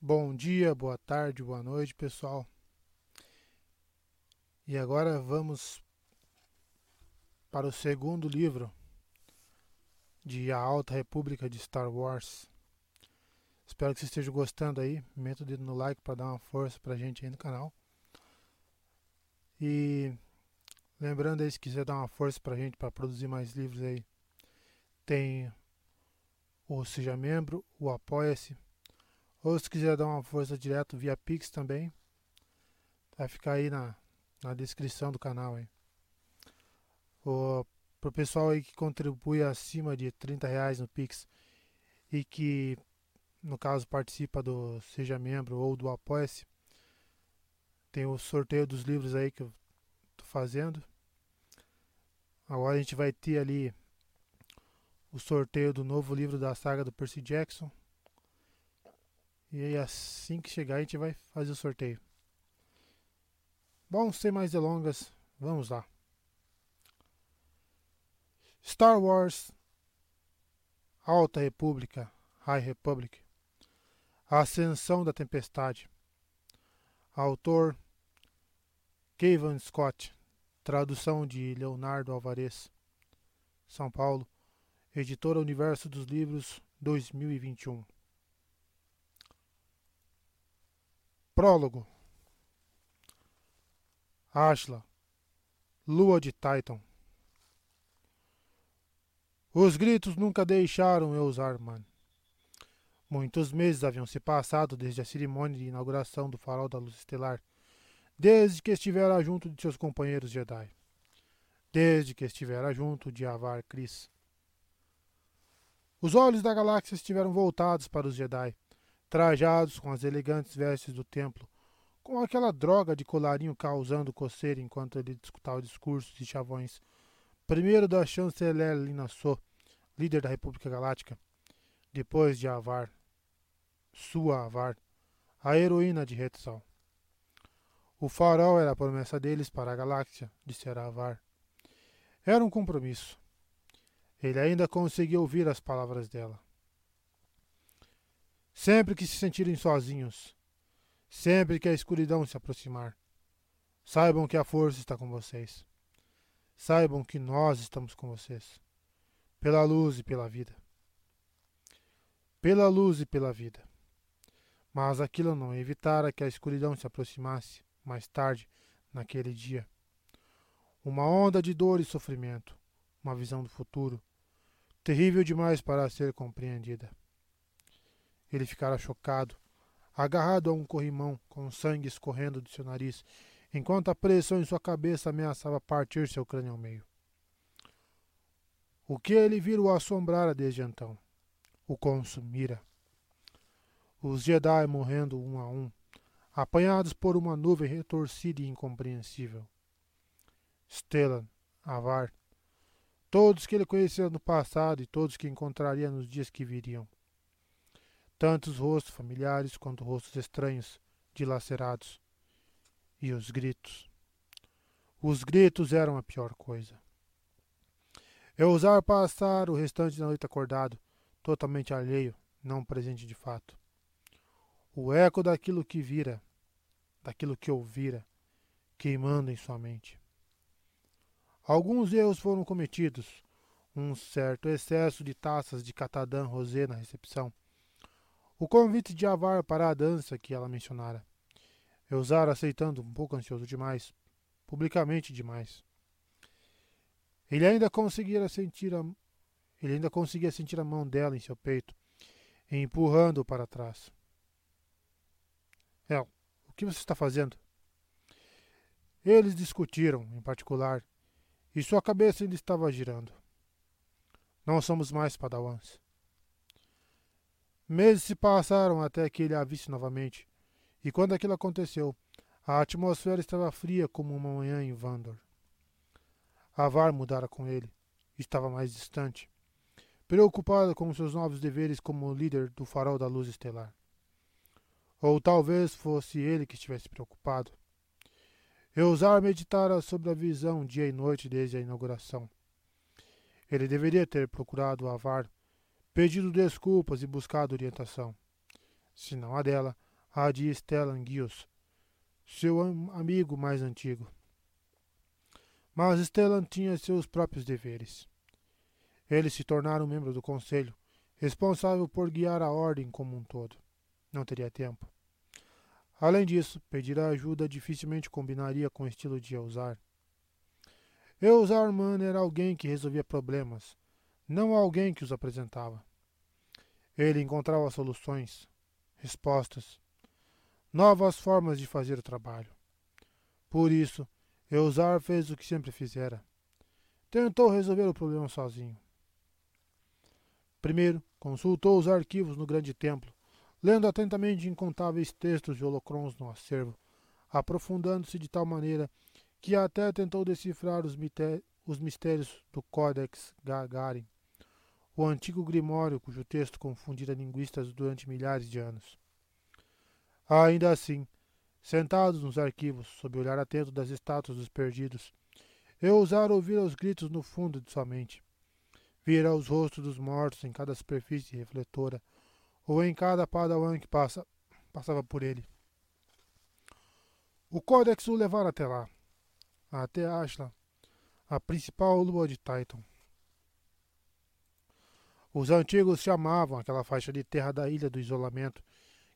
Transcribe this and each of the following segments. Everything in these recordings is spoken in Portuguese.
Bom dia, boa tarde, boa noite, pessoal. E agora vamos para o segundo livro de A Alta República de Star Wars. Espero que vocês estejam gostando aí. Meta o dedo no like para dar uma força pra gente aí no canal. E lembrando aí, se quiser dar uma força pra gente para produzir mais livros aí, tem o Seja Membro, o Apoia-se ou se quiser dar uma força direto via Pix também, vai ficar aí na, na descrição do canal. Aí. O, pro pessoal aí que contribui acima de 30 reais no Pix e que no caso participa do Seja Membro ou do Apoia-se, tem o sorteio dos livros aí que eu tô fazendo. Agora a gente vai ter ali o sorteio do novo livro da saga do Percy Jackson. E aí assim que chegar a gente vai fazer o sorteio. Bom, sem mais delongas, vamos lá. Star Wars Alta República, High Republic. Ascensão da Tempestade. Autor Kevin Scott. Tradução de Leonardo Alvarez. São Paulo. Editora Universo dos Livros 2021. Prólogo Ashla Lua de Titan Os gritos nunca deixaram eu usar man. Muitos meses haviam se passado desde a cerimônia de inauguração do farol da luz estelar, desde que estivera junto de seus companheiros Jedi, desde que estivera junto de Avar Kris. Os olhos da galáxia estiveram voltados para os Jedi, trajados com as elegantes vestes do templo, com aquela droga de colarinho causando coceira enquanto ele discutava discursos de chavões. Primeiro da chanceler Lina So, líder da República Galáctica, depois de Avar, sua Avar, a heroína de Hetzal. O farol era a promessa deles para a galáxia, dissera Avar. Era um compromisso. Ele ainda conseguia ouvir as palavras dela. Sempre que se sentirem sozinhos, sempre que a escuridão se aproximar, saibam que a força está com vocês. Saibam que nós estamos com vocês, pela luz e pela vida. Pela luz e pela vida. Mas aquilo não evitara que a escuridão se aproximasse mais tarde naquele dia. Uma onda de dor e sofrimento, uma visão do futuro, terrível demais para ser compreendida. Ele ficara chocado, agarrado a um corrimão, com sangue escorrendo de seu nariz, enquanto a pressão em sua cabeça ameaçava partir seu crânio ao meio. O que ele vira o assombrara desde então, o consumira. Os Jedi morrendo um a um, apanhados por uma nuvem retorcida e incompreensível. Stellan, Avar, todos que ele conhecia no passado e todos que encontraria nos dias que viriam tanto os rostos familiares quanto rostos estranhos, dilacerados. E os gritos. Os gritos eram a pior coisa. Eu usar passar o restante da noite acordado, totalmente alheio, não presente de fato. O eco daquilo que vira, daquilo que ouvira, queimando em sua mente. Alguns erros foram cometidos, um certo excesso de taças de catadã rosé na recepção, o convite de Avar para a dança que ela mencionara. Eusar aceitando um pouco ansioso demais, publicamente demais. Ele ainda conseguira sentir a, ele ainda conseguia sentir a mão dela em seu peito, empurrando-o para trás. El, o que você está fazendo? Eles discutiram, em particular, e sua cabeça ainda estava girando. Não somos mais padawans. Meses se passaram até que ele a visse novamente, e quando aquilo aconteceu, a atmosfera estava fria como uma manhã em Vandor. Avar mudara com ele, estava mais distante, preocupada com seus novos deveres como líder do farol da luz estelar. Ou talvez fosse ele que estivesse preocupado. Eusar meditara sobre a visão dia e noite desde a inauguração. Ele deveria ter procurado Avar pedido desculpas e buscado orientação. Se não a dela, a de Stellan Gios, seu amigo mais antigo. Mas Stellan tinha seus próprios deveres. Ele se tornara um membro do conselho, responsável por guiar a ordem como um todo. Não teria tempo. Além disso, pedir ajuda dificilmente combinaria com o estilo de Eusar. Eusar Man era alguém que resolvia problemas, não alguém que os apresentava. Ele encontrava soluções, respostas, novas formas de fazer o trabalho. Por isso, Eusar fez o que sempre fizera. Tentou resolver o problema sozinho. Primeiro, consultou os arquivos no grande templo, lendo atentamente incontáveis textos de holocrons no acervo, aprofundando-se de tal maneira que até tentou decifrar os, os mistérios do Codex Gagarin, o antigo grimório cujo texto confundira linguistas durante milhares de anos. Ainda assim, sentados nos arquivos, sob o olhar atento das estátuas dos perdidos, eu ousara ouvir os gritos no fundo de sua mente. Vira os rostos dos mortos em cada superfície refletora, ou em cada padawan que passa, passava por ele. O Codex o levara até lá, até Ashla, a principal lua de Titan. Os antigos chamavam aquela faixa de terra da ilha do isolamento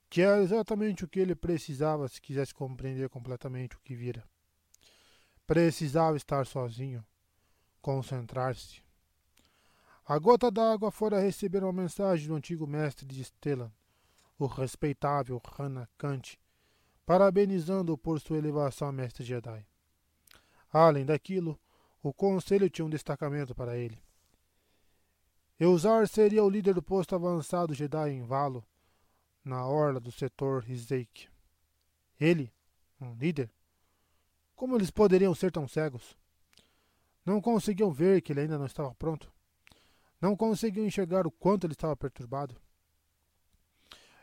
que era exatamente o que ele precisava se quisesse compreender completamente o que vira. Precisava estar sozinho, concentrar-se. A gota d'água fora receber uma mensagem do antigo mestre de Stellan, o respeitável Hana Kant, parabenizando-o por sua elevação a mestre Jedi. Além daquilo, o conselho tinha um destacamento para ele. Eusar seria o líder do posto avançado Jedi em Valo, na orla do setor Rizeik. Ele, um líder? Como eles poderiam ser tão cegos? Não conseguiam ver que ele ainda não estava pronto. Não conseguiam enxergar o quanto ele estava perturbado.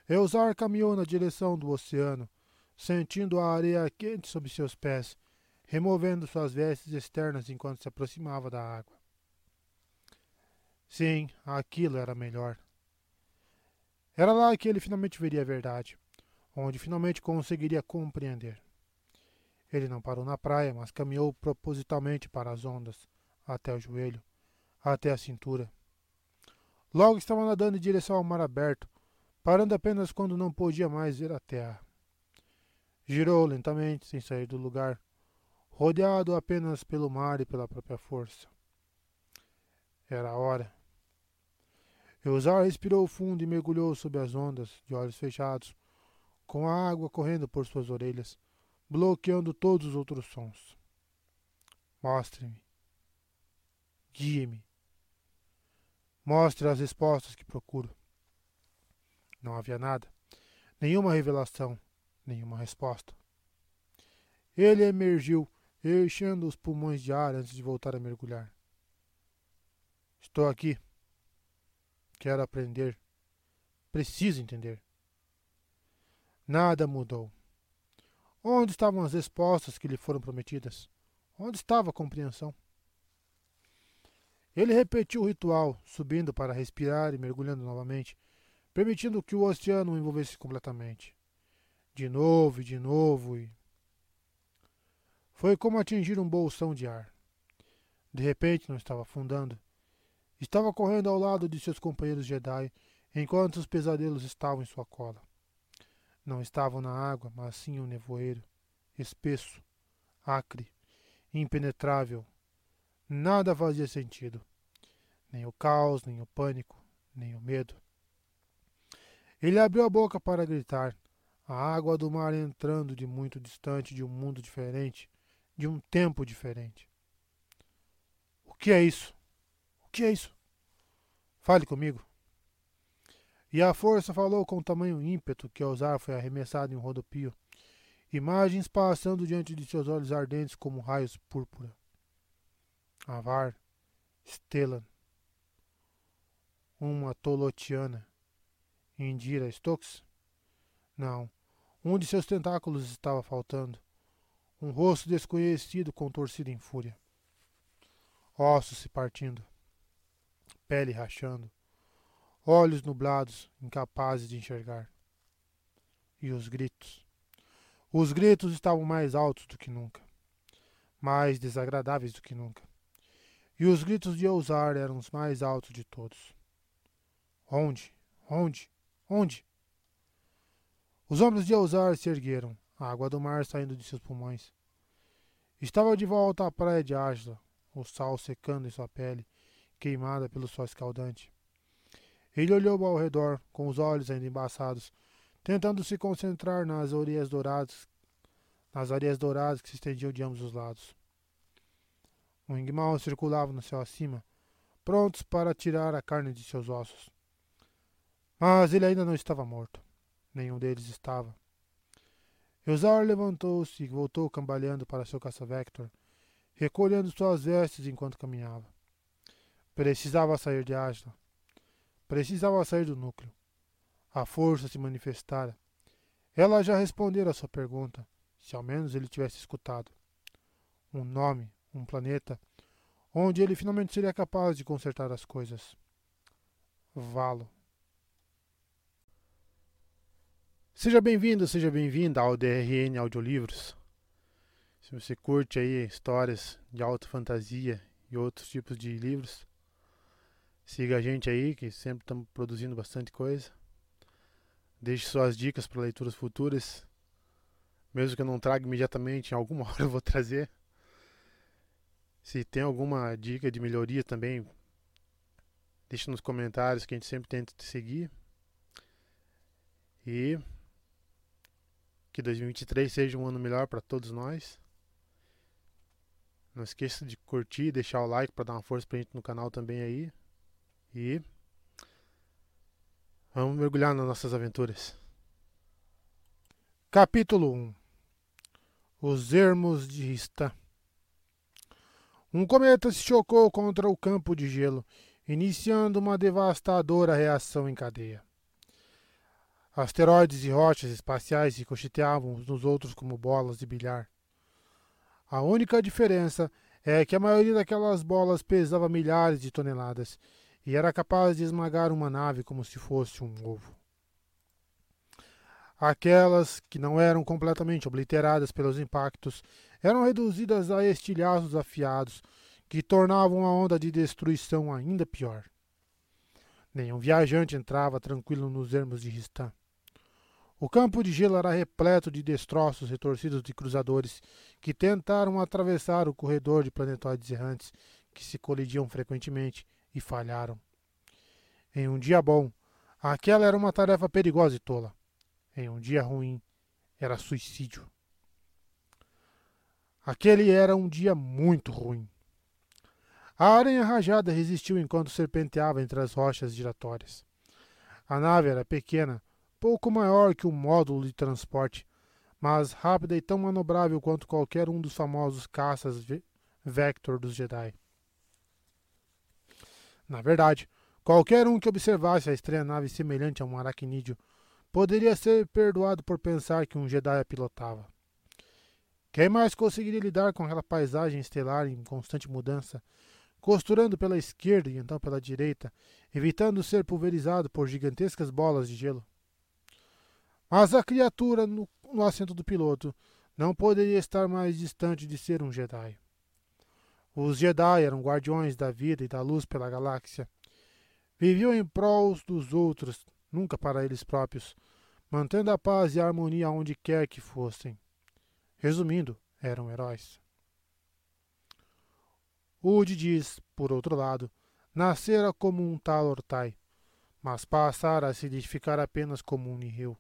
Eusar caminhou na direção do oceano, sentindo a areia quente sob seus pés, removendo suas vestes externas enquanto se aproximava da água. Sim, aquilo era melhor. Era lá que ele finalmente veria a verdade, onde finalmente conseguiria compreender. Ele não parou na praia, mas caminhou propositalmente para as ondas, até o joelho, até a cintura. Logo estava nadando em direção ao mar aberto, parando apenas quando não podia mais ver a terra. Girou lentamente, sem sair do lugar, rodeado apenas pelo mar e pela própria força. Era a hora. Eusar respirou fundo e mergulhou sob as ondas, de olhos fechados, com a água correndo por suas orelhas, bloqueando todos os outros sons. Mostre-me. Guie-me. Mostre as respostas que procuro. Não havia nada, nenhuma revelação, nenhuma resposta. Ele emergiu, enchendo os pulmões de ar antes de voltar a mergulhar. Estou aqui. Quero aprender. Preciso entender. Nada mudou. Onde estavam as respostas que lhe foram prometidas? Onde estava a compreensão? Ele repetiu o ritual, subindo para respirar e mergulhando novamente, permitindo que o oceano o envolvesse completamente. De novo e de novo e. Foi como atingir um bolsão de ar. De repente não estava afundando, Estava correndo ao lado de seus companheiros Jedi, enquanto os pesadelos estavam em sua cola. Não estavam na água, mas sim um nevoeiro, espesso, acre, impenetrável. Nada fazia sentido. Nem o caos, nem o pânico, nem o medo. Ele abriu a boca para gritar, a água do mar entrando de muito distante de um mundo diferente, de um tempo diferente. O que é isso? O que é isso? Fale comigo. E a força falou com tamanho ímpeto que Osar foi arremessado em um rodopio, imagens passando diante de seus olhos ardentes como raios púrpura. Avar, Stellan, uma Tolotiana, Indira Stokes? Não, um de seus tentáculos estava faltando, um rosto desconhecido contorcido em fúria, ossos se partindo pele rachando, olhos nublados, incapazes de enxergar. e os gritos. Os gritos estavam mais altos do que nunca, mais desagradáveis do que nunca. E os gritos de Ousar eram os mais altos de todos. Onde? Onde? Onde? Os ombros de Ousar se ergueram, a água do mar saindo de seus pulmões. Estava de volta à praia de Ágila, o sal secando em sua pele, queimada pelo sol escaldante. Ele olhou ao redor, com os olhos ainda embaçados, tentando se concentrar nas areias douradas, nas areias douradas que se estendiam de ambos os lados. Um enguimal circulava no céu acima, prontos para tirar a carne de seus ossos. Mas ele ainda não estava morto. Nenhum deles estava. Eusar levantou-se e voltou cambaleando para seu caça-vector, recolhendo suas vestes enquanto caminhava. Precisava sair de Ágila. Precisava sair do núcleo. A força se manifestara. Ela já respondera a sua pergunta, se ao menos ele tivesse escutado. Um nome, um planeta, onde ele finalmente seria capaz de consertar as coisas. Valo. Seja bem-vindo, seja bem-vinda ao DRN Audiolivros. Se você curte aí histórias de alta fantasia e outros tipos de livros, siga a gente aí, que sempre estamos produzindo bastante coisa. Deixe suas dicas para leituras futuras. Mesmo que eu não traga imediatamente, em alguma hora eu vou trazer. Se tem alguma dica de melhoria também, deixe nos comentários que a gente sempre tenta te seguir. E que 2023 seja um ano melhor para todos nós. Não esqueça de curtir, deixar o like para dar uma força pra gente no canal também aí. E vamos mergulhar nas nossas aventuras. Capítulo 1 Os ermos de Rista Um cometa se chocou contra o campo de gelo, iniciando uma devastadora reação em cadeia. Asteroides e rochas espaciais se cocheteavam uns nos outros como bolas de bilhar. A única diferença é que a maioria daquelas bolas pesava milhares de toneladas e era capaz de esmagar uma nave como se fosse um ovo. Aquelas que não eram completamente obliteradas pelos impactos eram reduzidas a estilhaços afiados que tornavam a onda de destruição ainda pior. Nenhum viajante entrava tranquilo nos ermos de Ristan. O campo de gelo era repleto de destroços retorcidos de cruzadores que tentaram atravessar o corredor de planetóides errantes que se colidiam frequentemente e falharam. Em um dia bom, aquela era uma tarefa perigosa e tola. Em um dia ruim, era suicídio. Aquele era um dia muito ruim. A aranha rajada resistiu enquanto serpenteava entre as rochas giratórias. A nave era pequena, pouco maior que um módulo de transporte, mas rápida e tão manobrável quanto qualquer um dos famosos caças Vector dos Jedi. Na verdade, qualquer um que observasse a estranha nave semelhante a um aracnídeo poderia ser perdoado por pensar que um Jedi a pilotava. Quem mais conseguiria lidar com aquela paisagem estelar em constante mudança, costurando pela esquerda e então pela direita, evitando ser pulverizado por gigantescas bolas de gelo? Mas a criatura no, no assento do piloto não poderia estar mais distante de ser um Jedi. Os Jedi eram guardiões da vida e da luz pela galáxia. Viviam em prol dos outros, nunca para eles próprios, mantendo a paz e a harmonia onde quer que fossem. Resumindo, eram heróis. Woody diz, por outro lado, nascera como um tal Ortai, mas passara a se identificar apenas como um Nihil.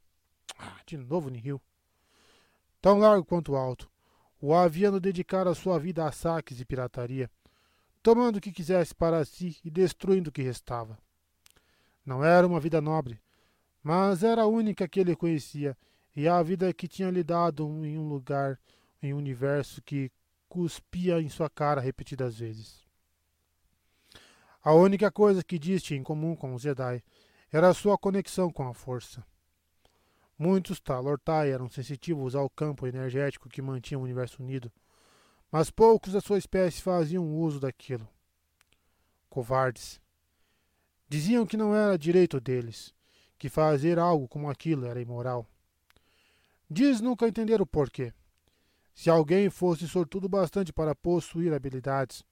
Ah, de novo Nihil. Tão largo quanto alto, o haviano dedicara sua vida a saques e pirataria, tomando o que quisesse para si e destruindo o que restava. Não era uma vida nobre, mas era a única que ele conhecia e a vida que tinha lhe dado em um lugar, em um universo que cuspia em sua cara repetidas vezes. A única coisa que tinha em comum com os Jedi era a sua conexão com a força. Muitos Talortai eram sensitivos ao campo energético que mantinha o universo unido, mas poucos da sua espécie faziam uso daquilo. Covardes. Diziam que não era direito deles, que fazer algo como aquilo era imoral. Diz nunca entender o porquê. Se alguém fosse sortudo bastante para possuir habilidades,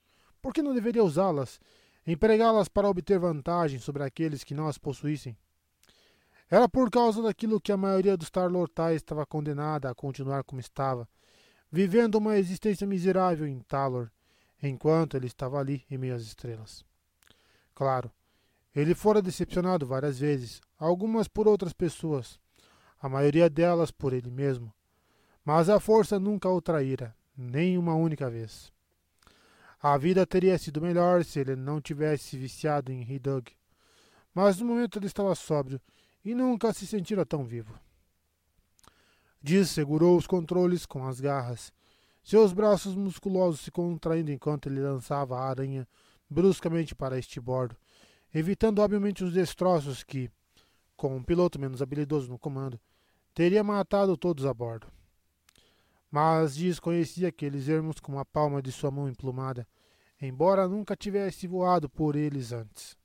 por que não deveria usá-las, empregá-las para obter vantagem sobre aqueles que não as possuíssem? Era por causa daquilo que a maioria dos Tarlortais estava condenada a continuar como estava, vivendo uma existência miserável em Talor, enquanto ele estava ali em meio às estrelas. Claro, ele fora decepcionado várias vezes, algumas por outras pessoas, a maioria delas por ele mesmo, mas a força nunca o traíra, nem uma única vez. A vida teria sido melhor se ele não tivesse viciado em Hidug, mas no momento ele estava sóbrio e nunca se sentira tão vivo. Diz segurou os controles com as garras, seus braços musculosos se contraindo enquanto ele lançava a aranha bruscamente para este bordo, evitando obviamente os destroços que, com um piloto menos habilidoso no comando, teria matado todos a bordo mas Diz conhecia aqueles ermos com a palma de sua mão emplumada, embora nunca tivesse voado por eles antes.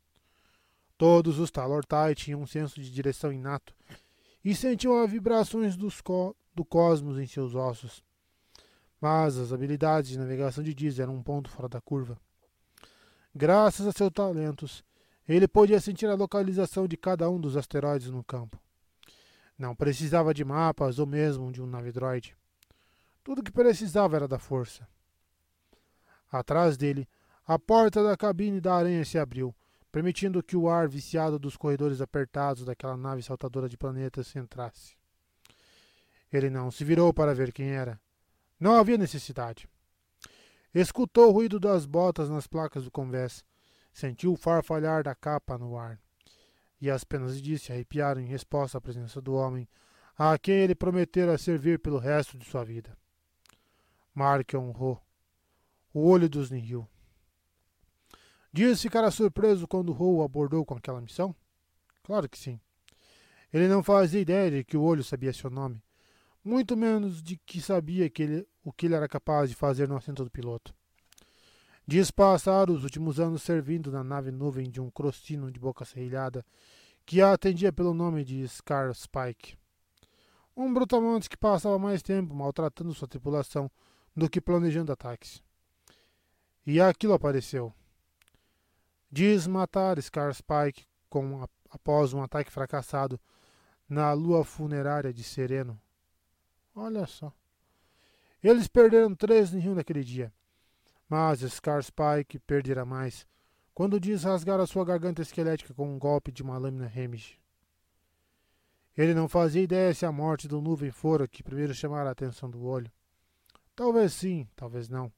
Todos os Talortai tinham um senso de direção inato e sentiam as vibrações co do cosmos em seus ossos. Mas as habilidades de navegação de Diz eram um ponto fora da curva. Graças a seus talentos, ele podia sentir a localização de cada um dos asteroides no campo. Não precisava de mapas ou mesmo de um navedroide. Tudo o que precisava era da força. Atrás dele, a porta da cabine da aranha se abriu, permitindo que o ar viciado dos corredores apertados daquela nave saltadora de planetas entrasse. Ele não se virou para ver quem era. Não havia necessidade. Escutou o ruído das botas nas placas do convés, sentiu o farfalhar da capa no ar, e as penas de se arrepiaram em resposta à presença do homem a quem ele prometera servir pelo resto de sua vida. Mark honrou o olho dos Nihil. Dias ficara surpreso quando o abordou com aquela missão? Claro que sim. Ele não fazia ideia de que o olho sabia seu nome, muito menos de que sabia que ele, o que ele era capaz de fazer no assento do piloto. Dias passaram os últimos anos servindo na nave nuvem de um crostino de boca serrilhada que a atendia pelo nome de Scar Spike. Um brutamonte que passava mais tempo maltratando sua tripulação do que planejando ataques. E aquilo apareceu. Diz matar Scar Spike com, após um ataque fracassado na lua funerária de Sereno. Olha só. Eles perderam três Rio naquele dia. Mas Scar Spike perderá mais quando Diz rasgar a sua garganta esquelética com um golpe de uma lâmina Hemish. Ele não fazia ideia se a morte do nuvem fora que primeiro chamara a atenção do olho. Talvez sim, talvez não.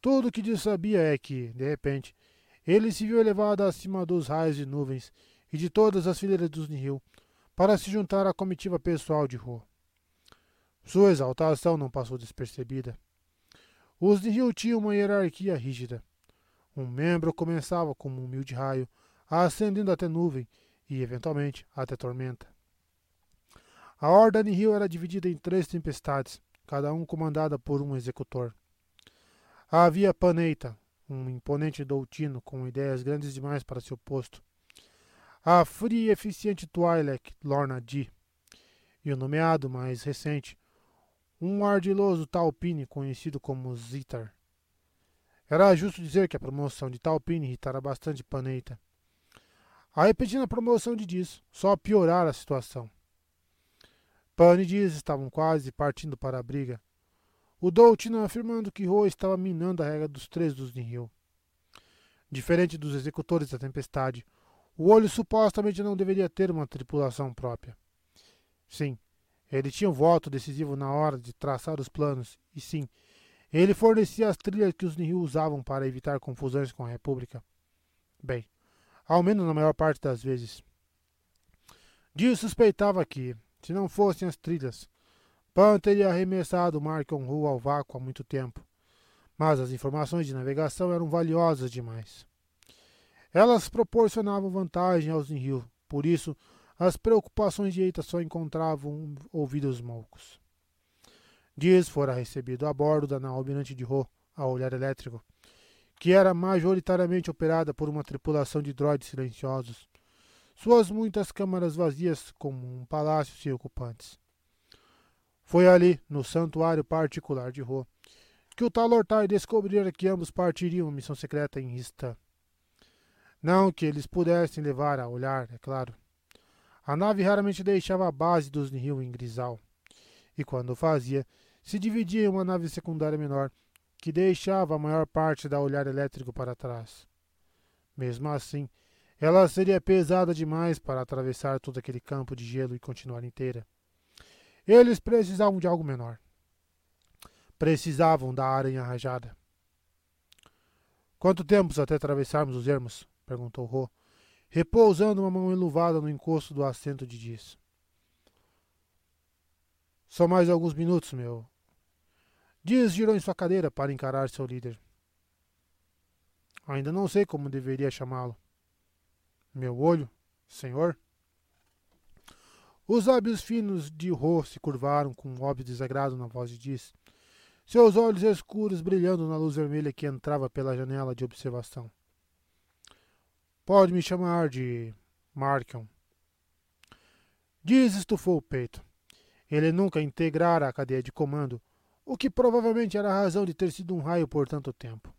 Tudo o que Dias sabia é que, de repente, ele se viu elevado acima dos raios de nuvens e de todas as fileiras dos Nihil para se juntar à comitiva pessoal de Ro. Sua exaltação não passou despercebida. Os Nihil tinham uma hierarquia rígida. Um membro começava como um humilde raio, ascendendo até nuvem e, eventualmente, até tormenta. A Horda Nihil era dividida em três tempestades, cada um comandada por um executor. Havia Paneita, um imponente doutino com ideias grandes demais para seu posto. A fria e eficiente Twi'lek Lorna Di. E o nomeado mais recente, um ardiloso Talpine conhecido como Zitar. Era justo dizer que a promoção de Talpine irritara bastante Paneita. A repentina promoção de Diz só piorara a situação. Pan e Dias estavam quase partindo para a briga. O Doutino afirmando que Ro estava minando a regra dos três dos Nihil. Diferente dos executores da tempestade, o olho supostamente não deveria ter uma tripulação própria. Sim, ele tinha um voto decisivo na hora de traçar os planos, e sim, ele fornecia as trilhas que os Nihil usavam para evitar confusões com a República. Bem, ao menos na maior parte das vezes. Dio suspeitava que, se não fossem as trilhas, Pan teria arremessado Markham Ru ao vácuo há muito tempo, mas as informações de navegação eram valiosas demais. Elas proporcionavam vantagem aos Nihil, por isso as preocupações de Eita só encontravam ouvidos moucos. Dias fora recebido a bordo da nau almirante de Ro, a olhar elétrico, que era majoritariamente operada por uma tripulação de droides silenciosos, suas muitas câmaras vazias como um palácio sem ocupantes. Foi ali, no santuário particular de Ro, que o tal Lortar descobrira que ambos partiriam missão secreta em Rista. Não que eles pudessem levar a olhar, é claro. A nave raramente deixava a base dos Nihil em Grisal, e quando fazia, se dividia em uma nave secundária menor, que deixava a maior parte da olhar elétrico para trás. Mesmo assim, ela seria pesada demais para atravessar todo aquele campo de gelo e continuar inteira. Eles precisavam de algo menor. Precisavam da aranha rajada. Quanto tempo até atravessarmos os ermos? perguntou Ro, repousando uma mão enluvada no encosto do assento de Diz. Só mais alguns minutos, meu. Diz girou em sua cadeira para encarar seu líder. Ainda não sei como deveria chamá-lo. Meu olho, senhor? Os lábios finos de Ro se curvaram com um óbvio desagrado na voz de Diz, seus olhos escuros brilhando na luz vermelha que entrava pela janela de observação. Pode me chamar de Markion. Diz estufou o peito. Ele nunca integrara a cadeia de comando, o que provavelmente era a razão de ter sido um raio por tanto tempo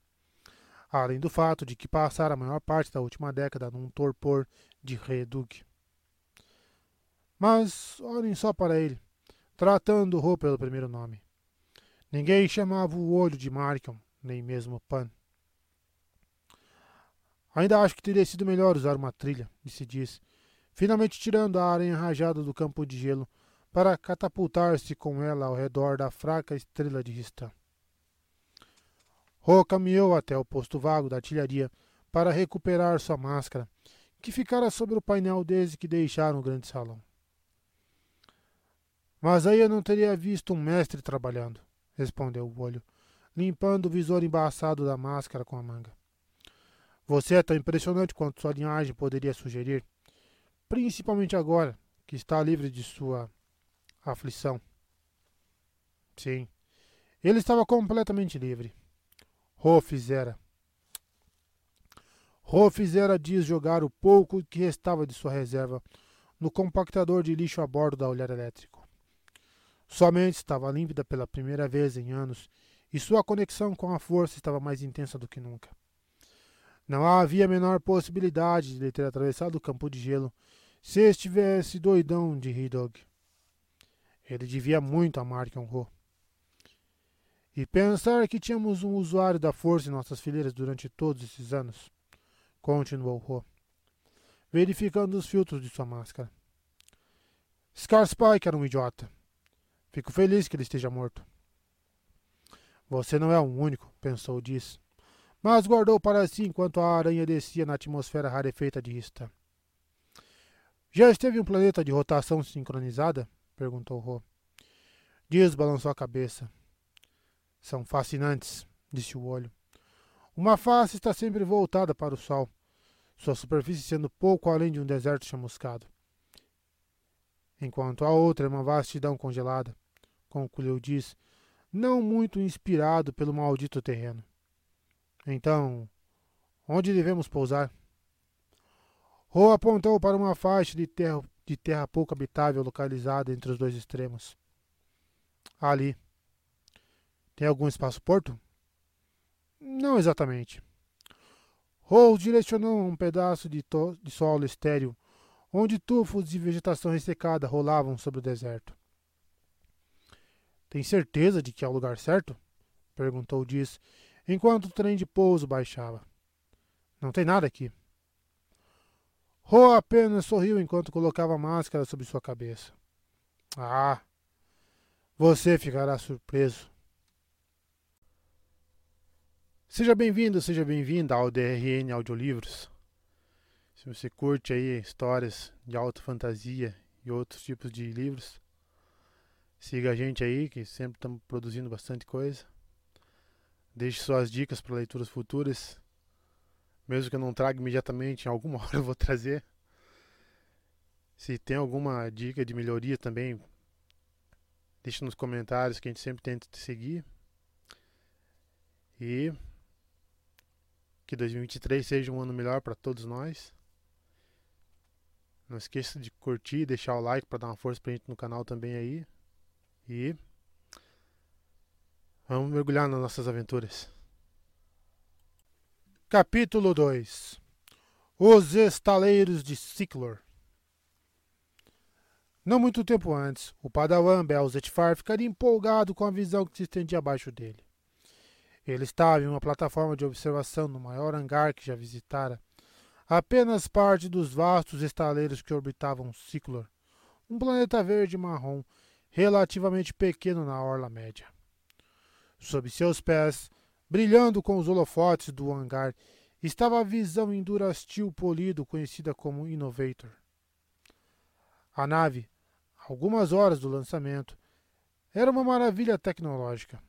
além do fato de que passara a maior parte da última década num torpor de Redug. Mas olhem só para ele, tratando Ro pelo primeiro nome. Ninguém chamava o olho de Markham, nem mesmo Pan. Ainda acho que teria sido melhor usar uma trilha, disse Diz, finalmente tirando a aranha rajada do campo de gelo para catapultar-se com ela ao redor da fraca estrela de Ristan. Ro caminhou até o posto vago da artilharia para recuperar sua máscara, que ficara sobre o painel desde que deixaram o grande salão. Mas aí eu não teria visto um mestre trabalhando, respondeu o olho, limpando o visor embaçado da máscara com a manga. Você é tão impressionante quanto sua linhagem poderia sugerir, principalmente agora que está livre de sua aflição. Sim, ele estava completamente livre. Ro fizera. Ro fizera diz jogar o pouco que restava de sua reserva no compactador de lixo a bordo da olhar elétrico. Sua mente estava límpida pela primeira vez em anos e sua conexão com a força estava mais intensa do que nunca. Não havia a menor possibilidade de ele ter atravessado o campo de gelo se estivesse doidão de Hidog. Ele devia muito a Markion Ro. E pensar que tínhamos um usuário da força em nossas fileiras durante todos esses anos, continuou Ro, verificando os filtros de sua máscara. Scarspike era um idiota. Fico feliz que ele esteja morto. Você não é o único, pensou Diz, mas guardou para si enquanto a aranha descia na atmosfera rarefeita de Rista. Já esteve um planeta de rotação sincronizada? perguntou Ro. Diz balançou a cabeça. São fascinantes, disse o olho. Uma face está sempre voltada para o sol, sua superfície sendo pouco além de um deserto chamuscado. Enquanto a outra é uma vastidão congelada, concluiu Diz, não muito inspirado pelo maldito terreno. Então, onde devemos pousar? Ro apontou para uma faixa de terra, de terra pouco habitável localizada entre os dois extremos. Ali, tem algum espaço-porto? Não exatamente. Rose direcionou um pedaço de, de solo estéril, onde tufos de vegetação ressecada rolavam sobre o deserto. Tem certeza de que é o lugar certo? perguntou Diz, enquanto o trem de pouso baixava. Não tem nada aqui. Ro apenas sorriu enquanto colocava a máscara sobre sua cabeça. Ah, você ficará surpreso. Seja bem-vindo, seja bem-vinda ao DRN Audiolivros. Se você curte aí histórias de alta fantasia e outros tipos de livros, siga a gente aí, que sempre estamos produzindo bastante coisa. Deixe suas dicas para leituras futuras. Mesmo que eu não traga imediatamente, em alguma hora eu vou trazer. Se tem alguma dica de melhoria também, deixe nos comentários que a gente sempre tenta te seguir. E que 2023 seja um ano melhor para todos nós. Não esqueça de curtir, deixar o like para dar uma força pra gente no canal também aí. E vamos mergulhar nas nossas aventuras. Capítulo 2 Os Estaleiros de Ciclor Não muito tempo antes, o padawan Belzetfar ficaria empolgado com a visão que se estendia abaixo dele. Ele estava em uma plataforma de observação no maior hangar que já visitara, apenas parte dos vastos estaleiros que orbitavam Ciclor, um planeta verde marrom relativamente pequeno na orla média. Sob seus pés, brilhando com os holofotes do hangar, estava a visão em durastil polido conhecida como Innovator. A nave, algumas horas do lançamento, era uma maravilha tecnológica.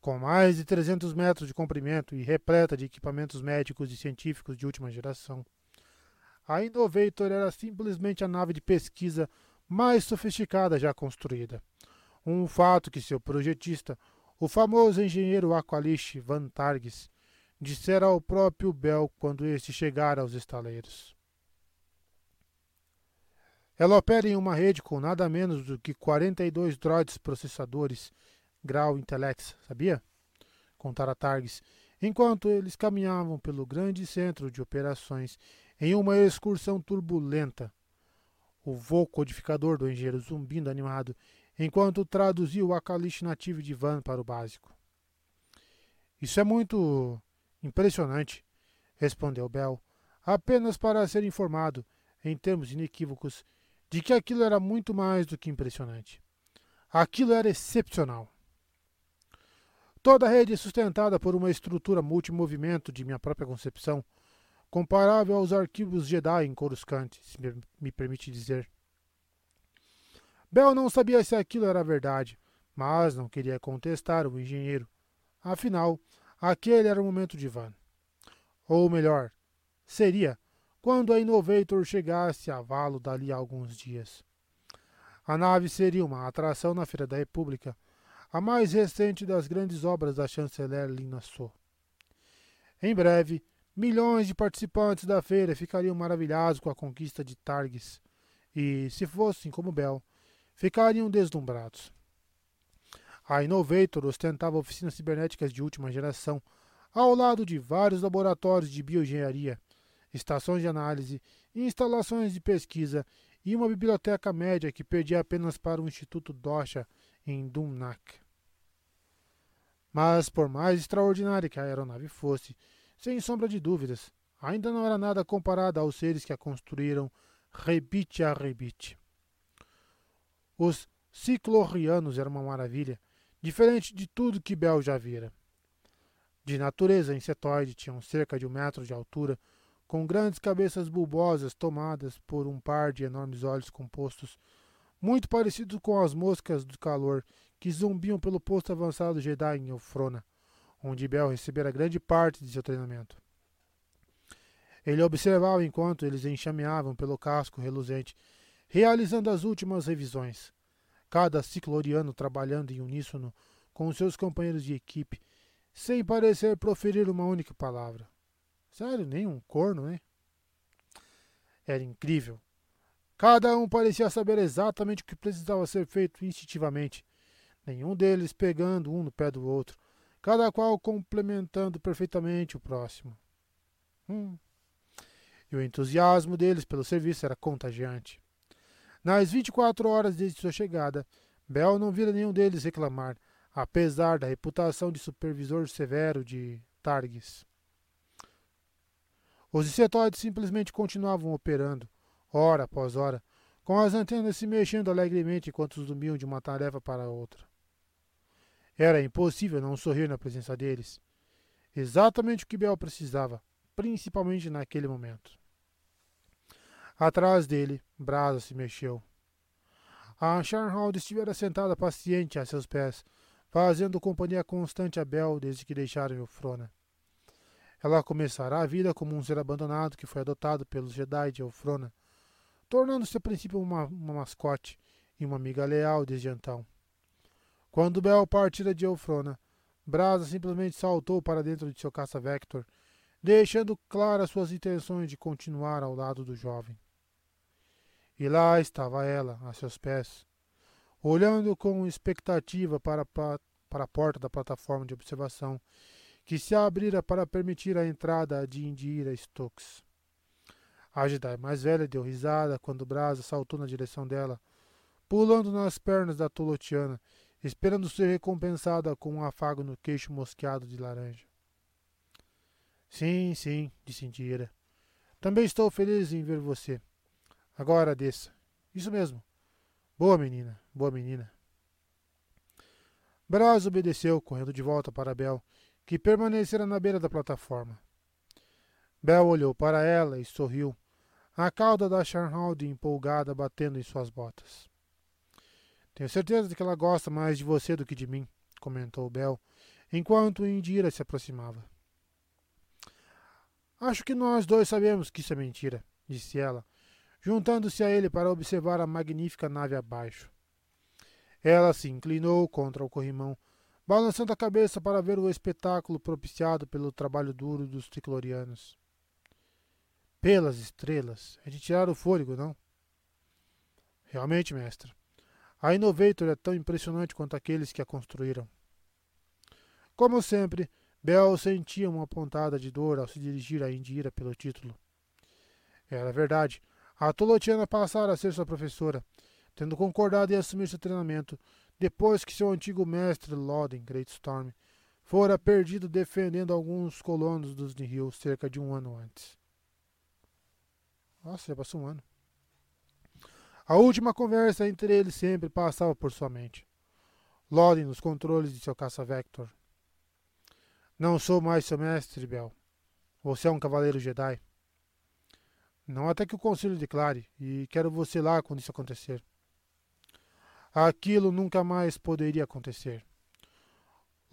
Com mais de 300 metros de comprimento e repleta de equipamentos médicos e científicos de última geração, a Innovator era simplesmente a nave de pesquisa mais sofisticada já construída. Um fato que seu projetista, o famoso engenheiro Aqualish Van Targis, dissera ao próprio Bell quando este chegara aos estaleiros. Ela opera em uma rede com nada menos do que 42 droids processadores Grau Intellects, sabia? Contara Targis, enquanto eles caminhavam pelo grande centro de operações em uma excursão turbulenta. O voo codificador do engenheiro zumbindo animado, enquanto traduzia o Akalish nativo de Van para o básico. Isso é muito impressionante, respondeu Bell, apenas para ser informado, em termos inequívocos, de que aquilo era muito mais do que impressionante. Aquilo era excepcional. Toda a rede é sustentada por uma estrutura multimovimento de minha própria concepção, comparável aos arquivos Jedi em Coruscant, se me permite dizer. Bell não sabia se aquilo era verdade, mas não queria contestar o engenheiro. Afinal, aquele era o momento de Van. Ou melhor, seria quando a Innovator chegasse a valo dali a alguns dias. A nave seria uma atração na Feira da República a mais recente das grandes obras da chanceler Lina So. Em breve, milhões de participantes da feira ficariam maravilhados com a conquista de Targis e, se fossem como Bell, ficariam deslumbrados. A Innovator ostentava oficinas cibernéticas de última geração, ao lado de vários laboratórios de bioengenharia, estações de análise, instalações de pesquisa e uma biblioteca média que perdia apenas para o Instituto Dosha em Dumnak. Mas, por mais extraordinária que a aeronave fosse, sem sombra de dúvidas, ainda não era nada comparada aos seres que a construíram rebite a rebite. Os ciclorianos eram uma maravilha, diferente de tudo que Bel já vira. De natureza insetoide, tinham cerca de um metro de altura, com grandes cabeças bulbosas tomadas por um par de enormes olhos compostos muito parecido com as moscas do calor que zumbiam pelo posto avançado Jedi em Eufrona, onde Bel recebera grande parte de seu treinamento. Ele observava enquanto eles enxameavam pelo casco reluzente, realizando as últimas revisões. Cada cicloriano trabalhando em uníssono com seus companheiros de equipe, sem parecer proferir uma única palavra. Sério, nem um corno, né? Era incrível. Cada um parecia saber exatamente o que precisava ser feito instintivamente, nenhum deles pegando um no pé do outro, cada qual complementando perfeitamente o próximo. Hum. E o entusiasmo deles pelo serviço era contagiante. Nas 24 horas desde sua chegada, Bell não vira nenhum deles reclamar, apesar da reputação de supervisor severo de Targis. Os insetoides simplesmente continuavam operando, hora após hora, com as antenas se mexendo alegremente enquanto zumbiam de uma tarefa para outra. Era impossível não sorrir na presença deles. Exatamente o que Bel precisava, principalmente naquele momento. Atrás dele, Brasa se mexeu. A Sharnhold estivera sentada paciente a seus pés, fazendo companhia constante a Bel desde que deixaram Eufrona. Ela começará a vida como um ser abandonado que foi adotado pelos Jedi de Eufrona tornando-se a princípio uma, uma mascote e uma amiga leal desde então. Quando Bel partira de Eufrona, Brasa simplesmente saltou para dentro de seu caça-vector, deixando claras suas intenções de continuar ao lado do jovem. E lá estava ela, a seus pés. olhando com expectativa para, para a porta da plataforma de observação, que se abrira para permitir a entrada de Indira Stokes. A Jedi mais velha deu risada quando Brasa saltou na direção dela, pulando nas pernas da Tolotiana, esperando ser recompensada com um afago no queixo mosqueado de laranja. Sim, sim, disse Indira. Também estou feliz em ver você. Agora desça. Isso mesmo. Boa menina, boa menina. Braz obedeceu, correndo de volta para Bel, que permanecera na beira da plataforma. Bel olhou para ela e sorriu, a cauda da Charnhalde empolgada batendo em suas botas. Tenho certeza de que ela gosta mais de você do que de mim, comentou Bel, enquanto Indira se aproximava. Acho que nós dois sabemos que isso é mentira, disse ela, juntando-se a ele para observar a magnífica nave abaixo. Ela se inclinou contra o corrimão, balançando a cabeça para ver o espetáculo propiciado pelo trabalho duro dos triclorianos. Pelas estrelas, é de tirar o fôlego, não? Realmente, mestre. A Innovator é tão impressionante quanto aqueles que a construíram. Como sempre, Bel sentia uma pontada de dor ao se dirigir a Indira pelo título. Era verdade. A Tolotiana passara a ser sua professora, tendo concordado em assumir seu treinamento depois que seu antigo mestre Loden Greatstorm fora perdido defendendo alguns colonos dos Nihil cerca de um ano antes. Nossa, já passou um ano. A última conversa entre eles sempre passava por sua mente. Loden nos controles de seu caça-vector. Não sou mais seu mestre, Bel. Você é um cavaleiro Jedi. Não até que o conselho declare, e quero você lá quando isso acontecer. Aquilo nunca mais poderia acontecer.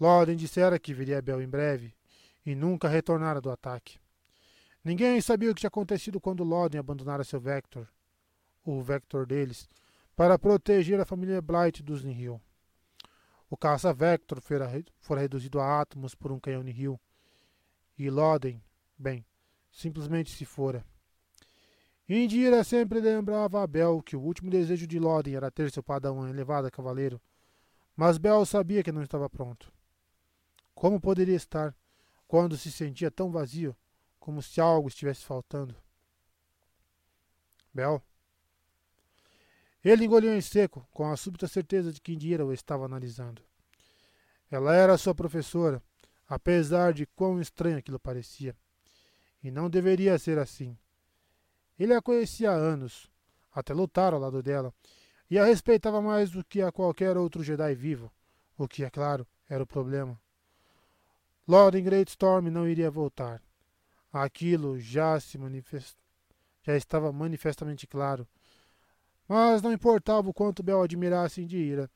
Loden dissera que viria Bel em breve, e nunca retornara do ataque. Ninguém sabia o que tinha acontecido quando Loden abandonara seu Vector, o Vector deles, para proteger a família Blight dos Nihil. O caça-Vector fora reduzido a átomos por um canhão Nihil. E Loden, bem, simplesmente se fora. Indira sempre lembrava a Bel que o último desejo de Loden era ter seu padawan elevado a cavaleiro, mas Bel sabia que não estava pronto. Como poderia estar quando se sentia tão vazio, como se algo estivesse faltando? Bel, ele engoliu em seco, com a súbita certeza de que Indira o estava analisando. Ela era sua professora, apesar de quão estranho aquilo parecia. E não deveria ser assim. Ele a conhecia há anos, até lutar ao lado dela, e a respeitava mais do que a qualquer outro Jedi vivo, o que, é claro, era o problema. Lord Greatstorm não iria voltar. Aquilo já se manifest... já estava manifestamente claro mas não importava o quanto Bel admirasse Indira,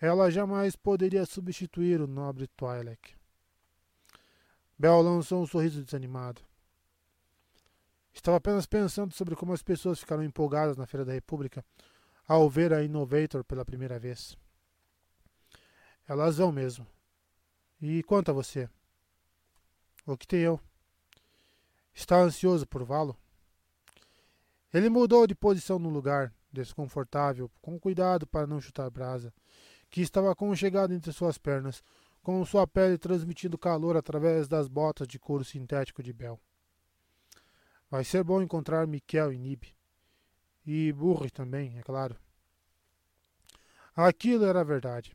ela jamais poderia substituir o nobre Twi'lek. Bel lançou um sorriso desanimado. Estava apenas pensando sobre como as pessoas ficaram empolgadas na Feira da República ao ver a Innovator pela primeira vez. Elas vão mesmo. E quanto a você? O que tem eu? Está ansioso por vá-lo? Ele mudou de posição no lugar, desconfortável, com cuidado para não chutar brasa, que estava aconchegado entre suas pernas, com sua pele transmitindo calor através das botas de couro sintético de Bel. Vai ser bom encontrar Miquel e Nib. E Burri também, é claro. Aquilo era verdade.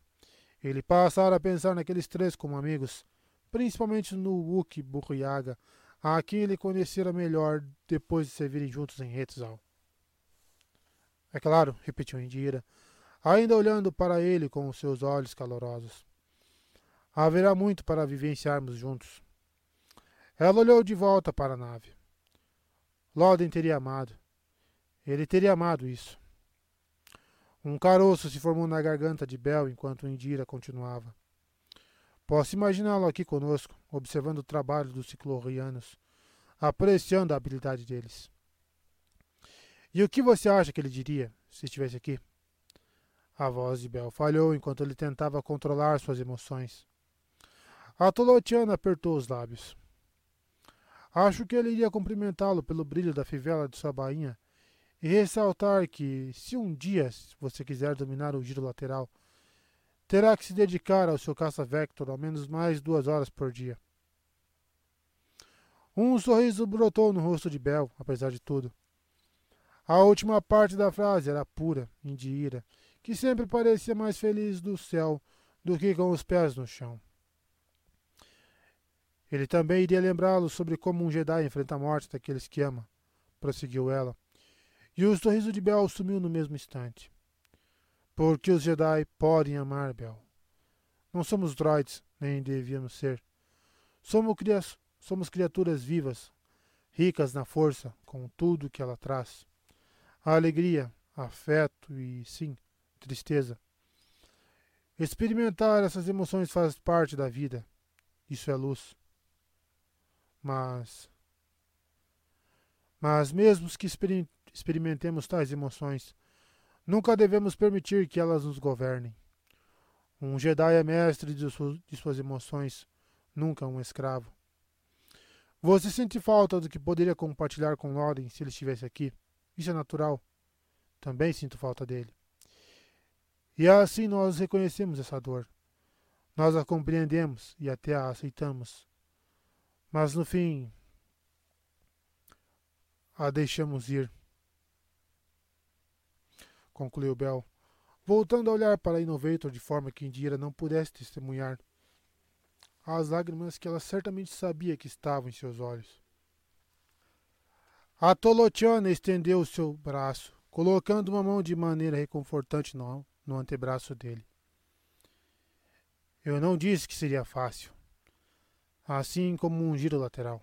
Ele passara a pensar naqueles três como amigos, principalmente no Wookie Burriaga, a quem ele conhecera melhor depois de servirem juntos em Hetzal. É claro, repetiu Indira, ainda olhando para ele com os seus olhos calorosos. Haverá muito para vivenciarmos juntos. Ela olhou de volta para a nave. Loden teria amado. Ele teria amado isso. Um caroço se formou na garganta de Bel enquanto Indira continuava. Posso imaginá-lo aqui conosco, observando o trabalho dos ciclorianos, apreciando a habilidade deles. E o que você acha que ele diria se estivesse aqui? A voz de Bel falhou enquanto ele tentava controlar suas emoções. A Tolotiana apertou os lábios. Acho que ele iria cumprimentá-lo pelo brilho da fivela de sua bainha e ressaltar que, se um dia você quiser dominar o giro lateral, terá que se dedicar ao seu caça-vector ao menos mais duas horas por dia. Um sorriso brotou no rosto de Bel, apesar de tudo. A última parte da frase era pura, indira, que sempre parecia mais feliz do céu do que com os pés no chão. Ele também iria lembrá-lo sobre como um Jedi enfrenta a morte daqueles que ama, prosseguiu ela. E o sorriso de Bel sumiu no mesmo instante. Porque os Jedi podem amar Bel. Não somos droids, nem devíamos ser. Somos, somos criaturas vivas, ricas na força, com tudo que ela traz. A alegria, afeto e, sim, tristeza. Experimentar essas emoções faz parte da vida. Isso é luz. Mas. Mas, mesmo que experimentemos tais emoções, nunca devemos permitir que elas nos governem. Um Jedi é mestre de, suas emoções, nunca um escravo. Você sente falta do que poderia compartilhar com Loden se ele estivesse aqui? Isso é natural. Também sinto falta dele. E assim nós reconhecemos essa dor. Nós a compreendemos e até a aceitamos. Mas no fim, a deixamos ir. Concluiu Bell, voltando a olhar para Innovator de forma que Indira não pudesse testemunhar as lágrimas que ela certamente sabia que estavam em seus olhos. A Tolotiana estendeu o seu braço, colocando uma mão de maneira reconfortante no, no antebraço dele. Eu não disse que seria fácil, assim como um giro lateral.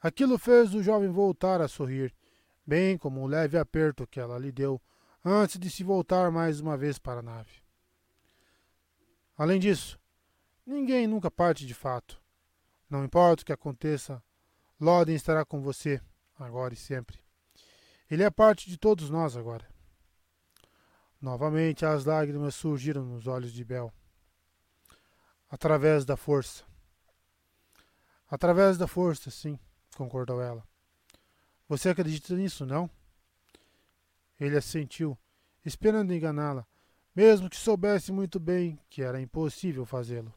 Aquilo fez o jovem voltar a sorrir, bem como o leve aperto que ela lhe deu antes de se voltar mais uma vez para a nave. Além disso, ninguém nunca parte de fato. Não importa o que aconteça, Loden estará com você, agora e sempre. Ele é parte de todos nós agora. Novamente as lágrimas surgiram nos olhos de Bel. Através da força. Através da força, sim, concordou ela. Você acredita nisso, não? Ele assentiu, esperando enganá-la, mesmo que soubesse muito bem que era impossível fazê-lo.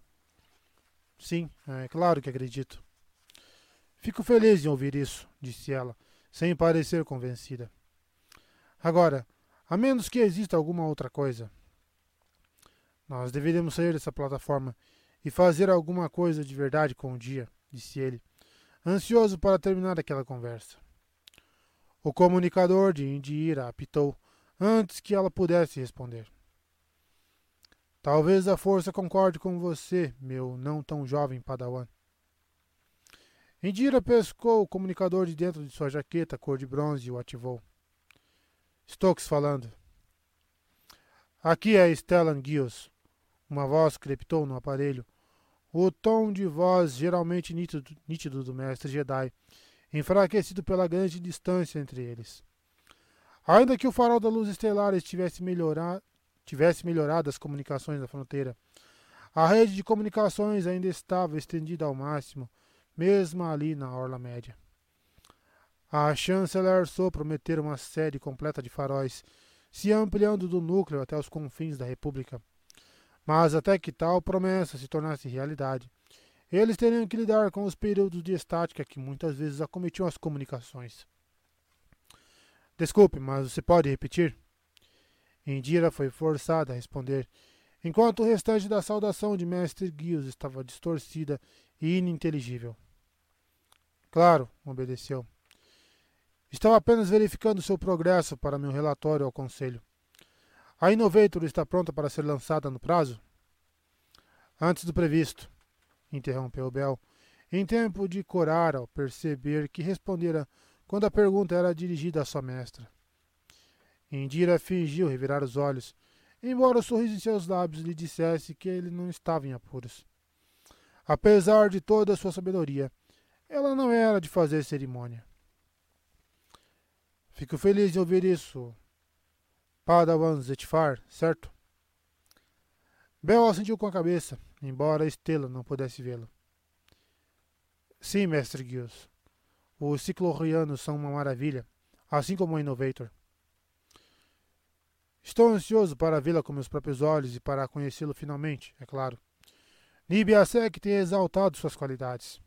Sim, é claro que acredito. Fico feliz em ouvir isso, disse ela, sem parecer convencida. Agora, a menos que exista alguma outra coisa. Nós deveríamos sair dessa plataforma e fazer alguma coisa de verdade com o dia, disse ele, ansioso para terminar aquela conversa. O comunicador de Indira apitou antes que ela pudesse responder. Talvez a força concorde com você, meu não tão jovem padawan. Indira pescou o comunicador de dentro de sua jaqueta cor de bronze e o ativou. Stokes falando. Aqui é Stellan Gios. Uma voz crepitou no aparelho. O tom de voz geralmente nítido, nítido do mestre Jedi, enfraquecido pela grande distância entre eles. Ainda que o farol da luz estelar estivesse melhorar, tivesse melhorado as comunicações da fronteira, a rede de comunicações ainda estava estendida ao máximo, mesmo ali na Orla Média. A chanceler Sou prometera uma série completa de faróis, se ampliando do núcleo até os confins da República. Mas até que tal promessa se tornasse realidade, eles teriam que lidar com os períodos de estática que muitas vezes acometiam as comunicações. Desculpe, mas você pode repetir? Indira foi forçada a responder, enquanto o restante da saudação de Mestre Giles estava distorcida e ininteligível. Claro, obedeceu. Estava apenas verificando seu progresso para meu relatório ao Conselho. A Innovator está pronta para ser lançada no prazo? Antes do previsto, interrompeu Bell, em tempo de corar ao perceber que respondera quando a pergunta era dirigida à sua mestra. Indira fingiu revirar os olhos, embora o sorriso em seus lábios lhe dissesse que ele não estava em apuros. Apesar de toda a sua sabedoria, ela não era de fazer cerimônia. Fico feliz de ouvir isso, Padawan Zetfar, certo? Bel assentiu com a cabeça, embora Estela não pudesse vê-lo. Sim, mestre Gios. Os ciclorrianos são uma maravilha, assim como o Innovator. Estou ansioso para vê-la com meus próprios olhos e para conhecê-lo finalmente, é claro. Nibiasek tem exaltado suas qualidades.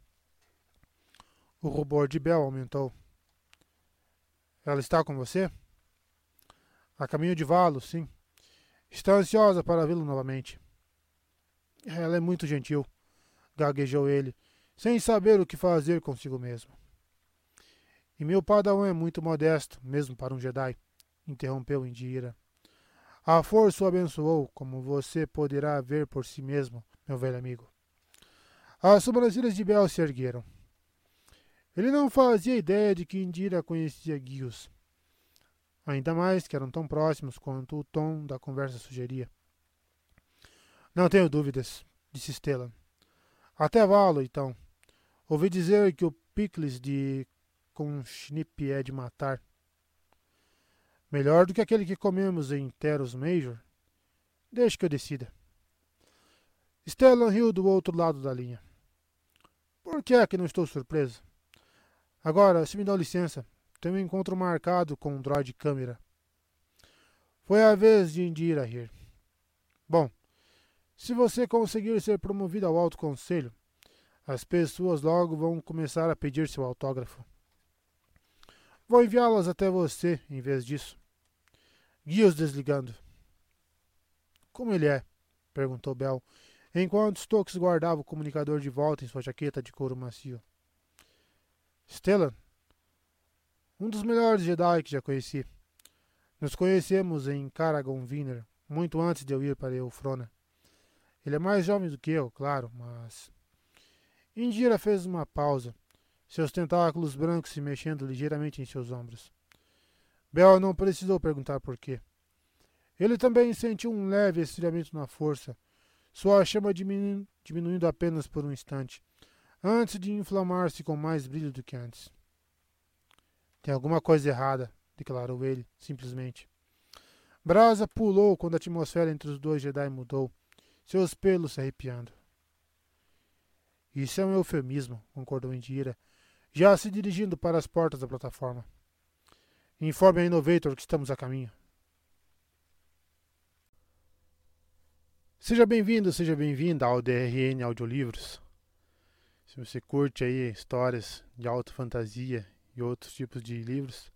O rubor de Bel aumentou. Ela está com você? A caminho de Valo, sim. Está ansiosa para vê-lo novamente. Ela é muito gentil, gaguejou ele, sem saber o que fazer consigo mesmo. E meu padawan é muito modesto, mesmo para um Jedi, interrompeu Indira. A força o abençoou, como você poderá ver por si mesmo, meu velho amigo. As sobrancelhas de Bel se ergueram. Ele não fazia ideia de que Indira conhecia Guios. Ainda mais que eram tão próximos quanto o tom da conversa sugeria. Não tenho dúvidas, disse Stella. Até valo, então. Ouvi dizer que o picles de Conshnip é de matar. Melhor do que aquele que comemos em Teros Major? Deixe que eu decida. Stellan riu do outro lado da linha. Por que é que não estou surpreso? Agora, se me dá licença, tenho um encontro marcado com um droid câmera. Foi a vez de Indira rir. Bom, se você conseguir ser promovido ao alto conselho, as pessoas logo vão começar a pedir seu autógrafo. Vou enviá-las até você em vez disso. Guia-os desligando. Como ele é? perguntou Bell, enquanto Stokes guardava o comunicador de volta em sua jaqueta de couro macio. Stellan, um dos melhores Jedi que já conheci. Nos conhecemos em Karagon Viner, muito antes de eu ir para Eufrona. Ele é mais jovem do que eu, claro, mas. Indira fez uma pausa, seus tentáculos brancos se mexendo ligeiramente em seus ombros. Bel não precisou perguntar por quê. Ele também sentiu um leve esfriamento na força, sua chama diminu diminuindo apenas por um instante, antes de inflamar-se com mais brilho do que antes. Tem alguma coisa errada, declarou ele, simplesmente. Brasa pulou quando a atmosfera entre os dois Jedi mudou, seus pelos se arrepiando. Isso é um eufemismo, concordou Indira, já se dirigindo para as portas da plataforma. Informe a Innovator que estamos a caminho. Seja bem-vindo, seja bem-vinda ao DRN Audiolivros. Se você curte aí histórias de alta fantasia e outros tipos de livros,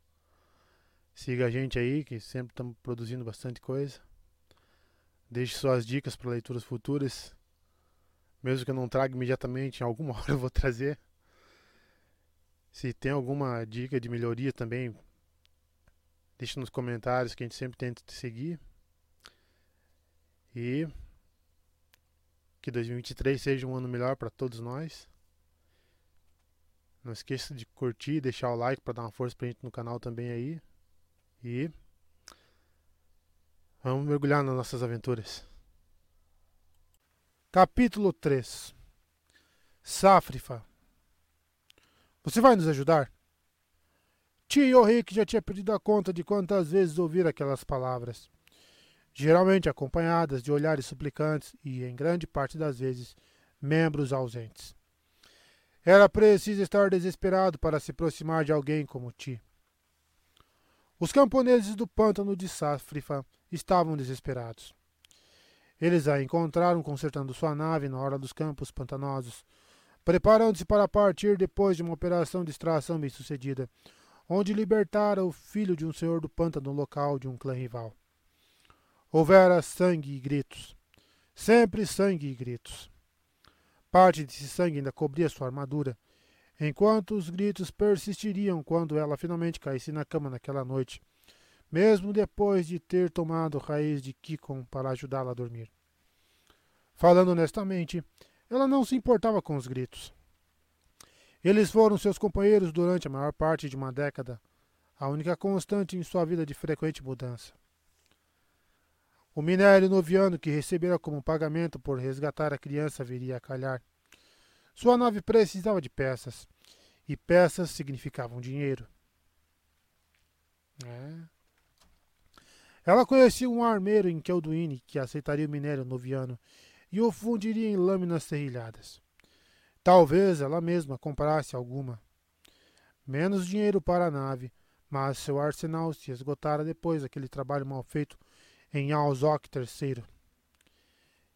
siga a gente aí, que sempre estamos produzindo bastante coisa. Deixe suas dicas para leituras futuras. Mesmo que eu não traga imediatamente, em alguma hora eu vou trazer. Se tem alguma dica de melhoria também, Deixe nos comentários que a gente sempre tenta te seguir. E que 2023 seja um ano melhor para todos nós. Não esqueça de curtir, deixar o like para dar uma força pra gente no canal também aí. E vamos mergulhar nas nossas aventuras. Capítulo 3 Safrifa Você vai nos ajudar? Tio Rick já tinha perdido a conta de quantas vezes ouvir aquelas palavras, geralmente acompanhadas de olhares suplicantes e, em grande parte das vezes, membros ausentes. Era preciso estar desesperado para se aproximar de alguém como Ti. Os camponeses do pântano de Safrifa estavam desesperados. Eles a encontraram consertando sua nave na hora dos campos pantanosos, preparando-se para partir depois de uma operação de extração bem sucedida, onde libertara o filho de um senhor do pântano local de um clã rival. Houvera sangue e gritos. Sempre sangue e gritos. Parte desse sangue ainda cobria sua armadura, enquanto os gritos persistiriam quando ela finalmente caísse na cama naquela noite, mesmo depois de ter tomado raiz de Kikon para ajudá-la a dormir. Falando honestamente, ela não se importava com os gritos. Eles foram seus companheiros durante a maior parte de uma década, a única constante em sua vida de frequente mudança. O minério noviano que recebera como pagamento por resgatar a criança viria a calhar. Sua nave precisava de peças, e peças significavam dinheiro. É. Ela conhecia um armeiro em Kelduine que aceitaria o minério noviano e o fundiria em lâminas serrilhadas. Talvez ela mesma comprasse alguma. Menos dinheiro para a nave, mas seu arsenal se esgotara depois daquele trabalho mal feito em Alzok III.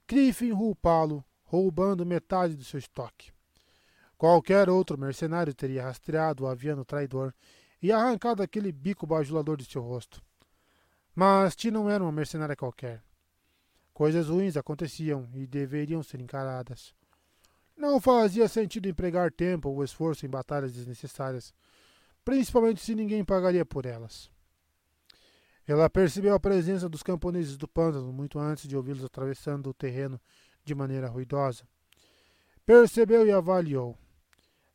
Griffin roupá-lo, roubando metade do seu estoque. Qualquer outro mercenário teria rastreado o aviano traidor e arrancado aquele bico bajulador de seu rosto. Mas Ti não era uma mercenária qualquer. Coisas ruins aconteciam e deveriam ser encaradas. Não fazia sentido empregar tempo ou esforço em batalhas desnecessárias, principalmente se ninguém pagaria por elas. Ela percebeu a presença dos camponeses do pântano muito antes de ouvi-los atravessando o terreno de maneira ruidosa. Percebeu e avaliou.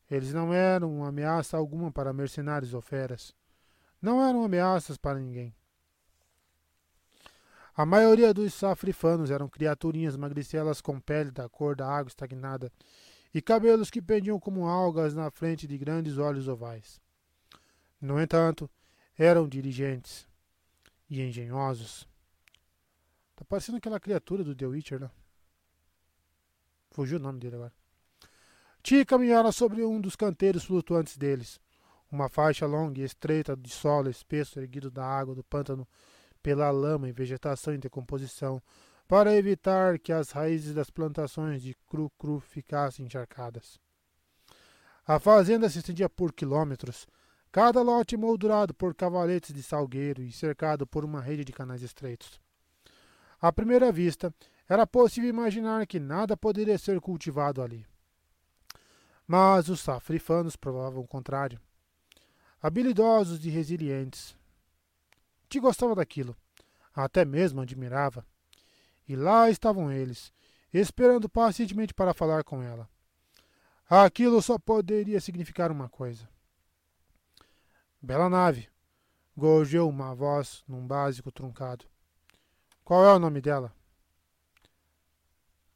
Eles não eram uma ameaça alguma para mercenários ou feras. Não eram ameaças para ninguém. A maioria dos safrifanos eram criaturinhas magricelas com pele da cor da água estagnada e cabelos que pendiam como algas na frente de grandes olhos ovais. No entanto, eram dirigentes e engenhosos. Tá parecendo aquela criatura do The Witcher, né? Fugiu o nome dele agora. Ti caminhara sobre um dos canteiros flutuantes deles. Uma faixa longa e estreita de solo espesso erguido da água do pântano pela lama e vegetação em decomposição, para evitar que as raízes das plantações de cru-cru ficassem encharcadas. A fazenda se estendia por quilômetros, cada lote moldurado por cavaletes de salgueiro e cercado por uma rede de canais estreitos. À primeira vista, era possível imaginar que nada poderia ser cultivado ali. Mas os safrifanos provavam o contrário. Habilidosos e resilientes. Te gostava daquilo, até mesmo admirava. E lá estavam eles, esperando pacientemente para falar com ela. Aquilo só poderia significar uma coisa. Bela nave, gorjeu uma voz num básico truncado. Qual é o nome dela?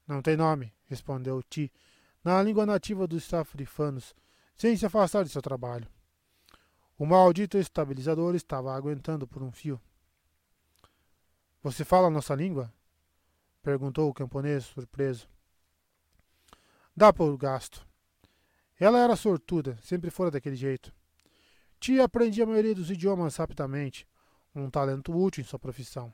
Não tem nome, respondeu Ti, na língua nativa dos safrifanos, sem se afastar de seu trabalho. O maldito estabilizador estava aguentando por um fio. Você fala a nossa língua? perguntou o camponês, surpreso. Dá por gasto. Ela era sortuda, sempre fora daquele jeito. Tia aprendia a maioria dos idiomas rapidamente, um talento útil em sua profissão.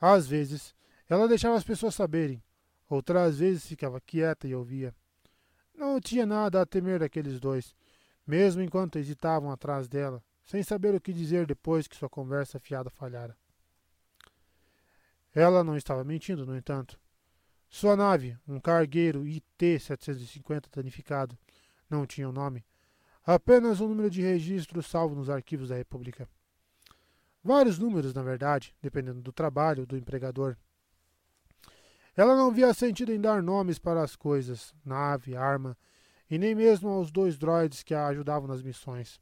Às vezes, ela deixava as pessoas saberem, Outras vezes ficava quieta e ouvia. Não tinha nada a temer daqueles dois, mesmo enquanto hesitavam atrás dela, sem saber o que dizer depois que sua conversa fiada falhara. Ela não estava mentindo, no entanto. Sua nave, um cargueiro IT-750 danificado, não tinha um nome, apenas um número de registro salvo nos arquivos da República. Vários números, na verdade, dependendo do trabalho do empregador. Ela não via sentido em dar nomes para as coisas, nave, arma, e nem mesmo aos dois droids que a ajudavam nas missões.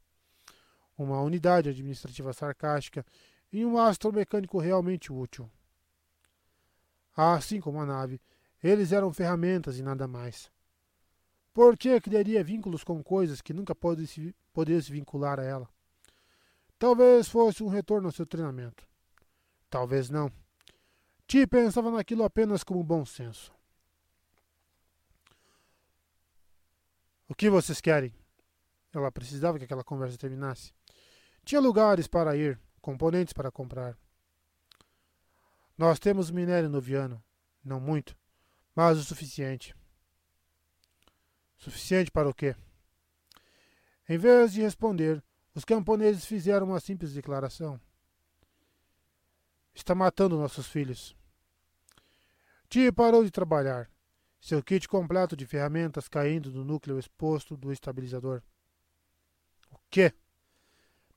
Uma unidade administrativa sarcástica e um astromecânico realmente útil. Assim como a nave, eles eram ferramentas e nada mais. Por que criaria vínculos com coisas que nunca se, poderia se vincular a ela? Talvez fosse um retorno ao seu treinamento. Talvez não. Ti pensava naquilo apenas como bom senso. O que vocês querem? Ela precisava que aquela conversa terminasse. Tinha lugares para ir, componentes para comprar. Nós temos minério noviano. Não muito, mas o suficiente. Suficiente para o quê? Em vez de responder, os camponeses fizeram uma simples declaração. Está matando nossos filhos. Tia parou de trabalhar, seu kit completo de ferramentas caindo do núcleo exposto do estabilizador. O quê?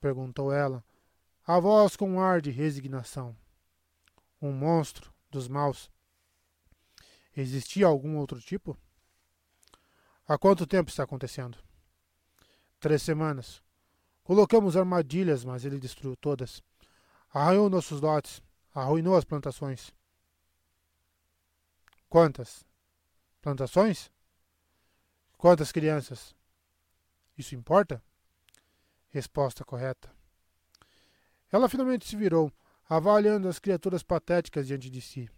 perguntou ela, a voz com um ar de resignação. Um monstro dos maus. Existia algum outro tipo? Há quanto tempo está acontecendo? Três semanas. Colocamos armadilhas, mas ele destruiu todas. Arranhou nossos lotes, arruinou as plantações. Quantas? Plantações? Quantas crianças? Isso importa? Resposta correta. Ela finalmente se virou, avaliando as criaturas patéticas diante de si.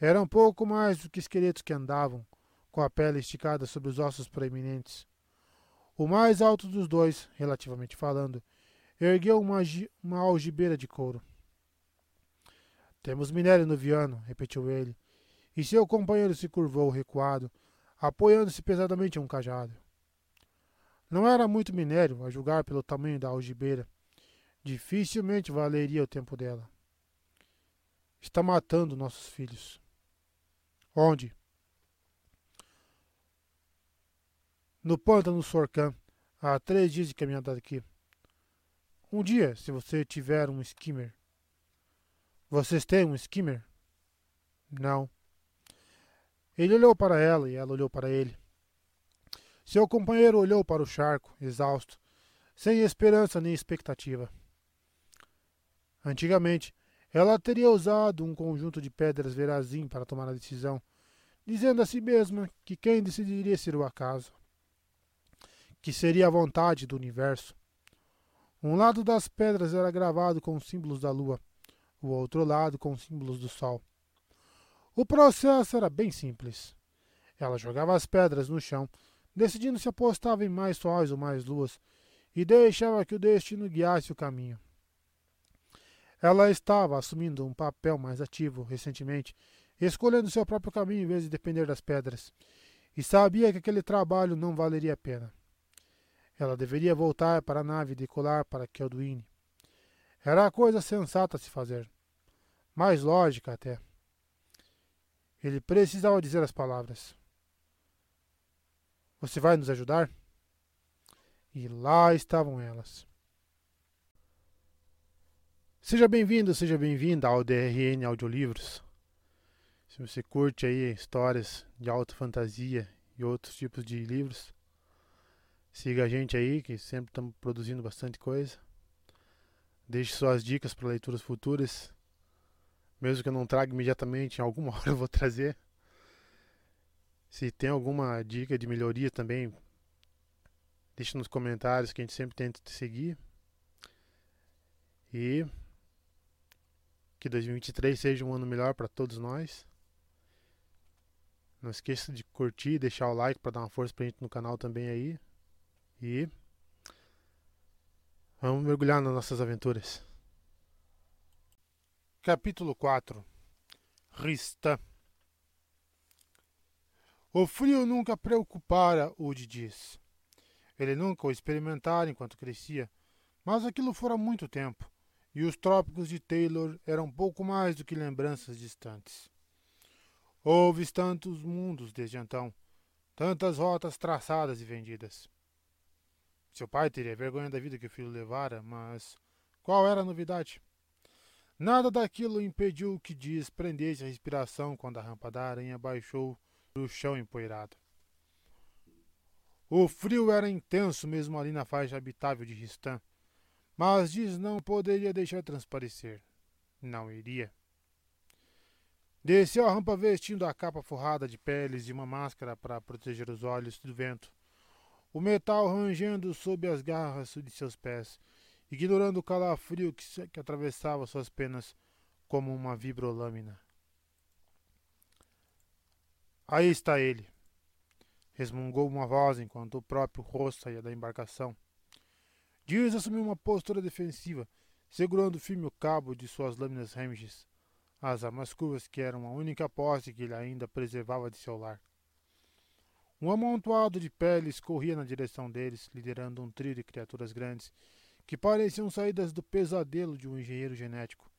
Eram pouco mais do que esqueletos que andavam, com a pele esticada sobre os ossos proeminentes. O mais alto dos dois, relativamente falando, ergueu uma, uma algibeira de couro. Temos minério no Viano, repetiu ele, e seu companheiro se curvou recuado, apoiando-se pesadamente em um cajado. Não era muito minério, a julgar pelo tamanho da algibeira. Dificilmente valeria o tempo dela. Está matando nossos filhos. Onde? No pântano Sorcan, há três dias de caminhada daqui. Um dia, se você tiver um skimmer. Vocês têm um skimmer? Não. Ele olhou para ela e ela olhou para ele. Seu companheiro olhou para o charco, exausto, sem esperança nem expectativa. Antigamente, ela teria usado um conjunto de pedras verazim para tomar a decisão, dizendo a si mesma que quem decidiria ser o acaso, que seria a vontade do universo. Um lado das pedras era gravado com os símbolos da lua, o outro lado com os símbolos do sol. O processo era bem simples. Ela jogava as pedras no chão, decidindo se apostava em mais sóis ou mais luas, e deixava que o destino guiasse o caminho. Ela estava assumindo um papel mais ativo recentemente, escolhendo seu próprio caminho em vez de depender das pedras, e sabia que aquele trabalho não valeria a pena. Ela deveria voltar para a nave e decolar para Kelduine. Era a coisa sensata a se fazer. Mais lógica até. Ele precisava dizer as palavras. Você vai nos ajudar? E lá estavam elas. Seja bem-vindo, seja bem-vinda ao DRN Audiolivros. Se você curte aí histórias de alta fantasia e outros tipos de livros, siga a gente aí, que sempre estamos produzindo bastante coisa. Deixe suas dicas para leituras futuras mesmo que eu não traga imediatamente, em alguma hora eu vou trazer. Se tem alguma dica de melhoria também, deixe nos comentários que a gente sempre tenta te seguir. E que 2023 seja um ano melhor para todos nós. Não esqueça de curtir, deixar o like para dar uma força pra gente no canal também aí. E vamos mergulhar nas nossas aventuras. Capítulo 4 Rista O frio nunca preocupara o Didis. Ele nunca o experimentara enquanto crescia, mas aquilo fora muito tempo, e os trópicos de Taylor eram pouco mais do que lembranças distantes. Houve tantos mundos desde então, tantas rotas traçadas e vendidas. Seu pai teria vergonha da vida que o filho levara, mas qual era a novidade? Nada daquilo impediu que Dias prendesse a respiração quando a rampa da aranha baixou do chão empoeirado. O frio era intenso mesmo ali na faixa habitável de Ristan, mas Dias não poderia deixar transparecer. Não iria. Desceu a rampa vestindo a capa forrada de peles e uma máscara para proteger os olhos do vento. O metal rangendo sob as garras de seus pés ignorando o calafrio que, que atravessava suas penas como uma vibrolâmina. Aí está ele, resmungou uma voz enquanto o próprio rosto saía da embarcação. Dias assumiu uma postura defensiva, segurando firme o cabo de suas lâminas remiges, as armas curvas que eram a única posse que ele ainda preservava de seu lar. Um amontoado de peles corria na direção deles, liderando um trio de criaturas grandes que pareciam saídas do pesadelo de um engenheiro genético.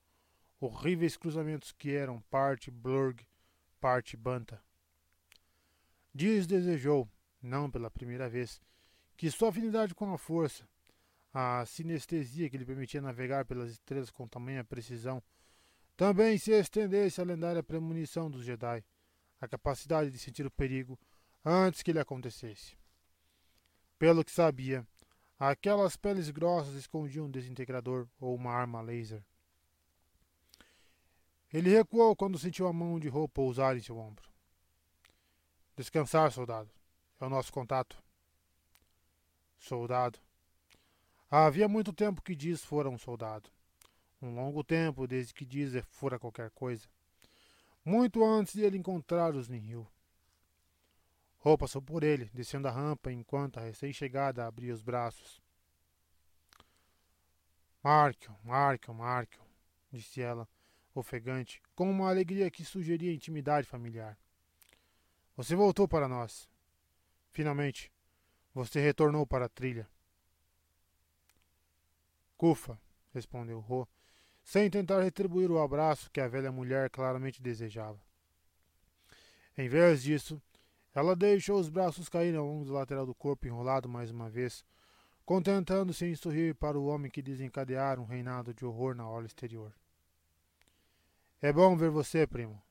Horríveis cruzamentos que eram parte Blurg, parte Banta. Dias desejou, não pela primeira vez, que sua afinidade com a força, a sinestesia que lhe permitia navegar pelas estrelas com tamanha precisão, também se estendesse à lendária premonição dos Jedi, a capacidade de sentir o perigo antes que ele acontecesse. Pelo que sabia, Aquelas peles grossas escondiam um desintegrador ou uma arma laser. Ele recuou quando sentiu a mão de roupa pousar em seu ombro. Descansar, soldado. É o nosso contato. Soldado. Havia muito tempo que Diz fora um soldado. Um longo tempo desde que Diz fora qualquer coisa. Muito antes de ele encontrar os Ninhil. Rô passou por ele, descendo a rampa enquanto a recém-chegada abria os braços. Markel, Markel, Markel, disse ela, ofegante, com uma alegria que sugeria intimidade familiar. Você voltou para nós. Finalmente, você retornou para a trilha. Cufa, respondeu Ro, sem tentar retribuir o abraço que a velha mulher claramente desejava. Em vez disso, ela deixou os braços caírem ao longo do lateral do corpo enrolado mais uma vez, contentando-se em sorrir para o homem que desencadeara um reinado de horror na orla exterior. É bom ver você, primo.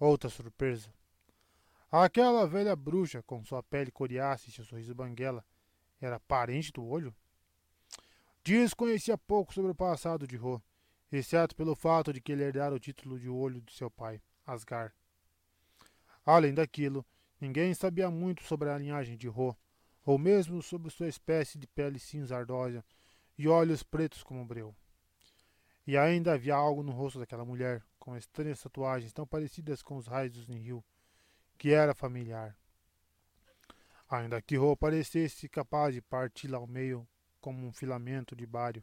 Outra surpresa. Aquela velha bruxa, com sua pele coriácea e seu sorriso banguela, era parente do olho? Dias conhecia pouco sobre o passado de Ro, exceto pelo fato de que ele herdara o título de olho de seu pai, Asgar. Além daquilo, ninguém sabia muito sobre a linhagem de Ro, ou mesmo sobre sua espécie de pele cinza e olhos pretos como breu. E ainda havia algo no rosto daquela mulher, com estranhas tatuagens tão parecidas com os raios dos Nihil, que era familiar. Ainda que Ro parecesse capaz de parti-la ao meio como um filamento de bário.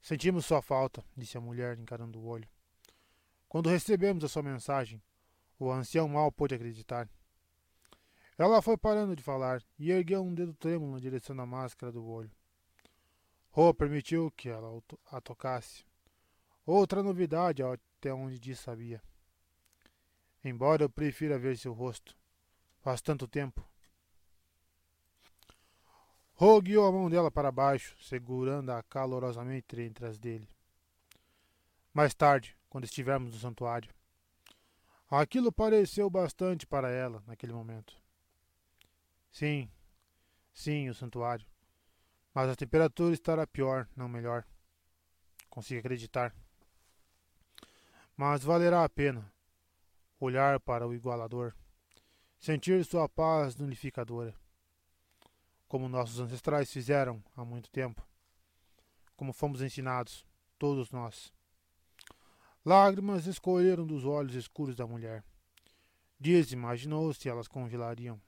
Sentimos sua falta, disse a mulher, encarando o olho. Quando recebemos a sua mensagem, o ancião mal pôde acreditar. Ela foi parando de falar e ergueu um dedo trêmulo na direção da máscara do olho. Ro permitiu que ela a tocasse. Outra novidade até onde diz sabia. Embora eu prefira ver seu rosto. Faz tanto tempo. Ro guiou a mão dela para baixo, segurando-a calorosamente entre as dele. Mais tarde, quando estivermos no santuário. Aquilo pareceu bastante para ela naquele momento. Sim, sim, o santuário. Mas a temperatura estará pior, não melhor. Consigo acreditar. Mas valerá a pena olhar para o igualador, sentir sua paz unificadora como nossos ancestrais fizeram há muito tempo, como fomos ensinados, todos nós. Lágrimas escorreram dos olhos escuros da mulher. Dias imaginou se elas congelariam.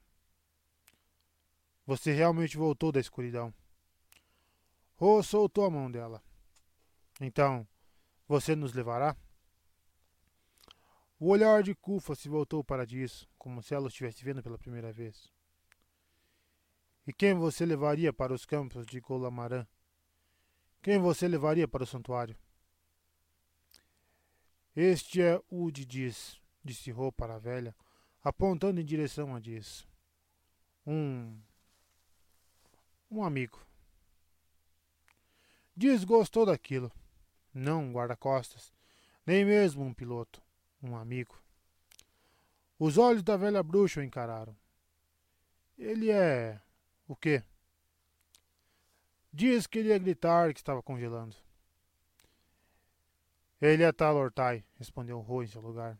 Você realmente voltou da escuridão. Ro soltou a mão dela. Então, você nos levará? O olhar de Kufa se voltou para disso, como se ela o estivesse vendo pela primeira vez. E quem você levaria para os campos de Golamarã? Quem você levaria para o santuário? Este é o de Diz, disse Rô para a velha, apontando em direção a Diz. Um. um amigo. Diz gostou daquilo. Não um guarda-costas, nem mesmo um piloto. Um amigo. Os olhos da velha bruxa o encararam. Ele é o quê? Diz que ele ia gritar que estava congelando. Ele é Talortai, respondeu Ro em seu lugar.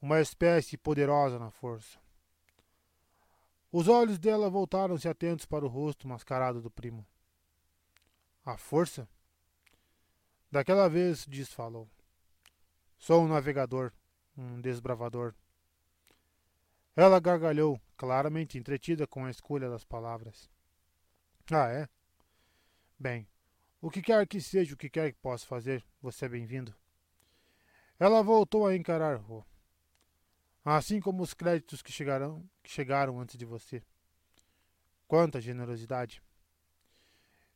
Uma espécie poderosa na força. Os olhos dela voltaram-se atentos para o rosto mascarado do primo. A força? Daquela vez, diz falou. Sou um navegador, um desbravador. Ela gargalhou, claramente entretida com a escolha das palavras. Ah, é? Bem, o que quer que seja, o que quer que possa fazer, você é bem-vindo. Ela voltou a encarar Ro. Assim como os créditos que chegaram, que chegaram antes de você. Quanta generosidade!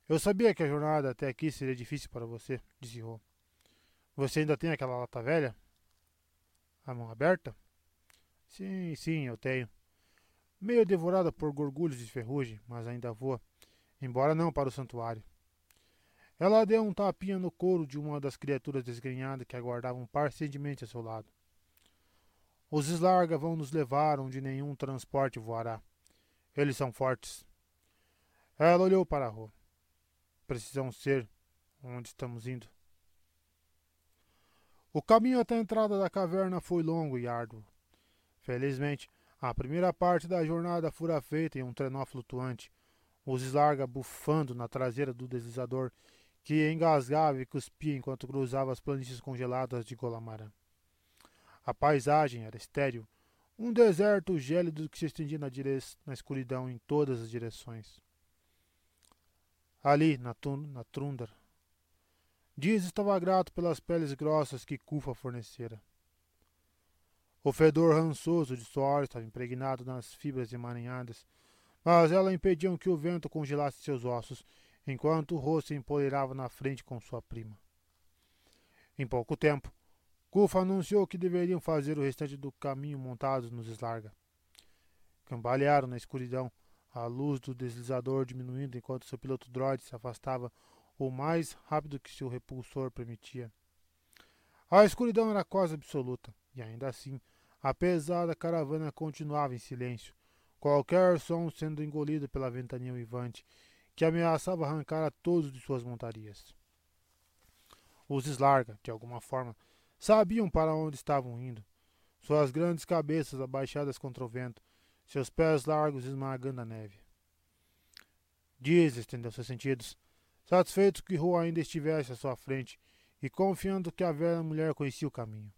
Eu sabia que a jornada até aqui seria difícil para você, disse Ro. Você ainda tem aquela lata velha? A mão aberta? Sim, sim, eu tenho. Meio devorada por gorgulhos de ferrugem, mas ainda voa, embora não para o santuário. Ela deu um tapinha no couro de uma das criaturas desgrenhadas que aguardavam pacientemente a seu lado. Os Slarga vão nos levar onde nenhum transporte voará. Eles são fortes. Ela olhou para a rua. Precisamos ser onde estamos indo. O caminho até a entrada da caverna foi longo e árduo. Felizmente, a primeira parte da jornada fora feita em um trenó flutuante, os eslarga bufando na traseira do deslizador, que engasgava e cuspia enquanto cruzava as planícies congeladas de Golamarã. A paisagem era estéril, um deserto gélido que se estendia na, na escuridão em todas as direções. ali na, na. Dias estava grato pelas peles grossas que Kufa fornecera. O fedor rançoso de suor estava impregnado nas fibras emaranhadas, mas elas impediam que o vento congelasse seus ossos, enquanto o rosto empoleirava na frente com sua prima. Em pouco tempo, Kufa anunciou que deveriam fazer o restante do caminho montados nos Slarga. Cambalearam na escuridão, a luz do deslizador diminuindo enquanto seu piloto droid se afastava o mais rápido que seu repulsor permitia. A escuridão era quase absoluta, e ainda assim, a pesada caravana continuava em silêncio, qualquer som sendo engolido pela ventania uivante, que ameaçava arrancar a todos de suas montarias. Os Slarga, de alguma forma, Sabiam para onde estavam indo. Suas grandes cabeças abaixadas contra o vento, seus pés largos esmagando a neve. Dias estendeu seus sentidos, satisfeito que Rua ainda estivesse à sua frente e confiando que a velha mulher conhecia o caminho.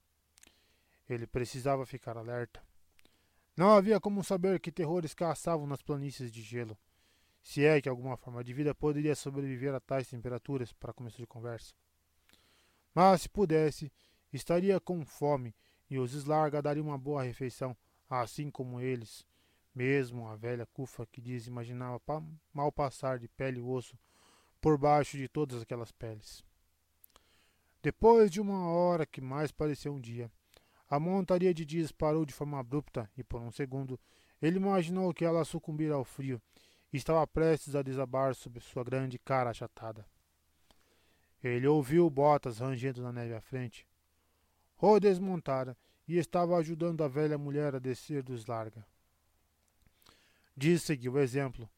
Ele precisava ficar alerta. Não havia como saber que terrores caçavam nas planícies de gelo, se é que alguma forma de vida poderia sobreviver a tais temperaturas para começo de conversa. Mas se pudesse, estaria com fome e os Slarga dariam uma boa refeição, assim como eles. Mesmo a velha Cufa que diz imaginava mal passar de pele e osso por baixo de todas aquelas peles. Depois de uma hora que mais parecia um dia, a montaria de Dias parou de forma abrupta e por um segundo ele imaginou que ela sucumbira ao frio e estava prestes a desabar sobre sua grande cara achatada. Ele ouviu botas rangendo na neve à frente. Rô desmontara e estava ajudando a velha mulher a descer dos larga. Diz seguiu o exemplo,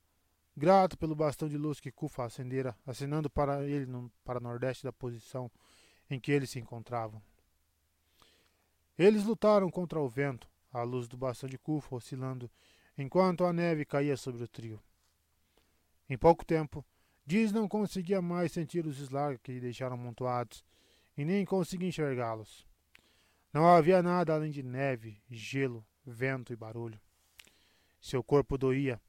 grato pelo bastão de luz que Kufa acendera, acenando para ele no, para nordeste da posição em que eles se encontravam. Eles lutaram contra o vento, a luz do bastão de Kufa oscilando, enquanto a neve caía sobre o trio. Em pouco tempo, Diz não conseguia mais sentir os eslargos que lhe deixaram amontoados, e nem conseguia enxergá-los. Não havia nada além de neve, gelo, vento e barulho. Seu corpo doía.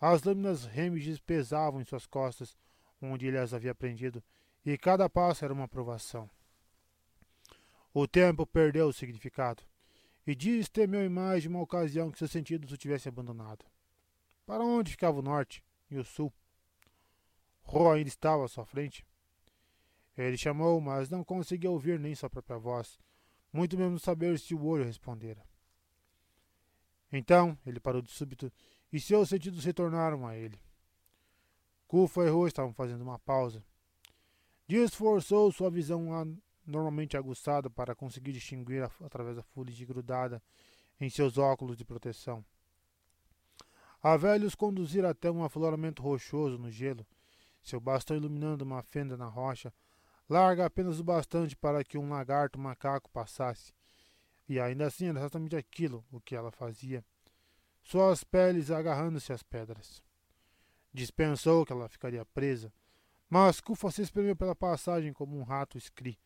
As lâminas remiges pesavam em suas costas, onde ele as havia prendido, e cada passo era uma provação. O tempo perdeu o significado, e Dias temeu mais de uma ocasião que seus sentidos o tivessem abandonado. Para onde ficava o norte e o sul? Ro ainda estava à sua frente. Ele chamou, mas não conseguia ouvir nem sua própria voz muito menos saber se o olho respondera. Então ele parou de súbito e seus sentidos retornaram a ele. Kufa e Rô estavam fazendo uma pausa. Dias forçou sua visão normalmente aguçada para conseguir distinguir através da fuligem grudada em seus óculos de proteção. A velha os conduzira até um afloramento rochoso no gelo, seu bastão iluminando uma fenda na rocha larga apenas o bastante para que um lagarto macaco passasse. E ainda assim era exatamente aquilo o que ela fazia, suas peles agarrando-se às pedras. Dispensou que ela ficaria presa, mas Kufa se espremeu pela passagem como um rato escri,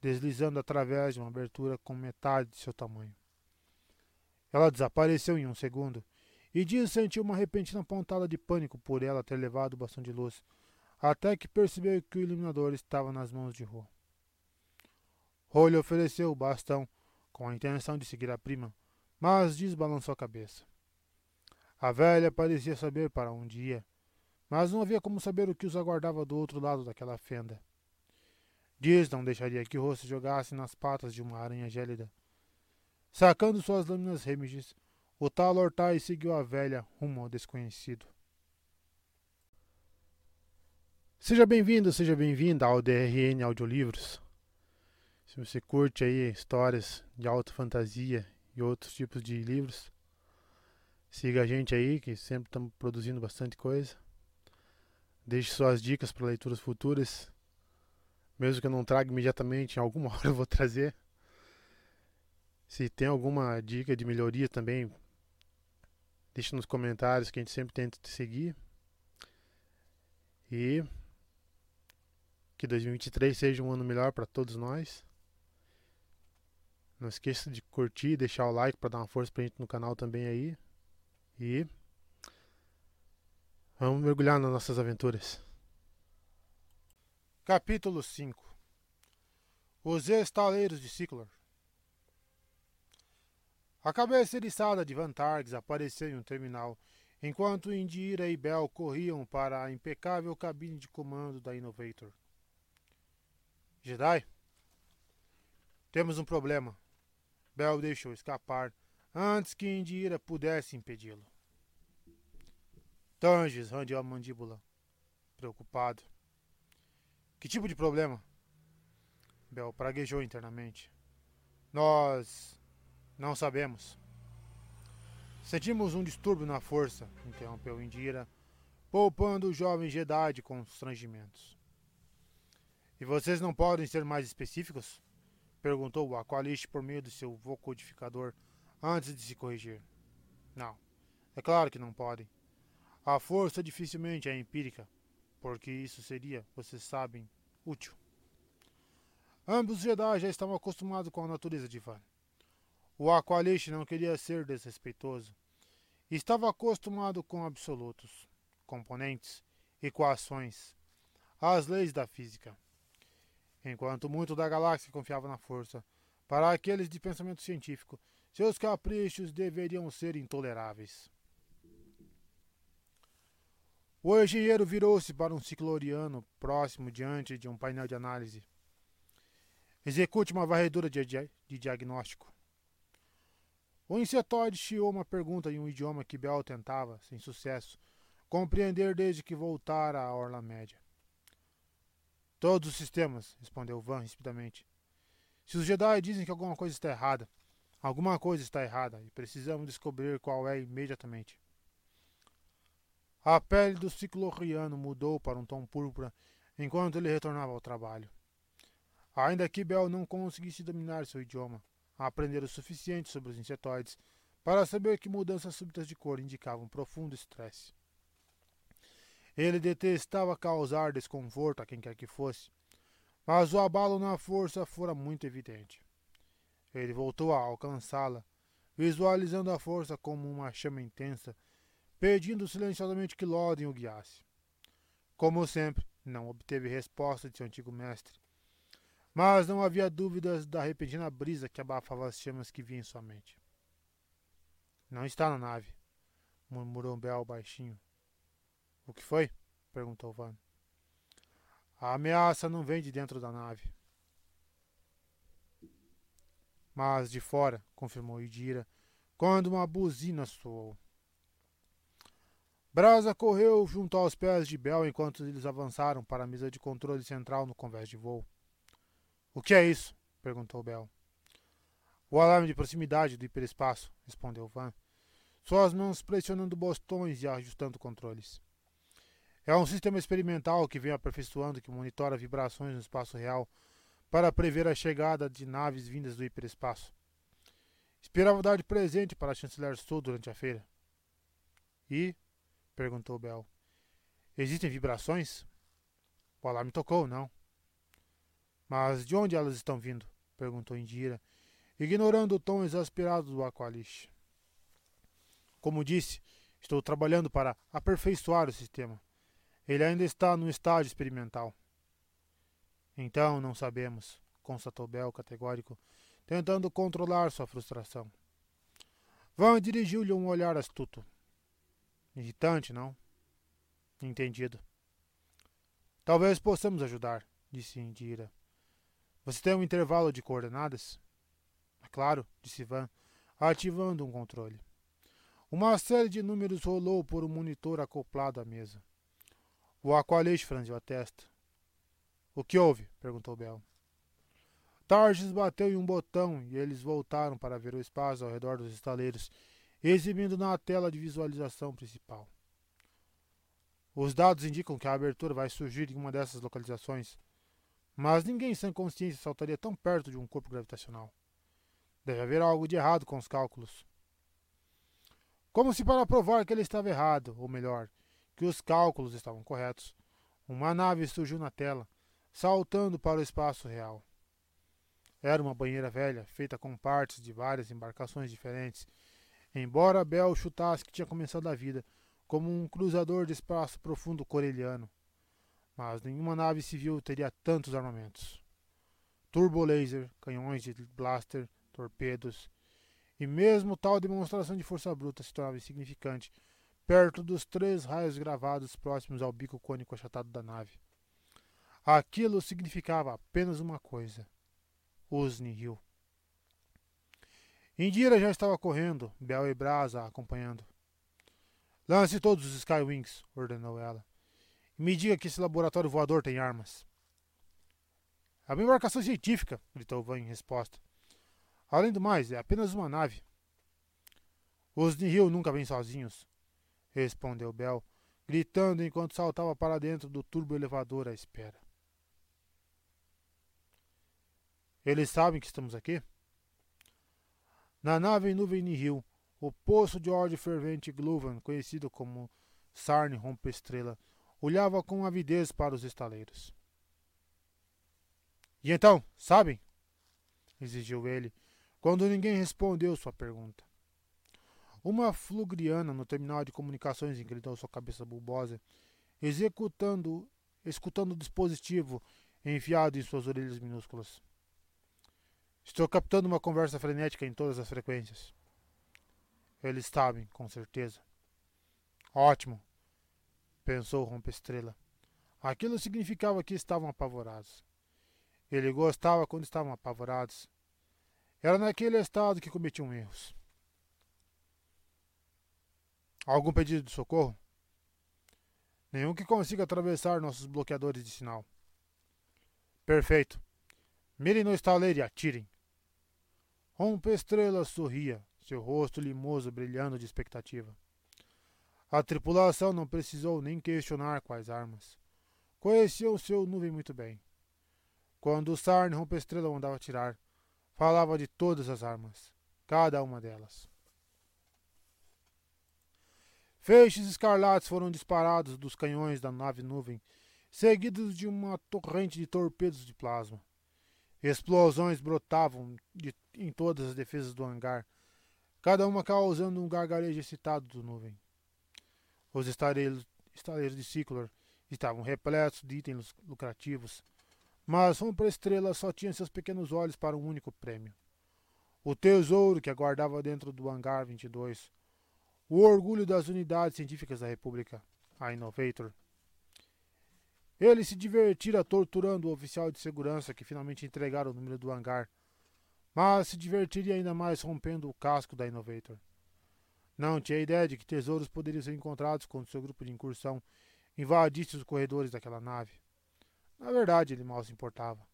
deslizando através de uma abertura com metade de seu tamanho. Ela desapareceu em um segundo, e Dias sentiu uma repentina pontada de pânico por ela ter levado o bastão de luz, até que percebeu que o iluminador estava nas mãos de Ro. Ro lhe ofereceu o bastão com a intenção de seguir a prima, mas desbalançou a cabeça. A velha parecia saber para onde ia, mas não havia como saber o que os aguardava do outro lado daquela fenda. Diz não deixaria que Ro se jogasse nas patas de uma aranha gélida. Sacando suas lâminas remiges, o tal Ortai seguiu a velha rumo ao desconhecido. Seja bem-vindo, seja bem-vinda ao DRN Audiolivros. Se você curte aí histórias de alta fantasia e outros tipos de livros, siga a gente aí, que sempre estamos produzindo bastante coisa. Deixe suas dicas para leituras futuras. Mesmo que eu não traga imediatamente, em alguma hora eu vou trazer. Se tem alguma dica de melhoria também, deixe nos comentários que a gente sempre tenta te seguir. E que 2023 seja um ano melhor para todos nós. Não esqueça de curtir, deixar o like para dar uma força pra gente no canal também aí. E vamos mergulhar nas nossas aventuras. Capítulo 5 Os estaleiros de Ciclor A cabeça eriçada de Vantargs apareceu em um terminal, enquanto Indira e Bel corriam para a impecável cabine de comando da Innovator. Jedi? Temos um problema. Bel deixou escapar antes que Indira pudesse impedi-lo. Tanges randeou a mandíbula, preocupado. Que tipo de problema? Bel praguejou internamente. Nós não sabemos. Sentimos um distúrbio na força, interrompeu Indira, poupando o jovem Jedi de constrangimentos. E vocês não podem ser mais específicos? perguntou o Aqualist por meio do seu vocodificador antes de se corrigir. Não, é claro que não podem. A força dificilmente é empírica, porque isso seria, vocês sabem, útil. Ambos os Jedi já estavam acostumados com a natureza divina. O Aqualish não queria ser desrespeitoso. Estava acostumado com absolutos, componentes, equações, as leis da física. Enquanto muito da galáxia confiava na força, para aqueles de pensamento científico, seus caprichos deveriam ser intoleráveis. O engenheiro virou-se para um cicloriano próximo diante de um painel de análise. Execute uma varredura de, de diagnóstico. O insetoide chiou uma pergunta em um idioma que Bell tentava, sem sucesso, compreender desde que voltara à Orla Média. Todos os sistemas, respondeu Van rapidamente. Se os Jedi dizem que alguma coisa está errada, alguma coisa está errada e precisamos descobrir qual é imediatamente. A pele do ciclorriano mudou para um tom púrpura enquanto ele retornava ao trabalho. Ainda que Bell não conseguisse dominar seu idioma, aprender o suficiente sobre os insetoides para saber que mudanças súbitas de cor indicavam profundo estresse. Ele detestava causar desconforto a quem quer que fosse, mas o abalo na força fora muito evidente. Ele voltou a alcançá-la, visualizando a força como uma chama intensa pedindo silenciosamente que Loden o guiasse. Como sempre, não obteve resposta de seu antigo mestre. Mas não havia dúvidas da repentina brisa que abafava as chamas que vinha em sua mente. Não está na nave, murmurou Bel baixinho. O que foi? perguntou Van. A ameaça não vem de dentro da nave. Mas de fora, confirmou Idira, quando uma buzina soou. Brasa correu junto aos pés de Bel enquanto eles avançaram para a mesa de controle central no convés de voo. O que é isso? perguntou Bel. O alarme de proximidade do hiperespaço, respondeu Van, suas mãos pressionando botões e ajustando controles. É um sistema experimental que vem aperfeiçoando que monitora vibrações no espaço real para prever a chegada de naves vindas do hiperespaço. Esperava dar de presente para a chanceler Sul durante a feira. E perguntou Bel. Existem vibrações? O alarme tocou, não? Mas de onde elas estão vindo? perguntou Indira, ignorando o tom exasperado do Aqualish. Como disse, estou trabalhando para aperfeiçoar o sistema. Ele ainda está no estágio experimental. Então não sabemos, constatou Bel categórico, tentando controlar sua frustração. Van dirigiu-lhe um olhar astuto. Irritante, não? Entendido. Talvez possamos ajudar, disse Indira. Você tem um intervalo de coordenadas? É claro, disse Van, ativando um controle. Uma série de números rolou por um monitor acoplado à mesa. O aqualete franziu a testa. O que houve? perguntou Bel. Targes bateu em um botão e eles voltaram para ver o espaço ao redor dos estaleiros exibindo na tela de visualização principal. Os dados indicam que a abertura vai surgir em uma dessas localizações, mas ninguém sem consciência saltaria tão perto de um corpo gravitacional. Deve haver algo de errado com os cálculos. Como se para provar que ele estava errado, ou melhor, que os cálculos estavam corretos, uma nave surgiu na tela, saltando para o espaço real. Era uma banheira velha, feita com partes de várias embarcações diferentes Embora Bel chutasse que tinha começado a vida como um cruzador de espaço profundo coreliano, mas nenhuma nave civil teria tantos armamentos. Turbo laser, canhões de blaster, torpedos, e mesmo tal demonstração de força bruta se tornava insignificante perto dos três raios gravados próximos ao bico cônico achatado da nave. Aquilo significava apenas uma coisa: Usni Hill. Indira já estava correndo, Bel e Brasa acompanhando. Lance todos os Skywings, ordenou ela. Me diga que esse laboratório voador tem armas. É uma embarcação científica, gritou Van em resposta. Além do mais, é apenas uma nave. Os Nihil nunca vêm sozinhos, respondeu Bel, gritando enquanto saltava para dentro do turbo elevador à espera. Eles sabem que estamos aqui? Na nave nuvem Nihil, o poço de ódio fervente Gluvan, conhecido como Sarn Rompe-Estrela, olhava com avidez para os estaleiros. E então, sabem? exigiu ele, quando ninguém respondeu sua pergunta. Uma flugriana no terminal de comunicações inclinou sua cabeça bulbosa, executando, escutando o dispositivo enfiado em suas orelhas minúsculas. Estou captando uma conversa frenética em todas as frequências. Eles sabem, com certeza. Ótimo, pensou Rompe-Estrela. Aquilo significava que estavam apavorados. Ele gostava quando estavam apavorados. Era naquele estado que cometiam erros. Algum pedido de socorro? Nenhum que consiga atravessar nossos bloqueadores de sinal. Perfeito. Mirem no estaleiro e atirem. Rompe-Estrela sorria seu rosto limoso brilhando de expectativa. A tripulação não precisou nem questionar quais armas. Conheciam seu nuvem muito bem. Quando o Sarn Rompe-Estrela mandava atirar, falava de todas as armas, cada uma delas. Feixes escarlates foram disparados dos canhões da nave nuvem, seguidos de uma torrente de torpedos de plasma. Explosões brotavam de, em todas as defesas do hangar, cada uma causando um gargarejo excitado do nuvem. Os estaleiros, estaleiros de Ciclor estavam repletos de itens lucrativos, mas para a estrela só tinha seus pequenos olhos para um único prêmio. O tesouro que aguardava dentro do hangar 22. O orgulho das unidades científicas da República, a Innovator. Ele se divertira torturando o oficial de segurança que finalmente entregara o número do hangar mas se divertiria ainda mais rompendo o casco da Innovator. Não tinha ideia de que tesouros poderiam ser encontrados quando seu grupo de incursão invadisse os corredores daquela nave. Na verdade, ele mal se importava.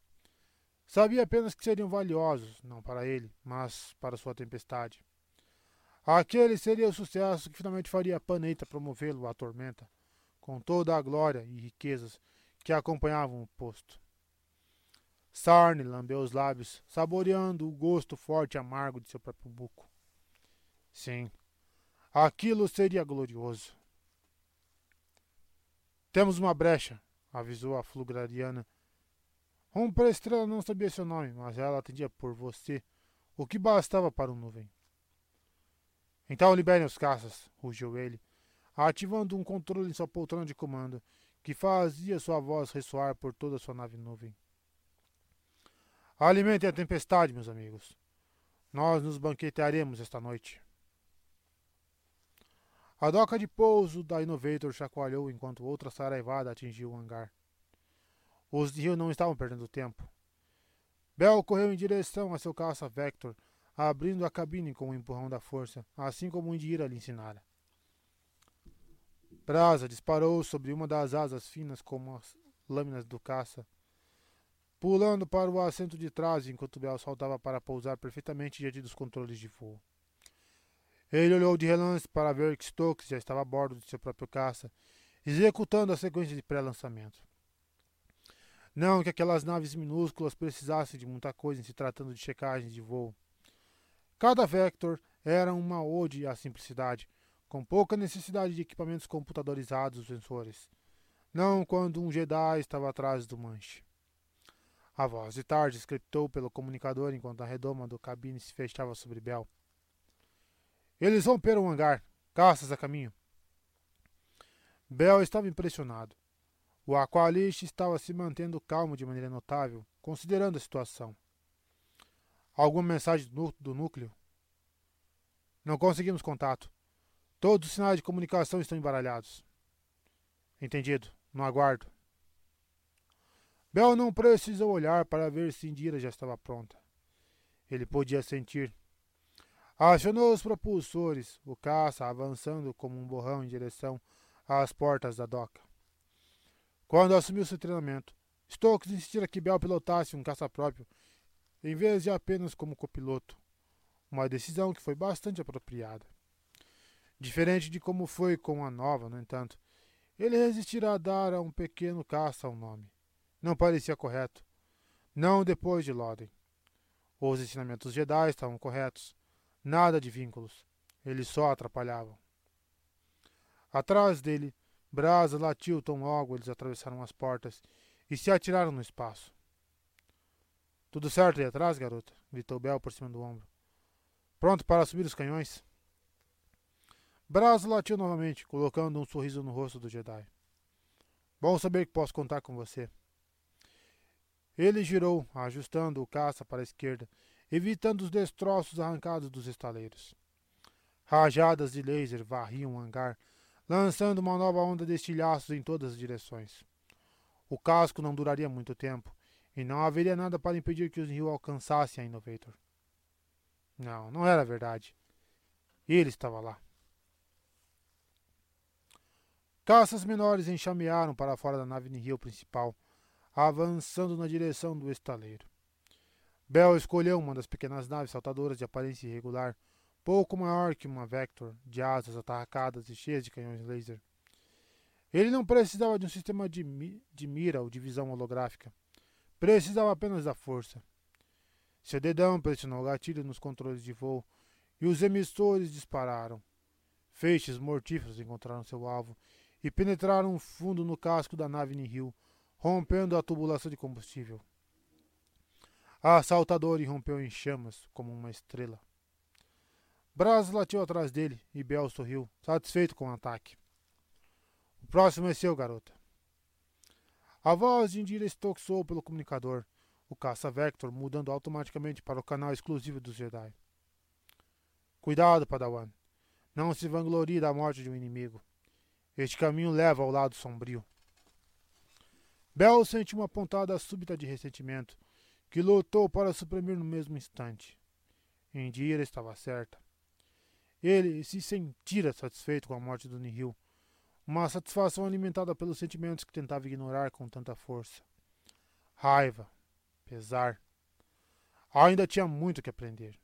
Sabia apenas que seriam valiosos, não para ele, mas para sua tempestade. Aquele seria o sucesso que finalmente faria a Paneita promovê-lo à tormenta, com toda a glória e riquezas que acompanhavam o posto. Sarne lambeu os lábios, saboreando o gosto forte e amargo de seu próprio buco. Sim, aquilo seria glorioso. Temos uma brecha, avisou a flugrariana. A estrela não sabia seu nome, mas ela atendia por você, o que bastava para um nuvem. Então liberem os caças, rugiu ele, ativando um controle em sua poltrona de comando, que fazia sua voz ressoar por toda sua nave nuvem. Alimentem a tempestade, meus amigos. Nós nos banquetearemos esta noite. A doca de pouso da Innovator chacoalhou enquanto outra saraivada atingiu o hangar. Os de Rio não estavam perdendo tempo. Bell correu em direção a seu caça Vector, abrindo a cabine com o empurrão da força, assim como Indira lhe ensinara. Brasa disparou sobre uma das asas finas como as lâminas do caça pulando para o assento de trás enquanto Bell saltava para pousar perfeitamente diante dos controles de voo. Ele olhou de relance para ver que Stokes já estava a bordo de seu próprio caça, executando a sequência de pré-lançamento. Não que aquelas naves minúsculas precisassem de muita coisa em se tratando de checagens de voo. Cada Vector era uma ode à simplicidade, com pouca necessidade de equipamentos computadorizados sensores. Não quando um Jedi estava atrás do manche. A voz de tarde scriptou pelo comunicador enquanto a redoma do cabine se fechava sobre Bell. Eles romperam o hangar. Caças a caminho. Bell estava impressionado. O Aqualist estava se mantendo calmo de maneira notável, considerando a situação. Alguma mensagem do núcleo? Não conseguimos contato. Todos os sinais de comunicação estão embaralhados. Entendido. Não aguardo. Bel não precisou olhar para ver se Indira já estava pronta. Ele podia sentir. Acionou os propulsores, o caça avançando como um borrão em direção às portas da doca. Quando assumiu seu treinamento, Stokes insistira que Bell pilotasse um caça próprio, em vez de apenas como copiloto. Uma decisão que foi bastante apropriada. Diferente de como foi com a nova, no entanto, ele resistirá a dar a um pequeno caça um nome. Não parecia correto. Não depois de Loden. Os ensinamentos Jedi estavam corretos. Nada de vínculos. Eles só atrapalhavam. Atrás dele, Brasa latiu tão logo eles atravessaram as portas e se atiraram no espaço. Tudo certo aí atrás, garota? gritou Bel por cima do ombro. Pronto para subir os canhões? Brasa latiu novamente, colocando um sorriso no rosto do Jedi. Bom saber que posso contar com você. Ele girou, ajustando o caça para a esquerda, evitando os destroços arrancados dos estaleiros. Rajadas de laser varriam o hangar, lançando uma nova onda de estilhaços em todas as direções. O casco não duraria muito tempo, e não haveria nada para impedir que os Rio alcançassem a Innovator. Não, não era verdade. Ele estava lá. Caças menores enxamearam para fora da nave Nihil principal, avançando na direção do estaleiro. Bell escolheu uma das pequenas naves saltadoras de aparência irregular, pouco maior que uma Vector, de asas atarracadas e cheias de canhões laser. Ele não precisava de um sistema de, mi de mira ou de visão holográfica. Precisava apenas da força. Seu dedão pressionou o gatilho nos controles de voo e os emissores dispararam. Feixes mortíferos encontraram seu alvo e penetraram fundo no casco da nave Nihil, rompendo a tubulação de combustível. A assaltadora irrompeu em chamas, como uma estrela. Braz latiu atrás dele e Bel sorriu, satisfeito com o ataque. O próximo é seu, garota. A voz de Indira estoxou pelo comunicador, o caça-vector mudando automaticamente para o canal exclusivo dos Jedi. Cuidado, Padawan. Não se vanglorie da morte de um inimigo. Este caminho leva ao lado sombrio. Bel sentiu uma pontada súbita de ressentimento, que lutou para suprimir no mesmo instante. Indira estava certa. Ele se sentira satisfeito com a morte do Nihil, uma satisfação alimentada pelos sentimentos que tentava ignorar com tanta força. Raiva, pesar. Ainda tinha muito que aprender.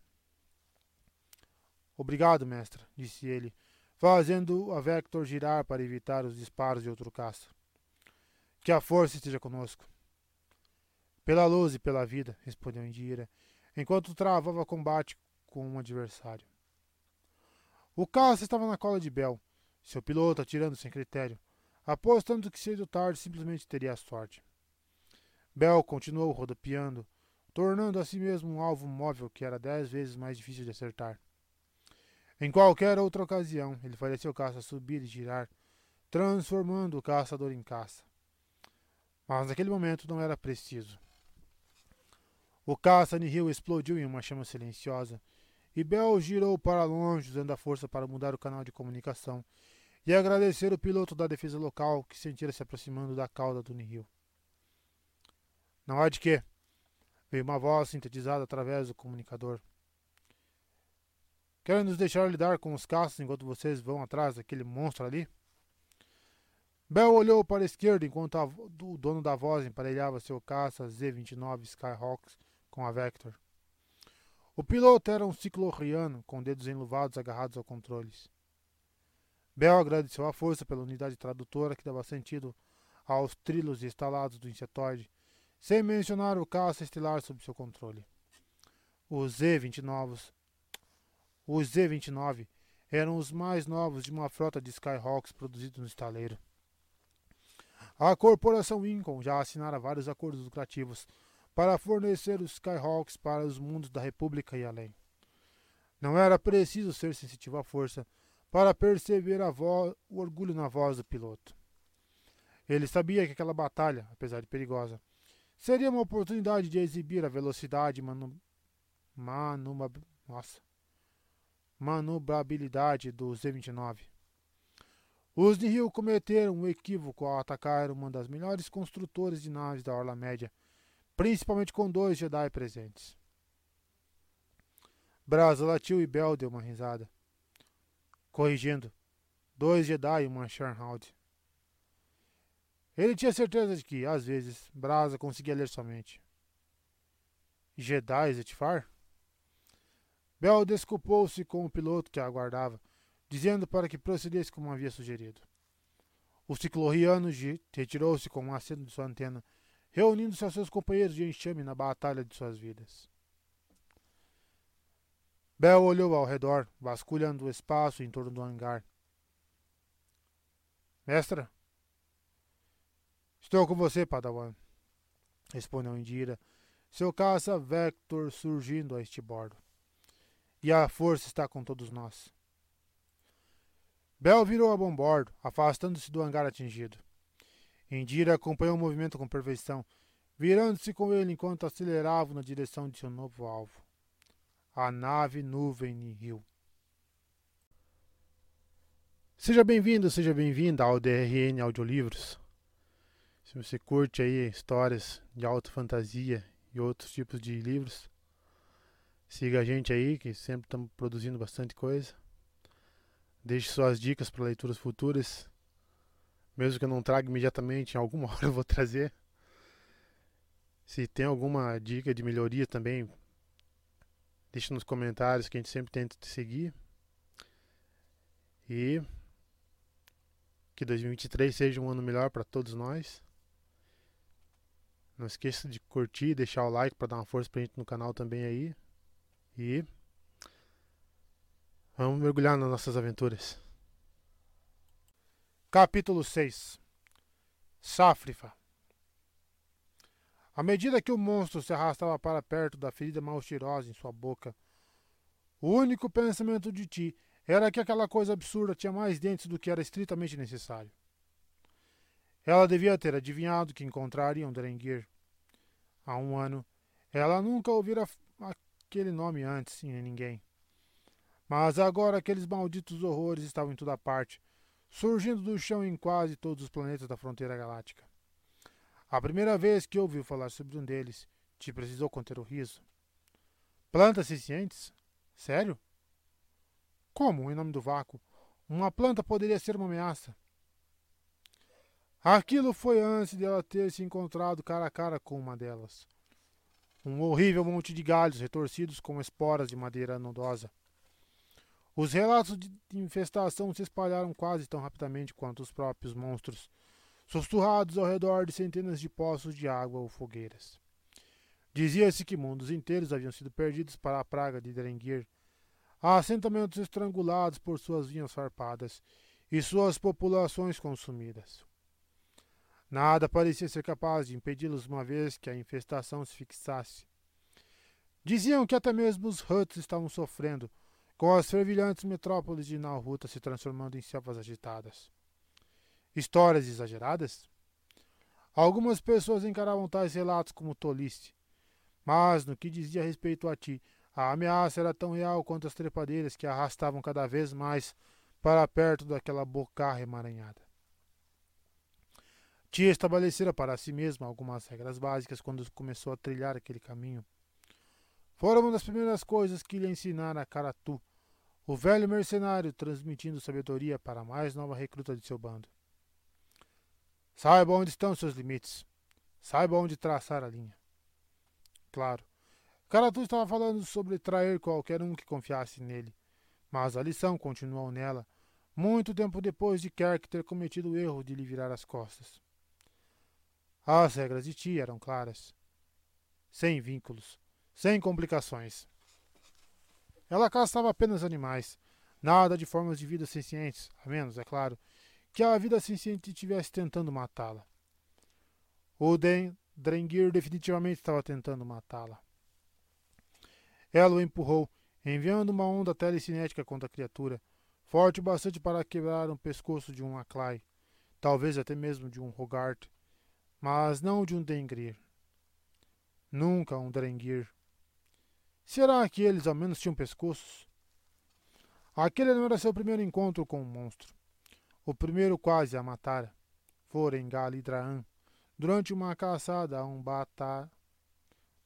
Obrigado, mestra, disse ele, fazendo a Vector girar para evitar os disparos de outro caça. Que a força esteja conosco. Pela luz e pela vida, respondeu Indira, enquanto travava combate com um adversário. O caça estava na cola de Bel, seu piloto atirando sem critério, apostando que cedo ou tarde simplesmente teria a sorte. Bel continuou rodopiando, tornando a si mesmo um alvo móvel que era dez vezes mais difícil de acertar. Em qualquer outra ocasião, ele faria seu caça subir e girar, transformando o caçador em caça mas naquele momento não era preciso. O caça Nihil explodiu em uma chama silenciosa, e Bell girou para longe usando a força para mudar o canal de comunicação e agradecer o piloto da defesa local que sentira se aproximando da cauda do Nihil. Não há de quê, veio uma voz sintetizada através do comunicador. Querem nos deixar lidar com os caças enquanto vocês vão atrás daquele monstro ali? Bell olhou para a esquerda enquanto a, o dono da voz emparelhava seu caça Z-29 Skyhawks com a Vector. O piloto era um ciclorriano com dedos enluvados agarrados ao controles. Bell agradeceu a força pela unidade tradutora que dava sentido aos trilhos instalados do insetoide, sem mencionar o caça estelar sob seu controle. Os Z-29 os Z-29 eram os mais novos de uma frota de Skyhawks produzidos no estaleiro. A corporação Incon já assinara vários acordos lucrativos para fornecer os Skyhawks para os mundos da República e além. Não era preciso ser sensitivo à força para perceber o orgulho na voz do piloto. Ele sabia que aquela batalha, apesar de perigosa, seria uma oportunidade de exibir a velocidade e manu... Manu... Nossa. manobrabilidade do Z-29. Os Nihil cometeram um equívoco ao atacar uma das melhores construtores de naves da Orla Média, principalmente com dois Jedi presentes. Brasa latiu e Bel deu uma risada. Corrigindo, dois Jedi e uma Sharnhound. Ele tinha certeza de que, às vezes, Brasa conseguia ler somente. Jedi Zetifar? Bel desculpou-se com o piloto que a aguardava dizendo para que procedesse como havia sugerido. O ciclorriano retirou-se com um aceno de sua antena, reunindo-se aos seus companheiros de enxame na batalha de suas vidas. Bel olhou ao redor, vasculhando o espaço em torno do hangar. Mestra? Estou com você, Padawan, respondeu Indira, seu caça Vector surgindo a este bordo. E a força está com todos nós. Bel virou a bombordo, afastando-se do hangar atingido. Indira acompanhou o movimento com perfeição, virando-se com ele enquanto acelerava na direção de seu novo alvo. A nave Nuvem Nihil. Seja bem-vindo, seja bem-vinda ao DRN Audiolivros. Se você curte aí histórias de alta fantasia e outros tipos de livros, siga a gente aí, que sempre estamos produzindo bastante coisa. Deixe suas dicas para leituras futuras. Mesmo que eu não traga imediatamente, em alguma hora eu vou trazer. Se tem alguma dica de melhoria também, deixe nos comentários que a gente sempre tenta te seguir. E que 2023 seja um ano melhor para todos nós. Não esqueça de curtir, deixar o like para dar uma força pra gente no canal também aí. E Vamos mergulhar nas nossas aventuras. Capítulo 6 Sáfrifa À medida que o monstro se arrastava para perto da ferida mal cheirosa em sua boca, o único pensamento de Ti era que aquela coisa absurda tinha mais dentes do que era estritamente necessário. Ela devia ter adivinhado que encontraria um Drengir. Há um ano, ela nunca ouvira aquele nome antes em ninguém. Mas agora aqueles malditos horrores estavam em toda parte, surgindo do chão em quase todos os planetas da fronteira galáctica. A primeira vez que ouviu falar sobre um deles, te precisou conter o riso. Plantas sencientes? Sério? Como, em nome do vácuo, uma planta poderia ser uma ameaça? Aquilo foi antes de ela ter se encontrado cara a cara com uma delas. Um horrível monte de galhos retorcidos com esporas de madeira nodosa. Os relatos de infestação se espalharam quase tão rapidamente quanto os próprios monstros, sussurrados ao redor de centenas de poços de água ou fogueiras. Dizia-se que mundos inteiros haviam sido perdidos para a praga de Drengir, assentamentos estrangulados por suas vinhas farpadas e suas populações consumidas. Nada parecia ser capaz de impedi-los uma vez que a infestação se fixasse. Diziam que até mesmo os Huts estavam sofrendo com as fervilhantes metrópoles de Nalruta se transformando em selvas agitadas. Histórias exageradas? Algumas pessoas encaravam tais relatos como tolice, mas no que dizia respeito a ti, a ameaça era tão real quanto as trepadeiras que arrastavam cada vez mais para perto daquela bocarra emaranhada. Tia estabelecera para si mesma algumas regras básicas quando começou a trilhar aquele caminho Fora uma das primeiras coisas que lhe ensinara Karatu, o velho mercenário transmitindo sabedoria para a mais nova recruta de seu bando. Saiba onde estão seus limites. Saiba onde traçar a linha. Claro, Karatu estava falando sobre trair qualquer um que confiasse nele, mas a lição continuou nela, muito tempo depois de Kerk ter cometido o erro de lhe virar as costas. As regras de Ti eram claras. Sem vínculos, sem complicações. Ela caçava apenas animais, nada de formas de vida sencientes, a menos, é claro, que a vida senciente estivesse tentando matá-la. O Den Drengir definitivamente estava tentando matá-la. Ela o empurrou, enviando uma onda telecinética contra a criatura, forte o bastante para quebrar o pescoço de um Aklai, talvez até mesmo de um Rogart, mas não de um Dengrir. Nunca um Drengir. Será que eles ao menos tinham pescoços? Aquele não era seu primeiro encontro com um monstro. O primeiro quase a matara. Fora em Galidraan, durante uma caçada a um bata...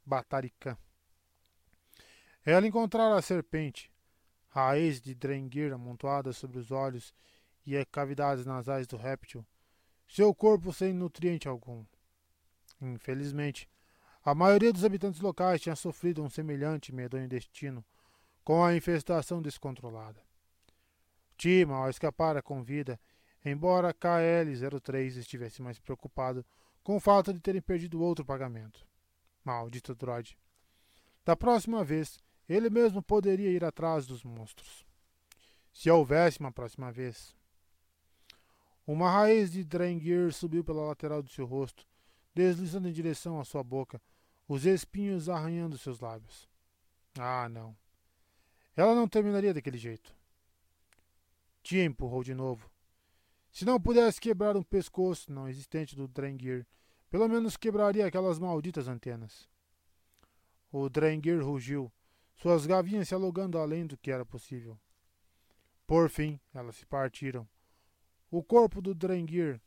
bataricã. Ela encontrara a serpente, raiz de Drengir amontoada sobre os olhos e as cavidades nasais do réptil, seu corpo sem nutriente algum. Infelizmente, a maioria dos habitantes locais tinha sofrido um semelhante medonho destino com a infestação descontrolada. Tima, ao escapar com vida, embora KL-03 estivesse mais preocupado com o fato de terem perdido outro pagamento. Maldito droid. Da próxima vez, ele mesmo poderia ir atrás dos monstros. Se houvesse uma próxima vez. Uma raiz de Drengir subiu pela lateral do seu rosto, deslizando em direção à sua boca, os espinhos arranhando seus lábios. Ah, não. Ela não terminaria daquele jeito. Tia empurrou de novo. Se não pudesse quebrar um pescoço não existente do Drengir, pelo menos quebraria aquelas malditas antenas. O Drengir rugiu, suas gavinhas se alongando além do que era possível. Por fim, elas se partiram. O corpo do Drengir,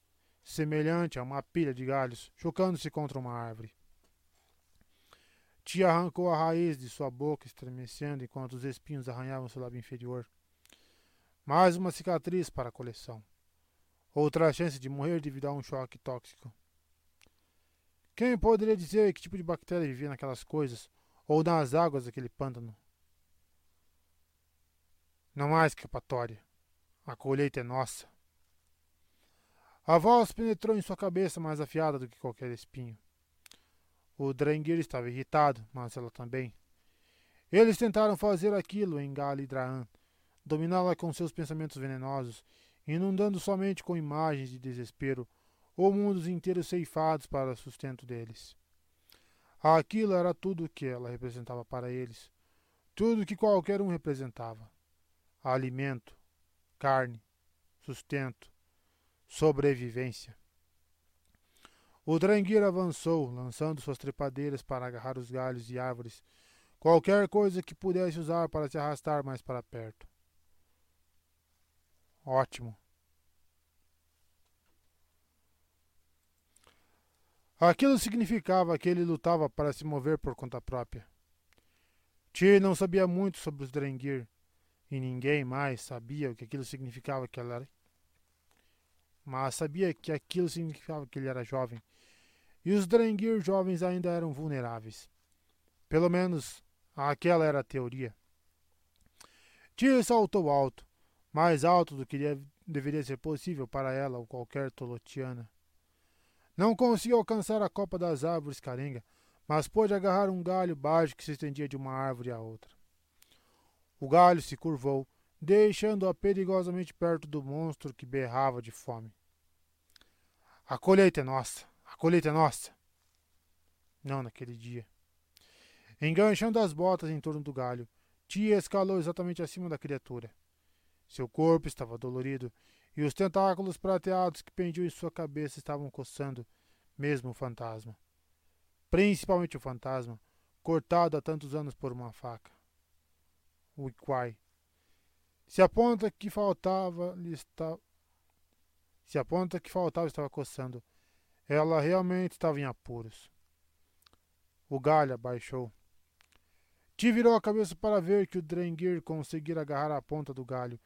semelhante a uma pilha de galhos, chocando-se contra uma árvore. Tia arrancou a raiz de sua boca, estremecendo enquanto os espinhos arranhavam seu lábio inferior. Mais uma cicatriz para a coleção. Outra chance de morrer devido a um choque tóxico. Quem poderia dizer que tipo de bactéria vivia naquelas coisas ou nas águas daquele pântano? Não há escapatória. A colheita é nossa. A voz penetrou em sua cabeça mais afiada do que qualquer espinho. O Drengir estava irritado, mas ela também. Eles tentaram fazer aquilo em Galidraan, dominá-la com seus pensamentos venenosos, inundando somente com imagens de desespero ou mundos inteiros ceifados para o sustento deles. Aquilo era tudo o que ela representava para eles, tudo que qualquer um representava: alimento, carne, sustento, sobrevivência. O Drengir avançou, lançando suas trepadeiras para agarrar os galhos e árvores, qualquer coisa que pudesse usar para se arrastar mais para perto. Ótimo. Aquilo significava que ele lutava para se mover por conta própria. Tyr não sabia muito sobre os Drengir, e ninguém mais sabia o que aquilo significava que ela era. Mas sabia que aquilo significava que ele era jovem e os Drengir jovens ainda eram vulneráveis. Pelo menos aquela era a teoria. Tyr saltou alto, mais alto do que deveria ser possível para ela ou qualquer tolotiana. Não conseguiu alcançar a copa das árvores carenga, mas pôde agarrar um galho baixo que se estendia de uma árvore à outra. O galho se curvou, deixando-a perigosamente perto do monstro que berrava de fome. A colheita é nossa! A colheita é nossa. Não naquele dia. Enganchando as botas em torno do galho, Tia escalou exatamente acima da criatura. Seu corpo estava dolorido e os tentáculos prateados que pendiam em sua cabeça estavam coçando, mesmo o fantasma. Principalmente o fantasma, cortado há tantos anos por uma faca. O Iquai. Se a ponta que faltava lhe estava. Se a ponta que faltava estava coçando, ela realmente estava em apuros. O galho abaixou. Ti virou a cabeça para ver que o Drengir conseguira agarrar a ponta do galho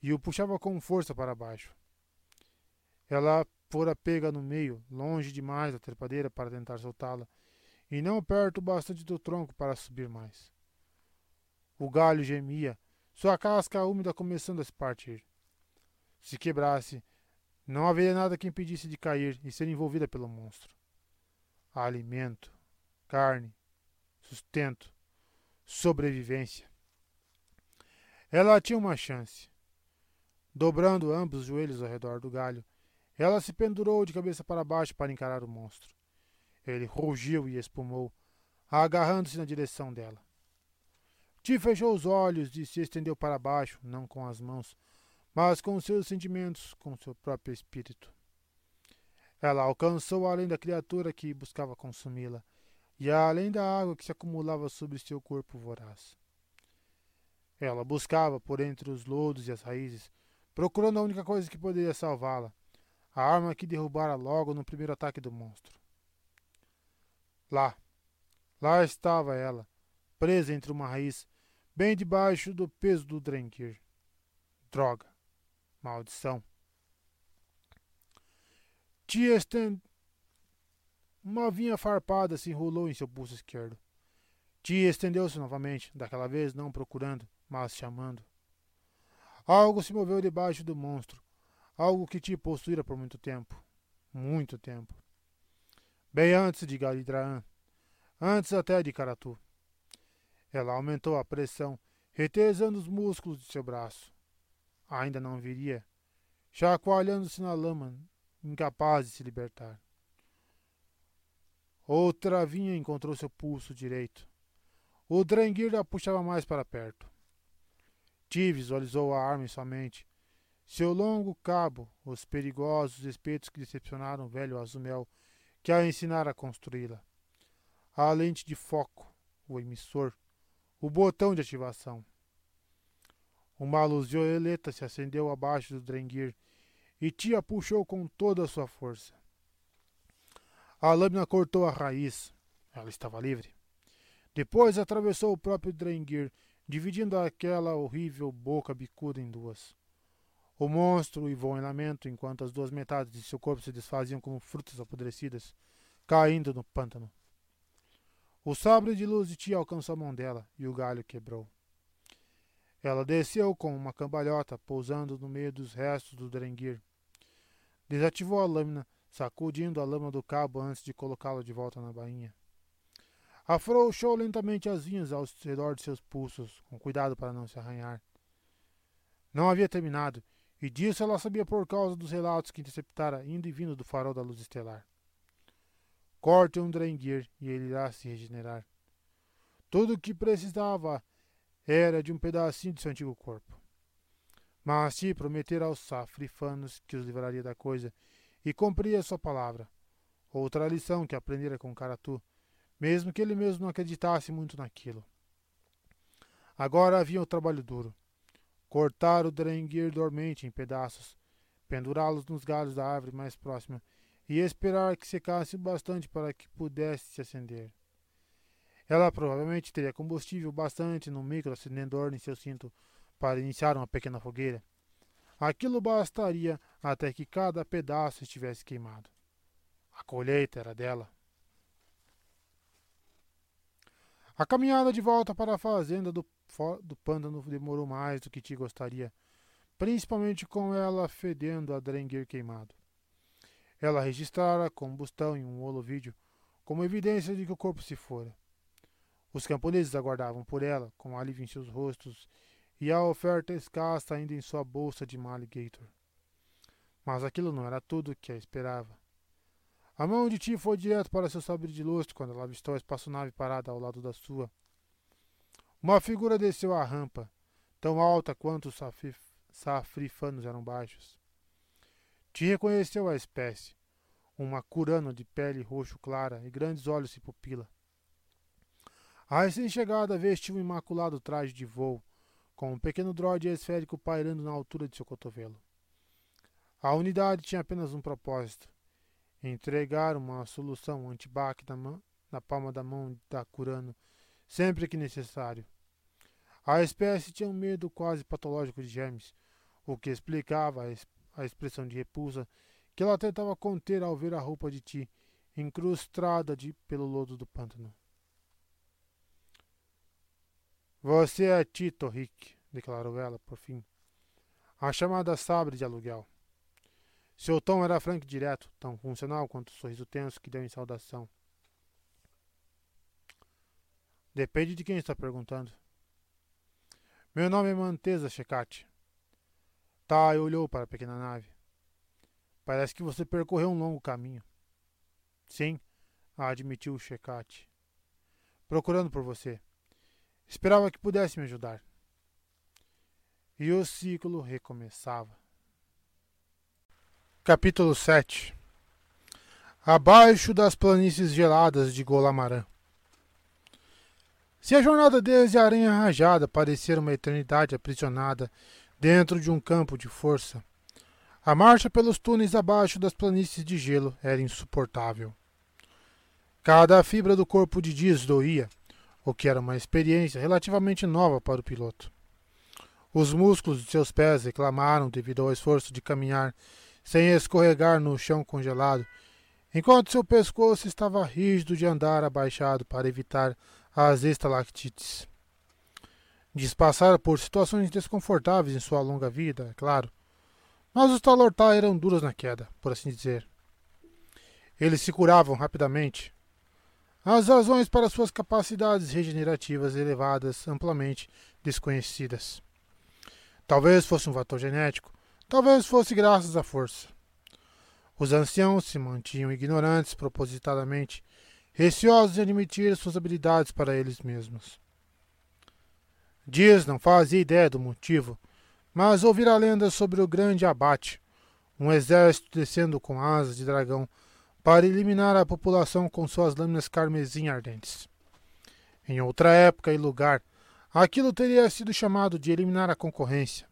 e o puxava com força para baixo. Ela fora pega no meio, longe demais da trepadeira para tentar soltá-la, e não perto bastante do tronco para subir mais. O galho gemia, sua casca úmida começando a se partir. Se quebrasse, não haveria nada que impedisse de cair e ser envolvida pelo monstro. Alimento, carne, sustento, sobrevivência. Ela tinha uma chance. Dobrando ambos os joelhos ao redor do galho, ela se pendurou de cabeça para baixo para encarar o monstro. Ele rugiu e espumou, agarrando-se na direção dela. Ti fechou os olhos e se estendeu para baixo, não com as mãos, mas com seus sentimentos, com seu próprio espírito. Ela alcançou além da criatura que buscava consumi-la, e além da água que se acumulava sobre seu corpo voraz. Ela buscava por entre os lodos e as raízes, procurando a única coisa que poderia salvá-la, a arma que derrubara logo no primeiro ataque do monstro. Lá, lá estava ela, presa entre uma raiz, bem debaixo do peso do Drenkir. Droga. Maldição. Tia estend... Uma vinha farpada se enrolou em seu pulso esquerdo. Tia estendeu-se novamente, daquela vez não procurando, mas chamando. Algo se moveu debaixo do monstro, algo que Tia possuíra por muito tempo. Muito tempo. Bem antes de Galidraan, antes até de Karatu. Ela aumentou a pressão, retesando os músculos de seu braço. Ainda não viria, chacoalhando-se na lama, incapaz de se libertar. Outra vinha encontrou seu pulso direito. O Dranguir a puxava mais para perto. Ti visualizou a arma em sua mente. Seu longo cabo, os perigosos espetos que decepcionaram o velho Azumel, que a ensinara a construí-la. A lente de foco, o emissor, o botão de ativação. Uma luz violeta se acendeu abaixo do Drenguir e Tia puxou com toda a sua força. A lâmina cortou a raiz. Ela estava livre. Depois atravessou o próprio Drenguir, dividindo aquela horrível boca bicuda em duas. O monstro uivou em lamento enquanto as duas metades de seu corpo se desfaziam como frutas apodrecidas, caindo no pântano. O sabre de luz de tia alcançou a mão dela e o galho quebrou. Ela desceu com uma cambalhota, pousando no meio dos restos do Drenguir. Desativou a lâmina, sacudindo a lama do cabo antes de colocá-lo de volta na bainha. Afrouxou lentamente as vinhas ao redor de seus pulsos, com cuidado para não se arranhar. Não havia terminado, e disso ela sabia por causa dos relatos que interceptara indo e vindo do farol da luz estelar. Corte um Drenguir e ele irá se regenerar. Tudo o que precisava era de um pedacinho de seu antigo corpo. Mas se prometera aos safrifanos que os livraria da coisa e cumpria sua palavra. Outra lição que aprendera com Karatu, mesmo que ele mesmo não acreditasse muito naquilo. Agora havia o trabalho duro. Cortar o Drenguir dormente em pedaços, pendurá-los nos galhos da árvore mais próxima e esperar que secasse bastante para que pudesse se acender. Ela provavelmente teria combustível bastante no microacendedor em seu cinto para iniciar uma pequena fogueira. Aquilo bastaria até que cada pedaço estivesse queimado. A colheita era dela. A caminhada de volta para a fazenda do, do pântano demorou mais do que te gostaria, principalmente com ela fedendo a drenguer queimado. Ela registrara a combustão em um holovídeo como evidência de que o corpo se fora. Os camponeses aguardavam por ela, com alívio em seus rostos e a oferta escassa ainda em sua bolsa de Maligator. Mas aquilo não era tudo que a esperava. A mão de Ti foi direto para seu sabre de lustre quando ela avistou a espaçonave parada ao lado da sua. Uma figura desceu a rampa, tão alta quanto os safrifanos eram baixos. Te reconheceu a espécie, uma curana de pele roxo clara e grandes olhos e pupila. A recém-chegada vestiu um imaculado traje de voo, com um pequeno droide esférico pairando na altura de seu cotovelo. A unidade tinha apenas um propósito: entregar uma solução antibac na, na palma da mão da Curano, sempre que necessário. A espécie tinha um medo quase patológico de germes, o que explicava a a expressão de repulsa que ela tentava conter ao ver a roupa de ti, incrustada de, pelo lodo do pântano. Você é Tito, Rick, declarou ela, por fim. A chamada sabre de aluguel. Seu tom era franco e direto, tão funcional quanto o sorriso tenso que deu em saudação. Depende de quem está perguntando. Meu nome é Mantesa Checate. Tai olhou para a pequena nave. Parece que você percorreu um longo caminho. Sim, admitiu Checate. Procurando por você. Esperava que pudesse me ajudar. E o ciclo recomeçava. Capítulo 7 abaixo das planícies geladas de Golamarã. Se a jornada desde a aranha rajada parecer uma eternidade aprisionada dentro de um campo de força, a marcha pelos túneis abaixo das planícies de gelo era insuportável. Cada fibra do corpo de Dias doía, o que era uma experiência relativamente nova para o piloto. Os músculos de seus pés reclamaram devido ao esforço de caminhar sem escorregar no chão congelado, enquanto seu pescoço estava rígido de andar abaixado para evitar as estalactites. Diz passar por situações desconfortáveis em sua longa vida, é claro, mas os Talortai eram duros na queda, por assim dizer. Eles se curavam rapidamente. As razões para suas capacidades regenerativas elevadas amplamente desconhecidas. Talvez fosse um fator genético, talvez fosse graças à força. Os anciãos se mantinham ignorantes propositadamente receosos de admitir suas habilidades para eles mesmos. Dias não fazia ideia do motivo, mas ouvira lendas sobre o grande abate, um exército descendo com asas de dragão para eliminar a população com suas lâminas carmesim ardentes. Em outra época e lugar, aquilo teria sido chamado de eliminar a concorrência.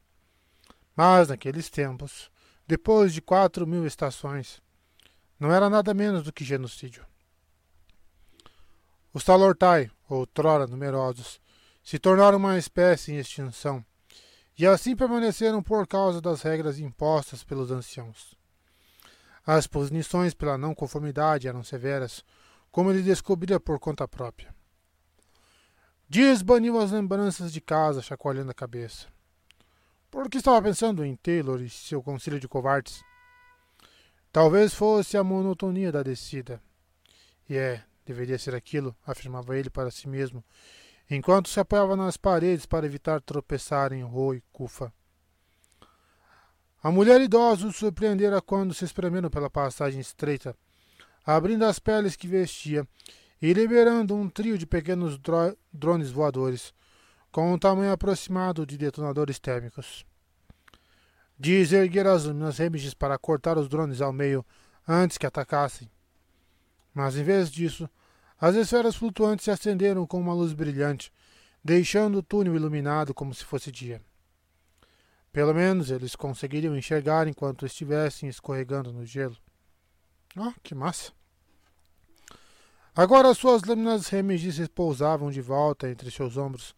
Mas naqueles tempos, depois de quatro mil estações, não era nada menos do que genocídio. Os Talortai, outrora numerosos, se tornaram uma espécie em extinção, e assim permaneceram por causa das regras impostas pelos anciãos. As punições pela não conformidade eram severas, como ele descobrira por conta própria. Dias baniu as lembranças de casa, chacoalhando a cabeça. Por que estava pensando em Taylor e seu conselho de covardes? Talvez fosse a monotonia da descida. E é, Deveria ser aquilo, afirmava ele para si mesmo, enquanto se apoiava nas paredes para evitar tropeçar em Ro e Kufa. A mulher idosa o surpreendera quando se espremeram pela passagem estreita, abrindo as peles que vestia e liberando um trio de pequenos dro drones voadores, com um tamanho aproximado de detonadores térmicos. Diz erguer as lâminas remiges para cortar os drones ao meio antes que atacassem. Mas em vez disso, as esferas flutuantes se acenderam com uma luz brilhante, deixando o túnel iluminado como se fosse dia. Pelo menos eles conseguiriam enxergar enquanto estivessem escorregando no gelo. Ah, que massa! Agora suas lâminas remegis repousavam de volta entre seus ombros,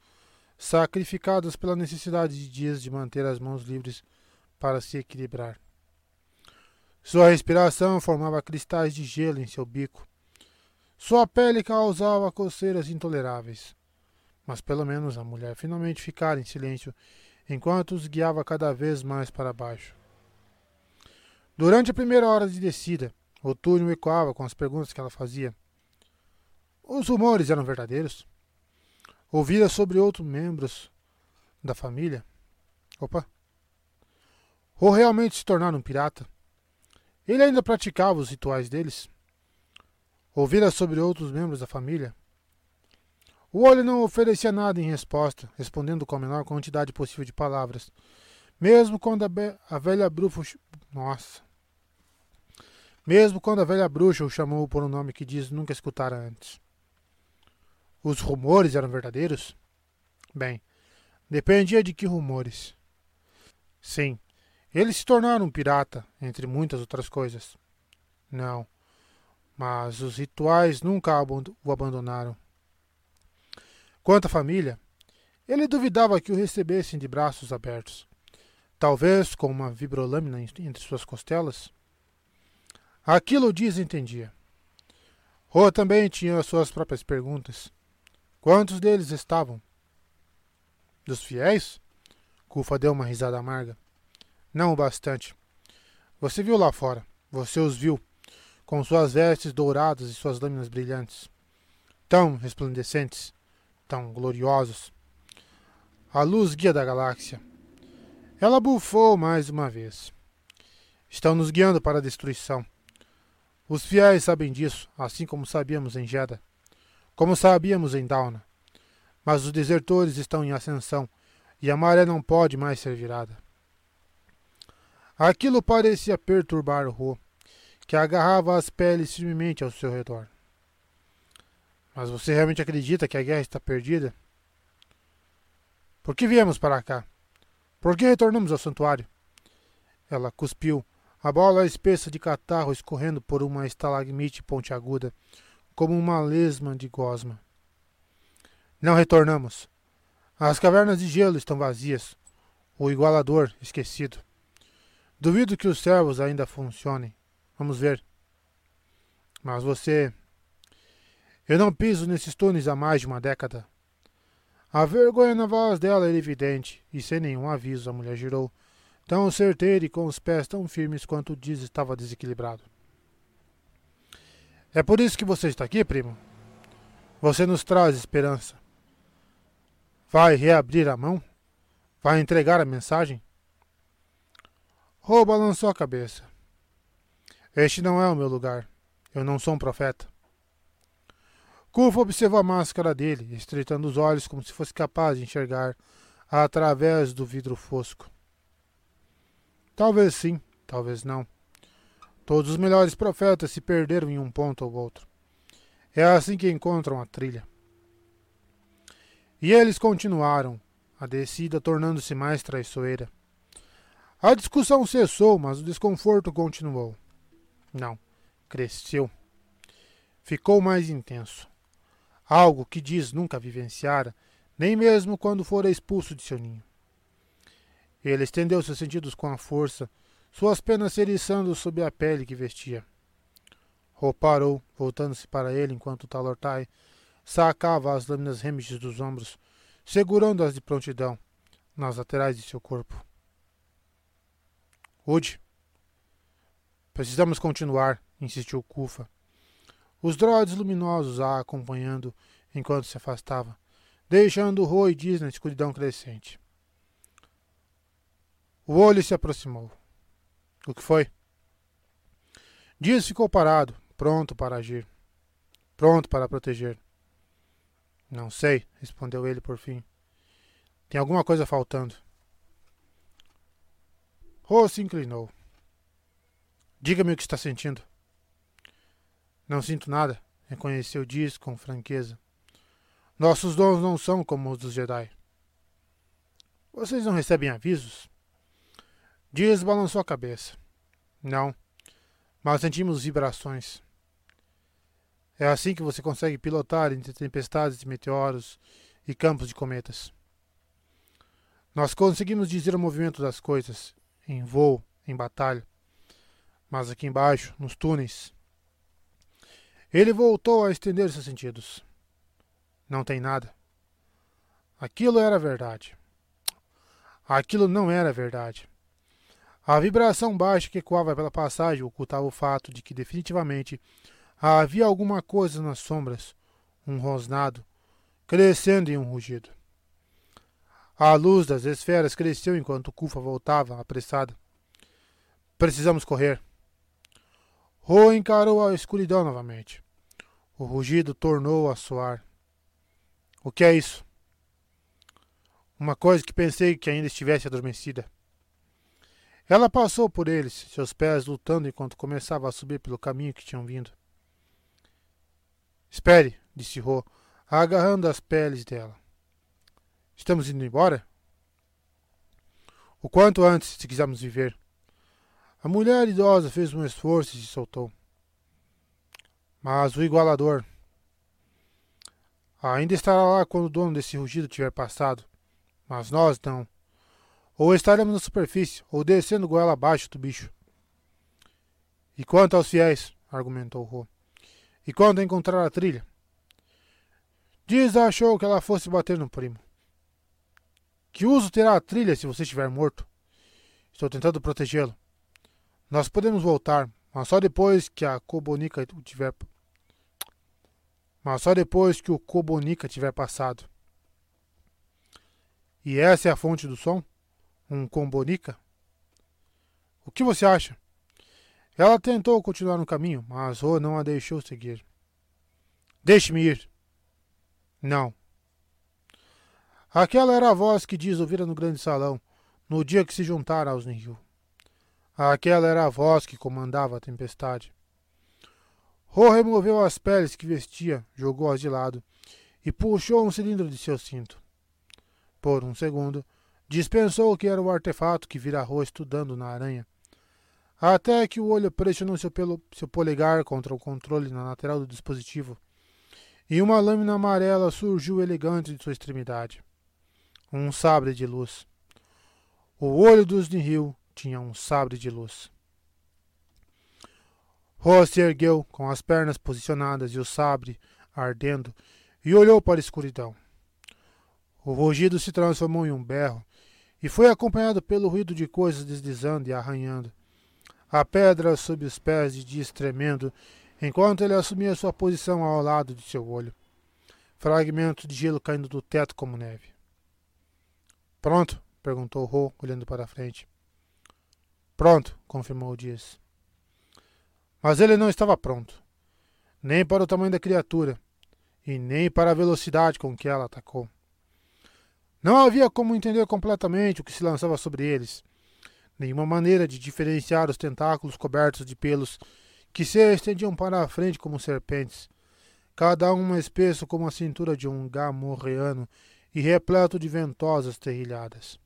sacrificadas pela necessidade de dias de manter as mãos livres para se equilibrar. Sua respiração formava cristais de gelo em seu bico, sua pele causava coceiras intoleráveis. Mas pelo menos a mulher finalmente ficara em silêncio enquanto os guiava cada vez mais para baixo. Durante a primeira hora de descida, o túnel ecoava com as perguntas que ela fazia. Os rumores eram verdadeiros? Ouvira sobre outros membros da família? Opa! Ou realmente se tornar um pirata? Ele ainda praticava os rituais deles? Ouvira sobre outros membros da família? O olho não oferecia nada em resposta, respondendo com a menor quantidade possível de palavras, mesmo quando a, a velha bruxa. Nossa! Mesmo quando a velha bruxa o chamou por um nome que diz nunca escutara antes. Os rumores eram verdadeiros? Bem, dependia de que rumores. Sim, ele se tornara um pirata, entre muitas outras coisas. Não, mas os rituais nunca o abandonaram. Quanto à família, ele duvidava que o recebessem de braços abertos, talvez com uma vibrolâmina entre suas costelas. Aquilo Dias entendia. Ro também tinha suas próprias perguntas. Quantos deles estavam? Dos fiéis? Kufa deu uma risada amarga. Não o bastante. Você viu lá fora. Você os viu com suas vestes douradas e suas lâminas brilhantes, tão resplandecentes, tão gloriosos. A luz guia da galáxia. Ela bufou mais uma vez. Estão nos guiando para a destruição. Os fiéis sabem disso, assim como sabíamos em Jeddah, como sabíamos em Dauna. Mas os desertores estão em ascensão e a maré não pode mais ser virada. Aquilo parecia perturbar Ro que agarrava as peles firmemente ao seu redor. Mas você realmente acredita que a guerra está perdida? Por que viemos para cá? Por que retornamos ao santuário? Ela cuspiu, a bola espessa de catarro escorrendo por uma estalagmite pontiaguda, como uma lesma de gosma. Não retornamos. As cavernas de gelo estão vazias. O igualador esquecido. Duvido que os servos ainda funcionem. Vamos ver. Mas você. Eu não piso nesses túneis há mais de uma década. A vergonha na voz dela era evidente, e sem nenhum aviso a mulher girou, tão certeira e com os pés tão firmes quanto o Diz estava desequilibrado. É por isso que você está aqui, primo? Você nos traz esperança. Vai reabrir a mão? Vai entregar a mensagem? Rô balançou a cabeça. Este não é o meu lugar. Eu não sou um profeta. Kufo observou a máscara dele, estreitando os olhos como se fosse capaz de enxergar através do vidro fosco. Talvez sim, talvez não. Todos os melhores profetas se perderam em um ponto ou outro. É assim que encontram a trilha. E eles continuaram, a descida tornando-se mais traiçoeira. A discussão cessou, mas o desconforto continuou. Não, cresceu. Ficou mais intenso. Algo que Diz nunca vivenciara, nem mesmo quando fora expulso de seu ninho. Ele estendeu seus sentidos com a força, suas penas se eriçando sob a pele que vestia. Ro parou, voltando-se para ele enquanto Talortai sacava as lâminas remiges dos ombros, segurando-as de prontidão nas laterais de seu corpo. Ud, precisamos continuar, insistiu Kufa. Os droids luminosos a acompanhando enquanto se afastava, deixando Ro e Diz na escuridão crescente. O olho se aproximou. O que foi? Dias ficou parado, pronto para agir, pronto para proteger. Não sei, respondeu ele por fim. Tem alguma coisa faltando. Rose se inclinou. Diga-me o que está sentindo. Não sinto nada, reconheceu Dias com franqueza. Nossos dons não são como os dos Jedi. Vocês não recebem avisos? Dias balançou a cabeça. Não, mas sentimos vibrações. É assim que você consegue pilotar entre tempestades de meteoros e campos de cometas. Nós conseguimos dizer o movimento das coisas, em voo, em batalha. Mas aqui embaixo, nos túneis. Ele voltou a estender seus sentidos. Não tem nada. Aquilo era verdade. Aquilo não era verdade. A vibração baixa que ecoava pela passagem ocultava o fato de que definitivamente havia alguma coisa nas sombras, um rosnado, crescendo em um rugido. A luz das esferas cresceu enquanto Kufa voltava, apressada. Precisamos correr. Ro encarou a escuridão novamente. O rugido tornou a soar. O que é isso? Uma coisa que pensei que ainda estivesse adormecida. Ela passou por eles, seus pés lutando enquanto começava a subir pelo caminho que tinham vindo. Espere, disse Ro, agarrando as peles dela. Estamos indo embora? O quanto antes, se quisermos viver. A mulher idosa fez um esforço e se soltou. Mas o igualador ainda estará lá quando o dono desse rugido tiver passado. Mas nós não. Ou estaremos na superfície, ou descendo goela abaixo do bicho. E quanto aos fiéis, argumentou Ro. E quando encontrar a trilha? Diz achou que ela fosse bater no primo. Que uso terá a trilha se você estiver morto? Estou tentando protegê-lo. Nós podemos voltar, mas só depois que a Cobonica tiver. Mas só depois que o Cobonica tiver passado. E essa é a fonte do som? um combonica? O que você acha? Ela tentou continuar no caminho, mas Ro não a deixou seguir. Deixe-me ir. Não. Aquela era a voz que Diz ouvira no grande salão, no dia que se juntara aos Nihil. Aquela era a voz que comandava a tempestade. Ro removeu as peles que vestia, jogou-as de lado e puxou um cilindro de seu cinto. Por um segundo, dispensou que era o artefato que vira Ro estudando na aranha, até que o olho pressionou seu, pelo, seu polegar contra o controle na lateral do dispositivo e uma lâmina amarela surgiu elegante de sua extremidade. Um sabre de luz. O olho dos Nihil tinha um sabre de luz. Ross se ergueu, com as pernas posicionadas e o sabre ardendo, e olhou para a escuridão. O rugido se transformou em um berro e foi acompanhado pelo ruído de coisas deslizando e arranhando. A pedra sob os pés de Dias tremendo, enquanto ele assumia sua posição ao lado de seu olho. Fragmentos de gelo caindo do teto como neve. Pronto? perguntou Ro, olhando para a frente. Pronto, confirmou Dias. Mas ele não estava pronto, nem para o tamanho da criatura, e nem para a velocidade com que ela atacou. Não havia como entender completamente o que se lançava sobre eles, nenhuma maneira de diferenciar os tentáculos cobertos de pelos que se estendiam para a frente como serpentes, cada um espesso como a cintura de um gamorreano e repleto de ventosas terrilhadas.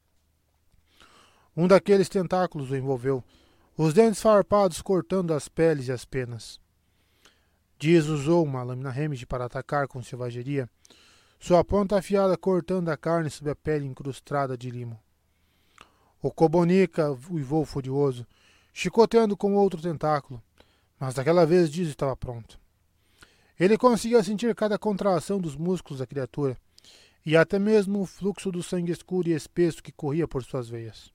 Um daqueles tentáculos o envolveu, os dentes farpados cortando as peles e as penas. Dias usou uma lâmina Remide para atacar com selvageria, sua ponta afiada cortando a carne sob a pele incrustada de limo. O Cobonica uivou furioso, chicoteando com outro tentáculo, mas daquela vez Dias estava pronto. Ele conseguia sentir cada contração dos músculos da criatura, e até mesmo o fluxo do sangue escuro e espesso que corria por suas veias.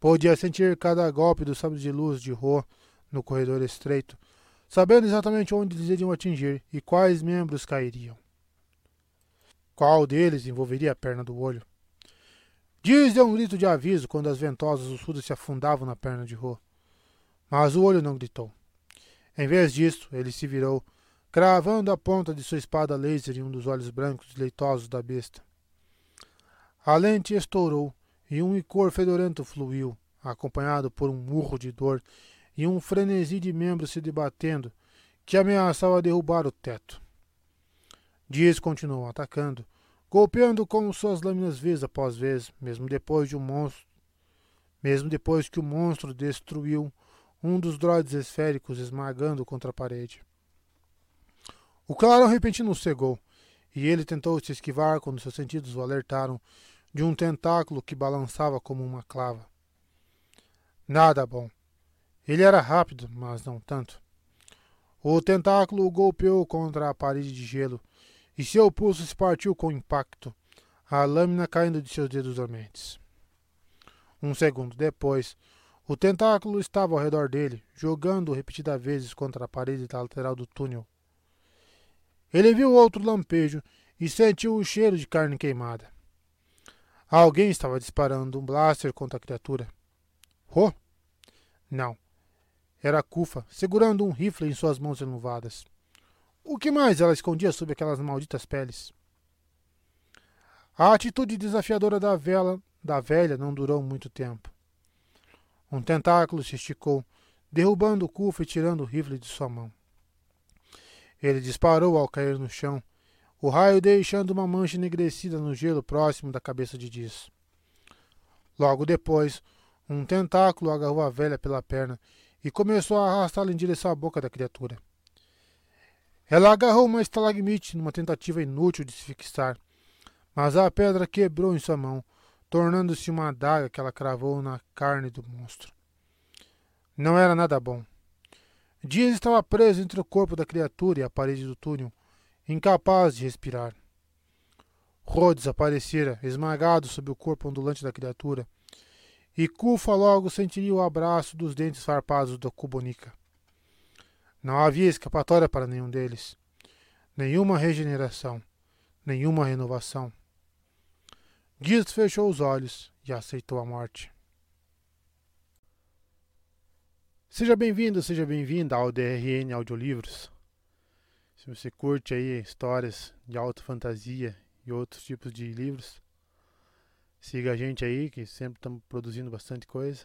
Podia sentir cada golpe do sabre de luz de Ro no corredor estreito, sabendo exatamente onde eles iriam atingir e quais membros cairiam. Qual deles envolveria a perna do olho? Diz deu um grito de aviso quando as ventosas ossudas se afundavam na perna de Ro. Mas o olho não gritou. Em vez disso, ele se virou, cravando a ponta de sua espada laser em um dos olhos brancos leitosos da besta. A lente estourou e um licor fedorento fluiu, acompanhado por um murro de dor e um frenesi de membros se debatendo que ameaçava derrubar o teto. Dias continuou atacando, golpeando com suas lâminas vez após vez, mesmo depois de um monstro, mesmo depois que o monstro destruiu um dos droides esféricos esmagando contra a parede. O clarão repentino cegou, e ele tentou se esquivar quando seus sentidos o alertaram de um tentáculo que balançava como uma clava. Nada bom. Ele era rápido, mas não tanto. O tentáculo golpeou contra a parede de gelo e seu pulso se partiu com impacto, a lâmina caindo de seus dedos dormentes. Um segundo depois, o tentáculo estava ao redor dele, jogando repetidas vezes contra a parede lateral do túnel. Ele viu outro lampejo e sentiu o cheiro de carne queimada. Alguém estava disparando um blaster contra a criatura. Ro? Não. Era Kufa, segurando um rifle em suas mãos enluvadas. O que mais ela escondia sob aquelas malditas peles? A atitude desafiadora da, vela, da velha não durou muito tempo. Um tentáculo se esticou, derrubando o Kufa e tirando o rifle de sua mão. Ele disparou ao cair no chão, o raio deixando uma mancha enegrecida no gelo próximo da cabeça de Diz. Logo depois, um tentáculo agarrou a velha pela perna e começou a arrastá-la em direção à boca da criatura. Ela agarrou uma estalagmite numa tentativa inútil de se fixar, mas a pedra quebrou em sua mão, tornando-se uma adaga que ela cravou na carne do monstro. Não era nada bom. Dias estava preso entre o corpo da criatura e a parede do túnel, incapaz de respirar. Rod desaparecera, esmagado sob o corpo ondulante da criatura, e Kufa logo sentiria o abraço dos dentes farpados da Kubonika. Não havia escapatória para nenhum deles, nenhuma regeneração, nenhuma renovação. Giz fechou os olhos e aceitou a morte. Seja bem-vindo, seja bem-vinda ao DRN Audiolivros. Se você curte aí histórias de alta fantasia e outros tipos de livros, siga a gente aí, que sempre estamos produzindo bastante coisa.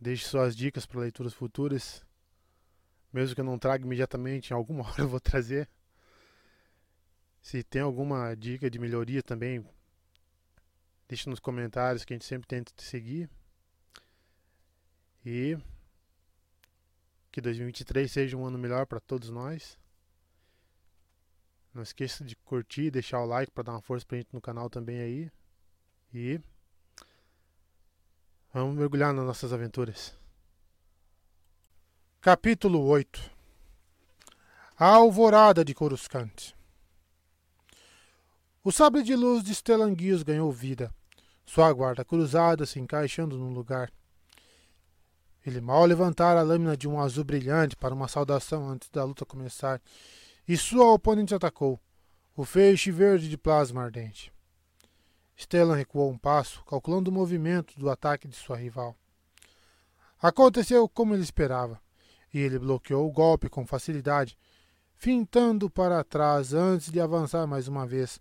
Deixe suas dicas para leituras futuras. Mesmo que eu não traga imediatamente, em alguma hora eu vou trazer. Se tem alguma dica de melhoria também, deixe nos comentários que a gente sempre tenta te seguir. E que 2023 seja um ano melhor para todos nós. Não esqueça de curtir, deixar o like para dar uma força pra gente no canal também aí. E vamos mergulhar nas nossas aventuras. Capítulo 8 A Alvorada de Coruscante O sabre de luz de Stellanguios ganhou vida, sua guarda cruzada se encaixando no lugar. Ele mal levantara a lâmina de um azul brilhante para uma saudação antes da luta começar, e sua oponente atacou, o feixe verde de plasma ardente. Stellan recuou um passo, calculando o movimento do ataque de sua rival. Aconteceu como ele esperava, e ele bloqueou o golpe com facilidade, fintando para trás antes de avançar mais uma vez,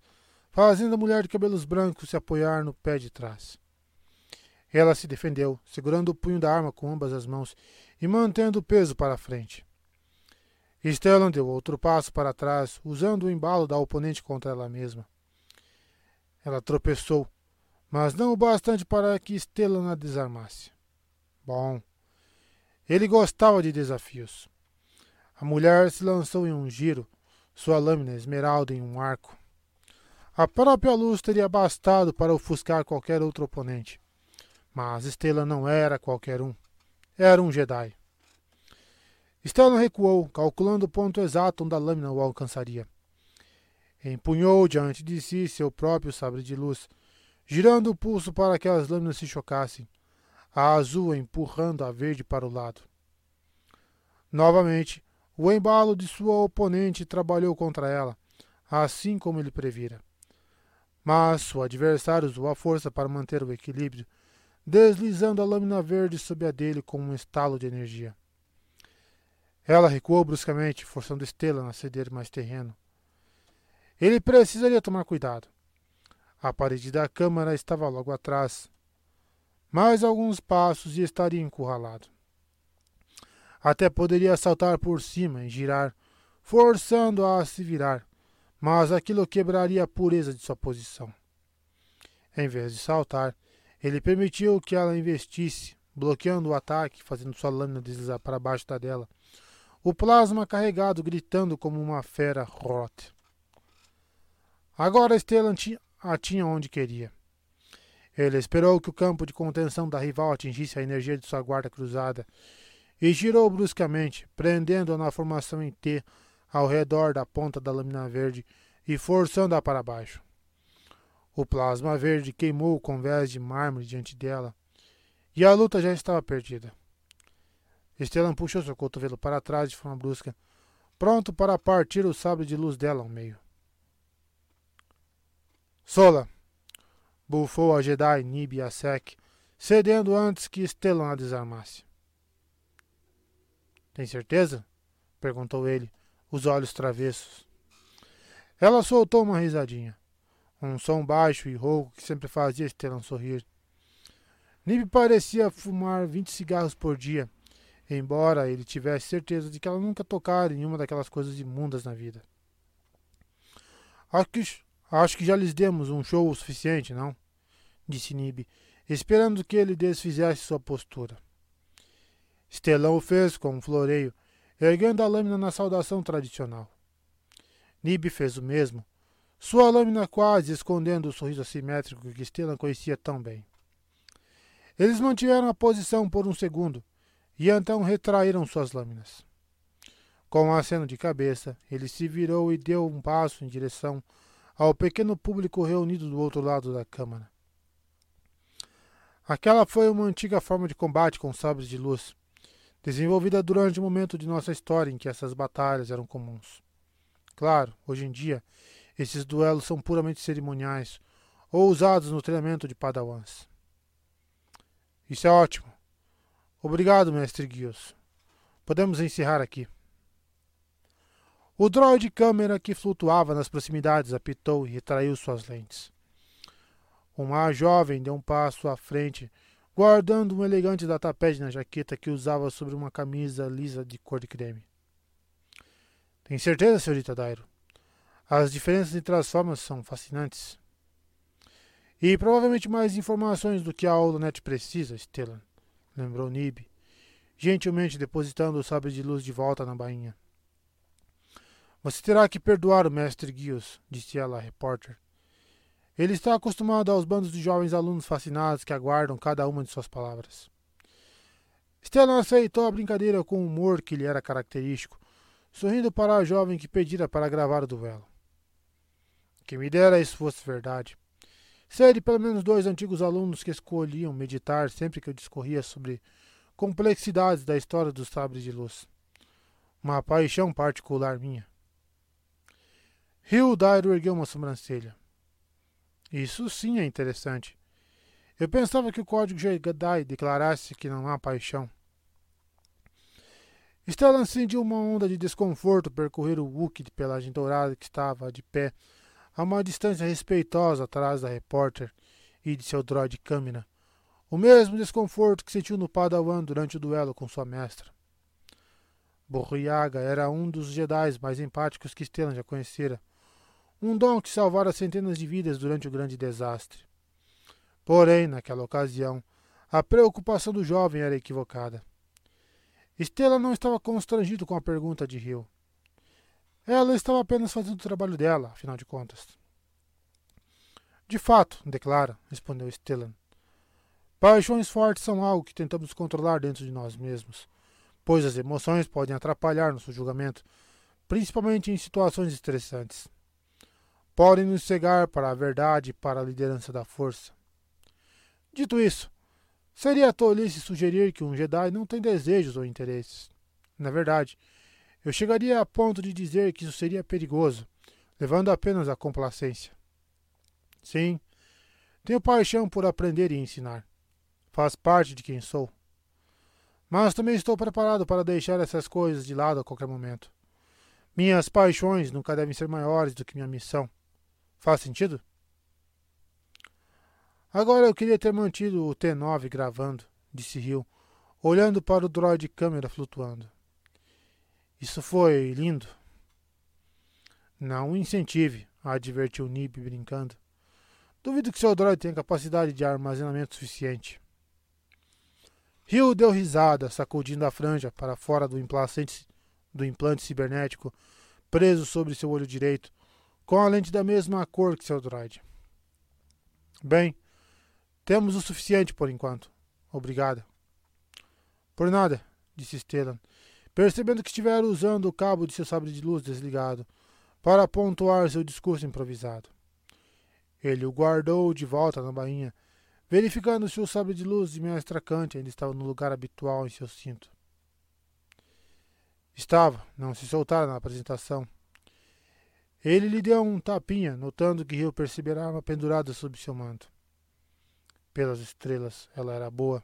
fazendo a mulher de cabelos brancos se apoiar no pé de trás. Ela se defendeu, segurando o punho da arma com ambas as mãos e mantendo o peso para a frente. Stellan deu outro passo para trás, usando o embalo da oponente contra ela mesma. Ela tropeçou, mas não o bastante para que Stellan a desarmasse. Bom, ele gostava de desafios. A mulher se lançou em um giro, sua lâmina esmeralda em um arco. A própria luz teria bastado para ofuscar qualquer outro oponente. Mas Stellan não era qualquer um. Era um Jedi. Stellan recuou, calculando o ponto exato onde a lâmina o alcançaria. Empunhou diante de si seu próprio sabre de luz, girando o pulso para que as lâminas se chocassem, a azul empurrando a verde para o lado. Novamente, o embalo de sua oponente trabalhou contra ela, assim como ele previra. Mas seu adversário usou a força para manter o equilíbrio, deslizando a lâmina verde sob a dele com um estalo de energia. Ela recuou bruscamente, forçando Estela a ceder mais terreno. Ele precisaria tomar cuidado. A parede da câmara estava logo atrás. Mais alguns passos e estaria encurralado. Até poderia saltar por cima e girar, forçando-a a se virar, mas aquilo quebraria a pureza de sua posição. Em vez de saltar, ele permitiu que ela investisse, bloqueando o ataque, fazendo sua lâmina deslizar para baixo da dela o plasma carregado gritando como uma fera rot. Agora Stellan a tinha onde queria. Ele esperou que o campo de contenção da rival atingisse a energia de sua guarda cruzada e girou bruscamente, prendendo-a na formação em T ao redor da ponta da lâmina verde e forçando-a para baixo. O plasma verde queimou com vés de mármore diante dela, e a luta já estava perdida. Stellan puxou seu cotovelo para trás de forma brusca, pronto para partir o sabre de luz dela ao meio. Sola! Bufou a Jedi Nib Asek, cedendo antes que Stellan a desarmasse. Tem certeza? perguntou ele, os olhos travessos. Ela soltou uma risadinha, um som baixo e rouco que sempre fazia Stellan sorrir. Nib parecia fumar vinte cigarros por dia embora ele tivesse certeza de que ela nunca tocara em uma daquelas coisas imundas na vida. Acho que, acho que já lhes demos um show o suficiente, não? Disse Nib, esperando que ele desfizesse sua postura. Estelão o fez com um floreio, erguendo a lâmina na saudação tradicional. Nib fez o mesmo, sua lâmina quase escondendo o sorriso assimétrico que Stellan conhecia tão bem. Eles mantiveram a posição por um segundo, e então retraíram suas lâminas. Com um aceno de cabeça, ele se virou e deu um passo em direção ao pequeno público reunido do outro lado da câmara. Aquela foi uma antiga forma de combate com sabres de luz, desenvolvida durante o momento de nossa história em que essas batalhas eram comuns. Claro, hoje em dia, esses duelos são puramente cerimoniais ou usados no treinamento de padawans. Isso é ótimo, Obrigado, mestre Guios. Podemos encerrar aqui. O droid câmera que flutuava nas proximidades apitou e retraiu suas lentes. Uma jovem deu um passo à frente, guardando um elegante datapad na jaqueta que usava sobre uma camisa lisa de cor de creme. Tem certeza, senhorita Dairo? As diferenças entre as formas são fascinantes. E provavelmente mais informações do que a Holonet precisa, Stellan, lembrou Nib, gentilmente depositando o sabre de luz de volta na bainha. Você terá que perdoar o mestre Gios, disse ela à repórter. Ele está acostumado aos bandos de jovens alunos fascinados que aguardam cada uma de suas palavras. Stellan aceitou a brincadeira com o humor que lhe era característico, sorrindo para a jovem que pedira para gravar o duelo. Que me dera isso fosse verdade. Sei de pelo menos dois antigos alunos que escolhiam meditar sempre que eu discorria sobre complexidades da história dos sabres de luz. Uma paixão particular minha. Rio Dairo ergueu uma sobrancelha. Isso sim é interessante. Eu pensava que o código Jedi declarasse que não há paixão. Stellan sentiu uma onda de desconforto percorrer o Wookiee de pelagem dourada que estava de pé a uma distância respeitosa atrás da repórter e de seu droide câmera. O mesmo desconforto que sentiu no Padawan durante o duelo com sua mestra. Borriaga era um dos Jedi mais empáticos que Stellan já conhecera um dom que salvara centenas de vidas durante o grande desastre. Porém, naquela ocasião, a preocupação do jovem era equivocada. Estela não estava constrangido com a pergunta de Rio. Ela estava apenas fazendo o trabalho dela, afinal de contas. De fato, declara, respondeu Stellan. Paixões fortes são algo que tentamos controlar dentro de nós mesmos, pois as emoções podem atrapalhar nosso julgamento, principalmente em situações estressantes podem nos cegar para a verdade e para a liderança da força. Dito isso, seria tolice sugerir que um Jedi não tem desejos ou interesses. Na verdade, eu chegaria a ponto de dizer que isso seria perigoso, levando apenas à complacência. Sim, tenho paixão por aprender e ensinar. Faz parte de quem sou. Mas também estou preparado para deixar essas coisas de lado a qualquer momento. Minhas paixões nunca devem ser maiores do que minha missão. Faz sentido? Agora eu queria ter mantido o T9 gravando, disse Rio, olhando para o droid câmera flutuando. Isso foi lindo. Não incentive, advertiu Nib brincando. Duvido que seu droid tenha capacidade de armazenamento suficiente. Rio deu risada, sacudindo a franja para fora do implante, do implante cibernético preso sobre seu olho direito, com a lente da mesma cor que seu droid. Bem, temos o suficiente por enquanto. Obrigada. Por nada, disse Stellan, percebendo que estivera usando o cabo de seu sabre de luz desligado para pontuar seu discurso improvisado. Ele o guardou de volta na bainha, verificando se o sabre de luz de Mestra Kant ainda estava no lugar habitual em seu cinto. Estava, não se soltara na apresentação. Ele lhe deu um tapinha, notando que Rio perceberá uma pendurada sob seu manto. Pelas estrelas, ela era boa.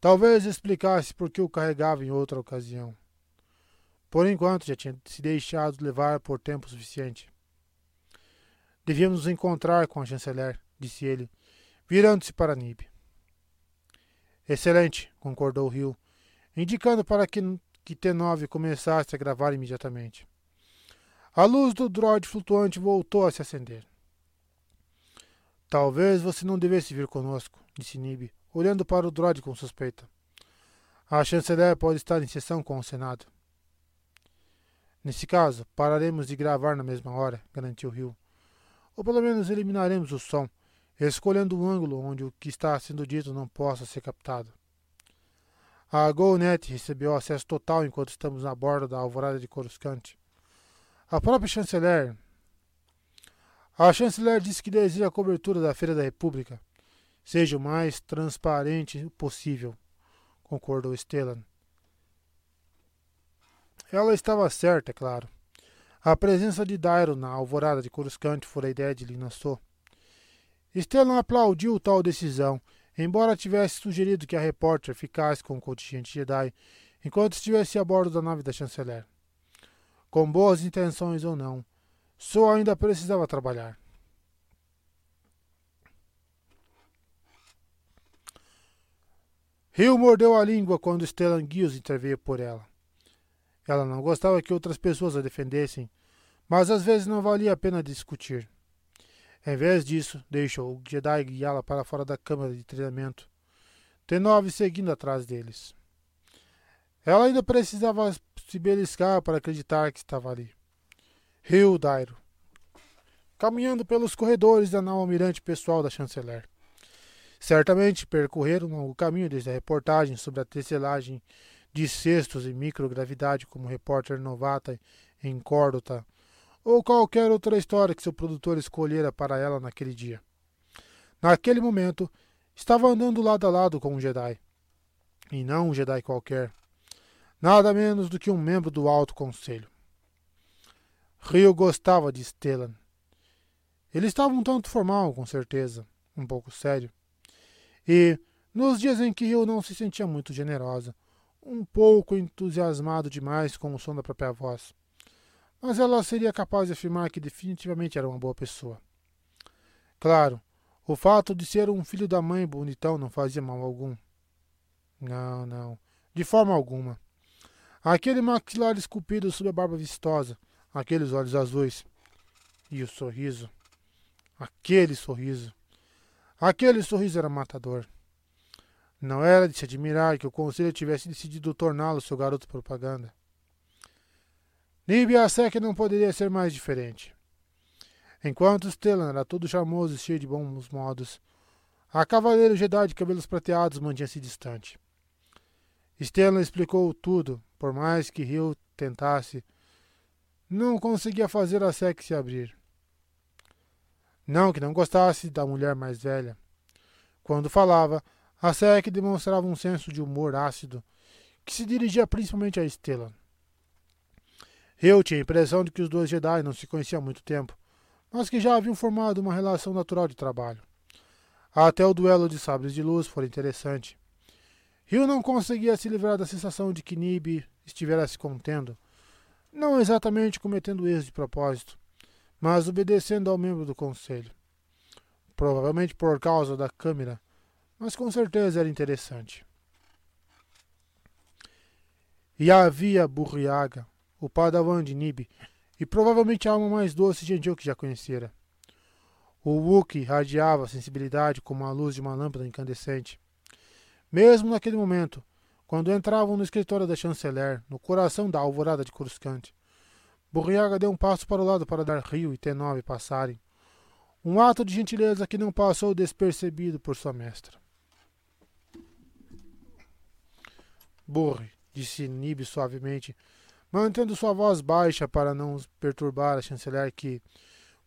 Talvez explicasse por que o carregava em outra ocasião. Por enquanto, já tinha se deixado levar por tempo suficiente. Devíamos nos encontrar com a chanceler, disse ele, virando-se para Nib. Excelente, concordou Rio, indicando para que, que T9 começasse a gravar imediatamente. A luz do droid flutuante voltou a se acender. Talvez você não devesse vir conosco, disse Nib, olhando para o droid com suspeita. A chanceler pode estar em sessão com o Senado. Nesse caso, pararemos de gravar na mesma hora, garantiu Hill. Ou pelo menos eliminaremos o som, escolhendo um ângulo onde o que está sendo dito não possa ser captado. A GoNet recebeu acesso total enquanto estamos na borda da alvorada de Coruscant. A própria chanceler. A chanceler disse que deseja a cobertura da Feira da República seja o mais transparente possível, concordou Stellan. Ela estava certa, é claro. A presença de Dairo na alvorada de Coruscant fora a ideia de Linassou. Stellan aplaudiu tal decisão, embora tivesse sugerido que a repórter ficasse com o contingente Jedi enquanto estivesse a bordo da nave da chanceler com boas intenções ou não, só ainda precisava trabalhar. Rio mordeu a língua quando Stellan Giles interveio por ela. Ela não gostava que outras pessoas a defendessem, mas às vezes não valia a pena discutir. Em vez disso, deixou o Jedi guiá-la para fora da câmara de treinamento, T9 seguindo atrás deles. Ela ainda precisava se beliscar para acreditar que estava ali. Rio Dairo. Caminhando pelos corredores da nau almirante pessoal da chanceler. Certamente percorreram o caminho desde a reportagem sobre a tecelagem de cestos e microgravidade como repórter novata em Córdota, ou qualquer outra história que seu produtor escolhera para ela naquele dia. Naquele momento, estava andando lado a lado com um Jedi. E não um Jedi qualquer. Nada menos do que um membro do Alto Conselho. Rio gostava de Stellan. Ele estava um tanto formal, com certeza, um pouco sério. E, nos dias em que Rio não se sentia muito generosa, um pouco entusiasmado demais com o som da própria voz. Mas ela seria capaz de afirmar que definitivamente era uma boa pessoa. Claro, o fato de ser um filho da mãe bonitão não fazia mal algum. Não, não, de forma alguma. Aquele maxilar esculpido sob a barba vistosa, aqueles olhos azuis. E o sorriso. Aquele sorriso. Aquele sorriso era matador. Não era de se admirar que o conselho tivesse decidido torná-lo seu garoto propaganda. Nibia Sec não poderia ser mais diferente. Enquanto Stellan era todo charmoso e cheio de bons modos, a cavaleiro Jedi de cabelos prateados mantinha-se distante. Stellan explicou tudo, por mais que Rio tentasse. Não conseguia fazer a Sec se abrir. Não que não gostasse da mulher mais velha. Quando falava, a Sek demonstrava um senso de humor ácido que se dirigia principalmente a Estela. Eu tinha a impressão de que os dois Jedi não se conheciam há muito tempo, mas que já haviam formado uma relação natural de trabalho. Até o duelo de sabres de luz foi interessante. Rio não conseguia se livrar da sensação de que Nib estivera se contendo, não exatamente cometendo erros de propósito, mas obedecendo ao membro do conselho. Provavelmente por causa da câmera, mas com certeza era interessante. E havia Burriaga, o padawan de Nib, e provavelmente a alma mais doce e gentil que já conhecera. O Wookie radiava sensibilidade como a luz de uma lâmpada incandescente. Mesmo naquele momento, quando entravam no escritório da chanceler, no coração da alvorada de Coruscante, Burriaga deu um passo para o lado para dar Rio e T9 passarem. Um ato de gentileza que não passou despercebido por sua mestra. Burre, disse Nib suavemente, mantendo sua voz baixa para não perturbar a chanceler que,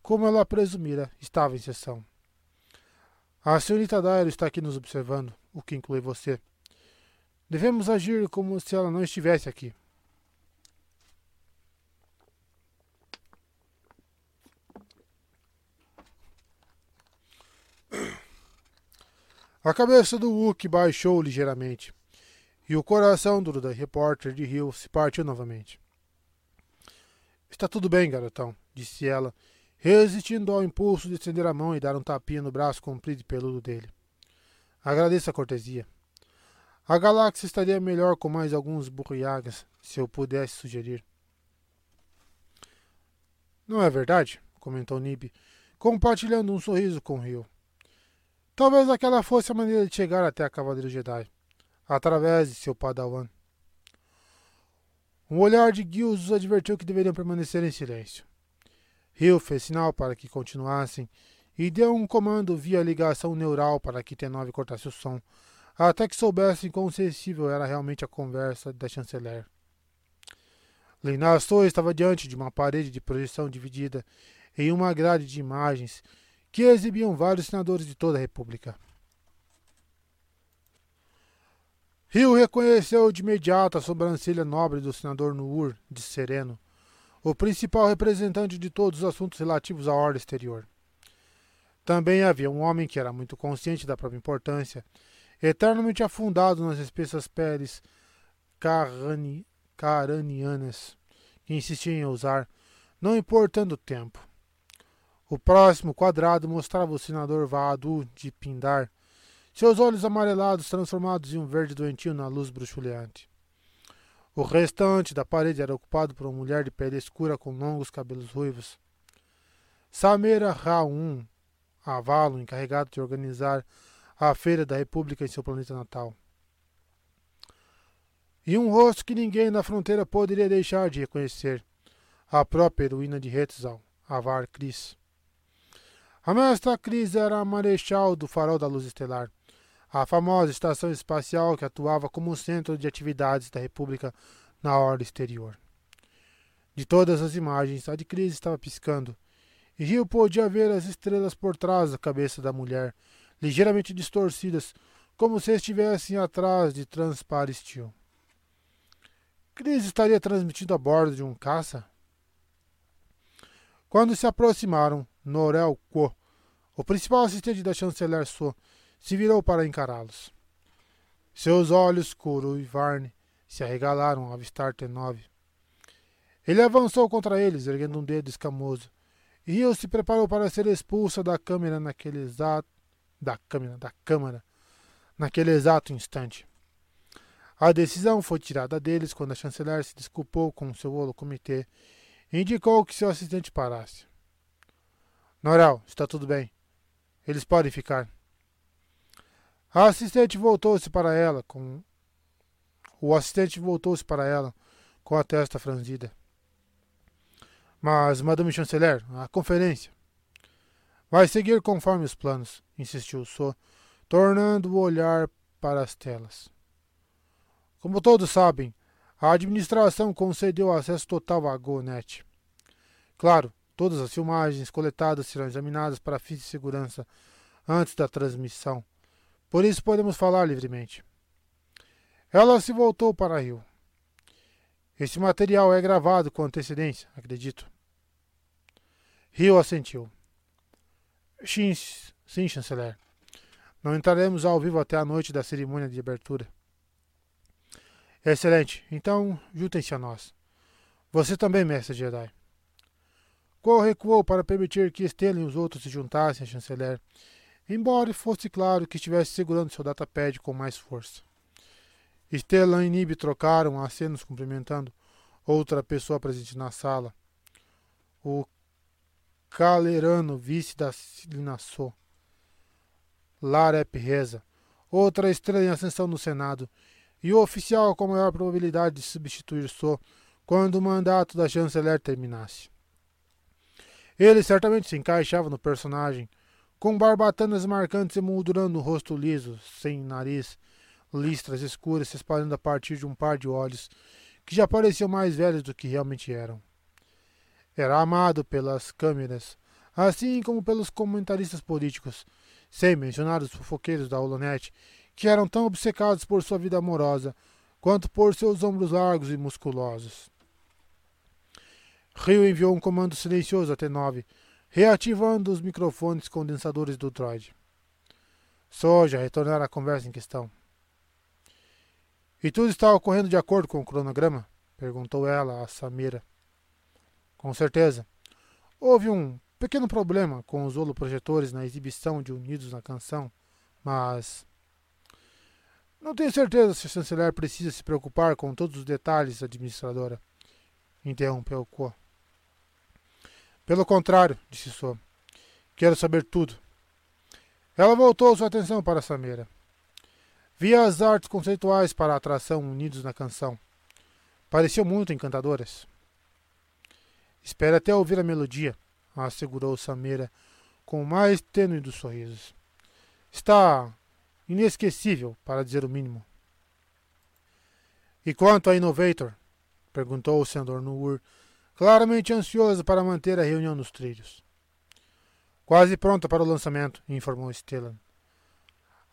como ela presumira, estava em sessão. A senhorita Dairo está aqui nos observando, o que inclui você. Devemos agir como se ela não estivesse aqui. A cabeça do Wookie baixou ligeiramente, e o coração do repórter de Rio se partiu novamente. Está tudo bem, garotão, disse ela, resistindo ao impulso de estender a mão e dar um tapinha no braço comprido e peludo dele. Agradeço a cortesia. A galáxia estaria melhor com mais alguns burriagas, se eu pudesse sugerir. Não é verdade? comentou Nib, compartilhando um sorriso com Rio. Talvez aquela fosse a maneira de chegar até a Cavaleiro Jedi, através de seu padawan. Um olhar de Gills os advertiu que deveriam permanecer em silêncio. Hill fez sinal para que continuassem e deu um comando via ligação neural para que T9 cortasse o som, até que soubessem quão sensível era realmente a conversa da chanceler. Leinassou estava diante de uma parede de projeção dividida em uma grade de imagens que exibiam vários senadores de toda a República. Rio reconheceu de imediato a sobrancelha nobre do senador Nuur de Sereno, o principal representante de todos os assuntos relativos à ordem exterior. Também havia um homem que era muito consciente da própria importância, eternamente afundado nas espessas peles carani, caranianas, que insistia em usar, não importando o tempo. O próximo quadrado mostrava o senador Vaadu de Pindar, seus olhos amarelados transformados em um verde doentio na luz bruxuleante. O restante da parede era ocupado por uma mulher de pele escura com longos cabelos ruivos. Samira Raun, avalo encarregado de organizar a Feira da República em seu planeta natal. E um rosto que ninguém na fronteira poderia deixar de reconhecer. A própria heroína de Hetzal, Avar Cris. A mestra Cris era a marechal do farol da luz estelar, a famosa estação espacial que atuava como centro de atividades da República na hora exterior. De todas as imagens, a de Cris estava piscando, e Rio podia ver as estrelas por trás da cabeça da mulher, ligeiramente distorcidas, como se estivessem atrás de Transparistil. Cris estaria transmitido a bordo de um caça? Quando se aproximaram, Norel Quo, o principal assistente da chanceler So, se virou para encará-los. Seus olhos, Kuro e Varne, se arregalaram ao avistar T9. Ele avançou contra eles, erguendo um dedo escamoso, e Rio se preparou para ser expulsa da câmera naquele exato da câmera da câmara naquele exato instante. A decisão foi tirada deles quando a chanceler se desculpou com seu holo comitê e indicou que seu assistente parasse. Noral, está tudo bem. Eles podem ficar. A assistente voltou-se para ela com. O assistente voltou-se para ela com a testa franzida. Mas, Madame Chanceler, a conferência. Vai seguir conforme os planos, insistiu So, tornando o olhar para as telas. Como todos sabem, a administração concedeu acesso total à GoNet. Claro, todas as filmagens coletadas serão examinadas para fins de segurança antes da transmissão por isso podemos falar livremente. Ela se voltou para Rio. Esse material é gravado com antecedência, acredito. Rio assentiu. Sim, sim, chanceler. Não entraremos ao vivo até a noite da cerimônia de abertura. Excelente. Então, juntem-se a nós. Você também, mestre Jedi. Qual recuou para permitir que Estela e os outros se juntassem a chanceler embora fosse claro que estivesse segurando seu datapad com mais força. Stellan e Nib trocaram acenos cumprimentando outra pessoa presente na sala. O Calerano, vice da Silinassô. Larep Reza, outra estrela em ascensão no Senado, e o oficial com maior probabilidade de substituir So quando o mandato da chanceler terminasse. Ele certamente se encaixava no personagem com barbatanas marcantes emoldurando o rosto liso, sem nariz, listras escuras se espalhando a partir de um par de olhos que já pareciam mais velhos do que realmente eram. Era amado pelas câmeras, assim como pelos comentaristas políticos, sem mencionar os fofoqueiros da Holonet, que eram tão obcecados por sua vida amorosa quanto por seus ombros largos e musculosos. Rio enviou um comando silencioso até nove reativando os microfones condensadores do droid. Soja retornar à conversa em questão. E tudo está ocorrendo de acordo com o cronograma? perguntou ela a Samira. Com certeza. Houve um pequeno problema com os holoprojetores na exibição de Unidos na canção, mas. Não tenho certeza se o chanceler precisa se preocupar com todos os detalhes, administradora. Interrompeu Ko. Pelo contrário, disse So. Quero saber tudo. Ela voltou sua atenção para Samira. Via as artes conceituais para a atração unidos na canção. Pareciam muito encantadoras. Espere até ouvir a melodia, assegurou Samira com o mais tênue dos sorrisos. Está inesquecível, para dizer o mínimo. E quanto a Innovator? Perguntou o senador claramente ansioso para manter a reunião nos trilhos. Quase pronta para o lançamento, informou Stellan.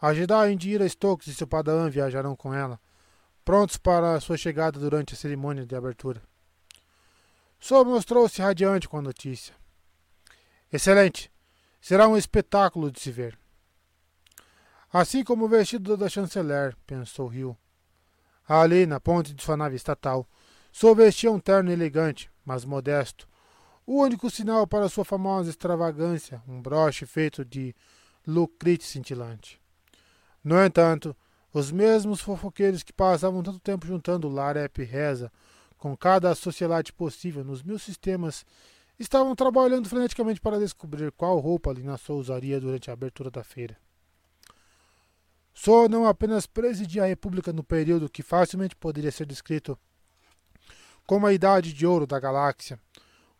A Jedi Indira Stokes e seu padawan viajarão com ela, prontos para sua chegada durante a cerimônia de abertura. Sou mostrou-se radiante com a notícia. Excelente! Será um espetáculo de se ver. Assim como o vestido da chanceler, pensou Rio. Ali, na ponte de sua nave estatal, só vestia um terno elegante, mas modesto. O único sinal para sua famosa extravagância, um broche feito de lucrite cintilante. No entanto, os mesmos fofoqueiros que passavam tanto tempo juntando Larep e Reza com cada socialite possível nos mil sistemas estavam trabalhando freneticamente para descobrir qual roupa Lina Sou usaria durante a abertura da feira. So não apenas presidia a República no período que facilmente poderia ser descrito como a Idade de Ouro da Galáxia,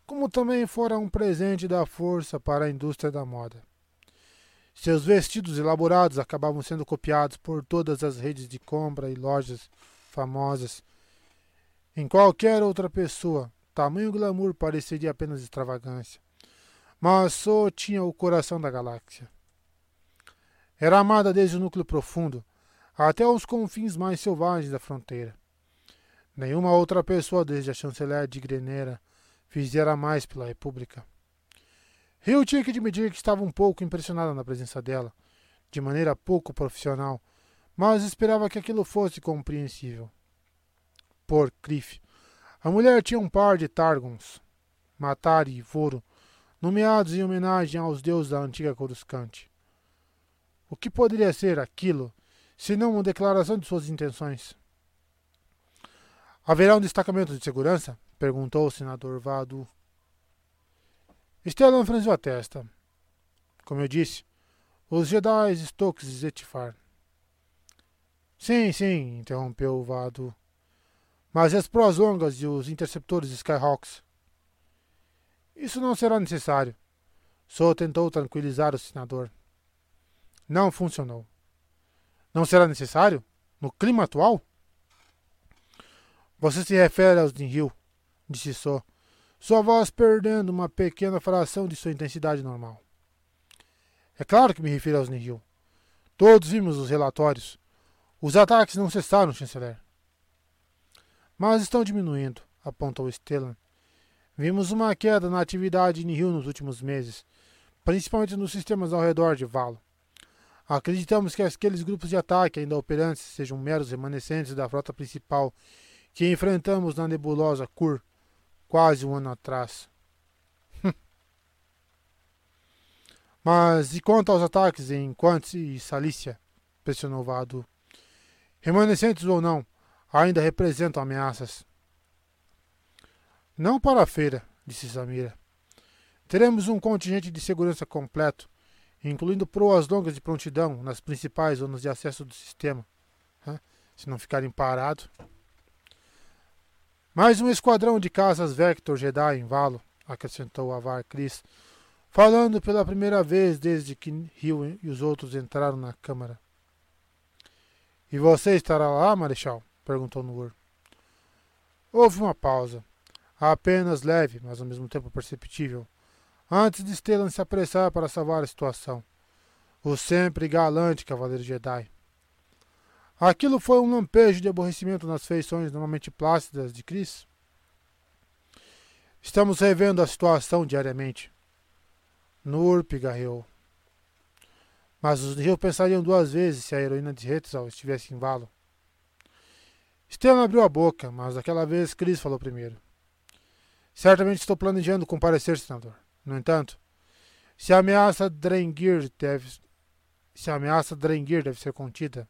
como também fora um presente da força para a indústria da moda. Seus vestidos elaborados acabavam sendo copiados por todas as redes de compra e lojas famosas. Em qualquer outra pessoa, tamanho glamour pareceria apenas extravagância. Mas So tinha o coração da galáxia. Era amada desde o núcleo profundo até os confins mais selvagens da fronteira. Nenhuma outra pessoa desde a chanceler de Grenera fizera mais pela República. Rio tinha que admitir que estava um pouco impressionado na presença dela, de maneira pouco profissional, mas esperava que aquilo fosse compreensível. Por Cliff, a mulher tinha um par de Targons, Matari e Voro, nomeados em homenagem aos deuses da antiga Coruscante. O que poderia ser aquilo, senão uma declaração de suas intenções? Haverá um destacamento de segurança? perguntou o senador Vadu. Stellan franziu a testa. Como eu disse, os Jedi Stokes e Zetifar. Sim, sim, interrompeu o Vadu. Mas as prós longas e os interceptores Skyhawks? Isso não será necessário. Só tentou tranquilizar o senador. Não funcionou. Não será necessário? No clima atual? Você se refere aos Rio, disse Só, sua voz perdendo uma pequena fração de sua intensidade normal. É claro que me refiro aos Nihil. Todos vimos os relatórios. Os ataques não cessaram, chanceler. Mas estão diminuindo, apontou Stellan. Vimos uma queda na atividade Nihil nos últimos meses, principalmente nos sistemas ao redor de Valo. Acreditamos que aqueles grupos de ataque ainda operantes sejam meros remanescentes da frota principal que enfrentamos na nebulosa Kur quase um ano atrás. Mas e quanto aos ataques em Quantz e Salícia? pressionou Vadu. Remanescentes ou não, ainda representam ameaças. Não para a feira, disse Samira. Teremos um contingente de segurança completo, incluindo proas longas de prontidão nas principais zonas de acesso do sistema, se não ficarem parados. Mais um esquadrão de caças Vector Jedi em Valo, acrescentou Avar Cris, falando pela primeira vez desde que Rio e os outros entraram na câmara. E você estará lá, Marechal? perguntou Nur. Houve uma pausa, apenas leve, mas ao mesmo tempo perceptível, antes de Stellan se apressar para salvar a situação. O sempre galante Cavaleiro Jedi. Aquilo foi um lampejo de aborrecimento nas feições normalmente plácidas de Chris. Estamos revendo a situação diariamente. Nur pigarreou. Mas os Rio pensariam duas vezes se a heroína de Hetzal estivesse em valo. Stellan abriu a boca, mas daquela vez Chris falou primeiro. Certamente estou planejando comparecer, senador. No entanto, se a ameaça Drengir deve, se a ameaça Drengir deve ser contida,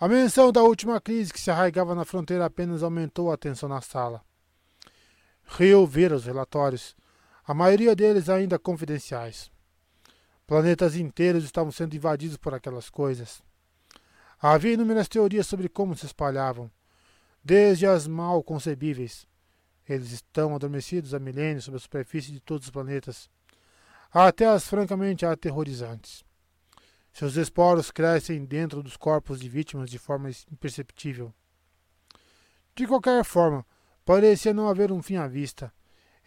a menção da última crise que se arraigava na fronteira apenas aumentou a tensão na sala. Rio vira os relatórios, a maioria deles ainda confidenciais. Planetas inteiros estavam sendo invadidos por aquelas coisas. Havia inúmeras teorias sobre como se espalhavam, desde as mal concebíveis. Eles estão adormecidos há milênios sobre a superfície de todos os planetas, até as francamente aterrorizantes. Seus esporos crescem dentro dos corpos de vítimas de forma imperceptível. De qualquer forma, parecia não haver um fim à vista,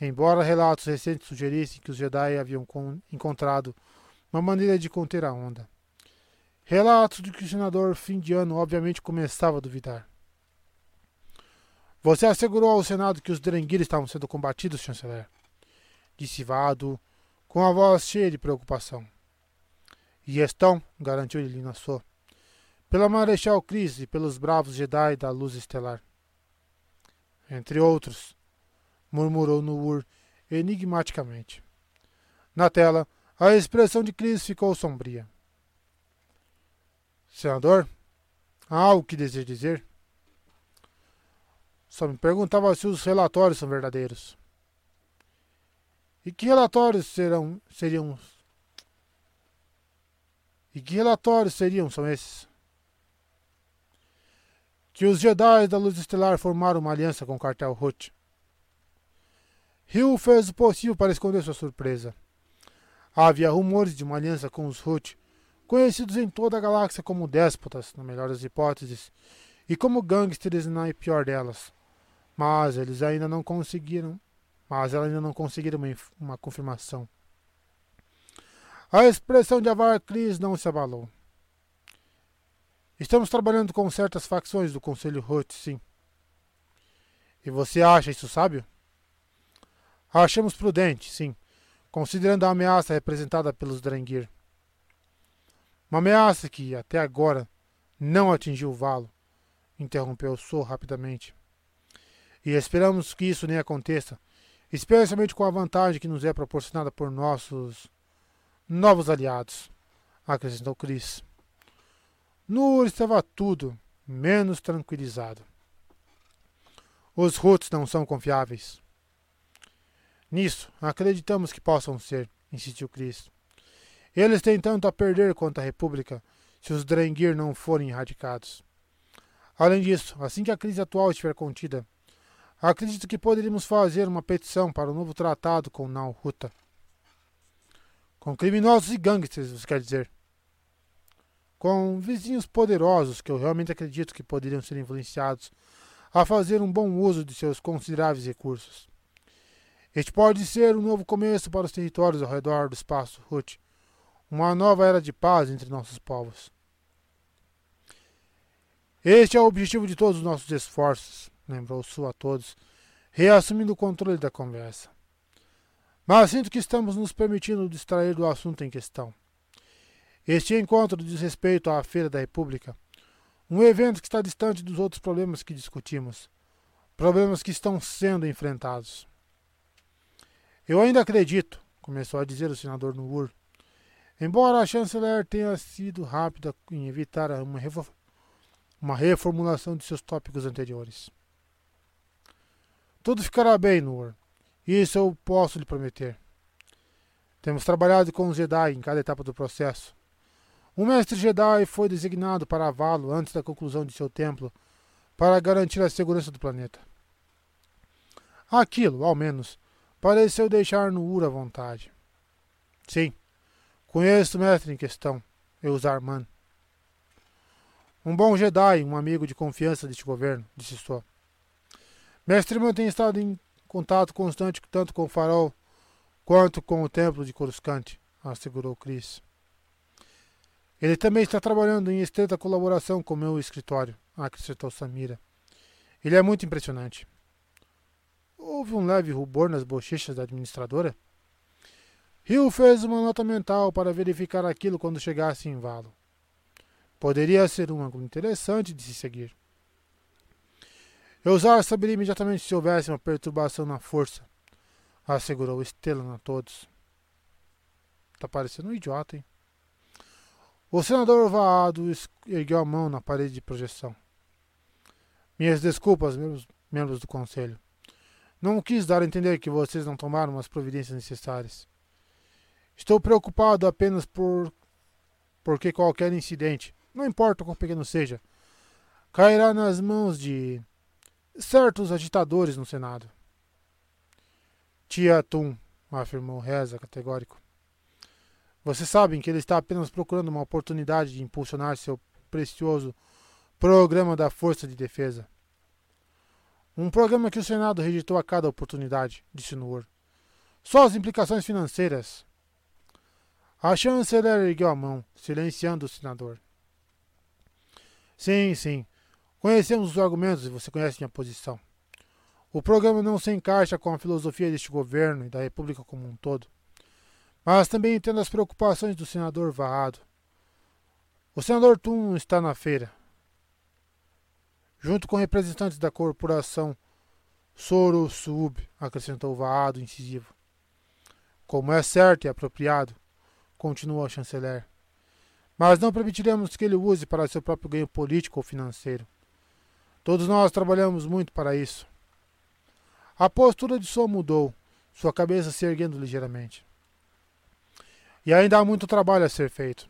embora relatos recentes sugerissem que os Jedi haviam encontrado uma maneira de conter a onda. Relatos de que o senador fim de ano obviamente começava a duvidar. Você assegurou ao Senado que os Drengir estavam sendo combatidos, chanceler? Disse Vado, com a voz cheia de preocupação. E estão, garantiu ele na sua, pela Marechal Cris e pelos bravos Jedi da Luz Estelar. Entre outros, murmurou Nuur enigmaticamente. Na tela, a expressão de Cris ficou sombria. Senador, há algo que deseja dizer? Só me perguntava se os relatórios são verdadeiros. E que relatórios serão, seriam. E que relatórios seriam são esses? Que os Jedi da Luz Estelar formaram uma aliança com o cartel Roth. Hill fez o possível para esconder sua surpresa. Havia rumores de uma aliança com os Roth, conhecidos em toda a galáxia como déspotas, na melhor das hipóteses, e como gangsters na pior delas. Mas eles ainda não conseguiram, mas ela ainda não conseguiram uma, uma confirmação. A expressão de Avar Cris não se abalou. Estamos trabalhando com certas facções do Conselho Roth, sim. E você acha isso sábio? Achamos prudente, sim, considerando a ameaça representada pelos Drengir. Uma ameaça que, até agora, não atingiu o valo, interrompeu Sou rapidamente. E esperamos que isso nem aconteça, especialmente com a vantagem que nos é proporcionada por nossos novos aliados, acrescentou Chris. Nur estava tudo menos tranquilizado. Os Roots não são confiáveis. Nisso, acreditamos que possam ser, insistiu Chris. Eles têm tanto a perder quanto a República se os Drengir não forem erradicados. Além disso, assim que a crise atual estiver contida, acredito que poderíamos fazer uma petição para o um novo tratado com Nalhuta. Com criminosos e gangsters, você quer dizer? Com vizinhos poderosos que eu realmente acredito que poderiam ser influenciados a fazer um bom uso de seus consideráveis recursos. Este pode ser um novo começo para os territórios ao redor do espaço Ruth, uma nova era de paz entre nossos povos. Este é o objetivo de todos os nossos esforços, lembrou Su a todos, reassumindo o controle da conversa. Mas sinto que estamos nos permitindo distrair do assunto em questão. Este encontro diz respeito à Feira da República, um evento que está distante dos outros problemas que discutimos, problemas que estão sendo enfrentados. Eu ainda acredito, começou a dizer o senador Nuur. Embora a chanceler tenha sido rápida em evitar uma, uma reformulação de seus tópicos anteriores. Tudo ficará bem, Nuur. Isso eu posso lhe prometer. Temos trabalhado com os Jedi em cada etapa do processo. Um mestre Jedi foi designado para avá-lo antes da conclusão de seu templo para garantir a segurança do planeta. Aquilo, ao menos, pareceu deixar no Ur à vontade. Sim, conheço o mestre em questão, Eusarman. Um bom Jedi, um amigo de confiança deste governo, disse Só. Mestre Irmão tem estado em contato constante tanto com o farol quanto com o templo de Coruscant, assegurou Chris. Ele também está trabalhando em estreita colaboração com meu escritório, acrescentou Samira. Ele é muito impressionante. Houve um leve rubor nas bochechas da administradora. Hill fez uma nota mental para verificar aquilo quando chegasse em Valo. Poderia ser um ângulo interessante de se seguir. Eusar saberia imediatamente se houvesse uma perturbação na força, assegurou Stellan a todos. Tá parecendo um idiota, hein? O senador Vaado ergueu a mão na parede de projeção. Minhas desculpas, membros do conselho. Não quis dar a entender que vocês não tomaram as providências necessárias. Estou preocupado apenas por porque qualquer incidente, não importa quão pequeno seja, cairá nas mãos de certos agitadores no Senado. Tia Tum, afirmou Reza categórico. Vocês sabem que ele está apenas procurando uma oportunidade de impulsionar seu precioso programa da Força de Defesa. Um programa que o Senado rejeitou a cada oportunidade, disse Noor. Só as implicações financeiras. A chanceler ergueu a mão, silenciando o senador. Sim, sim. Conhecemos os argumentos e você conhece minha posição. O programa não se encaixa com a filosofia deste governo e da República como um todo. Mas também entendo as preocupações do senador Varrado. O senador Tum está na feira junto com representantes da corporação Soro Sub, acrescentou o Vaado incisivo. Como é certo e apropriado, continuou a chanceler. mas não permitiremos que ele use para seu próprio ganho político ou financeiro. Todos nós trabalhamos muito para isso. A postura de Som mudou, sua cabeça se erguendo ligeiramente. E ainda há muito trabalho a ser feito.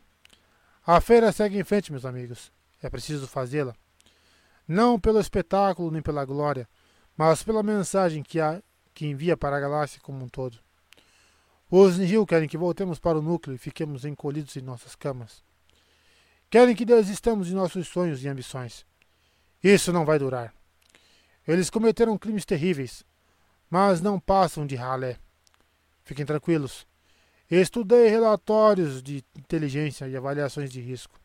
A feira segue em frente, meus amigos. É preciso fazê-la. Não pelo espetáculo nem pela glória, mas pela mensagem que, há, que envia para a galáxia como um todo. Os Nihil querem que voltemos para o núcleo e fiquemos encolhidos em nossas camas. Querem que desistamos de nossos sonhos e ambições. Isso não vai durar. Eles cometeram crimes terríveis, mas não passam de ralé. Fiquem tranquilos. Estudei relatórios de inteligência e avaliações de risco.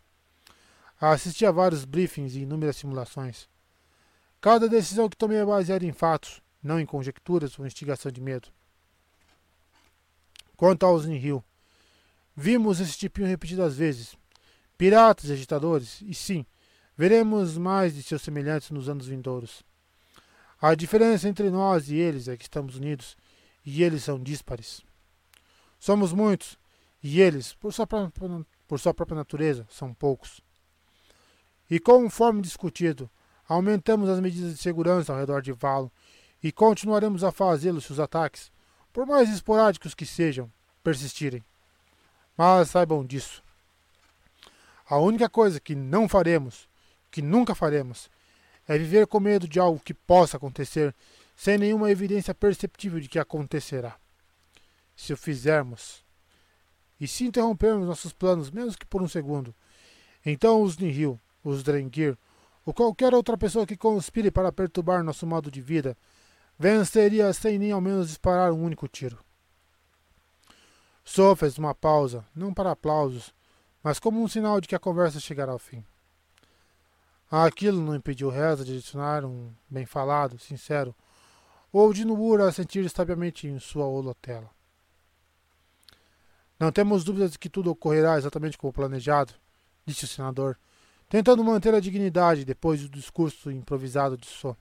Assisti a vários briefings e inúmeras simulações. Cada decisão que tomei é baseada em fatos, não em conjecturas ou instigação de medo. Quanto aos Nihil, vimos esse tipinho repetidas vezes. Piratas e agitadores, e sim, veremos mais de seus semelhantes nos anos vindouros. A diferença entre nós e eles é que estamos unidos e eles são díspares. Somos muitos e eles, por sua, própria, por sua própria natureza, são poucos. E conforme discutido, aumentamos as medidas de segurança ao redor de Valo e continuaremos a fazê-lo se os ataques, por mais esporádicos que sejam, persistirem. Mas saibam disso. A única coisa que não faremos, que nunca faremos, é viver com medo de algo que possa acontecer sem nenhuma evidência perceptível de que acontecerá. Se o fizermos, e se interrompermos nossos planos, mesmo que por um segundo, então os Nihil, os Drengir, ou qualquer outra pessoa que conspire para perturbar nosso modo de vida, venceria sem nem ao menos disparar um único tiro. Só fez uma pausa, não para aplausos, mas como um sinal de que a conversa chegará ao fim. Aquilo não impediu Reza de adicionar um bem falado, sincero, ou de Nuura a sentir estavelmente em sua holotela. Não temos dúvidas de que tudo ocorrerá exatamente como planejado, disse o senador, tentando manter a dignidade depois do discurso improvisado de So.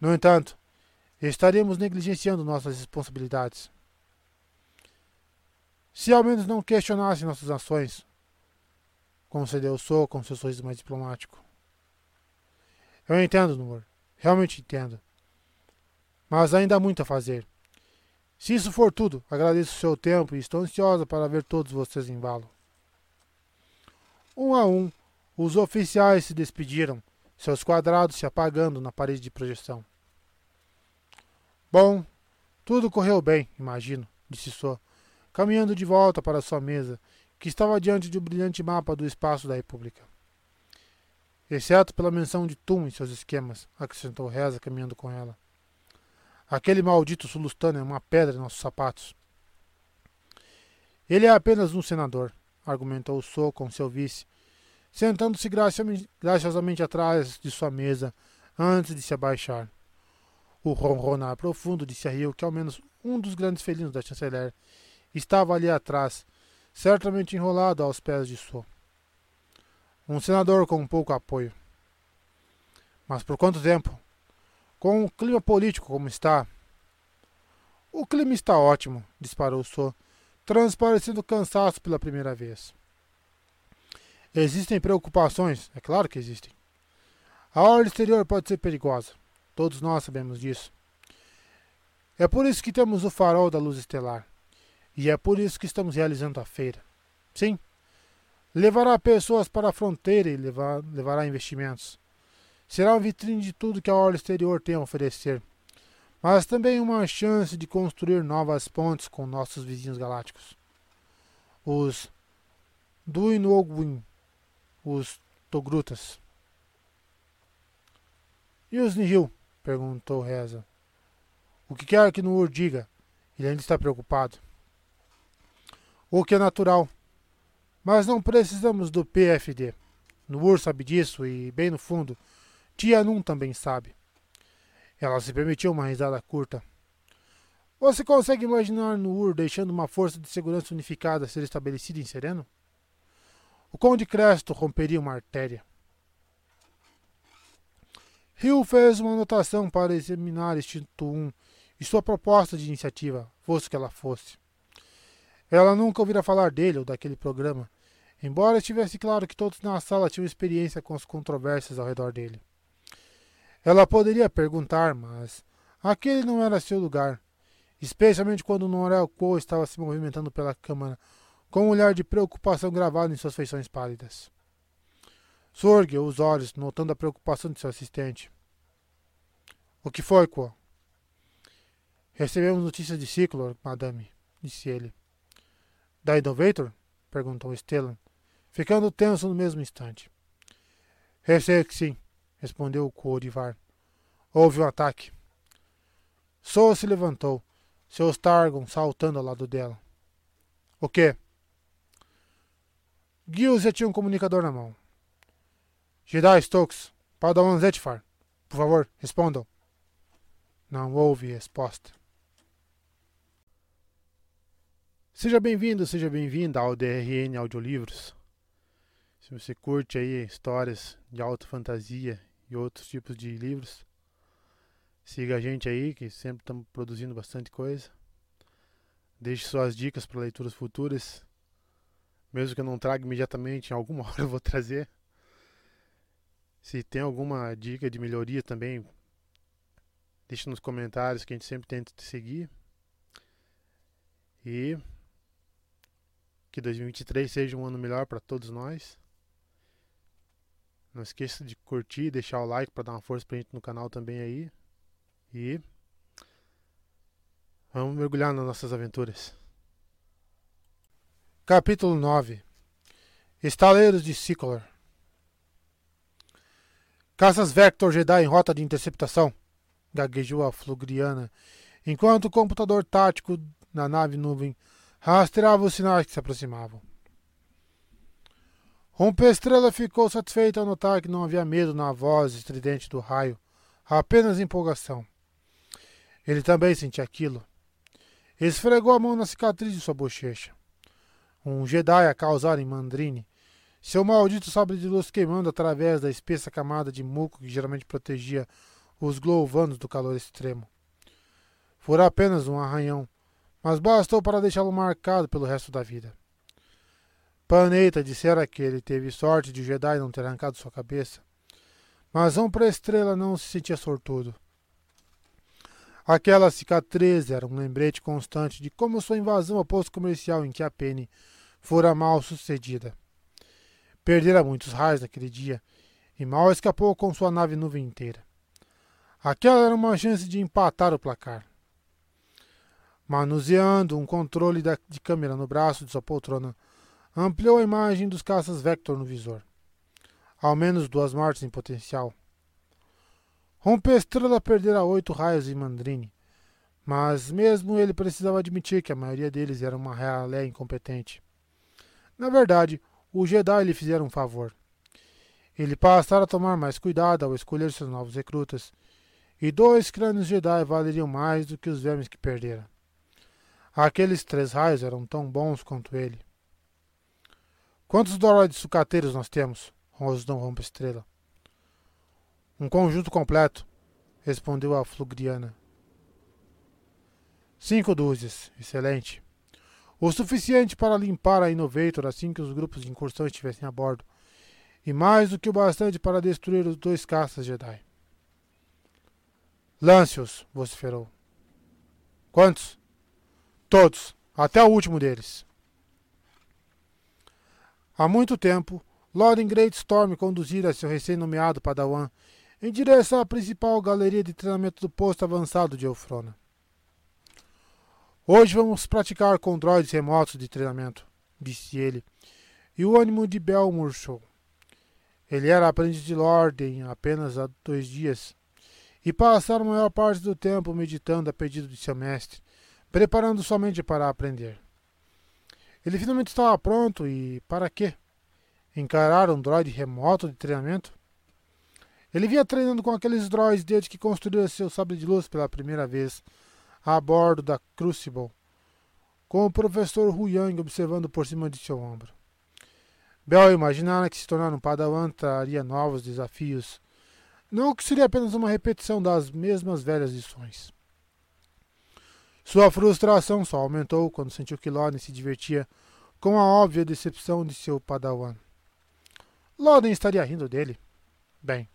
No entanto, estaríamos negligenciando nossas responsabilidades. Se ao menos não questionassem nossas ações, concedeu Sou com seu sorriso mais diplomático. Eu entendo, Nur. Realmente entendo. Mas ainda há muito a fazer. Se isso for tudo, agradeço o seu tempo e estou ansiosa para ver todos vocês em valo. Um a um, os oficiais se despediram, seus quadrados se apagando na parede de projeção. Bom, tudo correu bem, imagino, disse Só, caminhando de volta para sua mesa que estava diante de um brilhante mapa do espaço da República. Exceto pela menção de Tum em seus esquemas, acrescentou Reza, caminhando com ela. Aquele maldito sulustano é uma pedra em nossos sapatos. Ele é apenas um senador, argumentou So com seu vice, sentando-se graciosamente atrás de sua mesa antes de se abaixar. O ronronar profundo disse a Rio que ao menos um dos grandes felinos da chanceler estava ali atrás, certamente enrolado aos pés de Sô. Um senador com pouco apoio. Mas por quanto tempo? Com o clima político como está? O clima está ótimo, disparou Sô, transparecendo cansaço pela primeira vez. Existem preocupações, é claro que existem. A ordem exterior pode ser perigosa. Todos nós sabemos disso. É por isso que temos o farol da luz estelar. E é por isso que estamos realizando a feira. Sim, levará pessoas para a fronteira e levar, levará investimentos. Será uma vitrine de tudo que a orla exterior tem a oferecer, mas também uma chance de construir novas pontes com nossos vizinhos galácticos. Os Duinoguin, os Togrutas. E os Nihil? perguntou Reza. O que quer que Nur diga? Ele ainda está preocupado o que é natural. Mas não precisamos do PFD. Nur sabe disso e, bem no fundo, Tia Nun também sabe. Ela se permitiu uma risada curta. Você consegue imaginar Nur deixando uma força de segurança unificada ser estabelecida em Sereno? O Conde Cresto romperia uma artéria. Hill fez uma anotação para examinar Instinto 1 e sua proposta de iniciativa, fosse que ela fosse. Ela nunca ouvira falar dele ou daquele programa, embora estivesse claro que todos na sala tinham experiência com as controvérsias ao redor dele. Ela poderia perguntar, mas aquele não era seu lugar, especialmente quando Norel Cole estava se movimentando pela câmara com um olhar de preocupação gravado em suas feições pálidas. Sorgueu os olhos, notando a preocupação de seu assistente. O que foi, Quo? Recebemos notícias de Ciclor, madame, disse ele. Da Innovator? perguntou Stellan, ficando tenso no mesmo instante. Receio que sim, respondeu o Corivar. Houve um ataque. Soa se levantou, seus Targon saltando ao lado dela. O quê? Gil já tinha um comunicador na mão. Jedi Stokes, Padawan Zetfar, por favor, respondam. Não houve resposta. Seja bem-vindo, seja bem-vinda ao DRN Audiolivros. Se você curte aí histórias de alta fantasia e outros tipos de livros, siga a gente aí, que sempre estamos produzindo bastante coisa. Deixe suas dicas para leituras futuras. Mesmo que eu não traga imediatamente, em alguma hora eu vou trazer. Se tem alguma dica de melhoria também, deixe nos comentários que a gente sempre tenta te seguir. E que 2023 seja um ano melhor para todos nós. Não esqueça de curtir, deixar o like para dar uma força pra gente no canal também aí. E vamos mergulhar nas nossas aventuras. Capítulo 9 Estaleiros de Sicolor Caças Vector Jedi em rota de interceptação, gaguejou a Flugriana, enquanto o computador tático na nave nuvem rastreava os sinais que se aproximavam. Rompe-estrela ficou satisfeito ao notar que não havia medo na voz estridente do raio, apenas empolgação. Ele também sentia aquilo. Esfregou a mão na cicatriz de sua bochecha. Um Jedi a causar em Mandrine, seu maldito sabre de luz queimando através da espessa camada de muco que geralmente protegia os glovanos do calor extremo. Fora apenas um arranhão, mas bastou para deixá-lo marcado pelo resto da vida. Planeta dissera que ele teve sorte de Jedi não ter arrancado sua cabeça, mas para estrela não se sentia sortudo. Aquela cicatriz era um lembrete constante de como sua invasão ao posto comercial em que a Penny fora mal sucedida. Perdera muitos raios naquele dia e mal escapou com sua nave nuvem inteira. Aquela era uma chance de empatar o placar. Manuseando um controle de câmera no braço de sua poltrona, ampliou a imagem dos caças Vector no visor. Ao menos duas mortes em potencial. Rompe-estrela perdera oito raios em Mandrine, mas mesmo ele precisava admitir que a maioria deles era uma ralé incompetente. Na verdade, os Jedi lhe fizeram um favor. Ele passara a tomar mais cuidado ao escolher seus novos recrutas, e dois crânios Jedi valeriam mais do que os vermes que perdera. Aqueles três raios eram tão bons quanto ele. Quantos droids sucateiros nós temos? Rosdão Rompe Estrela. Um conjunto completo, respondeu a Flugriana. Cinco dúzias. Excelente. O suficiente para limpar a Innovator assim que os grupos de incursão estivessem a bordo. E mais do que o bastante para destruir os dois caças Jedi. Lance-os, vociferou. Quantos? Todos, até o último deles. Há muito tempo, Lord Greatstorm conduzira seu recém-nomeado Padawan em direção à principal galeria de treinamento do posto avançado de Eufrona. Hoje vamos praticar com droids remotos de treinamento, disse ele, e o ânimo de Bel murchou. Ele era aprendiz de Lorden apenas há dois dias, e passara a maior parte do tempo meditando a pedido de seu mestre, preparando somente para aprender. Ele finalmente estava pronto e para quê? Encarar um droid remoto de treinamento? Ele vinha treinando com aqueles droids desde que construíra seu sabre de luz pela primeira vez a bordo da Crucible, com o professor Hu Yang observando por cima de seu ombro. Bell imaginara que se tornar um padawan traria novos desafios, não que seria apenas uma repetição das mesmas velhas lições. Sua frustração só aumentou quando sentiu que Lorne se divertia com a óbvia decepção de seu padawan. Loden estaria rindo dele. Bem,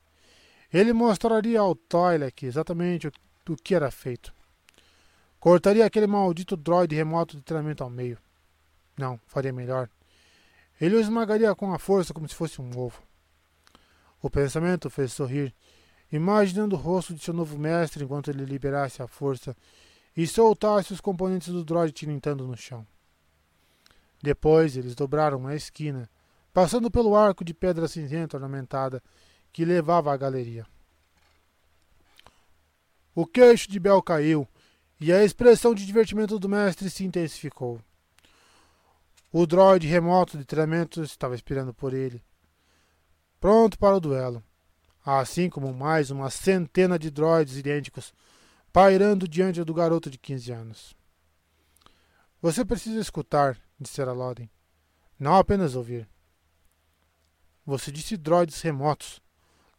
ele mostraria ao Twi'lek exatamente o, o que era feito. Cortaria aquele maldito droide remoto de treinamento ao meio. Não, faria melhor. Ele o esmagaria com a força como se fosse um ovo. O pensamento fez sorrir, imaginando o rosto de seu novo mestre enquanto ele liberasse a força e soltasse os componentes do droide tilintando no chão. Depois eles dobraram a esquina, passando pelo arco de pedra cinzenta ornamentada que levava à galeria. O queixo de Bel caiu e a expressão de divertimento do mestre se intensificou. O droide remoto de treinamento estava esperando por ele, pronto para o duelo, assim como mais uma centena de droides idênticos pairando diante do garoto de 15 anos. Você precisa escutar, dissera Loden, não apenas ouvir. Você disse droides remotos,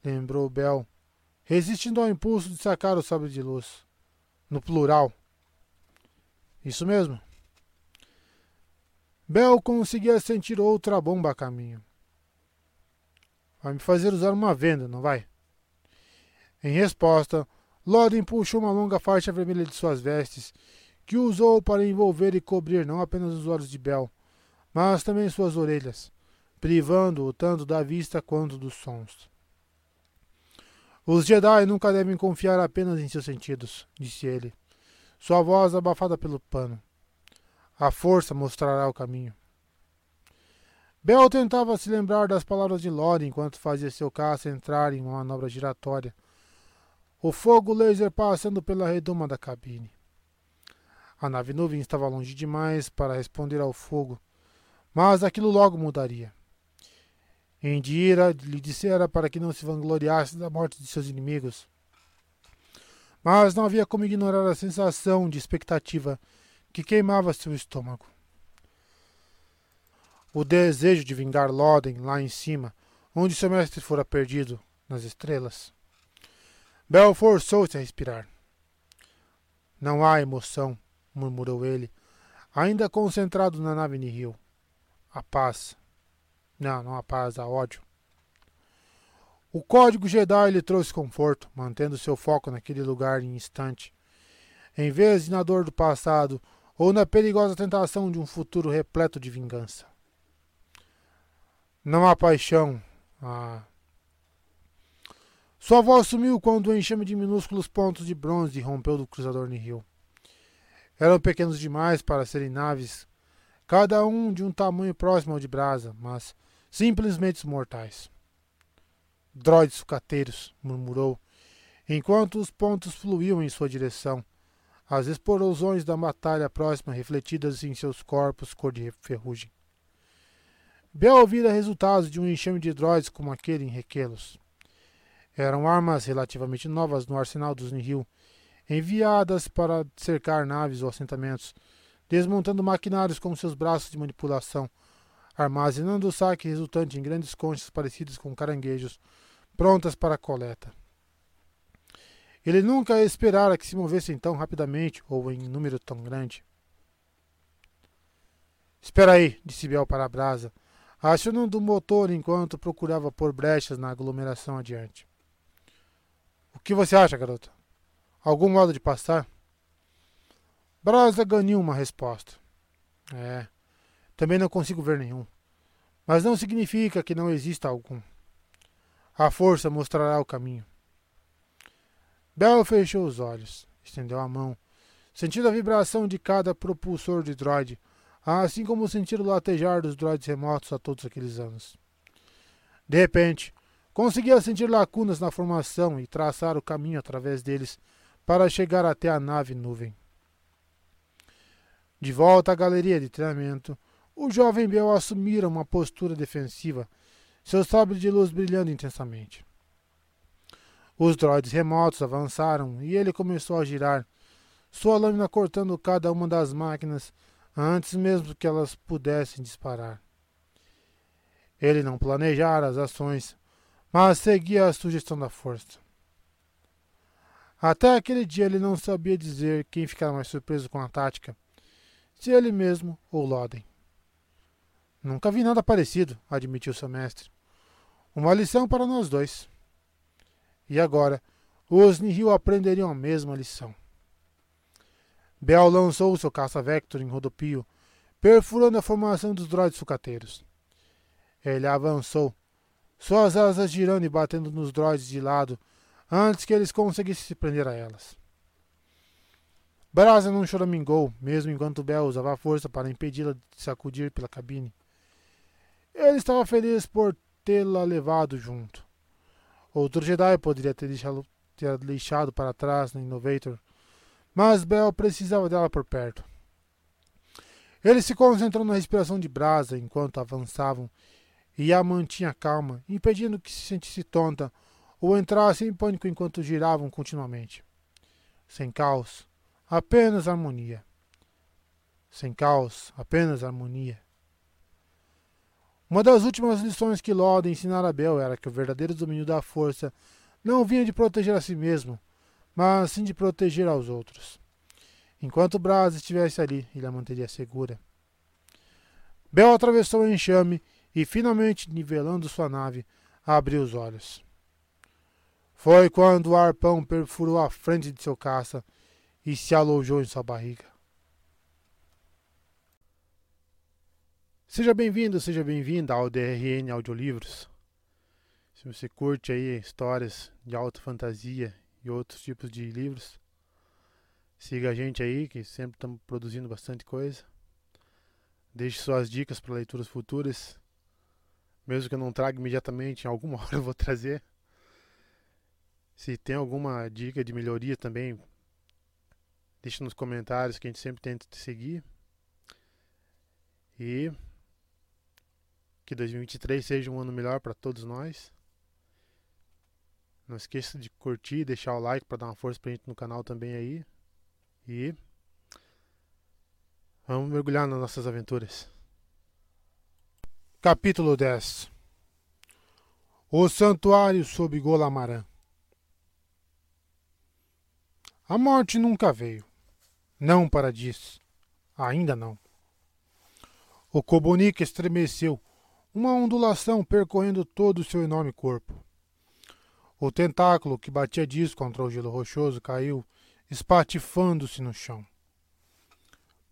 lembrou Bell, resistindo ao impulso de sacar o sabre de luz. No plural. Isso mesmo. Bell conseguia sentir outra bomba a caminho. Vai me fazer usar uma venda, não vai? Em resposta, Loden puxou uma longa faixa vermelha de suas vestes, que usou para envolver e cobrir não apenas os olhos de Bell, mas também suas orelhas, privando-o tanto da vista quanto dos sons. Os Jedi nunca devem confiar apenas em seus sentidos, disse ele, sua voz abafada pelo pano. A força mostrará o caminho. Bell tentava se lembrar das palavras de Lore enquanto fazia seu caça entrar em uma manobra giratória. O fogo laser passando pela redoma da cabine. A nave nuvem estava longe demais para responder ao fogo, mas aquilo logo mudaria. Indira lhe dissera para que não se vangloriasse da morte de seus inimigos. Mas não havia como ignorar a sensação de expectativa que queimava seu estômago. O desejo de vingar Loden lá em cima, onde seu mestre fora perdido, nas estrelas. Bel forçou-se a respirar. Não há emoção, murmurou ele, ainda concentrado na nave Nihil. A paz, não, não há paz, há ódio. O código Jedi lhe trouxe conforto, mantendo seu foco naquele lugar em instante, em vez de na dor do passado ou na perigosa tentação de um futuro repleto de vingança. Não há paixão. Ah. Sua voz sumiu quando o enxame de minúsculos pontos de bronze rompeu do cruzador Nihil. Eram pequenos demais para serem naves, cada um de um tamanho próximo ao de brasa, mas simplesmente mortais. Droides sucateiros, murmurou, enquanto os pontos fluíam em sua direção, as explosões da batalha próxima refletidas em seus corpos cor de ferrugem. Bel vira resultados de um enxame de droids como aquele em Requelos. Eram armas relativamente novas no arsenal dos Nihil, enviadas para cercar naves ou assentamentos, desmontando maquinários com seus braços de manipulação, armazenando o saque resultante em grandes conchas parecidas com caranguejos, prontas para a coleta. Ele nunca esperara que se movessem tão rapidamente ou em número tão grande. Espera aí, disse Bel para a brasa, acionando o motor enquanto procurava pôr brechas na aglomeração adiante. O que você acha, garota? Algum modo de passar? Brasa ganhou uma resposta. É, também não consigo ver nenhum. Mas não significa que não exista algum. A força mostrará o caminho. Bell fechou os olhos, estendeu a mão, sentindo a vibração de cada propulsor de droid, assim como sentir o latejar dos droids remotos a todos aqueles anos. De repente, conseguia sentir lacunas na formação e traçar o caminho através deles para chegar até a nave nuvem. De volta à galeria de treinamento, o jovem Bel assumira uma postura defensiva, seu sabre de luz brilhando intensamente. Os droids remotos avançaram e ele começou a girar, sua lâmina cortando cada uma das máquinas antes mesmo que elas pudessem disparar. Ele não planejara as ações, mas seguia a sugestão da força. Até aquele dia ele não sabia dizer quem ficara mais surpreso com a tática, se ele mesmo ou Loden. Nunca vi nada parecido, admitiu seu mestre. Uma lição para nós dois. E agora, os Nihil aprenderiam a mesma lição. Bel lançou seu caça-vector em rodopio, perfurando a formação dos droids sucateiros. Ele avançou, suas asas girando e batendo nos droids de lado antes que eles conseguissem se prender a elas. Brasa não choramingou, mesmo enquanto Bel usava força para impedi-la de sacudir pela cabine. Ele estava feliz por tê-la levado junto. Outro Jedi poderia ter deixado, ter deixado para trás no Innovator, mas Bel precisava dela por perto. Ele se concentrou na respiração de Brasa enquanto avançavam e a mantinha calma, impedindo que se sentisse tonta ou entrasse em pânico enquanto giravam continuamente. Sem caos, apenas harmonia. Sem caos, apenas harmonia. Uma das últimas lições que Loda ensinara a Bel era que o verdadeiro domínio da força não vinha de proteger a si mesmo, mas sim de proteger aos outros. Enquanto Braz estivesse ali, ele a manteria segura. Bel atravessou o enxame e, finalmente nivelando sua nave, abriu os olhos. Foi quando o arpão perfurou a frente de seu caça e se alojou em sua barriga. Seja bem-vindo, seja bem-vinda ao DRN Audiolivros. Se você curte aí histórias de alta fantasia e outros tipos de livros, siga a gente aí, que sempre estamos produzindo bastante coisa. Deixe suas dicas para leituras futuras. Mesmo que eu não traga imediatamente, em alguma hora eu vou trazer. Se tem alguma dica de melhoria também, Deixe nos comentários que a gente sempre tenta te seguir. E que 2023 seja um ano melhor para todos nós. Não esqueça de curtir, deixar o like para dar uma força pra gente no canal também aí. E vamos mergulhar nas nossas aventuras. Capítulo 10 O Santuário sob Golamaran A morte nunca veio. Não, Paradis. Ainda não. O Kobonik estremeceu, uma ondulação percorrendo todo o seu enorme corpo. O tentáculo que batia disco contra o gelo rochoso caiu, espatifando-se no chão.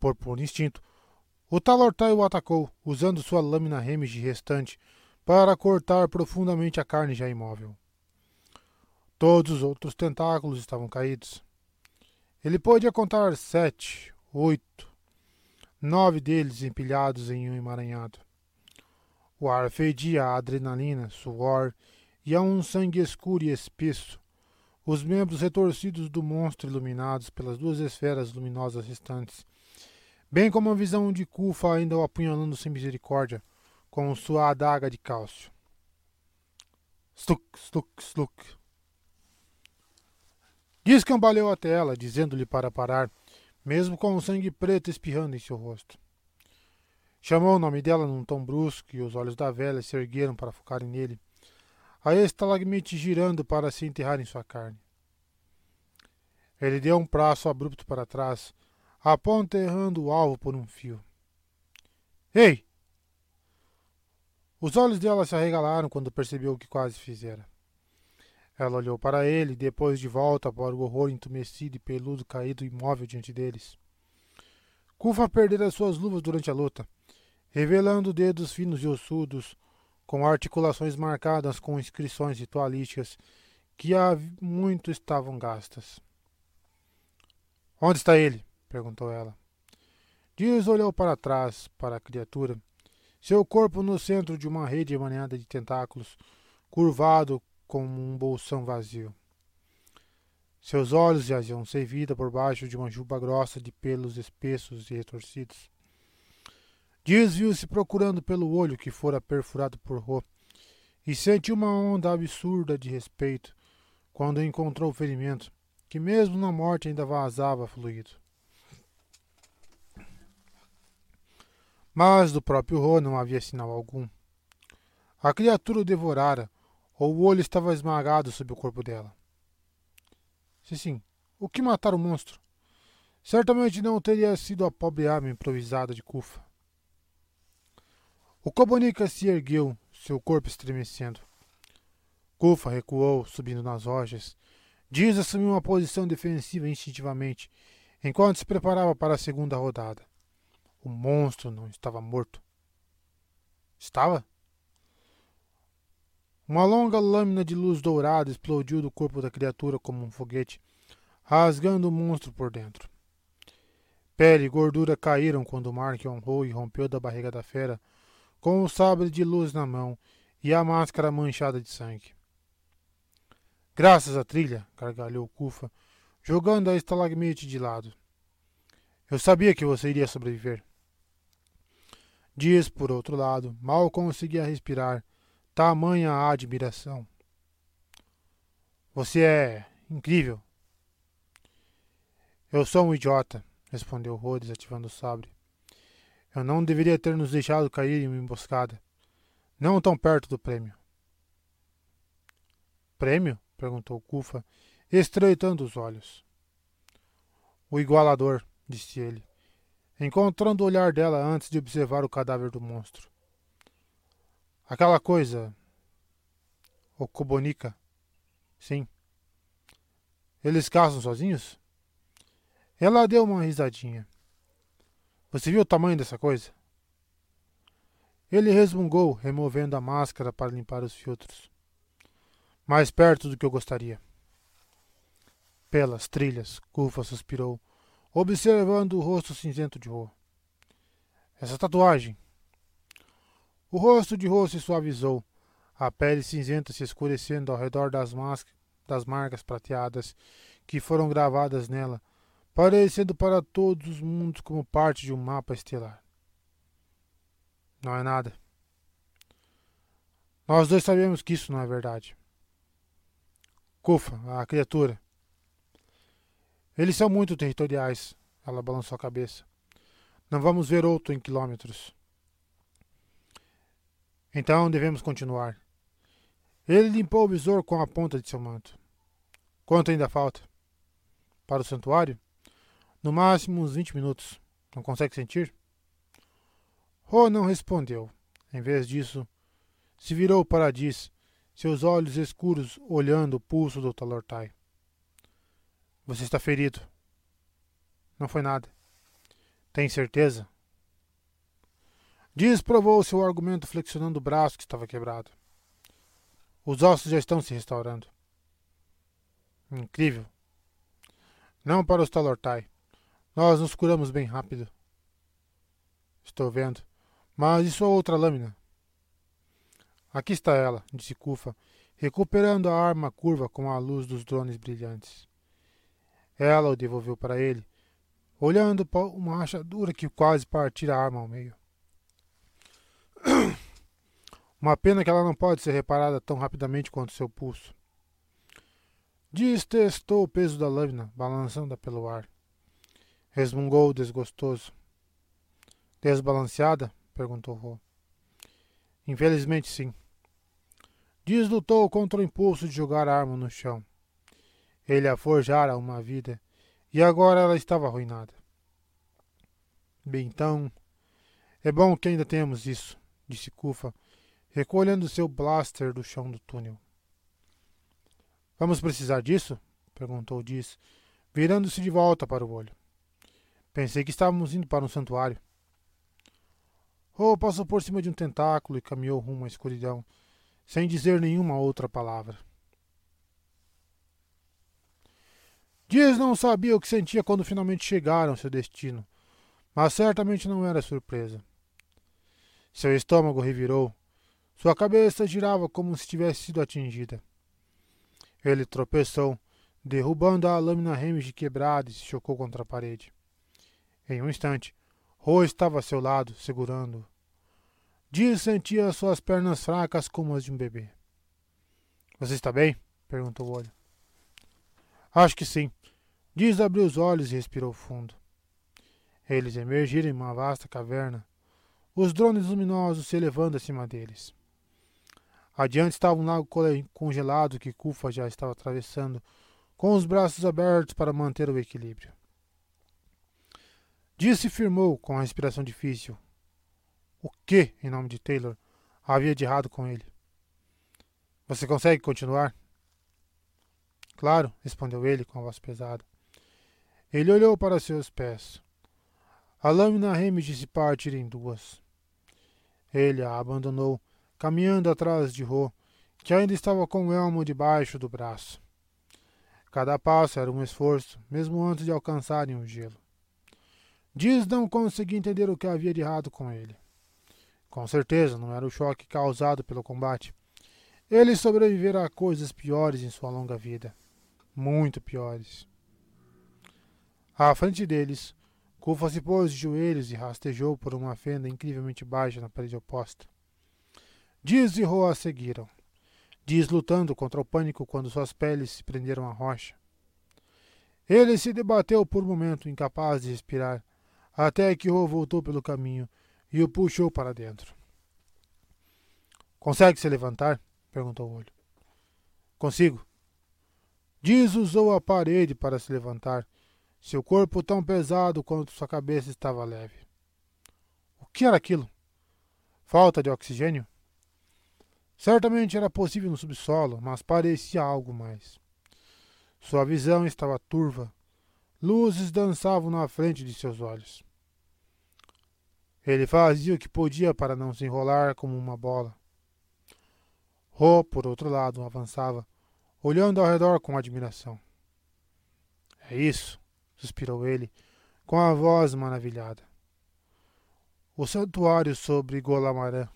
Por puro instinto, o Talortai o atacou, usando sua lâmina remige restante para cortar profundamente a carne já imóvel. Todos os outros tentáculos estavam caídos. Ele podia contar sete, oito, nove deles empilhados em um emaranhado. O ar fedia a adrenalina, suor e a um sangue escuro e espesso, os membros retorcidos do monstro iluminados pelas duas esferas luminosas restantes, bem como a visão de Kufa ainda o apunhalando sem misericórdia, com sua adaga de cálcio. Stuk, stuk, stuk. Diz cambaleou até ela, dizendo-lhe para parar, mesmo com o sangue preto espirrando em seu rosto. Chamou o nome dela num tom brusco e os olhos da velha se ergueram para focarem nele, a estalagmite girando para se enterrar em sua carne. Ele deu um braço abrupto para trás, aponterrando o alvo por um fio. Ei! Os olhos dela se arregalaram quando percebeu o que quase fizera. Ela olhou para ele, depois de volta para o horror entumecido e peludo caído imóvel diante deles. Kufa perdera suas luvas durante a luta, revelando dedos finos e ossudos, com articulações marcadas com inscrições ritualísticas que há muito estavam gastas. Onde está ele? Perguntou ela. Dias olhou para trás, para a criatura, seu corpo no centro de uma rede emaranhada de tentáculos, curvado como um bolsão vazio. Seus olhos jaziam sem vida por baixo de uma juba grossa de pelos espessos e retorcidos. Dias viu-se procurando pelo olho que fora perfurado por Ro, e sentiu uma onda absurda de respeito quando encontrou o ferimento, que mesmo na morte ainda vazava fluido. Mas do próprio Ro não havia sinal algum. A criatura o devorara, ou o olho estava esmagado sob o corpo dela. Se sim, o que matar o monstro? Certamente não teria sido a pobre arma improvisada de Kufa. O Kobonica se ergueu, seu corpo estremecendo. Kufa recuou, subindo nas rochas. Diz assumiu uma posição defensiva instintivamente, enquanto se preparava para a segunda rodada. O monstro não estava morto. Estava? Uma longa lâmina de luz dourada explodiu do corpo da criatura como um foguete, rasgando o monstro por dentro. Pele e gordura caíram quando Mark honrou e rompeu da barriga da fera, com o sabre de luz na mão e a máscara manchada de sangue. Graças à trilha, gargalhou Kufa, jogando a estalagmite de lado. Eu sabia que você iria sobreviver. Dias, por outro lado, mal conseguia respirar, tamanha admiração. Você é incrível. Eu sou um idiota, respondeu Rhodes, ativando o sabre. Eu não deveria ter nos deixado cair em uma emboscada. Não tão perto do prêmio. Prêmio? perguntou Kufa, estreitando os olhos. O igualador, disse ele, encontrando o olhar dela antes de observar o cadáver do monstro. Aquela coisa. O Kobonica. Sim. Eles caçam sozinhos? Ela deu uma risadinha. Você viu o tamanho dessa coisa? Ele resmungou, removendo a máscara para limpar os filtros. Mais perto do que eu gostaria. Pelas trilhas, Kufa suspirou, observando o rosto cinzento de Ro. Essa tatuagem, o rosto de Rô se suavizou, a pele cinzenta se escurecendo ao redor das, das marcas prateadas que foram gravadas nela, parecendo para todos os mundos como parte de um mapa estelar. Não é nada. Nós dois sabemos que isso não é verdade. Kufa, a criatura. Eles são muito territoriais. Ela balançou a cabeça. Não vamos ver outro em quilômetros. Então devemos continuar. Ele limpou o visor com a ponta de seu manto. Quanto ainda falta? Para o santuário? No máximo uns 20 minutos. Não consegue sentir? Ro não respondeu. Em vez disso, se virou para Diz, seus olhos escuros olhando o pulso do Talortai. Você está ferido. Não foi nada. Tem certeza? Dias provou seu argumento flexionando o braço que estava quebrado. Os ossos já estão se restaurando. Incrível. Não para os Talortai. Nós nos curamos bem rápido. Estou vendo. Mas e sua outra lâmina? Aqui está ela, disse Kufa, recuperando a arma curva com a luz dos drones brilhantes. Ela o devolveu para ele, olhando para uma rachadura que quase partira a arma ao meio. Uma pena que ela não pode ser reparada tão rapidamente quanto seu pulso. Dias testou o peso da lâmina, balançando-a pelo ar. Resmungou desgostoso. Desbalanceada? perguntou Rô. Infelizmente, sim. Dias lutou contra o impulso de jogar a arma no chão. Ele a forjara uma vida, e agora ela estava arruinada. Bem, então. É bom que ainda temos isso disse Kufa, recolhendo seu blaster do chão do túnel. Vamos precisar disso? perguntou Diz, virando-se de volta para o olho. Pensei que estávamos indo para um santuário. Oh passou por cima de um tentáculo e caminhou rumo à escuridão, sem dizer nenhuma outra palavra. Dias não sabia o que sentia quando finalmente chegaram ao seu destino, mas certamente não era surpresa. Seu estômago revirou. Sua cabeça girava como se tivesse sido atingida. Ele tropeçou, derrubando a lâmina Hamish quebrada e se chocou contra a parede. Em um instante, Ro estava a seu lado, segurando-o. Dias sentia suas pernas fracas como as de um bebê. Você está bem? perguntou o olho. Acho que sim. Dias abriu os olhos e respirou fundo. Eles emergiram em uma vasta caverna, os drones luminosos se elevando acima deles. Adiante estava um lago congelado que Kufa já estava atravessando, com os braços abertos para manter o equilíbrio. Dias se firmou com a respiração difícil. O que, em nome de Taylor, havia de errado com ele? Você consegue continuar? Claro, respondeu ele com a voz pesada. Ele olhou para seus pés. A lâmina reme de se partir em duas. Ele a abandonou, caminhando atrás de Ro, que ainda estava com o elmo debaixo do braço. Cada passo era um esforço, mesmo antes de alcançarem o gelo. Diz não conseguia entender o que havia de errado com ele. Com certeza não era o choque causado pelo combate. Ele sobrevivera a coisas piores em sua longa vida. Muito piores. À frente deles, Kufa se pôs de joelhos e rastejou por uma fenda incrivelmente baixa na parede oposta. Diz e Roa seguiram. Diz lutando contra o pânico quando suas peles se prenderam à rocha. Ele se debateu por um momento, incapaz de respirar, até que Ro voltou pelo caminho e o puxou para dentro. Consegue se levantar? perguntou o olho. Consigo. Diz usou a parede para se levantar, seu corpo tão pesado quanto sua cabeça estava leve. O que era aquilo? Falta de oxigênio? Certamente era possível no subsolo, mas parecia algo mais. Sua visão estava turva. Luzes dançavam na frente de seus olhos. Ele fazia o que podia para não se enrolar como uma bola. Ro, por outro lado, avançava, olhando ao redor com admiração. É isso, suspirou ele, com a voz maravilhada. O santuário sobre Golamarã.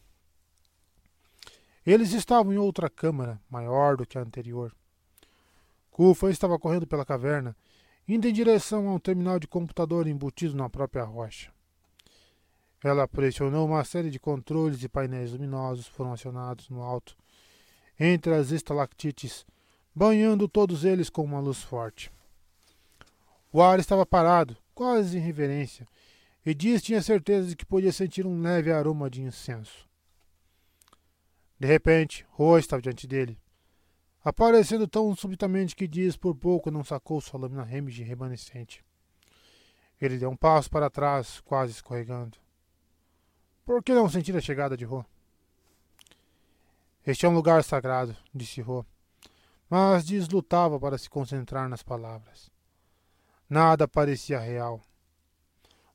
Eles estavam em outra câmara, maior do que a anterior. Kufa estava correndo pela caverna, indo em direção a um terminal de computador embutido na própria rocha. Ela pressionou uma série de controles e painéis luminosos foram acionados no alto, entre as estalactites, banhando todos eles com uma luz forte. O ar estava parado, quase em reverência, e Dias tinha certeza de que podia sentir um leve aroma de incenso. De repente, Roa estava diante dele, aparecendo tão subitamente que Dias por pouco não sacou sua lâmina Remige remanescente. Ele deu um passo para trás, quase escorregando. Por que não sentir a chegada de Ro? Este é um lugar sagrado, disse Ro, mas Dias lutava para se concentrar nas palavras. Nada parecia real.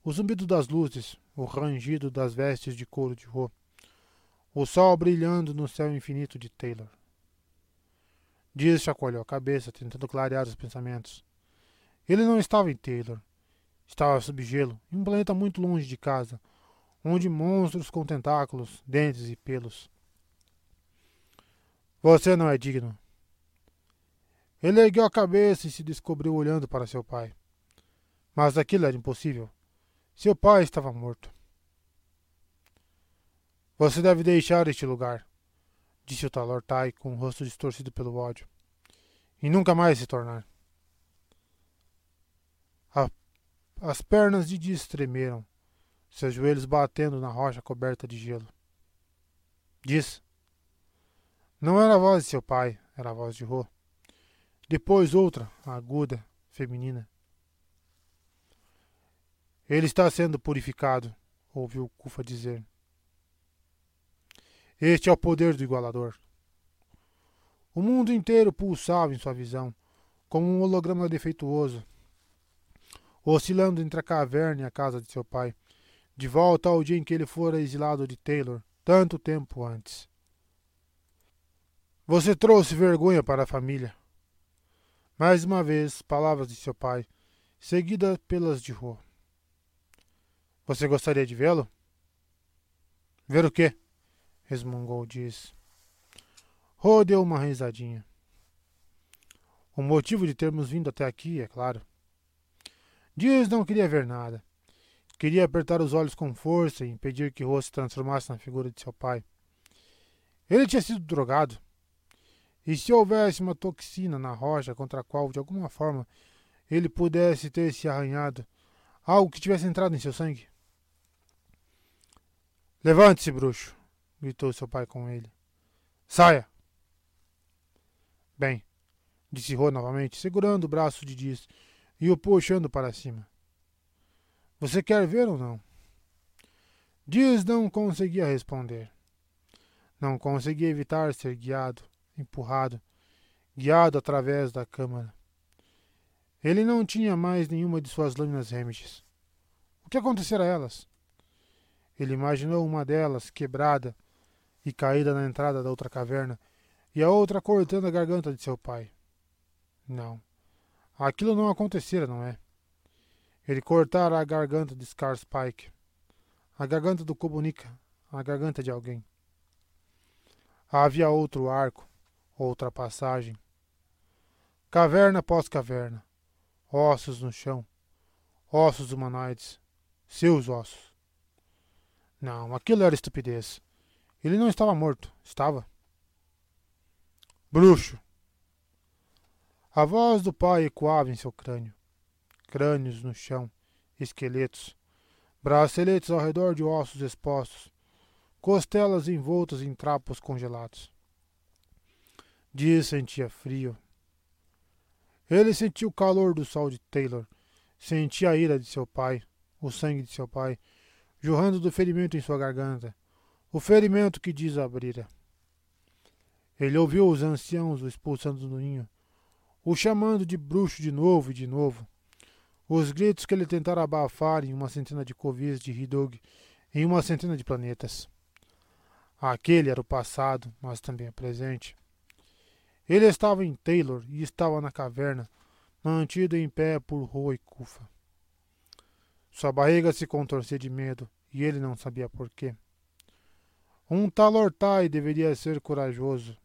O zumbido das luzes, o rangido das vestes de couro de Ro, o sol brilhando no céu infinito de Taylor. Dias chacoalhou a cabeça, tentando clarear os pensamentos. Ele não estava em Taylor. Estava sob gelo, em um planeta muito longe de casa, onde monstros com tentáculos, dentes e pelos. Você não é digno. Ele ergueu a cabeça e se descobriu olhando para seu pai. Mas aquilo era impossível. Seu pai estava morto. Você deve deixar este lugar, disse o Talor Tai com o rosto distorcido pelo ódio, e nunca mais se tornar. A, as pernas de Diz tremeram, seus joelhos batendo na rocha coberta de gelo. Diz. Não era a voz de seu pai, era a voz de Rô. Depois outra, aguda, feminina. Ele está sendo purificado, ouviu Kufa dizer. Este é o poder do igualador. O mundo inteiro pulsava em sua visão, como um holograma defeituoso, oscilando entre a caverna e a casa de seu pai, de volta ao dia em que ele fora exilado de Taylor, tanto tempo antes. Você trouxe vergonha para a família. Mais uma vez, palavras de seu pai, seguidas pelas de Rô. Você gostaria de vê-lo? Ver o quê? resmungou Diz. Ro deu uma risadinha. O motivo de termos vindo até aqui, é claro. Dias não queria ver nada. Queria apertar os olhos com força e impedir que Ro se transformasse na figura de seu pai. Ele tinha sido drogado. E se houvesse uma toxina na rocha contra a qual, de alguma forma, ele pudesse ter se arranhado, algo que tivesse entrado em seu sangue? Levante-se, bruxo! gritou seu pai com ele. Saia! Bem, disse Rô novamente, segurando o braço de Diz e o puxando para cima. Você quer ver ou não? Dias não conseguia responder. Não conseguia evitar ser guiado, empurrado, guiado através da câmara. Ele não tinha mais nenhuma de suas lâminas remiges. O que acontecera a elas? Ele imaginou uma delas quebrada e caída na entrada da outra caverna, e a outra cortando a garganta de seu pai. Não. Aquilo não acontecera, não é? Ele cortara a garganta de Scar Spike, a garganta do Kobunika, a garganta de alguém. Havia outro arco, outra passagem. Caverna após caverna, ossos no chão, ossos humanoides, seus ossos. Não, aquilo era estupidez. Ele não estava morto, estava? Bruxo! A voz do pai ecoava em seu crânio. Crânios no chão, esqueletos, braceletes ao redor de ossos expostos, costelas envoltas em trapos congelados. Dias sentia frio. Ele sentia o calor do sol de Taylor, sentia a ira de seu pai, o sangue de seu pai, jorrando do ferimento em sua garganta, o ferimento que desabrira. Ele ouviu os anciãos o expulsando do ninho, o chamando de bruxo de novo e de novo. Os gritos que ele tentara abafar em uma centena de covis de Hidog, em uma centena de planetas. Aquele era o passado, mas também o presente. Ele estava em Taylor e estava na caverna, mantido em pé por Roa e Kufa. Sua barriga se contorcia de medo e ele não sabia por quê. Um Talortai deveria ser corajoso,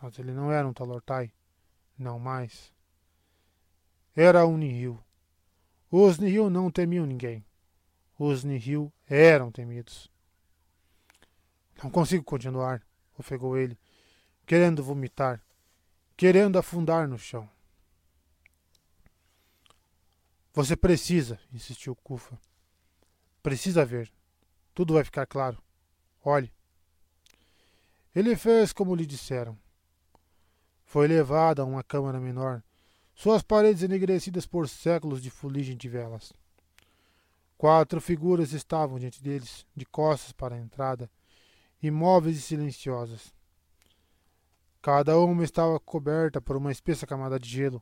mas ele não era um Talortai. Não mais. Era um Nihil. Os Nihil não temiam ninguém. Os Nihil eram temidos. Não consigo continuar, ofegou ele, querendo vomitar, querendo afundar no chão. Você precisa, insistiu Kufa. Precisa ver. Tudo vai ficar claro. Olhe. Ele fez como lhe disseram. Foi levado a uma câmara menor, suas paredes enegrecidas por séculos de fuligem de velas. Quatro figuras estavam diante deles, de costas para a entrada, imóveis e silenciosas. Cada uma estava coberta por uma espessa camada de gelo,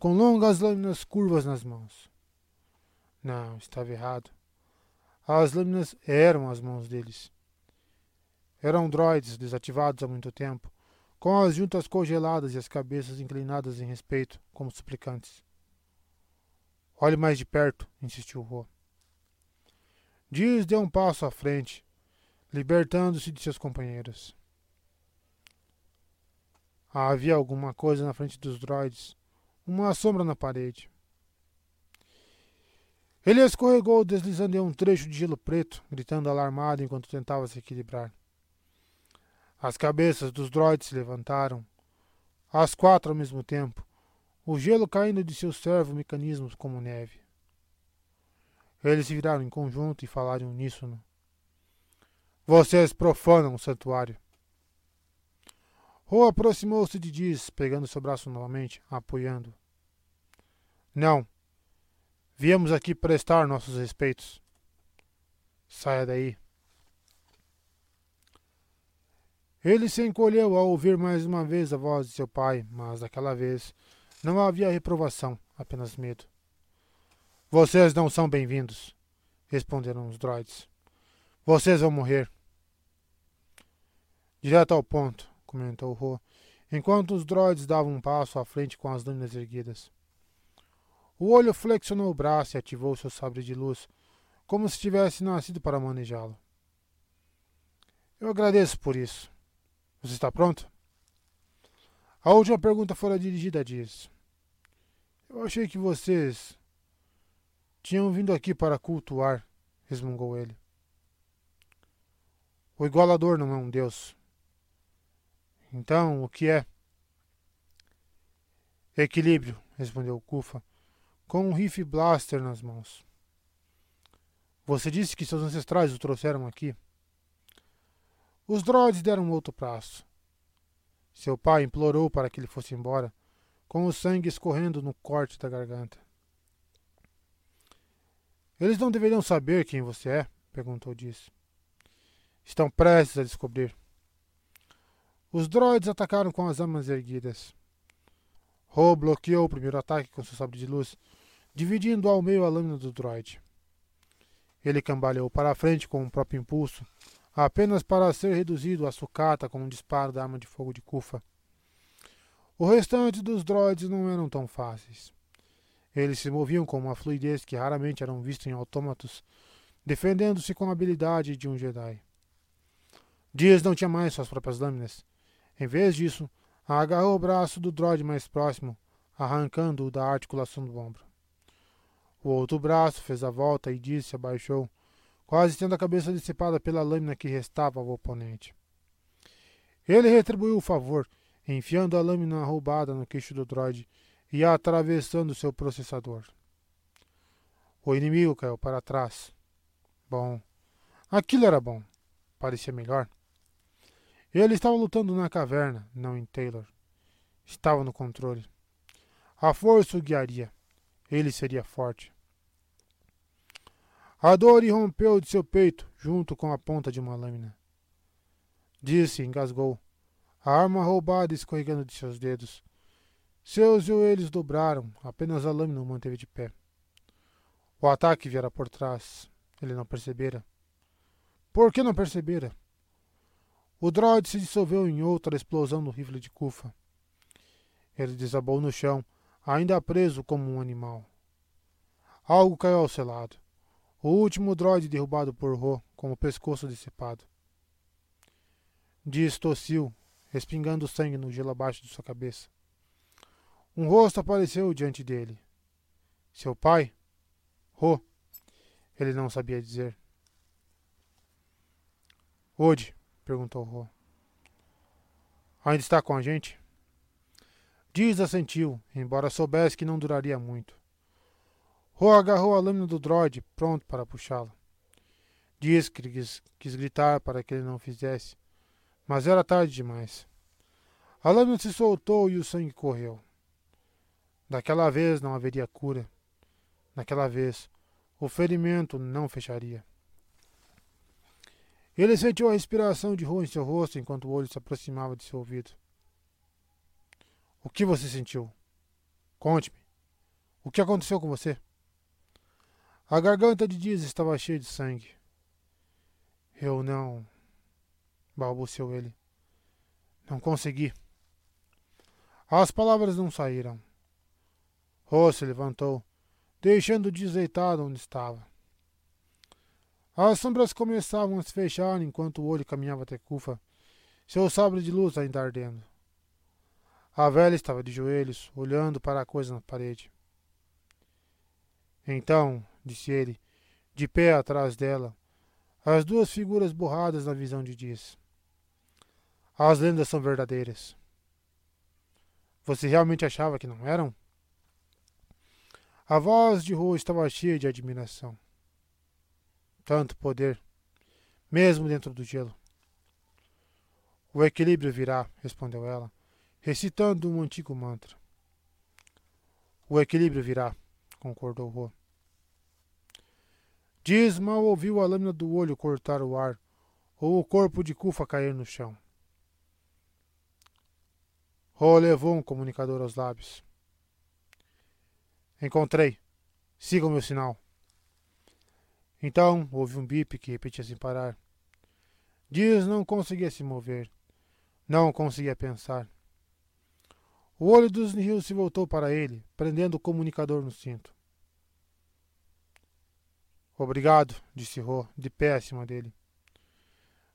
com longas lâminas curvas nas mãos. Não, estava errado. As lâminas eram as mãos deles. Eram droides desativados há muito tempo, com as juntas congeladas e as cabeças inclinadas em respeito, como suplicantes. Olhe mais de perto, insistiu Ro. Dias deu um passo à frente, libertando-se de seus companheiros. Havia alguma coisa na frente dos droids, uma sombra na parede. Ele escorregou, deslizando em um trecho de gelo preto, gritando alarmado enquanto tentava se equilibrar. As cabeças dos droids se levantaram, as quatro ao mesmo tempo, o gelo caindo de seus servo-mecanismos como neve. Eles se viraram em conjunto e falaram em uníssono. Vocês profanam o santuário. Ro aproximou-se de Diz, pegando seu braço novamente, apoiando. Não. Viemos aqui prestar nossos respeitos. Saia daí. Ele se encolheu ao ouvir mais uma vez a voz de seu pai, mas daquela vez não havia reprovação, apenas medo. Vocês não são bem-vindos, responderam os droids. Vocês vão morrer. Direto ao ponto, comentou Ro, enquanto os droids davam um passo à frente com as lâminas erguidas. O olho flexionou o braço e ativou seu sabre de luz, como se tivesse nascido para manejá-lo. Eu agradeço por isso. Você está pronto? A última pergunta fora dirigida a Diz. Eu achei que vocês tinham vindo aqui para cultuar, resmungou ele. O igualador não é um deus. Então, o que é? Equilíbrio, respondeu Kufa, com um rifle blaster nas mãos. Você disse que seus ancestrais o trouxeram aqui. Os droids deram outro passo. Seu pai implorou para que ele fosse embora, com o sangue escorrendo no corte da garganta. Eles não deveriam saber quem você é? perguntou Diz. Estão prestes a descobrir. Os droids atacaram com as armas erguidas. Ho bloqueou o primeiro ataque com seu sabre de luz, dividindo ao meio a lâmina do droid. Ele cambaleou para a frente com o próprio impulso, apenas para ser reduzido a sucata com um disparo da arma de fogo de Kufa. O restante dos droids não eram tão fáceis. Eles se moviam com uma fluidez que raramente eram vistos em autômatos, defendendo-se com a habilidade de um Jedi. Dias não tinha mais suas próprias lâminas. Em vez disso, agarrou o braço do droid mais próximo, arrancando-o da articulação do ombro. O outro braço fez a volta e disse abaixou, quase tendo a cabeça dissipada pela lâmina que restava ao oponente. Ele retribuiu o favor, enfiando a lâmina roubada no queixo do droide e atravessando seu processador. O inimigo caiu para trás. Bom, aquilo era bom. Parecia melhor. Ele estava lutando na caverna, não em Taylor. Estava no controle. A força o guiaria. Ele seria forte. A dor irrompeu de seu peito, junto com a ponta de uma lâmina. Disse, engasgou, a arma roubada escorregando de seus dedos. Seus joelhos dobraram, apenas a lâmina o manteve de pé. O ataque viera por trás. Ele não percebera. Por que não percebera? O droid se dissolveu em outra explosão no rifle de Kufa. Ele desabou no chão, ainda preso como um animal. Algo caiu ao seu lado. O último droide derrubado por Ro, com o pescoço decepado. Diz tossiu, respingando sangue no gelo abaixo de sua cabeça. Um rosto apareceu diante dele. Seu pai? Ro. Ele não sabia dizer. Ode, perguntou Ro. Ainda está com a gente? Diz assentiu, embora soubesse que não duraria muito. Ro agarrou a lâmina do droid, pronto para puxá-la. Diz que quis, quis gritar para que ele não fizesse, mas era tarde demais. A lâmina se soltou e o sangue correu. Daquela vez não haveria cura. Naquela vez, o ferimento não fecharia. Ele sentiu a respiração de Ro em seu rosto enquanto o olho se aproximava de seu ouvido. O que você sentiu? Conte-me. O que aconteceu com você? A garganta de Dias estava cheia de sangue. Eu não. balbuciou ele. Não consegui. As palavras não saíram. Rô se levantou, deixando desaitado onde estava. As sombras começavam a se fechar enquanto o olho caminhava até Cufa, seu sabre de luz ainda ardendo. A velha estava de joelhos, olhando para a coisa na parede. Então, disse ele, de pé atrás dela, as duas figuras borradas na visão de Diz. As lendas são verdadeiras. Você realmente achava que não eram? A voz de Ro estava cheia de admiração. Tanto poder, mesmo dentro do gelo. O equilíbrio virá, respondeu ela recitando um antigo mantra. O equilíbrio virá, concordou Ro. Diz mal ouviu a lâmina do olho cortar o ar, ou o corpo de Kufa cair no chão. Ro levou um comunicador aos lábios. Encontrei. Siga o meu sinal. Então houve um bip que repetia sem parar. Dias não conseguia se mover. Não conseguia pensar. O olho dos Nihil se voltou para ele, prendendo o comunicador no cinto. Obrigado, disse Ro, de pé acima dele.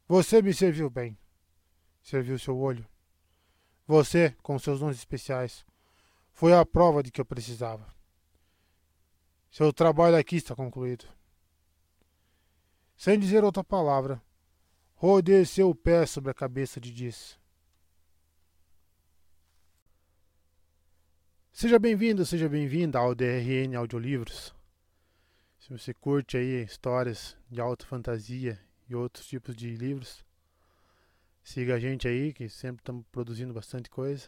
Você me serviu bem. Serviu seu olho. Você, com seus dons especiais, foi a prova de que eu precisava. Seu trabalho aqui está concluído. Sem dizer outra palavra, Ro desceu o pé sobre a cabeça de Diz. Seja bem-vindo, seja bem-vinda ao DRN Audiolivros. Se você curte aí histórias de alta fantasia e outros tipos de livros, siga a gente aí, que sempre estamos produzindo bastante coisa.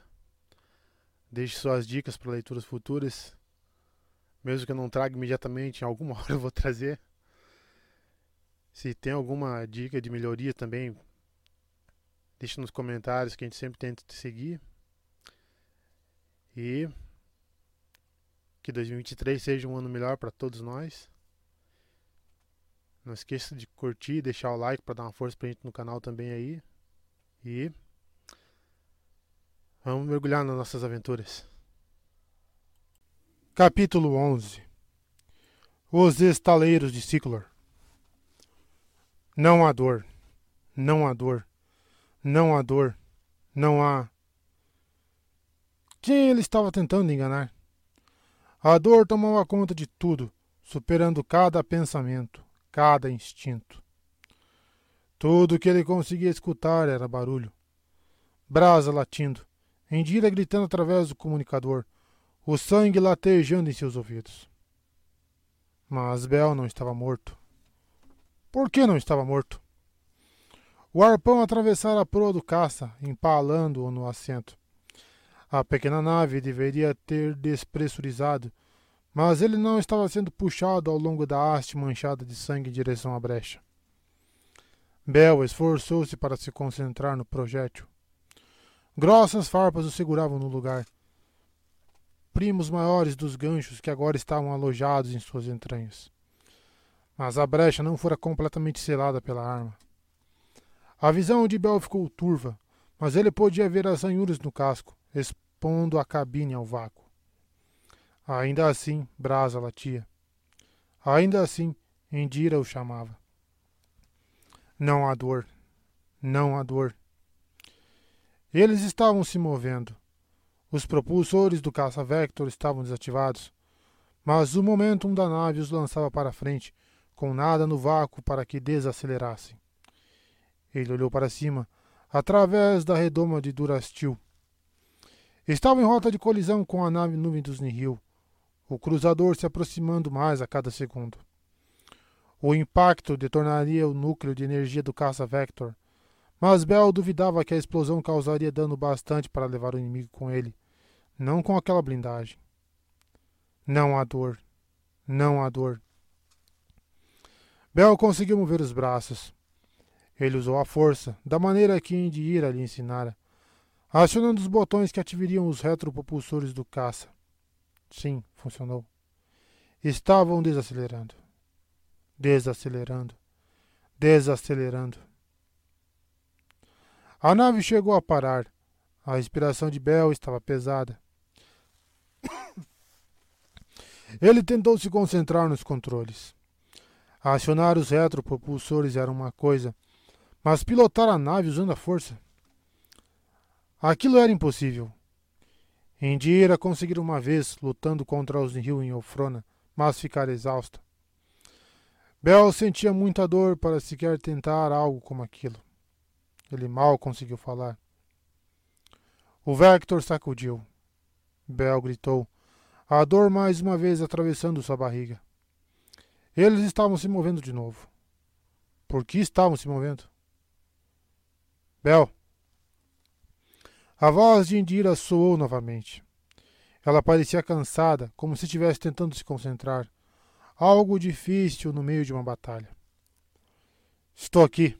Deixe suas dicas para leituras futuras. Mesmo que eu não traga imediatamente, em alguma hora eu vou trazer. Se tem alguma dica de melhoria também, deixa nos comentários que a gente sempre tenta te seguir. E que 2023 seja um ano melhor para todos nós. Não esqueça de curtir, deixar o like para dar uma força pra gente no canal também aí. E vamos mergulhar nas nossas aventuras. Capítulo 11 Os estaleiros de Ciclor Não há dor, não há dor, não há dor, não há. Quem ele estava tentando enganar? A dor tomava conta de tudo, superando cada pensamento cada instinto. Tudo que ele conseguia escutar era barulho. Brasa latindo, Endira gritando através do comunicador, o sangue latejando em seus ouvidos. Mas Bel não estava morto. Por que não estava morto? O arpão atravessara a proa do caça, empalando-o no assento. A pequena nave deveria ter despressurizado mas ele não estava sendo puxado ao longo da haste manchada de sangue em direção à brecha. Bel esforçou-se para se concentrar no projétil. Grossas farpas o seguravam no lugar, primos maiores dos ganchos que agora estavam alojados em suas entranhas. Mas a brecha não fora completamente selada pela arma. A visão de Bel ficou turva, mas ele podia ver as ranhuras no casco, expondo a cabine ao vácuo. Ainda assim, Brasa latia. Ainda assim, Indira o chamava. Não há dor. Não há dor. Eles estavam se movendo. Os propulsores do caça-vector estavam desativados, mas o momentum da nave os lançava para frente, com nada no vácuo para que desacelerassem. Ele olhou para cima, através da redoma de Durastil. Estava em rota de colisão com a nave nuvem dos Nihil, o cruzador se aproximando mais a cada segundo. O impacto detonaria o núcleo de energia do caça-vector, mas Bell duvidava que a explosão causaria dano bastante para levar o inimigo com ele, não com aquela blindagem. Não há dor. Não há dor. Bell conseguiu mover os braços. Ele usou a força, da maneira que Indira lhe ensinara, acionando os botões que ativariam os retropropulsores do caça. Sim, funcionou. Estavam desacelerando. Desacelerando. Desacelerando. A nave chegou a parar. A respiração de Bell estava pesada. Ele tentou se concentrar nos controles. Acionar os retropropulsores era uma coisa, mas pilotar a nave usando a força. Aquilo era impossível. Indira conseguira uma vez, lutando contra os Rio em Ofrona, mas ficar exausta. Bel sentia muita dor para sequer tentar algo como aquilo. Ele mal conseguiu falar. O Vector sacudiu. Bel gritou, a dor mais uma vez atravessando sua barriga. Eles estavam se movendo de novo. Por que estavam se movendo? Bel, a voz de Indira soou novamente. Ela parecia cansada, como se estivesse tentando se concentrar. Algo difícil no meio de uma batalha. Estou aqui.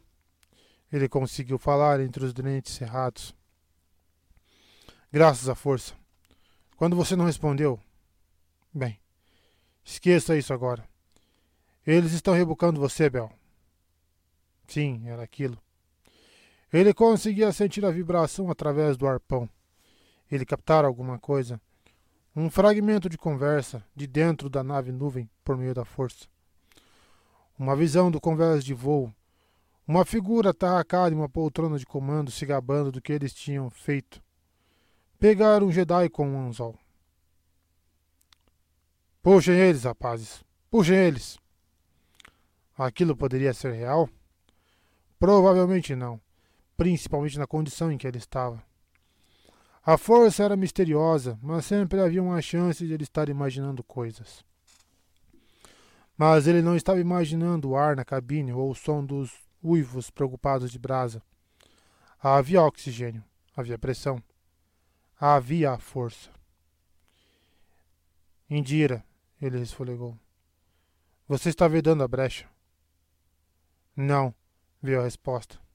Ele conseguiu falar entre os dentes cerrados. Graças à força. Quando você não respondeu. Bem, esqueça isso agora. Eles estão rebocando você, Bel. Sim, era aquilo. Ele conseguia sentir a vibração através do arpão. Ele captara alguma coisa. Um fragmento de conversa de dentro da nave nuvem por meio da força. Uma visão do convés de voo. Uma figura atarracada em uma poltrona de comando se gabando do que eles tinham feito. Pegar um Jedi com um anzol. Puxem eles, rapazes. Puxem eles. Aquilo poderia ser real? Provavelmente não principalmente na condição em que ele estava. A força era misteriosa, mas sempre havia uma chance de ele estar imaginando coisas. Mas ele não estava imaginando o ar na cabine ou o som dos uivos preocupados de brasa. Havia oxigênio, havia pressão, havia a força. Indira, ele resfolegou. Você está vedando a brecha. Não, veio a resposta.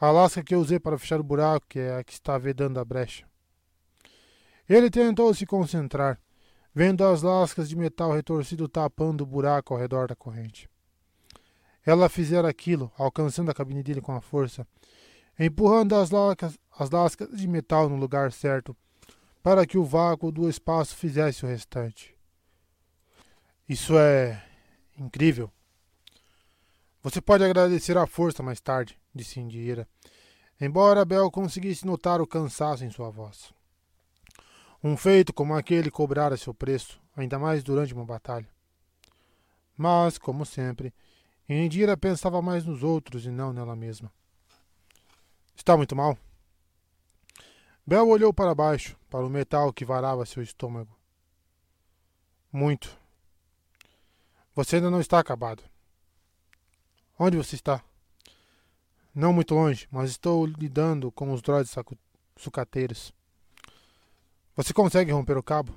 A lasca que eu usei para fechar o buraco que é a que está vedando a brecha. Ele tentou se concentrar, vendo as lascas de metal retorcido tapando o buraco ao redor da corrente. Ela fizera aquilo, alcançando a cabine dele com a força, empurrando as lascas, as lascas de metal no lugar certo, para que o vácuo do espaço fizesse o restante. Isso é incrível. Você pode agradecer a força mais tarde, disse Indira, embora Bel conseguisse notar o cansaço em sua voz. Um feito como aquele cobrara seu preço, ainda mais durante uma batalha. Mas, como sempre, Indira pensava mais nos outros e não nela mesma. Está muito mal? Bel olhou para baixo, para o metal que varava seu estômago. Muito. Você ainda não está acabado. Onde você está? Não muito longe, mas estou lidando com os droids sucateiros. Você consegue romper o cabo?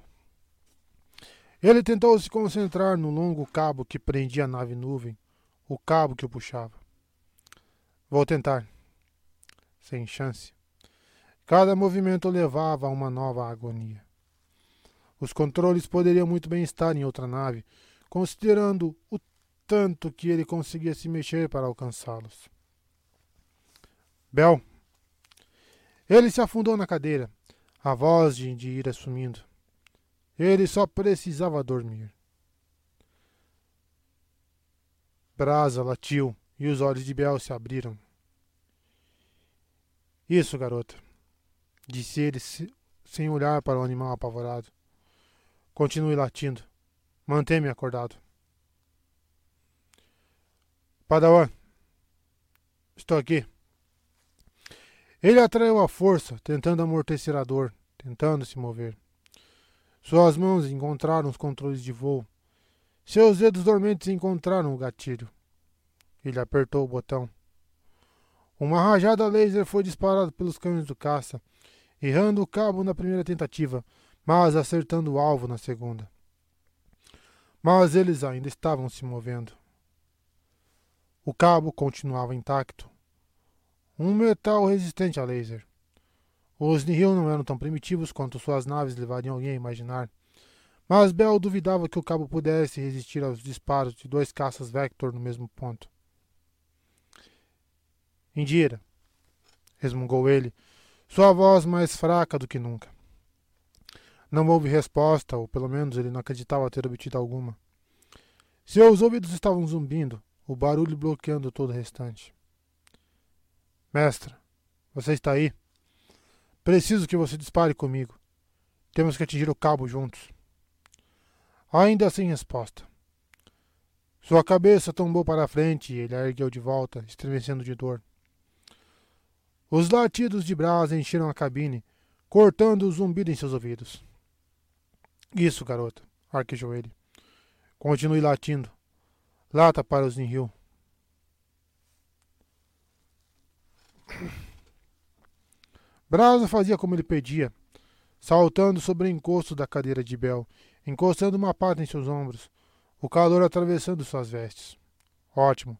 Ele tentou se concentrar no longo cabo que prendia a nave nuvem, o cabo que o puxava. Vou tentar. Sem chance. Cada movimento levava a uma nova agonia. Os controles poderiam muito bem estar em outra nave, considerando o tanto que ele conseguia se mexer para alcançá-los. Bel. Ele se afundou na cadeira, a voz de, de ir assumindo. Ele só precisava dormir. Brasa latiu e os olhos de Bel se abriram. Isso, garota, disse ele sem olhar para o animal apavorado. Continue latindo. Mantenha-me acordado. Padawan, estou aqui. Ele atraiu a força, tentando amortecer a dor, tentando se mover. Suas mãos encontraram os controles de voo. Seus dedos dormentes encontraram o gatilho. Ele apertou o botão. Uma rajada laser foi disparada pelos canhões do caça, errando o cabo na primeira tentativa, mas acertando o alvo na segunda. Mas eles ainda estavam se movendo. O cabo continuava intacto. Um metal resistente a laser. Os Nihil não eram tão primitivos quanto suas naves levariam alguém a imaginar. Mas Bell duvidava que o cabo pudesse resistir aos disparos de dois caças Vector no mesmo ponto. Indira, resmungou ele, sua voz mais fraca do que nunca. Não houve resposta, ou pelo menos ele não acreditava ter obtido alguma. Seus ouvidos estavam zumbindo, o barulho bloqueando todo o restante. Mestra, você está aí? Preciso que você dispare comigo. Temos que atingir o cabo juntos. Ainda sem resposta. Sua cabeça tombou para a frente e ele a ergueu de volta, estremecendo de dor. Os latidos de brasa encheram a cabine, cortando o zumbido em seus ouvidos. Isso, garota, arquejou ele. Continue latindo. Lata para os Nihil. Brasa fazia como ele pedia, saltando sobre o encosto da cadeira de Bel, encostando uma pata em seus ombros, o calor atravessando suas vestes. Ótimo.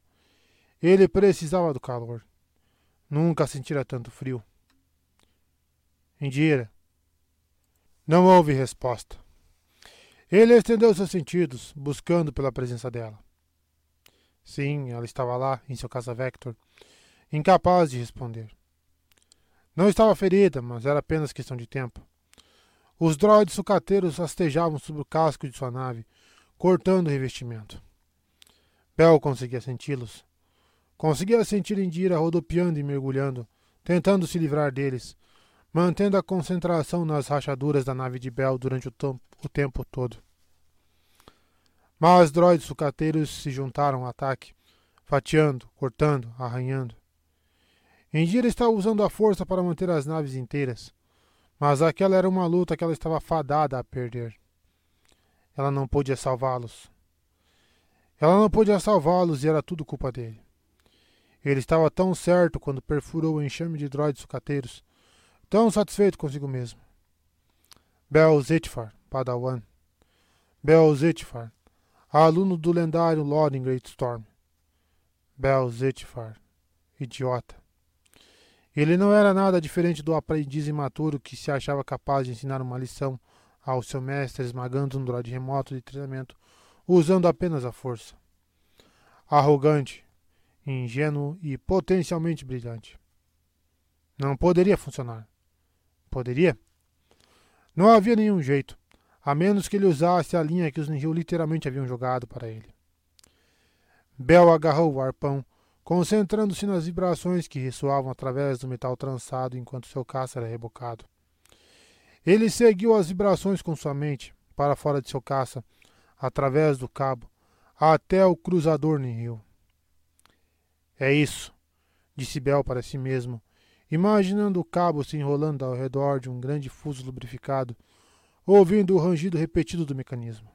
Ele precisava do calor. Nunca sentira tanto frio. Indira. Não houve resposta. Ele estendeu seus sentidos, buscando pela presença dela. Sim, ela estava lá, em seu casa Vector, incapaz de responder. Não estava ferida, mas era apenas questão de tempo. Os droides sucateiros rastejavam sobre o casco de sua nave, cortando o revestimento. Bel conseguia senti-los, Conseguia sentir Indira rodopiando e mergulhando, tentando se livrar deles, mantendo a concentração nas rachaduras da nave de Bel durante o, o tempo todo. Mas droides sucateiros se juntaram ao ataque, fatiando, cortando, arranhando. Indira estava usando a força para manter as naves inteiras, mas aquela era uma luta que ela estava fadada a perder. Ela não podia salvá-los. Ela não podia salvá-los e era tudo culpa dele. Ele estava tão certo quando perfurou o enxame de droides sucateiros, tão satisfeito consigo mesmo. Bel Zetfar, Padawan. Bel Zetfar, aluno do lendário Lord Great Storm. Bel Zetifar, idiota. Ele não era nada diferente do aprendiz imaturo que se achava capaz de ensinar uma lição ao seu mestre esmagando um droid remoto de treinamento usando apenas a força. Arrogante, ingênuo e potencialmente brilhante. Não poderia funcionar. Poderia? Não havia nenhum jeito, a menos que ele usasse a linha que os Nihil literalmente haviam jogado para ele. Bel agarrou o arpão, concentrando-se nas vibrações que ressoavam através do metal trançado enquanto seu caça era rebocado. Ele seguiu as vibrações com sua mente, para fora de seu caça, através do cabo, até o cruzador Nihil. É isso, disse Bel para si mesmo, imaginando o cabo se enrolando ao redor de um grande fuso lubrificado, ouvindo o rangido repetido do mecanismo.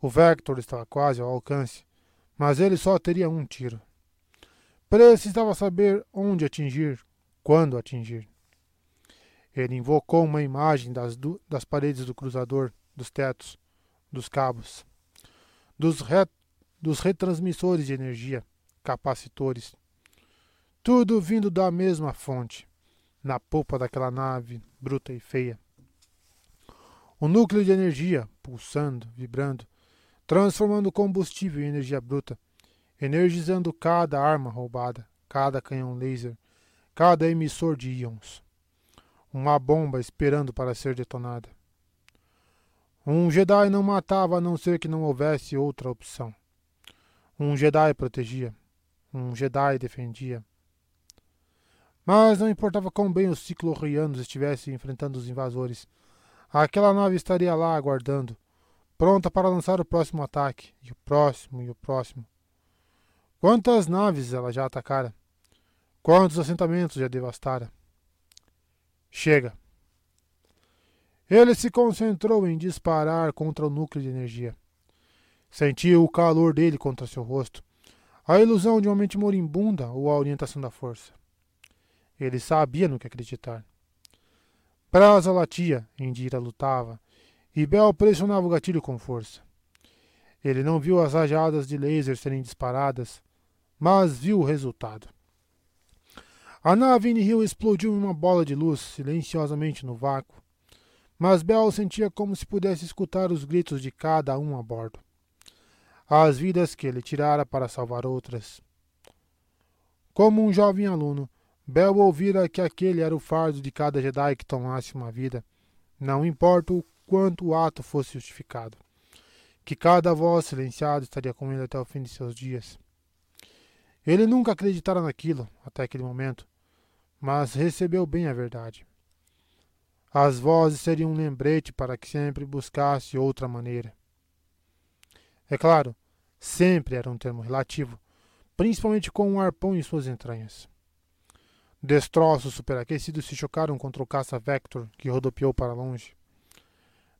O Vector estava quase ao alcance, mas ele só teria um tiro. Precisava saber onde atingir, quando atingir. Ele invocou uma imagem das, das paredes do cruzador, dos tetos, dos cabos, dos, re, dos retransmissores de energia, capacitores. Tudo vindo da mesma fonte, na polpa daquela nave bruta e feia. O núcleo de energia, pulsando, vibrando, transformando combustível em energia bruta, energizando cada arma roubada, cada canhão laser, cada emissor de íons uma bomba esperando para ser detonada. Um Jedi não matava a não ser que não houvesse outra opção. Um Jedi protegia. Um Jedi defendia. Mas não importava quão bem os ciclorrianos estivessem enfrentando os invasores. Aquela nave estaria lá aguardando, pronta para lançar o próximo ataque, e o próximo, e o próximo. Quantas naves ela já atacara? Quantos assentamentos já devastara? Chega. Ele se concentrou em disparar contra o núcleo de energia. Sentiu o calor dele contra seu rosto, a ilusão de uma mente moribunda ou a orientação da força. Ele sabia no que acreditar. Praza latia, Indira lutava, e Bel pressionava o gatilho com força. Ele não viu as rajadas de laser serem disparadas, mas viu o resultado. A nave Nihil explodiu em uma bola de luz, silenciosamente no vácuo. Mas Bell sentia como se pudesse escutar os gritos de cada um a bordo. As vidas que ele tirara para salvar outras. Como um jovem aluno, Bell ouvira que aquele era o fardo de cada Jedi que tomasse uma vida, não importa o quanto o ato fosse justificado. Que cada voz silenciada estaria com ele até o fim de seus dias. Ele nunca acreditara naquilo, até aquele momento, mas recebeu bem a verdade. As vozes seriam um lembrete para que sempre buscasse outra maneira. É claro, sempre era um termo relativo, principalmente com um arpão em suas entranhas. Destroços superaquecidos se chocaram contra o caça Vector, que rodopiou para longe.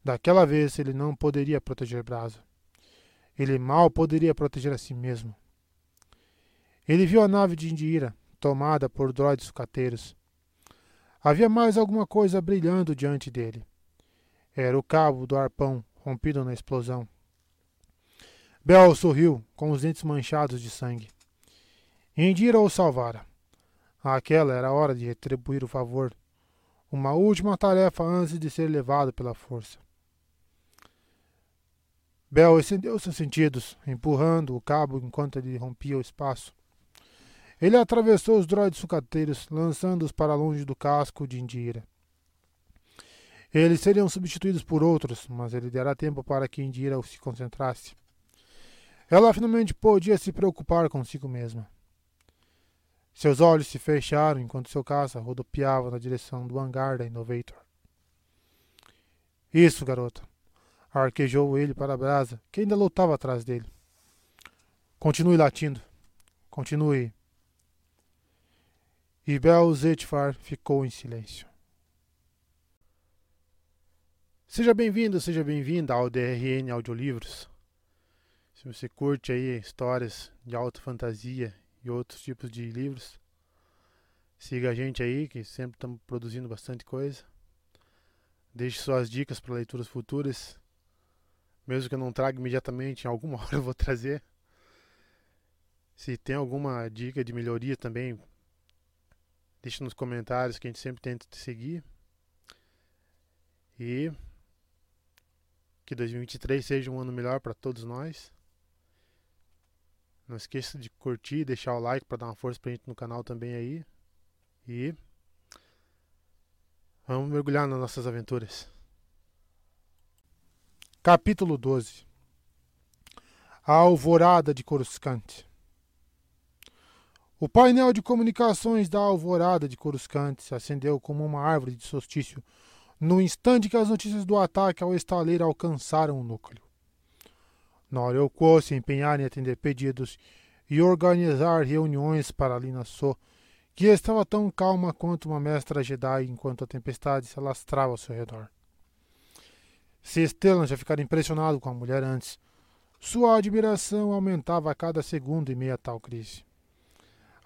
Daquela vez ele não poderia proteger Brasa. Ele mal poderia proteger a si mesmo. Ele viu a nave de Indira, tomada por droides sucateiros. Havia mais alguma coisa brilhando diante dele. Era o cabo do arpão rompido na explosão. Bel sorriu, com os dentes manchados de sangue. Indira o salvara. Aquela era a hora de retribuir o favor. Uma última tarefa antes de ser levado pela força. Bel estendeu seus sentidos, empurrando o cabo enquanto ele rompia o espaço. Ele atravessou os droides sucateiros, lançando-os para longe do casco de Indira. Eles seriam substituídos por outros, mas ele dera tempo para que Indira se concentrasse. Ela finalmente podia se preocupar consigo mesma. Seus olhos se fecharam enquanto seu caça rodopiava na direção do hangar da Innovator. Isso, garota. Arquejou ele para a brasa, que ainda lutava atrás dele. Continue latindo. Continue e Bel Zetfar ficou em silêncio. Seja bem-vindo, seja bem-vinda ao DRN Audiolivros. Se você curte aí histórias de alta fantasia e outros tipos de livros, siga a gente aí, que sempre estamos produzindo bastante coisa. Deixe suas dicas para leituras futuras. Mesmo que eu não traga imediatamente, em alguma hora eu vou trazer. Se tem alguma dica de melhoria também, deixe nos comentários que a gente sempre tenta te seguir. E que 2023 seja um ano melhor para todos nós. Não esqueça de curtir, deixar o like para dar uma força pra gente no canal também aí. E vamos mergulhar nas nossas aventuras. Capítulo 12 A Alvorada de Coruscante O painel de comunicações da Alvorada de Coruscante se acendeu como uma árvore de solstício no instante que as notícias do ataque ao estaleiro alcançaram o núcleo. Noreuco se empenhar em atender pedidos e organizar reuniões para Lina So, que estava tão calma quanto uma mestra Jedi enquanto a tempestade se alastrava ao seu redor. Se Stellan já ficara impressionado com a mulher antes, sua admiração aumentava a cada segundo em meio a tal crise.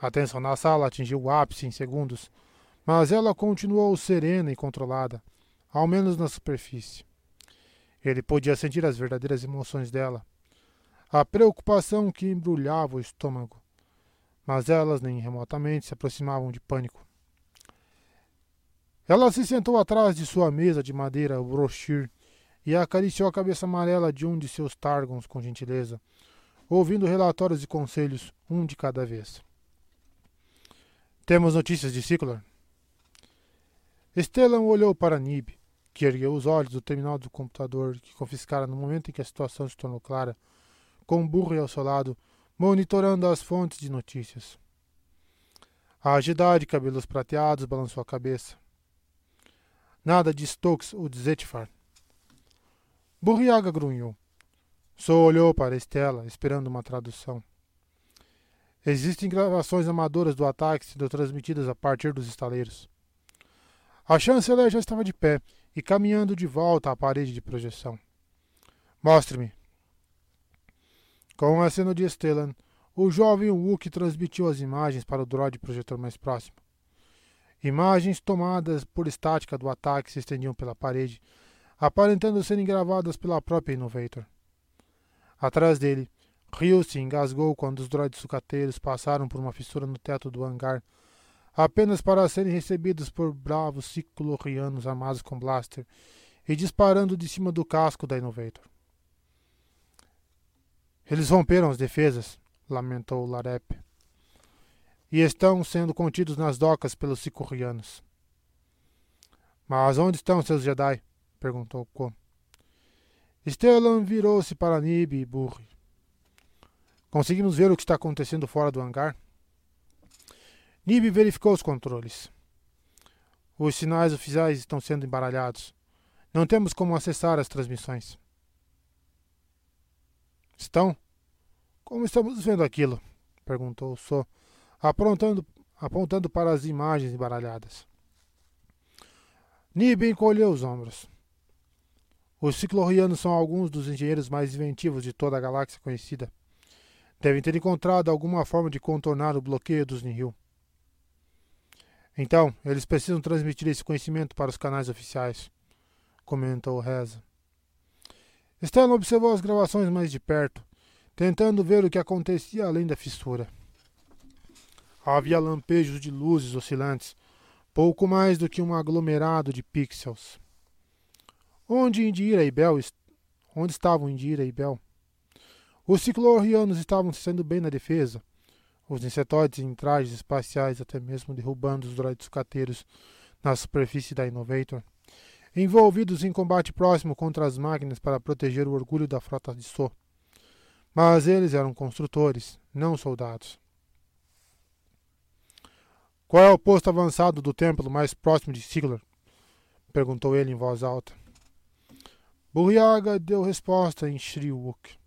A tensão na sala atingiu o ápice em segundos, mas ela continuou serena e controlada, ao menos na superfície. Ele podia sentir as verdadeiras emoções dela, a preocupação que embrulhava o estômago, mas elas nem remotamente se aproximavam de pânico. Ela se sentou atrás de sua mesa de madeira brochir e acariciou a cabeça amarela de um de seus Targons com gentileza, ouvindo relatórios e conselhos, um de cada vez. Temos notícias de Ciclor? Stellan olhou para Nib, que ergueu os olhos do terminal do computador que confiscara no momento em que a situação se tornou clara com burro ao seu lado, monitorando as fontes de notícias. A Jedi de cabelos prateados balançou a cabeça. Nada de Stokes ou de Zetifar. Burriaga grunhou. Só olhou para Estela, esperando uma tradução. Existem gravações amadoras do ataque sendo transmitidas a partir dos estaleiros. A chanceler já estava de pé e caminhando de volta à parede de projeção. Mostre-me, com o aceno de Stellan, o jovem Wookie transmitiu as imagens para o droid projetor mais próximo. Imagens tomadas por estática do ataque se estendiam pela parede, aparentando serem gravadas pela própria Innovator. Atrás dele, Ryu se engasgou quando os droids sucateiros passaram por uma fissura no teto do hangar, apenas para serem recebidos por bravos ciclorianos armados com blaster e disparando de cima do casco da Innovator. Eles romperam as defesas, lamentou Larep, e estão sendo contidos nas docas pelos sicurianos. Mas onde estão seus Jedi? perguntou Ko. Stellan virou-se para Nib e Burri. Conseguimos ver o que está acontecendo fora do hangar? Nib verificou os controles. Os sinais oficiais estão sendo embaralhados. Não temos como acessar as transmissões. Estão? Como estamos vendo aquilo? perguntou So, apontando, apontando para as imagens embaralhadas. Nib encolheu os ombros. Os ciclorianos são alguns dos engenheiros mais inventivos de toda a galáxia conhecida. Devem ter encontrado alguma forma de contornar o bloqueio dos Nihil. Então, eles precisam transmitir esse conhecimento para os canais oficiais, comentou Reza. Stellan observou as gravações mais de perto, tentando ver o que acontecia além da fissura. Havia lampejos de luzes oscilantes, pouco mais do que um aglomerado de pixels. Onde Indira e Bel onde estavam Indira e Bel? Os ciclorianos estavam se saindo bem na defesa, os insetoides em trajes espaciais até mesmo derrubando os droides cateiros na superfície da Innovator envolvidos em combate próximo contra as máquinas para proteger o orgulho da frota de So. Mas eles eram construtores, não soldados. Qual é o posto avançado do templo mais próximo de Sigler? perguntou ele em voz alta. Burriaga deu resposta em Shriwuk.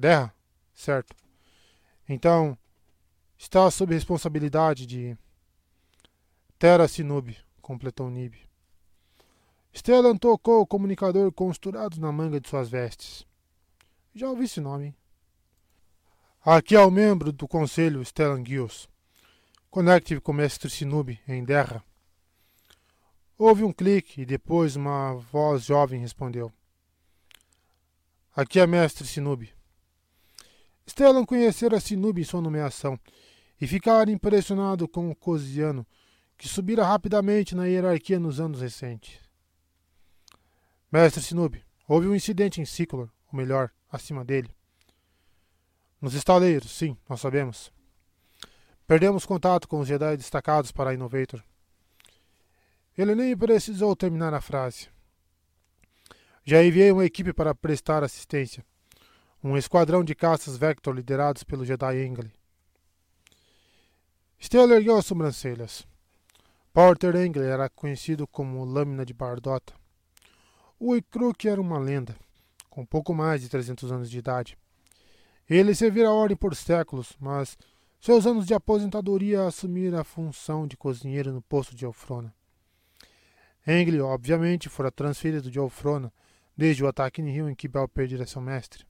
Derra, certo. Então, está sob responsabilidade de Terra Sinub, completou Nib. Stellan tocou o comunicador costurado na manga de suas vestes. Já ouvi esse nome. Aqui é o membro do conselho Stellan Gios. Conecte com o mestre Sinub em Derra. Houve um clique e depois uma voz jovem respondeu. Aqui é mestre Sinub. Stellan conhecera Sinub em sua nomeação e ficara impressionado com o Cosiano, que subira rapidamente na hierarquia nos anos recentes. Mestre Sinub, houve um incidente em Ciclor, ou melhor, acima dele. Nos estaleiros, sim, nós sabemos. Perdemos contato com os Jedi destacados para a Innovator. Ele nem precisou terminar a frase. Já enviei uma equipe para prestar assistência. Um esquadrão de caças Vector liderados pelo Jedi Engle. Stella ergueu as sobrancelhas. Porter Engle era conhecido como Lâmina de Bardota. O Ikruk era uma lenda, com pouco mais de 300 anos de idade. Ele servira a ordem por séculos, mas seus anos de aposentadoria assumiram a função de cozinheiro no posto de Elfrona. Engle, obviamente, fora transferido de Elfrona desde o ataque em Rio em que Bel perdera seu mestre.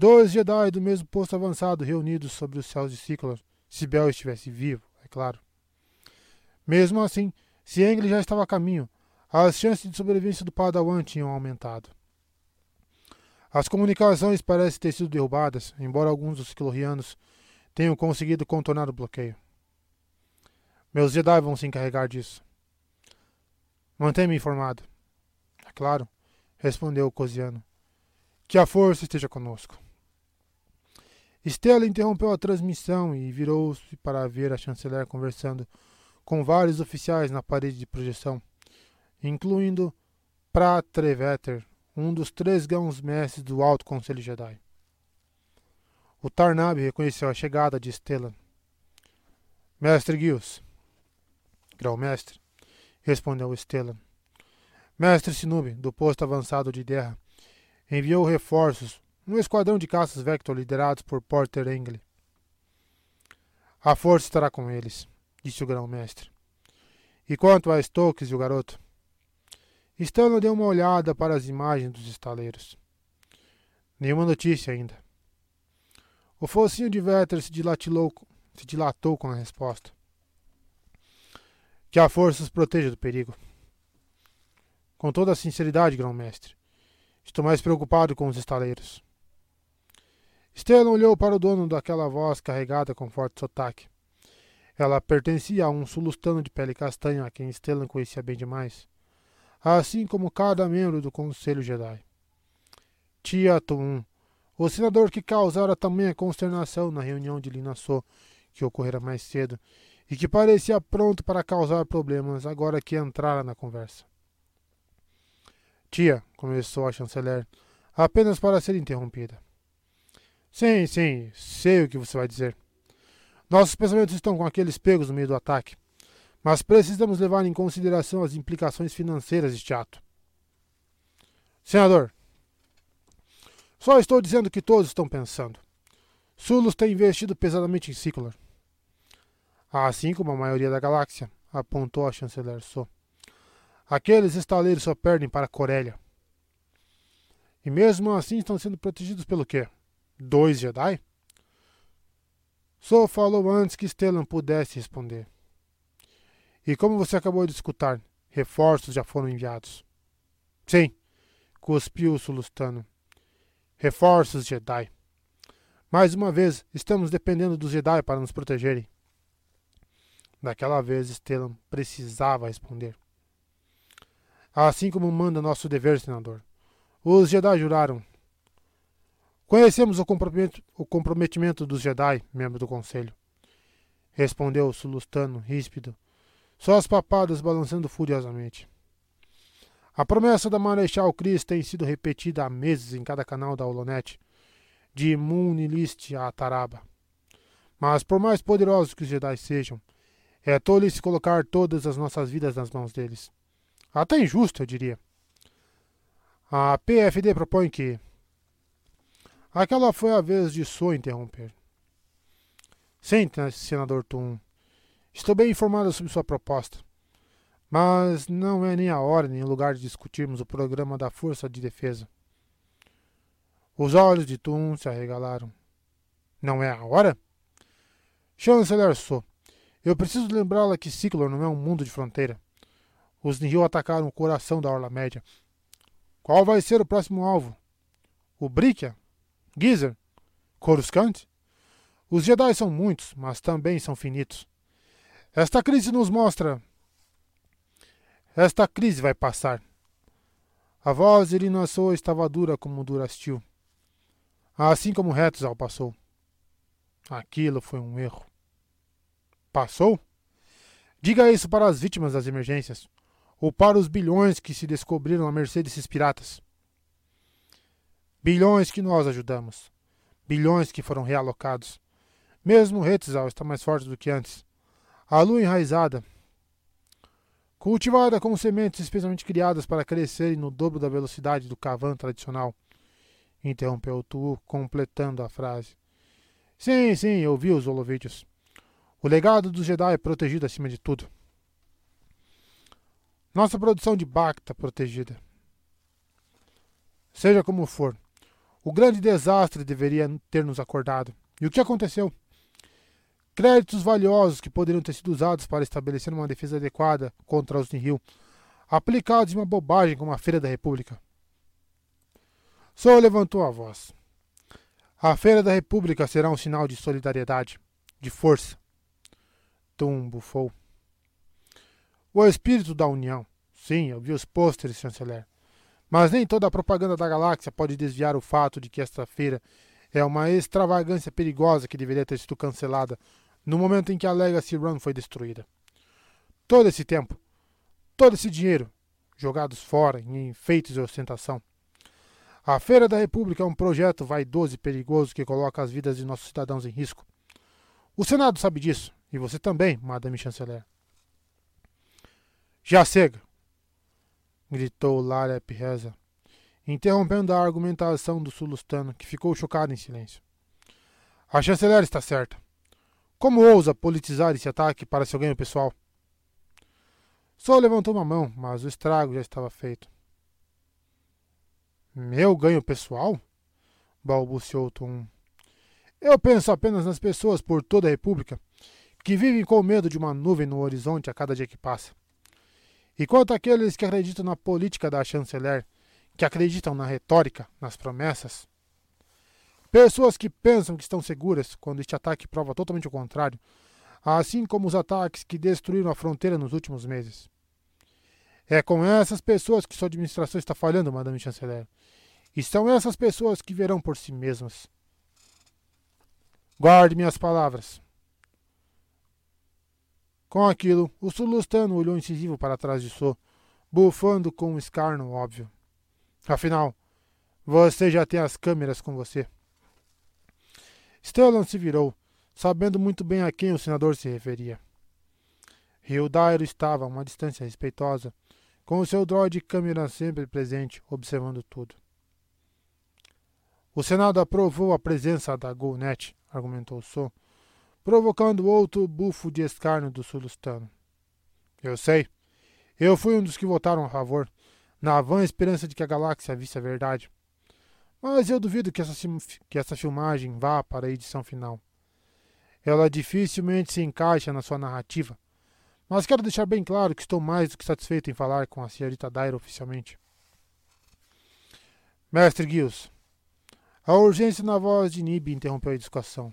Dois Jedi do mesmo posto avançado reunidos sobre os céus de Ciclor, se Bel estivesse vivo, é claro. Mesmo assim, se Engle já estava a caminho, as chances de sobrevivência do Padawan tinham aumentado. As comunicações parecem ter sido derrubadas, embora alguns dos ciclorianos tenham conseguido contornar o bloqueio. Meus Jedi vão se encarregar disso. Mantenha-me informado. É claro, respondeu o Cosiano. Que a força esteja conosco. Stella interrompeu a transmissão e virou-se para ver a chanceler conversando com vários oficiais na parede de projeção, incluindo Prat Trevetter, um dos três gãos mestres do Alto Conselho Jedi. O Tarnab reconheceu a chegada de Stellan. Mestre Gils. Grão-mestre, respondeu Stellan. Mestre Sinub, do posto avançado de guerra, enviou reforços, um esquadrão de caças Vector liderados por Porter Engle. A força estará com eles, disse o grão-mestre. E quanto a Stokes e o garoto? Stellan deu uma olhada para as imagens dos estaleiros. Nenhuma notícia ainda. O focinho de Vetter se se dilatou com a resposta. Que a força os proteja do perigo. Com toda a sinceridade, grão-mestre, estou mais preocupado com os estaleiros. Stellan olhou para o dono daquela voz carregada com forte sotaque. Ela pertencia a um sulustano de pele castanha a quem Stellan conhecia bem demais, assim como cada membro do Conselho Jedi. Tia Tuum, o senador que causara tamanha consternação na reunião de Linassou, que ocorrera mais cedo, e que parecia pronto para causar problemas agora que entrara na conversa. Tia, começou a chanceler, apenas para ser interrompida. Sim, sim, sei o que você vai dizer. Nossos pensamentos estão com aqueles pegos no meio do ataque, mas precisamos levar em consideração as implicações financeiras deste ato. Senador, só estou dizendo que todos estão pensando. Sulos tem investido pesadamente em Ciclor. Assim como a maioria da galáxia, apontou a chanceler So. Aqueles estaleiros só perdem para Corélia. E mesmo assim estão sendo protegidos pelo quê? Dois Jedi? So falou antes que Stellan pudesse responder. E como você acabou de escutar, reforços já foram enviados. Sim, cuspiu o Sulustano. Reforços Jedi. Mais uma vez, estamos dependendo dos Jedi para nos protegerem. Daquela vez, Stellan precisava responder. Assim como manda nosso dever, senador. Os Jedi juraram. Conhecemos o comprometimento, o comprometimento dos Jedi, membro do Conselho. Respondeu o Sulustano, ríspido, só as papadas balançando furiosamente. A promessa da Marechal Cris tem sido repetida há meses em cada canal da Holonet, de Moonlist a Taraba. Mas por mais poderosos que os Jedi sejam, é tolice colocar todas as nossas vidas nas mãos deles. Até injusto, eu diria. A PFD propõe que. Aquela foi a vez de sua interromper. Sente, senador Tum. Estou bem informado sobre sua proposta. Mas não é nem a hora nem o lugar de discutirmos o programa da Força de Defesa. Os olhos de Tum se arregalaram. Não é a hora? Chanceler So, eu preciso lembrá-la que Ciclor não é um mundo de fronteira. Os Nihil atacaram o coração da Orla Média. Qual vai ser o próximo alvo? O Brikia? Gizer? Coruscant? Os Jedi são muitos, mas também são finitos. Esta crise nos mostra. Esta crise vai passar. A voz de Linassou estava dura como Durastil, assim como Retzal passou. Aquilo foi um erro. Passou? Diga isso para as vítimas das emergências, ou para os bilhões que se descobriram à mercê desses piratas. Bilhões que nós ajudamos, bilhões que foram realocados. Mesmo Retzal está mais forte do que antes. A lua enraizada, cultivada com sementes especialmente criadas para crescerem no dobro da velocidade do cavan tradicional, interrompeu Tu, completando a frase. Sim, sim, eu vi os holovídeos. O legado dos Jedi é protegido acima de tudo. Nossa produção de Bacta protegida. Seja como for, o grande desastre deveria ter nos acordado. E o que aconteceu? Créditos valiosos que poderiam ter sido usados para estabelecer uma defesa adequada contra os Nihil, aplicados em uma bobagem como a Feira da República. Só levantou a voz. A Feira da República será um sinal de solidariedade, de força. Tum bufou. O espírito da união. Sim, eu vi os pôsteres, chanceler. Mas nem toda a propaganda da galáxia pode desviar o fato de que esta feira é uma extravagância perigosa que deveria ter sido cancelada no momento em que a Legacy Run foi destruída. Todo esse tempo, todo esse dinheiro, jogados fora em enfeites e ostentação, a Feira da República é um projeto vaidoso e perigoso que coloca as vidas de nossos cidadãos em risco. O Senado sabe disso, e você também, Madame Chanceler. Já cega! Gritou Lara Pirreza, interrompendo a argumentação do sulustano, que ficou chocado em silêncio. A chanceler está certa. Como ousa politizar esse ataque para seu ganho pessoal? Só levantou uma mão, mas o estrago já estava feito. Meu ganho pessoal? balbuciou Tom. Eu penso apenas nas pessoas por toda a República que vivem com medo de uma nuvem no horizonte a cada dia que passa. E quanto àqueles que acreditam na política da chanceler, que acreditam na retórica, nas promessas, pessoas que pensam que estão seguras quando este ataque prova totalmente o contrário, assim como os ataques que destruíram a fronteira nos últimos meses. É com essas pessoas que sua administração está falhando, Madame Chanceler. E são essas pessoas que verão por si mesmas. Guarde minhas palavras. Com aquilo, o sulustano olhou incisivo para trás de So, bufando com um escarno óbvio. Afinal, você já tem as câmeras com você. Stellan se virou, sabendo muito bem a quem o senador se referia. Hildairo estava a uma distância respeitosa, com o seu droid câmera sempre presente, observando tudo. O Senado aprovou a presença da GoNet, argumentou So, provocando outro bufo de escárnio do sulustano. Eu sei. Eu fui um dos que votaram a favor, na vã esperança de que a galáxia visse a verdade. Mas eu duvido que essa, que essa filmagem vá para a edição final. Ela dificilmente se encaixa na sua narrativa mas quero deixar bem claro que estou mais do que satisfeito em falar com a senhorita Daira oficialmente. Mestre Gills, a urgência na voz de Nib interrompeu a discussão.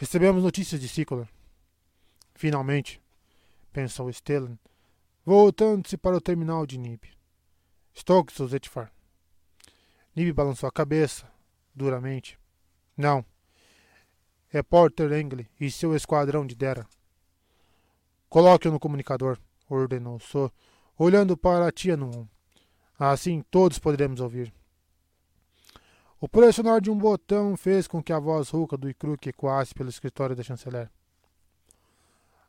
Recebemos notícias de Ciclor. Finalmente, pensou Stellan, voltando-se para o terminal de Nib. Stokes ou Zetfar. Nib balançou a cabeça, duramente. Não, repórter Engle e seu esquadrão de Dera. Coloque-o no comunicador, ordenou So, olhando para a tia Nuon. Assim todos poderemos ouvir. O pressionar de um botão fez com que a voz rouca do Ikruk ecoasse pelo escritório da chanceler.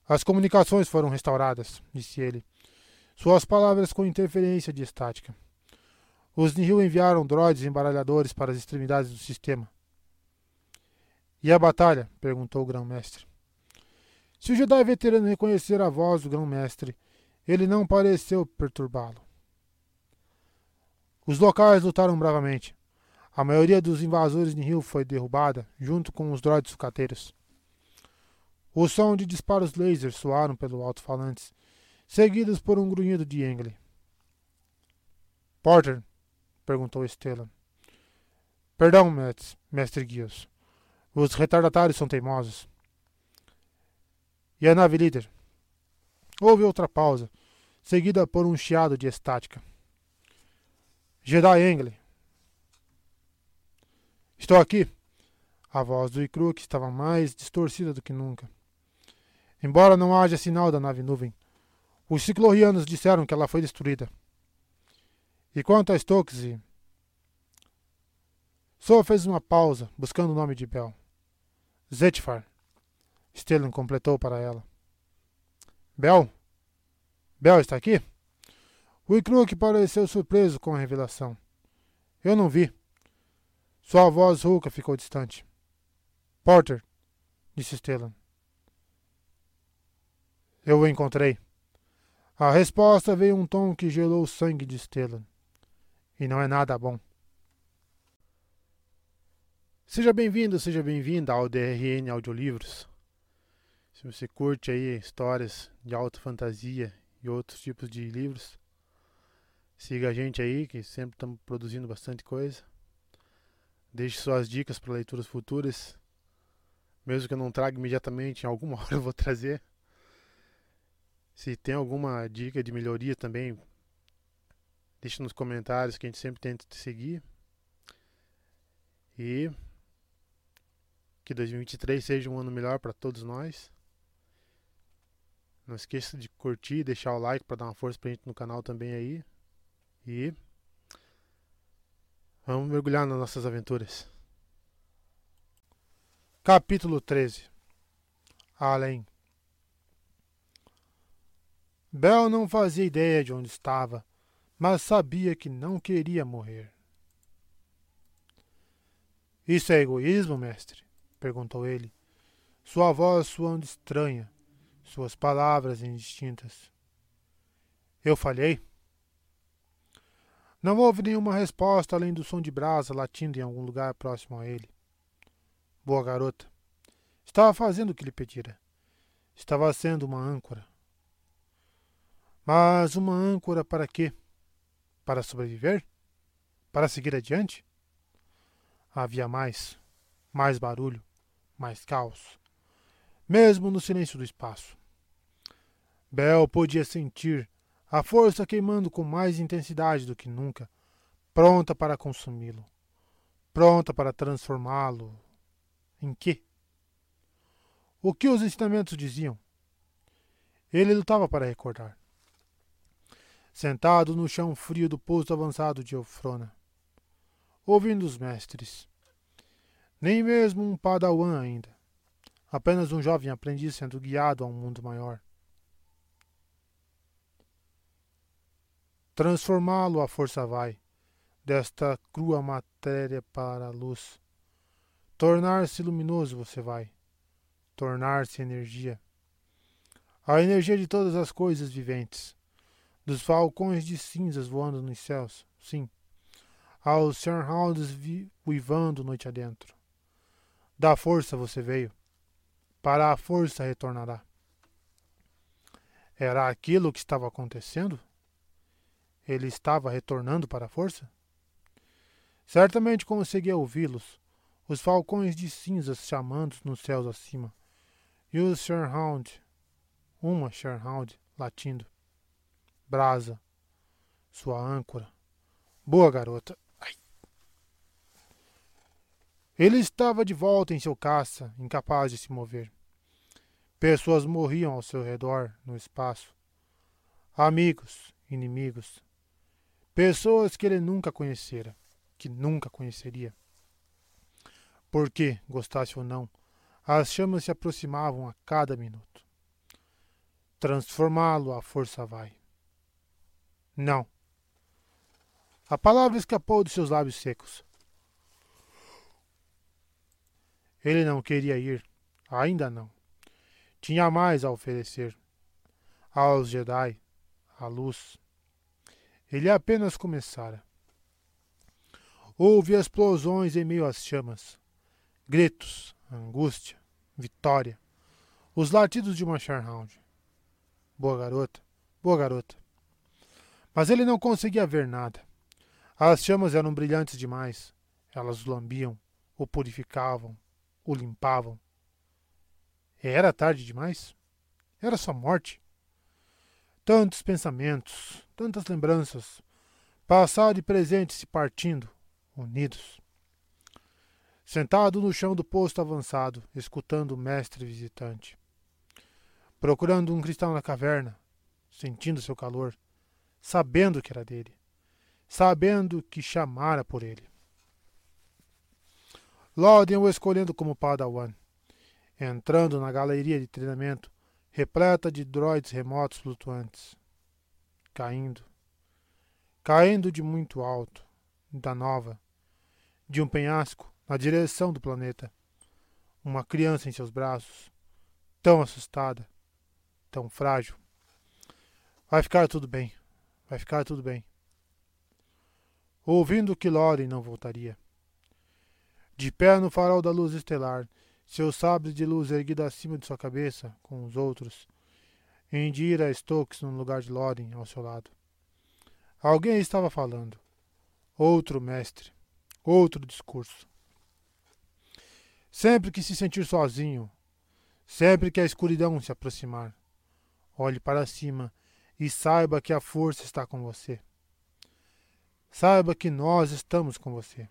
As comunicações foram restauradas, disse ele, suas palavras com interferência de estática. Os Nihil enviaram droids embaralhadores para as extremidades do sistema. E a batalha? perguntou o grão-mestre. Se o Jedi veterano reconhecer a voz do grão-mestre, ele não pareceu perturbá-lo. Os locais lutaram bravamente. A maioria dos invasores de Rio foi derrubada, junto com os droids sucateiros. O som de disparos laser soaram pelo alto-falantes, seguidos por um grunhido de Engle. Porter, perguntou Stellan. Perdão, mestre Guios. Os retardatários são teimosos. E a nave líder? Houve outra pausa, seguida por um chiado de estática. Jedi Engle. Estou aqui. A voz do Ikruk estava mais distorcida do que nunca. Embora não haja sinal da nave nuvem, os ciclorianos disseram que ela foi destruída. E quanto a Stokes, Soa fez uma pausa, buscando o nome de Bel. Zetfar. Stellan completou para ela. Bel? Bel está aqui? O Ikruk pareceu surpreso com a revelação. Eu não vi. Sua voz rouca ficou distante. Porter, disse Stellan. Eu o encontrei. A resposta veio um tom que gelou o sangue de Stellan. E não é nada bom. Seja bem-vindo, seja bem-vinda ao DRN Audiolivros. Se você curte aí histórias de alta fantasia e outros tipos de livros, siga a gente aí, que sempre estamos produzindo bastante coisa. Deixe suas dicas para leituras futuras. Mesmo que eu não traga imediatamente, em alguma hora eu vou trazer. Se tem alguma dica de melhoria também, deixe nos comentários que a gente sempre tenta te seguir. E que 2023 seja um ano melhor para todos nós. Não esqueça de curtir, deixar o like para dar uma força pra gente no canal também aí. E vamos mergulhar nas nossas aventuras. Capítulo 13 Além Bel não fazia ideia de onde estava, mas sabia que não queria morrer. Isso é egoísmo, mestre? perguntou ele, sua voz soando estranha, suas palavras indistintas. Eu falhei? Não houve nenhuma resposta além do som de brasa latindo em algum lugar próximo a ele. Boa garota. Estava fazendo o que lhe pedira. Estava sendo uma âncora. Mas uma âncora para quê? Para sobreviver? Para seguir adiante? Havia mais, mais barulho, mais caos, mesmo no silêncio do espaço. Bel podia sentir a força queimando com mais intensidade do que nunca, pronta para consumi-lo, pronta para transformá-lo. Em quê? O que os ensinamentos diziam? Ele lutava para recordar. Sentado no chão frio do posto avançado de Eufrona, ouvindo os mestres, nem mesmo um padawan ainda. Apenas um jovem aprendiz sendo guiado a um mundo maior. Transformá-lo a força vai, desta crua matéria para a luz. Tornar-se luminoso você vai, tornar-se energia. A energia de todas as coisas viventes, dos falcões de cinzas voando nos céus, sim, aos Sherhounds uivando noite adentro da força você veio, para a força retornará. Era aquilo que estava acontecendo? Ele estava retornando para a força? Certamente conseguia ouvi-los, os falcões de cinzas chamando nos céus acima, e os Sherhound, uma Sherhound, latindo. Brasa, sua âncora. Boa garota. Ele estava de volta em seu caça, incapaz de se mover. Pessoas morriam ao seu redor, no espaço. Amigos, inimigos. Pessoas que ele nunca conhecera, que nunca conheceria. Porque, gostasse ou não, as chamas se aproximavam a cada minuto. Transformá-lo à força vai. Não. A palavra escapou de seus lábios secos. Ele não queria ir, ainda não. Tinha mais a oferecer. Aos Jedi, a luz. Ele apenas começara. Houve explosões em meio às chamas, gritos, angústia, vitória, os latidos de uma Sharhound. Boa garota, boa garota. Mas ele não conseguia ver nada. As chamas eram brilhantes demais. Elas o lambiam, o purificavam, o limpavam. Era tarde demais? Era só morte? Tantos pensamentos, tantas lembranças, passado e presente se partindo, unidos. Sentado no chão do posto avançado, escutando o mestre visitante. Procurando um cristal na caverna, sentindo seu calor, sabendo que era dele, sabendo que chamara por ele. Loden o escolhendo como Padawan, entrando na galeria de treinamento repleta de droids remotos flutuantes, caindo, caindo de muito alto, da nova, de um penhasco na direção do planeta. Uma criança em seus braços, tão assustada, tão frágil. Vai ficar tudo bem, vai ficar tudo bem. Ouvindo que Loren não voltaria. De pé no farol da luz estelar, seu sabre de luz erguido acima de sua cabeça, com os outros, Indira Stokes no lugar de Loren ao seu lado. Alguém estava falando. Outro mestre. Outro discurso. Sempre que se sentir sozinho, sempre que a escuridão se aproximar, olhe para cima e saiba que a força está com você. Saiba que nós estamos com você.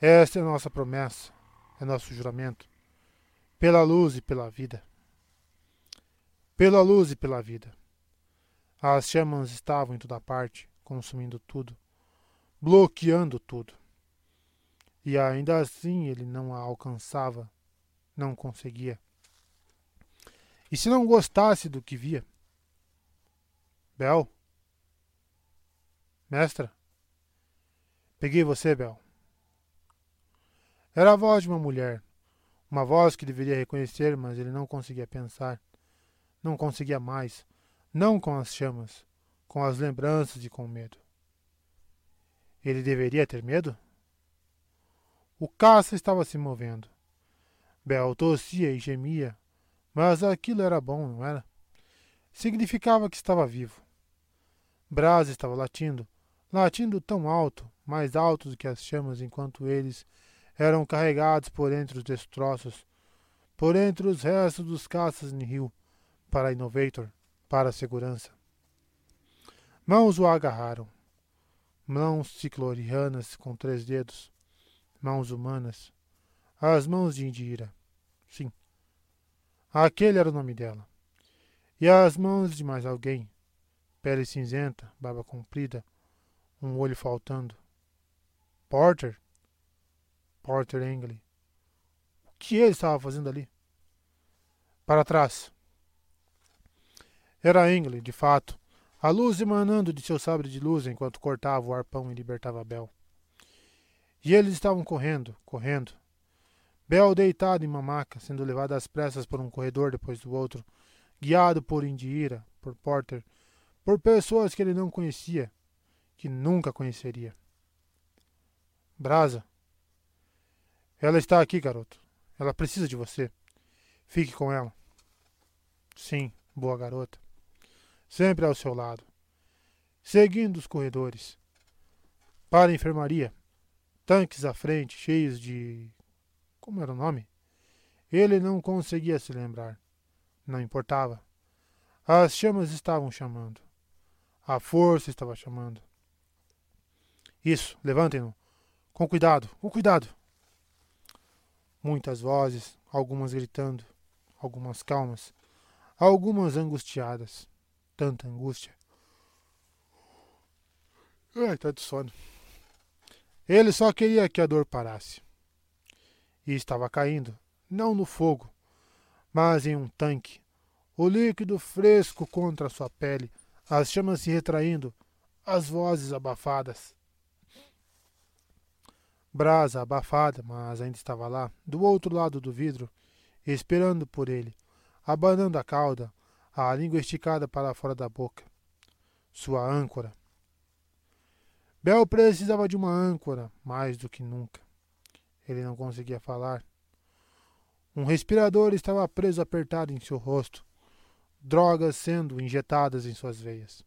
Esta é nossa promessa, é nosso juramento. Pela luz e pela vida. Pela luz e pela vida. As chamas estavam em toda parte, consumindo tudo, bloqueando tudo. E ainda assim ele não a alcançava, não conseguia. E se não gostasse do que via? Bel? Mestra? Peguei você, Bel. Era a voz de uma mulher. Uma voz que deveria reconhecer, mas ele não conseguia pensar. Não conseguia mais. Não com as chamas, com as lembranças e com o medo. Ele deveria ter medo? O caça estava se movendo. Bel tossia e gemia, mas aquilo era bom, não era? Significava que estava vivo. Brás estava latindo, latindo tão alto, mais alto do que as chamas, enquanto eles eram carregados por entre os destroços, por entre os restos dos caças Nihil, para a Innovator, para a segurança. Mãos o agarraram. Mãos ciclorianas com três dedos. Mãos humanas. As mãos de Indira. Sim. Aquele era o nome dela. E as mãos de mais alguém, pele cinzenta, barba comprida, um olho faltando. Porter? Porter Engley. O que ele estava fazendo ali? Para trás. Era Engley, de fato, a luz emanando de seu sabre de luz enquanto cortava o arpão e libertava Bel. E eles estavam correndo, correndo. Bel deitado em uma maca, sendo levado às pressas por um corredor depois do outro, guiado por Indira, por Porter, por pessoas que ele não conhecia, que nunca conheceria. Brasa. Ela está aqui, garoto. Ela precisa de você. Fique com ela. Sim, boa garota. Sempre ao seu lado. Seguindo os corredores. Para a enfermaria. Tanques à frente, cheios de. Como era o nome? Ele não conseguia se lembrar. Não importava. As chamas estavam chamando. A força estava chamando. Isso, levantem-no. Com cuidado, com cuidado. Muitas vozes, algumas gritando, algumas calmas, algumas angustiadas. Tanta angústia. Ai, tá de sono. Ele só queria que a dor parasse. E estava caindo, não no fogo, mas em um tanque. O líquido fresco contra sua pele, as chamas se retraindo, as vozes abafadas. Brasa abafada, mas ainda estava lá, do outro lado do vidro, esperando por ele, abanando a cauda, a língua esticada para fora da boca. Sua âncora. Bel precisava de uma âncora mais do que nunca. Ele não conseguia falar. Um respirador estava preso apertado em seu rosto, drogas sendo injetadas em suas veias.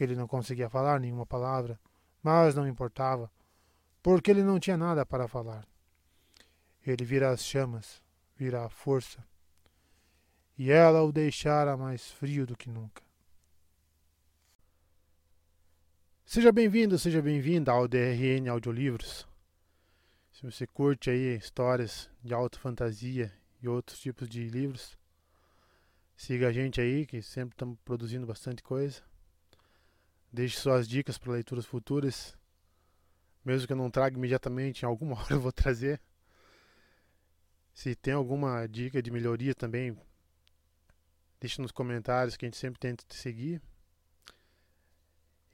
Ele não conseguia falar nenhuma palavra, mas não importava porque ele não tinha nada para falar. Ele vira as chamas, vira a força, e ela o deixara mais frio do que nunca. Seja bem-vindo, seja bem-vinda ao DRN Audiolivros. Se você curte aí histórias de alta fantasia e outros tipos de livros, siga a gente aí, que sempre estamos produzindo bastante coisa. Deixe suas dicas para leituras futuras. Mesmo que eu não traga imediatamente, em alguma hora eu vou trazer. Se tem alguma dica de melhoria também, deixe nos comentários que a gente sempre tenta te seguir.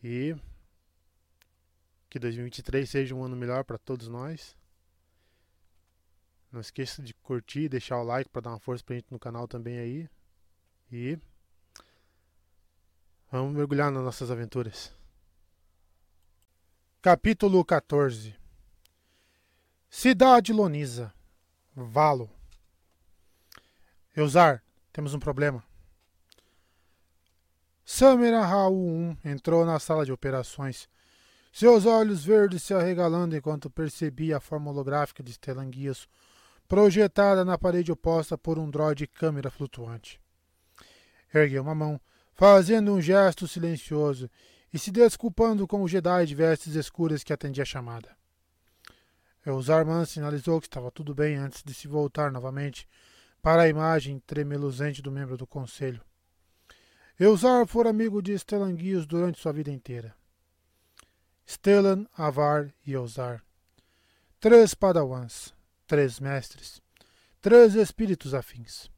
E que 2023 seja um ano melhor para todos nós. Não esqueça de curtir, deixar o like para dar uma força pra gente no canal também aí. E vamos mergulhar nas nossas aventuras. Capítulo 14 Cidade Lonisa Valo Eusar, temos um problema. Samira Raul 1 entrou na sala de operações seus olhos verdes se arregalando enquanto percebia a forma holográfica de Stellanguias projetada na parede oposta por um droide câmera flutuante. Ergueu uma mão, fazendo um gesto silencioso e se desculpando com o Jedi de vestes escuras que atendia a chamada. Eusarman sinalizou que estava tudo bem antes de se voltar novamente para a imagem tremeluzente do membro do conselho. Eusar fora amigo de Stellanguios durante sua vida inteira. Stellan, Avar e Eusar. Três padawans, três mestres, três espíritos afins,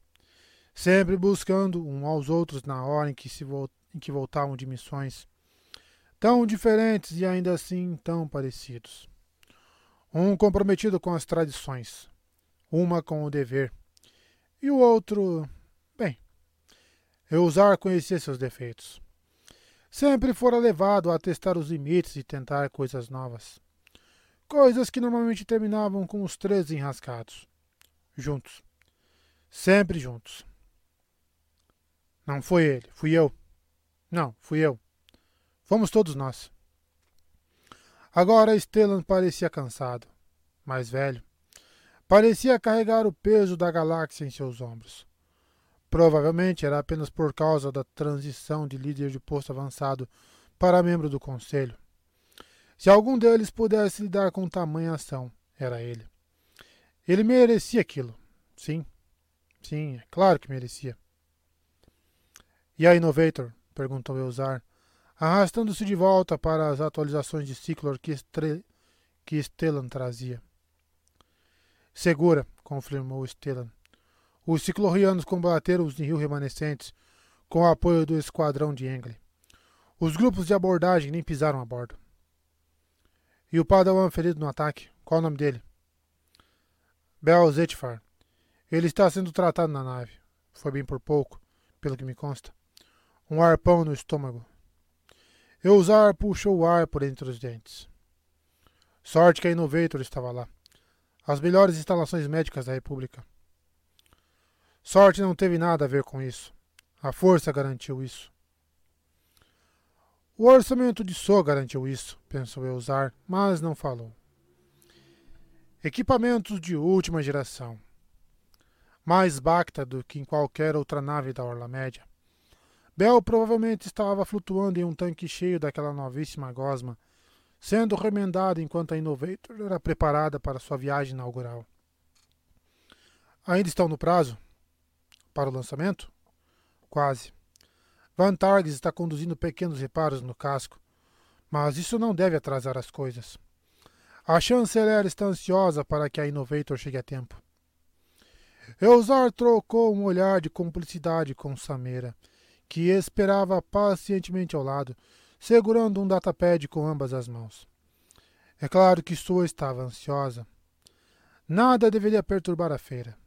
sempre buscando um aos outros na hora em que, se em que voltavam de missões, tão diferentes e ainda assim tão parecidos. Um comprometido com as tradições, uma com o dever, e o outro, Eusar conhecia seus defeitos sempre fora levado a testar os limites e tentar coisas novas. Coisas que normalmente terminavam com os três enrascados. Juntos. Sempre juntos. Não foi ele, fui eu. Não, fui eu. Fomos todos nós. Agora Stellan parecia cansado, mais velho. Parecia carregar o peso da galáxia em seus ombros. Provavelmente era apenas por causa da transição de líder de posto avançado para membro do conselho. Se algum deles pudesse lidar com tamanha ação, era ele. Ele merecia aquilo. Sim. Sim, é claro que merecia. E a Innovator? perguntou Eusar, arrastando-se de volta para as atualizações de Ciclor que, Estre... que Stellan trazia. Segura, confirmou Stellan. Os ciclorrianos combateram os Nihil remanescentes com o apoio do esquadrão de Engle. Os grupos de abordagem nem pisaram a bordo. E o Padawan ferido no ataque? Qual o nome dele? Bel Zetfar. Ele está sendo tratado na nave. Foi bem por pouco, pelo que me consta. Um arpão no estômago. Eusar puxou o ar por entre os dentes. Sorte que a Innovator estava lá. As melhores instalações médicas da República. Sorte não teve nada a ver com isso. A força garantiu isso. O orçamento de So garantiu isso, pensou Eusar, mas não falou. Equipamentos de última geração. Mais Bacta do que em qualquer outra nave da Orla Média. Bel provavelmente estava flutuando em um tanque cheio daquela novíssima gosma, sendo remendada enquanto a Innovator era preparada para sua viagem inaugural. Ainda estão no prazo? Para o lançamento? Quase. Van Targs está conduzindo pequenos reparos no casco, mas isso não deve atrasar as coisas. A chanceler está ansiosa para que a Innovator chegue a tempo. Eusar trocou um olhar de cumplicidade com Samira, que esperava pacientemente ao lado, segurando um datapad com ambas as mãos. É claro que Sua estava ansiosa. Nada deveria perturbar a feira.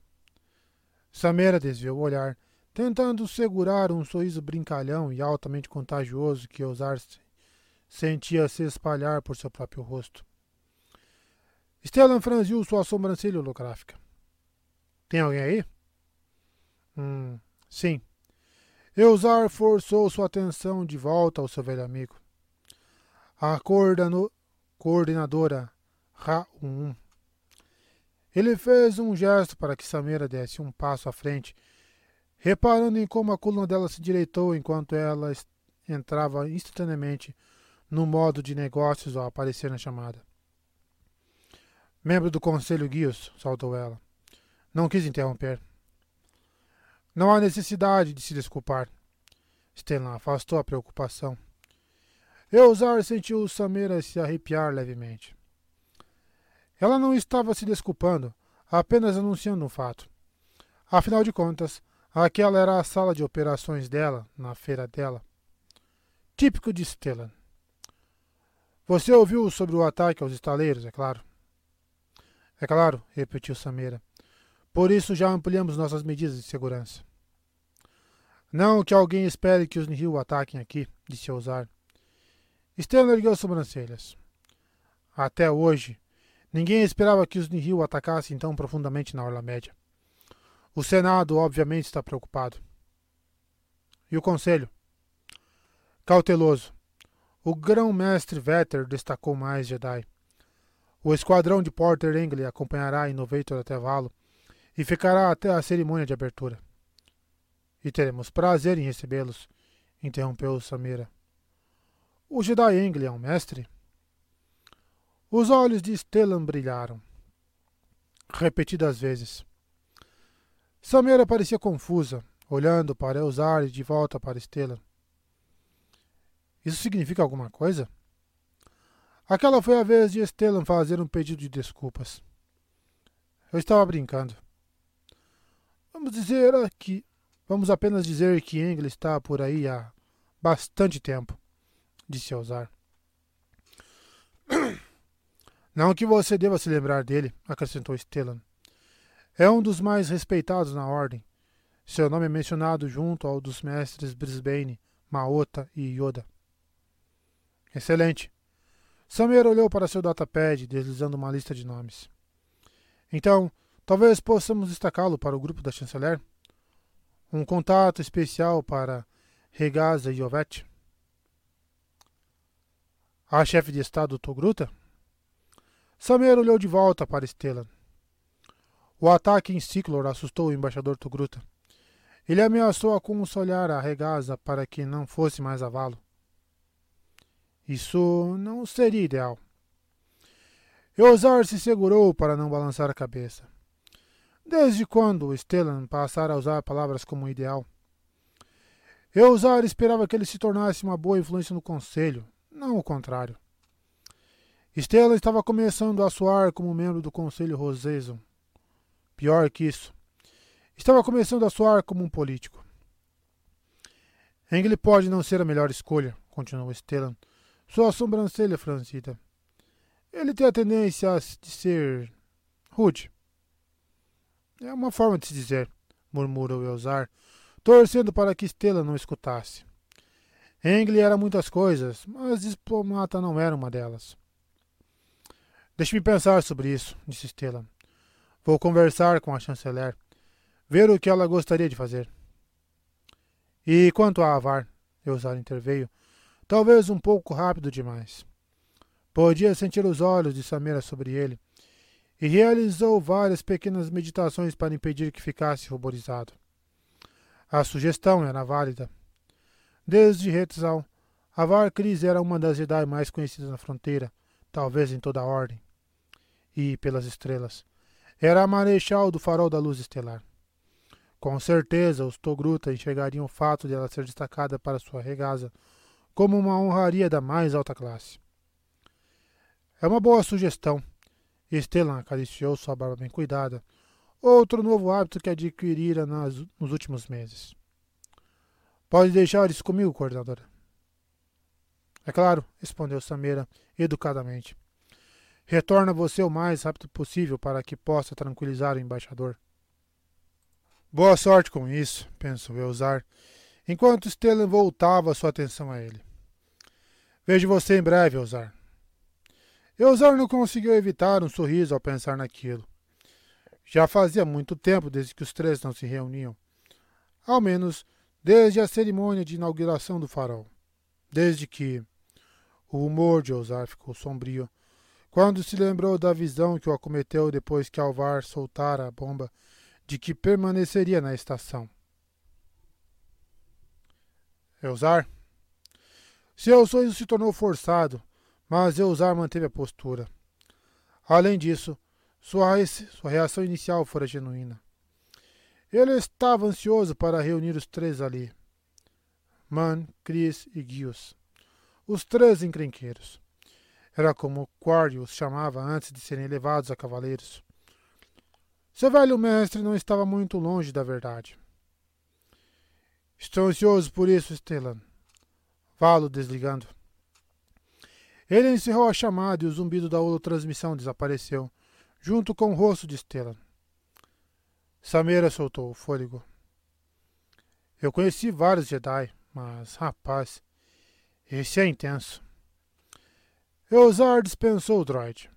Samira desviou o olhar, tentando segurar um sorriso brincalhão e altamente contagioso que Osar sentia se espalhar por seu próprio rosto. Stellan franziu sua sobrancelha holográfica. Tem alguém aí? Hum, sim. Eusar forçou sua atenção de volta ao seu velho amigo. A coordenadora Ra-1. Ele fez um gesto para que Samira desse um passo à frente, reparando em como a coluna dela se direitou enquanto ela entrava instantaneamente no modo de negócios ao aparecer na chamada. Membro do Conselho Guios, saltou ela. Não quis interromper. Não há necessidade de se desculpar. Stellan afastou a preocupação. Eusar sentiu Samira se arrepiar levemente. Ela não estava se desculpando, apenas anunciando um fato. Afinal de contas, aquela era a sala de operações dela, na feira dela. Típico de Stellan. Você ouviu sobre o ataque aos estaleiros, é claro? É claro, repetiu Samira. Por isso já ampliamos nossas medidas de segurança. Não que alguém espere que os Nihil ataquem aqui, disse Ousar. Stellan ergueu sobrancelhas. Até hoje, ninguém esperava que os Nihil atacassem tão profundamente na Orla Média. O Senado, obviamente, está preocupado. E o Conselho? Cauteloso. O grão-mestre Vetter destacou mais Jedi. O esquadrão de Porter Engle acompanhará Innovator até Valo e ficará até a cerimônia de abertura. E teremos prazer em recebê-los, interrompeu Samira. O Jedi Engle é um mestre? Os olhos de Stellan brilharam. Repetidas vezes. Samira parecia confusa, olhando para Eusar e de volta para Stellan. Isso significa alguma coisa? Aquela foi a vez de Stellan fazer um pedido de desculpas. Eu estava brincando. Vamos dizer que. Vamos apenas dizer que Engel está por aí há bastante tempo, disse Alzar. Não que você deva se lembrar dele, acrescentou Stellan. É um dos mais respeitados na ordem. Seu nome é mencionado junto ao dos mestres Brisbane, Maota e Yoda. Excelente. Samer olhou para seu datapad, deslizando uma lista de nomes. Então, Talvez possamos destacá-lo para o grupo da chanceler. Um contato especial para Regaza e Ovete. A chefe de estado Togruta? Samer olhou de volta para Stellan. O ataque em Ciclor assustou o embaixador Togruta. Ele ameaçou aconselhar a Regaza para que não fosse mais a Valo. Isso não seria ideal. Eusar se segurou para não balançar a cabeça. Desde quando Stellan passara a usar palavras como ideal? Eusar esperava que ele se tornasse uma boa influência no conselho, não o contrário. Stellan estava começando a soar como membro do conselho Roseson. Pior que isso, estava começando a soar como um político. Engel pode não ser a melhor escolha, continuou Stellan, sua sobrancelha franzida. Ele tem a tendência de ser rude. É uma forma de se dizer, murmurou Elzar, torcendo para que Estela não escutasse. Engle era muitas coisas, mas diplomata não era uma delas. Deixe-me pensar sobre isso, disse Estela. Vou conversar com a chanceler, ver o que ela gostaria de fazer. E quanto a Avar, Elzar interveio, talvez um pouco rápido demais. Podia sentir os olhos de Samira sobre ele, e realizou várias pequenas meditações para impedir que ficasse ruborizado. A sugestão era válida. Desde Retzal, Avar Cris era uma das Jedi mais conhecidas na fronteira, talvez em toda a ordem. E, pelas estrelas, era a marechal do farol da luz estelar. Com certeza, os Togruta enxergariam o fato de ela ser destacada para sua regaza como uma honraria da mais alta classe. É uma boa sugestão, Estelan acariciou sua barba bem cuidada, outro novo hábito que adquirira nas, nos últimos meses. Pode deixar isso comigo, coordenadora. É claro, respondeu Samira educadamente. Retorna você o mais rápido possível para que possa tranquilizar o embaixador. Boa sorte com isso, pensou Eusar, enquanto Stellan voltava sua atenção a ele. Vejo você em breve, Eusar. Eusar não conseguiu evitar um sorriso ao pensar naquilo. Já fazia muito tempo desde que os três não se reuniam. Ao menos desde a cerimônia de inauguração do farol. Desde que o humor de Eusar ficou sombrio Quando se lembrou da visão que o acometeu depois que Alvar soltara a bomba de que permaneceria na estação. Eusar? Seu sorriso se tornou forçado, mas Eusar manteve a postura. Além disso, sua, sua reação inicial fora genuína. Ele estava ansioso para reunir os três ali. Man, Chris e Gios. Os três encrenqueiros. Era como Quarry os chamava antes de serem levados a cavaleiros. Seu velho mestre não estava muito longe da verdade. Estou ansioso por isso, Stellan. Valo desligando. Ele encerrou a chamada e o zumbido da holotransmissão desapareceu, junto com o rosto de Stellan. Samira soltou o fôlego. Eu conheci vários Jedi, mas, rapaz, esse é intenso. Eusar dispensou o droid.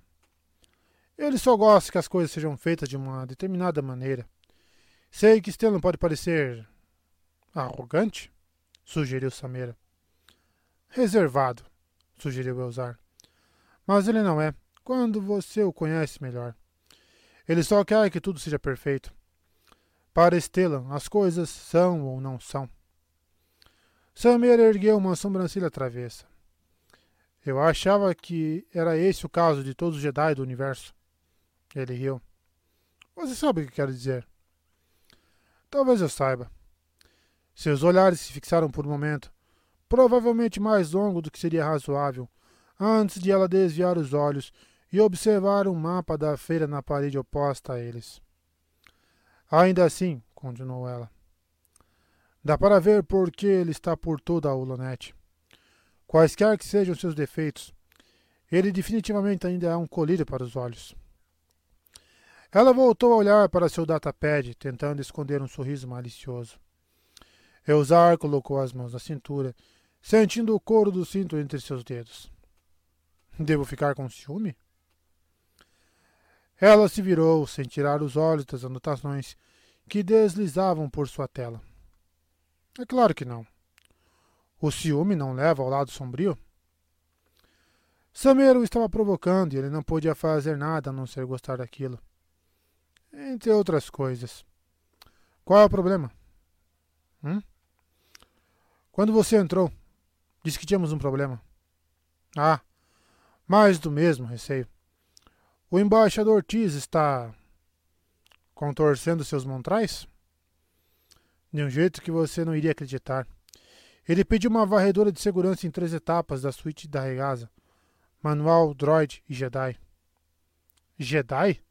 Ele só gosta que as coisas sejam feitas de uma determinada maneira. Sei que Stellan pode parecer arrogante, sugeriu Samira. Reservado, sugeriu Elzar. Mas ele não é, quando você o conhece melhor. Ele só quer que tudo seja perfeito. Para Stellan, as coisas são ou não são. Samira ergueu uma sobrancelha travessa. Eu achava que era esse o caso de todos os Jedi do universo. Ele riu. Você sabe o que quero dizer? Talvez eu saiba. Seus olhares se fixaram por um momento, provavelmente mais longo do que seria razoável, antes de ela desviar os olhos e observar um mapa da feira na parede oposta a eles. Ainda assim, continuou ela, dá para ver por que ele está por toda a Ulonete. Quaisquer que sejam seus defeitos, ele definitivamente ainda é um colírio para os olhos. Ela voltou a olhar para seu datapad, tentando esconder um sorriso malicioso. Eusar colocou as mãos na cintura, sentindo o couro do cinto entre seus dedos. Devo ficar com ciúme? Ela se virou, sem tirar os olhos das anotações que deslizavam por sua tela. É claro que não. O ciúme não leva ao lado sombrio? Sameiro estava provocando e ele não podia fazer nada a não ser gostar daquilo. Entre outras coisas. Qual é o problema? Hum? Quando você entrou, disse que tínhamos um problema. Ah, mais do mesmo, receio. O embaixador Tis está contorcendo seus montrais? De um jeito que você não iria acreditar. Ele pediu uma varredura de segurança em três etapas da suíte da Regasa. Manual, Droid e Jedi. Jedi?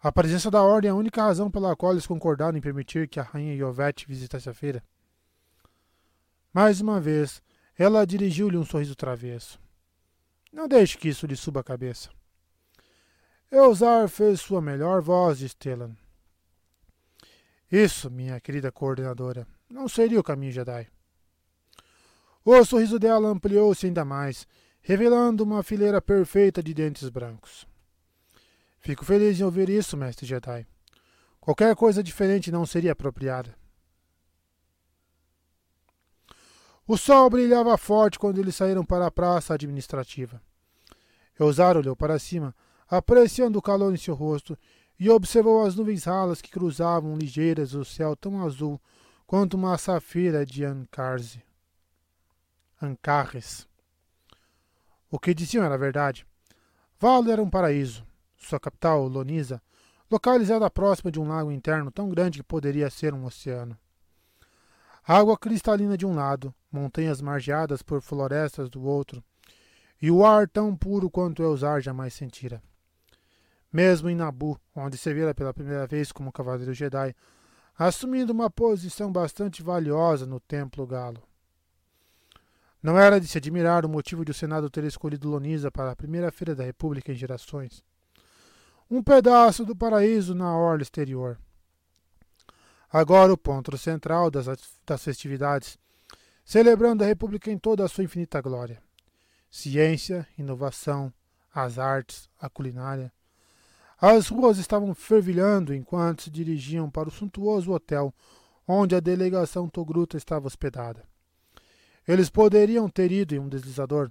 A presença da Ordem é a única razão pela qual eles concordaram em permitir que a Rainha Yovete visitasse a feira. Mais uma vez, ela dirigiu-lhe um sorriso travesso. Não deixe que isso lhe suba a cabeça. Eusar fez sua melhor voz de Stellan. Isso, minha querida coordenadora, não seria o caminho Jedi. O sorriso dela ampliou-se ainda mais, revelando uma fileira perfeita de dentes brancos. Fico feliz em ouvir isso, mestre Jedi. Qualquer coisa diferente não seria apropriada. O sol brilhava forte quando eles saíram para a praça administrativa. Eusar olhou para cima, apreciando o calor em seu rosto, e observou as nuvens ralas que cruzavam ligeiras o céu tão azul quanto uma safira de Ancarze. Ancarres. O que diziam era verdade. Valo era um paraíso. Sua capital, Lonisa, localizada próxima de um lago interno tão grande que poderia ser um oceano. Água cristalina de um lado, montanhas margeadas por florestas do outro, e o ar tão puro quanto Elzar jamais sentira. Mesmo em Nabu, onde se vira pela primeira vez como cavaleiro Jedi, assumindo uma posição bastante valiosa no Templo Galo. Não era de se admirar o motivo de o Senado ter escolhido Lonisa para a primeira feira da República em gerações. Um pedaço do paraíso na orla exterior. Agora o ponto central das, das festividades, celebrando a República em toda a sua infinita glória. Ciência, inovação, as artes, a culinária. As ruas estavam fervilhando enquanto se dirigiam para o suntuoso hotel onde a delegação Togruta estava hospedada. Eles poderiam ter ido em um deslizador,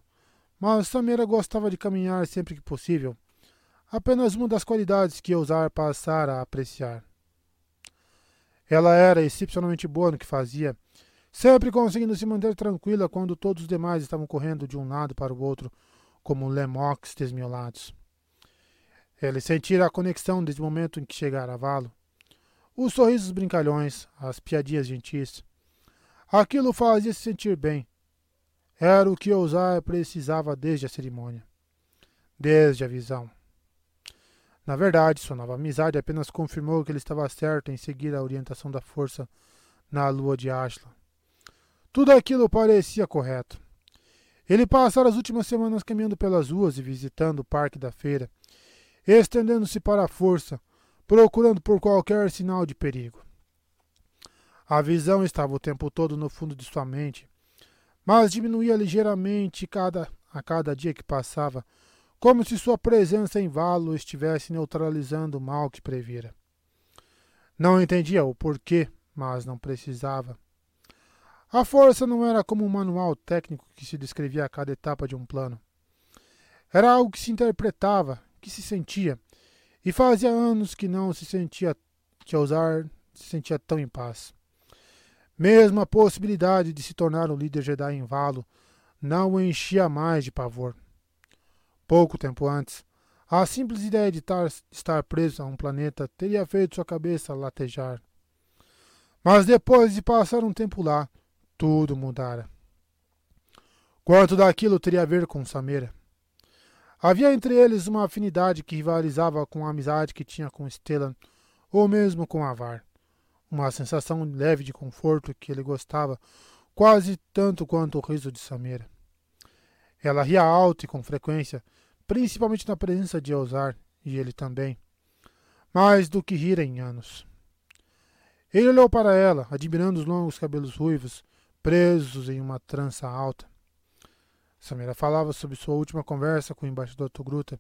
mas Samira gostava de caminhar sempre que possível, apenas uma das qualidades que Ousar passara a apreciar. Ela era excepcionalmente boa no que fazia, sempre conseguindo se manter tranquila quando todos os demais estavam correndo de um lado para o outro, como lemocs desmiolados. Ele sentira a conexão desde o momento em que chegara a Valo. Os sorrisos brincalhões, as piadinhas gentis. Aquilo fazia se sentir bem. Era o que Ousar precisava desde a cerimônia. Desde a visão. Na verdade, sua nova amizade apenas confirmou que ele estava certo em seguir a orientação da força na lua de Ashla. Tudo aquilo parecia correto. Ele passara as últimas semanas caminhando pelas ruas e visitando o parque da feira, estendendo-se para a força, procurando por qualquer sinal de perigo. A visão estava o tempo todo no fundo de sua mente, mas diminuía ligeiramente cada, a cada dia que passava, como se sua presença em Valo estivesse neutralizando o mal que previra. Não entendia o porquê, mas não precisava. A força não era como um manual técnico que se descrevia a cada etapa de um plano. Era algo que se interpretava, que se sentia, e fazia anos que não se sentia que usar se sentia tão em paz. Mesmo a possibilidade de se tornar um líder Jedi em Valo não o enchia mais de pavor. Pouco tempo antes, a simples ideia de tar, estar preso a um planeta teria feito sua cabeça latejar. Mas depois de passar um tempo lá, tudo mudara. Quanto daquilo teria a ver com Samira? Havia entre eles uma afinidade que rivalizava com a amizade que tinha com Stellan, ou mesmo com Avar. Uma sensação leve de conforto que ele gostava, quase tanto quanto o riso de Samira. Ela ria alto e com frequência, principalmente na presença de Elzar, e ele também. Mais do que rir em anos. Ele olhou para ela, admirando os longos cabelos ruivos, presos em uma trança alta. Samira falava sobre sua última conversa com o embaixador Togruta,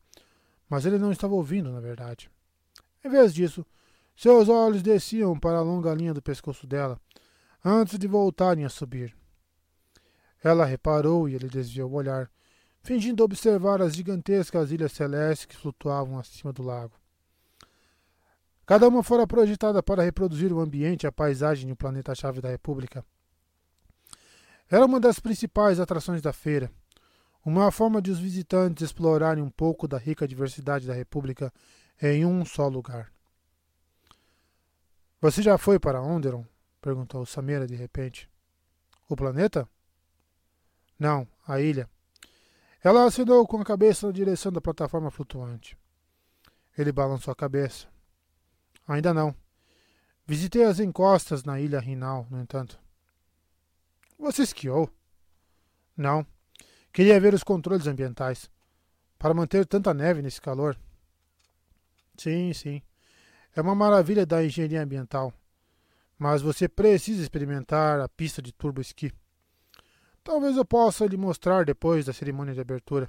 mas ele não estava ouvindo, na verdade. Em vez disso, seus olhos desciam para a longa linha do pescoço dela, antes de voltarem a subir. Ela reparou e ele desviou o olhar, fingindo observar as gigantescas ilhas celestes que flutuavam acima do lago. Cada uma fora projetada para reproduzir o ambiente e a paisagem no planeta-chave da República. Era uma das principais atrações da feira, uma forma de os visitantes explorarem um pouco da rica diversidade da República em um só lugar. Você já foi para Onderon? perguntou Samira de repente. O planeta? Não, a ilha. Ela acenou com a cabeça na direção da plataforma flutuante. Ele balançou a cabeça. Ainda não. Visitei as encostas na ilha Rinal, no entanto. Você esquiou? Não. Queria ver os controles ambientais. Para manter tanta neve nesse calor. Sim, sim. É uma maravilha da engenharia ambiental. Mas você precisa experimentar a pista de turbo esqui. Talvez eu possa lhe mostrar depois da cerimônia de abertura.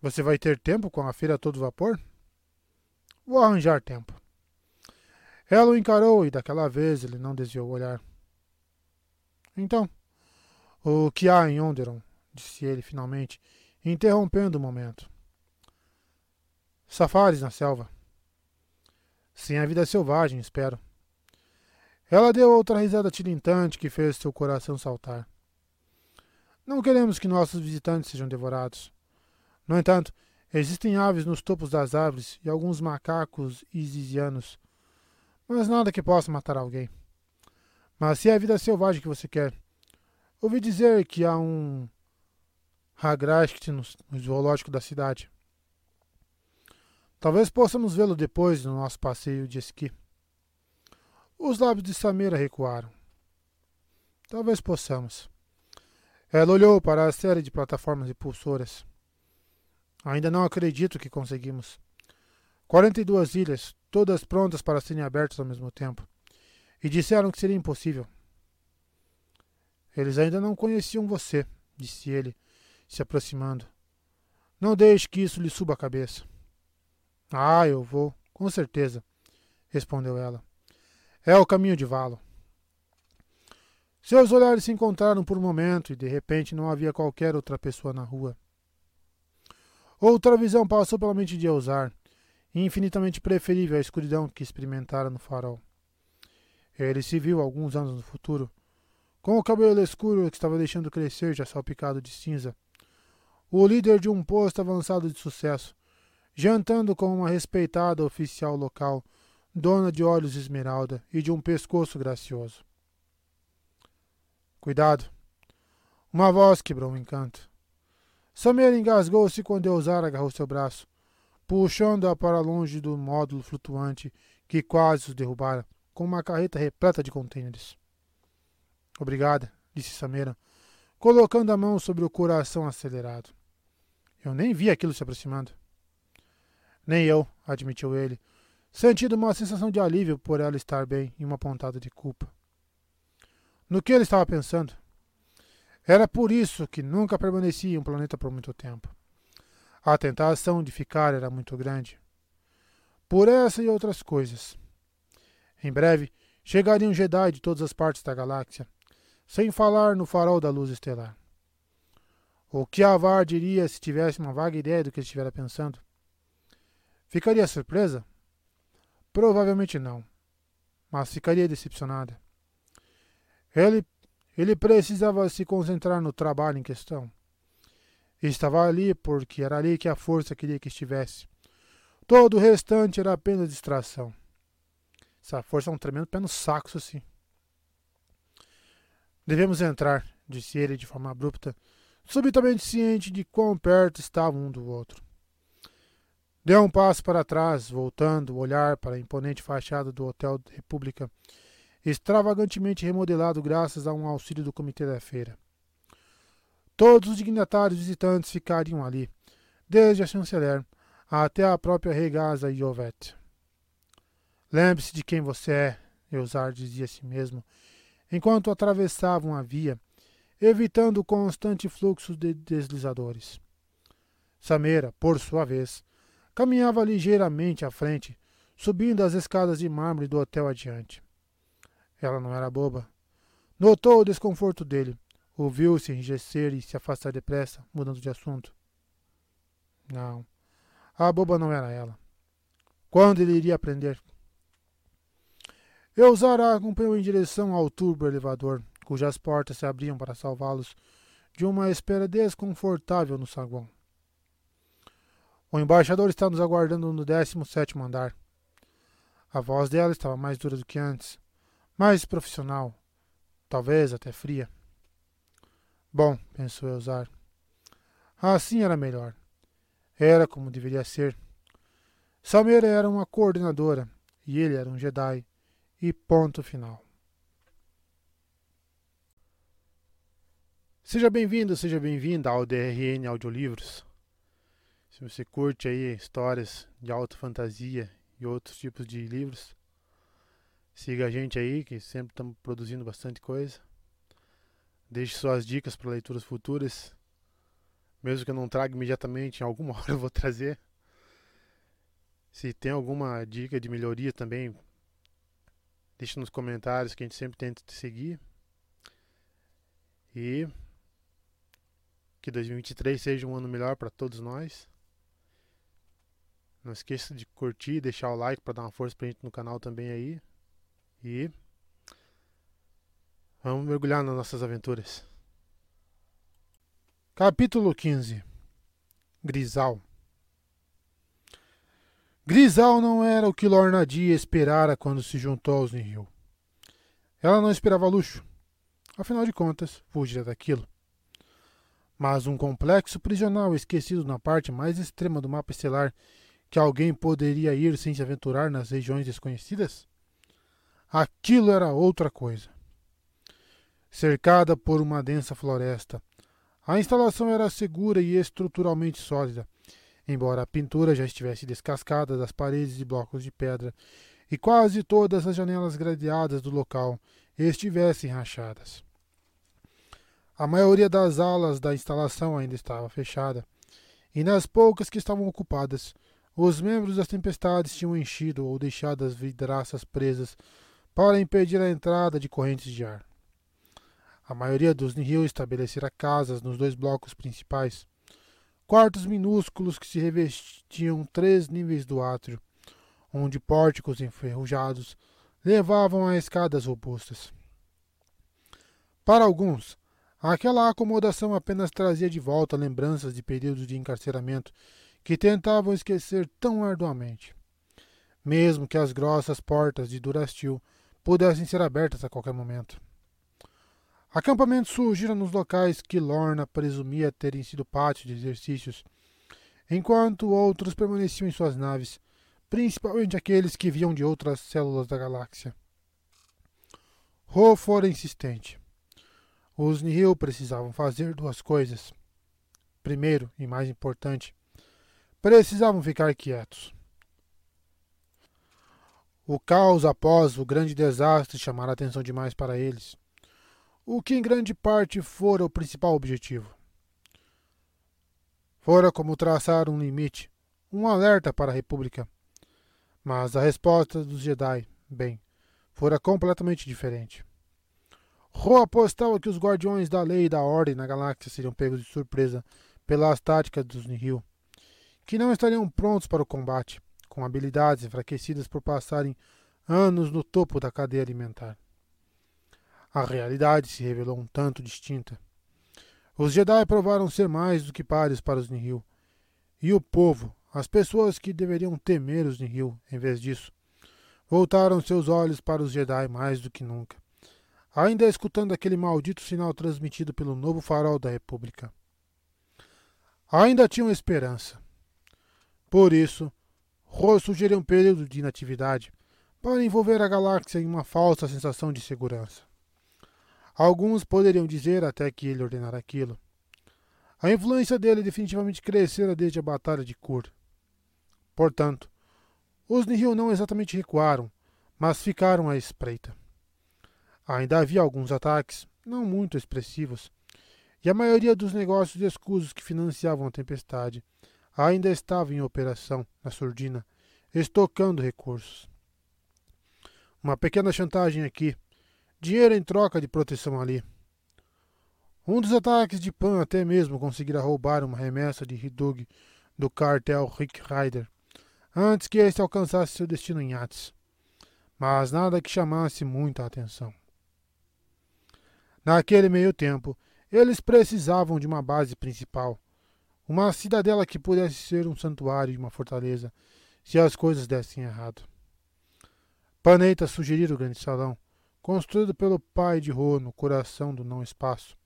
Você vai ter tempo com a feira a todo vapor? Vou arranjar tempo. Ela o encarou e daquela vez ele não desviou o olhar. Então, o que há em Onderon? disse ele finalmente, interrompendo o momento. Safaris na selva. Sem a vida selvagem, espero. Ela deu outra risada tilintante que fez seu coração saltar. Não queremos que nossos visitantes sejam devorados. No entanto, existem aves nos topos das árvores e alguns macacos isisianos, mas nada que possa matar alguém. Mas se é a vida selvagem que você quer, ouvi dizer que há um Hagrashkt no, no zoológico da cidade. Talvez possamos vê-lo depois no nosso passeio de esqui. Os lábios de Samira recuaram. Talvez possamos. Ela olhou para a série de plataformas impulsoras. Ainda não acredito que conseguimos. 42 ilhas, todas prontas para serem abertas ao mesmo tempo. E disseram que seria impossível. Eles ainda não conheciam você, disse ele, se aproximando. Não deixe que isso lhe suba a cabeça. Ah, eu vou, com certeza, respondeu ela. É o caminho de Valo. Seus olhares se encontraram por um momento e de repente não havia qualquer outra pessoa na rua. Outra visão passou pela mente de Elzar, infinitamente preferível à escuridão que experimentara no farol. Ele se viu alguns anos no futuro, com o cabelo escuro que estava deixando crescer já salpicado de cinza. O líder de um posto avançado de sucesso, jantando com uma respeitada oficial local, dona de olhos esmeralda e de um pescoço gracioso. Cuidado! Uma voz quebrou o encanto. Samir engasgou-se quando Eusar agarrou seu braço, puxando-a para longe do módulo flutuante que quase os derrubara, com uma carreta repleta de contêineres. Obrigada, disse Samira, colocando a mão sobre o coração acelerado. Eu nem vi aquilo se aproximando. Nem eu, admitiu ele, sentindo uma sensação de alívio por ela estar bem e uma pontada de culpa. No que ele estava pensando? Era por isso que nunca permanecia em um planeta por muito tempo. A tentação de ficar era muito grande. Por essa e outras coisas. Em breve, chegariam Jedi de todas as partes da galáxia, sem falar no farol da luz estelar. O que Avar diria se tivesse uma vaga ideia do que estivera pensando? Ficaria surpresa? Provavelmente não, mas ficaria decepcionada. Ele, ele precisava se concentrar no trabalho em questão. Estava ali porque era ali que a força queria que estivesse. Todo o restante era apenas distração. Essa força é um tremendo pé no saco, isso sim. Devemos entrar, disse ele de forma abrupta, subitamente ciente de quão perto estavam um do outro. Deu um passo para trás, voltando o olhar para a imponente fachada do Hotel República, extravagantemente remodelado graças a um auxílio do comitê da feira. Todos os dignatários visitantes ficariam ali, desde a chanceler até a própria regaza Iovet. Lembre-se de quem você é, Eusar dizia a si mesmo, enquanto atravessavam a via, evitando o constante fluxo de deslizadores. Sameira, por sua vez, caminhava ligeiramente à frente, subindo as escadas de mármore do hotel adiante. Ela não era boba. Notou o desconforto dele. Ouviu-se enrijecer e se afastar depressa, mudando de assunto. Não, a boba não era ela. Quando ele iria aprender? Eusara acompanhou em direção ao turbo elevador, cujas portas se abriam para salvá-los de uma espera desconfortável no saguão. O embaixador está nos aguardando no 17 andar. A voz dela estava mais dura do que antes, mais profissional, talvez até fria. Bom, pensou Eusar. Assim era melhor. Era como deveria ser. Samira era uma coordenadora e ele era um Jedi e ponto final. Seja bem-vindo, seja bem-vinda ao DRN Audiolivros. Se você curte aí histórias de alta fantasia e outros tipos de livros, siga a gente aí, que sempre estamos produzindo bastante coisa. Deixe suas dicas para leituras futuras. Mesmo que eu não traga imediatamente, em alguma hora eu vou trazer. Se tem alguma dica de melhoria também, Deixe nos comentários que a gente sempre tenta te seguir. E que 2023 seja um ano melhor para todos nós. Não esqueça de curtir, deixar o like para dar uma força pra gente no canal também aí. E vamos mergulhar nas nossas aventuras. Capítulo 15 Grisal Grisal não era o que Lorna Dia esperara quando se juntou aos Nihil. Ela não esperava luxo. Afinal de contas, fugia daquilo. Mas um complexo prisional esquecido na parte mais extrema do mapa estelar que alguém poderia ir sem se aventurar nas regiões desconhecidas? Aquilo era outra coisa. Cercada por uma densa floresta, a instalação era segura e estruturalmente sólida embora a pintura já estivesse descascada das paredes de blocos de pedra e quase todas as janelas gradeadas do local estivessem rachadas. A maioria das alas da instalação ainda estava fechada, e nas poucas que estavam ocupadas, os membros das tempestades tinham enchido ou deixado as vidraças presas para impedir a entrada de correntes de ar. A maioria dos Nihil estabelecera casas nos dois blocos principais, quartos minúsculos que se revestiam três níveis do átrio, onde pórticos enferrujados levavam a escadas robustas. Para alguns, aquela acomodação apenas trazia de volta lembranças de períodos de encarceramento que tentavam esquecer tão arduamente. Mesmo que as grossas portas de Durastil pudessem ser abertas a qualquer momento. Acampamentos surgiram nos locais que Lorna presumia terem sido pátios de exercícios, enquanto outros permaneciam em suas naves, principalmente aqueles que vinham de outras células da galáxia. Ro fora insistente. Os Nihil precisavam fazer duas coisas. Primeiro, e mais importante, precisavam ficar quietos. O caos após o grande desastre chamara atenção demais para eles o que em grande parte fora o principal objetivo. Fora como traçar um limite, um alerta para a República. Mas a resposta dos Jedi, bem, fora completamente diferente. Ro apostava que os guardiões da lei e da ordem na galáxia seriam pegos de surpresa pelas táticas dos Nihil, que não estariam prontos para o combate, com habilidades enfraquecidas por passarem anos no topo da cadeia alimentar a realidade se revelou um tanto distinta. Os Jedi provaram ser mais do que pares para os Nihil. E o povo, as pessoas que deveriam temer os Nihil, em vez disso, voltaram seus olhos para os Jedi mais do que nunca, ainda escutando aquele maldito sinal transmitido pelo novo farol da República. Ainda tinham esperança. Por isso, Ro sugeriu um período de inatividade para envolver a galáxia em uma falsa sensação de segurança. Alguns poderiam dizer até que ele ordenara aquilo. A influência dele definitivamente crescera desde a Batalha de Kur. Portanto, os Nihil não exatamente recuaram, mas ficaram à espreita. Ainda havia alguns ataques, não muito expressivos, e a maioria dos negócios escusos que financiavam a tempestade ainda estava em operação na surdina, estocando recursos. Uma pequena chantagem aqui, dinheiro em troca de proteção ali. Um dos ataques de Pan até mesmo conseguira roubar uma remessa de Hidug do cartel Rick Ryder, antes que este alcançasse seu destino em Yates. Mas nada que chamasse muita atenção. Naquele meio tempo, eles precisavam de uma base principal, uma cidadela que pudesse ser um santuário e uma fortaleza, se as coisas dessem errado. Paneita sugerira o grande salão, construído pelo pai de Ro no coração do não-espaço.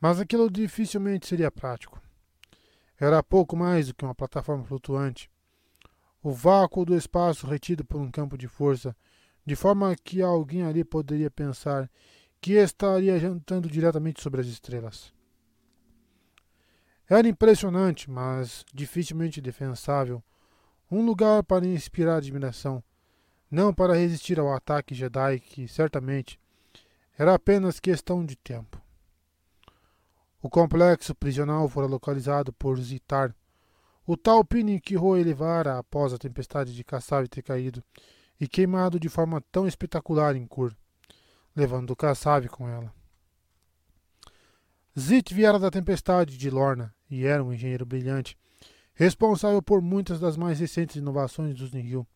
Mas aquilo dificilmente seria prático. Era pouco mais do que uma plataforma flutuante. O vácuo do espaço retido por um campo de força, de forma que alguém ali poderia pensar que estaria jantando diretamente sobre as estrelas. Era impressionante, mas dificilmente defensável, um lugar para inspirar admiração não para resistir ao ataque Jedi, que certamente era apenas questão de tempo. O complexo prisional fora localizado por Zitar, o tal Pini que Ro elevara após a tempestade de Kassav ter caído e queimado de forma tão espetacular em Kur, levando Kassav com ela. Zit viera da tempestade de Lorna e era um engenheiro brilhante, responsável por muitas das mais recentes inovações dos Nihil,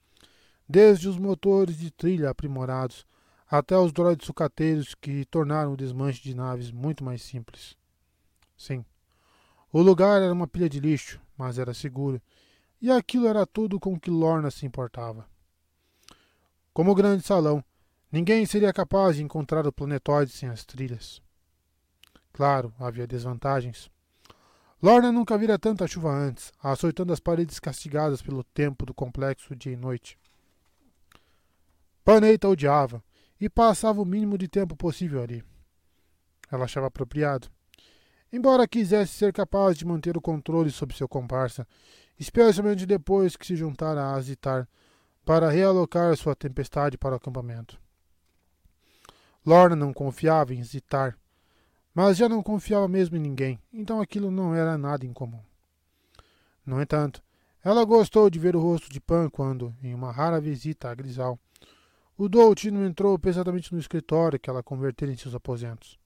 desde os motores de trilha aprimorados até os droides sucateiros que tornaram o desmanche de naves muito mais simples. Sim, o lugar era uma pilha de lixo, mas era seguro, e aquilo era tudo com que Lorna se importava. Como o grande salão, ninguém seria capaz de encontrar o planetoide sem as trilhas. Claro, havia desvantagens. Lorna nunca vira tanta chuva antes, açoitando as paredes castigadas pelo tempo do complexo dia e noite. Paneita odiava e passava o mínimo de tempo possível ali. Ela achava apropriado. Embora quisesse ser capaz de manter o controle sobre seu comparsa, especialmente depois que se juntara a Azitar para realocar sua tempestade para o acampamento. Lorna não confiava em Zitar, mas já não confiava mesmo em ninguém, então aquilo não era nada incomum. No entanto, ela gostou de ver o rosto de Pan quando, em uma rara visita a Grisal, o Doutino entrou pesadamente no escritório que ela convertera em seus aposentos.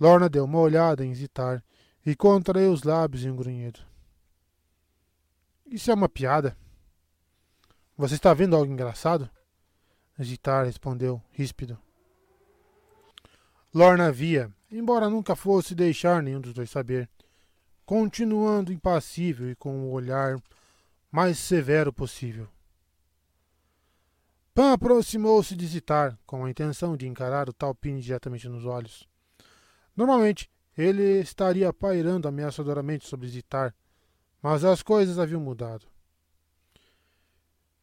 Lorna deu uma olhada em Zitar e contraiu os lábios em um grunhido. Isso é uma piada? Você está vendo algo engraçado? Zitar respondeu, ríspido. Lorna via, embora nunca fosse deixar nenhum dos dois saber, continuando impassível e com o olhar mais severo possível. Pan aproximou-se de Zitar, com a intenção de encarar o Talpini diretamente nos olhos. Normalmente, ele estaria pairando ameaçadoramente sobre Zitar, mas as coisas haviam mudado.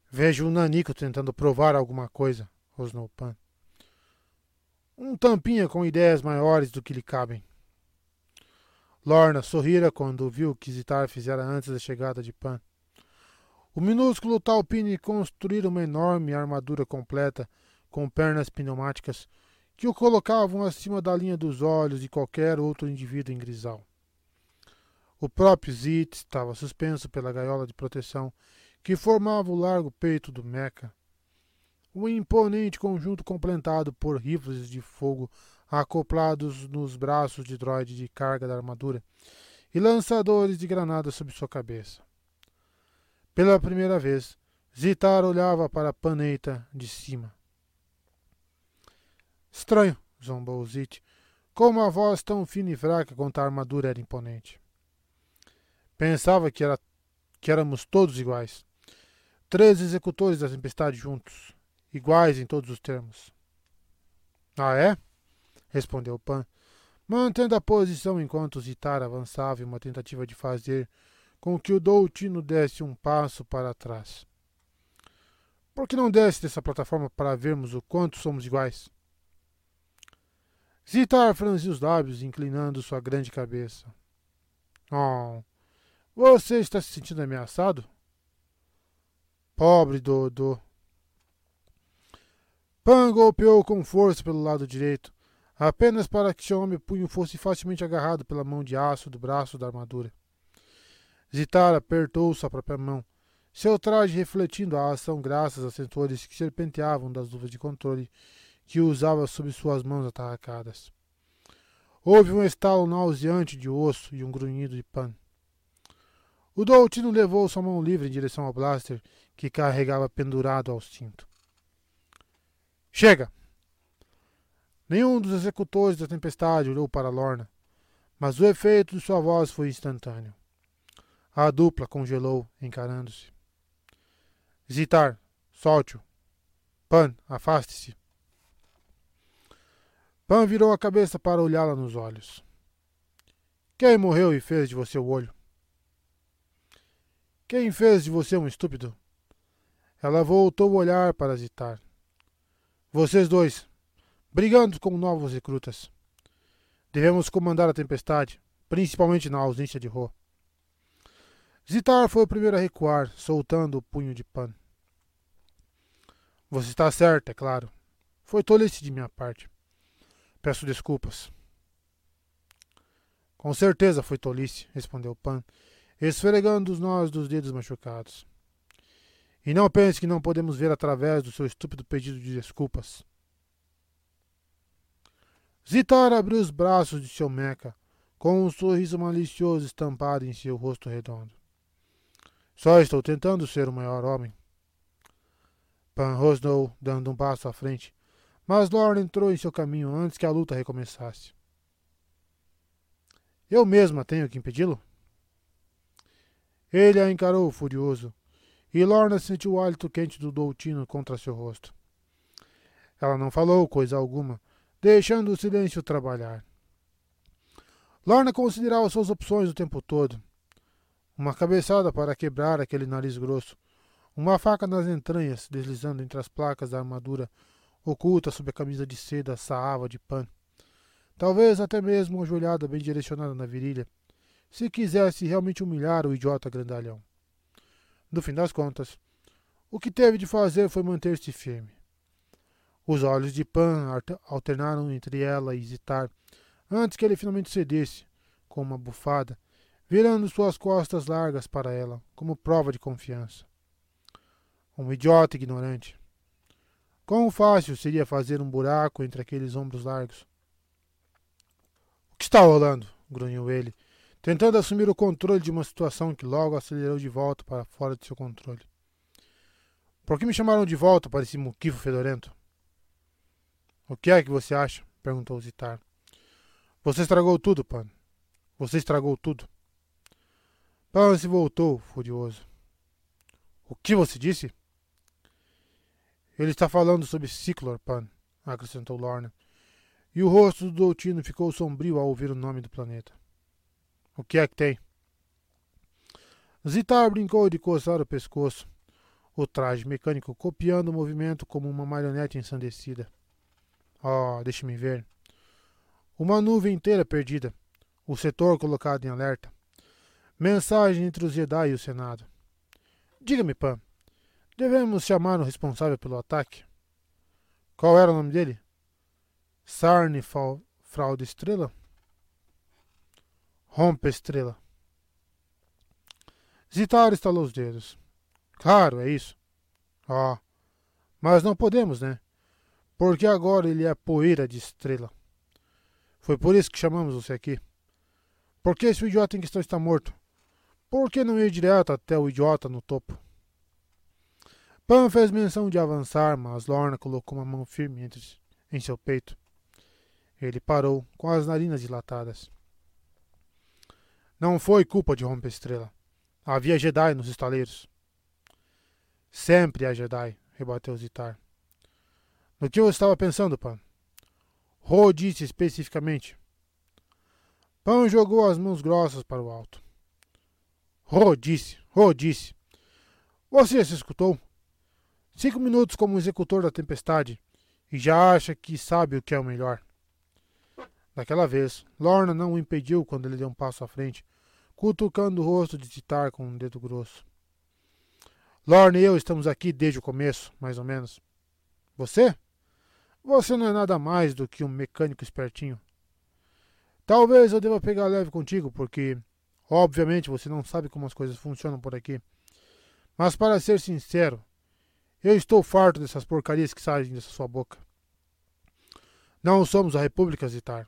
Vejo um nanico tentando provar alguma coisa, rosnou Pan. Um tampinha com ideias maiores do que lhe cabem. Lorna sorrira quando viu que Zitar fizera antes da chegada de Pan. O minúsculo Talpini construíra uma enorme armadura completa com pernas pneumáticas que o colocavam acima da linha dos olhos de qualquer outro indivíduo em grisal. O próprio Zit estava suspenso pela gaiola de proteção que formava o largo peito do Mecha. Um imponente conjunto completado por rifles de fogo acoplados nos braços de droide de carga da armadura e lançadores de granadas sobre sua cabeça. Pela primeira vez, Zitar olhava para a paneita de cima. Estranho, zombou Zit, como a voz tão fina e fraca quanto a armadura era imponente. Pensava que, era, que éramos todos iguais. Três executores da tempestade juntos, iguais em todos os termos. Ah, é? respondeu Pan, mantendo a posição enquanto Zitar avançava em uma tentativa de fazer com que o Doutino desse um passo para trás. Por que não desce dessa plataforma para vermos o quanto somos iguais? Zitar franziu os lábios, inclinando sua grande cabeça. Oh, você está se sentindo ameaçado? Pobre Dodô. Pan golpeou com força pelo lado direito, apenas para que seu homem punho fosse facilmente agarrado pela mão de aço do braço da armadura. Zitar apertou sua própria mão, seu traje refletindo a ação graças a sensores que serpenteavam das luvas de controle que usava sob suas mãos atarracadas. Houve um estalo nauseante de osso e um grunhido de pan. O Doutino levou sua mão livre em direção ao blaster que carregava pendurado ao cinto. Chega! Nenhum dos executores da tempestade olhou para Lorna, mas o efeito de sua voz foi instantâneo. A dupla congelou, encarando-se. Zitar, solte-o. Pan, afaste-se. Pan virou a cabeça para olhá-la nos olhos. Quem morreu e fez de você o olho? Quem fez de você um estúpido? Ela voltou o olhar para Zitar. Vocês dois, brigando com novos recrutas. Devemos comandar a tempestade, principalmente na ausência de Ro. Zitar foi o primeiro a recuar, soltando o punho de pano. Você está certo, é claro. Foi tolice de minha parte. Peço desculpas. Com certeza foi tolice, respondeu Pan, esfregando os nós dos dedos machucados. E não pense que não podemos ver através do seu estúpido pedido de desculpas. Zitar abriu os braços de seu meca, com um sorriso malicioso estampado em seu rosto redondo. Só estou tentando ser o maior homem. Pan rosnou, dando um passo à frente, mas Lorne entrou em seu caminho antes que a luta recomeçasse. Eu mesma tenho que impedi-lo? Ele a encarou furioso, e Lorna sentiu o hálito quente do Doutino contra seu rosto. Ela não falou coisa alguma, deixando o silêncio trabalhar. Lorna considerava suas opções o tempo todo, uma cabeçada para quebrar aquele nariz grosso. Uma faca nas entranhas, deslizando entre as placas da armadura, oculta sob a camisa de seda saava de pano. Talvez até mesmo uma joelhada bem direcionada na virilha, se quisesse realmente humilhar o idiota grandalhão. No fim das contas, o que teve de fazer foi manter-se firme. Os olhos de Pan alternaram entre ela e Zitar, antes que ele finalmente cedesse, com uma bufada, virando suas costas largas para ela, como prova de confiança. Um idiota ignorante. Quão fácil seria fazer um buraco entre aqueles ombros largos? O que está rolando? grunhiu ele, tentando assumir o controle de uma situação que logo acelerou de volta para fora de seu controle. Por que me chamaram de volta para esse muquifo fedorento? O que é que você acha? perguntou Zitar. Você estragou tudo, Pan. Você estragou tudo. Pan se voltou, furioso. O que você disse? Ele está falando sobre Ciclor, Pan, acrescentou Lorna. E o rosto do Doutino ficou sombrio ao ouvir o nome do planeta. O que é que tem? Zitar brincou de coçar o pescoço, o traje mecânico copiando o movimento como uma marionete ensandecida. Oh, deixe-me ver. Uma nuvem inteira perdida. O setor colocado em alerta. Mensagem entre os Jedi e o Senado. Diga-me, Pan. Devemos chamar o responsável pelo ataque? Qual era o nome dele? Sarne Fraude Estrela? Rompe Estrela. Zitar estalou os dedos. Claro, é isso. Ah, mas não podemos, né? Porque agora ele é poeira de estrela. Foi por isso que chamamos você aqui. Por que esse idiota em questão está morto? Por que não ir direto até o idiota no topo? Pan fez menção de avançar, mas Lorna colocou uma mão firme entre, em seu peito. Ele parou, com as narinas dilatadas. Não foi culpa de Rompe Estrela. Havia Jedi nos estaleiros. Sempre há Jedi, rebateu Zitar. No que eu estava pensando, Pan? Ro disse especificamente. Pan jogou as mãos grossas para o alto. Ro disse, Ro disse. Você se escutou? Cinco minutos como executor da tempestade e já acha que sabe o que é o melhor. Daquela vez, Lorna não o impediu quando ele deu um passo à frente, cutucando o rosto de Titar com um dedo grosso. Lorna e eu estamos aqui desde o começo, mais ou menos. Você? Você não é nada mais do que um mecânico espertinho. Talvez eu deva pegar leve contigo, porque, obviamente, você não sabe como as coisas funcionam por aqui. Mas, para ser sincero, eu estou farto dessas porcarias que saem dessa sua boca. Não somos a República Zitar.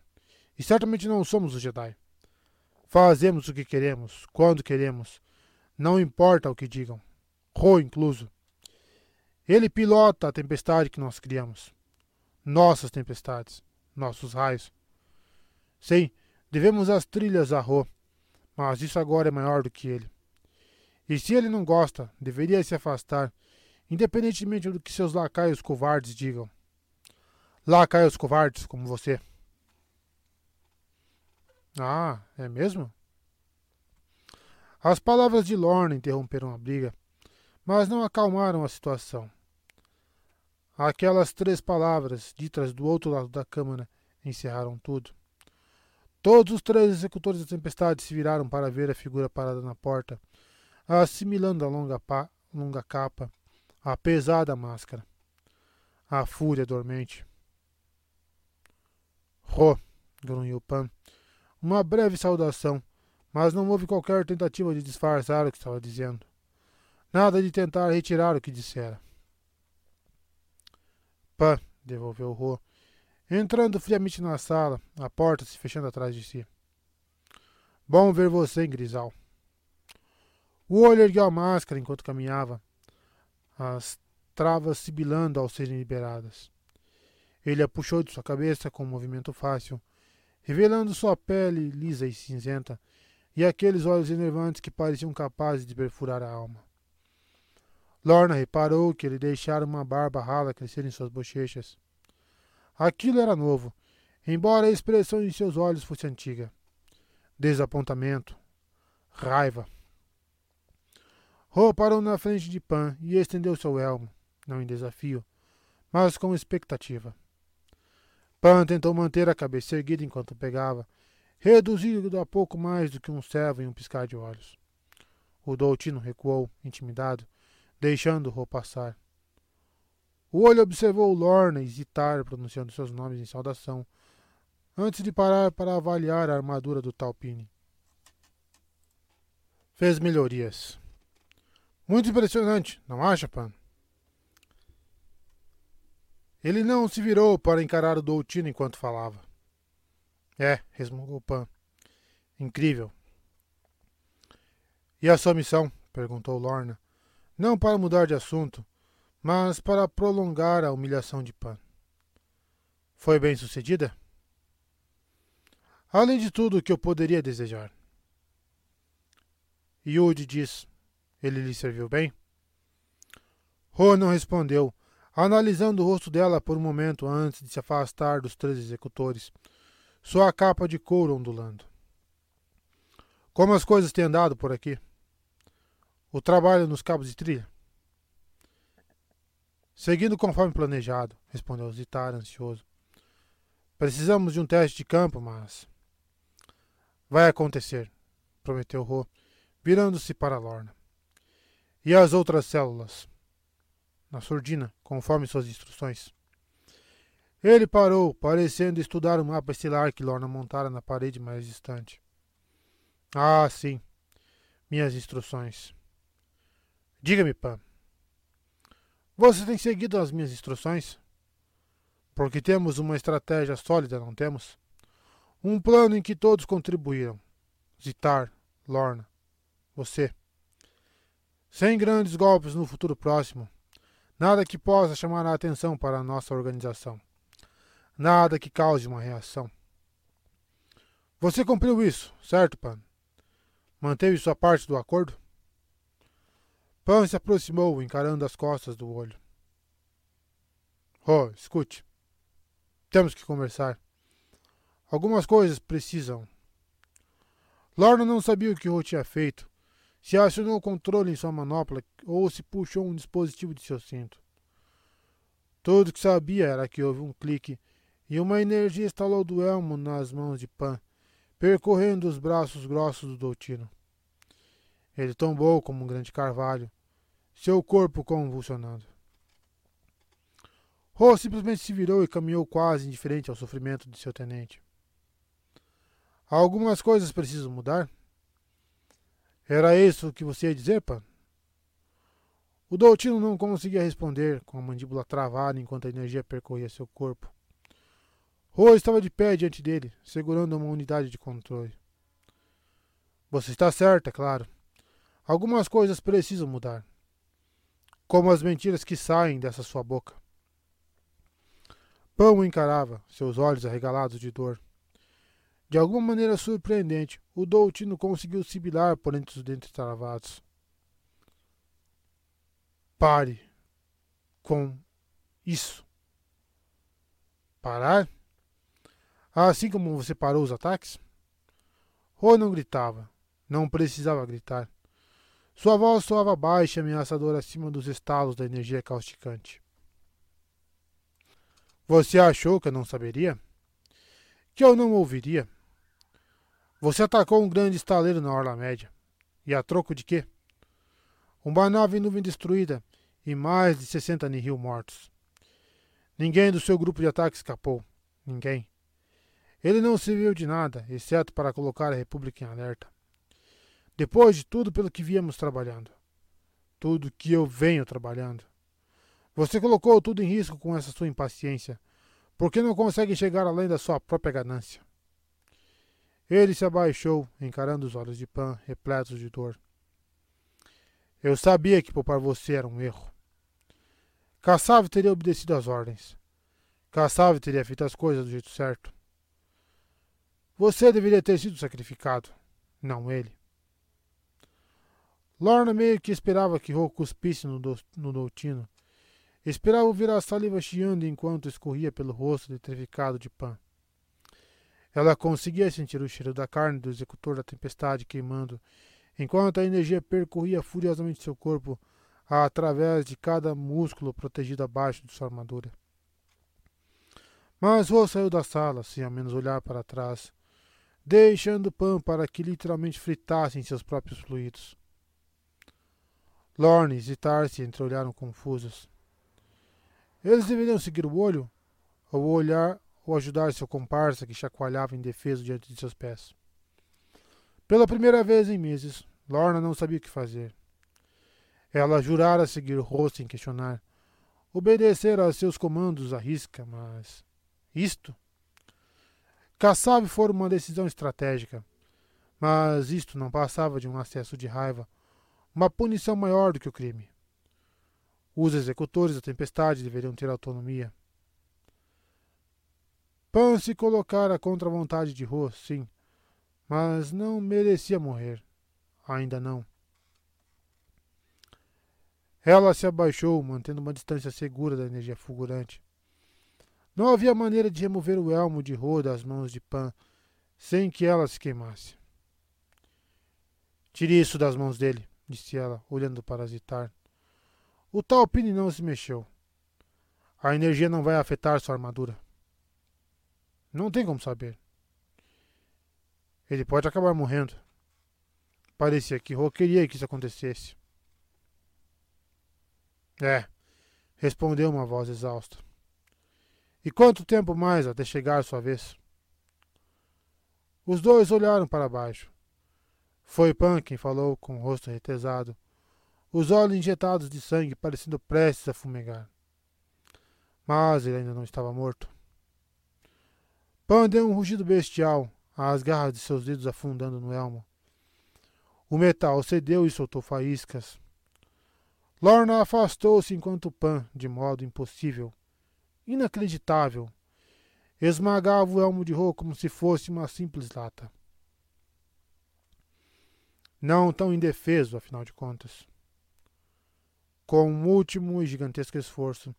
E certamente não somos os Jedi. Fazemos o que queremos, quando queremos. Não importa o que digam. Ro incluso. Ele pilota a tempestade que nós criamos. Nossas tempestades. Nossos raios. Sim, devemos as trilhas a Ro. Mas isso agora é maior do que ele. E se ele não gosta, deveria se afastar, independentemente do que seus lacaios covardes digam. Lacaios covardes como você. Ah, é mesmo? As palavras de Lorna interromperam a briga, mas não acalmaram a situação. Aquelas três palavras, ditas do outro lado da câmara, encerraram tudo. Todos os três executores da tempestade se viraram para ver a figura parada na porta, assimilando a longa, longa capa, a pesada máscara, a fúria dormente. Ro, grunhiu Pan, uma breve saudação, mas não houve qualquer tentativa de disfarçar o que estava dizendo. Nada de tentar retirar o que dissera. Pã, devolveu Ro, entrando friamente na sala, a porta se fechando atrás de si. Bom ver você, Grisal. O olho ergueu a máscara enquanto caminhava, as travas sibilando ao serem liberadas. Ele a puxou de sua cabeça com um movimento fácil, revelando sua pele lisa e cinzenta e aqueles olhos enervantes que pareciam capazes de perfurar a alma. Lorna reparou que ele deixara uma barba rala crescer em suas bochechas. Aquilo era novo, embora a expressão em seus olhos fosse antiga. Desapontamento, raiva. Ro parou na frente de Pan e estendeu seu elmo, não em desafio, mas com expectativa. Pan tentou manter a cabeça erguida enquanto pegava, reduzido a pouco mais do que um servo em um piscar de olhos. O Doutino recuou, intimidado, deixando o passar. O olho observou Lorna hesitar pronunciando seus nomes em saudação, antes de parar para avaliar a armadura do Talpini. Fez melhorias. Muito impressionante, não acha, Pan? Ele não se virou para encarar o Doutino enquanto falava. É, resmungou Pan. Incrível. E a sua missão? perguntou Lorna. Não para mudar de assunto, mas para prolongar a humilhação de Pan. Foi bem sucedida? Além de tudo o que eu poderia desejar. Yudi diz: Ele lhe serviu bem? Ro não respondeu, analisando o rosto dela por um momento antes de se afastar dos três executores, sua capa de couro ondulando. Como as coisas têm andado por aqui? O trabalho nos cabos de trilha? Seguindo conforme planejado, respondeu Zitar, ansioso. Precisamos de um teste de campo, mas. Vai acontecer, prometeu Ro, virando-se para Lorna. E as outras células? Na surdina, conforme suas instruções. Ele parou, parecendo estudar o mapa estelar que Lorna montara na parede mais distante. Ah, sim. Minhas instruções. Diga-me, Pan. Você tem seguido as minhas instruções? Porque temos uma estratégia sólida, não temos? Um plano em que todos contribuíram. Zitar, Lorna, você. Sem grandes golpes no futuro próximo. Nada que possa chamar a atenção para a nossa organização. Nada que cause uma reação. Você cumpriu isso, certo, Pan? Manteve sua parte do acordo? Pan se aproximou, encarando as costas do olho. Oh, escute. Temos que conversar. Algumas coisas precisam. Lorna não sabia o que Ro tinha feito, se acionou o controle em sua manopla ou se puxou um dispositivo de seu cinto. Tudo que sabia era que houve um clique e uma energia estalou do elmo nas mãos de Pan, percorrendo os braços grossos do Doutino. Ele tombou como um grande carvalho, seu corpo convulsionando. Ro simplesmente se virou e caminhou quase indiferente ao sofrimento de seu tenente. Algumas coisas precisam mudar? Era isso que você ia dizer, Pan? O Doutino não conseguia responder, com a mandíbula travada enquanto a energia percorria seu corpo. Ro estava de pé diante dele, segurando uma unidade de controle. Você está certa, é claro. Algumas coisas precisam mudar. Como as mentiras que saem dessa sua boca. Pão o encarava, seus olhos arregalados de dor. De alguma maneira surpreendente, o Doutino conseguiu sibilar por entre os dentes travados. Pare com isso. Parar? Assim como você parou os ataques? Ro não gritava. Não precisava gritar. Sua voz soava baixa e ameaçadora acima dos estalos da energia causticante. Você achou que eu não saberia? Que eu não ouviria? Você atacou um grande estaleiro na Orla Média. E a troco de quê? Uma nave nuvem destruída e mais de 60 Nihil mortos. Ninguém do seu grupo de ataque escapou. Ninguém. Ele não serviu de nada, exceto para colocar a República em alerta. Depois de tudo pelo que viemos trabalhando. Tudo que eu venho trabalhando. Você colocou tudo em risco com essa sua impaciência, porque não consegue chegar além da sua própria ganância. Ele se abaixou, encarando os olhos de Pan, repletos de dor. Eu sabia que poupar você era um erro. Kassav teria obedecido às ordens. Kassav teria feito as coisas do jeito certo. Você deveria ter sido sacrificado, não ele. Lorna meio que esperava que Ro cuspisse no, do, no Doutino, Esperava ouvir a saliva chiando enquanto escorria pelo rosto detrificado de Pan. Ela conseguia sentir o cheiro da carne do executor da tempestade queimando, enquanto a energia percorria furiosamente seu corpo através de cada músculo protegido abaixo de sua armadura. Mas Ro saiu da sala, sem ao menos olhar para trás, deixando Pan para que literalmente fritassem seus próprios fluidos. Lorne e Tarsi entreolharam confusos. Eles deveriam seguir o olho, ou olhar, ou ajudar seu comparsa que chacoalhava indefeso diante de seus pés. Pela primeira vez em meses, Lorna não sabia o que fazer. Ela jurara seguir o rosto sem questionar, obedecer a seus comandos à risca, mas. Isto? Kassab fora uma decisão estratégica, mas isto não passava de um acesso de raiva, uma punição maior do que o crime. Os executores da tempestade deveriam ter autonomia. Pan se colocara contra a vontade de Ro, sim, mas não merecia morrer. Ainda não. Ela se abaixou, mantendo uma distância segura da energia fulgurante. Não havia maneira de remover o elmo de Ro das mãos de Pan sem que ela se queimasse. Tire isso das mãos dele, disse ela, olhando para Zitar. O Talpine não se mexeu. A energia não vai afetar sua armadura. Não tem como saber. Ele pode acabar morrendo. Parecia que Ro queria que isso acontecesse. É, respondeu uma voz exausta. E quanto tempo mais até chegar sua vez? Os dois olharam para baixo. Foi Pan quem falou com o rosto retesado, os olhos injetados de sangue parecendo prestes a fumegar. Mas ele ainda não estava morto. Pan deu um rugido bestial, as garras de seus dedos afundando no elmo. O metal cedeu e soltou faíscas. Lorna afastou-se enquanto Pan, de modo impossível, inacreditável, esmagava o elmo de Ro como se fosse uma simples lata. Não tão indefeso, afinal de contas. Com um último e gigantesco esforço,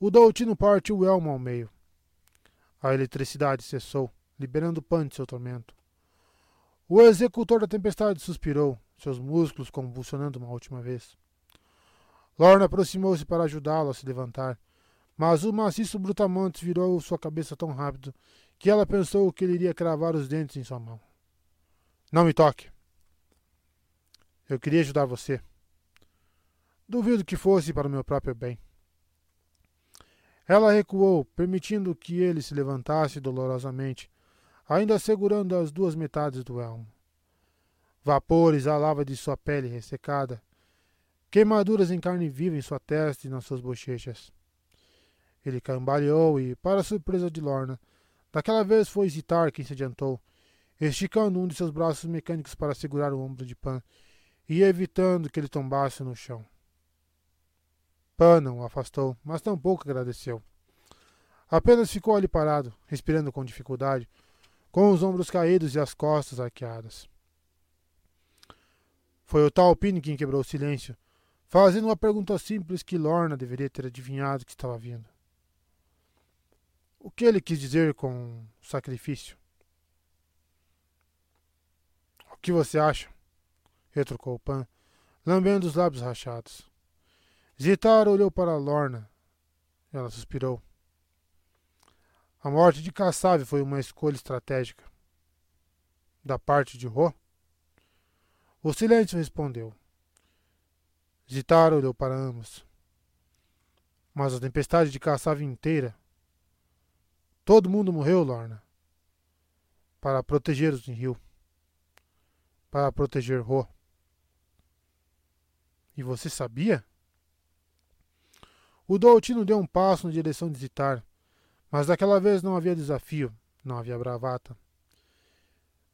o Doutino partiu o elmo ao meio. A eletricidade cessou, liberando Pan de seu tormento. O executor da tempestade suspirou, seus músculos convulsionando uma última vez. Lorna aproximou-se para ajudá-lo a se levantar, mas o maciço brutamontes virou sua cabeça tão rápido que ela pensou que ele iria cravar os dentes em sua mão. Não me toque. Eu queria ajudar você. Duvido que fosse para o meu próprio bem. Ela recuou, permitindo que ele se levantasse dolorosamente, ainda segurando as duas metades do elmo. Vapor exalava de sua pele ressecada, queimaduras em carne viva em sua testa e nas suas bochechas. Ele cambaleou e, para surpresa de Lorna, daquela vez foi Zitar quem se adiantou, esticando um de seus braços mecânicos para segurar o ombro de Pan e evitando que ele tombasse no chão. Pan não o afastou, mas tampouco agradeceu. Apenas ficou ali parado, respirando com dificuldade, com os ombros caídos e as costas arqueadas. Foi o tal Pini quem quebrou o silêncio, fazendo uma pergunta simples que Lorna deveria ter adivinhado que estava vindo. O que ele quis dizer com sacrifício? O que você acha? retrucou Pan, lambendo os lábios rachados. Zitar olhou para Lorna. Ela suspirou. A morte de Kassave foi uma escolha estratégica. Da parte de Ro? O silêncio respondeu. Zitar olhou para ambos. Mas a tempestade de Kassave inteira. Todo mundo morreu, Lorna. Para proteger os Rio. Para proteger Ro. E você sabia? O Doutino deu um passo na direção de Zitar, mas daquela vez não havia desafio, não havia bravata.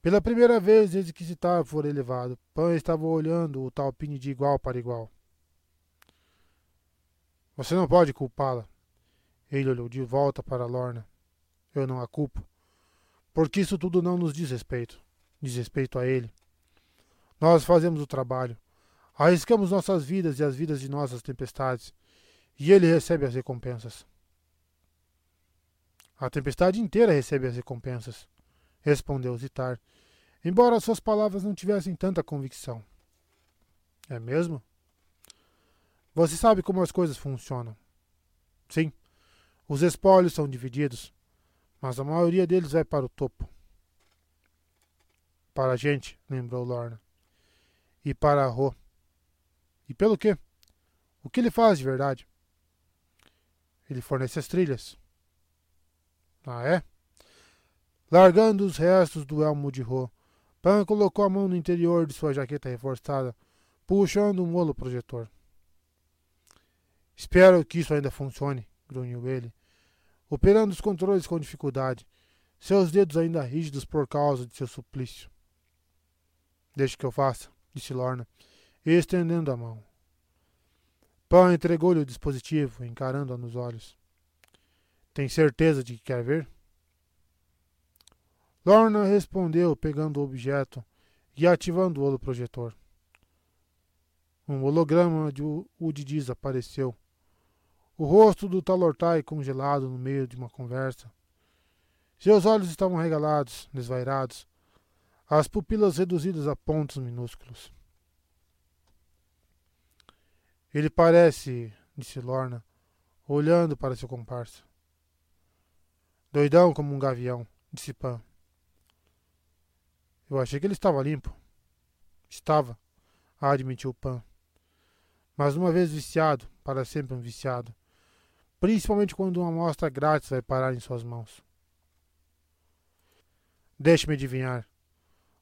Pela primeira vez desde que Zitar fora elevado, Pan estava olhando o Talpine de igual para igual. Você não pode culpá-la. Ele olhou de volta para Lorna. Eu não a culpo. Porque isso tudo não nos diz respeito. Diz respeito a ele. Nós fazemos o trabalho. Arriscamos nossas vidas e as vidas de nossas tempestades, e ele recebe as recompensas. A tempestade inteira recebe as recompensas, respondeu Zitar, embora suas palavras não tivessem tanta convicção. É mesmo? Você sabe como as coisas funcionam. Sim, os espólios são divididos, mas a maioria deles vai para o topo. Para a gente, lembrou Lorna. E para a Ro. E pelo quê? O que ele faz de verdade? Ele fornece as trilhas. Ah, é? Largando os restos do elmo de Ro, Pan colocou a mão no interior de sua jaqueta reforçada, puxando um molo projetor. Espero que isso ainda funcione, grunhiu ele, operando os controles com dificuldade, seus dedos ainda rígidos por causa de seu suplício. Deixe que eu faça, disse Lorna, estendendo a mão. Pan entregou-lhe o dispositivo, encarando-a nos olhos. Tem certeza de que quer ver? Lorna respondeu, pegando o objeto e ativando o holoprojetor. Um holograma de Udidiz apareceu. O rosto do Talortai congelado no meio de uma conversa. Seus olhos estavam regalados, desvairados, as pupilas reduzidas a pontos minúsculos. Ele parece, disse Lorna, olhando para seu comparsa. Doidão como um gavião, disse Pan. Eu achei que ele estava limpo. Estava, admitiu Pan. Mas uma vez viciado, para sempre um viciado. Principalmente quando uma amostra grátis vai parar em suas mãos. Deixe-me adivinhar.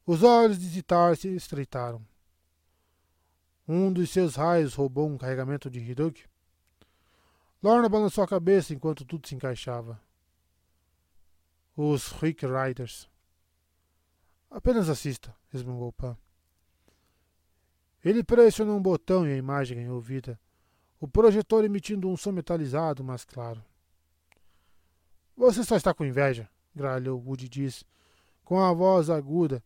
Os olhos de Zitar se estreitaram. Um dos seus raios roubou um carregamento de Hidug. Lorna balançou a cabeça enquanto tudo se encaixava. Os Rick Riders. Apenas assista, resmungou Pan. Ele pressionou um botão e a imagem ganhou vida, o projetor emitindo um som metalizado, mas claro. Você só está com inveja, gralhou Woody disse, com a voz aguda,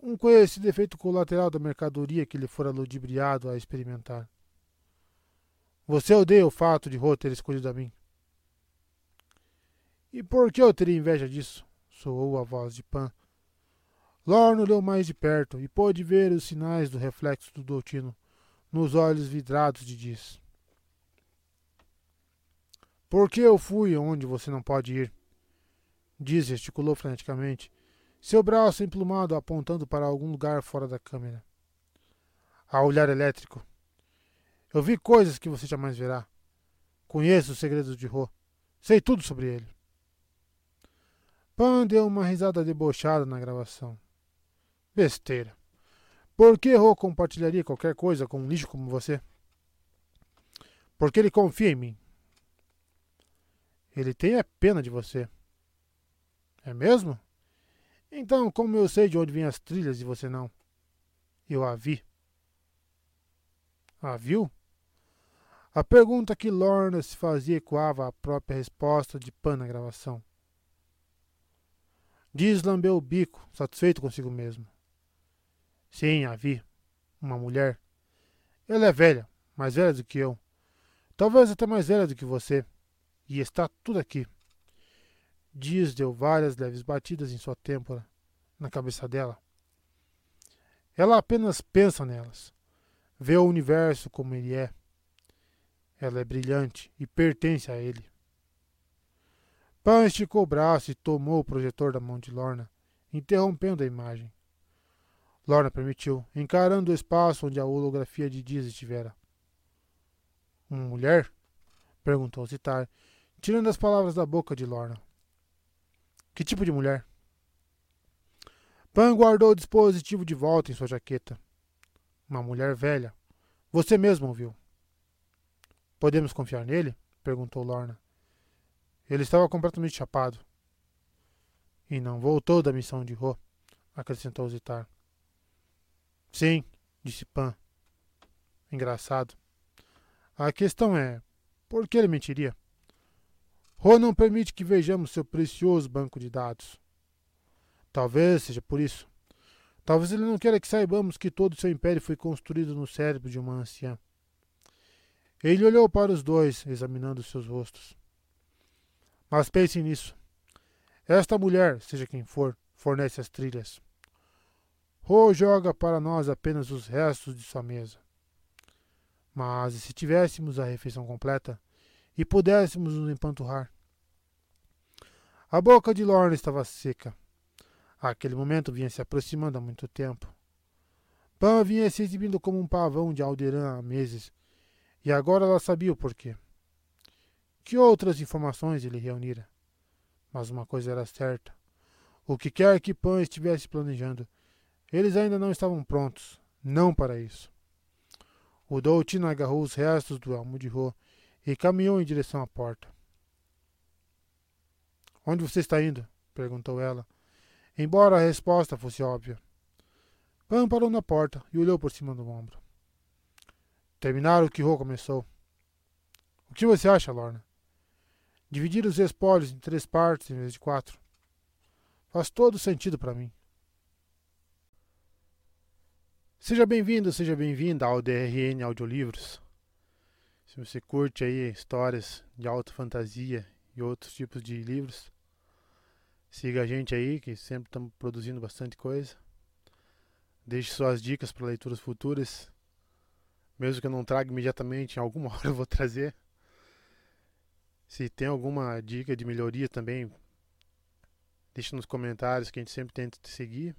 um conhecido efeito colateral da mercadoria que lhe fora ludibriado a experimentar. Você odeia o fato de Rô ter escolhido a mim. E por que eu teria inveja disso? soou a voz de Pan, Lorne olhou mais de perto e pôde ver os sinais do reflexo do Doutino nos olhos vidrados de Diz. Por que eu fui onde você não pode ir? Diz gesticulou freneticamente, seu braço emplumado apontando para algum lugar fora da câmera. A olhar elétrico. Eu vi coisas que você jamais verá. Conheço os segredos de Ro. Sei tudo sobre ele. Pan deu uma risada debochada na gravação. Besteira. Por que Ro compartilharia qualquer coisa com um lixo como você? Porque ele confia em mim. Ele tem a pena de você. É mesmo? Então, como eu sei de onde vêm as trilhas e você não? Eu a vi. A viu? A pergunta que Lorna se fazia ecoava a própria resposta de Pan na gravação. Diz lambeu o bico, satisfeito consigo mesmo. Sim, a vi. Uma mulher. Ela é velha, mais velha do que eu. Talvez até mais velha do que você. E está tudo aqui. Dias deu várias leves batidas em sua têmpora, na cabeça dela. Ela apenas pensa nelas. Vê o universo como ele é. Ela é brilhante e pertence a ele. Pan esticou o braço e tomou o projetor da mão de Lorna, interrompendo a imagem. Lorna permitiu, encarando o espaço onde a holografia de Dias estivera. Uma mulher? perguntou Zitar, tirando as palavras da boca de Lorna. Que tipo de mulher? Pan guardou o dispositivo de volta em sua jaqueta. Uma mulher velha. Você mesmo ouviu. Podemos confiar nele? perguntou Lorna. Ele estava completamente chapado. E não voltou da missão de Ro, acrescentou Zitar. Sim, disse Pan. Engraçado. A questão é: por que ele mentiria? Ro não permite que vejamos seu precioso banco de dados. Talvez seja por isso. Talvez ele não queira que saibamos que todo seu império foi construído no cérebro de uma anciã. Ele olhou para os dois, examinando seus rostos. Mas pense nisso. Esta mulher, seja quem for, fornece as trilhas. Ro joga para nós apenas os restos de sua mesa. Mas e se tivéssemos a refeição completa e pudéssemos nos empanturrar? A boca de Lorna estava seca. Aquele momento vinha se aproximando há muito tempo. Pan vinha se exibindo como um pavão de Alderan há meses, e agora ela sabia o porquê. Que outras informações ele reunira? Mas uma coisa era certa: o que quer que Pan estivesse planejando, eles ainda não estavam prontos, não para isso. O Doutin agarrou os restos do elmo de Rô e caminhou em direção à porta. Onde você está indo? perguntou ela, embora a resposta fosse óbvia. Pan parou na porta e olhou por cima do ombro. Terminaram o que Ro começou. O que você acha, Lorna? Dividir os espólios em três partes em vez de quatro. Faz todo sentido para mim. Seja bem-vindo, seja bem-vinda ao DRN Audiolivros. Se você curte aí histórias de alta fantasia e outros tipos de livros, siga a gente aí, que sempre estamos produzindo bastante coisa. Deixe suas dicas para leituras futuras. Mesmo que eu não traga imediatamente, em alguma hora eu vou trazer. Se tem alguma dica de melhoria também, deixe nos comentários que a gente sempre tenta te seguir.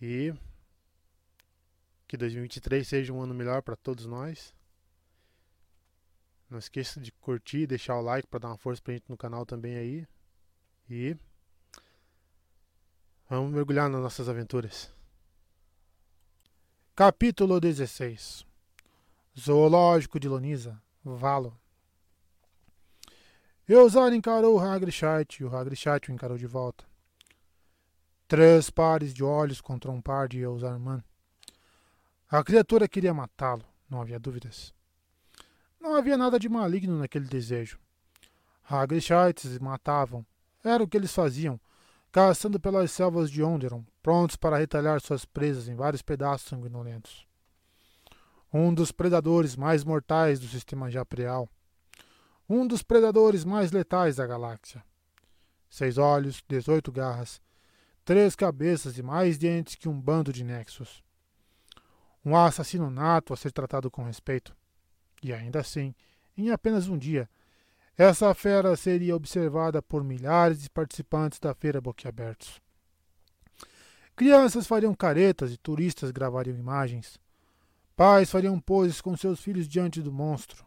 E que 2023 seja um ano melhor para todos nós. Não esqueça de curtir, deixar o like para dar uma força pra gente no canal também aí. E vamos mergulhar nas nossas aventuras. Capítulo 16 Zoológico de Lonisa, Valo. Eusar encarou o Hagrishat e o Hagrishat o encarou de volta. Três pares de olhos contra um par de Eusarman. A criatura queria matá-lo, não havia dúvidas. Não havia nada de maligno naquele desejo. Hagrishites matavam. Era o que eles faziam, caçando pelas selvas de Onderon, prontos para retalhar suas presas em vários pedaços sanguinolentos. Um dos predadores mais mortais do sistema Japreal. Um dos predadores mais letais da galáxia. Seis olhos, dezoito garras, três cabeças e mais dentes que um bando de nexos. Um assassino nato a ser tratado com respeito. E ainda assim, em apenas um dia, essa fera seria observada por milhares de participantes da feira boquiabertos. Crianças fariam caretas e turistas gravariam imagens. Pais fariam poses com seus filhos diante do monstro.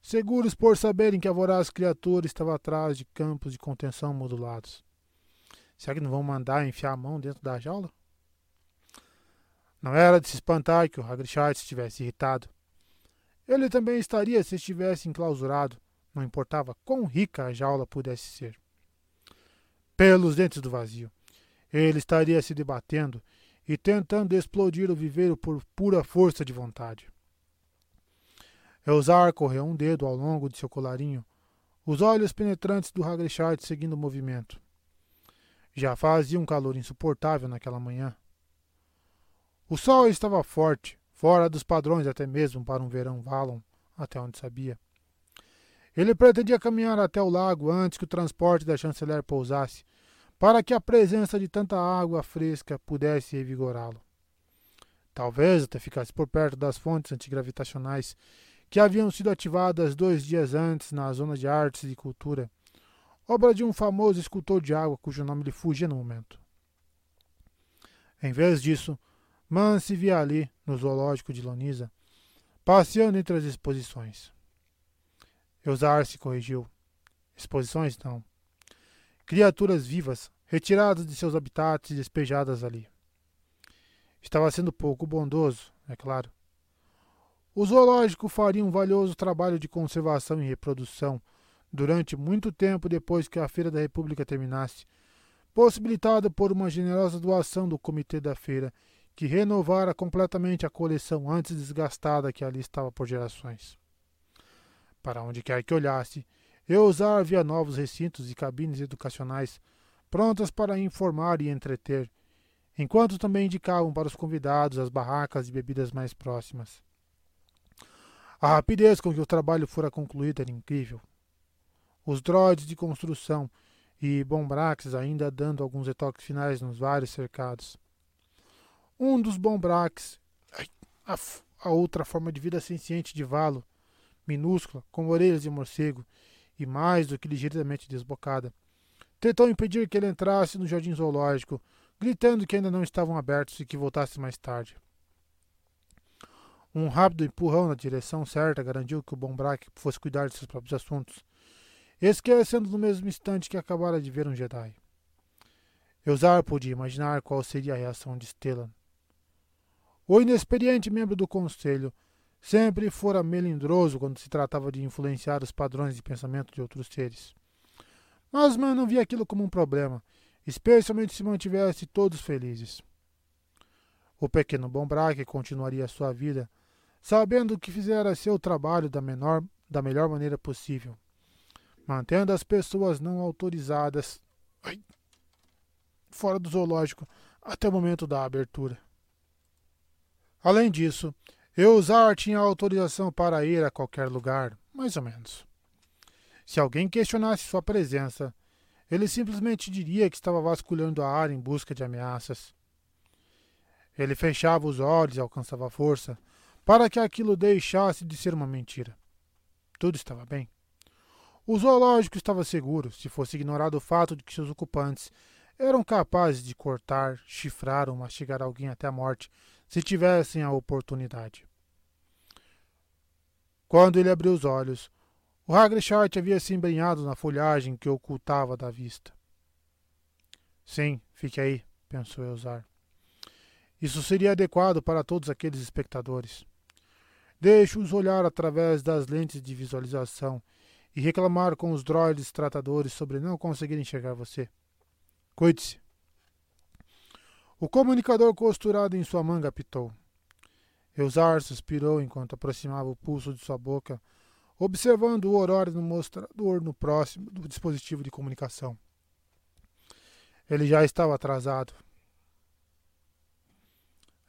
Seguros por saberem que a voraz criatura estava atrás de campos de contenção modulados. Será que não vão mandar enfiar a mão dentro da jaula? Não era de se espantar que o Hagrid estivesse irritado. Ele também estaria se estivesse enclausurado, não importava quão rica a jaula pudesse ser. Pelos dentes do vazio, ele estaria se debatendo e tentando explodir o viveiro por pura força de vontade. Elzar correu um dedo ao longo de seu colarinho, os olhos penetrantes do Hagrid seguindo o movimento. Já fazia um calor insuportável naquela manhã. O sol estava forte, fora dos padrões até mesmo para um verão Valon, até onde sabia. Ele pretendia caminhar até o lago antes que o transporte da chanceler pousasse, para que a presença de tanta água fresca pudesse revigorá-lo. Talvez até ficasse por perto das fontes antigravitacionais que haviam sido ativadas dois dias antes na zona de artes e cultura, obra de um famoso escultor de água cujo nome lhe fugia no momento. Em vez disso, Man se via ali, no zoológico de Lonisa, passeando entre as exposições. Eusar se corrigiu. Exposições não. Criaturas vivas, retiradas de seus habitats e despejadas ali. Estava sendo pouco bondoso, é claro. O zoológico faria um valioso trabalho de conservação e reprodução durante muito tempo depois que a Feira da República terminasse, possibilitado por uma generosa doação do Comitê da Feira que renovara completamente a coleção antes desgastada que ali estava por gerações. Para onde quer que olhasse, Eusar via novos recintos e cabines educacionais prontas para informar e entreter, enquanto também indicavam para os convidados as barracas de bebidas mais próximas. A rapidez com que o trabalho fora concluído era incrível. Os droids de construção e Bombrax ainda dando alguns retoques finais nos vários cercados. Um dos bombraques, a, a outra forma de vida senciente de valo, minúscula, com orelhas de morcego e mais do que ligeiramente desbocada, tentou impedir que ele entrasse no jardim zoológico, gritando que ainda não estavam abertos e que voltasse mais tarde. Um rápido empurrão na direção certa garantiu que o Bombrak fosse cuidar de seus próprios assuntos, esquecendo no mesmo instante que acabara de ver um Jedi. Eusar podia imaginar qual seria a reação de Stellan. O inexperiente membro do conselho sempre fora melindroso quando se tratava de influenciar os padrões de pensamento de outros seres. Mas Man não via aquilo como um problema, especialmente se mantivesse todos felizes. O pequeno Bombraque continuaria sua vida, sabendo que fizera seu trabalho da, menor, da melhor maneira possível, mantendo as pessoas não autorizadas fora do zoológico até o momento da abertura. Além disso, Eusar tinha autorização para ir a qualquer lugar, mais ou menos. Se alguém questionasse sua presença, ele simplesmente diria que estava vasculhando a área em busca de ameaças. Ele fechava os olhos e alcançava força para que aquilo deixasse de ser uma mentira. Tudo estava bem. O zoológico estava seguro se fosse ignorado o fato de que seus ocupantes eram capazes de cortar, chifrar ou mastigar alguém até a morte se tivessem a oportunidade. Quando ele abriu os olhos, o Hagrechat havia se embrenhado na folhagem que ocultava da vista. Sim, fique aí, pensou Elzar. Isso seria adequado para todos aqueles espectadores. Deixe-os olhar através das lentes de visualização e reclamar com os droides tratadores sobre não conseguirem enxergar você. Cuide-se. O comunicador costurado em sua manga apitou. Eusar suspirou enquanto aproximava o pulso de sua boca, observando o horário no mostrador no próximo do dispositivo de comunicação. Ele já estava atrasado.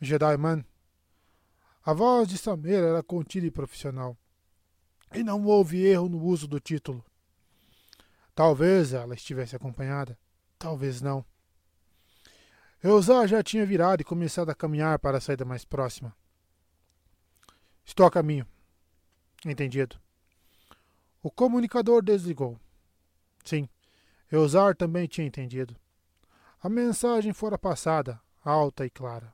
Jedi Man. A voz de Samer era contida e profissional. E não houve erro no uso do título. Talvez ela estivesse acompanhada, talvez não. Eusar já tinha virado e começado a caminhar para a saída mais próxima. Estou a caminho. Entendido. O comunicador desligou. Sim, Eusar também tinha entendido. A mensagem fora passada, alta e clara.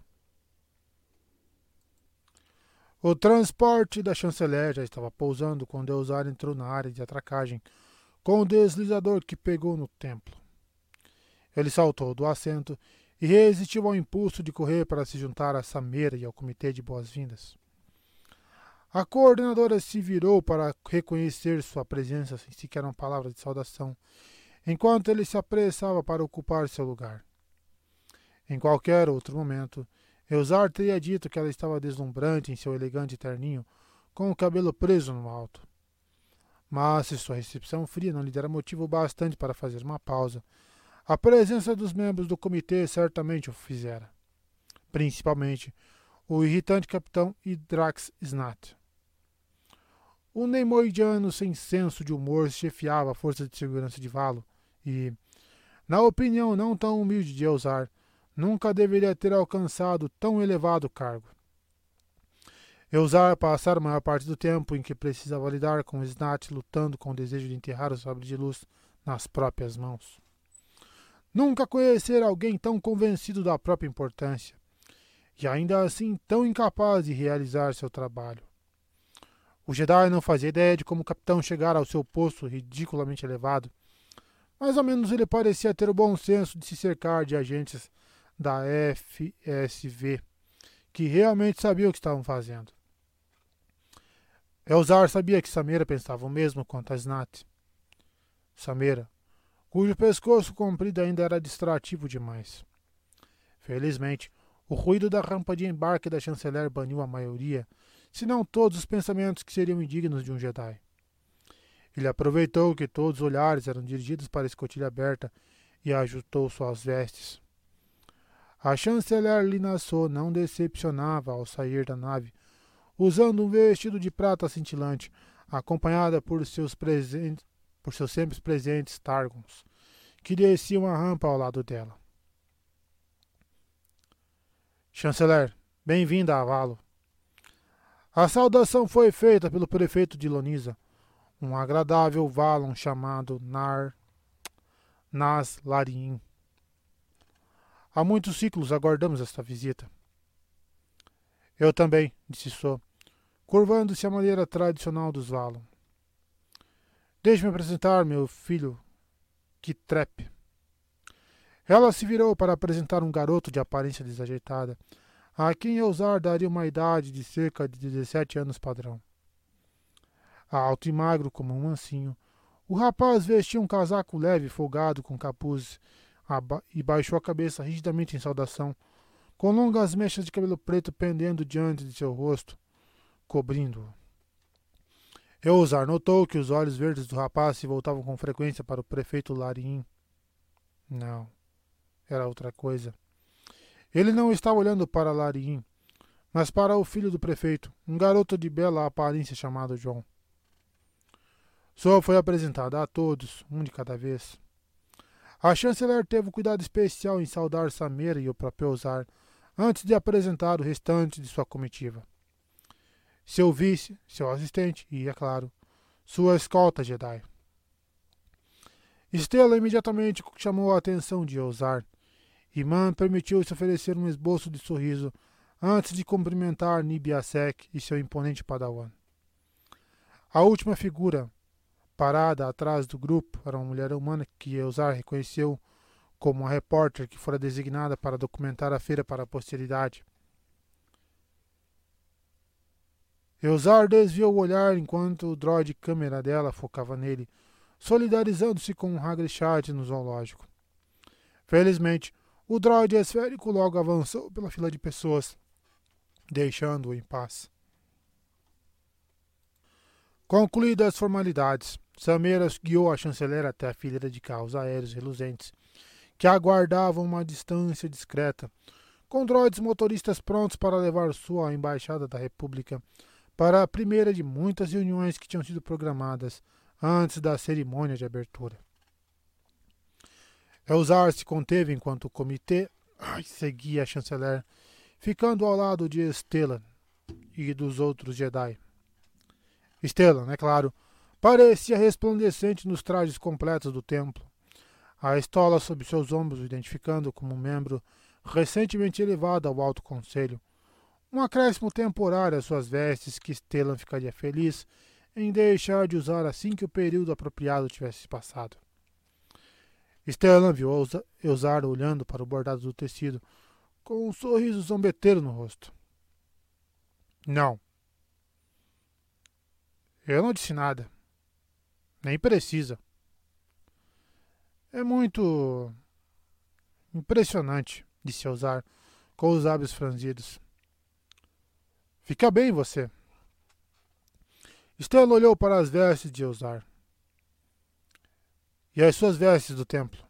O transporte da chanceler já estava pousando quando Eusar entrou na área de atracagem com o deslizador que pegou no templo. Ele saltou do assento e resistiu ao impulso de correr para se juntar a Samira e ao comitê de boas-vindas. A coordenadora se virou para reconhecer sua presença sem sequer uma palavra de saudação, enquanto ele se apressava para ocupar seu lugar. Em qualquer outro momento, Eusar teria dito que ela estava deslumbrante em seu elegante terninho, com o cabelo preso no alto. Mas se sua recepção fria não lhe dera motivo bastante para fazer uma pausa, a presença dos membros do comitê certamente o fizera. Principalmente o irritante capitão Hydrax Snat. O neimoidiano sem senso de humor chefiava a força de segurança de Valo e, na opinião não tão humilde de Eusar, nunca deveria ter alcançado tão elevado cargo. Eusar passara a maior parte do tempo em que precisava lidar com Snat lutando com o desejo de enterrar o sabre de luz nas próprias mãos. Nunca conhecer alguém tão convencido da própria importância e ainda assim tão incapaz de realizar seu trabalho. O Jedi não fazia ideia de como o capitão chegara ao seu posto ridiculamente elevado. Mais ou menos ele parecia ter o bom senso de se cercar de agentes da FSV, que realmente sabiam o que estavam fazendo. Elzar sabia que Samira pensava o mesmo quanto a Snat. Samira, cujo pescoço comprido ainda era distrativo demais. Felizmente, o ruído da rampa de embarque da chanceler baniu a maioria, se não todos os pensamentos que seriam indignos de um Jedi. Ele aproveitou que todos os olhares eram dirigidos para a escotilha aberta e ajustou suas vestes. A chanceler Linassou não decepcionava ao sair da nave, usando um vestido de prata cintilante, acompanhada por seus, presentes, por seus sempre presentes Targons, que desciam a rampa ao lado dela. Chanceler, bem-vinda a Valo. A saudação foi feita pelo prefeito de Lonisa, um agradável Valon chamado Nar Nas Larim. Há muitos ciclos aguardamos esta visita. Eu também, disse So, curvando-se à maneira tradicional dos Valon. Deixe-me apresentar meu filho, Kitrep. Ela se virou para apresentar um garoto de aparência desajeitada, a quem Eusar daria uma idade de cerca de 17 anos padrão. Alto e magro como um mansinho, O rapaz vestia um casaco leve, folgado, com capuz, e baixou a cabeça rigidamente em saudação, com longas mechas de cabelo preto pendendo diante de seu rosto, cobrindo-o. Eusar notou que os olhos verdes do rapaz se voltavam com frequência para o prefeito Larim. Não, era outra coisa. Ele não estava olhando para Larim, mas para o filho do prefeito, um garoto de bela aparência chamado João. Só foi apresentada a todos, um de cada vez. A chanceler teve cuidado especial em saudar Samira e o próprio Eusar antes de apresentar o restante de sua comitiva. Seu vice, seu assistente e, é claro, sua escolta Jedi. Estela imediatamente chamou a atenção de Eusar. Man permitiu-se oferecer um esboço de sorriso antes de cumprimentar Nibiasek e seu imponente padawan. A última figura, parada atrás do grupo, era uma mulher humana que Eusar reconheceu como a repórter que fora designada para documentar a feira para a posteridade. Eusar desviou o olhar enquanto o droid câmera dela focava nele, solidarizando-se com o Hagrid no zoológico. Felizmente, o droid esférico logo avançou pela fila de pessoas, deixando-o em paz. Concluídas as formalidades, Sameras guiou a chanceler até a fileira de carros aéreos reluzentes, que aguardavam uma distância discreta, com droides motoristas prontos para levar sua embaixada da República para a primeira de muitas reuniões que tinham sido programadas antes da cerimônia de abertura. Elzar se conteve enquanto o comitê ai, seguia a chanceler, ficando ao lado de Stellan e dos outros Jedi. Stellan, é claro, parecia resplandecente nos trajes completos do templo, a estola sob seus ombros, identificando como membro recentemente elevado ao Alto Conselho, um acréscimo temporário às suas vestes que Stellan ficaria feliz em deixar de usar assim que o período apropriado tivesse passado. Stellan viu Eusar olhando para o bordado do tecido, com um sorriso zombeteiro no rosto. Não. Eu não disse nada. Nem precisa. É muito impressionante, disse Eusar, com os lábios franzidos. Fica bem você. Estela olhou para as vestes de Eusar. E as suas vestes do templo?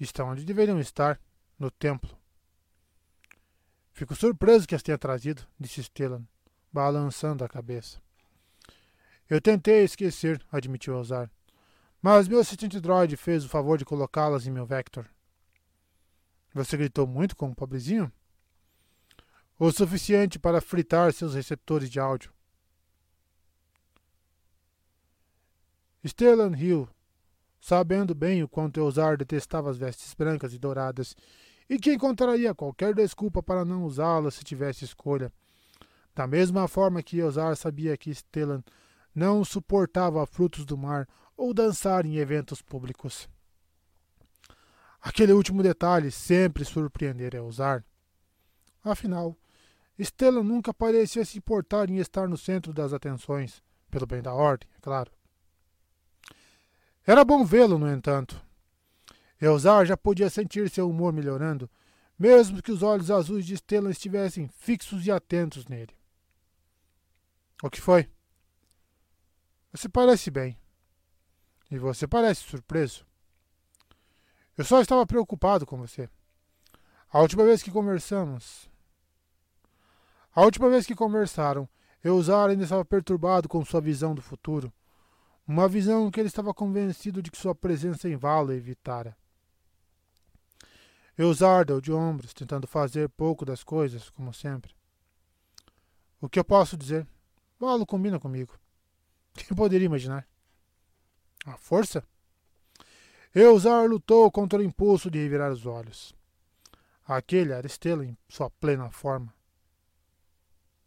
Estão onde deveriam estar, no templo. Fico surpreso que as tenha trazido, disse Stellan, balançando a cabeça. Eu tentei esquecer, admitiu Eusar, mas meu assistente droid fez o favor de colocá-las em meu Vector. Você gritou muito com o pobrezinho? O suficiente para fritar seus receptores de áudio. Stellan riu, sabendo bem o quanto Eusar detestava as vestes brancas e douradas e que encontraria qualquer desculpa para não usá-las se tivesse escolha. Da mesma forma que Eusar sabia que Stellan não suportava frutos do mar ou dançar em eventos públicos. Aquele último detalhe sempre surpreender Eusar. Afinal, Stella nunca parecia se importar em estar no centro das atenções, pelo bem da ordem, é claro. Era bom vê-lo, no entanto. Elzar já podia sentir seu humor melhorando, mesmo que os olhos azuis de Stella estivessem fixos e atentos nele. O que foi? Você parece bem. E você parece surpreso. Eu só estava preocupado com você. A última vez que conversamos, a última vez que conversaram, Eusar ainda estava perturbado com sua visão do futuro. Uma visão que ele estava convencido de que sua presença em Vala evitara. Eusar deu de ombros, tentando fazer pouco das coisas, como sempre. O que eu posso dizer? Valo combina comigo. Quem poderia imaginar? A força? Eusar lutou contra o impulso de revirar os olhos. Aquele era Estela em sua plena forma.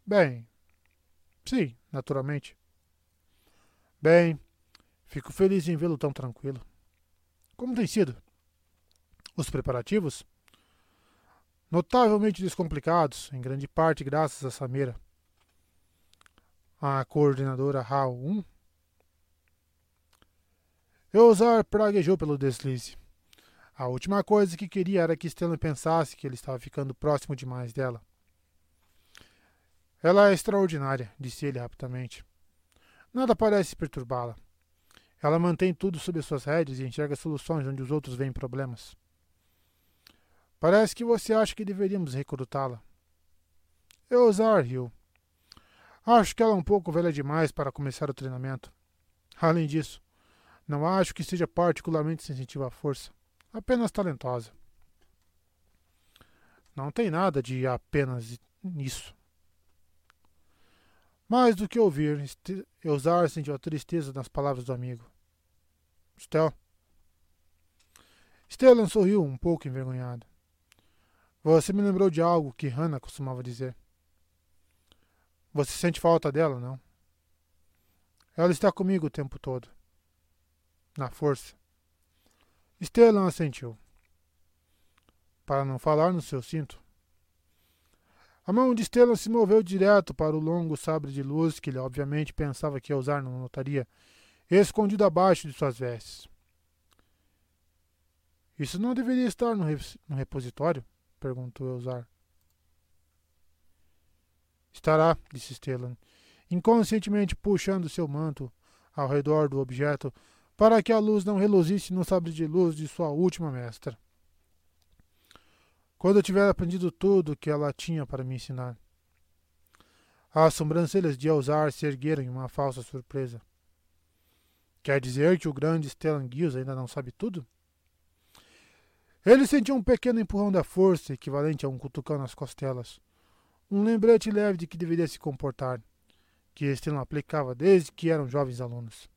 Bem, sim, naturalmente. Bem, fico feliz em vê-lo tão tranquilo. Como tem sido? Os preparativos? Notavelmente descomplicados, em grande parte graças a Samira. A coordenadora HAL 1 Eusar praguejou pelo deslize. A última coisa que queria era que Stellan pensasse que ele estava ficando próximo demais dela. Ela é extraordinária, disse ele rapidamente. Nada parece perturbá-la. Ela mantém tudo sob suas rédeas e enxerga soluções onde os outros veem problemas. Parece que você acha que deveríamos recrutá-la. Eusar riu. Acho que ela é um pouco velha demais para começar o treinamento. Além disso, não acho que seja particularmente sensitiva à força apenas talentosa. Não tem nada de apenas nisso. Mais do que ouvir, Eusar sentiu a tristeza nas palavras do amigo. Stel. Stellan sorriu um pouco envergonhado. Você me lembrou de algo que Hannah costumava dizer. Você sente falta dela, não? Ela está comigo o tempo todo. Na força. Stellan assentiu. Para não falar no seu cinto. A mão de Stellan se moveu direto para o longo sabre de luz que ele obviamente pensava que ia usar não notaria, escondido abaixo de suas vestes. Isso não deveria estar no, no repositório? perguntou Eusar. Estará, disse Stellan, inconscientemente puxando seu manto ao redor do objeto para que a luz não reluzisse no sabre de luz de sua última mestra. Quando eu tiver aprendido tudo o que ela tinha para me ensinar. As sobrancelhas de Elzar se ergueram em uma falsa surpresa. Quer dizer que o grande Stellan Gills ainda não sabe tudo? Ele sentiu um pequeno empurrão da força, equivalente a um cutucão nas costelas. Um lembrete leve de que deveria se comportar, que Stellan aplicava desde que eram jovens alunos.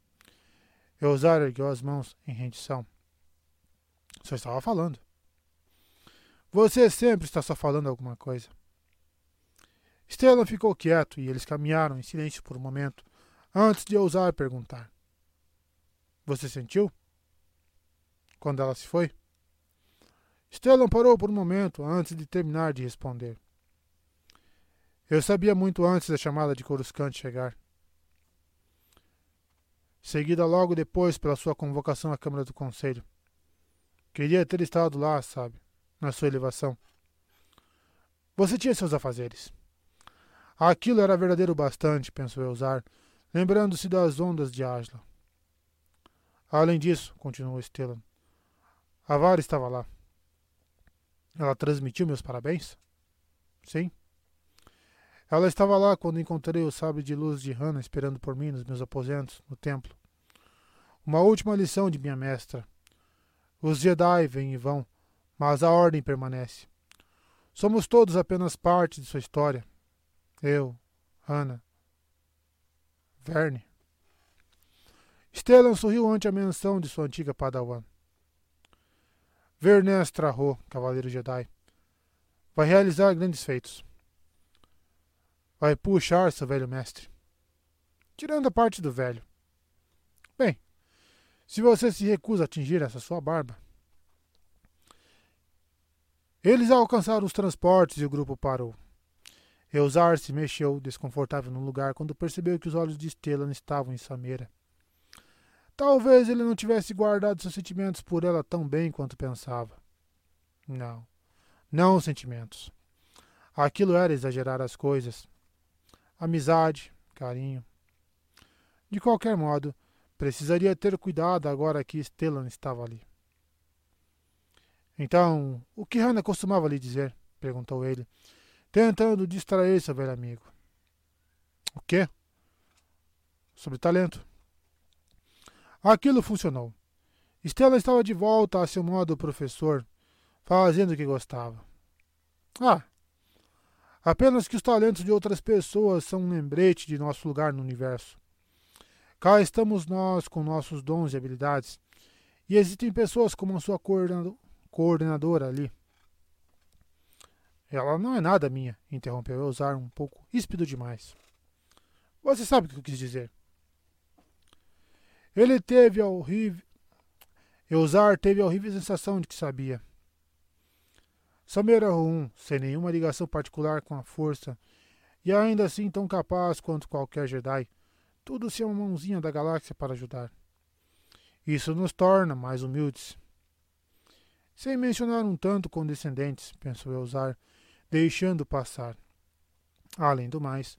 Eusar ergueu as mãos em rendição. Só estava falando. Você sempre está só falando alguma coisa. Stellan ficou quieto e eles caminharam em silêncio por um momento, antes de ousar perguntar. Você sentiu? Quando ela se foi? Stellan parou por um momento antes de terminar de responder. Eu sabia muito antes da chamada de Coruscant chegar seguida logo depois pela sua convocação à Câmara do Conselho. Queria ter estado lá, sabe, na sua elevação. Você tinha seus afazeres. Aquilo era verdadeiro bastante, pensou Eusar, lembrando-se das ondas de Asla. Além disso, continuou Stellan, a Vara estava lá. Ela transmitiu meus parabéns? Sim. Ela estava lá quando encontrei o sabre de luz de Hannah esperando por mim nos meus aposentos, no templo. Uma última lição de minha mestra. Os Jedi vêm e vão, mas a ordem permanece. Somos todos apenas parte de sua história. Eu, Hannah, Verne. Stellan sorriu ante a menção de sua antiga padawan. Vernes Trahô, cavaleiro Jedi, vai realizar grandes feitos vai puxar seu velho mestre. Tirando a parte do velho. Bem, se você se recusa a atingir essa sua barba. Eles alcançaram os transportes e o grupo parou. Eusar se mexeu, desconfortável no lugar, quando percebeu que os olhos de Stellan estavam em Sameira. Talvez ele não tivesse guardado seus sentimentos por ela tão bem quanto pensava. Não, não sentimentos. Aquilo era exagerar as coisas amizade, carinho. De qualquer modo, precisaria ter cuidado agora que Stellan estava ali. Então, o que Hannah costumava lhe dizer? perguntou ele, tentando distrair seu velho amigo. O quê? Sobre talento. Aquilo funcionou. Stella estava de volta a seu modo professor, fazendo o que gostava. Ah, Apenas que os talentos de outras pessoas são um lembrete de nosso lugar no universo. Cá estamos nós com nossos dons e habilidades, e existem pessoas como a sua coordenadora ali. Ela não é nada minha, interrompeu eu usar um pouco ríspido demais. Você sabe o que eu quis dizer. Ele teve a horrível. Eusar teve a horrível sensação de que sabia. Samer um, sem nenhuma ligação particular com a força, e ainda assim tão capaz quanto qualquer Jedi, tudo se é uma mãozinha da galáxia para ajudar. Isso nos torna mais humildes. Sem mencionar um tanto condescendentes, pensou Elzar, deixando passar. Além do mais,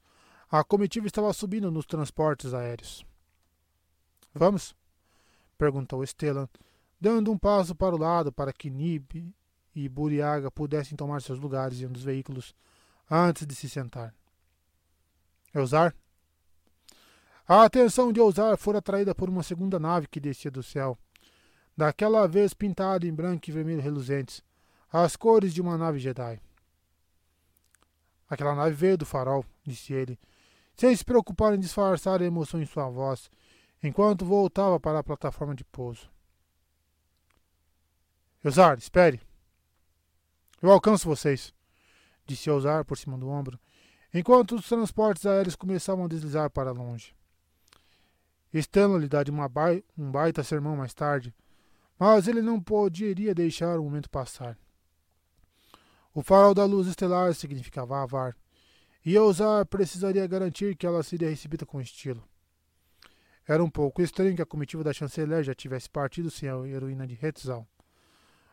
a comitiva estava subindo nos transportes aéreos. Vamos? perguntou Estelan, dando um passo para o lado para que Nib e Buriaga pudessem tomar seus lugares em um dos veículos antes de se sentar. Eusar? A atenção de Eusar fora atraída por uma segunda nave que descia do céu, daquela vez pintada em branco e vermelho reluzentes, as cores de uma nave Jedi. Aquela nave veio do farol, disse ele, sem se preocupar em disfarçar a emoção em sua voz, enquanto voltava para a plataforma de pouso. Eusar, espere. Eu alcanço vocês, disse Eusar por cima do ombro, enquanto os transportes aéreos começavam a deslizar para longe. Stanley lhe daria um baita sermão mais tarde, mas ele não poderia deixar o momento passar. O farol da luz estelar significava Avar, e Eusar precisaria garantir que ela seria recebida com estilo. Era um pouco estranho que a comitiva da chanceler já tivesse partido sem a heroína de Hetzal.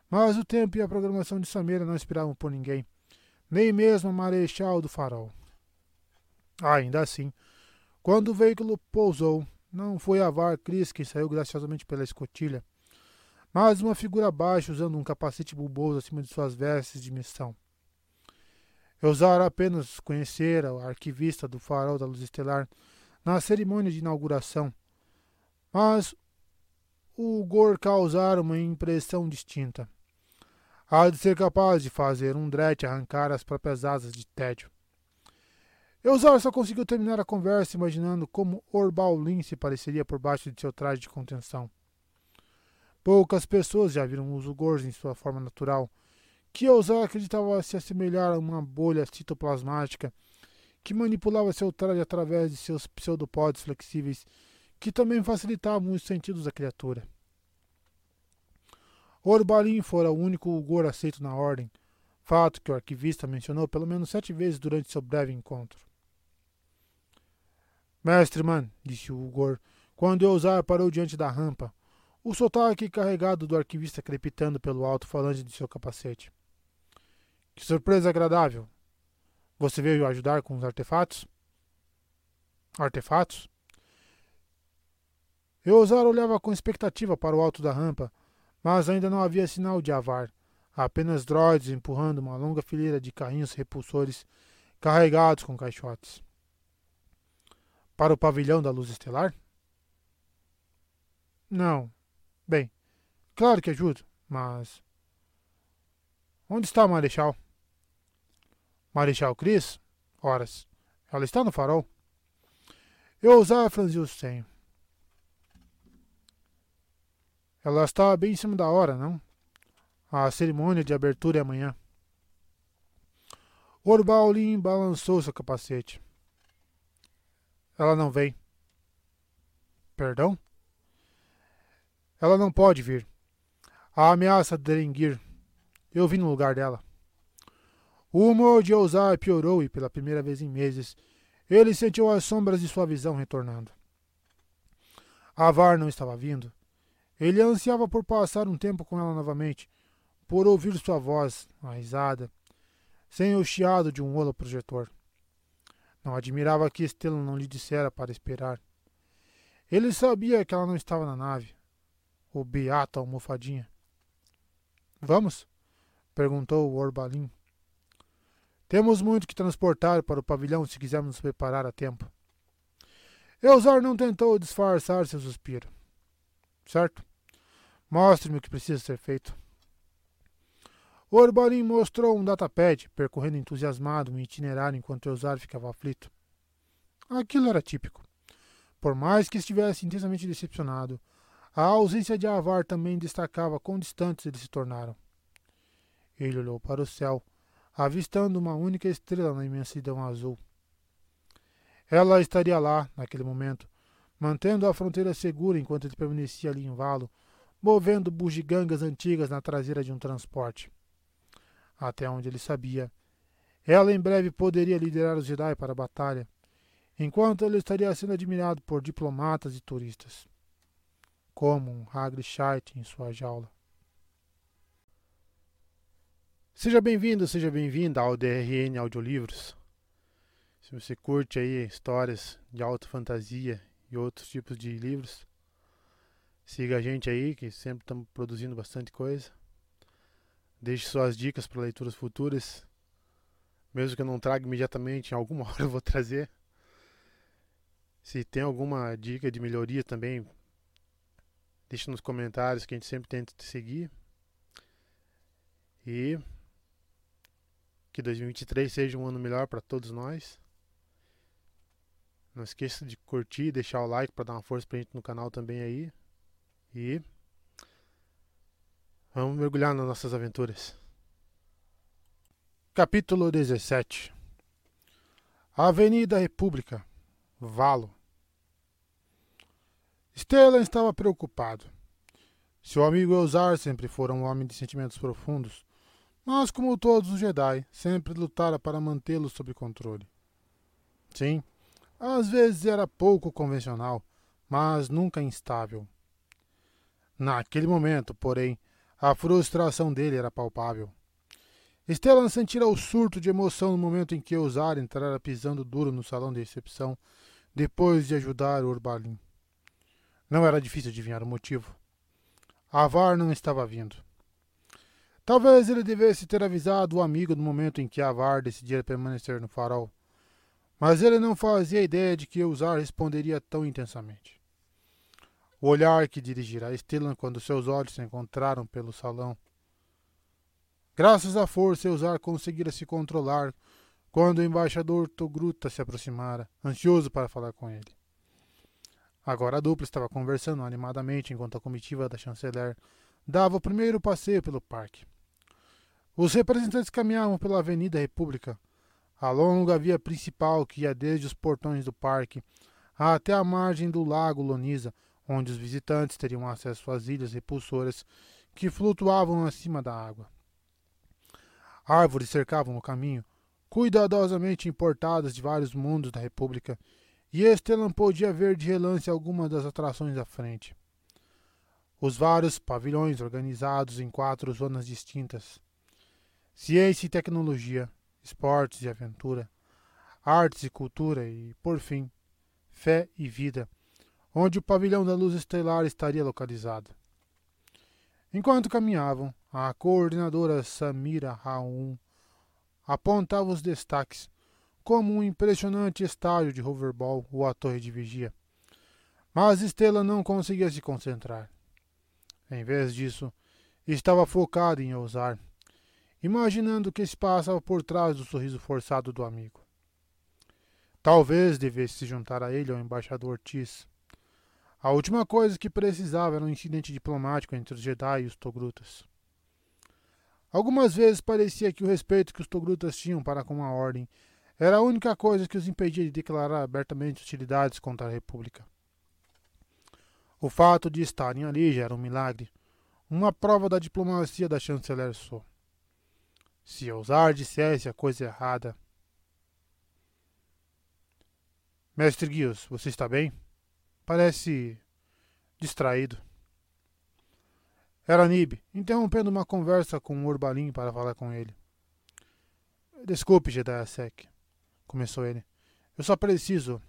Mas o tempo e a programação de Samira não esperavam por ninguém, nem mesmo a marechal do farol. Ainda assim, quando o veículo pousou, não foi a Var Cris quem saiu graciosamente pela escotilha, mas uma figura baixa usando um capacete bulboso acima de suas vestes de missão. Eusar apenas conhecera o arquivista do farol da luz estelar na cerimônia de inauguração, mas o Gor causara uma impressão distinta. Há de ser capaz de fazer um Dret arrancar as próprias asas de tédio. Eusar só conseguiu terminar a conversa imaginando como Orbaulin se pareceria por baixo de seu traje de contenção. Poucas pessoas já viram os Ugors em sua forma natural, que Eusar acreditava se assemelhar a uma bolha citoplasmática que manipulava seu traje através de seus pseudopodes flexíveis, que também facilitavam os sentidos da criatura. Orbalin fora o único Ugor aceito na ordem, fato que o arquivista mencionou pelo menos sete vezes durante seu breve encontro. Mestre Man, disse o Ugor, quando Eusar parou diante da rampa, o sotaque carregado do arquivista crepitando pelo alto-falante de seu capacete. Que surpresa agradável! Você veio ajudar com os artefatos? Artefatos? Eusar olhava com expectativa para o alto da rampa, mas ainda não havia sinal de avar, apenas droids empurrando uma longa fileira de carrinhos repulsores carregados com caixotes. Para o pavilhão da luz estelar? Não. Bem, claro que ajudo, mas. Onde está a Marechal? Marechal Cris? Horas. Ela está no farol. Eu ousava franzir o senho. Ela está bem em cima da hora, não? A cerimônia de abertura é amanhã. Orbaulin balançou seu capacete. Ela não vem. Perdão? Ela não pode vir. A ameaça de Drenguir. Eu vim no lugar dela. O humor de Ousar piorou e, pela primeira vez em meses, ele sentiu as sombras de sua visão retornando. Avar não estava vindo. Ele ansiava por passar um tempo com ela novamente, por ouvir sua voz, a risada, sem o chiado de um holo projetor. Não admirava que Estela não lhe dissera para esperar. Ele sabia que ela não estava na nave. O beata almofadinha. Vamos? perguntou o Orbalin. Temos muito que transportar para o pavilhão se quisermos nos preparar a tempo. Eusar não tentou disfarçar seu suspiro. Certo? Mostre-me o que precisa ser feito. O Orbalin mostrou um datapad, percorrendo entusiasmado um itinerário enquanto Eusar ficava aflito. Aquilo era típico. Por mais que estivesse intensamente decepcionado, a ausência de Avar também destacava quão distantes eles se tornaram. Ele olhou para o céu, avistando uma única estrela na imensidão azul. Ela estaria lá, naquele momento, mantendo a fronteira segura enquanto ele permanecia ali em valo, movendo bugigangas antigas na traseira de um transporte. Até onde ele sabia, ela em breve poderia liderar os Jedi para a batalha, enquanto ele estaria sendo admirado por diplomatas e turistas. Como um Hagrid em sua jaula. Seja bem-vindo, seja bem-vinda ao DRN Audiolivros. Se você curte aí histórias de alta fantasia e outros tipos de livros, siga a gente aí, que sempre estamos produzindo bastante coisa. Deixe suas dicas para leituras futuras. Mesmo que eu não traga imediatamente, em alguma hora eu vou trazer. Se tem alguma dica de melhoria também, deixe nos comentários que a gente sempre tenta te seguir. E que 2023 seja um ano melhor para todos nós. Não esqueça de curtir, deixar o like para dar uma força pra gente no canal também aí. E Vamos mergulhar nas nossas aventuras. Capítulo 17 Avenida República Valo Stellan estava preocupado. Seu amigo Elzar sempre fora um homem de sentimentos profundos, mas, como todos os Jedi, sempre lutara para mantê-los sob controle. Sim, às vezes era pouco convencional, mas nunca instável. Naquele momento, porém, a frustração dele era palpável. Stellan sentira o surto de emoção no momento em que Ousar entrara pisando duro no salão de recepção, depois de ajudar Urbalin. Não era difícil adivinhar o motivo. Avar não estava vindo. Talvez ele devesse ter avisado o amigo no momento em que Avar decidira permanecer no farol. Mas ele não fazia ideia de que Ousar responderia tão intensamente. O olhar que dirigira a Stellan quando seus olhos se encontraram pelo salão. Graças à força, Eusar conseguira se controlar quando o embaixador Togruta se aproximara, ansioso para falar com ele. Agora a dupla estava conversando animadamente enquanto a comitiva da chanceler dava o primeiro passeio pelo parque. Os representantes caminhavam pela Avenida República, a longa via principal que ia desde os portões do parque até a margem do lago Lonisa, onde os visitantes teriam acesso às ilhas repulsoras que flutuavam acima da água. Árvores cercavam o caminho, cuidadosamente importadas de vários mundos da República, e Estelan podia ver de relance algumas das atrações à frente. Os vários pavilhões organizados em quatro zonas distintas: ciência e tecnologia, esportes e aventura, artes e cultura e, por fim, fé e vida onde o pavilhão da luz estelar estaria localizado. Enquanto caminhavam, a coordenadora Samira Raun apontava os destaques, como um impressionante estádio de hoverball ou a torre de vigia. Mas Estela não conseguia se concentrar. Em vez disso, estava focada em ousar, imaginando o que se passava por trás do sorriso forçado do amigo. Talvez devesse se juntar a ele ao embaixador Tis a última coisa que precisava era um incidente diplomático entre os Jedi e os Togrutas. Algumas vezes parecia que o respeito que os Togrutas tinham para com a Ordem era a única coisa que os impedia de declarar abertamente hostilidades contra a República. O fato de estarem ali já era um milagre, uma prova da diplomacia da chanceler So. Se ousar dissesse a coisa errada. Mestre Guios, você está bem? Parece distraído. Era Nib, interrompendo uma conversa com o Urbalim para falar com ele. Desculpe, Jedi Sec, começou ele. Eu só preciso.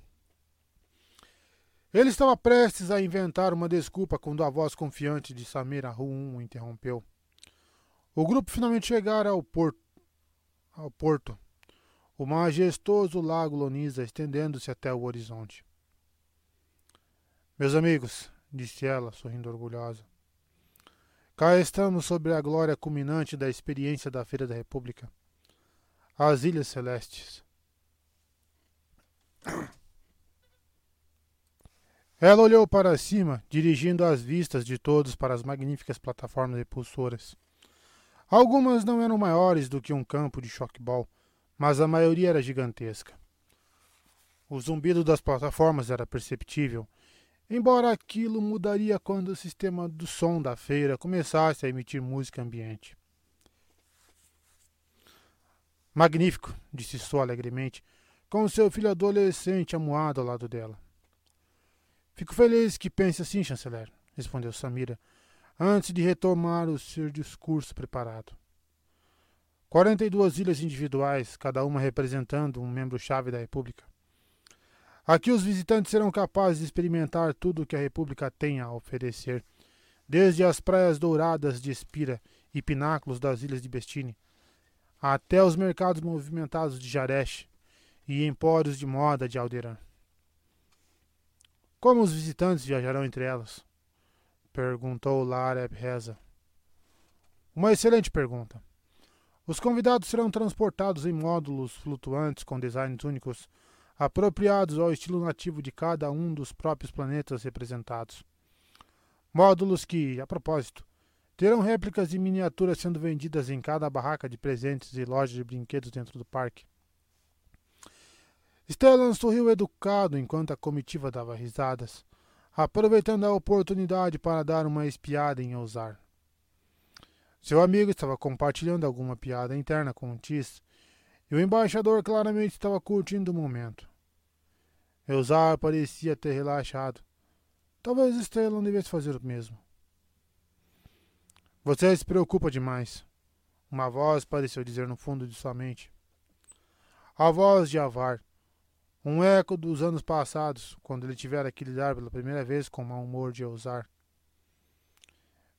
Ele estava prestes a inventar uma desculpa quando a voz confiante de Samira Ruum o interrompeu. O grupo finalmente chegara ao porto, ao porto, o majestoso lago Lonisa estendendo-se até o horizonte. Meus amigos, disse ela, sorrindo orgulhosa, cá estamos sobre a glória culminante da experiência da Feira da República as Ilhas Celestes. Ela olhou para cima, dirigindo as vistas de todos para as magníficas plataformas repulsoras. Algumas não eram maiores do que um campo de choquebol, mas a maioria era gigantesca. O zumbido das plataformas era perceptível embora aquilo mudaria quando o sistema do som da feira começasse a emitir música ambiente. Magnífico, disse Só alegremente, com seu filho adolescente amuado ao lado dela. Fico feliz que pense assim, chanceler. respondeu Samira, antes de retomar o seu discurso preparado. 42 ilhas individuais, cada uma representando um membro-chave da República. Aqui os visitantes serão capazes de experimentar tudo o que a República tem a oferecer, desde as praias douradas de Espira e pináculos das ilhas de Bestine, até os mercados movimentados de Jaresh e empórios de moda de Alderan. Como os visitantes viajarão entre elas? Perguntou Lara Reza. Uma excelente pergunta. Os convidados serão transportados em módulos flutuantes com designs únicos, apropriados ao estilo nativo de cada um dos próprios planetas representados. Módulos que, a propósito, terão réplicas de miniaturas sendo vendidas em cada barraca de presentes e loja de brinquedos dentro do parque. Stellan sorriu educado enquanto a comitiva dava risadas, aproveitando a oportunidade para dar uma espiada em Ousar. Seu amigo estava compartilhando alguma piada interna com o Tis, e o embaixador claramente estava curtindo o momento. Eusar parecia ter relaxado. Talvez Stellan devesse fazer o mesmo. Você se preocupa demais. Uma voz pareceu dizer no fundo de sua mente. A voz de Avar, um eco dos anos passados, quando ele tivera que lidar pela primeira vez com o mau humor de Eusar.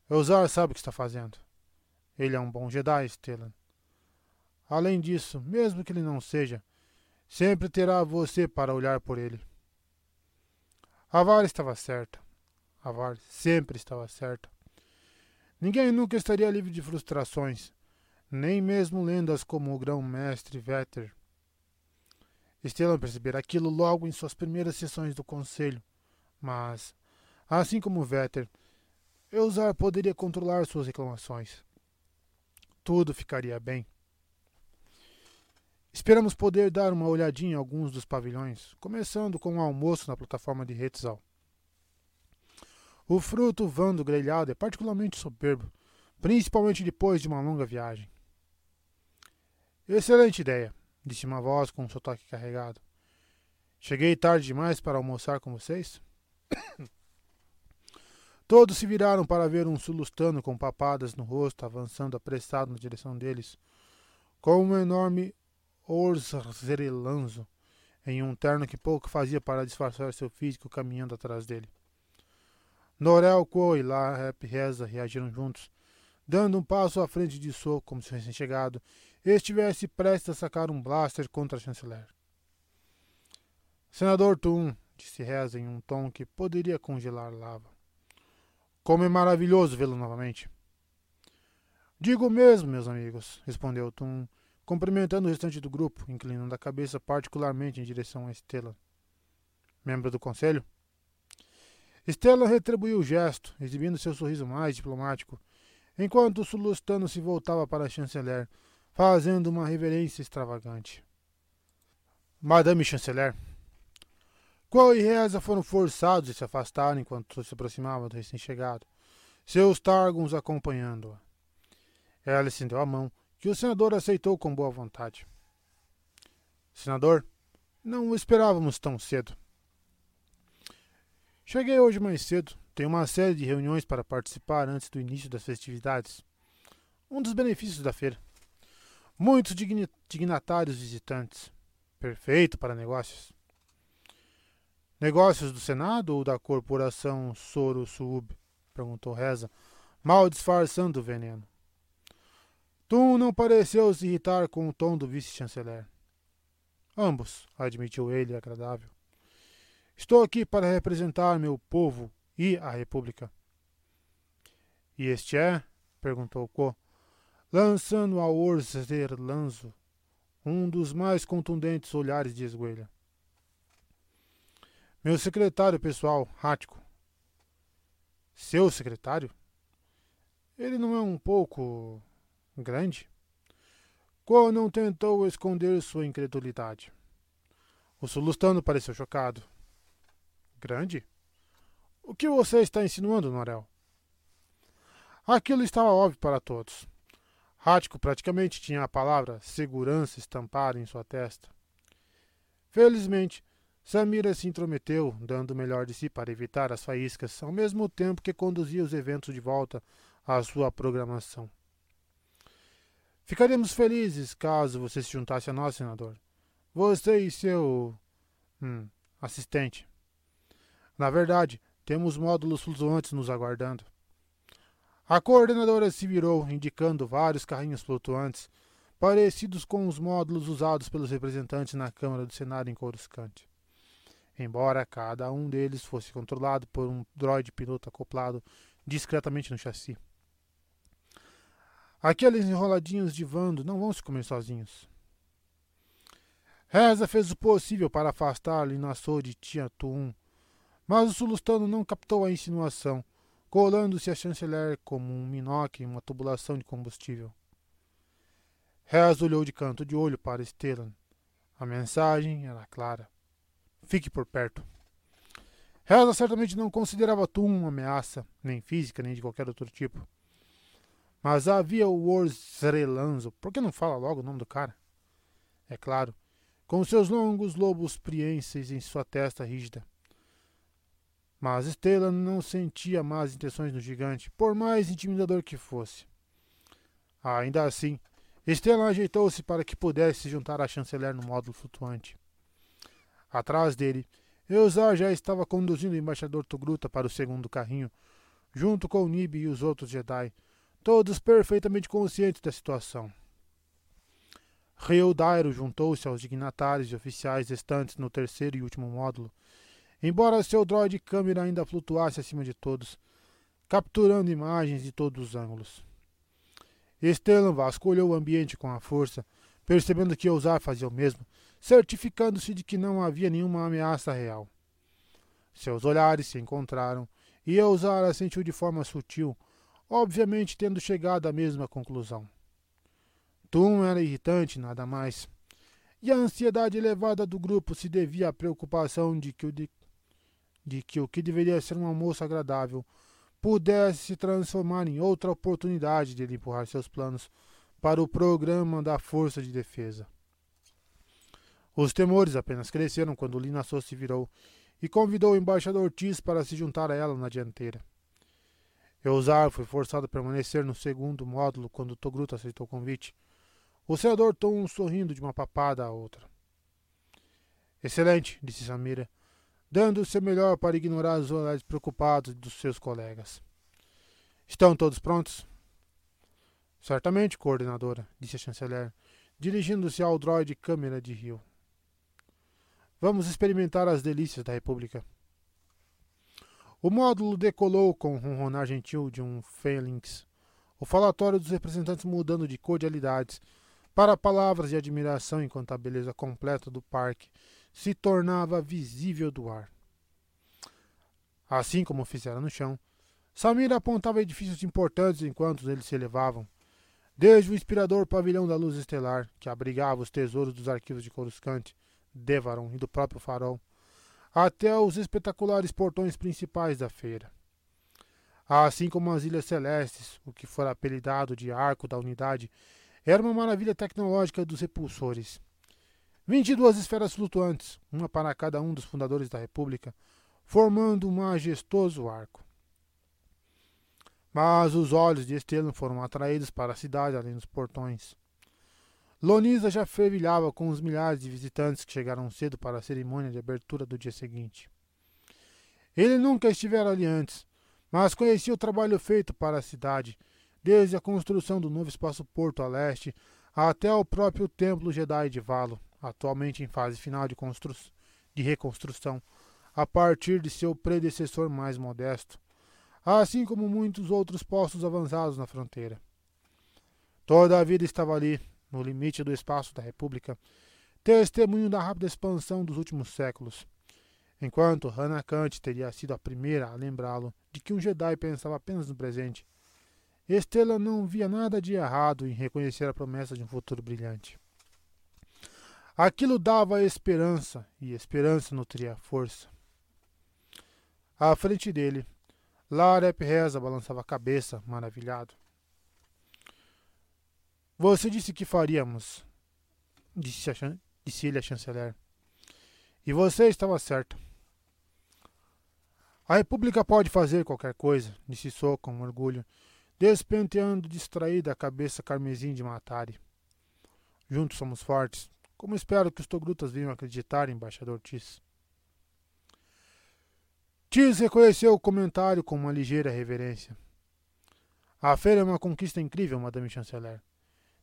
Eusar sabe o que está fazendo. Ele é um bom Jedi, Stellan. Além disso, mesmo que ele não seja, sempre terá você para olhar por ele. Avar estava certa. Avar sempre estava certa. Ninguém nunca estaria livre de frustrações, nem mesmo lendas como o grão-mestre Vetter Stellan percebera aquilo logo em suas primeiras sessões do conselho, mas, assim como Vetter, Eusar poderia controlar suas reclamações. Tudo ficaria bem. Esperamos poder dar uma olhadinha em alguns dos pavilhões, começando com o almoço na plataforma de Hetzal. O fruto vando grelhado é particularmente soberbo, principalmente depois de uma longa viagem. Excelente ideia disse uma voz com um sotaque carregado. Cheguei tarde demais para almoçar com vocês? Todos se viraram para ver um sulustano com papadas no rosto avançando apressado na direção deles, com um enorme orzerelanzo em um terno que pouco fazia para disfarçar seu físico caminhando atrás dele. Norel, Quo e Larrep Reza reagiram juntos, dando um passo à frente de soco como se recém-chegado estivesse prestes a sacar um blaster contra a chanceler. Senador Tum, disse Reza em um tom que poderia congelar lava. Como é maravilhoso vê-lo novamente. Digo mesmo, meus amigos, respondeu Tum, cumprimentando o restante do grupo, inclinando a cabeça particularmente em direção a Estela. Membro do conselho? Estela retribuiu o gesto, exibindo seu sorriso mais diplomático, enquanto o sulustano se voltava para a chanceler, fazendo uma reverência extravagante. Madame Chanceler. Qual e Reza foram forçados a se afastar enquanto se aproximava do recém-chegado, seus Targons acompanhando-a. Ela estendeu a mão, que o senador aceitou com boa vontade. Senador, não o esperávamos tão cedo. Cheguei hoje mais cedo. Tenho uma série de reuniões para participar antes do início das festividades. Um dos benefícios da feira. Muitos dignatários visitantes. Perfeito para negócios. Negócios do Senado ou da corporação Soro Sub? perguntou Reza, mal disfarçando o veneno. Tum não pareceu se irritar com o tom do vice-chanceler. Ambos, admitiu ele, agradável. Estou aqui para representar meu povo e a República. E este é? perguntou Ko, lançando ao Orserlanzo um dos mais contundentes olhares de esguelha. Meu secretário pessoal, Rático. Seu secretário? Ele não é um pouco grande? Qual não tentou esconder sua incredulidade? O sulustano pareceu chocado. Grande? O que você está insinuando, Norel? Aquilo estava óbvio para todos. Rático praticamente tinha a palavra segurança estampada em sua testa. Felizmente, Samira se intrometeu, dando o melhor de si para evitar as faíscas, ao mesmo tempo que conduzia os eventos de volta à sua programação. Ficaríamos felizes caso você se juntasse a nós, senador. Você e seu. Hum, assistente. Na verdade, temos módulos flutuantes nos aguardando. A coordenadora se virou, indicando vários carrinhos flutuantes, parecidos com os módulos usados pelos representantes na Câmara do Senado em Coruscant. Embora cada um deles fosse controlado por um droide piloto acoplado discretamente no chassi. Aqueles enroladinhos de Vando não vão se comer sozinhos. Reza fez o possível para afastar Linassou de Tia Tuum, mas o sulustano não captou a insinuação colando-se a chanceler como um minoque em uma tubulação de combustível. Rez olhou de canto de olho para Stellan. A mensagem era clara. Fique por perto. Reza certamente não considerava Tum uma ameaça, nem física, nem de qualquer outro tipo. Mas havia o Orzrelanzo. Por que não fala logo o nome do cara? É claro, com seus longos lobos prienses em sua testa rígida. Mas Stellan não sentia más intenções no gigante, por mais intimidador que fosse. Ainda assim, Stellan ajeitou-se para que pudesse se juntar à chanceler no módulo flutuante. Atrás dele, Eusar já estava conduzindo o embaixador Togruta para o segundo carrinho, junto com Nib e os outros Jedi, todos perfeitamente conscientes da situação. Reu Dairo juntou-se aos dignatários e oficiais restantes no terceiro e último módulo embora seu droid câmera ainda flutuasse acima de todos, capturando imagens de todos os ângulos. Stellan vasculhou o ambiente com a força, percebendo que Ousar fazia o mesmo, certificando-se de que não havia nenhuma ameaça real. Seus olhares se encontraram e Ousar a sentiu de forma sutil, obviamente tendo chegado à mesma conclusão. Tum era irritante, nada mais. E a ansiedade elevada do grupo se devia à preocupação de que o de de que o que deveria ser um almoço agradável pudesse se transformar em outra oportunidade de ele empurrar seus planos para o programa da Força de Defesa. Os temores apenas cresceram quando Lina So se virou e convidou o embaixador Tis para se juntar a ela na dianteira. Eusar foi forçado a permanecer no segundo módulo quando Togruta aceitou o convite. O senador Tom sorrindo de uma papada à outra. Excelente, disse Samira dando o seu melhor para ignorar os olhares preocupados dos seus colegas. Estão todos prontos? Certamente, coordenadora, disse a chanceler, dirigindo-se ao droide câmera de Rio. Vamos experimentar as delícias da República. O módulo decolou com o ronronar gentil de um Phalanx, o falatório dos representantes mudando de cordialidades para palavras de admiração enquanto a beleza completa do parque se tornava visível do ar. Assim como fizera no chão, Samir apontava edifícios importantes enquanto eles se elevavam, desde o inspirador pavilhão da luz estelar, que abrigava os tesouros dos arquivos de Coruscant, Devaron e do próprio farol, até os espetaculares portões principais da feira. Assim como as Ilhas Celestes, o que fora apelidado de Arco da Unidade, era uma maravilha tecnológica dos repulsores. 22 esferas flutuantes, uma para cada um dos fundadores da República, formando um majestoso arco. Mas os olhos de Estelan foram atraídos para a cidade além dos portões. Lonisa já fervilhava com os milhares de visitantes que chegaram cedo para a cerimônia de abertura do dia seguinte. Ele nunca estivera ali antes, mas conhecia o trabalho feito para a cidade, desde a construção do novo espaço-porto a leste até o próprio templo Jedi de Valo atualmente em fase final de, de reconstrução, a partir de seu predecessor mais modesto, assim como muitos outros postos avançados na fronteira. Toda a vida estava ali, no limite do espaço da República, testemunho da rápida expansão dos últimos séculos. Enquanto Hannah Kant teria sido a primeira a lembrá-lo de que um Jedi pensava apenas no presente, Estela não via nada de errado em reconhecer a promessa de um futuro brilhante. Aquilo dava esperança, e esperança nutria força. À frente dele, Larep Reza balançava a cabeça, maravilhado. Você disse que faríamos, disse, a, disse ele a chanceler. E você estava certo. A República pode fazer qualquer coisa, disse So com orgulho, despenteando distraída a cabeça carmesim de Matari. Juntos somos fortes, como espero que os Togrutas venham acreditar, embaixador Tis. Tis reconheceu o comentário com uma ligeira reverência. A feira é uma conquista incrível, Madame Chanceler.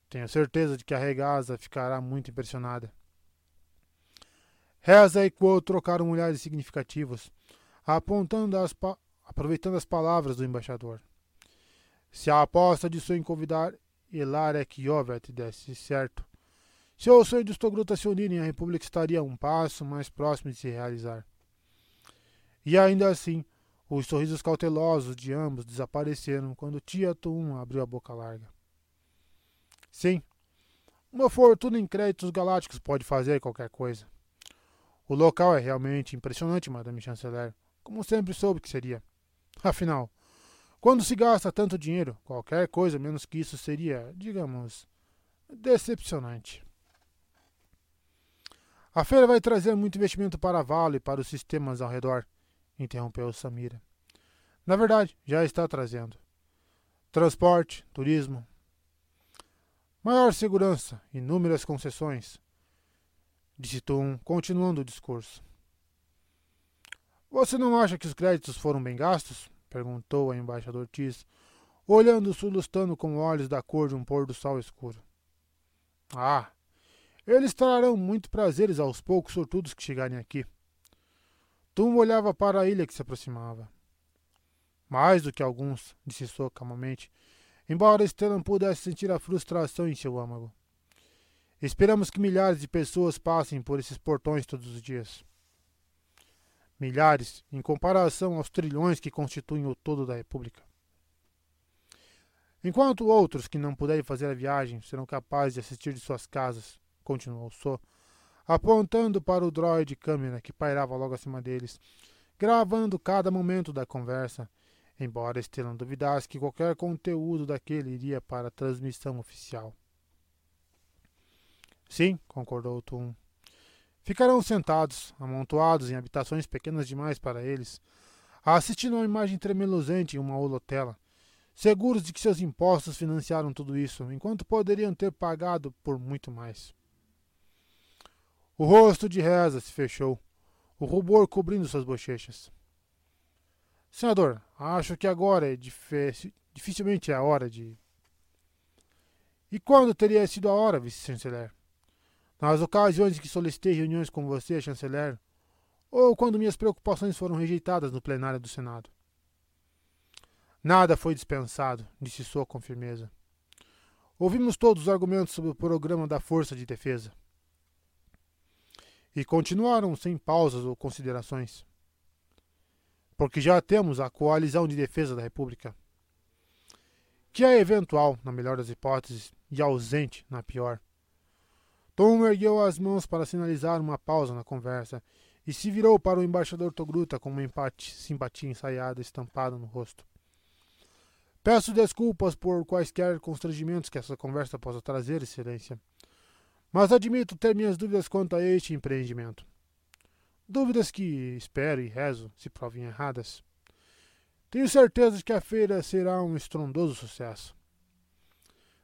Tenho certeza de que a regaza ficará muito impressionada. Reza e Quo trocaram olhares significativos, apontando as aproveitando as palavras do embaixador. Se a aposta de sonho convidar Elarek Yovet desse certo, se o sonho dos Togrutas se unirem, a República estaria um passo mais próximo de se realizar. E ainda assim, os sorrisos cautelosos de ambos desapareceram quando Tia Tum abriu a boca larga. Sim, uma fortuna em créditos galácticos pode fazer qualquer coisa. O local é realmente impressionante, Madame Chanceler, como sempre soube que seria. Afinal, quando se gasta tanto dinheiro, qualquer coisa menos que isso seria, digamos, decepcionante. A feira vai trazer muito investimento para a Vale e para os sistemas ao redor, interrompeu Samira. Na verdade, já está trazendo. Transporte, turismo, maior segurança, inúmeras concessões, disse Tum, continuando o discurso. Você não acha que os créditos foram bem gastos? perguntou o embaixador Tis, olhando Sulustano com olhos da cor de um pôr do sol escuro. Ah, eles trarão muito prazeres aos poucos sortudos que chegarem aqui. Tum olhava para a ilha que se aproximava. Mais do que alguns, disse So calmamente, embora Stellan pudesse sentir a frustração em seu âmago. Esperamos que milhares de pessoas passem por esses portões todos os dias. Milhares, em comparação aos trilhões que constituem o todo da República. Enquanto outros que não puderem fazer a viagem serão capazes de assistir de suas casas, continuou So, apontando para o droide câmera que pairava logo acima deles, gravando cada momento da conversa, embora Stellan duvidasse que qualquer conteúdo daquele iria para a transmissão oficial. Sim, concordou Tum. Ficarão sentados, amontoados em habitações pequenas demais para eles, assistindo a uma imagem tremeluzente em uma holotela, seguros de que seus impostos financiaram tudo isso, enquanto poderiam ter pagado por muito mais. O rosto de Reza se fechou, o rubor cobrindo suas bochechas. Senador, acho que agora é dificilmente é a hora de. E quando teria sido a hora, vice-chanceler? Nas ocasiões em que solicitei reuniões com você, chanceler, ou quando minhas preocupações foram rejeitadas no plenário do Senado. Nada foi dispensado, disse Sou com firmeza. Ouvimos todos os argumentos sobre o programa da Força de Defesa. E continuaram sem pausas ou considerações. Porque já temos a Coalizão de Defesa da República, que é eventual, na melhor das hipóteses, e ausente, na pior. Tom ergueu as mãos para sinalizar uma pausa na conversa e se virou para o embaixador Togruta com uma empate, simpatia ensaiada estampada no rosto. Peço desculpas por quaisquer constrangimentos que essa conversa possa trazer, Excelência, mas admito ter minhas dúvidas quanto a este empreendimento. Dúvidas que espero e rezo se provem erradas. Tenho certeza de que a feira será um estrondoso sucesso.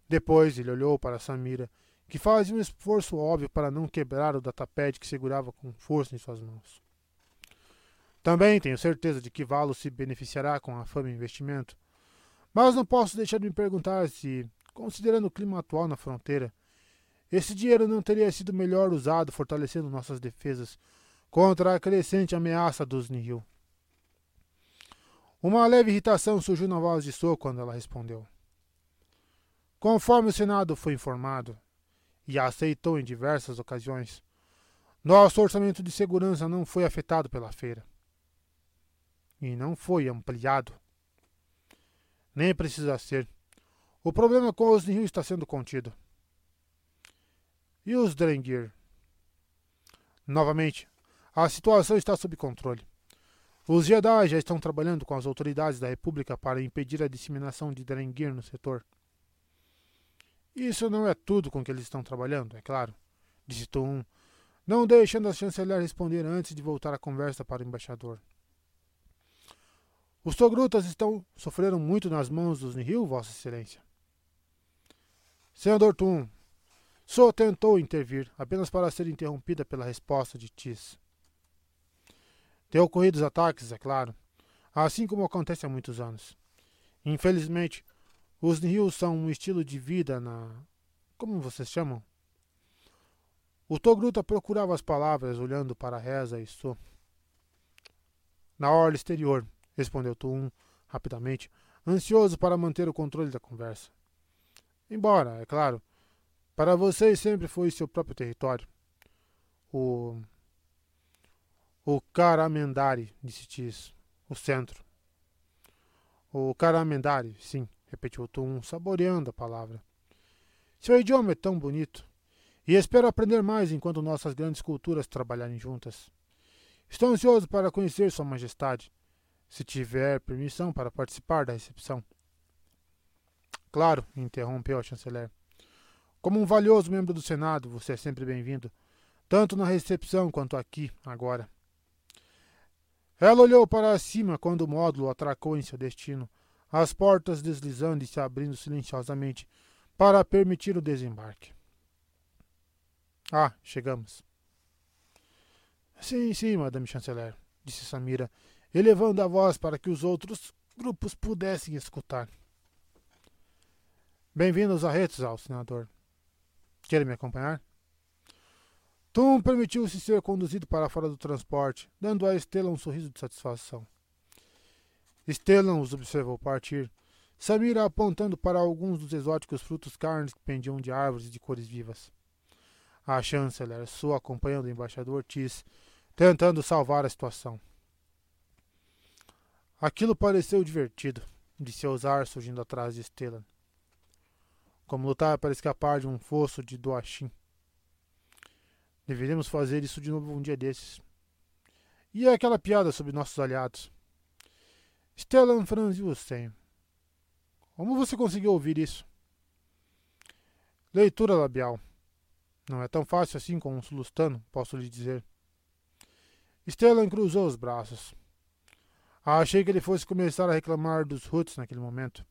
Depois ele olhou para Samira que fazia um esforço óbvio para não quebrar o datapad que segurava com força em suas mãos. Também tenho certeza de que Valo se beneficiará com a fama e investimento, mas não posso deixar de me perguntar se, considerando o clima atual na fronteira, esse dinheiro não teria sido melhor usado fortalecendo nossas defesas contra a crescente ameaça dos Nihil. Uma leve irritação surgiu na voz de So quando ela respondeu. Conforme o Senado foi informado, e aceitou em diversas ocasiões. Nosso orçamento de segurança não foi afetado pela feira. E não foi ampliado. Nem precisa ser. O problema com os Rio está sendo contido. E os Drengir? Novamente, a situação está sob controle. Os Jedi já estão trabalhando com as autoridades da República para impedir a disseminação de Drengir no setor. Isso não é tudo com que eles estão trabalhando, é claro, disse Tum, não deixando a chanceler responder antes de voltar a conversa para o embaixador. Os togrutas estão sofreram muito nas mãos dos Nihil, Vossa Excelência. Senador Tum, só tentou intervir, apenas para ser interrompida pela resposta de Tis. Tem ocorrido ataques, é claro, assim como acontece há muitos anos. Infelizmente, os Nihil são um estilo de vida na. Como vocês chamam? O Togruta procurava as palavras, olhando para reza e so. Na orla exterior, respondeu Tuum rapidamente, ansioso para manter o controle da conversa. Embora, é claro, para vocês sempre foi seu próprio território. O. O Karamendari, disse Tis. O centro. O Karamendari, sim, repetiu Tum, saboreando a palavra. Seu idioma é tão bonito. E espero aprender mais enquanto nossas grandes culturas trabalharem juntas. Estou ansioso para conhecer Sua Majestade, se tiver permissão para participar da recepção. Claro, interrompeu a chanceler. Como um valioso membro do Senado, você é sempre bem-vindo, tanto na recepção quanto aqui, agora. Ela olhou para cima quando o módulo atracou em seu destino, as portas deslizando e se abrindo silenciosamente para permitir o desembarque. Ah, chegamos. Sim, sim, Madame Chanceler, disse Samira, elevando a voz para que os outros grupos pudessem escutar. Bem-vindos a Retzal, senador. Quer me acompanhar? Tom permitiu-se ser conduzido para fora do transporte, dando a Estela um sorriso de satisfação. Stellan os observou partir, Samira apontando para alguns dos exóticos frutos carnes que pendiam de árvores de cores vivas. A chanceler sua acompanhando o embaixador Tis, tentando salvar a situação. Aquilo pareceu divertido, disse Osar surgindo atrás de Stellan como lutar para escapar de um fosso de Doachim. Deveríamos fazer isso de novo um dia desses. E é aquela piada sobre nossos aliados. Stellan franziu senho. Como você conseguiu ouvir isso? Leitura labial. Não é tão fácil assim com um sulustano, posso lhe dizer. Stellan cruzou os braços. Achei que ele fosse começar a reclamar dos Huts naquele momento.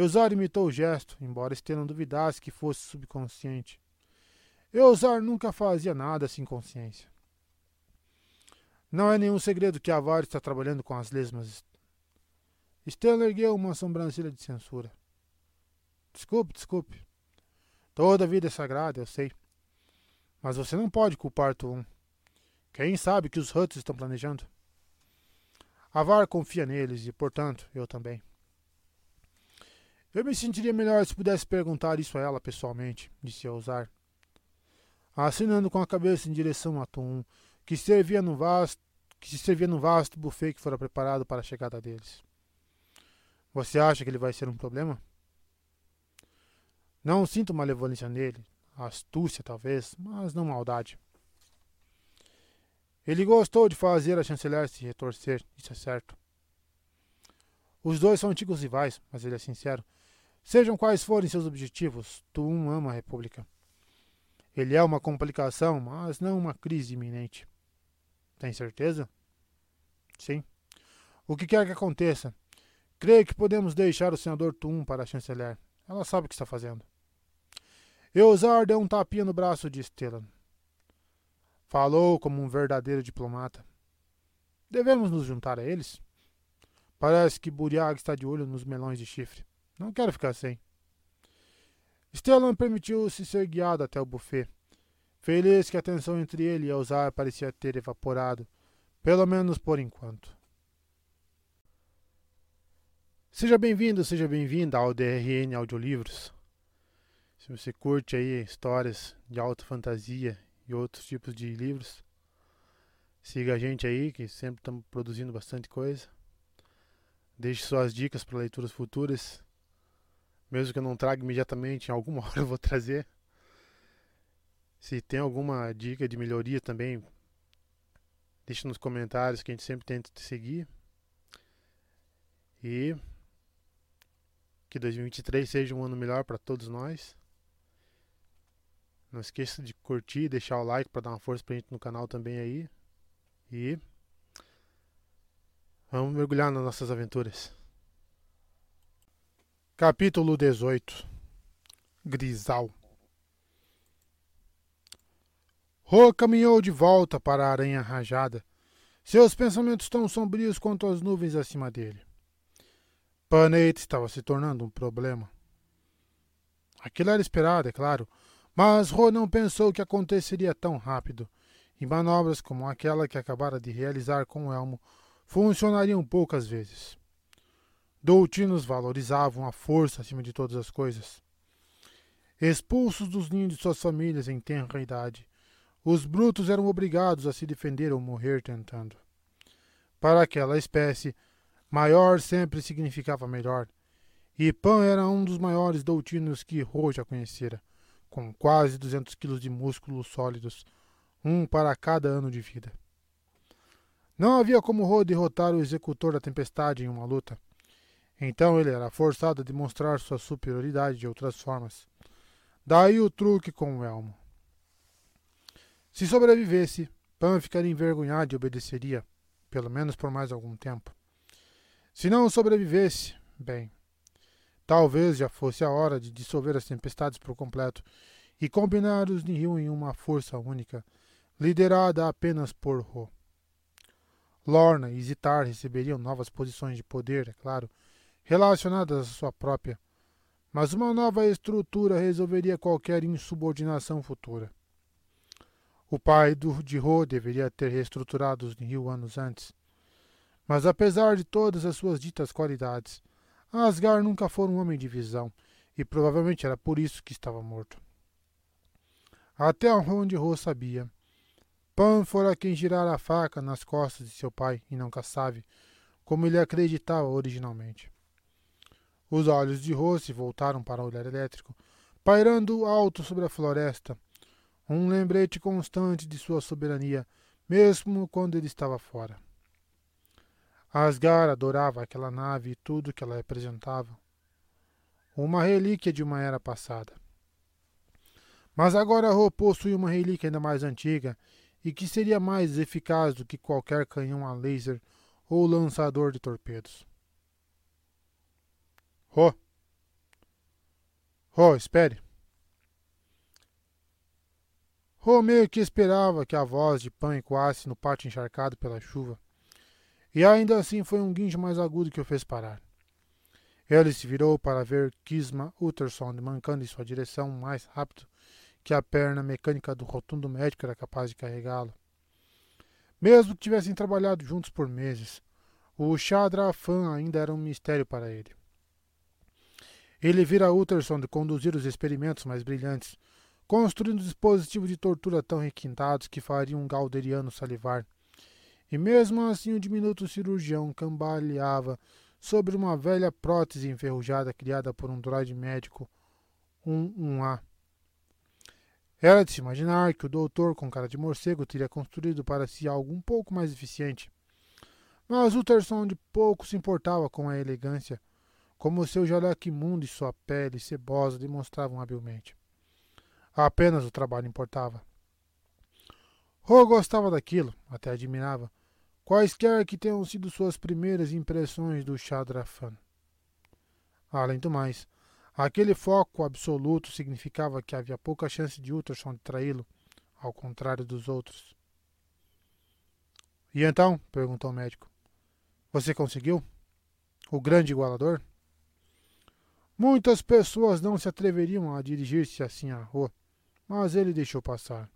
Eusar imitou o gesto, embora Estela duvidasse que fosse subconsciente. Eusar nunca fazia nada sem consciência. Não é nenhum segredo que Avar está trabalhando com as lesmas. Estela ergueu uma sobrancelha de censura. Desculpe, desculpe. Toda vida é sagrada, eu sei. Mas você não pode culpar Tuum. Quem sabe que os Huts estão planejando? Avar confia neles e, portanto, eu também. Eu me sentiria melhor se pudesse perguntar isso a ela pessoalmente, disse Ousar, assinando com a cabeça em direção a Tom, que servia no vasto, que se servia no vasto buffet que fora preparado para a chegada deles. Você acha que ele vai ser um problema? Não sinto malevolência nele, astúcia talvez, mas não maldade. Ele gostou de fazer a chanceler se retorcer, isso é certo. Os dois são antigos rivais, mas ele é sincero. Sejam quais forem seus objetivos, Tuum ama a República. Ele é uma complicação, mas não uma crise iminente. Tem certeza? Sim. O que quer que aconteça, creio que podemos deixar o senador Tum para a chanceler. Ela sabe o que está fazendo. Eusar deu um tapinha no braço de Stellan. Falou como um verdadeiro diplomata. Devemos nos juntar a eles? Parece que Buriag está de olho nos melões de chifre. Não quero ficar sem. Stellan permitiu-se ser guiado até o buffet. Feliz que a tensão entre ele e Elzar parecia ter evaporado, pelo menos por enquanto. Seja bem-vindo, seja bem-vinda ao DRN Audiolivros. Se você curte aí histórias de alta fantasia e outros tipos de livros, siga a gente aí, que sempre estamos produzindo bastante coisa. Deixe suas dicas para leituras futuras mesmo que eu não traga imediatamente, em alguma hora eu vou trazer. Se tem alguma dica de melhoria também, deixe nos comentários que a gente sempre tenta te seguir. E que 2023 seja um ano melhor para todos nós. Não esqueça de curtir, deixar o like para dar uma força pra gente no canal também aí. E vamos mergulhar nas nossas aventuras. Capítulo 18 Grisal Ro caminhou de volta para a aranha rajada, seus pensamentos tão sombrios quanto as nuvens acima dele. Panete estava se tornando um problema. Aquilo era esperado, é claro, mas Ro não pensou que aconteceria tão rápido, e manobras como aquela que acabara de realizar com o elmo funcionariam poucas vezes. Doutinos valorizavam a força acima de todas as coisas. Expulsos dos ninhos de suas famílias em tenra idade, os brutos eram obrigados a se defender ou morrer tentando. Para aquela espécie, maior sempre significava melhor, e Pan era um dos maiores doutinos que Ro já conhecera, com quase 200 quilos de músculos sólidos, um para cada ano de vida. Não havia como Ro derrotar o executor da tempestade em uma luta. Então ele era forçado a demonstrar sua superioridade de outras formas. Daí o truque com o elmo. Se sobrevivesse, Pan ficaria envergonhado e obedeceria, pelo menos por mais algum tempo. Se não sobrevivesse, bem, talvez já fosse a hora de dissolver as tempestades por completo e combinar os Nihil em uma força única, liderada apenas por Ro. Lorna e Zitar receberiam novas posições de poder, é claro, relacionadas à sua própria, mas uma nova estrutura resolveria qualquer insubordinação futura. O pai de Ro deveria ter reestruturado os Nihil anos antes. Mas apesar de todas as suas ditas qualidades, Asgar nunca foi um homem de visão, e provavelmente era por isso que estava morto. Até onde Ro sabia, Pan fora quem girara a faca nas costas de seu pai, e não Kassave, como ele acreditava originalmente. Os olhos de Ro se voltaram para o olhar elétrico, pairando alto sobre a floresta, um lembrete constante de sua soberania, mesmo quando ele estava fora. Asgar adorava aquela nave e tudo que ela representava. Uma relíquia de uma era passada. Mas agora Ro possui uma relíquia ainda mais antiga e que seria mais eficaz do que qualquer canhão a laser ou lançador de torpedos. Ro! Ro, espere! Romeu que esperava que a voz de Pan ecoasse no pátio encharcado pela chuva. E ainda assim foi um guincho mais agudo que o fez parar. Ele se virou para ver Kisma Utterson mancando em sua direção mais rápido que a perna mecânica do rotundo médico era capaz de carregá-lo. Mesmo que tivessem trabalhado juntos por meses, o Chadrafan ainda era um mistério para ele. Ele vira Utterson de conduzir os experimentos mais brilhantes, construindo dispositivos de tortura tão requintados que fariam um galderiano salivar. E mesmo assim o diminuto cirurgião cambaleava sobre uma velha prótese enferrujada criada por um droide médico 11A. Era de se imaginar que o doutor com cara de morcego teria construído para si algo um pouco mais eficiente. Mas Utterson de pouco se importava com a elegância, como seu jaleco imundo e sua pele cebosa demonstravam habilmente. Apenas o trabalho importava. Ro gostava daquilo, até admirava, quaisquer que tenham sido suas primeiras impressões do Chadrafan. Além do mais, aquele foco absoluto significava que havia pouca chance de Utterson traí-lo, ao contrário dos outros. E então? perguntou o médico. Você conseguiu? O grande igualador? Muitas pessoas não se atreveriam a dirigir-se assim à rua mas ele deixou passar.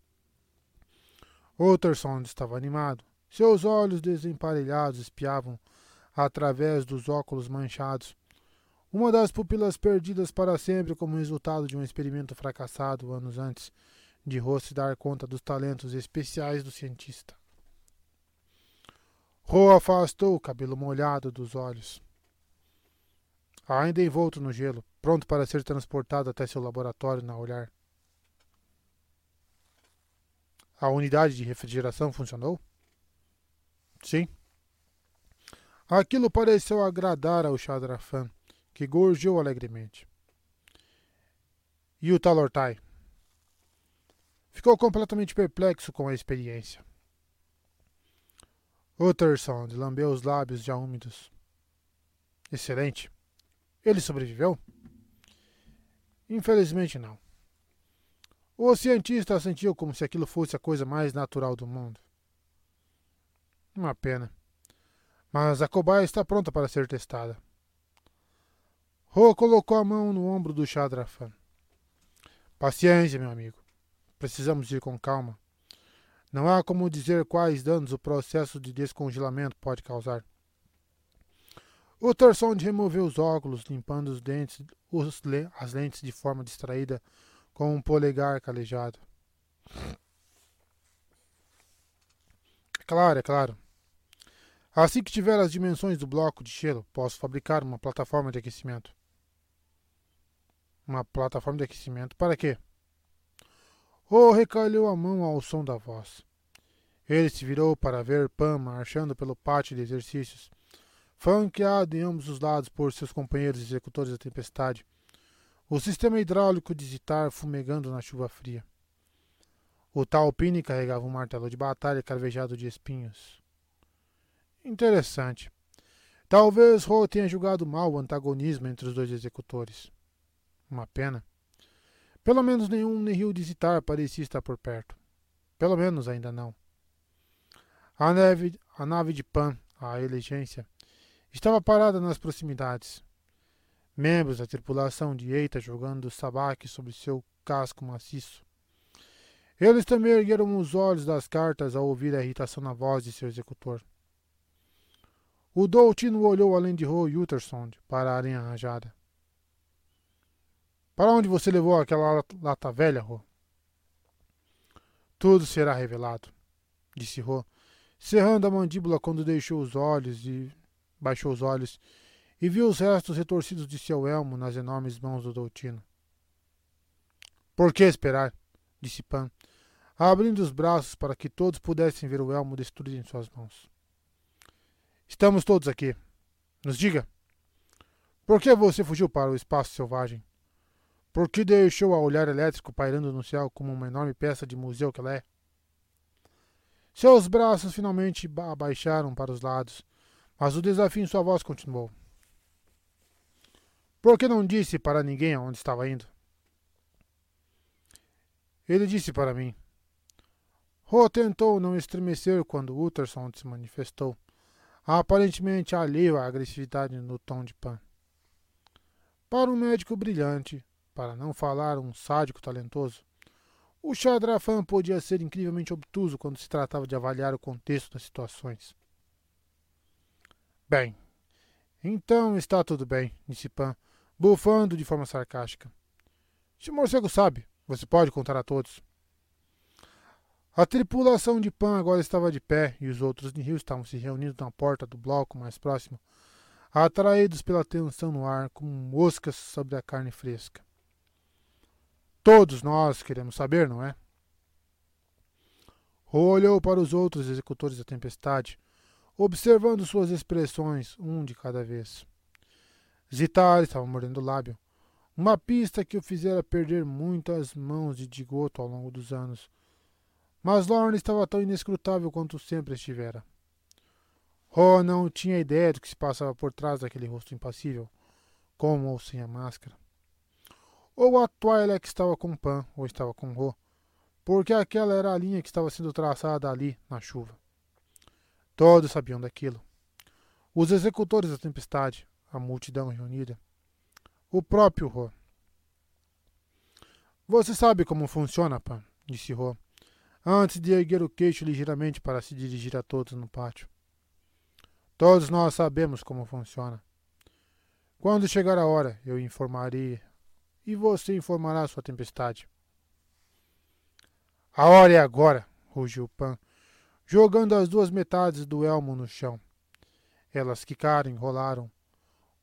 Utterson estava animado. Seus olhos desemparelhados espiavam através dos óculos manchados. Uma das pupilas perdidas para sempre como resultado de um experimento fracassado anos antes de Ross dar conta dos talentos especiais do cientista. Ro afastou o cabelo molhado dos olhos. Ainda envolto no gelo, pronto para ser transportado até seu laboratório na olhar. A unidade de refrigeração funcionou? Sim. Aquilo pareceu agradar ao Chadrafan, que gorjou alegremente. E o Talortai? ficou completamente perplexo com a experiência. Utterson lambeu os lábios já úmidos. Excelente. Ele sobreviveu? Infelizmente não. O cientista sentiu como se aquilo fosse a coisa mais natural do mundo. Uma pena. Mas a cobaia está pronta para ser testada. Ro colocou a mão no ombro do Chadrafan. Paciência, meu amigo. Precisamos ir com calma. Não há como dizer quais danos o processo de descongelamento pode causar. O Torsond removeu os óculos, limpando os dentes, os, as lentes de forma distraída com um polegar calejado. Claro, é claro. Assim que tiver as dimensões do bloco de gelo, posso fabricar uma plataforma de aquecimento. Uma plataforma de aquecimento para quê? Oh recalhou a mão ao som da voz. Ele se virou para ver Pan marchando pelo pátio de exercícios, flanqueado em ambos os lados por seus companheiros executores da tempestade, o sistema hidráulico de Zitar fumegando na chuva fria. O Talpini carregava um martelo de batalha carvejado de espinhos. Interessante. Talvez Ro tenha julgado mal o antagonismo entre os dois executores. Uma pena. Pelo menos nenhum Nihil de Zitar parecia estar por perto. Pelo menos ainda não. A, neve, a nave de Pan, a elegência, estava parada nas proximidades membros da tripulação de Eita jogando sabaque sobre seu casco maciço. Eles também ergueram os olhos das cartas ao ouvir a irritação na voz de seu executor. O Doutino olhou além de Ro Utterson para a aranha rajada. Para onde você levou aquela lata velha, Ro? Tudo será revelado, disse Ro, cerrando a mandíbula quando deixou os olhos e baixou os olhos e viu os restos retorcidos de seu elmo nas enormes mãos do Doutino. Por que esperar? disse Pan, abrindo os braços para que todos pudessem ver o elmo destruído em suas mãos. Estamos todos aqui. Nos diga. Por que você fugiu para o espaço selvagem? Por que deixou a olhar elétrico pairando no céu como uma enorme peça de museu que ela é? Seus braços finalmente abaixaram para os lados, mas o desafio em sua voz continuou. Por que não disse para ninguém aonde estava indo? Ele disse para mim. Ro tentou não estremecer quando Utterson se manifestou, aparentemente alheio à agressividade no tom de Pan. Para um médico brilhante, para não falar um sádico talentoso, o Chadrafan podia ser incrivelmente obtuso quando se tratava de avaliar o contexto das situações. Bem, então está tudo bem, disse Pan, bufando de forma sarcástica. Se o morcego sabe, você pode contar a todos. A tripulação de Pan agora estava de pé e os outros Nihil estavam se reunindo na porta do bloco mais próximo, atraídos pela tensão no ar como moscas sobre a carne fresca. Todos nós queremos saber, não é? Olhou para os outros executores da tempestade, observando suas expressões, um de cada vez. Zitar estava mordendo o lábio. Uma pista que o fizera perder muitas mãos de Digoto ao longo dos anos. Mas Lorne estava tão inescrutável quanto sempre estivera. Ro não tinha ideia do que se passava por trás daquele rosto impassível, com ou sem a máscara. Ou a Twi'lek estava com Pan, ou estava com Ro, porque aquela era a linha que estava sendo traçada ali, na chuva. Todos sabiam daquilo. Os executores da tempestade, a multidão reunida. O próprio Ro. Você sabe como funciona, Pan, disse Ro, antes de erguer o queixo ligeiramente para se dirigir a todos no pátio. Todos nós sabemos como funciona. Quando chegar a hora, eu informarei e você informará sua tempestade. A hora é agora, rugiu Pan, jogando as duas metades do elmo no chão. Elas quicaram, enrolaram,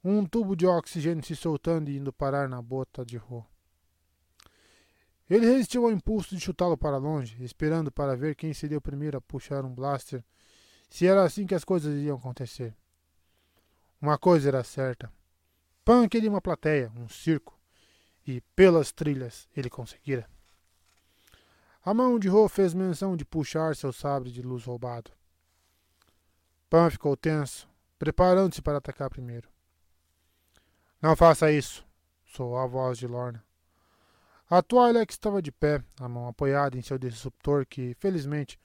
um tubo de oxigênio se soltando e indo parar na bota de Ro. Ele resistiu ao impulso de chutá-lo para longe, esperando para ver quem seria o primeiro a puxar um blaster, se era assim que as coisas iriam acontecer. Uma coisa era certa. Pan queria uma plateia, um circo, e pelas trilhas ele conseguira. A mão de Ro fez menção de puxar seu sabre de luz roubado. Pan ficou tenso, preparando-se para atacar primeiro. Não faça isso, soou a voz de Lorna. A Twilight estava de pé, a mão apoiada em seu disruptor que, felizmente,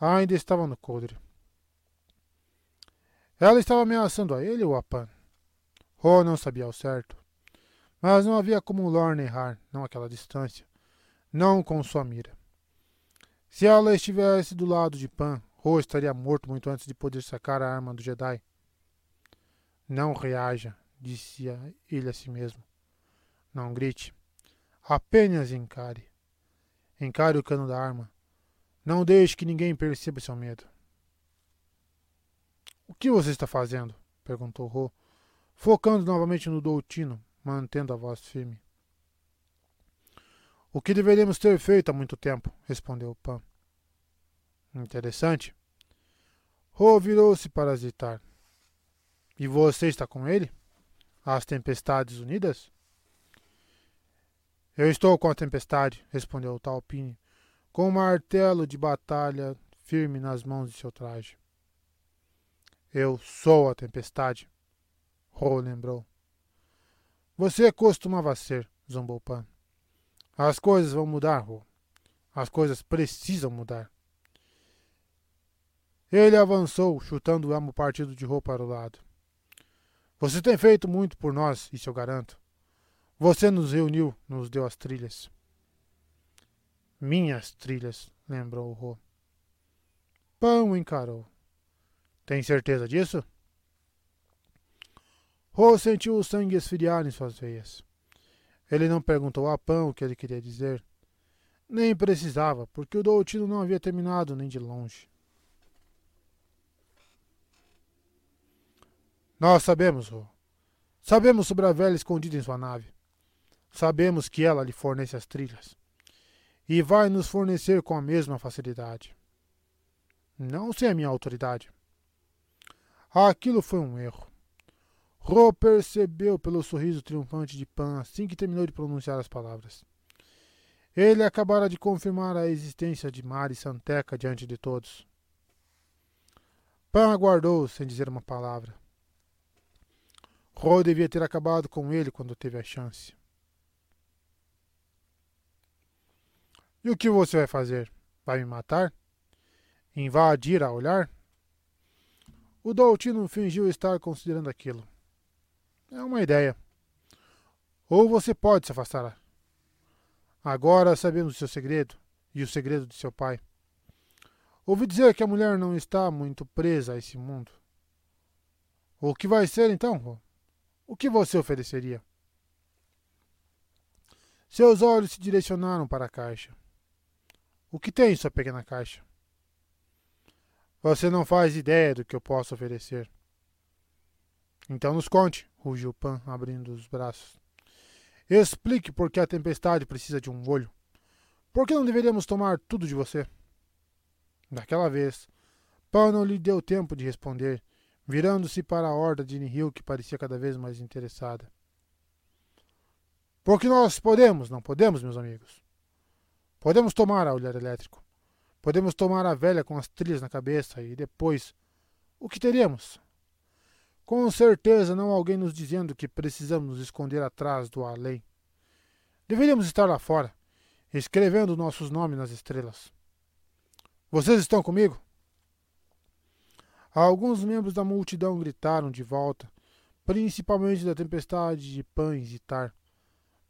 ainda estava no coldre. Ela estava ameaçando a ele ou a Pan? Ro não sabia ao certo. Mas não havia como Lorna errar, não àquela distância, não com sua mira. Se ela estivesse do lado de Pan, Ro estaria morto muito antes de poder sacar a arma do Jedi. Não reaja, disse ele a si mesmo. Não grite. Apenas encare. Encare o cano da arma. Não deixe que ninguém perceba seu medo. O que você está fazendo? perguntou Ro, focando novamente no Doutino, mantendo a voz firme. O que deveríamos ter feito há muito tempo, respondeu Pan. Interessante. Ro virou-se para Zitar. E você está com ele? As Tempestades Unidas? Eu estou com a tempestade, respondeu Talpine, com um martelo de batalha firme nas mãos de seu traje. Eu sou a tempestade, Ro lembrou. Você costumava ser, zombou Pan. As coisas vão mudar, Ro. As coisas precisam mudar. Ele avançou, chutando o amo partido de Ro para o lado. Você tem feito muito por nós, isso eu garanto. Você nos reuniu, nos deu as trilhas. Minhas trilhas, lembrou Ro. Pão encarou. Tem certeza disso? Ro sentiu o sangue esfriar em suas veias. Ele não perguntou a Pão o que ele queria dizer. Nem precisava, porque o doutino não havia terminado nem de longe. Nós sabemos, Ro. Sabemos sobre a velha escondida em sua nave. Sabemos que ela lhe fornece as trilhas. E vai nos fornecer com a mesma facilidade. Não sem a minha autoridade. Aquilo foi um erro. Ro percebeu pelo sorriso triunfante de Pan assim que terminou de pronunciar as palavras. Ele acabara de confirmar a existência de Mari Santeca diante de todos. Pan aguardou sem dizer uma palavra. Ro devia ter acabado com ele quando teve a chance. E o que você vai fazer? Vai me matar? Invadir a olhar? O Doltino fingiu estar considerando aquilo. É uma ideia. Ou você pode se afastar. Agora sabemos o seu segredo e o segredo de seu pai. Ouvi dizer que a mulher não está muito presa a esse mundo. O que vai ser então? O que você ofereceria? Seus olhos se direcionaram para a caixa. O que tem em sua pequena caixa? Você não faz ideia do que eu posso oferecer. Então nos conte, rugiu Pan, abrindo os braços. Explique por que a tempestade precisa de um olho. Por que não deveríamos tomar tudo de você? Daquela vez, Pan não lhe deu tempo de responder virando-se para a horda de Nihil que parecia cada vez mais interessada. Porque nós podemos, não podemos, meus amigos? Podemos tomar a olhar elétrico. Podemos tomar a velha com as trilhas na cabeça e depois. O que teremos? Com certeza não alguém nos dizendo que precisamos nos esconder atrás do além. Deveríamos estar lá fora, escrevendo nossos nomes nas estrelas. Vocês estão comigo? Alguns membros da multidão gritaram de volta, principalmente da tempestade de pães e tar,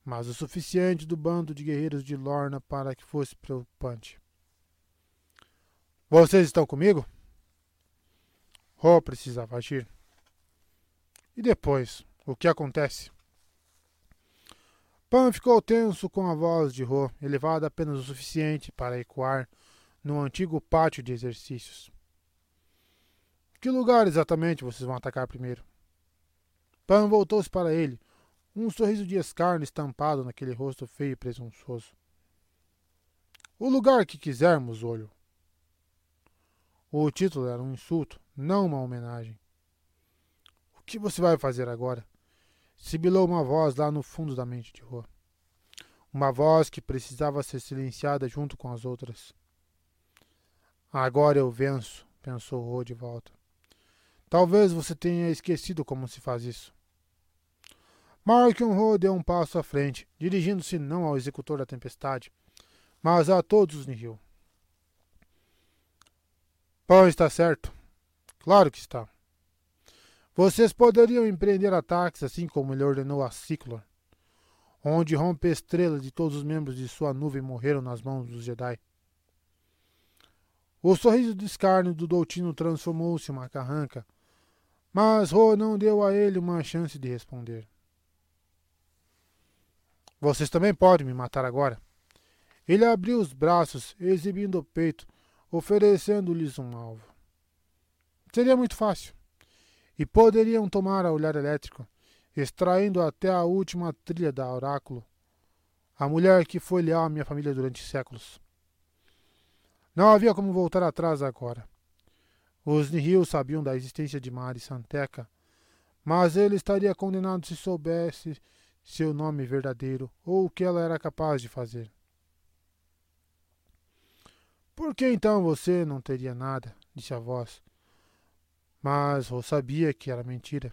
mas o suficiente do bando de guerreiros de Lorna para que fosse preocupante. Vocês estão comigo? Ro precisava agir. E depois, o que acontece? Pan ficou tenso com a voz de Ro, elevada apenas o suficiente para ecoar no antigo pátio de exercícios. Que lugar exatamente vocês vão atacar primeiro? Pan voltou-se para ele, um sorriso de escárnio estampado naquele rosto feio e presunçoso. O lugar que quisermos, olho. O título era um insulto, não uma homenagem. Que você vai fazer agora? Sibilou uma voz lá no fundo da mente de Rua. Uma voz que precisava ser silenciada junto com as outras. Agora eu venço, pensou Ro de volta. Talvez você tenha esquecido como se faz isso. Markion Ro deu um passo à frente, dirigindo-se não ao executor da tempestade, mas a todos os Nihil. Pão está certo. Claro que está. Vocês poderiam empreender ataques assim como ele ordenou a Ciclor, onde rompe estrelas de todos os membros de sua nuvem morreram nas mãos dos Jedi. O sorriso de escárnio do Doutino transformou-se em uma carranca, mas Ro não deu a ele uma chance de responder. Vocês também podem me matar agora. Ele abriu os braços, exibindo o peito, oferecendo-lhes um alvo. Seria muito fácil. E poderiam tomar a olhar elétrico, extraindo até a última trilha da oráculo, a mulher que foi leal à minha família durante séculos. Não havia como voltar atrás agora. Os Nihil sabiam da existência de Mari Santeca, mas ele estaria condenado se soubesse seu nome verdadeiro ou o que ela era capaz de fazer. Por que então você não teria nada? disse a voz. Mas Ro sabia que era mentira.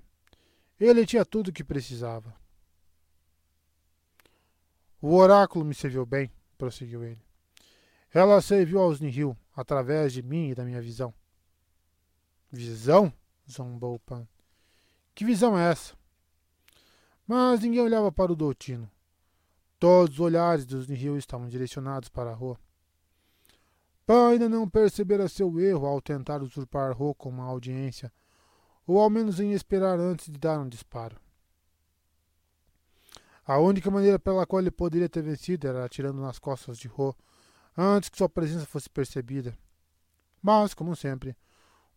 Ele tinha tudo o que precisava. O oráculo me serviu bem, prosseguiu ele. Ela serviu aos Nihil, através de mim e da minha visão. Visão? zombou Pan. Que visão é essa? Mas ninguém olhava para o Doutino. Todos os olhares dos Nihil estavam direcionados para a rua. Pan ainda não percebera seu erro ao tentar usurpar Ro com uma audiência, ou ao menos em esperar antes de dar um disparo. A única maneira pela qual ele poderia ter vencido era atirando nas costas de Ro antes que sua presença fosse percebida. Mas, como sempre,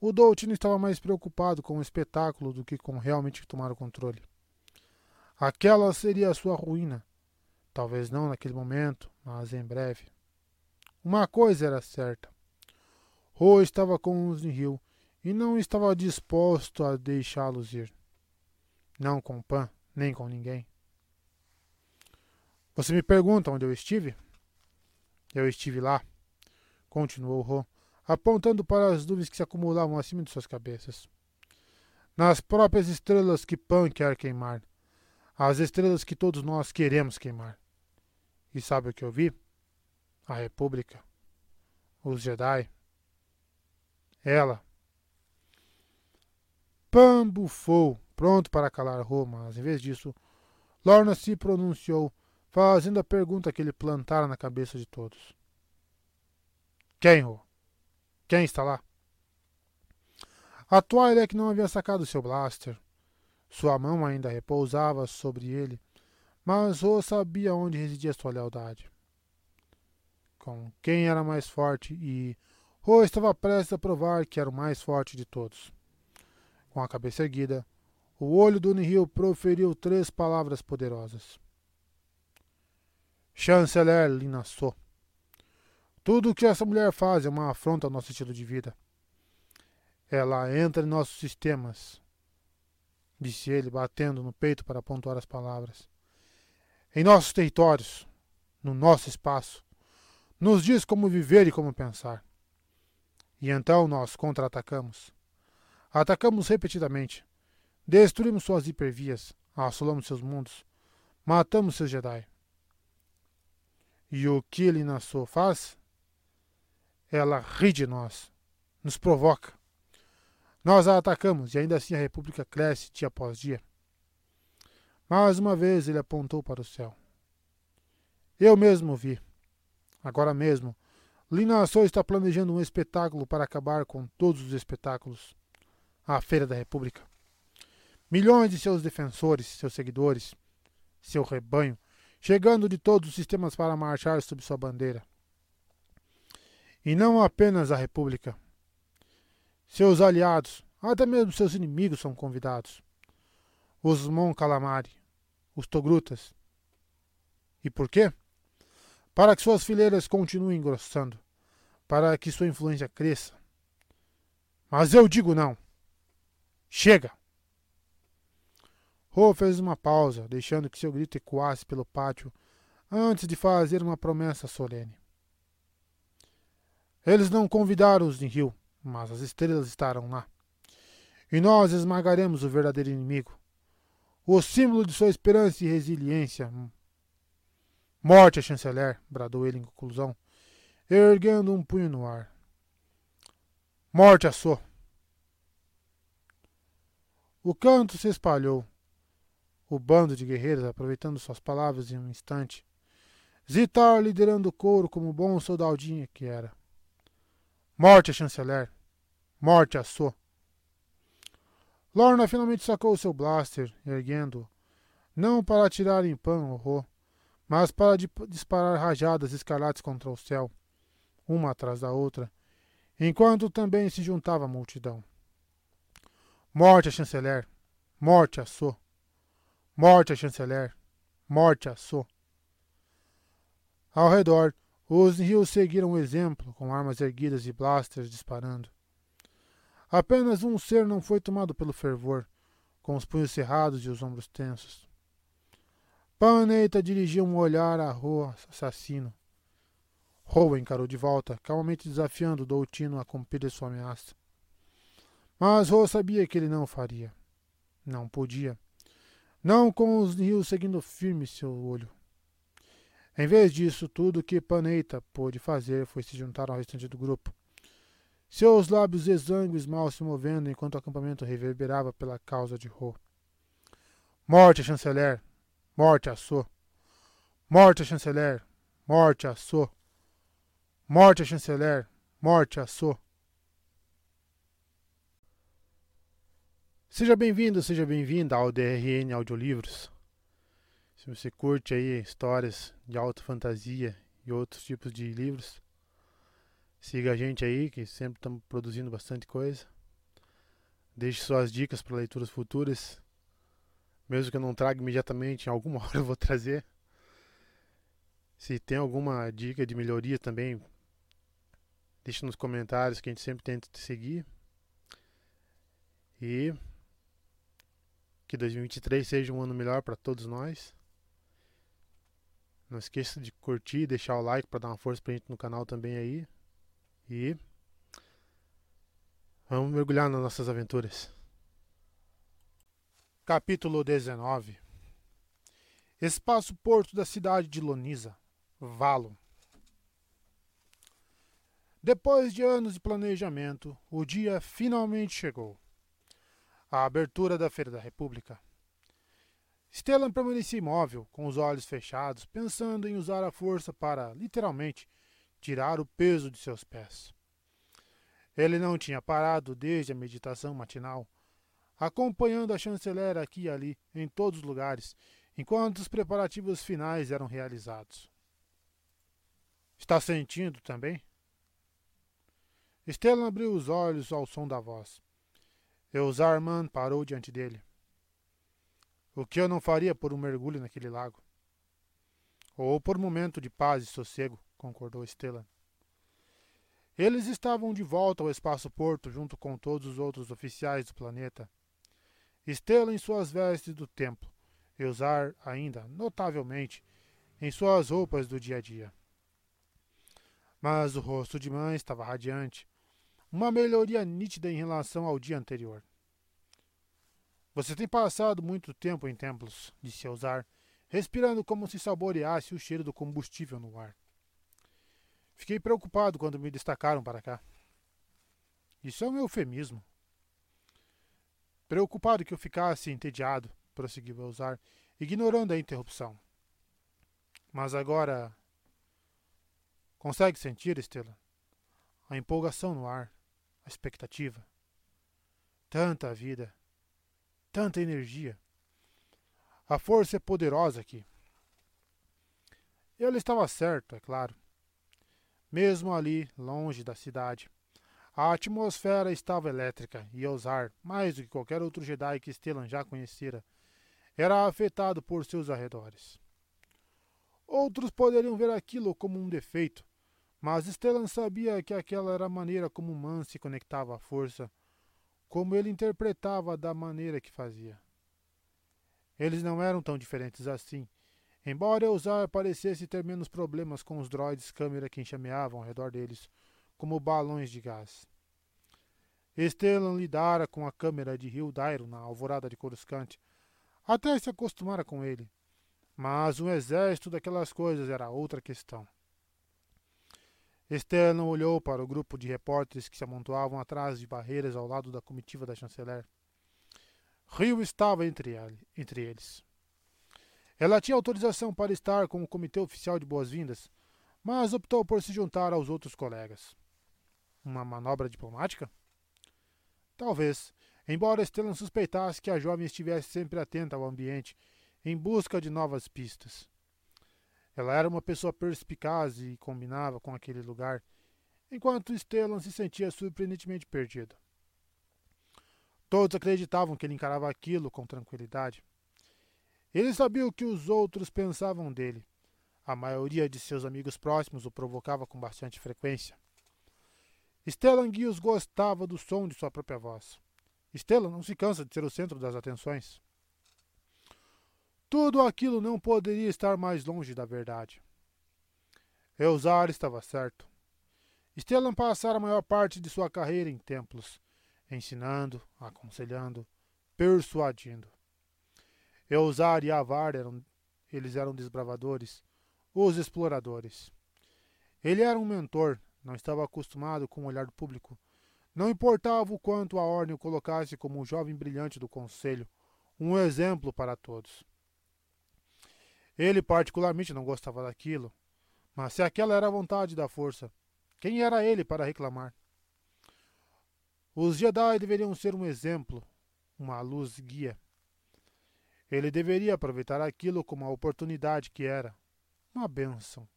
o Doutino estava mais preocupado com o espetáculo do que com realmente tomar o controle. Aquela seria a sua ruína. Talvez não naquele momento, mas em breve. Uma coisa era certa. Ro estava com os Nihil e não estava disposto a deixá-los ir. Não com Pan, nem com ninguém. Você me pergunta onde eu estive? Eu estive lá, continuou Ro, apontando para as nuvens que se acumulavam acima de suas cabeças. Nas próprias estrelas que Pan quer queimar. As estrelas que todos nós queremos queimar. E sabe o que eu vi? A República. Os Jedi. Ela. Pan bufou, pronto para calar Roma, mas em vez disso, Lorna se pronunciou fazendo a pergunta que ele plantara na cabeça de todos. Quem, Ro? Quem está lá? A Twi'lek não havia sacado seu blaster. Sua mão ainda repousava sobre ele, mas Ro sabia onde residia sua lealdade. Com quem era mais forte e Ro estava prestes a provar que era o mais forte de todos. Com a cabeça erguida, o olho do Nihil proferiu três palavras poderosas. Chanceler Linassou. Tudo o que essa mulher faz é uma afronta ao nosso estilo de vida. Ela entra em nossos sistemas, disse ele, batendo no peito para pontuar as palavras. Em nossos territórios, no nosso espaço, nos diz como viver e como pensar. E então nós contra-atacamos. Atacamos repetidamente. Destruímos suas hipervias, assolamos seus mundos, matamos seus Jedi. E o que ele Nassau faz? Ela ri de nós, nos provoca. Nós a atacamos e ainda assim a República cresce dia após dia. Mais uma vez ele apontou para o céu. Eu mesmo vi. Agora mesmo, Linassou está planejando um espetáculo para acabar com todos os espetáculos. A Feira da República. Milhões de seus defensores, seus seguidores, seu rebanho, chegando de todos os sistemas para marchar sob sua bandeira. E não apenas a República. Seus aliados, até mesmo seus inimigos são convidados. Os Mon Calamari, os Togrutas. E por quê? Para que suas fileiras continuem engrossando, para que sua influência cresça. Mas eu digo não. Chega! Ro fez uma pausa, deixando que seu grito ecoasse pelo pátio antes de fazer uma promessa solene. Eles não convidaram os Rio, mas as estrelas estarão lá. E nós esmagaremos o verdadeiro inimigo, o símbolo de sua esperança e resiliência. Morte chanceler, bradou ele em conclusão, erguendo um punho no ar. Morte a sua. O canto se espalhou. O bando de guerreiros, aproveitando suas palavras em um instante, Zitar liderando o couro como bom soldadinho que era. Morte a chanceler. Morte a So. Lorna finalmente sacou seu blaster, erguendo-o, não para atirar em Pan ou Ro, mas para disparar rajadas escarlates contra o céu, uma atrás da outra, enquanto também se juntava a multidão. Morte a chanceler! Morte a So! Morte a chanceler! Morte a So! Ao redor, os rios seguiram o exemplo, com armas erguidas e blasters disparando. Apenas um ser não foi tomado pelo fervor, com os punhos cerrados e os ombros tensos. Paneita dirigiu um olhar a Roa assassino. Roa encarou de volta, calmamente desafiando Doutino a cumprir sua ameaça. Mas Roa sabia que ele não o faria. Não podia. Não com os rios seguindo firme seu olho. Em vez disso, tudo que Paneita pôde fazer foi se juntar ao restante do grupo. Seus lábios exângues mal se movendo enquanto o acampamento reverberava pela causa de Ro. Morte, chanceler! Morte a! Morte, chanceler! Morte a! Morte, chanceler! Morte a! Seja bem-vindo, seja bem-vinda ao DRN Audiolivros. Se você curte aí histórias de alta fantasia e outros tipos de livros, siga a gente aí, que sempre estamos produzindo bastante coisa. Deixe suas dicas para leituras futuras. Mesmo que eu não traga imediatamente, em alguma hora eu vou trazer. Se tem alguma dica de melhoria também, deixe nos comentários que a gente sempre tenta te seguir. E que 2023 seja um ano melhor para todos nós. Não esqueça de curtir, deixar o like para dar uma força pra gente no canal também aí. E vamos mergulhar nas nossas aventuras. Capítulo 19 Espaço Porto da cidade de Lonisa, Valo. Depois de anos de planejamento, o dia finalmente chegou. A abertura da Feira da República. Stellan permanecia imóvel, com os olhos fechados, pensando em usar a força para, literalmente, tirar o peso de seus pés. Ele não tinha parado desde a meditação matinal, acompanhando a chanceler aqui e ali, em todos os lugares, enquanto os preparativos finais eram realizados. Está sentindo também? Stellan abriu os olhos ao som da voz. Eusarman parou diante dele. O que eu não faria por um mergulho naquele lago? Ou por um momento de paz e sossego, concordou Estela. Eles estavam de volta ao espaço porto junto com todos os outros oficiais do planeta. Estela em suas vestes do templo, e usar ainda, notavelmente, em suas roupas do dia a dia. Mas o rosto de mãe estava radiante, uma melhoria nítida em relação ao dia anterior. Você tem passado muito tempo em templos, disse Elzar, respirando como se saboreasse o cheiro do combustível no ar. Fiquei preocupado quando me destacaram para cá. Isso é um eufemismo. Preocupado que eu ficasse entediado, prosseguiu Elzar, ignorando a interrupção. Mas agora. Consegue sentir, Estela? A empolgação no ar, a expectativa. Tanta vida tanta energia. A força é poderosa aqui. Ele estava certo, é claro. Mesmo ali, longe da cidade, a atmosfera estava elétrica e Osar, mais do que qualquer outro Jedi que Stellan já conhecera, era afetado por seus arredores. Outros poderiam ver aquilo como um defeito, mas Stellan sabia que aquela era a maneira como Man se conectava à força como ele interpretava da maneira que fazia. Eles não eram tão diferentes assim, Embora Eusar parecesse ter menos problemas com os droids câmera que enxameavam ao redor deles, como balões de gás. Stellan lidara com a câmera de Rio Dairo na alvorada de Coruscant, até se acostumara com ele. Mas um exército daquelas coisas era outra questão. Stellan olhou para o grupo de repórteres que se amontoavam atrás de barreiras ao lado da comitiva da chanceler. Rio estava entre, ele, entre eles. Ela tinha autorização para estar com o comitê oficial de boas-vindas, mas optou por se juntar aos outros colegas. Uma manobra diplomática? Talvez, embora Stellan suspeitasse que a jovem estivesse sempre atenta ao ambiente, em busca de novas pistas. Ela era uma pessoa perspicaz e combinava com aquele lugar, enquanto Stellan se sentia surpreendentemente perdido. Todos acreditavam que ele encarava aquilo com tranquilidade. Ele sabia o que os outros pensavam dele. A maioria de seus amigos próximos o provocava com bastante frequência. Stellan Guios gostava do som de sua própria voz. Stellan não se cansa de ser o centro das atenções. Tudo aquilo não poderia estar mais longe da verdade. Eusar estava certo. Stellan passara a maior parte de sua carreira em templos, ensinando, aconselhando, persuadindo. Eusar e Avar eram, eles eram desbravadores, os exploradores. Ele era um mentor, não estava acostumado com o olhar público. Não importava o quanto a ordem o colocasse como um jovem brilhante do conselho, um exemplo para todos. Ele particularmente não gostava daquilo, mas se aquela era a vontade da força, quem era ele para reclamar? Os Jedi deveriam ser um exemplo, uma luz guia. Ele deveria aproveitar aquilo como uma oportunidade que era, uma bênção.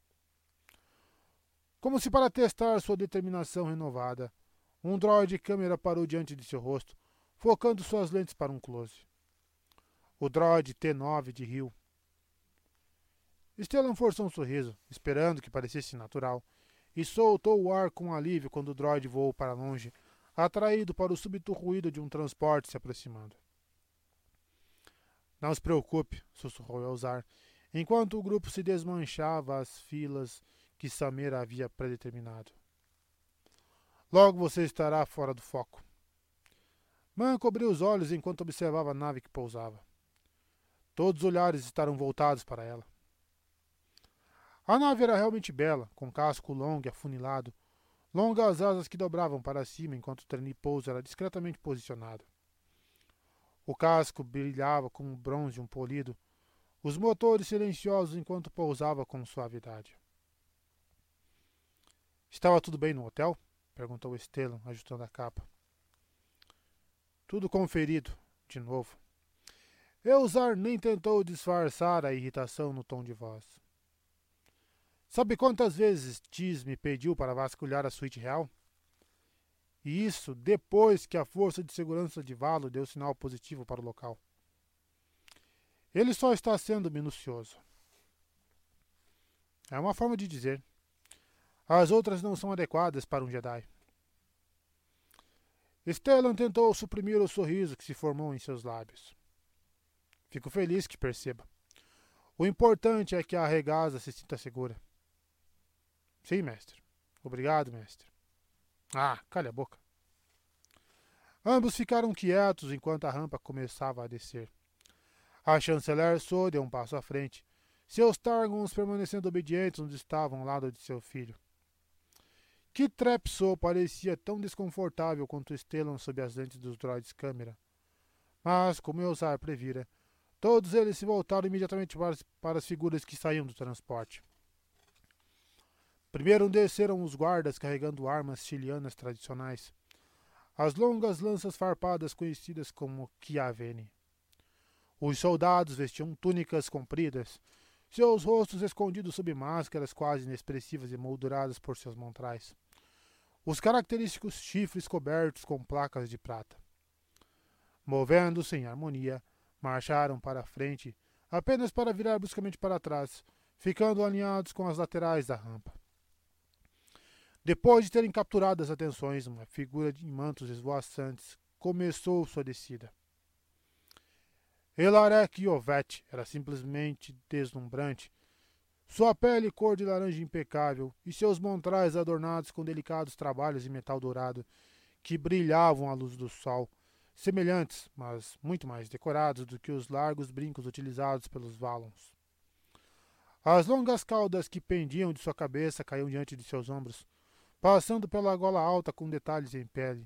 Como se para testar sua determinação renovada, um droide câmera parou diante de seu rosto, focando suas lentes para um close. O droide T9 de Rio Stellan forçou um sorriso, esperando que parecesse natural, e soltou o ar com alívio quando o droide voou para longe, atraído para o súbito ruído de um transporte se aproximando. Não se preocupe, sussurrou Elzar, enquanto o grupo se desmanchava às filas que Samer havia predeterminado. Logo você estará fora do foco. Man cobriu os olhos enquanto observava a nave que pousava. Todos os olhares estarão voltados para ela. A nave era realmente bela, com casco longo e afunilado, longas asas que dobravam para cima enquanto o trem-pouso era discretamente posicionado. O casco brilhava como bronze um polido, os motores silenciosos enquanto pousava com suavidade. Estava tudo bem no hotel? perguntou Stellan, ajustando a capa. Tudo conferido, de novo. Eusar nem tentou disfarçar a irritação no tom de voz. Sabe quantas vezes Tis me pediu para vasculhar a suíte real? E isso depois que a força de segurança de Valo deu sinal positivo para o local. Ele só está sendo minucioso. É uma forma de dizer. As outras não são adequadas para um Jedi. Stellan tentou suprimir o sorriso que se formou em seus lábios. Fico feliz que perceba. O importante é que a regaza se sinta segura. Sim, mestre. Obrigado, mestre. Ah, calha a boca. Ambos ficaram quietos enquanto a rampa começava a descer. A chanceler Sou deu um passo à frente, seus Targons permanecendo obedientes onde estavam ao lado de seu filho. Que Trepsou parecia tão desconfortável quanto Stellan sob as lentes dos droids câmera. Mas, como Eusar previra, todos eles se voltaram imediatamente para as, para as figuras que saíam do transporte. Primeiro desceram os guardas carregando armas chilianas tradicionais, as longas lanças farpadas conhecidas como Chiaveni. Os soldados vestiam túnicas compridas, seus rostos escondidos sob máscaras quase inexpressivas e molduradas por seus montrais. Os característicos chifres cobertos com placas de prata. Movendo-se em harmonia, marcharam para a frente, apenas para virar bruscamente para trás, ficando alinhados com as laterais da rampa. Depois de terem capturado as atenções, uma figura em mantos esvoaçantes começou sua descida. Elarek Yovet era simplesmente deslumbrante. Sua pele cor de laranja impecável e seus montrais adornados com delicados trabalhos em metal dourado que brilhavam à luz do sol, semelhantes, mas muito mais decorados do que os largos brincos utilizados pelos Valons. As longas caudas que pendiam de sua cabeça caíam diante de seus ombros, passando pela gola alta com detalhes em pele,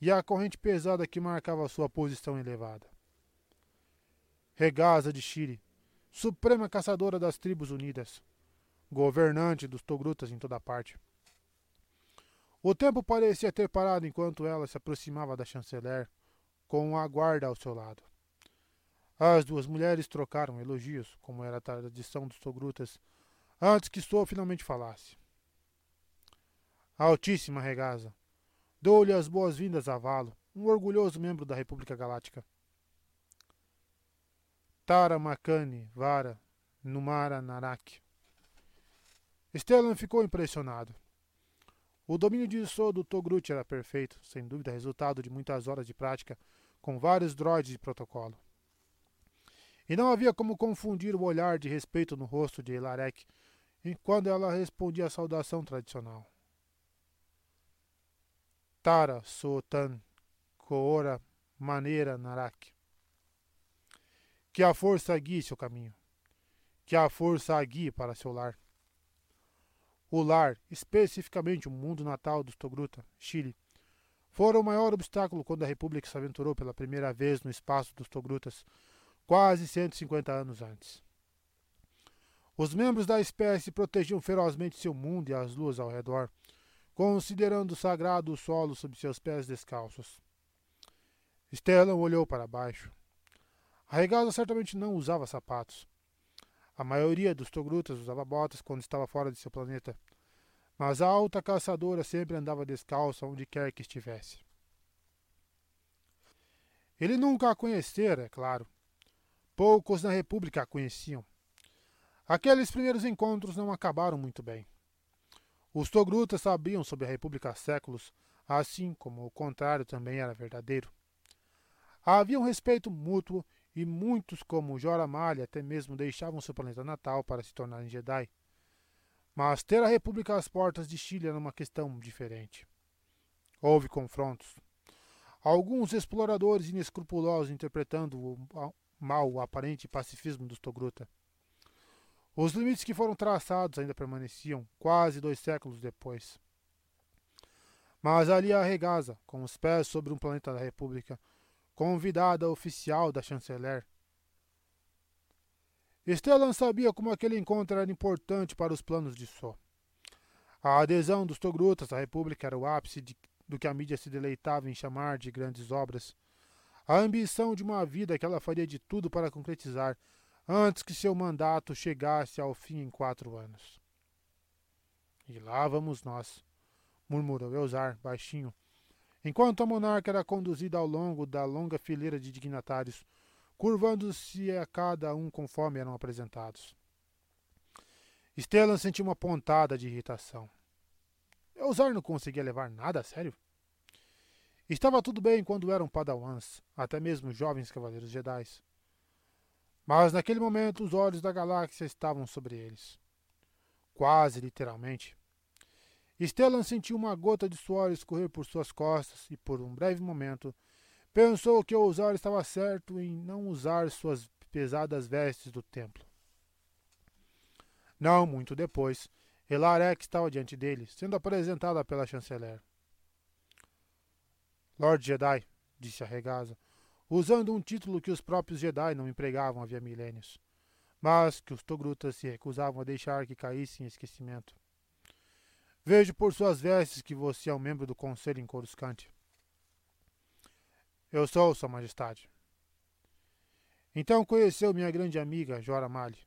e a corrente pesada que marcava sua posição elevada. Regaza de Chile, suprema caçadora das tribos unidas, governante dos Togrutas em toda parte. O tempo parecia ter parado enquanto ela se aproximava da chanceler, com a guarda ao seu lado. As duas mulheres trocaram elogios, como era a tradição dos Togrutas, antes que Sou finalmente falasse. Altíssima Regaza, Dou-lhe as boas-vindas a Valo, um orgulhoso membro da República Galáctica. Tara Makani, Vara, Numara Narak. Stellan ficou impressionado. O domínio de Sou do Togrut era perfeito, sem dúvida resultado de muitas horas de prática com vários droids de protocolo. E não havia como confundir o olhar de respeito no rosto de Elarek enquanto ela respondia a saudação tradicional. Tara, Sotan, Koora, Maneira, Narak. Que a força guie seu caminho. Que a força a guie para seu lar. O lar, especificamente o mundo natal dos Togruta, Chile, fora o maior obstáculo quando a República se aventurou pela primeira vez no espaço dos Togrutas, quase 150 anos antes. Os membros da espécie protegiam ferozmente seu mundo e as luas ao redor, considerando sagrado o solo sob seus pés descalços. Stellan olhou para baixo. A certamente não usava sapatos. A maioria dos togrutas usava botas quando estava fora de seu planeta, mas a alta caçadora sempre andava descalça onde quer que estivesse. Ele nunca a conhecera, é claro. Poucos na República a conheciam. Aqueles primeiros encontros não acabaram muito bem. Os togrutas sabiam sobre a República há séculos, assim como o contrário também era verdadeiro. Havia um respeito mútuo e muitos, como Jorah Malha, até mesmo deixavam seu planeta natal para se tornarem Jedi. Mas ter a República às portas de Chile era uma questão diferente. Houve confrontos. Alguns exploradores inescrupulosos interpretando o mal o aparente pacifismo dos Togruta. Os limites que foram traçados ainda permaneciam, quase dois séculos depois. Mas ali a regaza, com os pés sobre um planeta da República, convidada oficial da chanceler. Stellan sabia como aquele encontro era importante para os planos de Só. A adesão dos Togrutas à República era o ápice de, do que a mídia se deleitava em chamar de grandes obras. A ambição de uma vida que ela faria de tudo para concretizar antes que seu mandato chegasse ao fim em quatro anos. E lá vamos nós, murmurou Eusar, baixinho, enquanto a monarca era conduzida ao longo da longa fileira de dignatários, curvando-se a cada um conforme eram apresentados. Stellan sentiu uma pontada de irritação. Eusar não conseguia levar nada a sério. Estava tudo bem quando eram padawans, até mesmo jovens cavaleiros jedis. Mas naquele momento os olhos da galáxia estavam sobre eles. Quase literalmente. Stellan sentiu uma gota de suor escorrer por suas costas e, por um breve momento, pensou que Ousar estava certo em não usar suas pesadas vestes do templo. Não muito depois, Elarek estava diante dele, sendo apresentada pela chanceler. Lord Jedi, disse a regaza, usando um título que os próprios Jedi não empregavam havia milênios, mas que os Togrutas se recusavam a deixar que caísse em esquecimento. Vejo por suas vestes que você é um membro do Conselho em Coruscante. Eu sou, Sua Majestade. Então conheceu minha grande amiga, Jora Mali.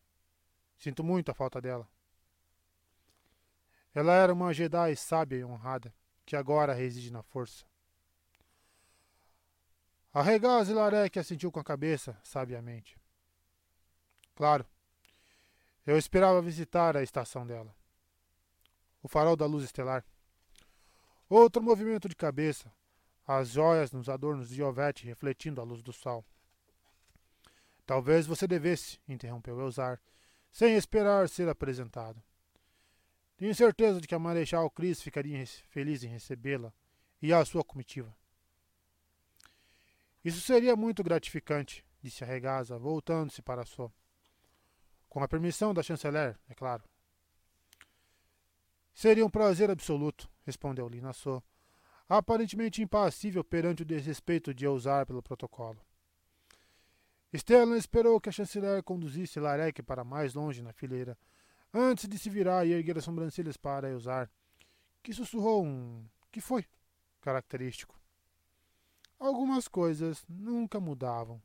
Sinto muito a falta dela. Ela era uma Jedi sábia e honrada, que agora reside na força. Arregar Zilarek assentiu com a cabeça, sabiamente. Claro. Eu esperava visitar a estação dela. O farol da luz estelar. Outro movimento de cabeça, as joias nos adornos de Iovete refletindo a luz do sol. Talvez você devesse, interrompeu Elzar, sem esperar ser apresentado. Tenho certeza de que a Marechal Cris ficaria feliz em recebê-la e a sua comitiva. Isso seria muito gratificante, disse a regaza, voltando-se para a sua. Com a permissão da chanceler, é claro. Seria um prazer absoluto, respondeu Linassou, aparentemente impassível perante o desrespeito de ousar pelo protocolo. Stellan esperou que a chanceler conduzisse Larek para mais longe na fileira, antes de se virar e erguer as sobrancelhas para usar, que sussurrou um que foi característico. Algumas coisas nunca mudavam.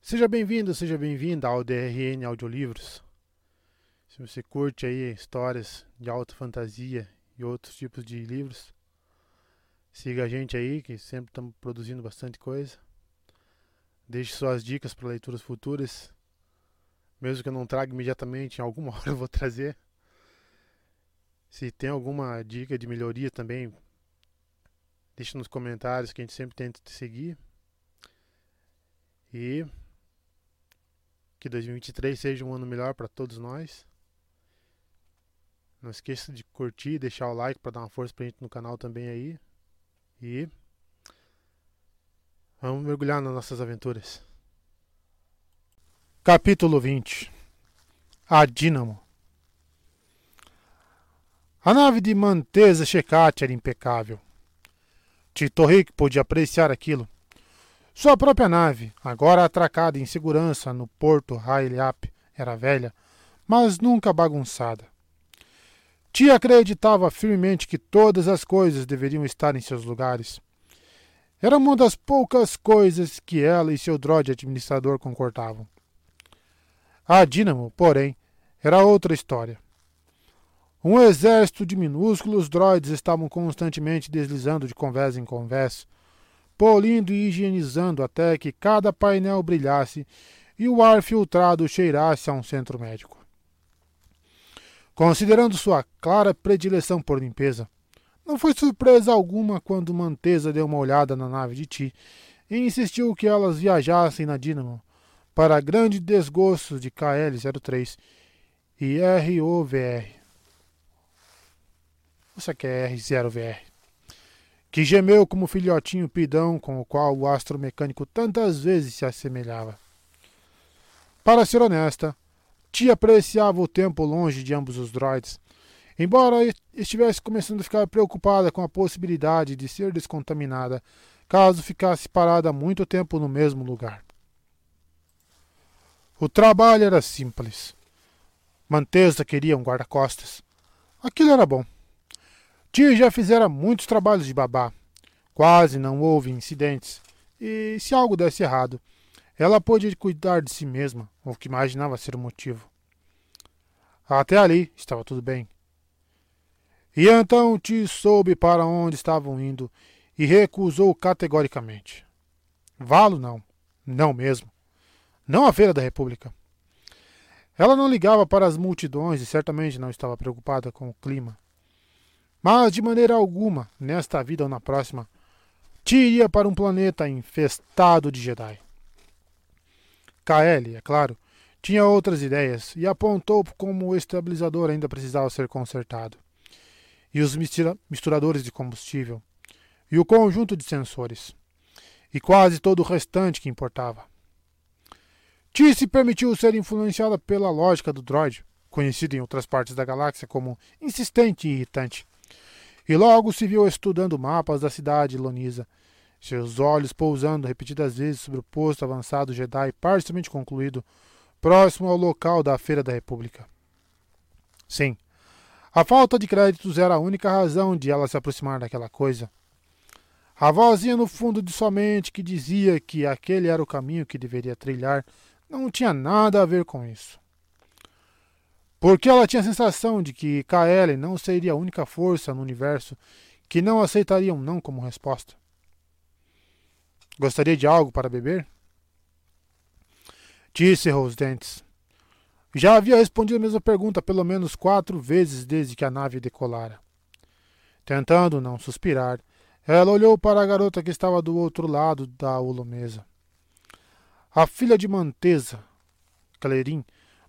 Seja bem-vindo, seja bem-vinda ao DRN Audiolivros. Se você curte aí histórias de alta fantasia e outros tipos de livros, siga a gente aí, que sempre estamos produzindo bastante coisa. Deixe suas dicas para leituras futuras. Mesmo que eu não traga imediatamente, em alguma hora eu vou trazer. Se tem alguma dica de melhoria também, deixe nos comentários que a gente sempre tenta te seguir. E que 2023 seja um ano melhor para todos nós. Não esqueça de curtir, deixar o like para dar uma força pra gente no canal também aí. E vamos mergulhar nas nossas aventuras. Capítulo 20 A Dínamo A nave de Mantesa Checate era impecável. Tito Rick pôde apreciar aquilo. Sua própria nave, agora atracada em segurança no porto Railiap, era velha, mas nunca bagunçada. Tia acreditava firmemente que todas as coisas deveriam estar em seus lugares. Era uma das poucas coisas que ela e seu droid administrador concordavam. A Dínamo, porém, era outra história. Um exército de minúsculos droids estavam constantemente deslizando de conversa em conversa, polindo e higienizando até que cada painel brilhasse e o ar filtrado cheirasse a um centro médico. Considerando sua clara predileção por limpeza, não foi surpresa alguma quando Mantesa deu uma olhada na nave de Ti e insistiu que elas viajassem na Dínamo, para grande desgosto de KL-03 e ROVR. Você quer R0VR? Que gemeu como filhotinho pidão com o qual o astromecânico tantas vezes se assemelhava. Para ser honesta, Tia apreciava o tempo longe de ambos os droids, embora estivesse começando a ficar preocupada com a possibilidade de ser descontaminada caso ficasse parada muito tempo no mesmo lugar. O trabalho era simples. Mantesa queria um guarda-costas. Aquilo era bom. Tia já fizera muitos trabalhos de babá. Quase não houve incidentes. E se algo desse errado, ela pôde cuidar de si mesma, o que imaginava ser o motivo. Até ali estava tudo bem. E então Ti soube para onde estavam indo e recusou categoricamente. Valo não, não mesmo não a Feira da República. Ela não ligava para as multidões e certamente não estava preocupada com o clima. Mas, de maneira alguma, nesta vida ou na próxima, Ti iria para um planeta infestado de Jedi. KL, é claro, tinha outras ideias e apontou como o estabilizador ainda precisava ser consertado, e os misturadores de combustível, e o conjunto de sensores, e quase todo o restante que importava. Ti se permitiu ser influenciada pela lógica do droid, conhecido em outras partes da galáxia como insistente e irritante. E logo se viu estudando mapas da cidade lonisa, seus olhos pousando repetidas vezes sobre o posto avançado Jedi parcialmente concluído, próximo ao local da Feira da República. Sim, a falta de créditos era a única razão de ela se aproximar daquela coisa. A vozinha no fundo de sua mente que dizia que aquele era o caminho que deveria trilhar não tinha nada a ver com isso. Porque ela tinha a sensação de que KL não seria a única força no universo que não aceitaria um não como resposta. Gostaria de algo para beber? Disse os dentes. Já havia respondido a mesma pergunta pelo menos quatro vezes desde que a nave decolara. Tentando não suspirar, ela olhou para a garota que estava do outro lado da holomesa. A filha de Mantesa, Clerim,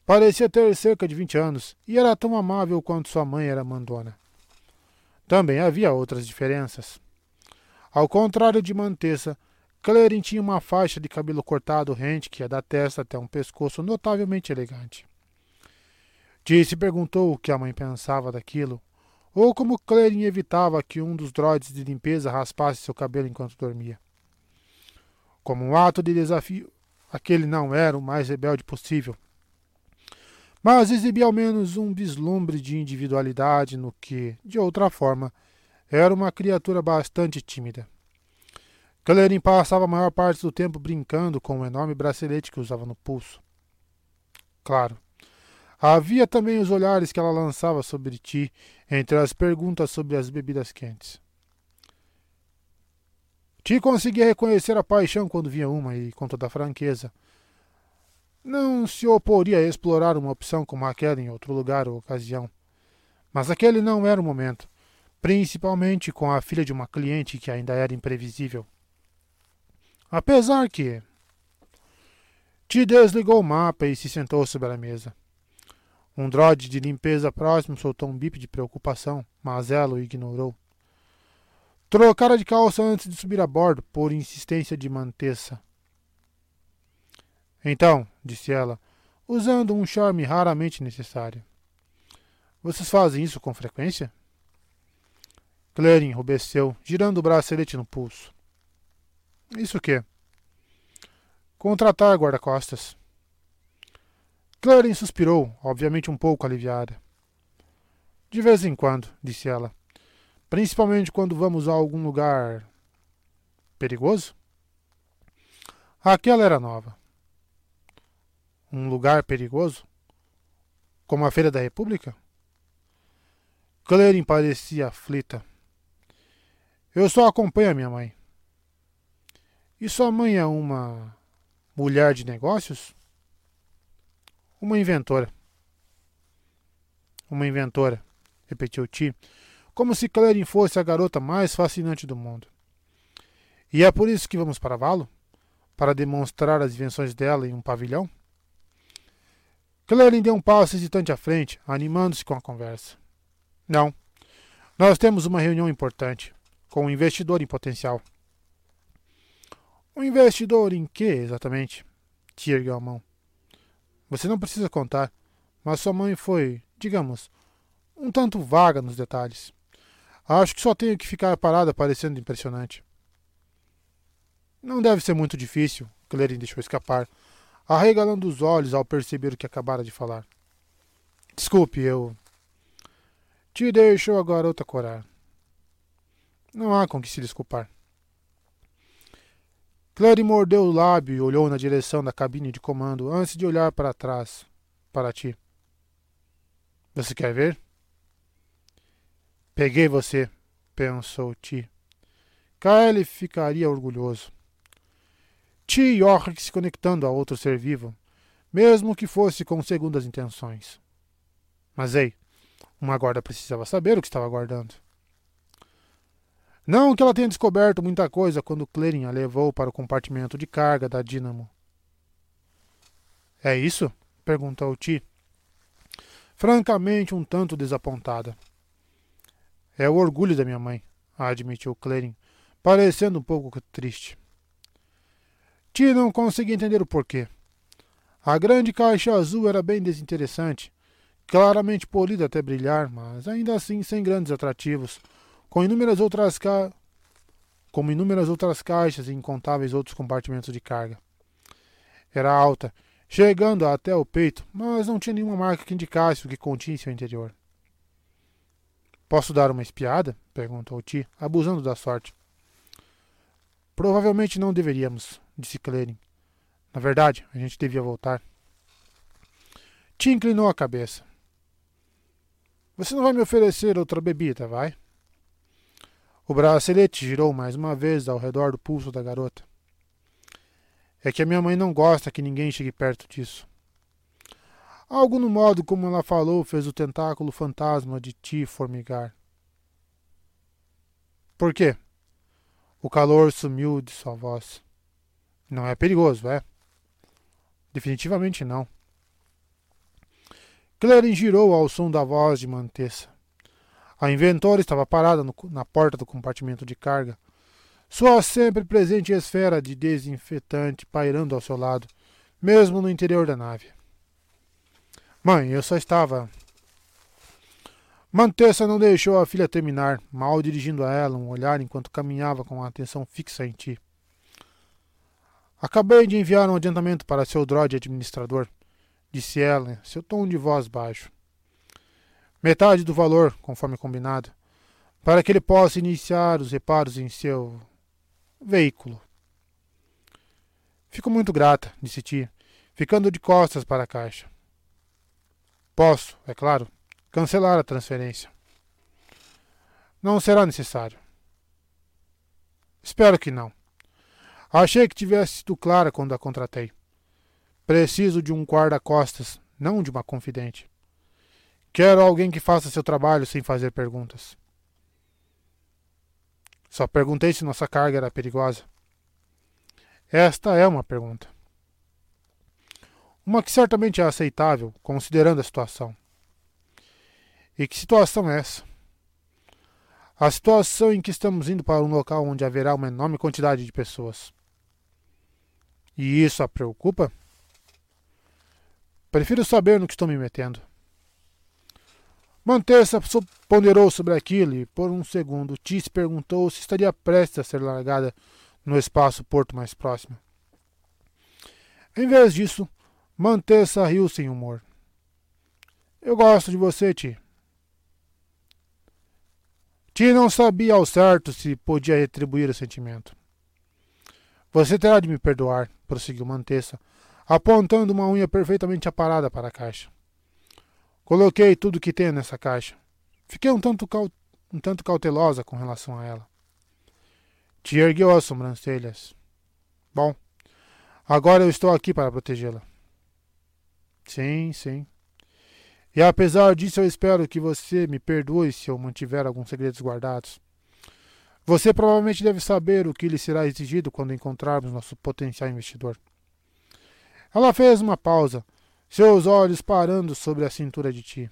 parecia ter cerca de vinte anos e era tão amável quanto sua mãe era mandona. Também havia outras diferenças. Ao contrário de Mantessa, Clarin tinha uma faixa de cabelo cortado rente que ia da testa até um pescoço notavelmente elegante. Disse perguntou o que a mãe pensava daquilo, ou como Clarin evitava que um dos droids de limpeza raspasse seu cabelo enquanto dormia. Como um ato de desafio, aquele não era o mais rebelde possível, mas exibia ao menos um vislumbre de individualidade no que, de outra forma, era uma criatura bastante tímida. Calerin passava a maior parte do tempo brincando com o enorme bracelete que usava no pulso. Claro, havia também os olhares que ela lançava sobre ti entre as perguntas sobre as bebidas quentes. Ti conseguia reconhecer a paixão quando via uma e, com toda franqueza, não se oporia a explorar uma opção como aquela em outro lugar ou ocasião. Mas aquele não era o momento, principalmente com a filha de uma cliente que ainda era imprevisível. Apesar que. Ti desligou o mapa e se sentou sobre a mesa. Um droid de limpeza próximo soltou um bip de preocupação, mas ela o ignorou. Trocara de calça antes de subir a bordo, por insistência de Mantessa. Então, disse ela, usando um charme raramente necessário. Vocês fazem isso com frequência? Clarin rubesceu, girando o bracelete no pulso. Isso o quê? Contratar guarda-costas. Clarin suspirou, obviamente um pouco aliviada. De vez em quando, disse ela. Principalmente quando vamos a algum lugar perigoso? Aquela era nova um lugar perigoso? Como a Feira da República? Clarin parecia aflita. Eu só acompanho a minha mãe. E sua mãe é uma mulher de negócios? Uma inventora. Uma inventora, repetiu Ti, como se Clarin fosse a garota mais fascinante do mundo. E é por isso que vamos para Valo? Para demonstrar as invenções dela em um pavilhão? Clarin deu um passo hesitante à frente, animando-se com a conversa. Não. Nós temos uma reunião importante, com um investidor em potencial. Um investidor em que, exatamente? Tia ergueu a mão. Você não precisa contar, mas sua mãe foi, digamos, um tanto vaga nos detalhes. Acho que só tenho que ficar parada parecendo impressionante. Não deve ser muito difícil, Clarin deixou escapar, arregalando os olhos ao perceber o que acabara de falar. Desculpe, eu. Te deixou a garota corar. Não há com que se desculpar. Clary mordeu o lábio e olhou na direção da cabine de comando antes de olhar para trás, para ti. Você quer ver? Peguei você, pensou Ti. Kyle ficaria orgulhoso. Ti e Yorick se conectando a outro ser vivo, mesmo que fosse com segundas intenções. Mas ei, uma guarda precisava saber o que estava aguardando. Não que ela tenha descoberto muita coisa quando Clerin a levou para o compartimento de carga da Dínamo. É isso? perguntou Ti, francamente um tanto desapontada. É o orgulho da minha mãe, admitiu Clerin, parecendo um pouco triste. Ti não conseguia entender o porquê. A grande caixa azul era bem desinteressante, claramente polida até brilhar, mas ainda assim sem grandes atrativos, com inúmeras outras ca... como inúmeras outras caixas e incontáveis outros compartimentos de carga. Era alta, chegando até o peito, mas não tinha nenhuma marca que indicasse o que continha seu interior. Posso dar uma espiada? perguntou Ti, abusando da sorte. Provavelmente não deveríamos, disse Clerin. Na verdade, a gente devia voltar. Tim inclinou a cabeça. Você não vai me oferecer outra bebida, vai? O bracelete girou mais uma vez ao redor do pulso da garota. É que a minha mãe não gosta que ninguém chegue perto disso. Algo no modo como ela falou fez o tentáculo fantasma de Ti formigar. Por quê? O calor sumiu de sua voz. Não é perigoso, é? Definitivamente não. Claren girou ao som da voz de Mantessa. A inventora estava parada no, na porta do compartimento de carga, sua sempre presente esfera de desinfetante pairando ao seu lado, mesmo no interior da nave. Mãe, eu só estava. Mantessa não deixou a filha terminar, mal dirigindo a ela um olhar enquanto caminhava com a atenção fixa em ti. Acabei de enviar um adiantamento para seu droid administrador, disse ela, seu tom de voz baixo. Metade do valor, conforme combinado, para que ele possa iniciar os reparos em seu veículo. Fico muito grata, disse Tia, ficando de costas para a caixa. Posso, é claro, cancelar a transferência. Não será necessário. Espero que não. Achei que tivesse sido clara quando a contratei. Preciso de um guarda-costas, não de uma confidente. Quero alguém que faça seu trabalho sem fazer perguntas. Só perguntei se nossa carga era perigosa. Esta é uma pergunta. Uma que certamente é aceitável, considerando a situação. E que situação é essa? A situação em que estamos indo para um local onde haverá uma enorme quantidade de pessoas. E isso a preocupa? Prefiro saber no que estou me metendo. Mantessa ponderou sobre aquilo e, por um segundo, Tis perguntou se estaria prestes a ser largada no espaço porto mais próximo. Em vez disso, Mantessa riu sem humor. Eu gosto de você, Ti. Ti não sabia ao certo se podia retribuir o sentimento. Você terá de me perdoar, prosseguiu Mantessa, apontando uma unha perfeitamente aparada para a caixa. Coloquei tudo que tenho nessa caixa. Fiquei um tanto, um tanto cautelosa com relação a ela. Te ergueu as sobrancelhas. Bom, agora eu estou aqui para protegê-la. Sim, sim. E apesar disso, eu espero que você me perdoe se eu mantiver alguns segredos guardados. Você provavelmente deve saber o que lhe será exigido quando encontrarmos nosso potencial investidor. Ela fez uma pausa, seus olhos parando sobre a cintura de ti,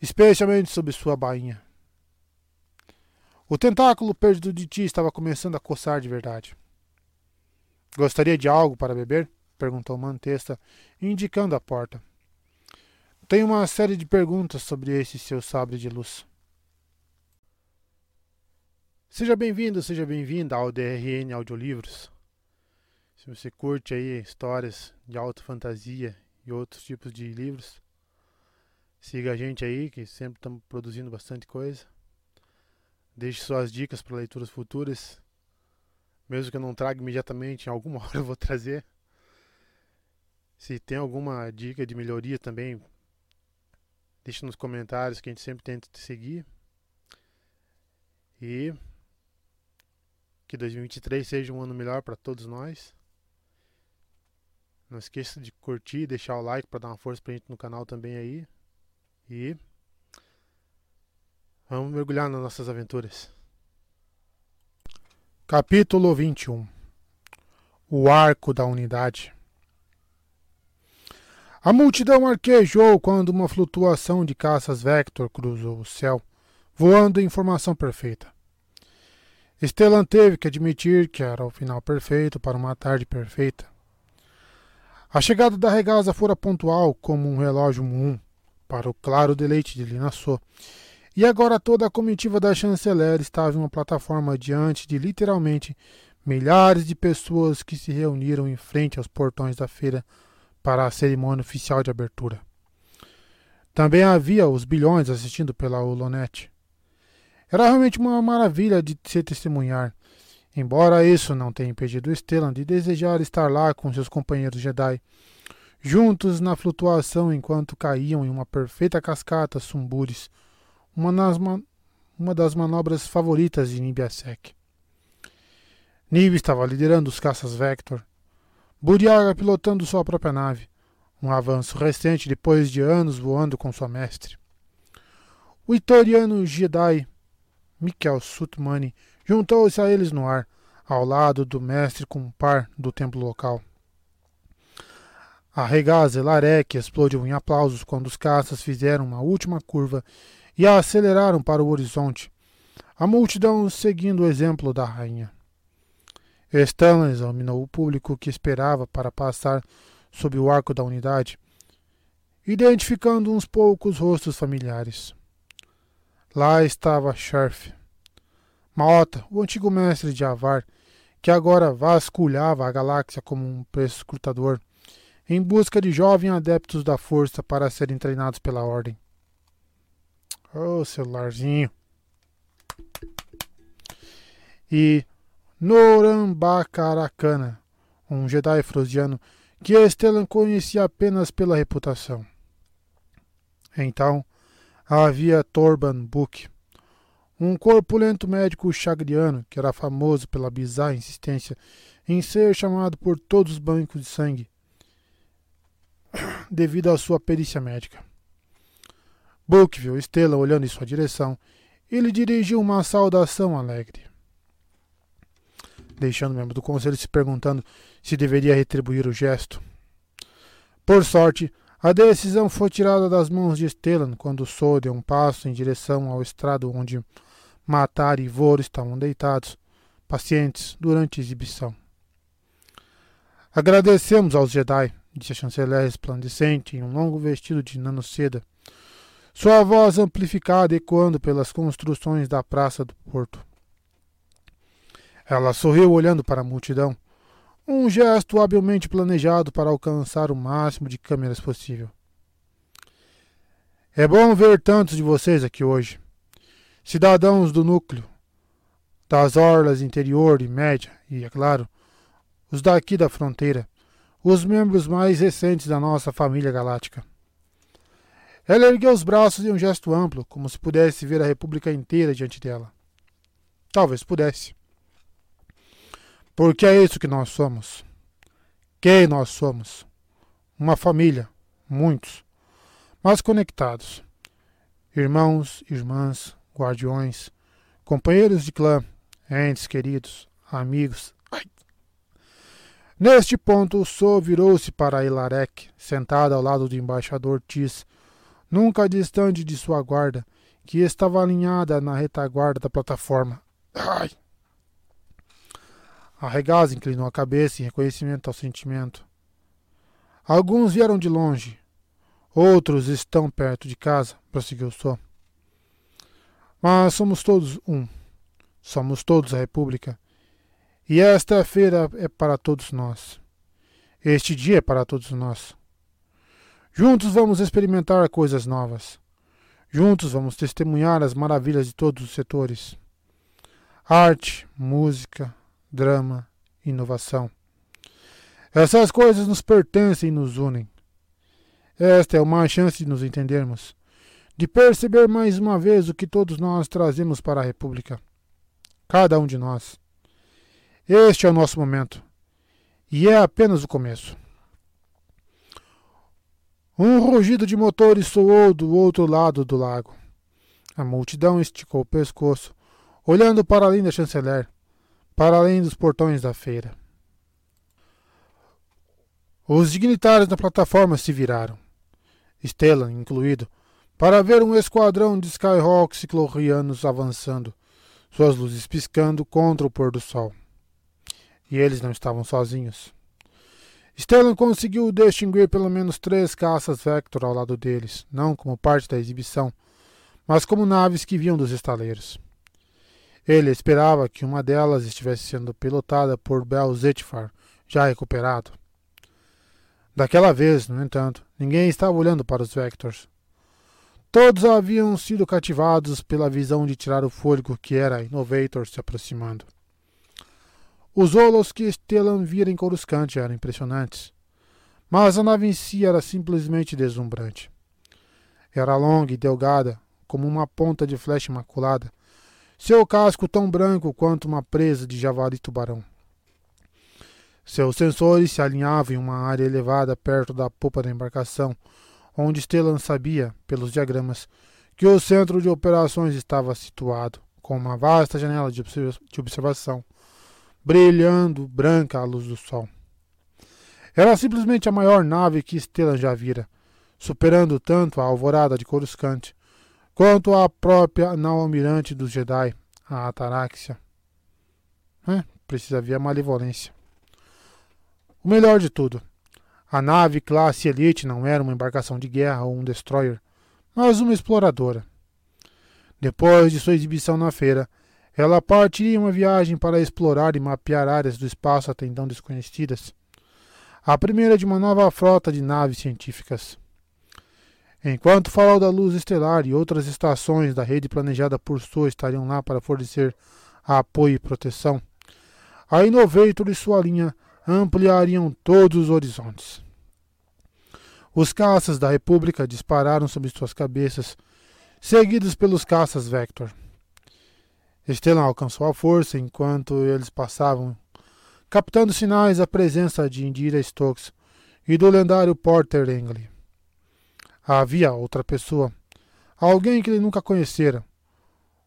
especialmente sobre sua bainha. O tentáculo perdido de ti estava começando a coçar de verdade. Gostaria de algo para beber? perguntou Mantesta, indicando a porta. Tenho uma série de perguntas sobre esse seu sabre de luz. Seja bem-vindo, seja bem-vinda ao DRN Audiolivros. Se você curte aí histórias de alta fantasia e outros tipos de livros, siga a gente aí, que sempre estamos produzindo bastante coisa. Deixe suas dicas para leituras futuras. Mesmo que eu não traga imediatamente, em alguma hora eu vou trazer. Se tem alguma dica de melhoria também, deixe nos comentários que a gente sempre tenta te seguir. E que 2023 seja um ano melhor para todos nós. Não esqueça de curtir, deixar o like para dar uma força pra gente no canal também aí. E vamos mergulhar nas nossas aventuras. Capítulo 21 O Arco da Unidade A multidão arquejou quando uma flutuação de caças Vector cruzou o céu, voando em formação perfeita. Stellan teve que admitir que era o final perfeito para uma tarde perfeita. A chegada da regaza fora pontual como um relógio Moon, para o claro deleite de Linassô, e agora toda a comitiva da chanceler estava em uma plataforma diante de literalmente milhares de pessoas que se reuniram em frente aos portões da feira para a cerimônia oficial de abertura. Também havia os bilhões assistindo pela Holonet. Era realmente uma maravilha de se testemunhar, embora isso não tenha impedido Stellan de desejar estar lá com seus companheiros Jedi, juntos na flutuação enquanto caíam em uma perfeita cascata Sumbures, uma, das, uma das manobras favoritas de Nibiasek. Nib estava liderando os caças Vector, Buriaga pilotando sua própria nave, um avanço recente depois de anos voando com sua mestre. O Itoriano Jedi Mikel Sutmani juntou-se a eles no ar, ao lado do mestre com par do templo local. A Regaz e Larek explodiu em aplausos quando os caças fizeram uma última curva e a aceleraram para o horizonte, a multidão seguindo o exemplo da rainha. Stanley examinou o público que esperava para passar sob o arco da unidade, identificando uns poucos rostos familiares. Lá estava Sharf, Maota, o antigo mestre de Avar, que agora vasculhava a galáxia como um perscrutador, em busca de jovens adeptos da força para serem treinados pela Ordem. Oh, celularzinho. E Norambakaracana, um Jedi frosiano que Stellan conhecia apenas pela reputação. Então, havia Torban Book, um corpulento médico chagriano que era famoso pela bizarra insistência em ser chamado por todos os bancos de sangue devido à sua perícia médica. Book viu Estela olhando em sua direção e lhe dirigiu uma saudação alegre, deixando o membro do conselho se perguntando se deveria retribuir o gesto. Por sorte, a decisão foi tirada das mãos de Stellan quando Sol deu um passo em direção ao estrado onde Matar e Vor estavam deitados, pacientes, durante a exibição. Agradecemos aos Jedi, disse a chanceler resplandecente em um longo vestido de nanoceda, sua voz amplificada ecoando pelas construções da praça do porto. Ela sorriu olhando para a multidão, um gesto habilmente planejado para alcançar o máximo de câmeras possível. É bom ver tantos de vocês aqui hoje. Cidadãos do núcleo, das orlas interior e média, e, é claro, os daqui da fronteira, os membros mais recentes da nossa família galáctica. Ela ergueu os braços em um gesto amplo, como se pudesse ver a República inteira diante dela. Talvez pudesse. Porque é isso que nós somos. Quem nós somos? Uma família, muitos, mas conectados. Irmãos, irmãs, guardiões, companheiros de clã, entes queridos, amigos. Ai. Neste ponto, So virou-se para Ilarek, sentada ao lado do embaixador Tis, nunca distante de sua guarda, que estava alinhada na retaguarda da plataforma. Ai. A Regaz inclinou a cabeça em reconhecimento ao sentimento. Alguns vieram de longe, outros estão perto de casa, prosseguiu Só. Mas somos todos um. Somos todos a República. E esta feira é para todos nós. Este dia é para todos nós. Juntos vamos experimentar coisas novas. Juntos vamos testemunhar as maravilhas de todos os setores: arte, música, drama, inovação. Essas coisas nos pertencem e nos unem. Esta é uma chance de nos entendermos, de perceber mais uma vez o que todos nós trazemos para a República. Cada um de nós. Este é o nosso momento. E é apenas o começo. Um rugido de motores soou do outro lado do lago. A multidão esticou o pescoço, olhando para além da chanceler para além dos portões da feira. Os dignitários da plataforma se viraram, Stellan incluído, para ver um esquadrão de Skyhawks ciclorrianos avançando, suas luzes piscando contra o pôr do sol. E eles não estavam sozinhos. Stellan conseguiu distinguir pelo menos três caças Vector ao lado deles, não como parte da exibição, mas como naves que vinham dos estaleiros. Ele esperava que uma delas estivesse sendo pilotada por Bel já recuperado. Daquela vez, no entanto, ninguém estava olhando para os Vectors. Todos haviam sido cativados pela visão de tirar o fôlego que era Innovator se aproximando. Os olos que Stellan vira em Coruscant eram impressionantes, mas a nave em si era simplesmente deslumbrante. Era longa e delgada, como uma ponta de flecha imaculada, seu casco tão branco quanto uma presa de javali-tubarão. Seus sensores se alinhavam em uma área elevada perto da popa da embarcação, onde Stellan sabia, pelos diagramas, que o centro de operações estava situado, com uma vasta janela de observação, brilhando branca à luz do sol. Era simplesmente a maior nave que Stellan já vira, superando tanto a alvorada de Coruscant quanto a própria nau-almirante dos Jedi, a Ataraxia. É, precisa haver malevolência. O melhor de tudo, a nave classe Elite não era uma embarcação de guerra ou um destroyer, mas uma exploradora. Depois de sua exibição na feira, ela partiria em uma viagem para explorar e mapear áreas do espaço até então desconhecidas. A primeira de uma nova frota de naves científicas. Enquanto Farol da Luz Estelar e outras estações da rede planejada por Sua estariam lá para fornecer apoio e proteção, a Innovator e sua linha ampliariam todos os horizontes. Os caças da República dispararam sobre suas cabeças, seguidos pelos caças Vector. Stellan alcançou a força enquanto eles passavam, captando sinais da presença de Indira Stokes e do lendário Porter Engle. Havia outra pessoa, alguém que ele nunca conhecera,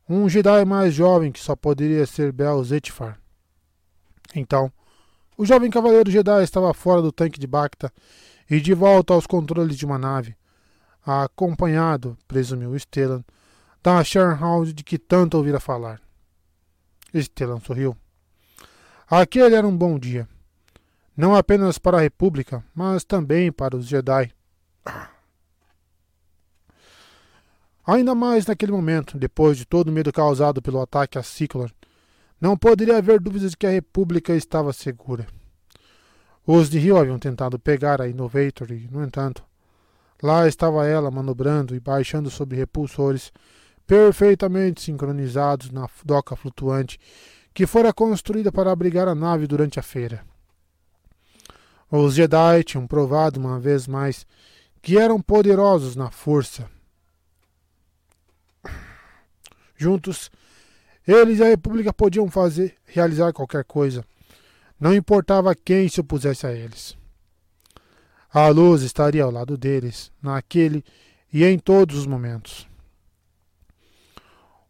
um Jedi mais jovem que só poderia ser Bel Zetfar. Então, o jovem cavaleiro Jedi estava fora do tanque de Bacta e de volta aos controles de uma nave, acompanhado, presumiu Stellan, da Sharon de que tanto ouvira falar. Stellan sorriu. Aquele era um bom dia. Não apenas para a República, mas também para os Jedi. Ainda mais naquele momento, depois de todo o medo causado pelo ataque a Ciclor, não poderia haver dúvidas de que a República estava segura. Os de Rio haviam tentado pegar a Innovator e, no entanto, lá estava ela manobrando e baixando sobre repulsores perfeitamente sincronizados na doca flutuante que fora construída para abrigar a nave durante a feira. Os Jedi tinham provado uma vez mais que eram poderosos na força Juntos, eles e a República podiam fazer, realizar qualquer coisa. Não importava quem se opusesse a eles. A luz estaria ao lado deles, naquele e em todos os momentos.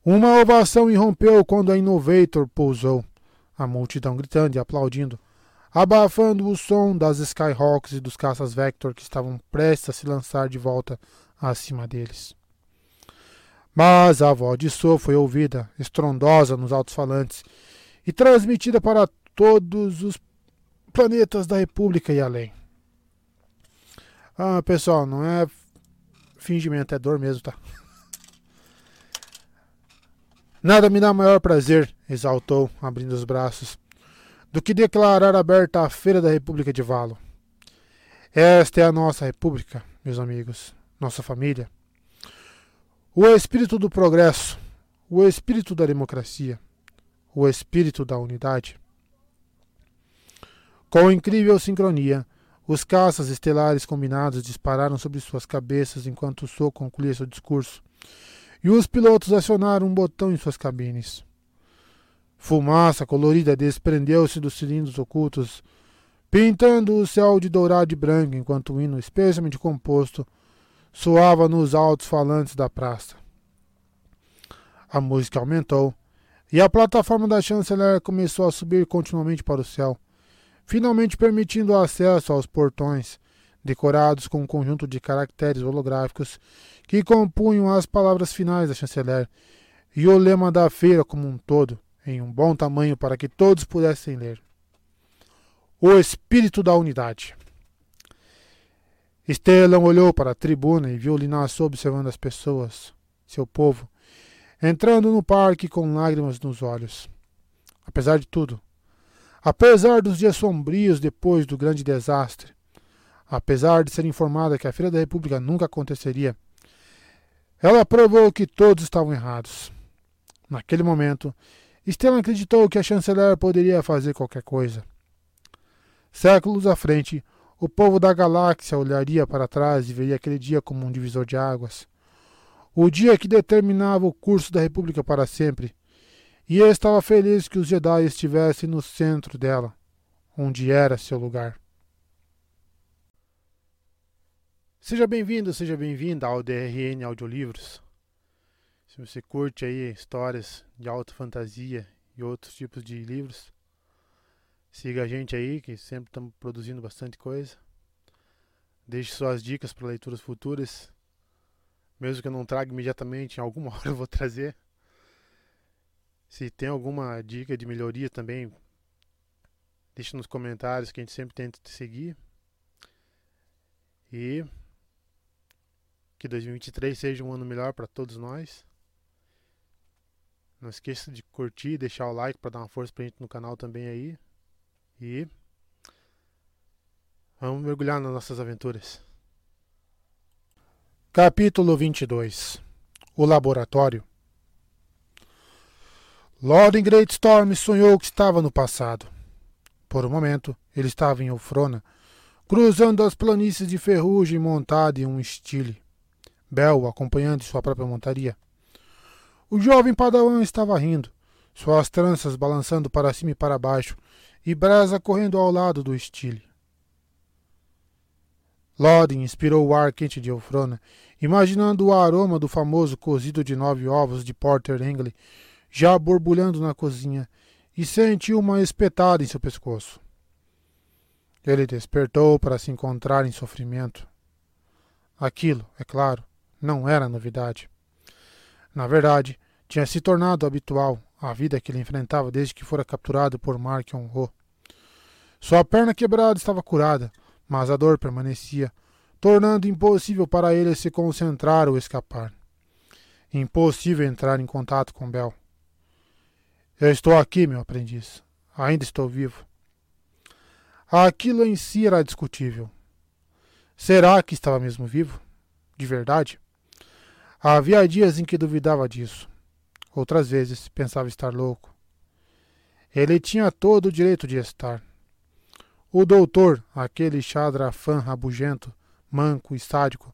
Uma ovação irrompeu quando a Innovator pousou, a multidão gritando e aplaudindo, abafando o som das Skyhawks e dos caças Vector que estavam prestes a se lançar de volta acima deles. Mas a voz de So foi ouvida, estrondosa nos altos-falantes, e transmitida para todos os planetas da República e além. Ah, pessoal, não é fingimento, é dor mesmo, tá? Nada me dá maior prazer, exaltou, abrindo os braços, do que declarar aberta a Feira da República de Valo. Esta é a nossa República, meus amigos, nossa família. O espírito do progresso, o espírito da democracia, o espírito da unidade. Com incrível sincronia, os caças estelares combinados dispararam sobre suas cabeças enquanto o Sol concluía seu discurso, e os pilotos acionaram um botão em suas cabines. Fumaça colorida desprendeu-se dos cilindros ocultos, pintando o céu de dourado e branco, enquanto o hino especialmente composto soava nos altos falantes da praça. A música aumentou e a plataforma da chanceler começou a subir continuamente para o céu, finalmente permitindo acesso aos portões, decorados com um conjunto de caracteres holográficos que compunham as palavras finais da chanceler e o lema da feira como um todo, em um bom tamanho para que todos pudessem ler. O espírito da unidade. Stellan olhou para a tribuna e viu Linhaço observando as pessoas, seu povo, entrando no parque com lágrimas nos olhos. Apesar de tudo, apesar dos dias sombrios depois do grande desastre, apesar de ser informada que a Feira da República nunca aconteceria, ela provou que todos estavam errados. Naquele momento, Stellan acreditou que a chanceler poderia fazer qualquer coisa. Séculos à frente, o povo da galáxia olharia para trás e veria aquele dia como um divisor de águas. O dia que determinava o curso da República para sempre. E ele estava feliz que os Jedi estivessem no centro dela, onde era seu lugar. Seja bem-vindo, seja bem-vinda ao DRN Audiolivros. Se você curte aí histórias de alta fantasia e outros tipos de livros, Siga a gente aí, que sempre estamos produzindo bastante coisa. Deixe suas dicas para leituras futuras. Mesmo que eu não traga imediatamente, em alguma hora eu vou trazer. Se tem alguma dica de melhoria também, deixe nos comentários que a gente sempre tenta te seguir. E que 2023 seja um ano melhor para todos nós. Não esqueça de curtir, deixar o like para dar uma força pra gente no canal também aí. E vamos mergulhar nas nossas aventuras. Capítulo 22 O Laboratório Lord Greatstorm sonhou que estava no passado. Por um momento, ele estava em Ofrona, cruzando as planícies de ferrugem montado em um estile. Bel acompanhando sua própria montaria. O jovem padawan estava rindo, suas tranças balançando para cima e para baixo, e Brasa correndo ao lado do estile. Lodin inspirou o ar quente de Eufrona, imaginando o aroma do famoso cozido de nove ovos de Porter Engle já borbulhando na cozinha, e sentiu uma espetada em seu pescoço. Ele despertou para se encontrar em sofrimento. Aquilo, é claro, não era novidade. Na verdade, tinha se tornado habitual a vida que ele enfrentava desde que fora capturado por Mark Honro. Sua perna quebrada estava curada, mas a dor permanecia, tornando impossível para ele se concentrar ou escapar. Impossível entrar em contato com Bel. Eu estou aqui, meu aprendiz. Ainda estou vivo. Aquilo em si era discutível. Será que estava mesmo vivo? De verdade? Havia dias em que duvidava disso. Outras vezes pensava estar louco. Ele tinha todo o direito de estar. O doutor, aquele chadrafã rabugento, manco e sádico,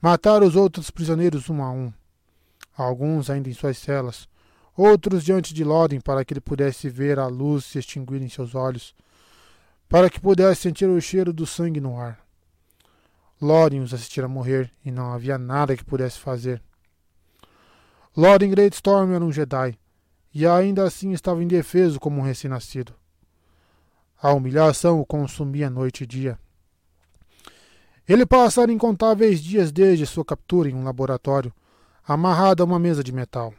matara os outros prisioneiros um a um, alguns ainda em suas celas, outros diante de Loden para que ele pudesse ver a luz se extinguir em seus olhos, para que pudesse sentir o cheiro do sangue no ar. Loren os assistira morrer e não havia nada que pudesse fazer. Loren Greatstorm era um Jedi e ainda assim estava indefeso como um recém-nascido. A humilhação o consumia noite e dia. Ele passara incontáveis dias desde sua captura em um laboratório, amarrado a uma mesa de metal.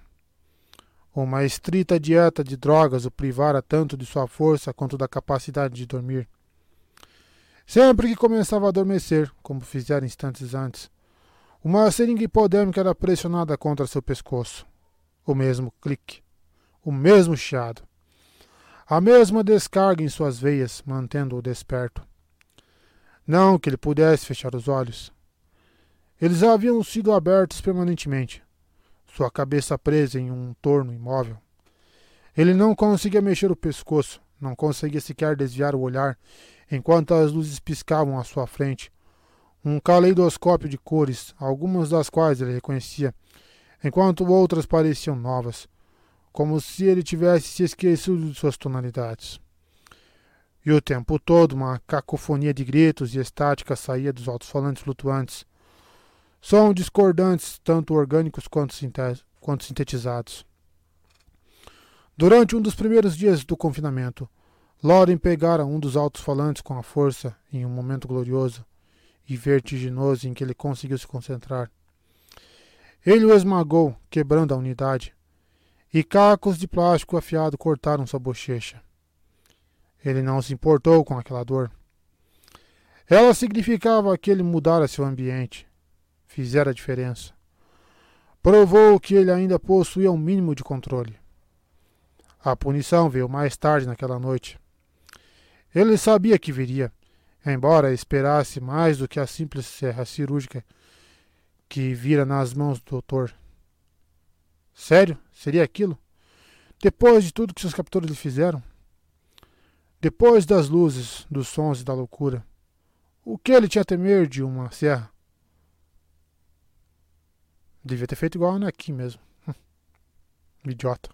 Uma estrita dieta de drogas o privara tanto de sua força quanto da capacidade de dormir. Sempre que começava a adormecer, como fizera instantes antes, uma seringa hipodérmica era pressionada contra seu pescoço. O mesmo clique, o mesmo chiado, a mesma descarga em suas veias, mantendo-o desperto. Não que ele pudesse fechar os olhos. Eles haviam sido abertos permanentemente, sua cabeça presa em um torno imóvel. Ele não conseguia mexer o pescoço, não conseguia sequer desviar o olhar enquanto as luzes piscavam à sua frente. Um caleidoscópio de cores, algumas das quais ele reconhecia, enquanto outras pareciam novas, como se ele tivesse se esquecido de suas tonalidades. E o tempo todo uma cacofonia de gritos e estática saía dos altos-falantes flutuantes, sons discordantes, tanto orgânicos quanto, quanto sintetizados. Durante um dos primeiros dias do confinamento, Loren pegara um dos altos-falantes com a força em um momento glorioso e vertiginoso em que ele conseguiu se concentrar. Ele o esmagou, quebrando a unidade, e cacos de plástico afiado cortaram sua bochecha. Ele não se importou com aquela dor. Ela significava que ele mudara seu ambiente, fizera a diferença. Provou que ele ainda possuía um mínimo de controle. A punição veio mais tarde naquela noite. Ele sabia que viria, embora esperasse mais do que a simples serra cirúrgica que vira nas mãos do doutor. Sério? Seria aquilo? Depois de tudo que seus captores lhe fizeram? Depois das luzes, dos sons e da loucura, o que ele tinha a temer de uma serra? Devia ter feito igual a Anakin mesmo. Idiota.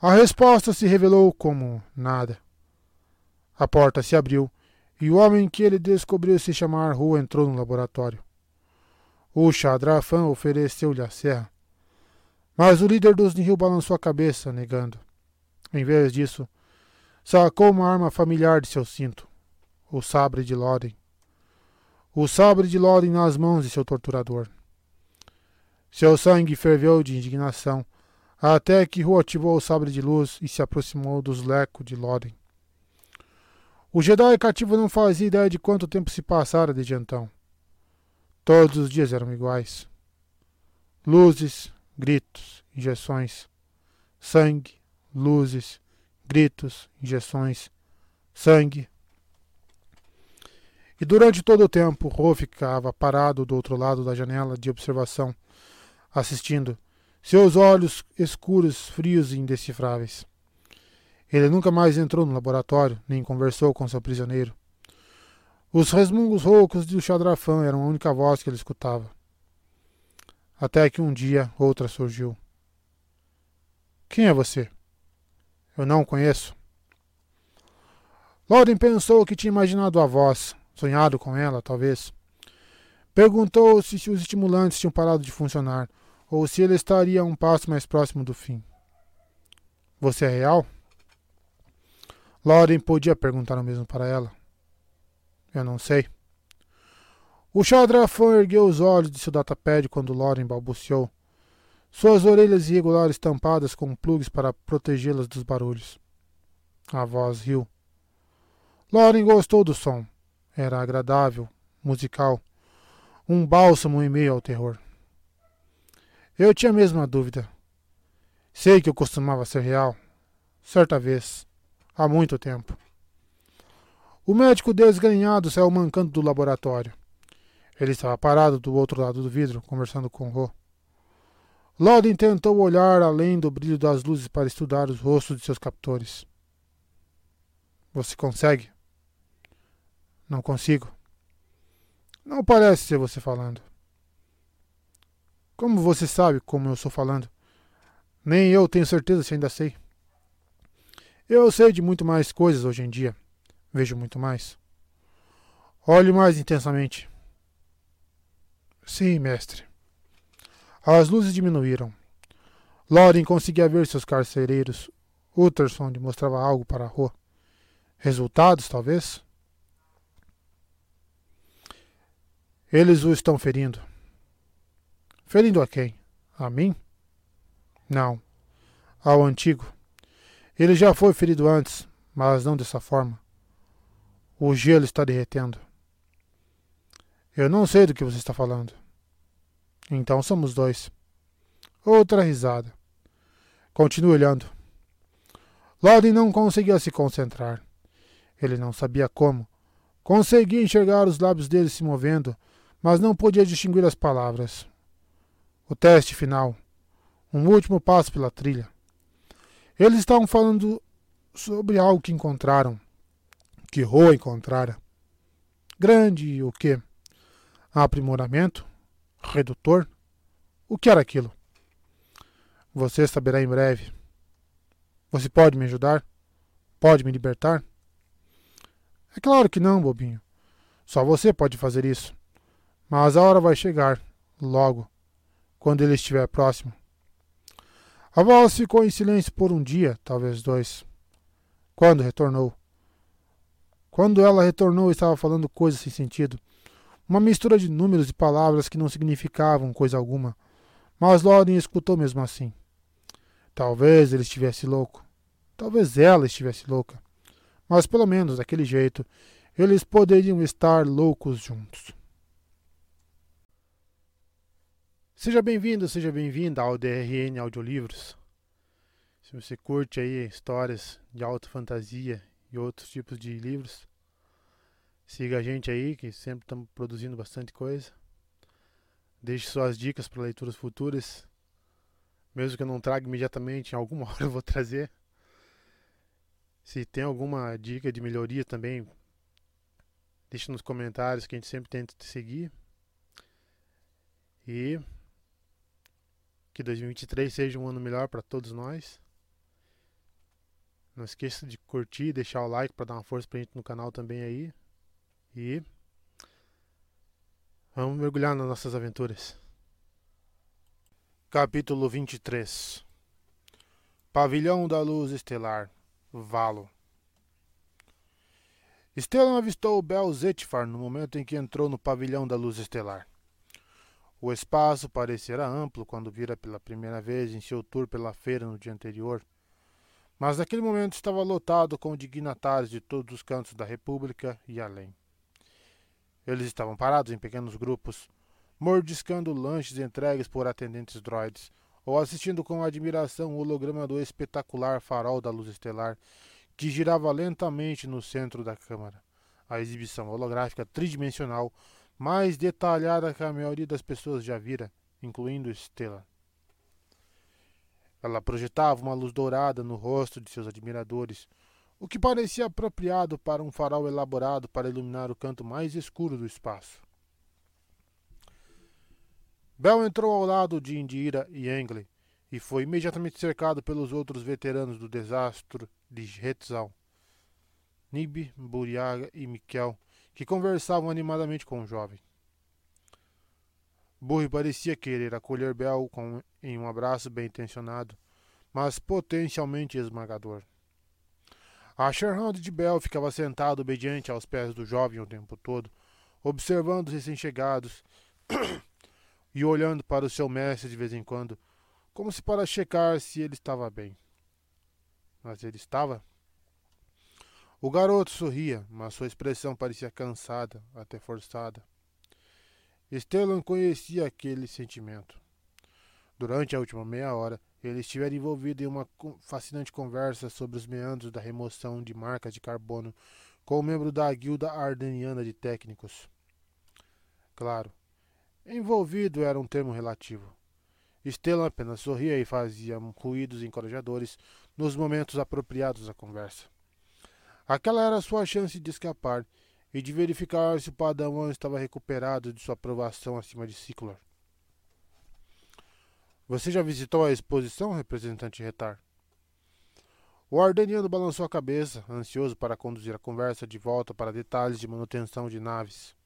A resposta se revelou como nada. A porta se abriu e o homem que ele descobriu se chamar Ru entrou no laboratório. O Chadrafan ofereceu-lhe a serra, mas o líder dos Nihil balançou a cabeça, negando. Em vez disso, sacou uma arma familiar de seu cinto, o sabre de Loren. O sabre de Loren nas mãos de seu torturador. Seu sangue ferveu de indignação, até que Ru ativou o sabre de luz e se aproximou dos lecos de Loren. O Jedi cativo não fazia ideia de quanto tempo se passara desde então. Todos os dias eram iguais. Luzes, gritos, injeções, sangue, luzes, gritos, injeções, sangue. E durante todo o tempo, Ro ficava parado do outro lado da janela de observação, assistindo, seus olhos escuros, frios e indecifráveis. Ele nunca mais entrou no laboratório, nem conversou com seu prisioneiro. Os resmungos roucos do chadrafã eram a única voz que ele escutava. Até que um dia outra surgiu. Quem é você? Eu não o conheço. Loden pensou que tinha imaginado a voz, sonhado com ela, talvez. Perguntou-se se os estimulantes tinham parado de funcionar, ou se ele estaria um passo mais próximo do fim. Você é real? Loden podia perguntar o mesmo para ela. Eu não sei. O Chadrafã ergueu os olhos de seu datapad quando Loren balbuciou suas orelhas irregulares tampadas com plugs para protegê-las dos barulhos. A voz riu. Lauren gostou do som. Era agradável, musical, um bálsamo em meio ao terror. Eu tinha mesmo a dúvida. Sei que eu costumava ser real. Certa vez, há muito tempo. O médico desgrenhado saiu mancando do laboratório. Ele estava parado do outro lado do vidro, conversando com Ro. Loden tentou olhar além do brilho das luzes para estudar os rostos de seus captores. Você consegue? Não consigo. Não parece ser você falando. Como você sabe como eu estou falando? Nem eu tenho certeza se ainda sei. Eu sei de muito mais coisas hoje em dia. Vejo muito mais. Olhe mais intensamente. Sim, mestre. As luzes diminuíram. Loren conseguia ver seus carcereiros. Utterson mostrava algo para a rua. Resultados, talvez? Eles o estão ferindo. Ferindo a quem? A mim? Não. Ao antigo. Ele já foi ferido antes, mas não dessa forma. O gelo está derretendo. Eu não sei do que você está falando. Então somos dois. Outra risada. Continue olhando. Loden não conseguia se concentrar. Ele não sabia como. Conseguia enxergar os lábios dele se movendo, mas não podia distinguir as palavras. O teste final. Um último passo pela trilha. Eles estavam falando sobre algo que encontraram. Que Roa encontrara. Grande o quê? Aprimoramento? redutor? O que era aquilo? Você saberá em breve. Você pode me ajudar? Pode me libertar? É claro que não, bobinho. Só você pode fazer isso. Mas a hora vai chegar, logo, quando ele estiver próximo. A voz ficou em silêncio por um dia, talvez dois. Quando retornou? Quando ela retornou, estava falando coisas sem sentido. Uma mistura de números e palavras que não significavam coisa alguma. Mas Loren escutou mesmo assim. Talvez ele estivesse louco. Talvez ela estivesse louca. Mas pelo menos daquele jeito, eles poderiam estar loucos juntos. Seja bem-vindo, seja bem-vinda ao DRN Audiolivros. Se você curte aí histórias de alta fantasia e outros tipos de livros, Siga a gente aí, que sempre estamos produzindo bastante coisa. Deixe suas dicas para leituras futuras. Mesmo que eu não traga imediatamente, em alguma hora eu vou trazer. Se tem alguma dica de melhoria também, deixe nos comentários que a gente sempre tenta te seguir. E que 2023 seja um ano melhor para todos nós. Não esqueça de curtir, deixar o like para dar uma força pra gente no canal também aí. E vamos mergulhar nas nossas aventuras. Capítulo 23 Pavilhão da Luz Estelar Valo Stellan avistou Bel Zetfar no momento em que entrou no pavilhão da luz estelar. O espaço parecera amplo quando vira pela primeira vez em seu tour pela feira no dia anterior, mas naquele momento estava lotado com dignatários de todos os cantos da República e além. Eles estavam parados em pequenos grupos, mordiscando lanches entregues por atendentes droids, ou assistindo com admiração o holograma do espetacular farol da luz estelar que girava lentamente no centro da câmara. A exibição holográfica tridimensional mais detalhada que a maioria das pessoas já vira, incluindo Stella. Ela projetava uma luz dourada no rosto de seus admiradores, o que parecia apropriado para um farol elaborado para iluminar o canto mais escuro do espaço. Bell entrou ao lado de Indira e Engle e foi imediatamente cercado pelos outros veteranos do desastre de Hetzal, Nib, Buriaga e Miquel, que conversavam animadamente com o jovem. Burri parecia querer acolher Bel com, em um abraço bem intencionado, mas potencialmente esmagador. A Sherhound de Bel ficava sentado obediente aos pés do jovem o tempo todo, observando os recém-chegados e olhando para o seu mestre de vez em quando, como se para checar se ele estava bem. Mas ele estava? O garoto sorria, mas sua expressão parecia cansada, até forçada. Stellan conhecia aquele sentimento. Durante a última meia hora, ele estivera envolvido em uma fascinante conversa sobre os meandros da remoção de marcas de carbono com o um membro da Guilda Ardeniana de Técnicos. Claro, envolvido era um termo relativo. Stellan apenas sorria e fazia ruídos encorajadores nos momentos apropriados da conversa. Aquela era sua chance de escapar e de verificar se o Padawan estava recuperado de sua aprovação acima de Ciclor. Você já visitou a exposição, representante Retar? O Ardeniano balançou a cabeça, ansioso para conduzir a conversa de volta para detalhes de manutenção de naves.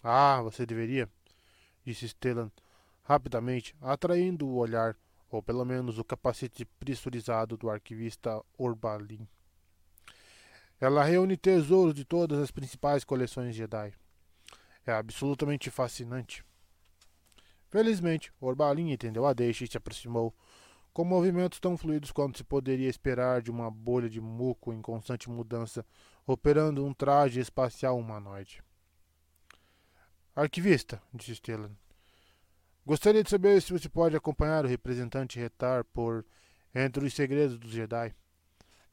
Ah, você deveria, disse Stellan, rapidamente, atraindo o olhar, ou pelo menos o capacete pressurizado do arquivista Orbalin. Ela reúne tesouros de todas as principais coleções Jedi. É absolutamente fascinante. Felizmente, Orbalin entendeu a deixa e se aproximou, com movimentos tão fluidos quanto se poderia esperar de uma bolha de muco em constante mudança, operando um traje espacial humanoide. Arquivista, disse Stellan. Gostaria de saber se você pode acompanhar o representante Retar por Entre os Segredos dos Jedi.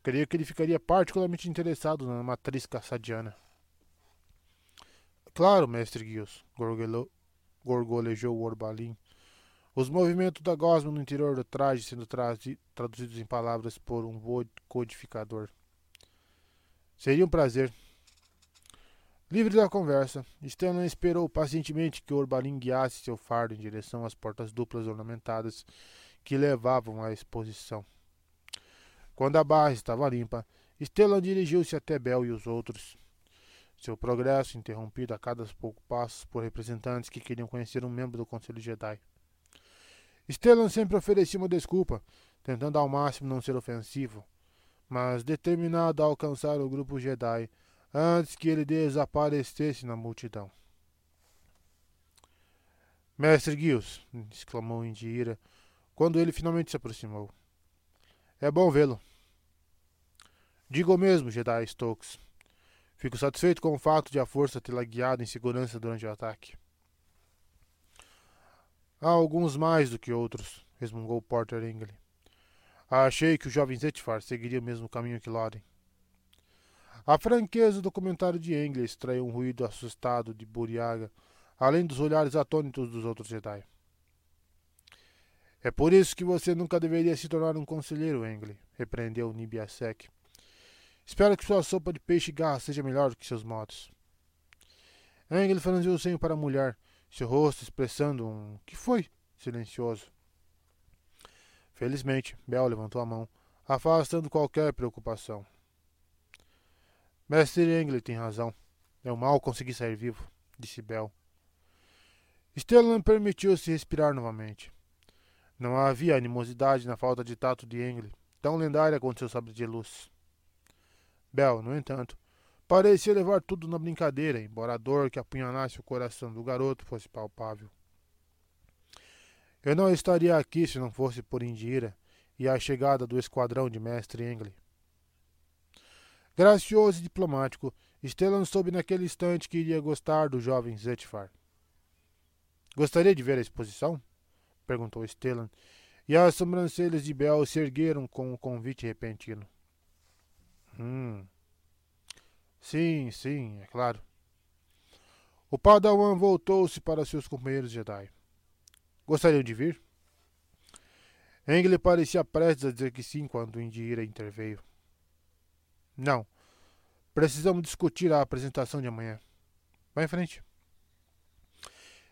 Creio que ele ficaria particularmente interessado na matriz cassadiana. Claro, mestre Guios, gorgolejou o Orbalin. Os movimentos da gosma no interior do traje sendo traduzidos em palavras por um codificador. Seria um prazer. Livre da conversa, Stellan esperou pacientemente que Orbalin guiasse seu fardo em direção às portas duplas ornamentadas que levavam à exposição. Quando a barra estava limpa, Stellan dirigiu-se até Bel e os outros. Seu progresso interrompido a cada poucos passos por representantes que queriam conhecer um membro do Conselho Jedi. Stellan sempre oferecia uma desculpa, tentando ao máximo não ser ofensivo, mas determinado a alcançar o grupo Jedi antes que ele desaparecesse na multidão. Mestre Giles, exclamou Indira, quando ele finalmente se aproximou. É bom vê-lo. Digo mesmo, Jedi Stokes. Fico satisfeito com o fato de a força tê-la guiado em segurança durante o ataque. Há alguns mais do que outros, resmungou Porter Engle. Achei que o jovem Zetfar seguiria o mesmo caminho que Loden. A franqueza do comentário de Engle extraiu um ruído assustado de Buriaga, além dos olhares atônitos dos outros Jedi. É por isso que você nunca deveria se tornar um conselheiro, Engle, repreendeu Nibiasek. Espero que sua sopa de peixe e garra seja melhor do que seus modos. Engle franziu o senho para a mulher, seu rosto expressando um que foi silencioso. Felizmente, Bel levantou a mão, afastando qualquer preocupação. Mestre Engle tem razão. Um mal conseguir sair vivo, disse Bel. Stellan permitiu-se respirar novamente. Não havia animosidade na falta de tato de Engle, tão lendária quanto seu sabre de luz. Bel, no entanto, Parecia levar tudo na brincadeira, embora a dor que apunhalasse o coração do garoto fosse palpável. Eu não estaria aqui se não fosse por Indira e a chegada do esquadrão de mestre Engle. Gracioso e diplomático, Stellan soube naquele instante que iria gostar do jovem Zetfar. Gostaria de ver a exposição? perguntou Stellan, e as sobrancelhas de Bel se ergueram com o convite repentino. Hum. Sim, sim, é claro. O Padawan voltou-se para seus companheiros Jedi. Gostariam de vir? Engle parecia prestes a dizer que sim quando Indira interveio. Não. Precisamos discutir a apresentação de amanhã. Vá em frente.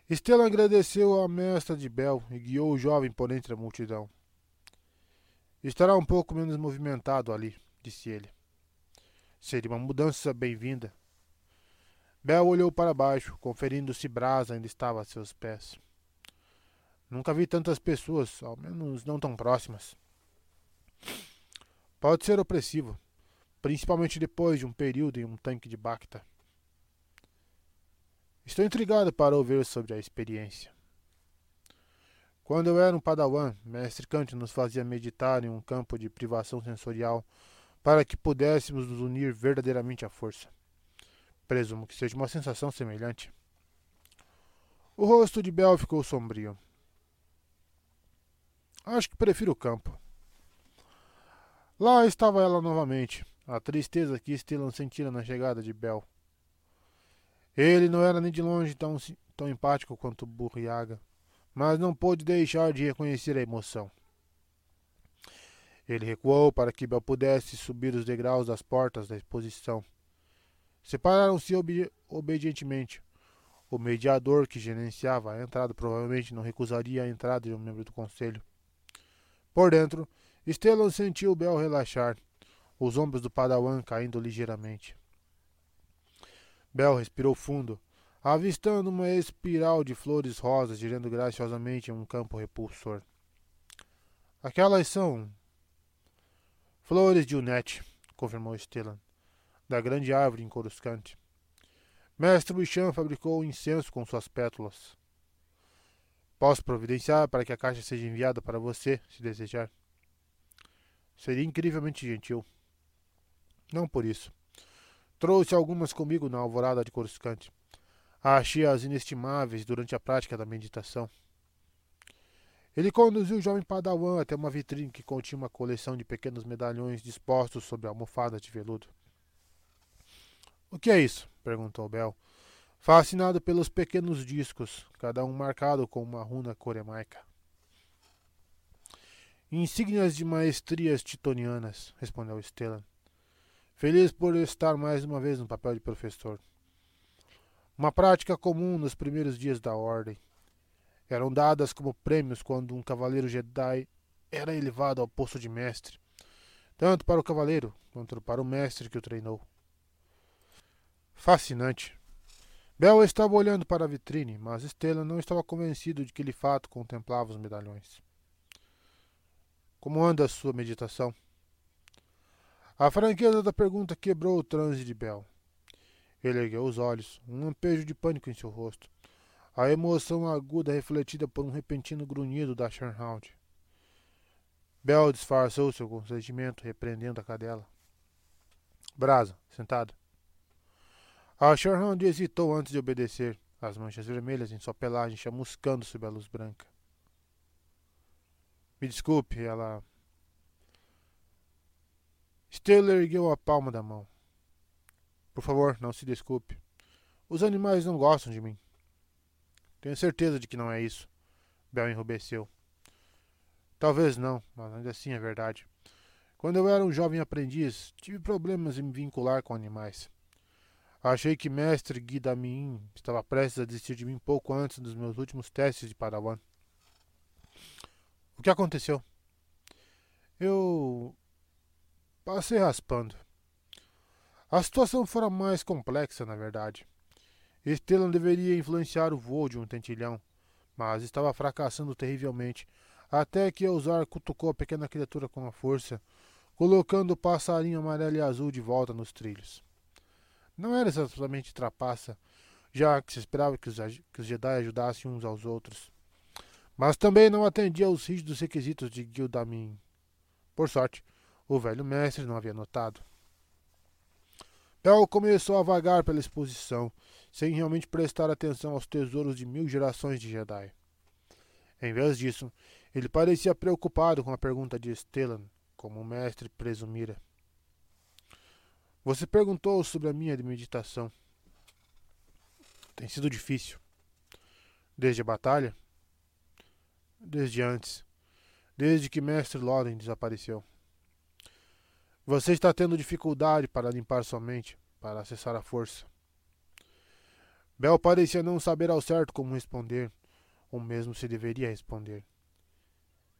Estela agradeceu à mestra de Bel e guiou o jovem por entre a multidão. Estará um pouco menos movimentado ali, disse ele. Seria uma mudança bem-vinda. Bel olhou para baixo, conferindo se Brasa ainda estava a seus pés. Nunca vi tantas pessoas, ao menos não tão próximas. Pode ser opressivo, principalmente depois de um período em um tanque de Bacta. Estou intrigado para ouvir sobre a experiência. Quando eu era um padawan, mestre Kant nos fazia meditar em um campo de privação sensorial para que pudéssemos nos unir verdadeiramente à força. Presumo que seja uma sensação semelhante. O rosto de Bel ficou sombrio. Acho que prefiro o campo. Lá estava ela novamente, a tristeza que Stellan sentira na chegada de Bel. Ele não era nem de longe tão, tão empático quanto Burriaga, mas não pôde deixar de reconhecer a emoção. Ele recuou para que Bel pudesse subir os degraus das portas da exposição. Separaram-se obedi obedientemente. O mediador que gerenciava a entrada provavelmente não recusaria a entrada de um membro do conselho. Por dentro, Stellan sentiu Bel relaxar, os ombros do Padawan caindo ligeiramente. Bel respirou fundo, avistando uma espiral de flores rosas girando graciosamente em um campo repulsor. Aquelas são. Flores de Unet, confirmou Stellan, da grande árvore em Coruscante. Mestre Bichan fabricou incenso com suas pétalas. Posso providenciar para que a caixa seja enviada para você, se desejar. Seria incrivelmente gentil. Não por isso. Trouxe algumas comigo na alvorada de Coruscante. Achei-as inestimáveis durante a prática da meditação. Ele conduziu o jovem Padawan até uma vitrine que continha uma coleção de pequenos medalhões dispostos sobre almofadas de veludo. O que é isso? perguntou Bel, fascinado pelos pequenos discos, cada um marcado com uma runa coremaica. Insígnias de maestrias titonianas, respondeu Stellan. Feliz por estar mais uma vez no papel de professor. Uma prática comum nos primeiros dias da Ordem. Eram dadas como prêmios quando um cavaleiro Jedi era elevado ao posto de mestre, tanto para o cavaleiro quanto para o mestre que o treinou. Fascinante, Bel estava olhando para a vitrine, mas Stella não estava convencido de que ele fato contemplava os medalhões. Como anda a sua meditação? A franqueza da pergunta quebrou o transe de Bel. Ele ergueu os olhos, um lampejo de pânico em seu rosto, a emoção aguda refletida por um repentino grunhido da Sherhound. Bel disfarçou seu consentimento, repreendendo a cadela. Brasa, sentado. A Sherhound hesitou antes de obedecer, as manchas vermelhas em sua pelagem chamuscando sob a luz branca. Me desculpe, ela. Steller ergueu a palma da mão. Por favor, não se desculpe. Os animais não gostam de mim. Tenho certeza de que não é isso. Bel enrubesceu. Talvez não, mas ainda assim é verdade. Quando eu era um jovem aprendiz, tive problemas em me vincular com animais. Achei que mestre Guidamin estava prestes a desistir de mim pouco antes dos meus últimos testes de Padawan. O que aconteceu? Eu passei raspando. A situação fora mais complexa, na verdade. Stellan deveria influenciar o voo de um tentilhão, mas estava fracassando terrivelmente, até que Eusar cutucou a pequena criatura com a força, colocando o passarinho amarelo e azul de volta nos trilhos. Não era exatamente trapaça, já que se esperava que os, que os Jedi ajudassem uns aos outros. Mas também não atendia aos rígidos requisitos de Gildamin. Por sorte, o velho mestre não havia notado. Bel começou a vagar pela exposição, sem realmente prestar atenção aos tesouros de mil gerações de Jedi. Em vez disso, ele parecia preocupado com a pergunta de Stellan, como o mestre presumira. Você perguntou sobre a minha meditação. Tem sido difícil. Desde a batalha? Desde antes. Desde que Mestre Loren desapareceu. Você está tendo dificuldade para limpar sua mente, para acessar a força. Bel parecia não saber ao certo como responder, ou mesmo se deveria responder.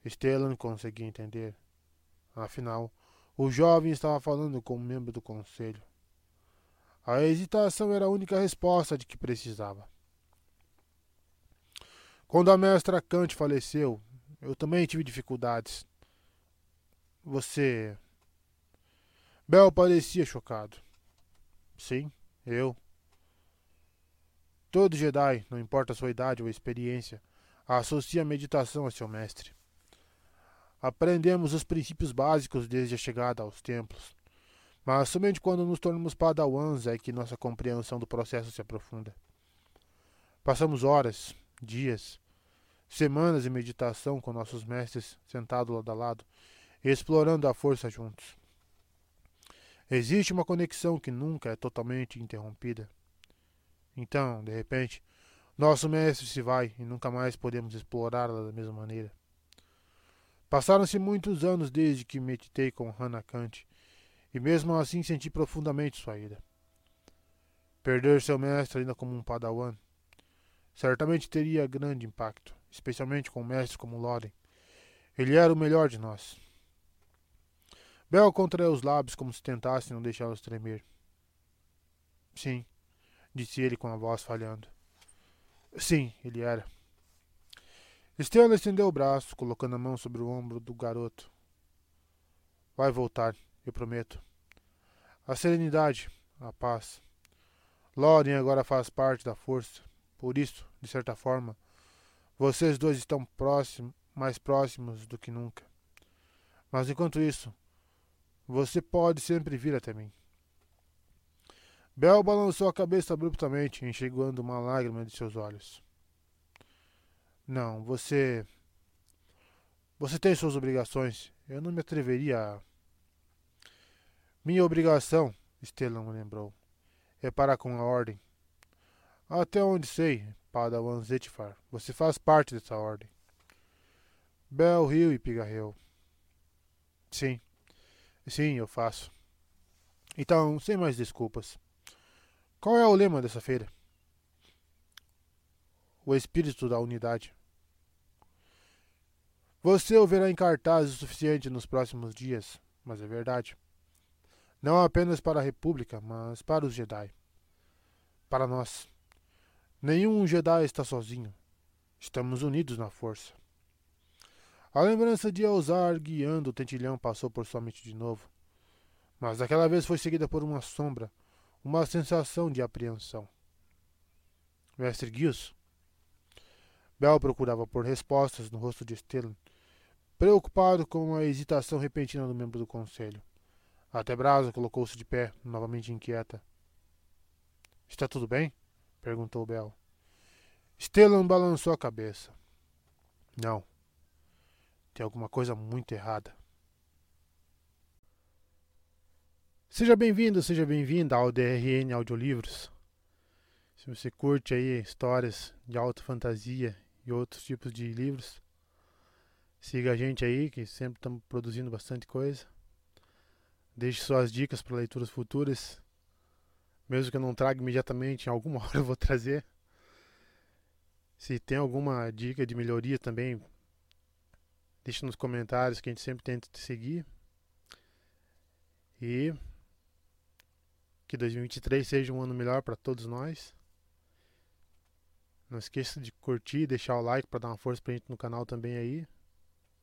Stellan conseguia entender. Afinal, o jovem estava falando como membro do conselho. A hesitação era a única resposta de que precisava. Quando a mestra Kant faleceu, eu também tive dificuldades. Você. Bel parecia chocado. Sim, eu. Todo Jedi, não importa sua idade ou experiência, associa a meditação a seu mestre. Aprendemos os princípios básicos desde a chegada aos templos, mas somente quando nos tornamos padawans é que nossa compreensão do processo se aprofunda. Passamos horas, dias, semanas em meditação com nossos mestres sentados lado a lado, explorando a força juntos. Existe uma conexão que nunca é totalmente interrompida. Então, de repente, nosso mestre se vai e nunca mais podemos explorá-la da mesma maneira. Passaram-se muitos anos desde que meditei com Hannah Kant, e mesmo assim senti profundamente sua ira. Perder seu mestre ainda como um padawan certamente teria grande impacto, especialmente com mestres como Loren. Ele era o melhor de nós. Bel contraiu os lábios como se tentasse não deixá-los tremer. Sim, disse ele com a voz falhando. Sim, ele era. Estela estendeu o braço, colocando a mão sobre o ombro do garoto. Vai voltar, eu prometo. A serenidade, a paz. Loren agora faz parte da força. Por isso, de certa forma, vocês dois estão próximos, mais próximos do que nunca. Mas enquanto isso, você pode sempre vir até mim. Bel balançou a cabeça abruptamente, enxergando uma lágrima de seus olhos. Não, você. Você tem suas obrigações. Eu não me atreveria a. Minha obrigação, Stellan lembrou, é para com a ordem. Até onde sei, Padawan Zetifar, você faz parte dessa ordem. Bel riu e pigarreou. Sim, sim, eu faço. Então, sem mais desculpas. Qual é o lema dessa feira? O espírito da unidade. Você o verá em cartaz o suficiente nos próximos dias, mas é verdade. Não apenas para a República, mas para os Jedi. Para nós. Nenhum Jedi está sozinho. Estamos unidos na força. A lembrança de Elzar guiando o tentilhão passou por sua mente de novo. Mas daquela vez foi seguida por uma sombra uma sensação de apreensão. Mestre Gilson? Bel procurava por respostas no rosto de Stellan, preocupado com a hesitação repentina do membro do conselho. Até Brasa colocou-se de pé, novamente inquieta. Está tudo bem? perguntou Bel. Stellan balançou a cabeça. Não. Tem alguma coisa muito errada. Seja bem-vindo, seja bem-vinda ao DRN Audiolivros. Se você curte aí histórias de alta fantasia e outros tipos de livros, siga a gente aí, que sempre estamos produzindo bastante coisa. Deixe suas dicas para leituras futuras. Mesmo que eu não traga imediatamente, em alguma hora eu vou trazer. Se tem alguma dica de melhoria também, deixe nos comentários que a gente sempre tenta te seguir. E que 2023 seja um ano melhor para todos nós. Não esqueça de curtir, deixar o like para dar uma força pra gente no canal também aí.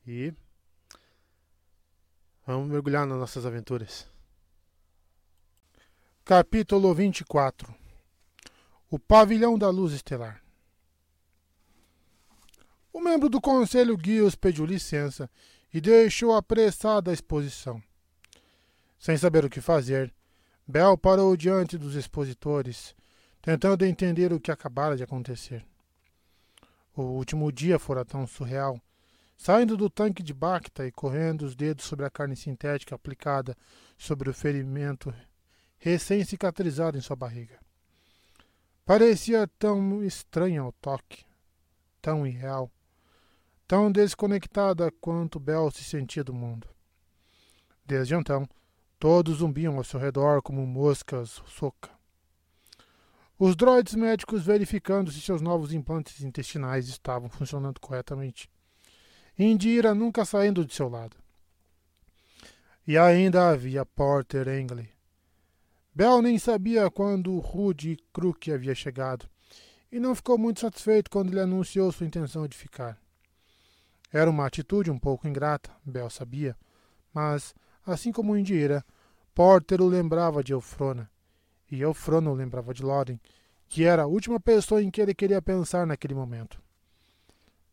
E vamos mergulhar nas nossas aventuras. Capítulo 24 O Pavilhão da Luz Estelar O membro do Conselho Guios pediu licença e deixou apressada a exposição. Sem saber o que fazer, Bel parou diante dos expositores, tentando entender o que acabara de acontecer. O último dia fora tão surreal. Saindo do tanque de Bacta e correndo os dedos sobre a carne sintética aplicada sobre o ferimento recém-cicatrizado em sua barriga. Parecia tão estranha ao toque, tão irreal, tão desconectada quanto Bel se sentia do mundo. Desde então, todos zumbiam ao seu redor como moscas soca. Os droids médicos verificando se seus novos implantes intestinais estavam funcionando corretamente. Indira nunca saindo de seu lado. E ainda havia Porter Engley, Bell nem sabia quando Rude Crook havia chegado, e não ficou muito satisfeito quando ele anunciou sua intenção de ficar. Era uma atitude um pouco ingrata, Bell sabia, mas, assim como Indira, Porter o lembrava de Eufrona, e Eufrona o lembrava de Loren, que era a última pessoa em que ele queria pensar naquele momento.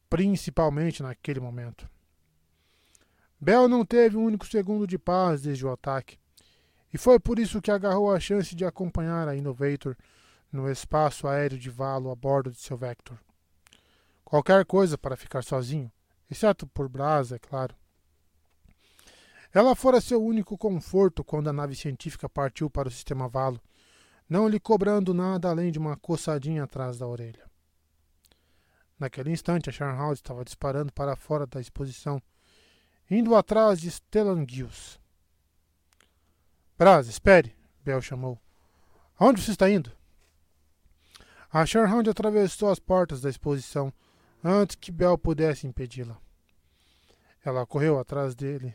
Principalmente naquele momento. Bell não teve um único segundo de paz desde o ataque. E foi por isso que agarrou a chance de acompanhar a Innovator no espaço aéreo de Valo a bordo de seu Vector. Qualquer coisa para ficar sozinho, exceto por brasa, é claro. Ela fora seu único conforto quando a nave científica partiu para o sistema Valo, não lhe cobrando nada além de uma coçadinha atrás da orelha. Naquele instante, a Sharnhouse estava disparando para fora da exposição, indo atrás de Stellan Gills. Braz, espere, Bell chamou. Aonde você está indo? A Sherhound atravessou as portas da exposição antes que Bell pudesse impedi-la. Ela correu atrás dele.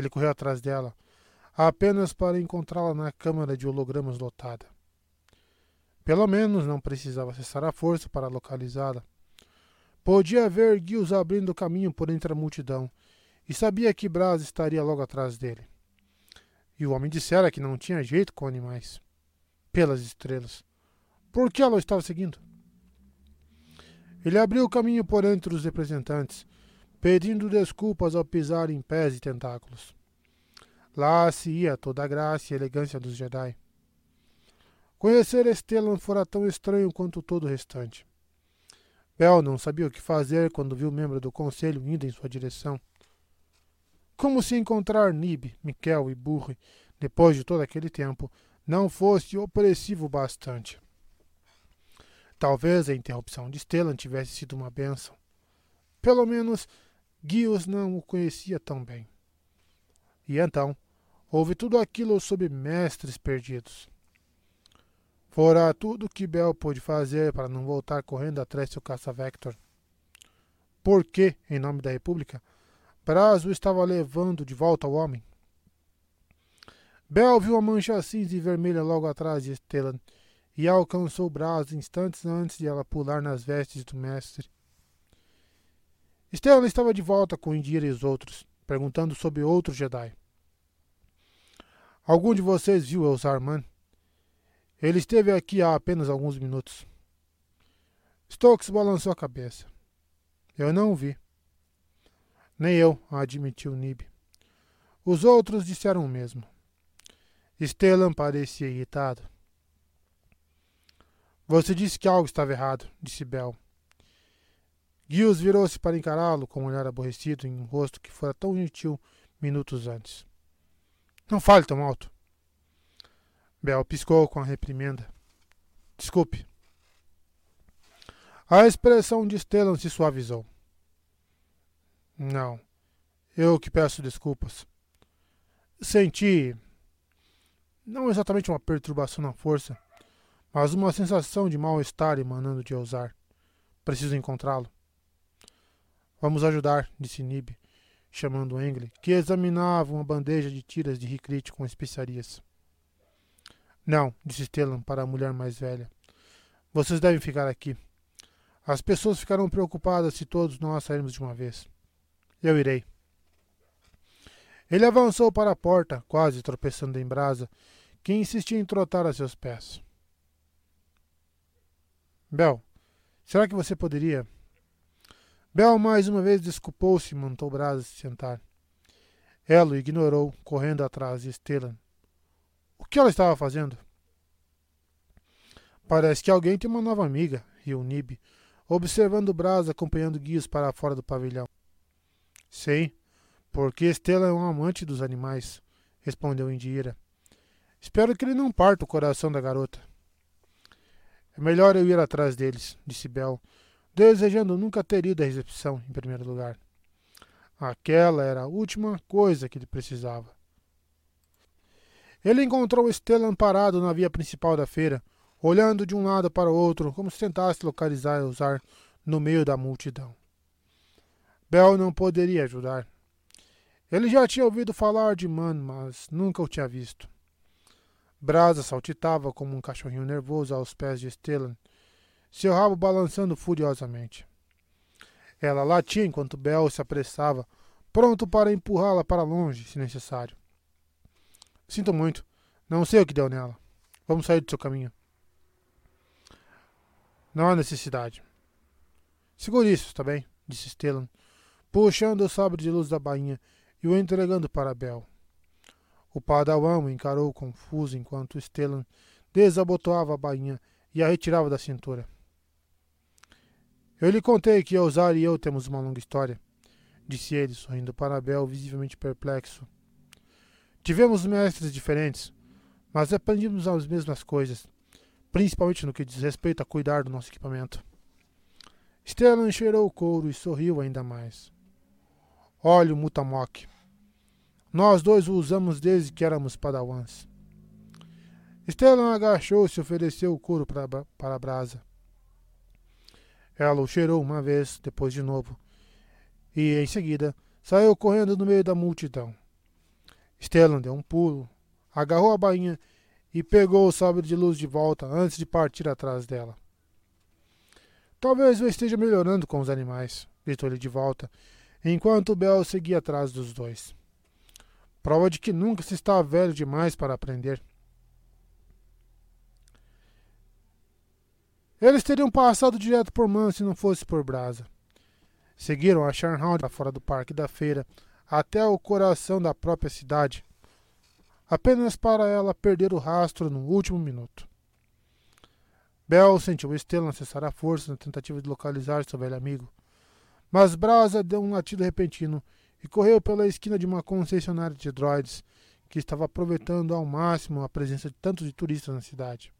Ele correu atrás dela, apenas para encontrá-la na câmara de hologramas lotada. Pelo menos não precisava cessar a força para localizá-la. Podia ver Gills abrindo caminho por entre a multidão e sabia que Braz estaria logo atrás dele. E o homem dissera que não tinha jeito com animais. Pelas estrelas. Por que ela o estava seguindo? Ele abriu o caminho por entre os representantes, pedindo desculpas ao pisar em pés e tentáculos. Lá se ia toda a graça e elegância dos Jedi. Conhecer Estelan fora tão estranho quanto todo o restante. Bel não sabia o que fazer quando viu o membro do conselho indo em sua direção. Como se encontrar Nib, Miquel e Burri, depois de todo aquele tempo, não fosse opressivo bastante. Talvez a interrupção de Stellan tivesse sido uma benção. Pelo menos Gios não o conhecia tão bem. E então, houve tudo aquilo sob mestres perdidos. Fora tudo que Bel pôde fazer para não voltar correndo atrás seu caça-vector. Por que, em nome da República, Braz o estava levando de volta ao homem. Bel viu a mancha cinza e vermelha logo atrás de Stellan e alcançou Braz instantes antes de ela pular nas vestes do mestre. Stellan estava de volta com Indira e os outros, perguntando sobre outro Jedi. Algum de vocês viu Elzarman? Ele esteve aqui há apenas alguns minutos. Stokes balançou a cabeça. Eu não o vi. Nem eu, admitiu Nib. Os outros disseram o mesmo. Stellan parecia irritado. Você disse que algo estava errado, disse Bell. Giles virou-se para encará-lo com um olhar aborrecido em um rosto que fora tão gentil minutos antes. Não fale tão alto. Bell piscou com a reprimenda. Desculpe. A expressão de Stellan se suavizou. Não. Eu que peço desculpas. Senti. Não exatamente uma perturbação na força, mas uma sensação de mal-estar emanando de Elzar. Preciso encontrá-lo. Vamos ajudar, disse Nib, chamando Engle, que examinava uma bandeja de tiras de Ricrit com especiarias. Não, disse Stellan para a mulher mais velha. Vocês devem ficar aqui. As pessoas ficarão preocupadas se todos nós sairmos de uma vez. Eu irei. Ele avançou para a porta, quase tropeçando em brasa, que insistia em trotar a seus pés. Bel, será que você poderia? Bel mais uma vez desculpou-se e montou Brasa se sentar. Ela o ignorou, correndo atrás de Stellan. O que ela estava fazendo? Parece que alguém tem uma nova amiga, riu Nib, observando Brasa acompanhando guias para fora do pavilhão. Sim, porque Estela é um amante dos animais, respondeu Indira. Espero que ele não parta o coração da garota. É melhor eu ir atrás deles, disse Bel, desejando nunca ter ido à recepção em primeiro lugar. Aquela era a última coisa que ele precisava. Ele encontrou Stellan parado na via principal da feira, olhando de um lado para o outro, como se tentasse localizar usar no meio da multidão. Bel não poderia ajudar. Ele já tinha ouvido falar de Man, mas nunca o tinha visto. Brasa saltitava como um cachorrinho nervoso aos pés de Stellan, seu rabo balançando furiosamente. Ela latia enquanto Bel se apressava, pronto para empurrá-la para longe, se necessário. Sinto muito. Não sei o que deu nela. Vamos sair do seu caminho. Não há necessidade. Segure isso, está bem? disse Stellan, puxando o sabre de luz da bainha e o entregando para Bel. O padawan o encarou confuso enquanto Stellan desabotoava a bainha e a retirava da cintura. Eu lhe contei que Elzar e eu temos uma longa história, disse ele, sorrindo para Abel, visivelmente perplexo. Tivemos mestres diferentes, mas aprendemos as mesmas coisas, principalmente no que diz respeito a cuidar do nosso equipamento. Stellan cheirou o couro e sorriu ainda mais. Olhe o Mutamok. Nós dois o usamos desde que éramos padawans. Stellan agachou-se e ofereceu o couro para, para a brasa. Ela o cheirou uma vez, depois de novo, e em seguida saiu correndo no meio da multidão. Stellan deu um pulo, agarrou a bainha e pegou o sabre de luz de volta antes de partir atrás dela. Talvez eu esteja melhorando com os animais, gritou ele de volta, enquanto Bel seguia atrás dos dois. Prova de que nunca se está velho demais para aprender. Eles teriam passado direto por Man se não fosse por Brasa. Seguiram a Charnhound fora do parque da feira até o coração da própria cidade, apenas para ela perder o rastro no último minuto. Bel sentiu Stellan cessar a força na tentativa de localizar seu velho amigo, mas Brasa deu um latido repentino e correu pela esquina de uma concessionária de droids que estava aproveitando ao máximo a presença de tantos turistas na cidade.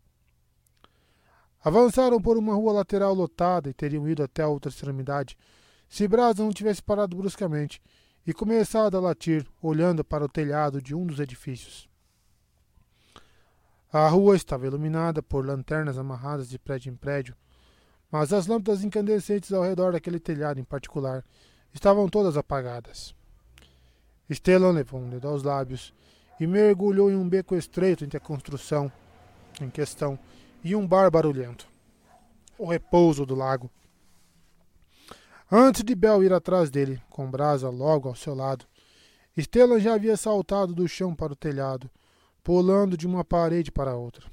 Avançaram por uma rua lateral lotada e teriam ido até a outra extremidade se Brasa não tivesse parado bruscamente e começado a latir, olhando para o telhado de um dos edifícios. A rua estava iluminada por lanternas amarradas de prédio em prédio, mas as lâmpadas incandescentes ao redor daquele telhado em particular estavam todas apagadas. Stellan levou um dedo aos lábios e mergulhou em um beco estreito entre a construção em questão e um bar barulhento. O repouso do lago. Antes de Bel ir atrás dele, com Brasa logo ao seu lado, Stellan já havia saltado do chão para o telhado, pulando de uma parede para outra.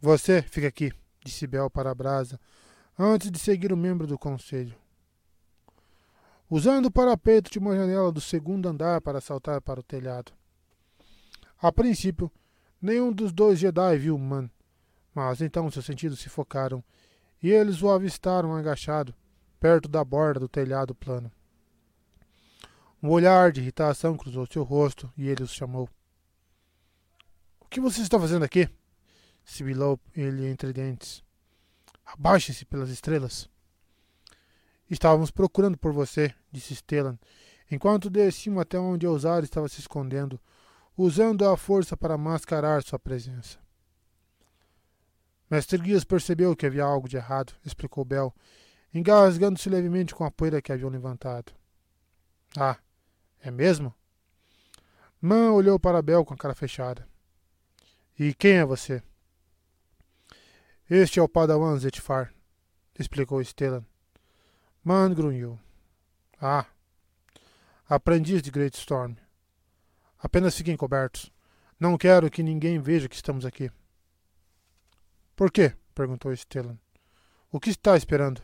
Você fica aqui, disse Bel para Brasa, antes de seguir o membro do conselho. Usando o parapeito de uma janela do segundo andar para saltar para o telhado. A princípio, Nenhum dos dois Jedi viu Man, mas então seus sentidos se focaram e eles o avistaram agachado, perto da borda do telhado plano. Um olhar de irritação cruzou seu rosto e ele os chamou. O que você está fazendo aqui? sibilou ele entre dentes. Abaixe-se pelas estrelas. Estávamos procurando por você, disse Stellan, enquanto desciam até onde Ousar estava se escondendo, usando a força para mascarar sua presença. Mestre Guias percebeu que havia algo de errado, explicou Bel, engasgando-se levemente com a poeira que haviam levantado. Ah, é mesmo? Man olhou para Bel com a cara fechada. E quem é você? Este é o Padawan Zetfar, explicou Stellan. Man grunhiu. Ah, aprendiz de Great Storm. Apenas fiquem cobertos. Não quero que ninguém veja que estamos aqui. Por quê? perguntou Stellan. O que está esperando?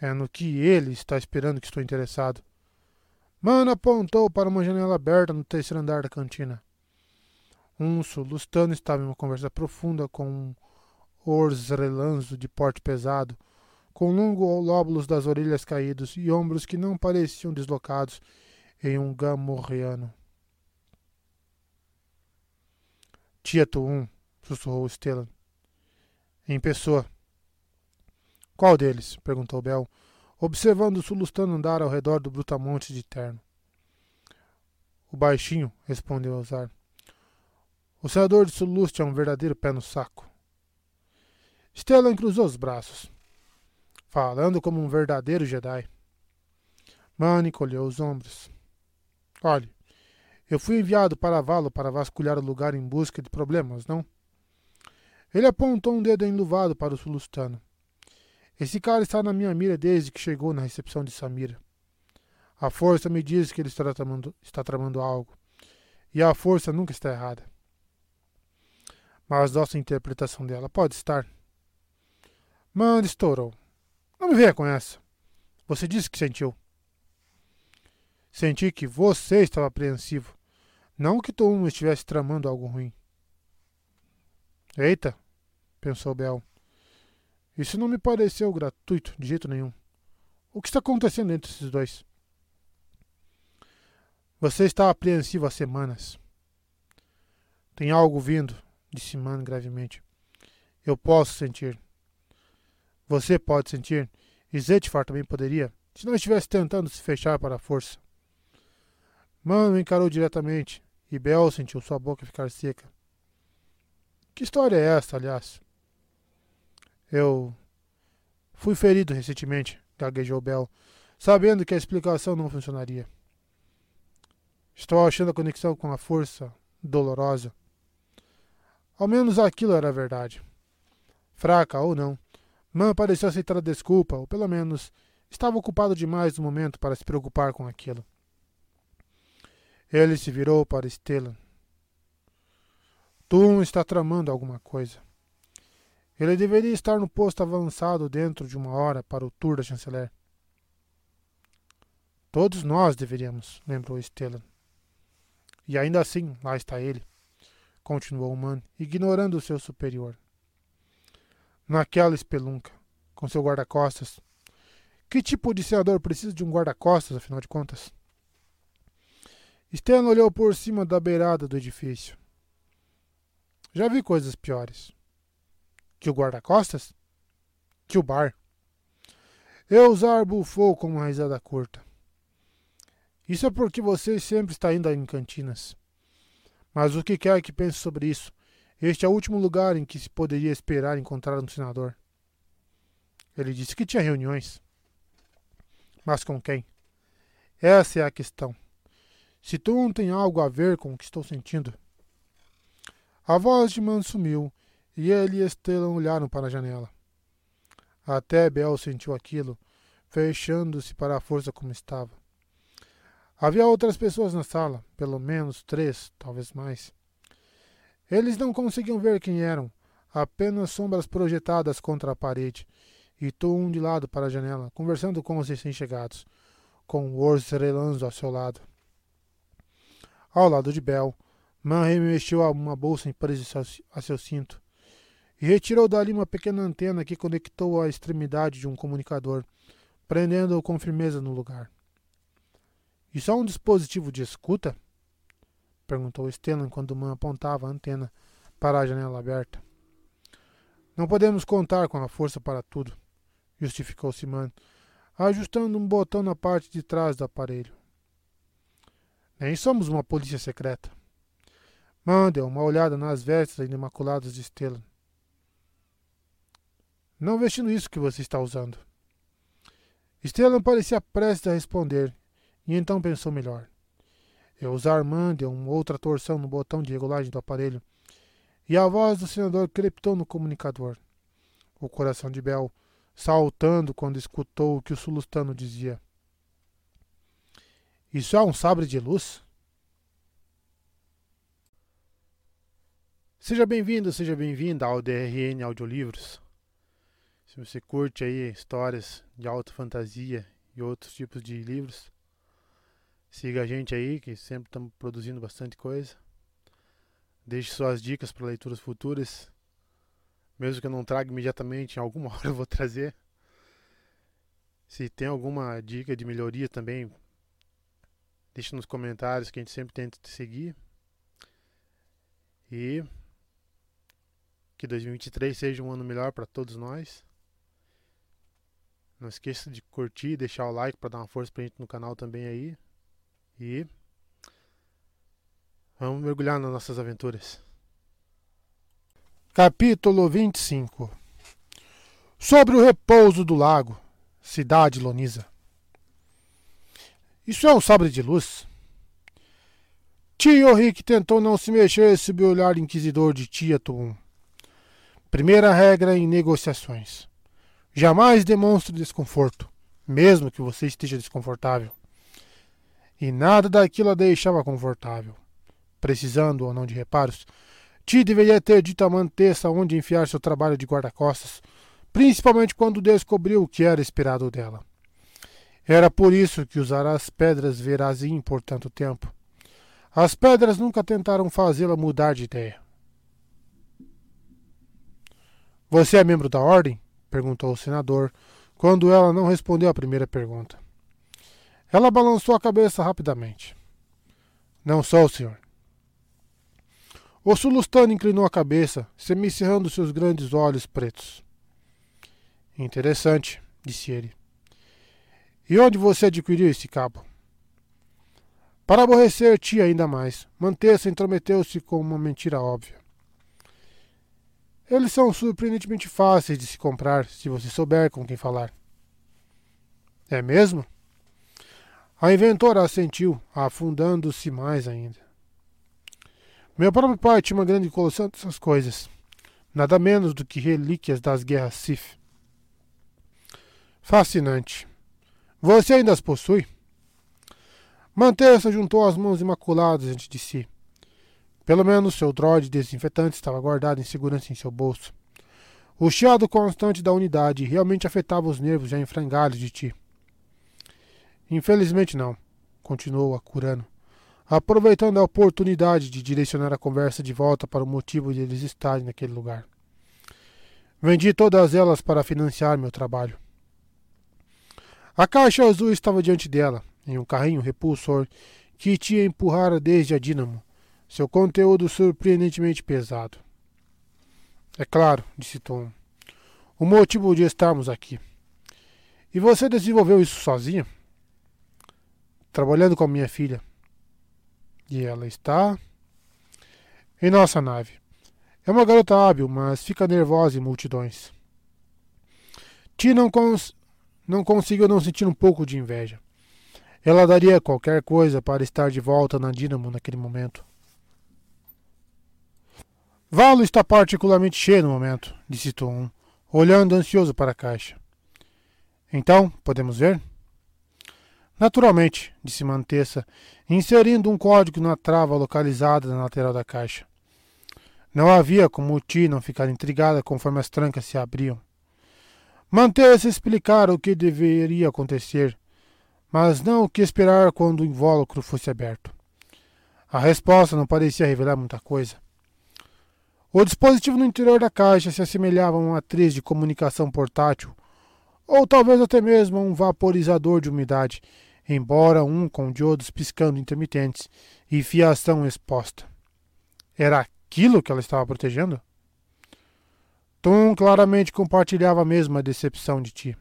É no que ele está esperando que estou interessado. Mano apontou para uma janela aberta no terceiro andar da cantina. Um sulustano estava em uma conversa profunda com um orzrelanzo de porte pesado, com longos lóbulos das orelhas caídos e ombros que não pareciam deslocados em um gamorreano. Tieto um, sussurrou Stellan. Em pessoa. Qual deles? perguntou Bel, observando o sulustano andar ao redor do brutamonte de terno. O baixinho, respondeu Ozar. O senador de Sulust é um verdadeiro pé no saco. Stellan cruzou os braços falando como um verdadeiro Jedi. Manny colheu os ombros. Olhe, eu fui enviado para Valo para vasculhar o lugar em busca de problemas, não? Ele apontou um dedo enluvado para o sulustano. Esse cara está na minha mira desde que chegou na recepção de Samira. A força me diz que ele está tramando, está tramando algo. E a força nunca está errada. Mas nossa interpretação dela pode estar. Manda estourou. Não me venha com essa. Você disse que sentiu. Senti que você estava apreensivo. Não que todo mundo estivesse tramando algo ruim. Eita, pensou Bel. Isso não me pareceu gratuito de jeito nenhum. O que está acontecendo entre esses dois? Você está apreensivo há semanas. Tem algo vindo, disse Man gravemente. Eu posso sentir. Você pode sentir, e Zetfar também poderia, se não estivesse tentando se fechar para a força. Mano encarou diretamente, e Bel sentiu sua boca ficar seca. Que história é essa, aliás? Eu fui ferido recentemente, gaguejou Bel, sabendo que a explicação não funcionaria. Estou achando a conexão com a força dolorosa. Ao menos aquilo era verdade. Fraca ou não, Man pareceu aceitar a desculpa, ou pelo menos estava ocupado demais no momento para se preocupar com aquilo. Ele se virou para Stellan. Tum está tramando alguma coisa. Ele deveria estar no posto avançado dentro de uma hora para o tour da chanceler. Todos nós deveríamos, lembrou Stellan. E ainda assim, lá está ele, continuou o man, ignorando o seu superior naquela espelunca, com seu guarda-costas. Que tipo de senador precisa de um guarda-costas, afinal de contas? Stan olhou por cima da beirada do edifício. Já vi coisas piores. Que o guarda-costas? Que o bar. Eusar bufou com uma risada curta. Isso é porque você sempre está indo em cantinas. Mas o que quer que pense sobre isso? Este é o último lugar em que se poderia esperar encontrar um senador. Ele disse que tinha reuniões. Mas com quem? Essa é a questão. Se tu não tem algo a ver com o que estou sentindo. A voz de Man sumiu e ele e Estela olharam para a janela. Até Bel sentiu aquilo, fechando-se para a força como estava. Havia outras pessoas na sala, pelo menos três, talvez mais. Eles não conseguiam ver quem eram, apenas sombras projetadas contra a parede, e um de lado para a janela, conversando com os recém-chegados, com Wars relando ao seu lado. Ao lado de Bell, Man remexeu uma bolsa presa a seu cinto e retirou dali uma pequena antena que conectou a extremidade de um comunicador, prendendo-o com firmeza no lugar. Isso é um dispositivo de escuta? perguntou Stellan quando Man apontava a antena para a janela aberta. Não podemos contar com a força para tudo, justificou Siman, ajustando um botão na parte de trás do aparelho. Nem somos uma polícia secreta. Man deu uma olhada nas vestes imaculadas de Stellan. Não vestindo isso que você está usando. Stellan parecia prestes a responder, e então pensou melhor. Eu usar Man deu uma outra torção no botão de regulagem do aparelho, e a voz do senador crepitou no comunicador. O coração de Bel saltando quando escutou o que o sulustano dizia. Isso é um sabre de luz? Seja bem-vindo, seja bem-vinda ao DRN Audiolivros. Se você curte aí histórias de alta fantasia e outros tipos de livros, siga a gente aí, que sempre estamos produzindo bastante coisa. Deixe suas dicas para leituras futuras. Mesmo que eu não traga imediatamente, em alguma hora eu vou trazer. Se tem alguma dica de melhoria também, deixe nos comentários que a gente sempre tenta te seguir. E que 2023 seja um ano melhor para todos nós. Não esqueça de curtir, deixar o like para dar uma força pra gente no canal também aí. E vamos mergulhar nas nossas aventuras. Capítulo 25 Sobre o repouso do lago, cidade Lonisa. Isso é um sabre de luz? Tio Rick tentou não se mexer sob o olhar inquisidor de Tia Tuum. Primeira regra em negociações: jamais demonstre desconforto, mesmo que você esteja desconfortável. E nada daquilo a deixava confortável. Precisando ou não de reparos, Ti deveria ter dito a Mantessa onde enfiar seu trabalho de guarda-costas, principalmente quando descobriu o que era esperado dela. Era por isso que usara as pedras Verazim por tanto tempo. As pedras nunca tentaram fazê-la mudar de ideia. Você é membro da ordem? perguntou o senador, quando ela não respondeu à primeira pergunta. Ela balançou a cabeça rapidamente. Não sou, senhor. O sulustano inclinou a cabeça, semicerrando seus grandes olhos pretos. Interessante, disse ele. E onde você adquiriu esse cabo? Para aborrecer tia ainda mais, Manteça intrometeu-se com uma mentira óbvia. Eles são surpreendentemente fáceis de se comprar se você souber com quem falar. É mesmo? A inventora assentiu, afundando-se mais ainda. Meu próprio pai tinha uma grande coleção dessas coisas. Nada menos do que relíquias das guerras Sith. Fascinante. Você ainda as possui? Manterça juntou as mãos imaculadas diante de si. Pelo menos seu droide desinfetante estava guardado em segurança em seu bolso. O chiado constante da unidade realmente afetava os nervos já em de ti. Infelizmente não, continuou a Curano, aproveitando a oportunidade de direcionar a conversa de volta para o motivo de eles estarem naquele lugar. Vendi todas elas para financiar meu trabalho. A caixa azul estava diante dela, em um carrinho repulsor que tinha empurrara desde a dínamo, seu conteúdo surpreendentemente pesado. É claro, disse Tom. O motivo de estarmos aqui. E você desenvolveu isso sozinha? Trabalhando com a minha filha. E ela está em nossa nave. É uma garota hábil, mas fica nervosa em multidões. Ti não, cons não conseguiu não sentir um pouco de inveja. Ela daria qualquer coisa para estar de volta na Dínamo naquele momento. Valo está particularmente cheio no momento, disse Tom, olhando ansioso para a caixa. Então, podemos ver? Naturalmente, disse Mantessa, inserindo um código na trava localizada na lateral da caixa. Não havia como o Ti não ficar intrigada conforme as trancas se abriam. Mantessa explicara o que deveria acontecer, mas não o que esperar quando o invólucro fosse aberto. A resposta não parecia revelar muita coisa. O dispositivo no interior da caixa se assemelhava a uma atriz de comunicação portátil, ou talvez até mesmo a um vaporizador de umidade, embora um com diodos piscando intermitentes e fiação exposta. Era aquilo que ela estava protegendo? Tom claramente compartilhava a mesma decepção de ti.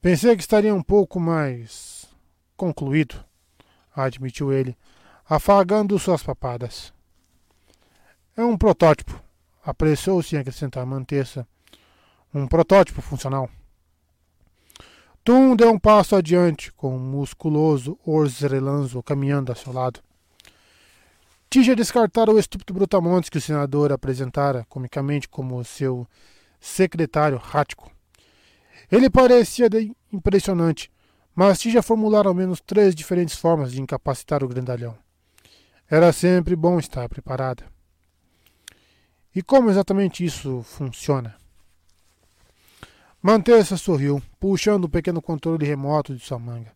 Pensei que estaria um pouco mais concluído, admitiu ele, afagando suas papadas. É um protótipo. Apressou-se em acrescentar Manteça. Um protótipo funcional. Tum deu um passo adiante, com o musculoso Orzrelanzo caminhando a seu lado. Tija descartara o estúpido Brutamontes que o senador apresentara comicamente como seu secretário rático. Ele parecia impressionante, mas Tija formulara ao menos três diferentes formas de incapacitar o grandalhão. Era sempre bom estar preparada. E como exatamente isso funciona? Manter-se sorriu, puxando o pequeno controle remoto de sua manga.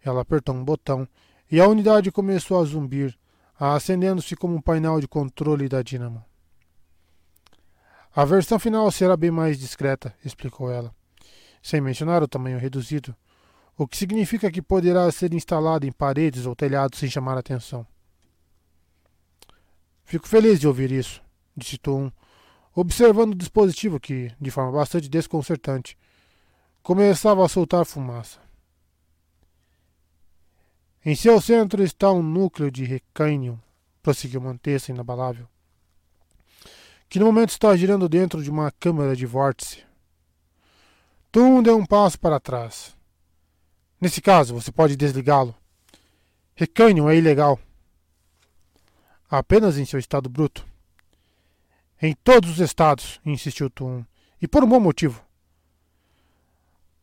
Ela apertou um botão e a unidade começou a zumbir, acendendo-se como um painel de controle da dínamo. A versão final será bem mais discreta, explicou ela, sem mencionar o tamanho reduzido, o que significa que poderá ser instalado em paredes ou telhados sem chamar atenção. Fico feliz de ouvir isso, disse Tom, observando o dispositivo que, de forma bastante desconcertante, começava a soltar fumaça. Em seu centro está um núcleo de recânion, prosseguiu Mantessa inabalável, que no momento está girando dentro de uma câmara de vórtice. Tum deu um passo para trás. Nesse caso, você pode desligá-lo. Recânion é ilegal apenas em seu estado bruto. Em todos os estados, insistiu Tum, e por um bom motivo.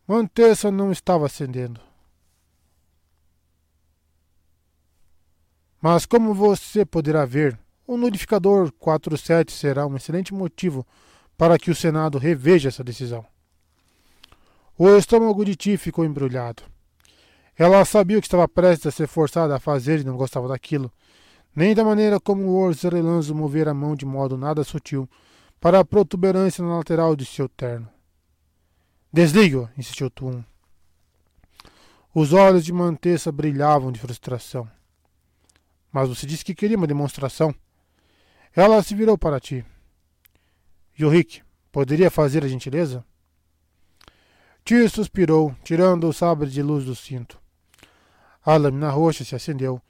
Mantessa não estava acendendo. Mas como você poderá ver, o notificador 47 será um excelente motivo para que o Senado reveja essa decisão. O estômago de Ti ficou embrulhado. Ela sabia que estava prestes a ser forçada a fazer e não gostava daquilo nem da maneira como o Orzelanzo mover a mão de modo nada sutil para a protuberância na lateral de seu terno. Desligue-o, insistiu Tum. Os olhos de Mantessa brilhavam de frustração. Mas você disse que queria uma demonstração. Ela se virou para ti. Yorick, poderia fazer a gentileza? Ti suspirou, tirando o sabre de luz do cinto. A lâmina roxa se acendeu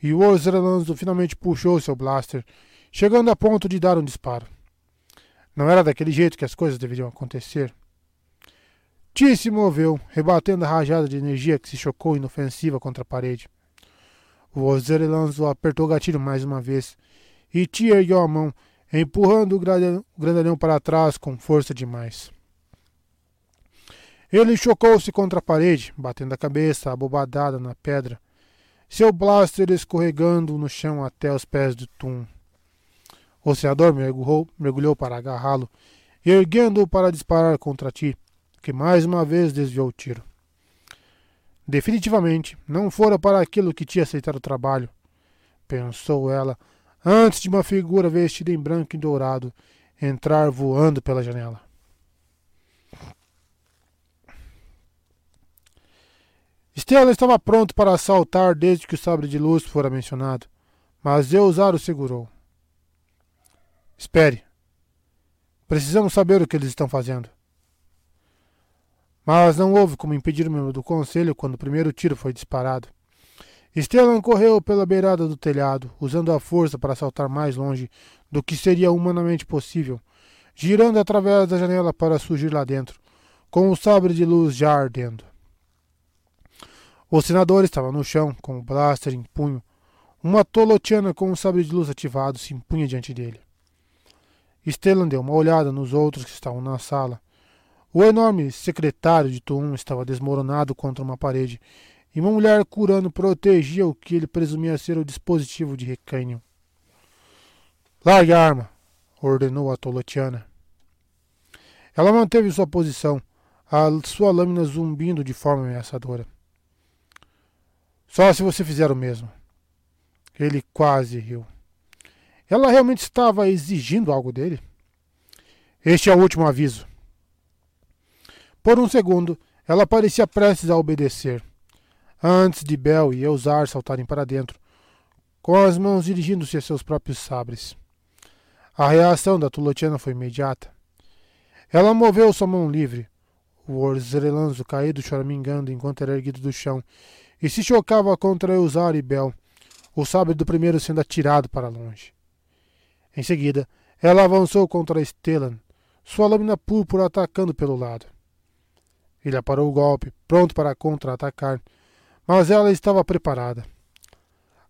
e o Orzelanzo finalmente puxou seu blaster, chegando a ponto de dar um disparo. Não era daquele jeito que as coisas deveriam acontecer. Tia se moveu, rebatendo a rajada de energia que se chocou inofensiva contra a parede. O Orzelanzo apertou o gatilho mais uma vez, e Tia ergueu a mão, empurrando o grandalhão para trás com força demais. Ele chocou-se contra a parede, batendo a cabeça abobadada na pedra, seu blaster escorregando no chão até os pés de Tum. O senador mergulhou, mergulhou para agarrá-lo, erguendo-o para disparar contra ti, que mais uma vez desviou o tiro. Definitivamente não fora para aquilo que tinha aceitado o trabalho, pensou ela, antes de uma figura vestida em branco e dourado entrar voando pela janela. Stella estava pronto para assaltar desde que o sabre de luz fora mencionado, mas Eusaro segurou. Espere. Precisamos saber o que eles estão fazendo. Mas não houve como impedir o membro do conselho quando o primeiro tiro foi disparado. Stellan correu pela beirada do telhado, usando a força para saltar mais longe do que seria humanamente possível, girando através da janela para surgir lá dentro, com o sabre de luz já ardendo. O senador estava no chão, com o blaster em punho. Uma tolotiana com um sabre de luz ativado se impunha diante dele. Stellan deu uma olhada nos outros que estavam na sala. O enorme secretário de Tuum estava desmoronado contra uma parede, e uma mulher curando protegia o que ele presumia ser o dispositivo de recânio. Largue a arma, ordenou a Tolotiana. Ela manteve sua posição, a sua lâmina zumbindo de forma ameaçadora. Só se você fizer o mesmo. Ele quase riu. Ela realmente estava exigindo algo dele? Este é o último aviso. Por um segundo, ela parecia prestes a obedecer. Antes de Bel e Eusar saltarem para dentro, com as mãos dirigindo-se a seus próprios sabres. A reação da Tulotiana foi imediata. Ela moveu sua mão livre. O Orzelanzo caído choramingando enquanto era erguido do chão e se chocava contra Eusar e Bel, o sabre do primeiro sendo atirado para longe. Em seguida, ela avançou contra Stellan, sua lâmina púrpura atacando pelo lado. Ele aparou o golpe, pronto para contra-atacar, mas ela estava preparada.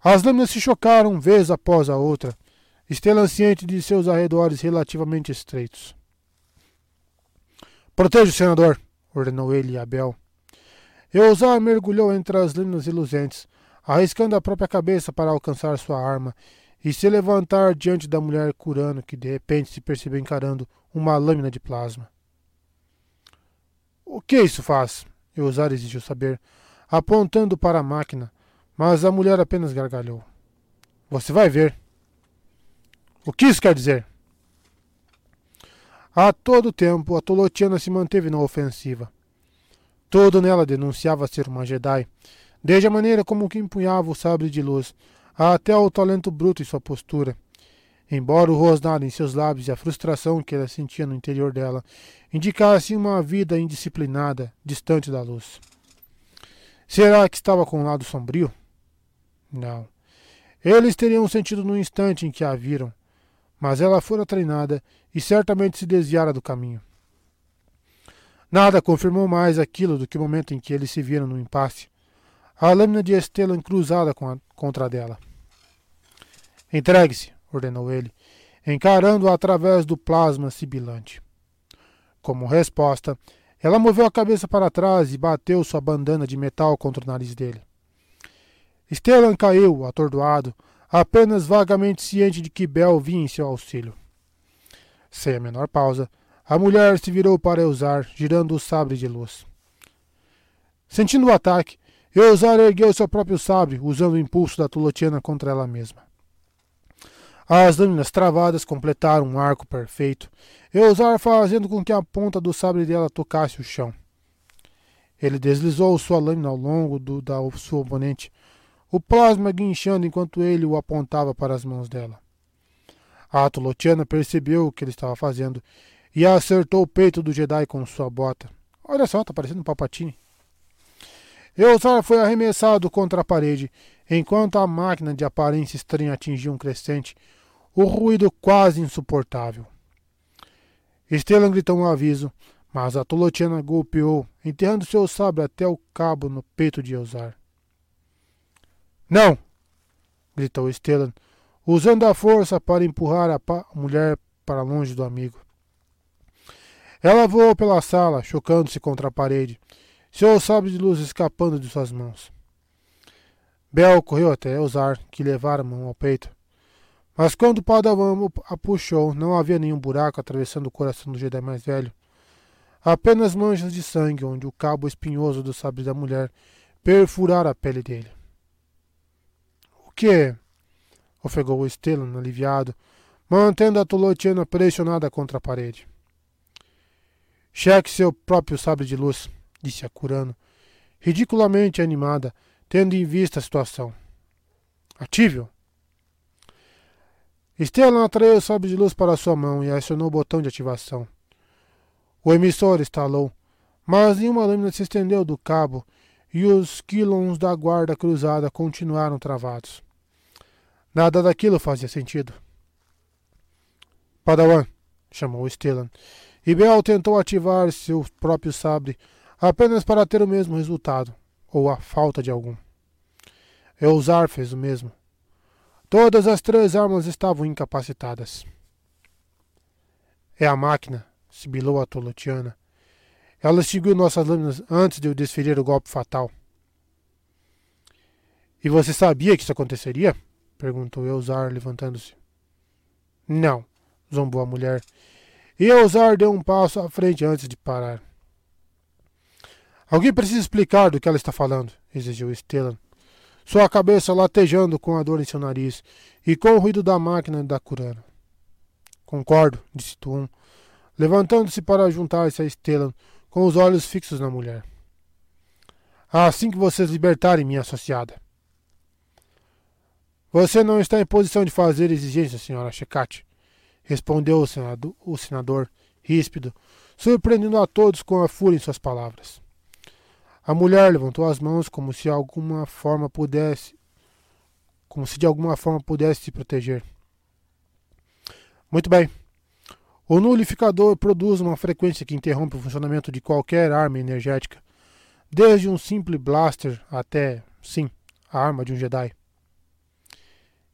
As lâminas se chocaram vez após a outra, Stellan ciente de seus arredores relativamente estreitos. Proteja o senador, ordenou ele a Bel. Eusar mergulhou entre as lâminas reluzentes, arriscando a própria cabeça para alcançar sua arma, e se levantar diante da mulher curando que de repente se percebeu encarando uma lâmina de plasma. O que isso faz? Eusar exigiu saber, apontando para a máquina, mas a mulher apenas gargalhou. Você vai ver. O que isso quer dizer? A todo tempo, a Tolotiana se manteve na ofensiva. Todo nela denunciava ser uma Jedi, desde a maneira como que empunhava o sabre de luz, até o talento bruto em sua postura. Embora o rosnado em seus lábios e a frustração que ela sentia no interior dela indicassem uma vida indisciplinada, distante da luz. Será que estava com um lado sombrio? Não. Eles teriam sentido no instante em que a viram, mas ela fora treinada e certamente se desviara do caminho. Nada confirmou mais aquilo do que o momento em que eles se viram no impasse. A lâmina de Estelan cruzada a, contra a dela. Entregue-se, ordenou ele, encarando-a através do plasma sibilante. Como resposta, ela moveu a cabeça para trás e bateu sua bandana de metal contra o nariz dele. Stellan caiu, atordoado, apenas vagamente ciente de que Bel vinha em seu auxílio. Sem a menor pausa, a mulher se virou para Eusar, girando o sabre de luz. Sentindo o ataque, Eusar ergueu seu próprio sabre, usando o impulso da Tulotiana contra ela mesma. As lâminas travadas completaram um arco perfeito, Eusar fazendo com que a ponta do sabre dela tocasse o chão. Ele deslizou sua lâmina ao longo do, da sua oponente, o plasma guinchando enquanto ele o apontava para as mãos dela. A Tulotiana percebeu o que ele estava fazendo e acertou o peito do Jedi com sua bota. Olha só, tá parecendo um Palpatine. Eusar foi arremessado contra a parede, enquanto a máquina de aparência estranha atingia um crescente, o ruído quase insuportável. Stellan gritou um aviso, mas a Tolotiana golpeou, enterrando seu sabre até o cabo no peito de Eusar. Não! gritou Stellan, usando a força para empurrar a mulher para longe do amigo. Ela voou pela sala, chocando-se contra a parede, seu sabre de luz escapando de suas mãos. Bel correu até Eusar, que levara a mão ao peito. Mas quando o Padawan a puxou, não havia nenhum buraco atravessando o coração do Jedi mais velho. Apenas manchas de sangue, onde o cabo espinhoso do sabre da mulher perfurara a pele dele. O que? ofegou Stellan, aliviado, mantendo a Tolotiana pressionada contra a parede. Cheque seu próprio sabre de luz, disse a Curano, ridiculamente animada, tendo em vista a situação. Ative-o. Stellan atraiu o sabre de luz para sua mão e acionou o botão de ativação. O emissor estalou, mas nenhuma lâmina se estendeu do cabo e os quilons da guarda cruzada continuaram travados. Nada daquilo fazia sentido. Padawan, chamou Stellan, e Bel tentou ativar seu próprio sabre apenas para ter o mesmo resultado, ou a falta de algum. Eusar fez o mesmo. Todas as três armas estavam incapacitadas. É a máquina, sibilou a Tolotiana. Ela extinguiu nossas lâminas antes de eu desferir o golpe fatal. E você sabia que isso aconteceria? perguntou Eusar, levantando-se. Não, zombou a mulher. E Eusar deu um passo à frente antes de parar. Alguém precisa explicar do que ela está falando, exigiu Stellan sua cabeça latejando com a dor em seu nariz e com o ruído da máquina da curana. Concordo, disse Tuum, levantando-se para juntar-se a Stellan com os olhos fixos na mulher. Assim que vocês libertarem minha associada. Você não está em posição de fazer exigências, senhora Checate, respondeu o senador, o senador ríspido, surpreendendo a todos com a fúria em suas palavras. A mulher levantou as mãos como se alguma forma pudesse como se de alguma forma pudesse se proteger. Muito bem. O nulificador produz uma frequência que interrompe o funcionamento de qualquer arma energética, desde um simples blaster até, sim, a arma de um Jedi.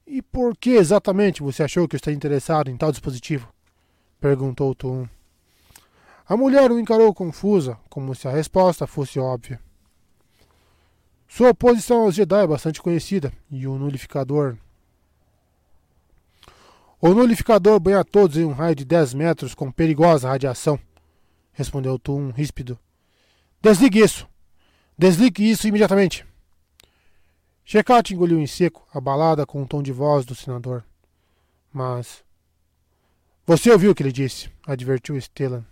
E por que exatamente você achou que eu está interessado em tal dispositivo? perguntou Tuum. A mulher o encarou confusa, como se a resposta fosse óbvia. Sua oposição aos Jedi é bastante conhecida, e o nulificador. O nulificador banha todos em um raio de 10 metros com perigosa radiação, respondeu Tum, ríspido. Desligue isso! Desligue isso imediatamente! Checat engoliu em seco, abalada com o tom de voz do senador. Mas. Você ouviu o que ele disse, advertiu Stellan.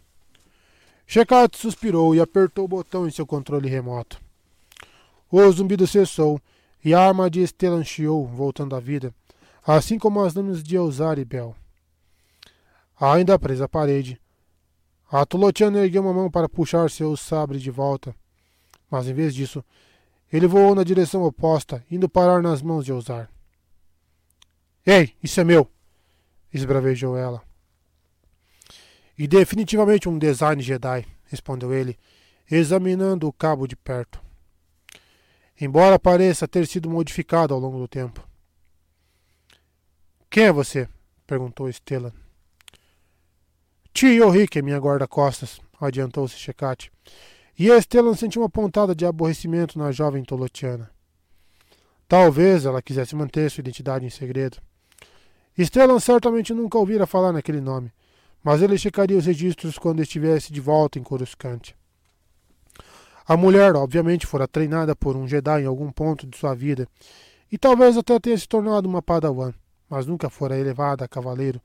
Checat suspirou e apertou o botão em seu controle remoto. O zumbido cessou e a arma de Stellan chiou, voltando à vida, assim como as lâminas de Elzar e Bel. Ainda presa à parede, a Tolotiana ergueu uma mão para puxar seu sabre de volta, mas em vez disso, ele voou na direção oposta, indo parar nas mãos de Elzar. Ei, isso é meu! esbravejou ela. E definitivamente um design Jedi, respondeu ele, examinando o cabo de perto. Embora pareça ter sido modificado ao longo do tempo. Quem é você? perguntou Stellan. Tio Rick é minha guarda-costas, adiantou-se Checate. E Stellan sentiu uma pontada de aborrecimento na jovem tolotiana. Talvez ela quisesse manter sua identidade em segredo. Stellan certamente nunca ouvira falar naquele nome, mas ele checaria os registros quando estivesse de volta em Coruscant. A mulher, obviamente, fora treinada por um Jedi em algum ponto de sua vida, e talvez até tenha se tornado uma Padawan, mas nunca fora elevada a cavaleiro,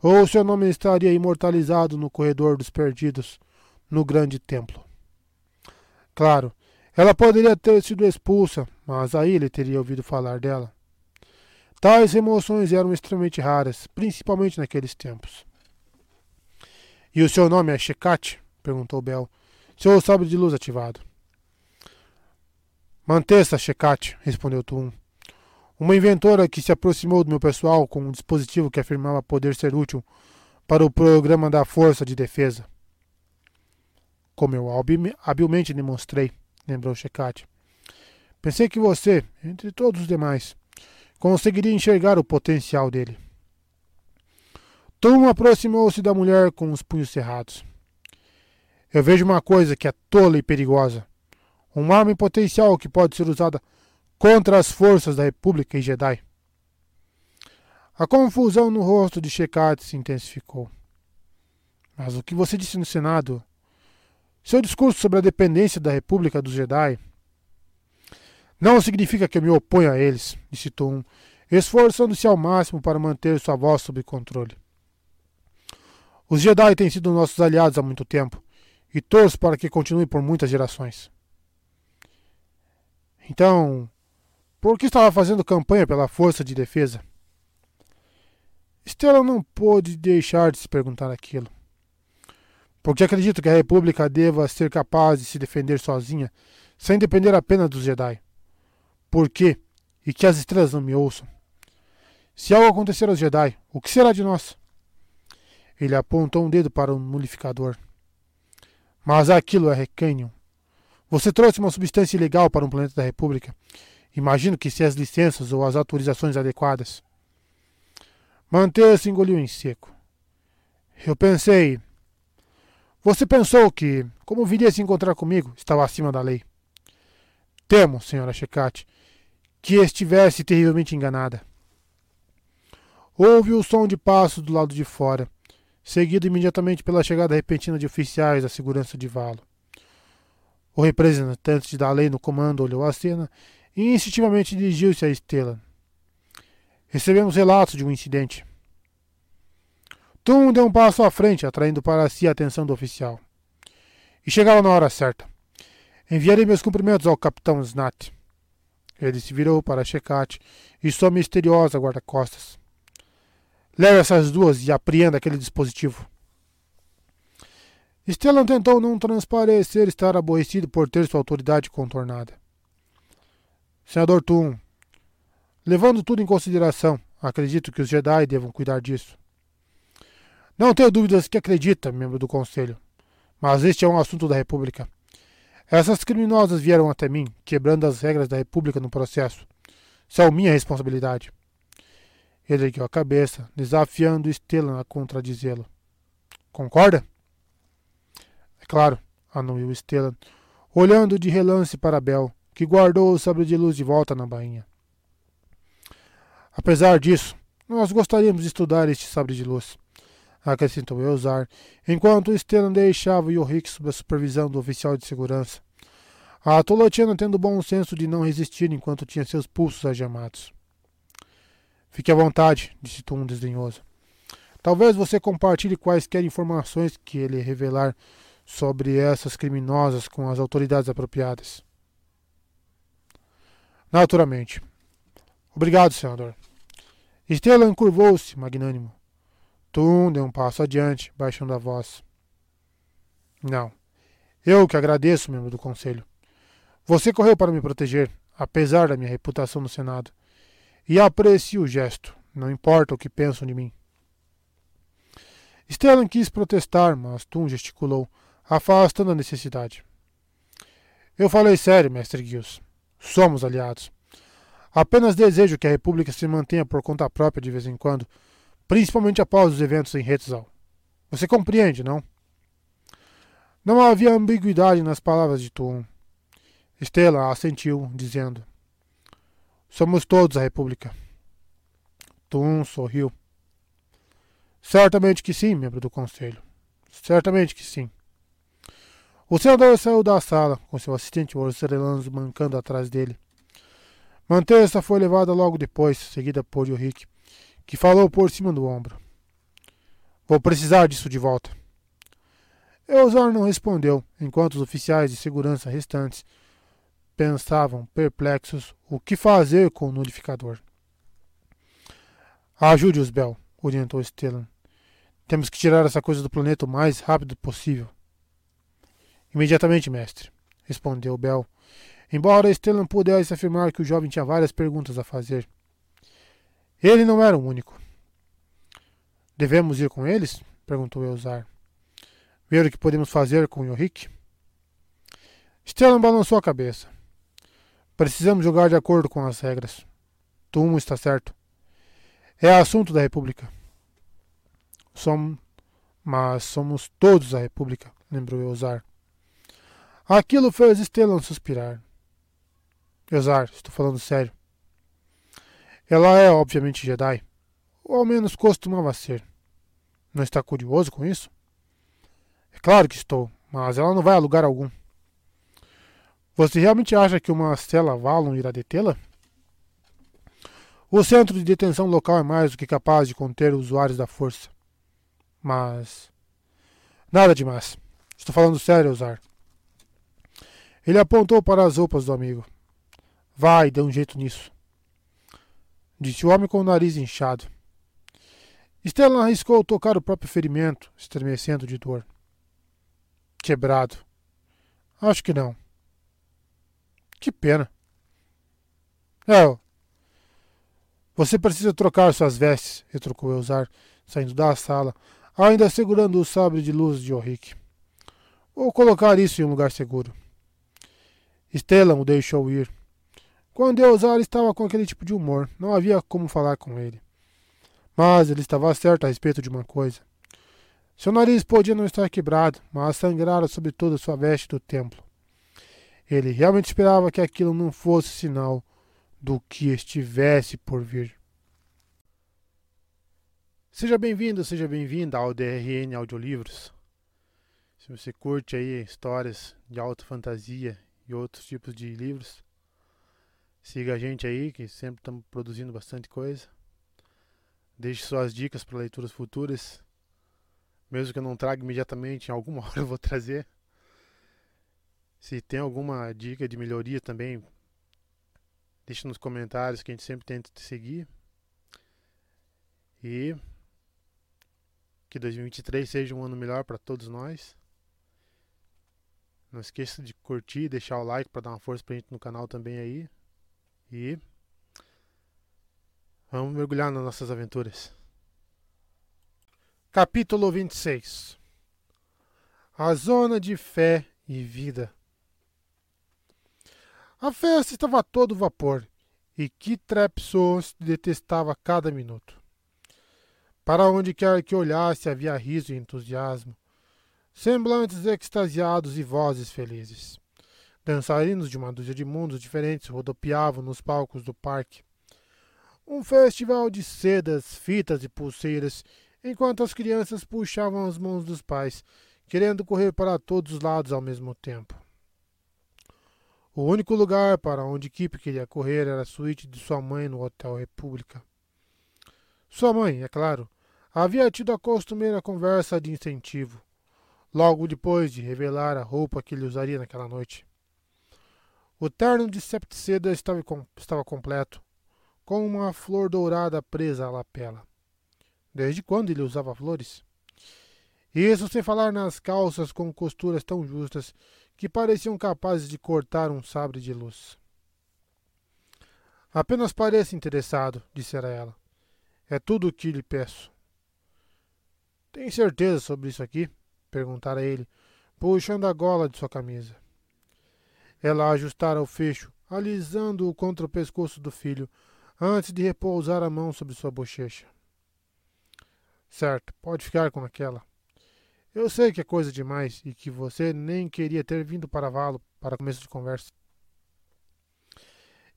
ou seu nome estaria imortalizado no corredor dos perdidos, no grande templo. Claro, ela poderia ter sido expulsa, mas aí ele teria ouvido falar dela. Tais emoções eram extremamente raras, principalmente naqueles tempos. E o seu nome é Checate? perguntou Bel. Seu sabre de luz ativado. Manteça, Checate, respondeu Tum. Uma inventora que se aproximou do meu pessoal com um dispositivo que afirmava poder ser útil para o programa da Força de Defesa. Como eu habilmente demonstrei, lembrou Checate. Pensei que você, entre todos os demais, conseguiria enxergar o potencial dele. Tom aproximou-se da mulher com os punhos cerrados. Eu vejo uma coisa que é tola e perigosa. Uma arma em potencial que pode ser usada contra as forças da República e Jedi. A confusão no rosto de Shekat se intensificou. Mas o que você disse no Senado? Seu discurso sobre a dependência da República dos Jedi não significa que eu me oponho a eles, disse Tom, esforçando-se ao máximo para manter sua voz sob controle. Os Jedi têm sido nossos aliados há muito tempo, e torço para que continue por muitas gerações. Então, por que estava fazendo campanha pela força de defesa? Stella não pôde deixar de se perguntar aquilo. Porque acredito que a República deva ser capaz de se defender sozinha, sem depender apenas dos Jedi. Por quê? E que as estrelas não me ouçam. Se algo acontecer aos Jedi, o que será de nós? Ele apontou um dedo para o nulificador. Mas aquilo é Recanyon. Você trouxe uma substância ilegal para um planeta da República. Imagino que se as licenças ou as autorizações adequadas. Manter-se engoliu em seco. Eu pensei. Você pensou que, como viria se encontrar comigo, estava acima da lei. Temo, senhora Checate, que estivesse terrivelmente enganada. Houve o som de passos do lado de fora, seguido imediatamente pela chegada repentina de oficiais da segurança de Valo. O representante da lei no comando olhou a cena e instintivamente dirigiu-se a Estela. Recebemos relatos de um incidente. Tum deu um passo à frente, atraindo para si a atenção do oficial. E chegaram na hora certa. Enviarei meus cumprimentos ao capitão Snat. Ele se virou para Checate e sua misteriosa guarda-costas. Leve essas duas e apreenda aquele dispositivo. Stellan tentou não transparecer estar aborrecido por ter sua autoridade contornada. Senador Tum, levando tudo em consideração, acredito que os Jedi devam cuidar disso. Não tenho dúvidas que acredita, membro do Conselho, mas este é um assunto da República. Essas criminosas vieram até mim, quebrando as regras da República no processo. São minha responsabilidade. Ergueu a cabeça, desafiando Stellan a contradizê-lo. Concorda? É claro, anuiu Stellan, olhando de relance para Bel, que guardou o sabre de luz de volta na bainha. Apesar disso, Nós gostaríamos de estudar este sabre de luz, acrescentou Eusar, enquanto Stellan deixava Yorick sob a supervisão do oficial de segurança. A Tolotiana tendo o bom senso de não resistir enquanto tinha seus pulsos agemados. Fique à vontade, disse Tum desdenhoso. Talvez você compartilhe quaisquer informações que ele revelar sobre essas criminosas com as autoridades apropriadas. Naturalmente. Obrigado, senador. Stellan curvou-se, magnânimo. Tum deu um passo adiante, baixando a voz. Não. Eu que agradeço, membro do conselho. Você correu para me proteger, apesar da minha reputação no Senado. E aprecio o gesto, não importa o que pensam de mim. Stellan quis protestar, mas Tum gesticulou, afastando a necessidade. Eu falei sério, mestre Gills. Somos aliados. Apenas desejo que a República se mantenha por conta própria de vez em quando, principalmente após os eventos em Hetzal. Você compreende, não? Não havia ambiguidade nas palavras de Tum. Estela assentiu, dizendo: Somos todos a República. Tum sorriu. Certamente que sim, membro do conselho. Certamente que sim. O senador saiu da sala, com seu assistente Orcelanzo mancando atrás dele. Mantessa foi levada logo depois, seguida por Yorick, que falou por cima do ombro. Vou precisar disso de volta. Eusar não respondeu, enquanto os oficiais de segurança restantes pensavam, perplexos, o que fazer com o notificador. Ajude-os, Bel, orientou Stellan. Temos que tirar essa coisa do planeta o mais rápido possível. Imediatamente, mestre, respondeu Bel, embora Stellan pudesse afirmar que o jovem tinha várias perguntas a fazer. Ele não era o único. Devemos ir com eles? perguntou Elzar. Ver o que podemos fazer com Yorick? Stellan balançou a cabeça. Precisamos jogar de acordo com as regras. Tumo está certo. É assunto da República. Somos, mas somos todos a República, lembrou Elzar. Aquilo fez Stellan suspirar. Ezar, estou falando sério. Ela é, obviamente, Jedi. Ou ao menos costumava ser. Não está curioso com isso? É claro que estou, mas ela não vai a lugar algum. Você realmente acha que uma Stella Valon irá detê-la? O centro de detenção local é mais do que capaz de conter usuários da força. Mas. Nada demais. Estou falando sério, Uzar. Ele apontou para as roupas do amigo. Vai, dê um jeito nisso. Disse o homem com o nariz inchado. Stellan arriscou tocar o próprio ferimento, estremecendo de dor. Quebrado. Acho que não. Que pena. É. Você precisa trocar suas vestes, retrucou Elzar, saindo da sala, ainda segurando o sabre de luz de Oric. Vou colocar isso em um lugar seguro. Stellan o deixou ir. Quando Eusar estava com aquele tipo de humor, não havia como falar com ele. Mas ele estava certo a respeito de uma coisa. Seu nariz podia não estar quebrado, mas sangrara sobre toda sua veste do templo. Ele realmente esperava que aquilo não fosse sinal do que estivesse por vir. Seja bem-vindo, seja bem-vinda ao DRN Audiolivros. Se você curte aí histórias de alta fantasia e outros tipos de livros. Siga a gente aí, que sempre estamos produzindo bastante coisa. Deixe suas dicas para leituras futuras. Mesmo que eu não traga imediatamente, em alguma hora eu vou trazer. Se tem alguma dica de melhoria também, deixe nos comentários que a gente sempre tenta te seguir. E que 2023 seja um ano melhor para todos nós. Não esqueça de curtir, deixar o like para dar uma força pra gente no canal também aí. E vamos mergulhar nas nossas aventuras. Capítulo 26 A Zona de Fé e Vida A festa estava a todo vapor e Kitrepsos detestava cada minuto. Para onde quer que olhasse havia riso e entusiasmo semblantes extasiados e vozes felizes. Dançarinos de uma dúzia de mundos diferentes rodopiavam nos palcos do parque. Um festival de sedas, fitas e pulseiras, enquanto as crianças puxavam as mãos dos pais, querendo correr para todos os lados ao mesmo tempo. O único lugar para onde Kip queria correr era a suíte de sua mãe no Hotel República. Sua mãe, é claro, havia tido a costumeira conversa de incentivo, logo depois de revelar a roupa que ele usaria naquela noite. O terno de septiceda estava, estava completo, com uma flor dourada presa à lapela. Desde quando ele usava flores? Isso sem falar nas calças com costuras tão justas que pareciam capazes de cortar um sabre de luz. Apenas pareça interessado, dissera ela. É tudo o que lhe peço. Tem certeza sobre isso aqui? perguntara ele, puxando a gola de sua camisa. Ela ajustara o fecho, alisando-o contra o pescoço do filho, antes de repousar a mão sobre sua bochecha. Certo, pode ficar com aquela. Eu sei que é coisa demais e que você nem queria ter vindo para Valo para começo de conversa.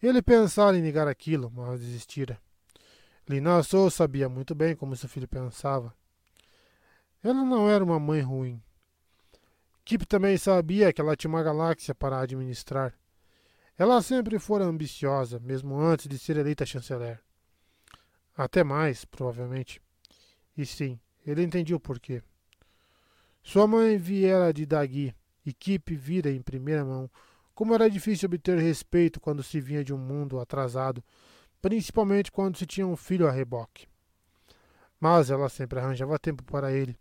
Ele pensara em negar aquilo, mas desistira. Linassou sabia muito bem como seu filho pensava. Ela não era uma mãe ruim. Kip também sabia que ela tinha uma galáxia para administrar. Ela sempre fora ambiciosa, mesmo antes de ser eleita chanceler. Até mais, provavelmente. E sim, ele entendia o porquê. Sua mãe viera de Dagui, e Kip vira em primeira mão como era difícil obter respeito quando se vinha de um mundo atrasado, principalmente quando se tinha um filho a reboque. Mas ela sempre arranjava tempo para ele,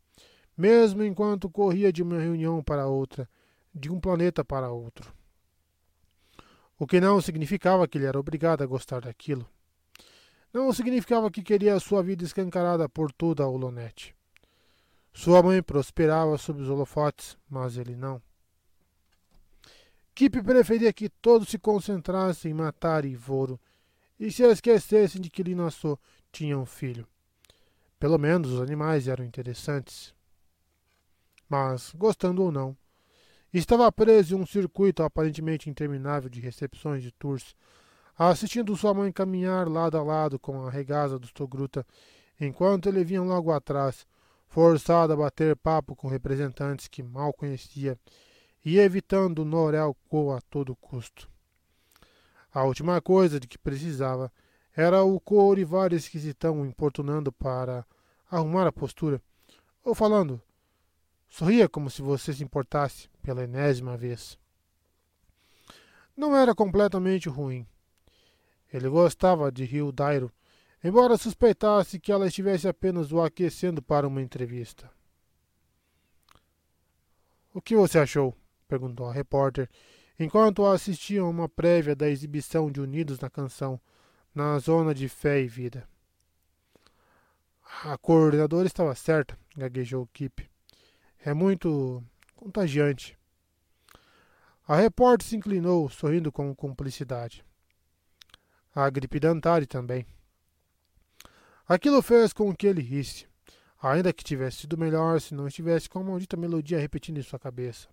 mesmo enquanto corria de uma reunião para outra, de um planeta para outro. O que não significava que ele era obrigado a gostar daquilo. Não significava que queria a sua vida escancarada por toda a Olonete. Sua mãe prosperava sob os holofotes, mas ele não. Kip preferia que todos se concentrassem em matar Ivoro e se esquecessem de que Linassou tinha um filho. Pelo menos os animais eram interessantes. Mas, gostando ou não, estava preso em um circuito aparentemente interminável de recepções de tours assistindo sua mãe caminhar lado a lado com a regasa do Stogruta, enquanto ele vinha logo atrás, forçado a bater papo com representantes que mal conhecia e evitando Norel Co a todo custo. A última coisa de que precisava era o Courivar esquisitão importunando para arrumar a postura, ou falando, sorria como se você se importasse pela enésima vez. Não era completamente ruim. Ele gostava de Rio Dairo, embora suspeitasse que ela estivesse apenas o aquecendo para uma entrevista. O que você achou? perguntou a repórter, enquanto assistiam a uma prévia da exibição de Unidos na Canção, na zona de fé e vida. A coordenadora estava certa, gaguejou Kip. É muito contagiante. A repórter se inclinou, sorrindo com cumplicidade a gripe dentária também. Aquilo fez com que ele risse, ainda que tivesse sido melhor se não estivesse com a maldita melodia repetindo em sua cabeça.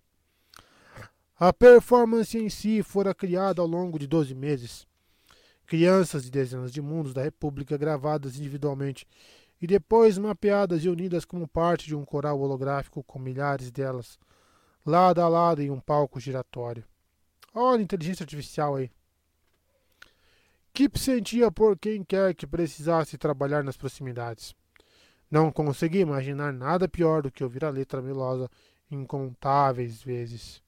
A performance em si fora criada ao longo de doze meses. Crianças de dezenas de mundos da República gravadas individualmente e depois mapeadas e unidas como parte de um coral holográfico com milhares delas, lado a lado em um palco giratório. Olha a inteligência artificial aí. Kip sentia por quem quer que precisasse trabalhar nas proximidades. Não conseguia imaginar nada pior do que ouvir a letra melosa incontáveis vezes.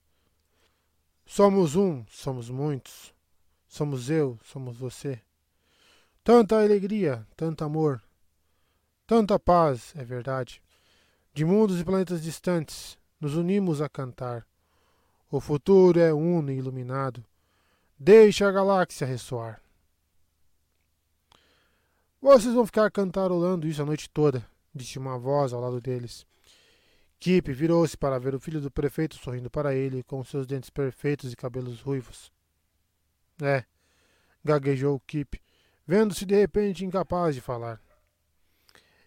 Somos um, somos muitos. Somos eu, somos você. Tanta alegria, tanto amor, tanta paz, é verdade. De mundos e planetas distantes, nos unimos a cantar. O futuro é uno e iluminado. Deixa a galáxia ressoar. Vocês vão ficar cantarolando isso a noite toda, disse uma voz ao lado deles. Kip virou-se para ver o filho do prefeito sorrindo para ele, com seus dentes perfeitos e cabelos ruivos. É, gaguejou Kip, vendo-se de repente incapaz de falar.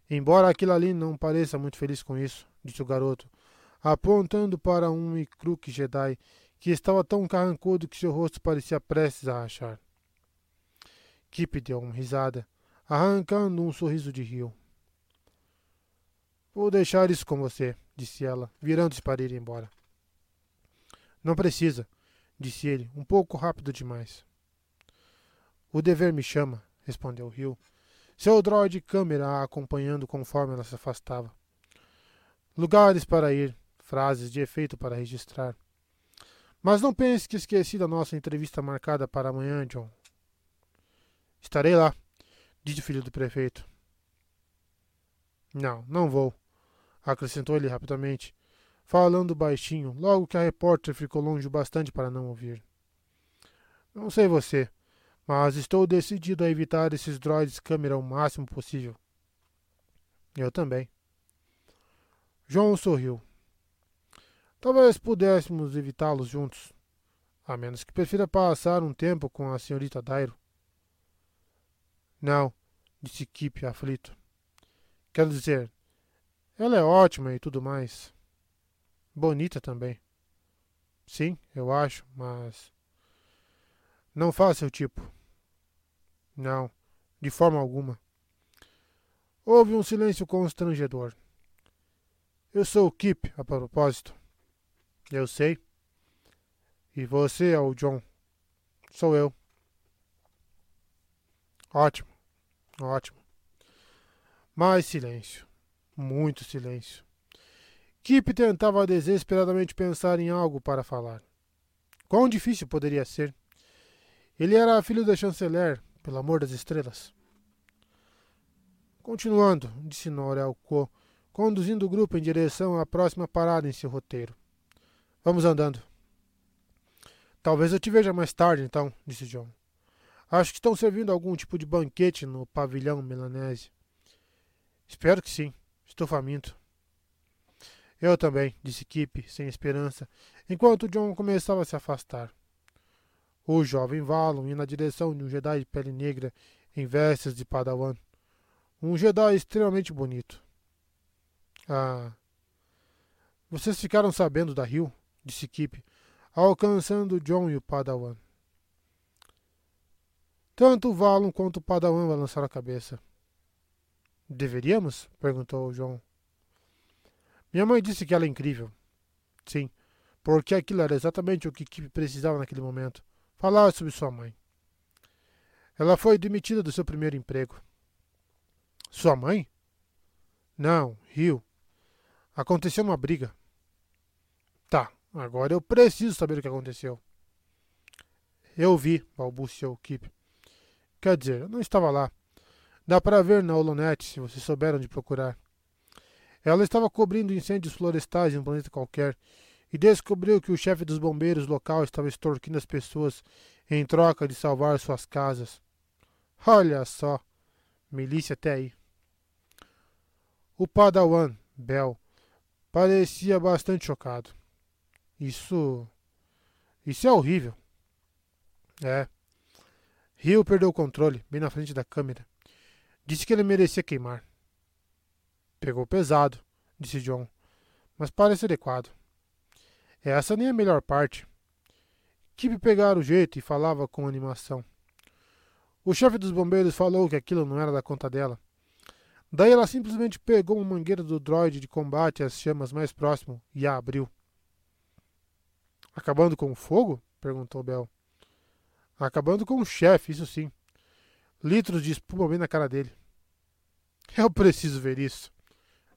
Embora aquilo ali não pareça muito feliz com isso, disse o garoto, apontando para um Ikruk Jedi que estava tão carrancudo que seu rosto parecia prestes a rachar. Kip deu uma risada arrancando um sorriso de rio. Vou deixar isso com você, disse ela, virando-se para ir embora. Não precisa, disse ele, um pouco rápido demais. O dever me chama, respondeu Rio, seu droide câmera a acompanhando conforme ela se afastava. Lugares para ir, frases de efeito para registrar. Mas não pense que esqueci da nossa entrevista marcada para amanhã, John. Estarei lá, disse o filho do prefeito. Não, não vou, acrescentou ele rapidamente, falando baixinho, logo que a repórter ficou longe bastante para não ouvir. Não sei você, mas estou decidido a evitar esses droids câmera o máximo possível. Eu também. João sorriu. Talvez pudéssemos evitá-los juntos, a menos que prefira passar um tempo com a senhorita Dairo. Não, disse Kip aflito. Quero dizer, ela é ótima e tudo mais. Bonita também. Sim, eu acho, mas. Não faz seu tipo. Não, de forma alguma. Houve um silêncio constrangedor. Eu sou o Kip, a propósito. Eu sei. E você é o John. Sou eu. Ótimo, ótimo. Mais silêncio. Muito silêncio. Kip tentava desesperadamente pensar em algo para falar. Quão difícil poderia ser? Ele era filho da chanceler, pelo amor das estrelas. Continuando, disse Norel Co, conduzindo o grupo em direção à próxima parada em seu roteiro. Vamos andando. Talvez eu te veja mais tarde, então, disse John. Acho que estão servindo algum tipo de banquete no pavilhão melanese. Espero que sim. Estou faminto. Eu também, disse Kip, sem esperança, enquanto John começava a se afastar. O jovem Valon ia na direção de um Jedi de pele negra em vestes de padawan. Um Jedi extremamente bonito. Ah. Vocês ficaram sabendo da Rio? disse Kip, alcançando John e o padawan. Tanto o Valon quanto o padawan balançaram a cabeça. Deveríamos? perguntou John. Minha mãe disse que ela é incrível. Sim, porque aquilo era exatamente o que Kip precisava naquele momento. Falar sobre sua mãe. Ela foi demitida do seu primeiro emprego. Sua mãe? Não, Rio. Aconteceu uma briga. Tá, agora eu preciso saber o que aconteceu. Eu vi, balbuciou Kip. Quer dizer, eu não estava lá. Dá para ver na Holonet, se vocês souberam de procurar. Ela estava cobrindo incêndios florestais em um planeta qualquer e descobriu que o chefe dos bombeiros local estava extorquindo as pessoas em troca de salvar suas casas. Olha só, milícia até aí. O Padawan, Bel, parecia bastante chocado. Isso. Isso é horrível. É. Rio perdeu o controle, bem na frente da câmera. Disse que ele merecia queimar. Pegou pesado, disse John, mas parece adequado. Essa nem é a melhor parte. Kip pegara o jeito e falava com animação. O chefe dos bombeiros falou que aquilo não era da conta dela. Daí ela simplesmente pegou uma mangueira do droide de combate às chamas mais próximo e a abriu. Acabando com o fogo? perguntou Bel. Acabando com o chefe, isso sim. Litros de espuma bem na cara dele. Eu preciso ver isso,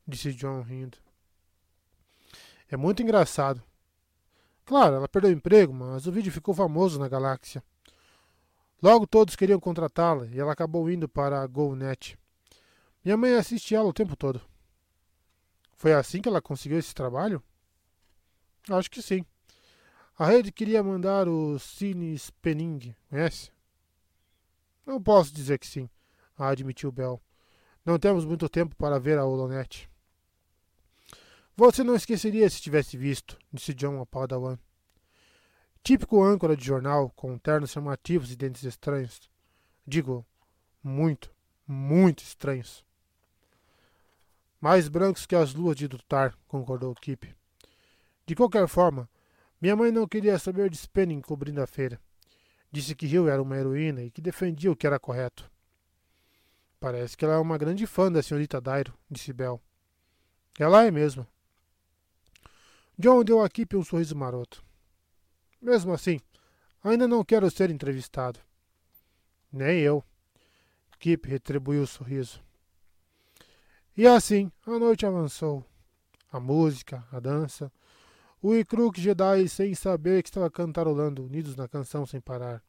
disse John rindo. É muito engraçado. Claro, ela perdeu o emprego, mas o vídeo ficou famoso na galáxia. Logo todos queriam contratá-la e ela acabou indo para a GoNet. Minha mãe assiste ela o tempo todo. Foi assim que ela conseguiu esse trabalho? Acho que sim. A rede queria mandar o Cine Spenning, conhece? Não posso dizer que sim, admitiu Bell. Não temos muito tempo para ver a Holonet. Você não esqueceria se tivesse visto, disse John a Padawan. Típico âncora de jornal, com ternos chamativos e dentes estranhos. Digo, muito, muito estranhos. Mais brancos que as luas de Dutar, concordou Kip. De qualquer forma, minha mãe não queria saber de Spenning cobrindo a feira. Disse que Hill era uma heroína e que defendia o que era correto. Parece que ela é uma grande fã da senhorita Dairo, disse Bel. Ela é mesmo. John deu a Kip um sorriso maroto. Mesmo assim, ainda não quero ser entrevistado. Nem eu. Kip retribuiu o sorriso. E assim, a noite avançou. A música, a dança, o Ikruk Jedi sem saber que estava cantarolando, unidos na canção sem parar.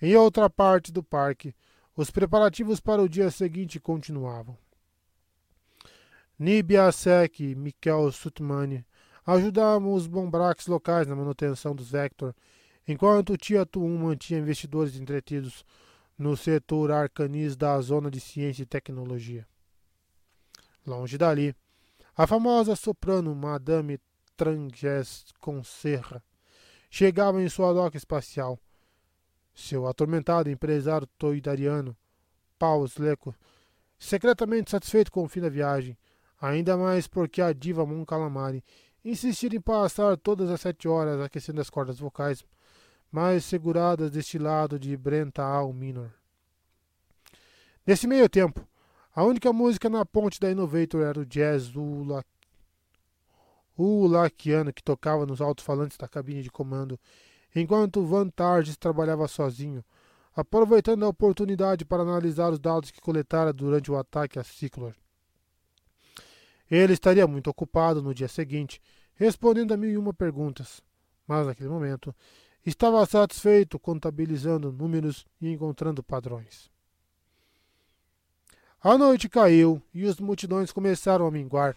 Em outra parte do parque, os preparativos para o dia seguinte continuavam. Nibia Sek e Mikel Sutmani ajudavam os bombraques locais na manutenção dos Vector, enquanto Tia Tuum mantinha investidores entretidos no setor arcanis da zona de ciência e tecnologia. Longe dali, a famosa soprano Madame Tranges Conserra chegava em sua doca espacial, seu atormentado empresário toidariano, Paus Leco, secretamente satisfeito com o fim da viagem, ainda mais porque a diva Mon Calamari insistira em passar todas as sete horas aquecendo as cordas vocais mais seguradas deste lado de Brenta Al Minor. Nesse meio tempo, a única música na ponte da Innovator era o jazz Ulakiano que tocava nos alto-falantes da cabine de comando enquanto Van Targes trabalhava sozinho, aproveitando a oportunidade para analisar os dados que coletara durante o ataque a Ciclor. Ele estaria muito ocupado no dia seguinte, respondendo a mil e uma perguntas, mas naquele momento estava satisfeito contabilizando números e encontrando padrões. A noite caiu e as multidões começaram a minguar.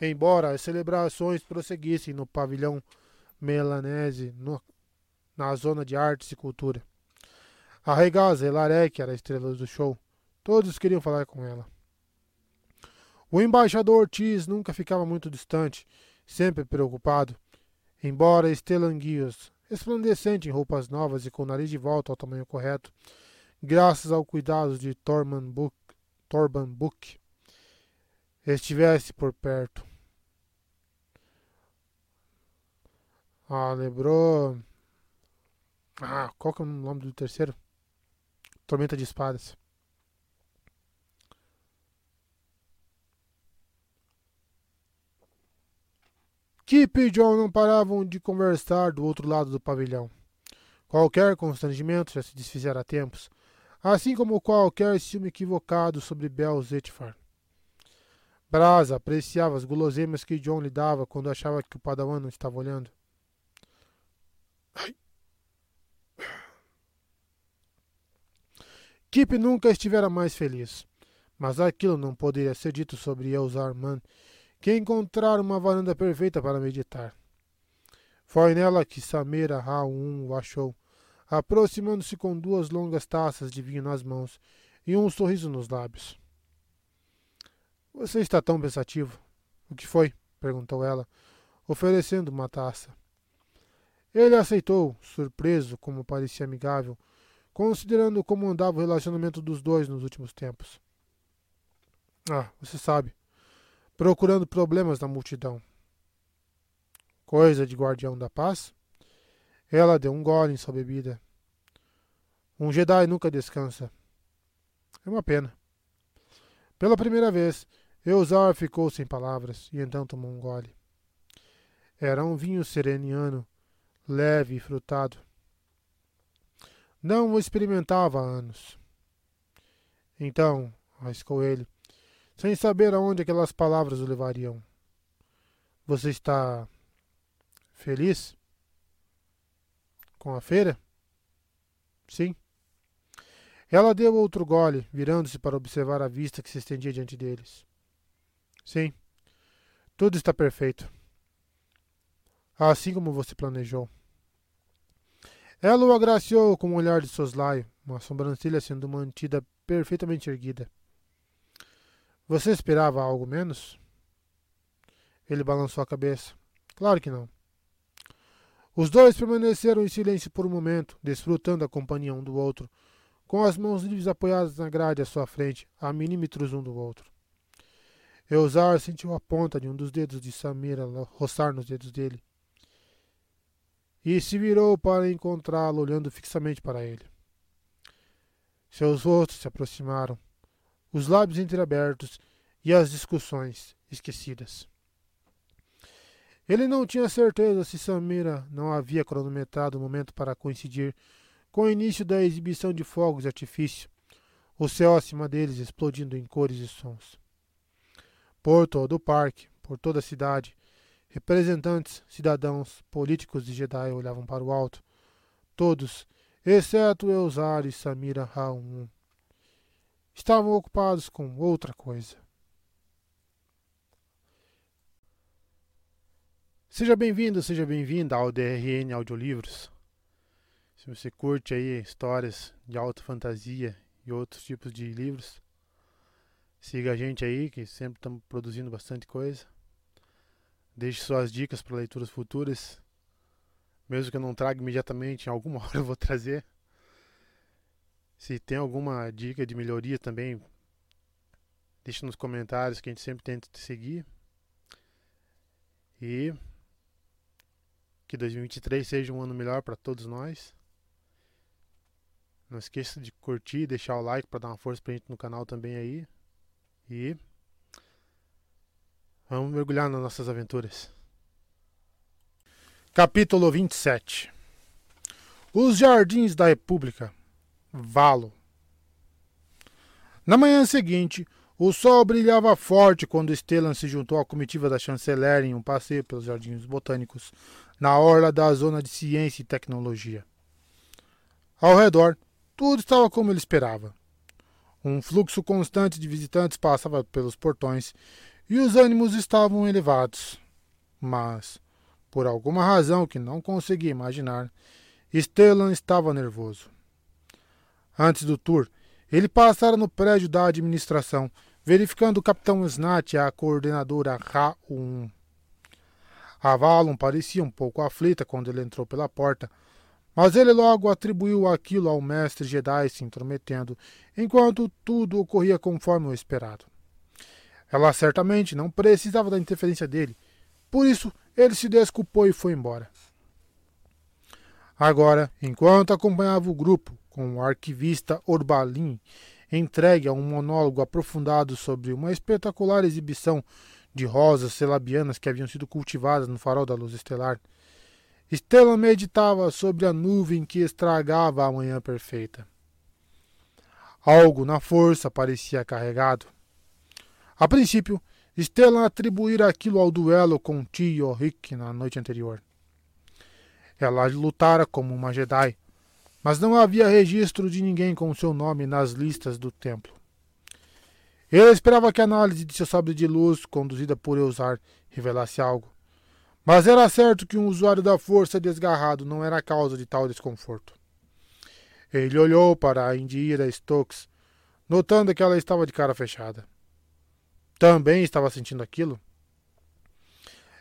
Embora as celebrações prosseguissem no pavilhão Melanese, no na zona de artes e cultura. A Regaza Larek era a estrela do show. Todos queriam falar com ela. O embaixador Ortiz nunca ficava muito distante, sempre preocupado. Embora Estelanguios, resplandecente em roupas novas e com o nariz de volta ao tamanho correto, graças ao cuidado de Torban Book, Torban Book estivesse por perto. Ah, lembrou ah, qual que é o nome do terceiro? Tormenta de Espadas. Kip e John não paravam de conversar do outro lado do pavilhão. Qualquer constrangimento já se desfizera há tempos, assim como qualquer ciúme equivocado sobre Bel Zetfar. Brasa apreciava as guloseimas que John lhe dava quando achava que o padawan não estava olhando. Kip nunca estivera mais feliz. Mas aquilo não poderia ser dito sobre Elzarman, que encontrara uma varanda perfeita para meditar. Foi nela que Samira Raun o achou, aproximando-se com duas longas taças de vinho nas mãos e um sorriso nos lábios. Você está tão pensativo. O que foi? perguntou ela, oferecendo uma taça. Ele aceitou, surpreso, como parecia amigável, considerando como andava o relacionamento dos dois nos últimos tempos. Ah, você sabe, procurando problemas na multidão. Coisa de guardião da paz? Ela deu um gole em sua bebida. Um Jedi nunca descansa. É uma pena. Pela primeira vez, Eusar ficou sem palavras e então tomou um gole. Era um vinho sereniano, leve e frutado. Não o experimentava há anos. Então, arriscou ele, sem saber aonde aquelas palavras o levariam. Você está feliz? Com a feira? Sim. Ela deu outro gole, virando-se para observar a vista que se estendia diante deles. Sim. Tudo está perfeito. Assim como você planejou. Ela o agraciou com um olhar de soslaio, uma sobrancelha sendo mantida perfeitamente erguida. Você esperava algo menos? Ele balançou a cabeça. Claro que não. Os dois permaneceram em silêncio por um momento, desfrutando a companhia um do outro, com as mãos livres apoiadas na grade à sua frente, a milímetros um do outro. Eusar sentiu a ponta de um dos dedos de Samira roçar nos dedos dele e se virou para encontrá-lo olhando fixamente para ele. Seus rostos se aproximaram, os lábios entreabertos e as discussões esquecidas. Ele não tinha certeza se Samira não havia cronometrado o momento para coincidir com o início da exibição de fogos de artifício, o céu acima deles explodindo em cores e sons. Por todo o parque, por toda a cidade, representantes, cidadãos, políticos de Jedi olhavam para o alto. Todos, exceto Eusar e Samira Raum, estavam ocupados com outra coisa. Seja bem-vindo, seja bem-vinda ao DRN Audiolivros. Se você curte aí histórias de alta fantasia e outros tipos de livros, siga a gente aí, que sempre estamos produzindo bastante coisa. Deixe suas dicas para leituras futuras. Mesmo que eu não traga imediatamente, em alguma hora eu vou trazer. Se tem alguma dica de melhoria também, deixe nos comentários que a gente sempre tenta te seguir. E que 2023 seja um ano melhor para todos nós. Não esqueça de curtir, deixar o like para dar uma força pra gente no canal também aí. E vamos mergulhar nas nossas aventuras. Capítulo 27 Os Jardins da República Valo Na manhã seguinte, o sol brilhava forte quando Stellan se juntou à comitiva da chanceler em um passeio pelos jardins botânicos na orla da zona de ciência e tecnologia. Ao redor, tudo estava como ele esperava. Um fluxo constante de visitantes passava pelos portões e os ânimos estavam elevados. Mas, por alguma razão que não conseguia imaginar, Stellan estava nervoso. Antes do tour, ele passara no prédio da administração, verificando o capitão Snat e a coordenadora Ra-1. A Valon parecia um pouco aflita quando ele entrou pela porta, mas ele logo atribuiu aquilo ao mestre Jedi se intrometendo, enquanto tudo ocorria conforme o esperado. Ela certamente não precisava da interferência dele, por isso ele se desculpou e foi embora. Agora, enquanto acompanhava o grupo com o arquivista Orbalin, entregue a um monólogo aprofundado sobre uma espetacular exibição de rosas celabianas que haviam sido cultivadas no farol da luz estelar. Estela meditava sobre a nuvem que estragava a manhã perfeita. Algo na força parecia carregado. A princípio, Stellan atribuíra aquilo ao duelo com Tio Rick na noite anterior. Ela lutara como uma Jedi, mas não havia registro de ninguém com seu nome nas listas do templo. Ele esperava que a análise de seu sabre de luz, conduzida por Eusar, revelasse algo. Mas era certo que um usuário da força desgarrado não era a causa de tal desconforto. Ele olhou para a Indira Stokes, notando que ela estava de cara fechada. Também estava sentindo aquilo?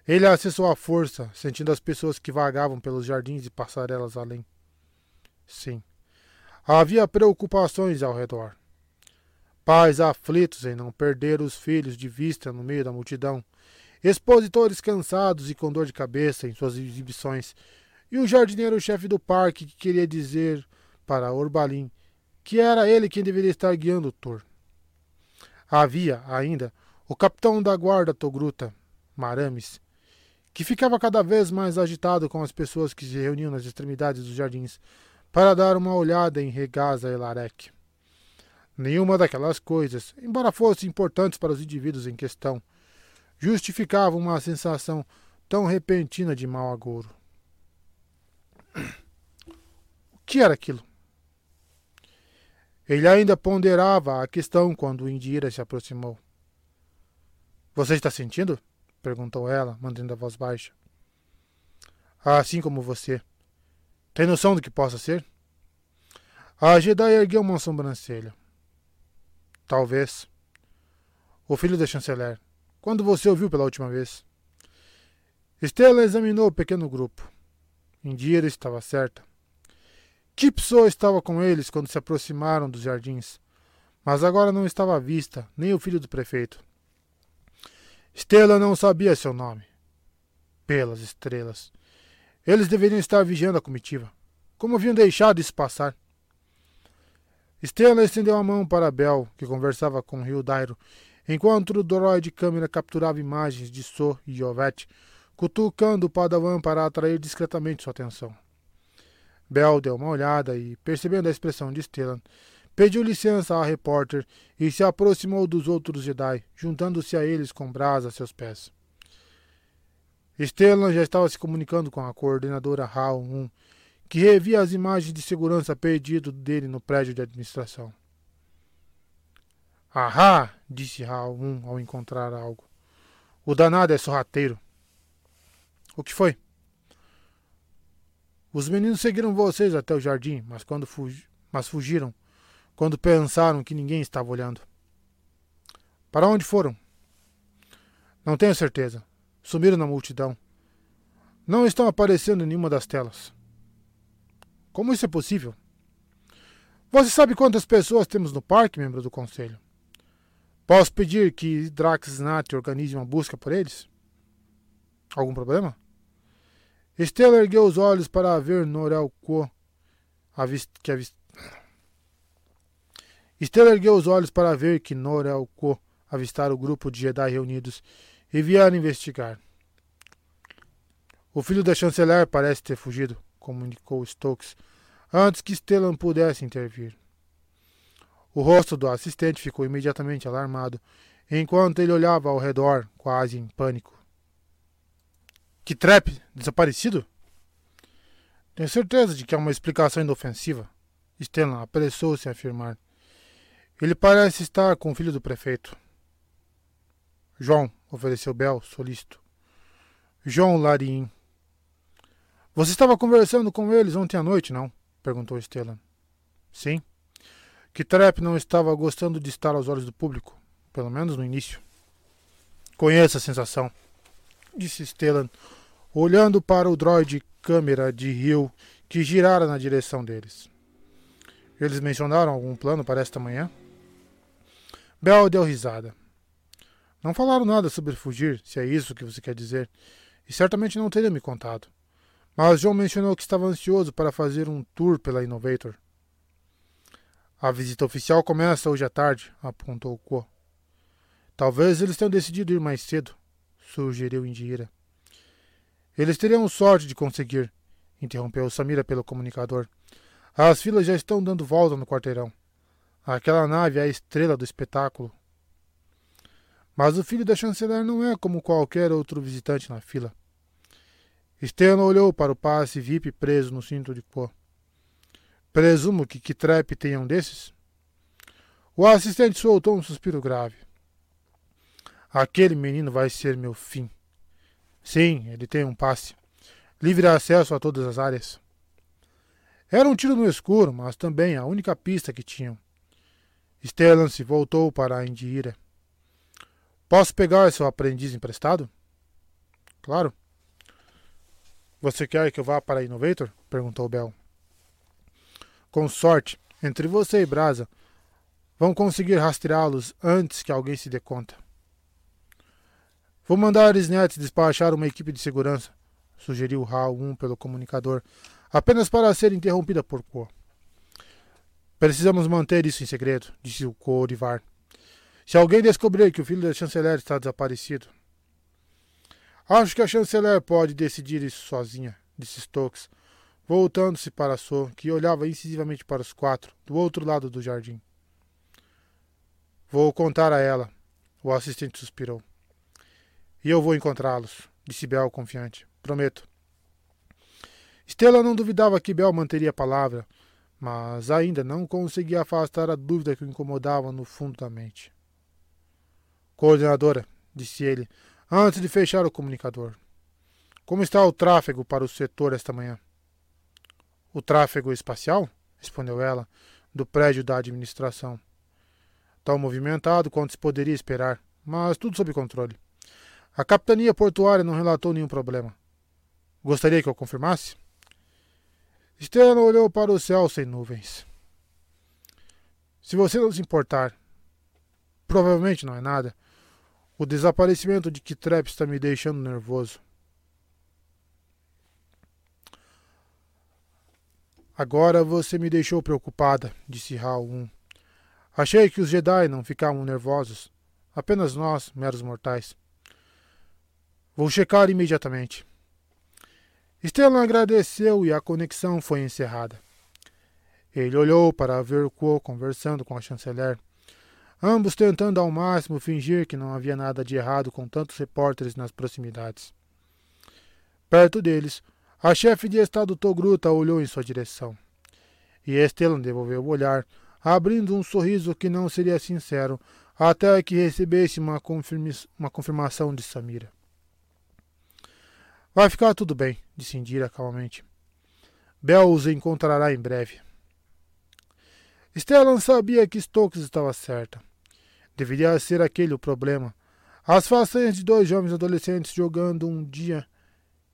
Ele acessou a força, sentindo as pessoas que vagavam pelos jardins e passarelas além. Sim, havia preocupações ao redor. Pais aflitos em não perder os filhos de vista no meio da multidão, expositores cansados e com dor de cabeça em suas exibições, e o jardineiro-chefe do parque que queria dizer para Orbalim que era ele quem deveria estar guiando o tour. Havia, ainda, o capitão da guarda Togruta, Marames, que ficava cada vez mais agitado com as pessoas que se reuniam nas extremidades dos jardins para dar uma olhada em Regaza e Larek. Nenhuma daquelas coisas, embora fossem importantes para os indivíduos em questão, justificava uma sensação tão repentina de mau agouro. O que era aquilo? Ele ainda ponderava a questão quando Indira se aproximou. Você está sentindo? perguntou ela, mantendo a voz baixa. Assim como você. Tem noção do que possa ser? A Jedi ergueu uma sobrancelha. Talvez. O filho da chanceler. Quando você ouviu pela última vez? Estela examinou o pequeno grupo. Indira estava certa. Pessoa estava com eles quando se aproximaram dos jardins? Mas agora não estava à vista, nem o filho do prefeito. Estela não sabia seu nome. Pelas estrelas. Eles deveriam estar vigiando a comitiva. Como haviam deixado isso passar? Stella estendeu a mão para Bel, que conversava com Hildairo, enquanto o droid câmera capturava imagens de So e Jovette, cutucando o Padawan para atrair discretamente sua atenção. Bel deu uma olhada e, percebendo a expressão de Stellan, pediu licença à repórter e se aproximou dos outros Jedi, juntando-se a eles com Brás a seus pés. Stellan já estava se comunicando com a coordenadora HAL 1, que revia as imagens de segurança perdido dele no prédio de administração. Ahá! Disse 1 ao encontrar algo. O danado é sorrateiro. O que foi? Os meninos seguiram vocês até o jardim, mas quando fugi mas fugiram quando pensaram que ninguém estava olhando. Para onde foram? Não tenho certeza. Sumiram na multidão. Não estão aparecendo em nenhuma das telas. Como isso é possível? Você sabe quantas pessoas temos no parque, membro do conselho? Posso pedir que Drax Nat organize uma busca por eles? Algum problema? Estela ergueu os olhos para ver Norel Quo, que avist... Estela ergueu os olhos para ver que Norel Quo avistara o grupo de Jedi reunidos e vieram investigar. O filho da chanceler parece ter fugido, comunicou Stokes, antes que Stellan pudesse intervir. O rosto do assistente ficou imediatamente alarmado, enquanto ele olhava ao redor, quase em pânico. Que trap? Desaparecido? Tenho certeza de que há uma explicação inofensiva. Stellan apressou-se a afirmar. Ele parece estar com o filho do prefeito. João, ofereceu Bel, solícito. João Larim. Você estava conversando com eles ontem à noite, não? perguntou Stellan. Sim. Que Trap não estava gostando de estar aos olhos do público, pelo menos no início. Conheço a sensação disse Stellan, olhando para o droide câmera de Rio que girara na direção deles. Eles mencionaram algum plano para esta manhã? Bell deu risada. Não falaram nada sobre fugir, se é isso que você quer dizer, e certamente não teria me contado. Mas John mencionou que estava ansioso para fazer um tour pela Innovator. A visita oficial começa hoje à tarde, apontou Ko. Talvez eles tenham decidido ir mais cedo sugeriu Indira. Eles teriam sorte de conseguir, interrompeu Samira pelo comunicador. As filas já estão dando volta no quarteirão. Aquela nave é a estrela do espetáculo. Mas o filho da chanceler não é como qualquer outro visitante na fila. Steno olhou para o passe VIP preso no cinto de pó. Presumo que Kitrep tenha um desses? O assistente soltou um suspiro grave. Aquele menino vai ser meu fim. Sim, ele tem um passe. Livre acesso a todas as áreas. Era um tiro no escuro, mas também a única pista que tinham. Stellan se voltou para a Indira. Posso pegar seu aprendiz emprestado? Claro. Você quer que eu vá para a Innovator? perguntou Bell. Com sorte, entre você e Brasa, vão conseguir rastreá-los antes que alguém se dê conta. Vou mandar a despachar uma equipe de segurança, sugeriu Hal 1 pelo comunicador, apenas para ser interrompida por Ko. Precisamos manter isso em segredo, disse o Ko Orivar. Se alguém descobrir que o filho da chanceler está desaparecido. Acho que a chanceler pode decidir isso sozinha, disse Stokes, voltando-se para So, que olhava incisivamente para os quatro, do outro lado do jardim. Vou contar a ela, o assistente suspirou. E eu vou encontrá-los, disse Bel confiante. Prometo. Stella não duvidava que Bel manteria a palavra, mas ainda não conseguia afastar a dúvida que o incomodava no fundo da mente. Coordenadora, disse ele, antes de fechar o comunicador. Como está o tráfego para o setor esta manhã? O tráfego espacial? respondeu ela, do prédio da administração. Tão movimentado quanto se poderia esperar, mas tudo sob controle. A capitania portuária não relatou nenhum problema. Gostaria que eu confirmasse? Stella olhou para o céu sem nuvens. Se você não se importar, provavelmente não é nada. O desaparecimento de Kitrep está me deixando nervoso. Agora você me deixou preocupada, disse 1. Achei que os Jedi não ficavam nervosos. Apenas nós, meros mortais. Vou checar imediatamente. Stellan agradeceu e a conexão foi encerrada. Ele olhou para ver Quo conversando com a chanceler, ambos tentando ao máximo fingir que não havia nada de errado com tantos repórteres nas proximidades. Perto deles, a chefe de estado Togruta olhou em sua direção. E Estelan devolveu o olhar, abrindo um sorriso que não seria sincero, até que recebesse uma, uma confirmação de Samira. Vai ficar tudo bem, disse Indira calmamente. Bel os encontrará em breve. Stellan sabia que Stokes estava certa. Deveria ser aquele o problema. As façanhas de dois jovens adolescentes jogando um dia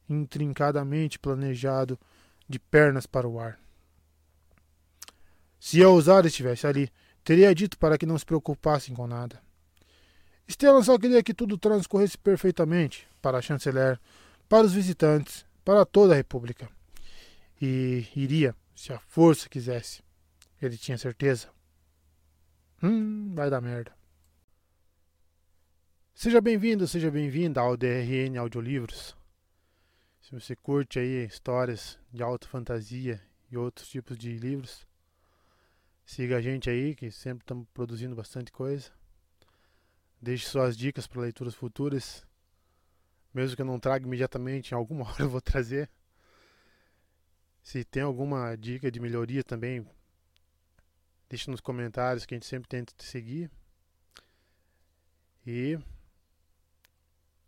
intrincadamente planejado de pernas para o ar. Se a ousar estivesse ali, teria dito para que não se preocupassem com nada. Stellan só queria que tudo transcorresse perfeitamente para a chanceler, para os visitantes, para toda a República. E iria, se a força quisesse. Ele tinha certeza. Hum, vai dar merda. Seja bem-vindo, seja bem-vinda ao DRN Audiolivros. Se você curte aí histórias de alta fantasia e outros tipos de livros, siga a gente aí, que sempre estamos produzindo bastante coisa. Deixe suas dicas para leituras futuras mesmo que eu não traga imediatamente, em alguma hora eu vou trazer. Se tem alguma dica de melhoria também, deixe nos comentários que a gente sempre tenta te seguir. E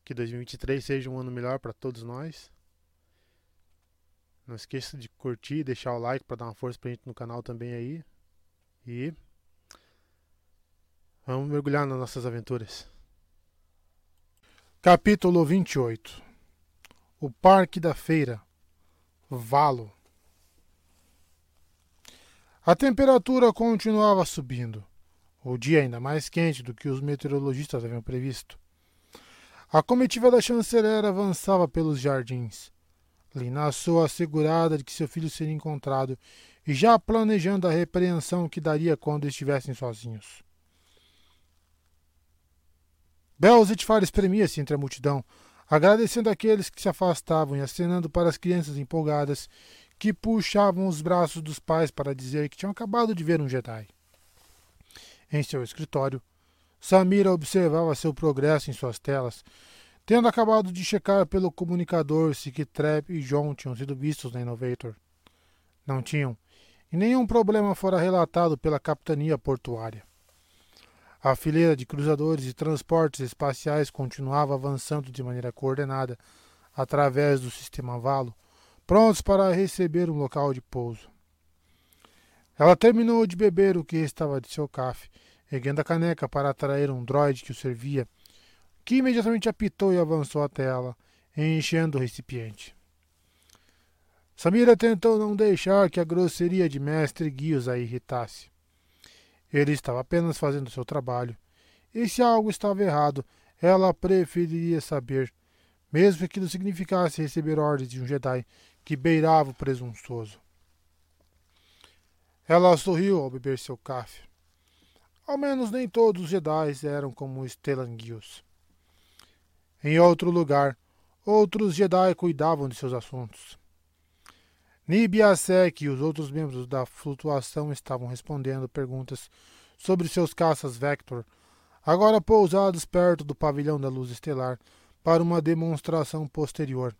que 2023 seja um ano melhor para todos nós. Não esqueça de curtir, deixar o like para dar uma força pra gente no canal também aí. E vamos mergulhar nas nossas aventuras. Capítulo 28 O Parque da Feira Valo A temperatura continuava subindo, o dia ainda mais quente do que os meteorologistas haviam previsto. A comitiva da chanceler avançava pelos jardins. Lina soa assegurada de que seu filho seria encontrado e já planejando a repreensão que daria quando estivessem sozinhos. Belzitfar espremia-se entre a multidão, agradecendo aqueles que se afastavam e acenando para as crianças empolgadas que puxavam os braços dos pais para dizer que tinham acabado de ver um Jedi. Em seu escritório, Samira observava seu progresso em suas telas, tendo acabado de checar pelo comunicador se que Trep e John tinham sido vistos na Innovator. Não tinham, e nenhum problema fora relatado pela capitania portuária. A fileira de cruzadores e transportes espaciais continuava avançando de maneira coordenada através do sistema Valo, prontos para receber um local de pouso. Ela terminou de beber o que estava de seu café, erguendo a caneca para atrair um droide que o servia, que imediatamente apitou e avançou até ela, enchendo o recipiente. Samira tentou não deixar que a grosseria de Mestre Guios a irritasse. Ele estava apenas fazendo seu trabalho. E se algo estava errado, ela preferiria saber, mesmo que aquilo significasse receber ordens de um Jedi que beirava o presunçoso. Ela sorriu ao beber seu café. Ao menos nem todos os Jedi eram como Stellan Gios. Em outro lugar, outros Jedi cuidavam de seus assuntos. Nibiasek e os outros membros da flutuação estavam respondendo perguntas sobre seus caças Vector, agora pousados perto do pavilhão da luz estelar para uma demonstração posterior.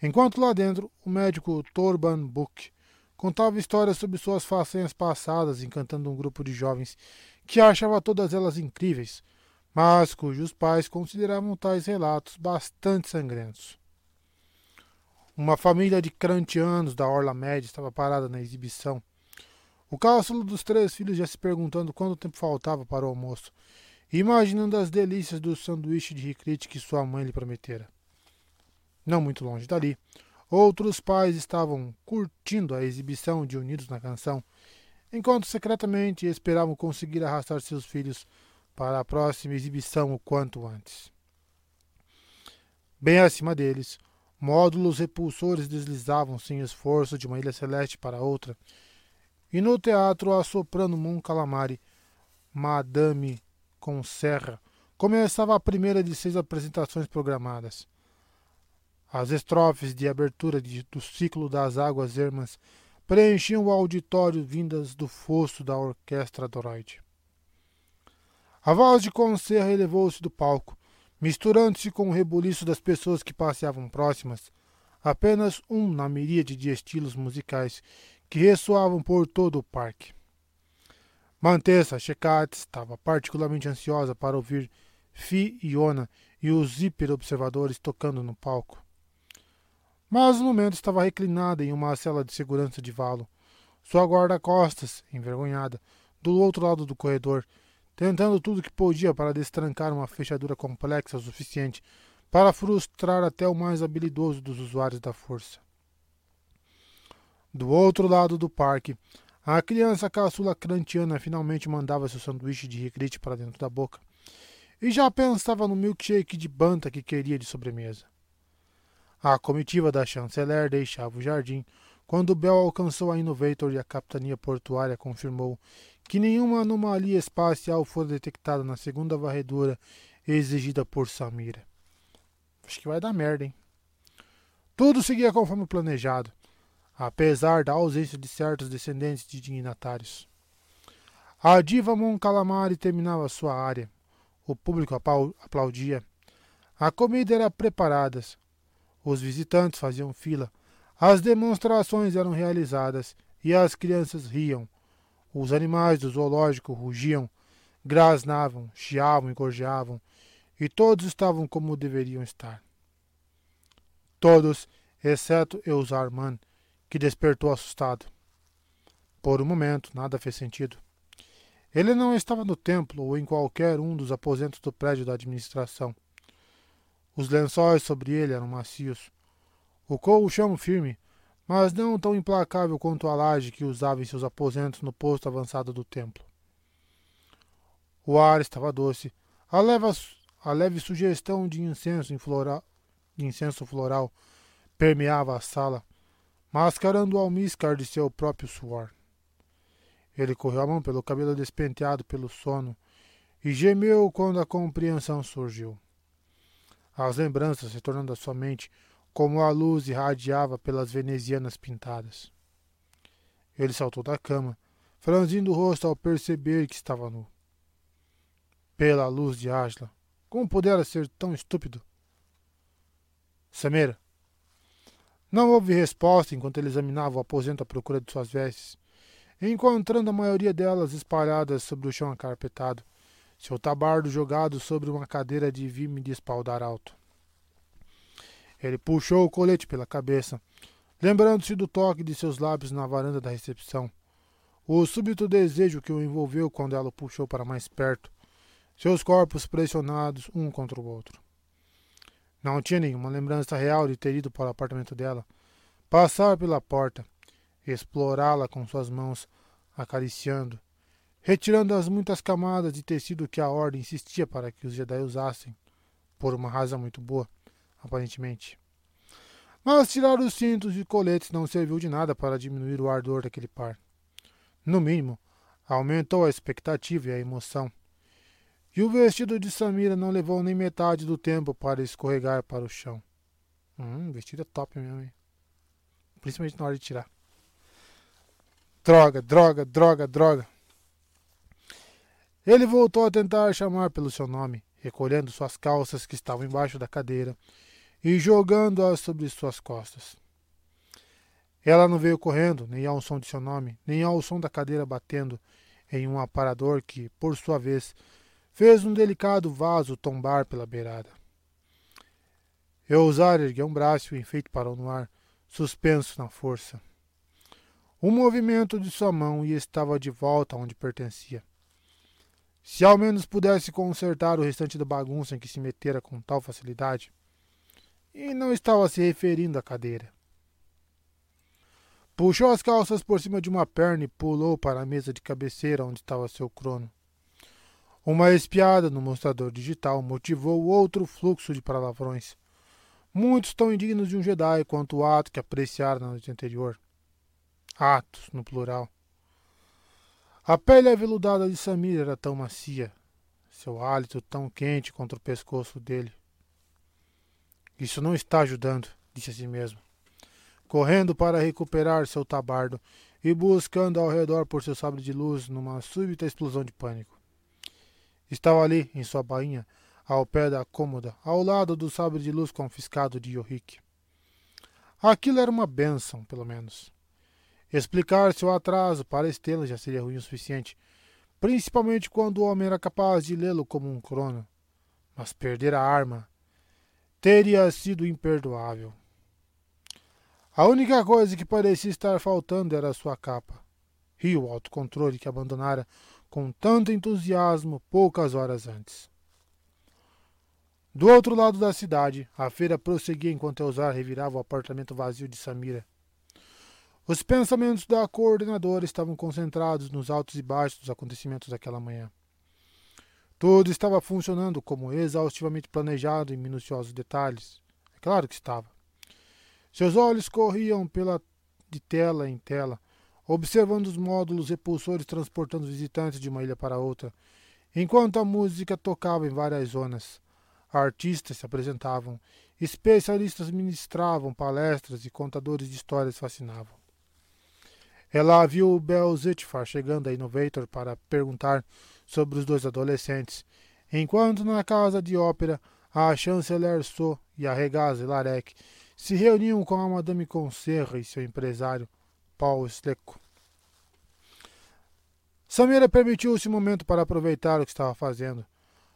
Enquanto lá dentro, o médico Torban Book contava histórias sobre suas façanhas passadas, encantando um grupo de jovens que achava todas elas incríveis, mas cujos pais consideravam tais relatos bastante sangrentos. Uma família de crantianos da Orla Média estava parada na exibição. O cáusulo dos três filhos já se perguntando quanto tempo faltava para o almoço, imaginando as delícias do sanduíche de ricrite que sua mãe lhe prometera. Não muito longe dali, outros pais estavam curtindo a exibição de Unidos na Canção, enquanto secretamente esperavam conseguir arrastar seus filhos para a próxima exibição o quanto antes. Bem acima deles, Módulos repulsores deslizavam sem esforço de uma ilha celeste para outra. E no teatro, a soprano Mon Calamari, Madame com serra, começava a primeira de seis apresentações programadas. As estrofes de abertura de, do ciclo das águas ermas preenchiam o auditório vindas do fosso da orquestra Doroide. A voz de Conserra elevou-se do palco, misturando-se com o rebuliço das pessoas que passeavam próximas, apenas um na miríade de estilos musicais que ressoavam por todo o parque. Mantessa Checat estava particularmente ansiosa para ouvir Fi e Iona e os hiper-observadores tocando no palco. Mas no momento estava reclinada em uma cela de segurança de valo, sua guarda-costas, envergonhada, do outro lado do corredor, tentando tudo que podia para destrancar uma fechadura complexa o suficiente para frustrar até o mais habilidoso dos usuários da força. Do outro lado do parque, a criança caçula crantiana finalmente mandava seu sanduíche de recrite para dentro da boca e já pensava no milkshake de banta que queria de sobremesa. A comitiva da chanceler deixava o jardim quando Bell alcançou a Innovator e a capitania portuária confirmou que nenhuma anomalia espacial foi detectada na segunda varredura exigida por Samira. Acho que vai dar merda, hein? Tudo seguia conforme planejado, apesar da ausência de certos descendentes de dignatários. A diva Mon Calamari terminava sua área. O público aplaudia. A comida era preparada. Os visitantes faziam fila. As demonstrações eram realizadas e as crianças riam, os animais do zoológico rugiam, grasnavam, chiavam e gorjeavam, e todos estavam como deveriam estar. Todos, exceto Eusarman, que despertou assustado. Por um momento, nada fez sentido. Ele não estava no templo ou em qualquer um dos aposentos do prédio da administração. Os lençóis sobre ele eram macios. O colchão firme mas não tão implacável quanto a laje que usava em seus aposentos no posto avançado do templo. O ar estava doce, a, a leve sugestão de incenso, floral, de incenso floral permeava a sala, mascarando o almíscar de seu próprio suor. Ele correu a mão pelo cabelo despenteado pelo sono e gemeu quando a compreensão surgiu. As lembranças retornando à sua mente como a luz irradiava pelas venezianas pintadas. Ele saltou da cama, franzindo o rosto ao perceber que estava nu. Pela luz de Asla, como pudera ser tão estúpido? Samira. Não houve resposta enquanto ele examinava o aposento à procura de suas vestes, encontrando a maioria delas espalhadas sobre o chão acarpetado, seu tabardo jogado sobre uma cadeira de vime de espaldar alto. Ele puxou o colete pela cabeça, lembrando-se do toque de seus lábios na varanda da recepção. O súbito desejo que o envolveu quando ela o puxou para mais perto, seus corpos pressionados um contra o outro. Não tinha nenhuma lembrança real de ter ido para o apartamento dela, passar pela porta, explorá-la com suas mãos, acariciando, retirando as muitas camadas de tecido que a ordem insistia para que os Jedi usassem, por uma razão muito boa aparentemente. Mas tirar os cintos e coletes não serviu de nada para diminuir o ardor daquele par. No mínimo, aumentou a expectativa e a emoção. E o vestido de Samira não levou nem metade do tempo para escorregar para o chão. Hum, vestido é top mesmo, hein? Principalmente na hora de tirar. Droga, droga, droga, droga. Ele voltou a tentar chamar pelo seu nome, recolhendo suas calças que estavam embaixo da cadeira e jogando-as sobre suas costas. Ela não veio correndo, nem ao som de seu nome, nem ao som da cadeira batendo em um aparador que, por sua vez, fez um delicado vaso tombar pela beirada. Eusar ergueu um braço e enfeite parou no ar, suspenso na força. Um movimento de sua mão e estava de volta onde pertencia. Se ao menos pudesse consertar o restante da bagunça em que se metera com tal facilidade, e não estava se referindo à cadeira. Puxou as calças por cima de uma perna e pulou para a mesa de cabeceira onde estava seu crono. Uma espiada no mostrador digital motivou outro fluxo de palavrões. Muitos tão indignos de um Jedi quanto o ato que apreciaram na noite anterior. Atos, no plural. A pele aveludada de Samir era tão macia, seu hálito tão quente contra o pescoço dele. Isso não está ajudando, disse a si mesmo, correndo para recuperar seu tabardo e buscando ao redor por seu sabre de luz numa súbita explosão de pânico. Estava ali, em sua bainha, ao pé da cômoda, ao lado do sabre de luz confiscado de Yorik. Aquilo era uma bênção, pelo menos. Explicar seu atraso para Estela já seria ruim o suficiente, principalmente quando o homem era capaz de lê-lo como um crono. Mas perder a arma teria sido imperdoável. A única coisa que parecia estar faltando era sua capa e o autocontrole que abandonara com tanto entusiasmo poucas horas antes. Do outro lado da cidade, a feira prosseguia enquanto Elzar revirava o apartamento vazio de Samira. Os pensamentos da coordenadora estavam concentrados nos altos e baixos dos acontecimentos daquela manhã. Tudo estava funcionando como exaustivamente planejado em minuciosos detalhes. É claro que estava. Seus olhos corriam pela de tela em tela, observando os módulos repulsores transportando visitantes de uma ilha para outra, enquanto a música tocava em várias zonas. Artistas se apresentavam, especialistas ministravam palestras e contadores de histórias fascinavam. Ela viu o Bel Zetfar chegando a Innovator para perguntar sobre os dois adolescentes, enquanto na casa de ópera a chanceler So e a Regaz Larek se reuniam com a Madame Conserra e seu empresário, Paul Slecco. Samira permitiu-se um momento para aproveitar o que estava fazendo,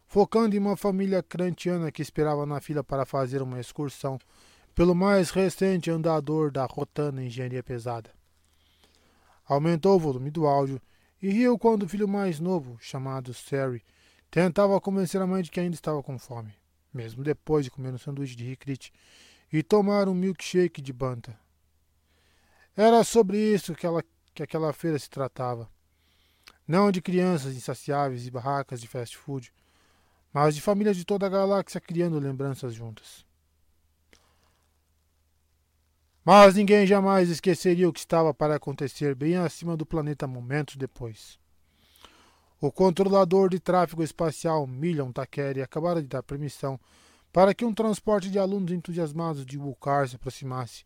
focando em uma família crantiana que esperava na fila para fazer uma excursão pelo mais recente andador da Rotana Engenharia Pesada. Aumentou o volume do áudio e riu quando o filho mais novo, chamado Sari, tentava convencer a mãe de que ainda estava com fome, mesmo depois de comer um sanduíche de ricrite e tomar um milkshake de banta. Era sobre isso que, ela, que aquela feira se tratava. Não de crianças insaciáveis e barracas de fast food, mas de famílias de toda a galáxia criando lembranças juntas. Mas ninguém jamais esqueceria o que estava para acontecer bem acima do planeta momentos depois. O controlador de tráfego espacial Million Takeri acabara de dar permissão para que um transporte de alunos entusiasmados de Wulkar se aproximasse,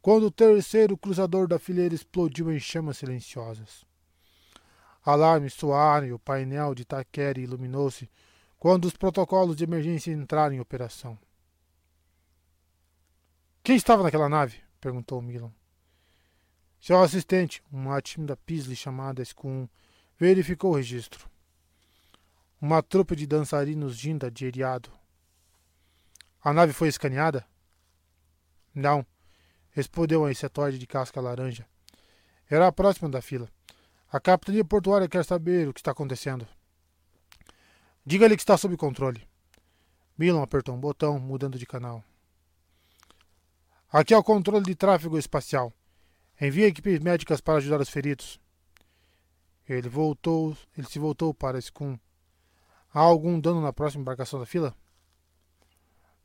quando o terceiro cruzador da fileira explodiu em chamas silenciosas. Alarmes soaram e o painel de Takeri iluminou-se quando os protocolos de emergência entraram em operação. Quem estava naquela nave? Perguntou Milan. Seu assistente, uma tímida Pisley chamada Scum, verificou o registro. Uma trupe de dançarinos ginda de eriado. A nave foi escaneada? Não, respondeu a insetoide de casca laranja. Era a próxima da fila. A capitania portuária quer saber o que está acontecendo. Diga-lhe que está sob controle. Milan apertou um botão, mudando de canal. Aqui é o controle de tráfego espacial. Envie equipes médicas para ajudar os feridos. Ele voltou, ele se voltou para Skun. Há algum dano na próxima embarcação da fila?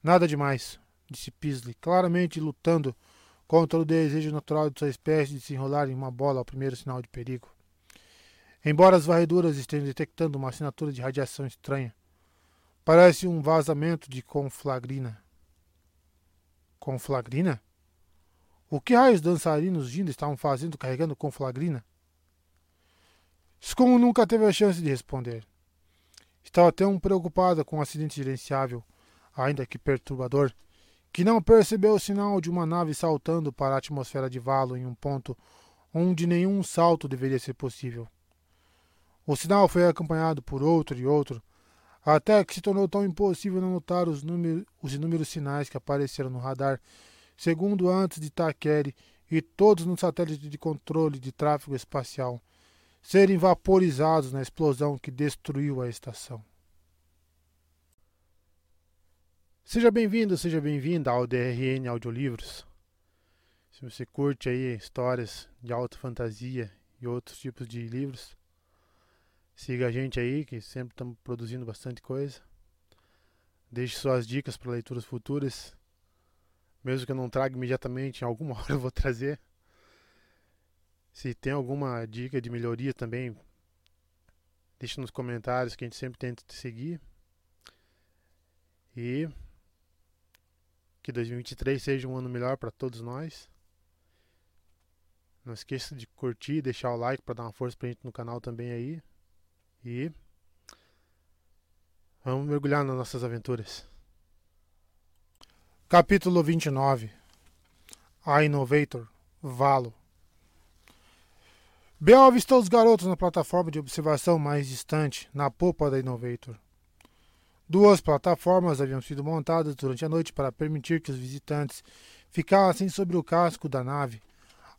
Nada demais, disse Pisley, claramente lutando contra o desejo natural de sua espécie de se enrolar em uma bola ao primeiro sinal de perigo. Embora as varreduras estejam detectando uma assinatura de radiação estranha, parece um vazamento de conflagrina. Conflagrina? O que raios dançarinos Ginda estavam fazendo carregando conflagrina? Scum nunca teve a chance de responder. Estava tão preocupada com o um acidente gerenciável, ainda que perturbador, que não percebeu o sinal de uma nave saltando para a atmosfera de Valo em um ponto onde nenhum salto deveria ser possível. O sinal foi acompanhado por outro e outro, até que se tornou tão impossível não notar os, os inúmeros sinais que apareceram no radar, segundo antes de Takeri e todos no satélite de controle de tráfego espacial, serem vaporizados na explosão que destruiu a estação. Seja bem-vindo, seja bem-vinda ao DRN Audiolivros. Se você curte aí histórias de alta fantasia e outros tipos de livros, Siga a gente aí, que sempre estamos produzindo bastante coisa. Deixe suas dicas para leituras futuras. Mesmo que eu não traga imediatamente, em alguma hora eu vou trazer. Se tem alguma dica de melhoria também, deixe nos comentários que a gente sempre tenta seguir. E que 2023 seja um ano melhor para todos nós. Não esqueça de curtir, deixar o like para dar uma força pra gente no canal também aí. E vamos mergulhar nas nossas aventuras. Capítulo 29 A Innovator Valo Bel avistou os garotos na plataforma de observação mais distante, na popa da Innovator. Duas plataformas haviam sido montadas durante a noite para permitir que os visitantes ficassem sobre o casco da nave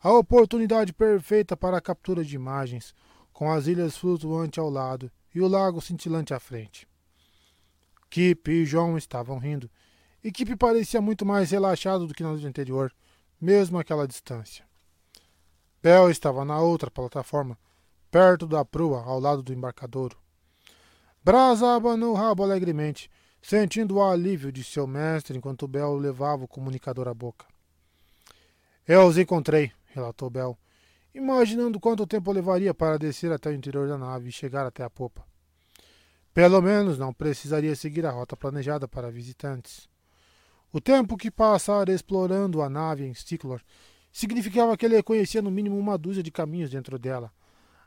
a oportunidade perfeita para a captura de imagens, com as ilhas flutuantes ao lado e o lago cintilante à frente. Kip e John estavam rindo, e Kip parecia muito mais relaxado do que na noite anterior, mesmo àquela distância. Bell estava na outra plataforma, perto da proa, ao lado do embarcadouro. Brasa abanou o rabo alegremente, sentindo o alívio de seu mestre enquanto Bell levava o comunicador à boca. Eu os encontrei, relatou Bell, imaginando quanto tempo levaria para descer até o interior da nave e chegar até a popa. Pelo menos não precisaria seguir a rota planejada para visitantes. O tempo que passara explorando a nave em Sticklor significava que ele conhecia no mínimo uma dúzia de caminhos dentro dela,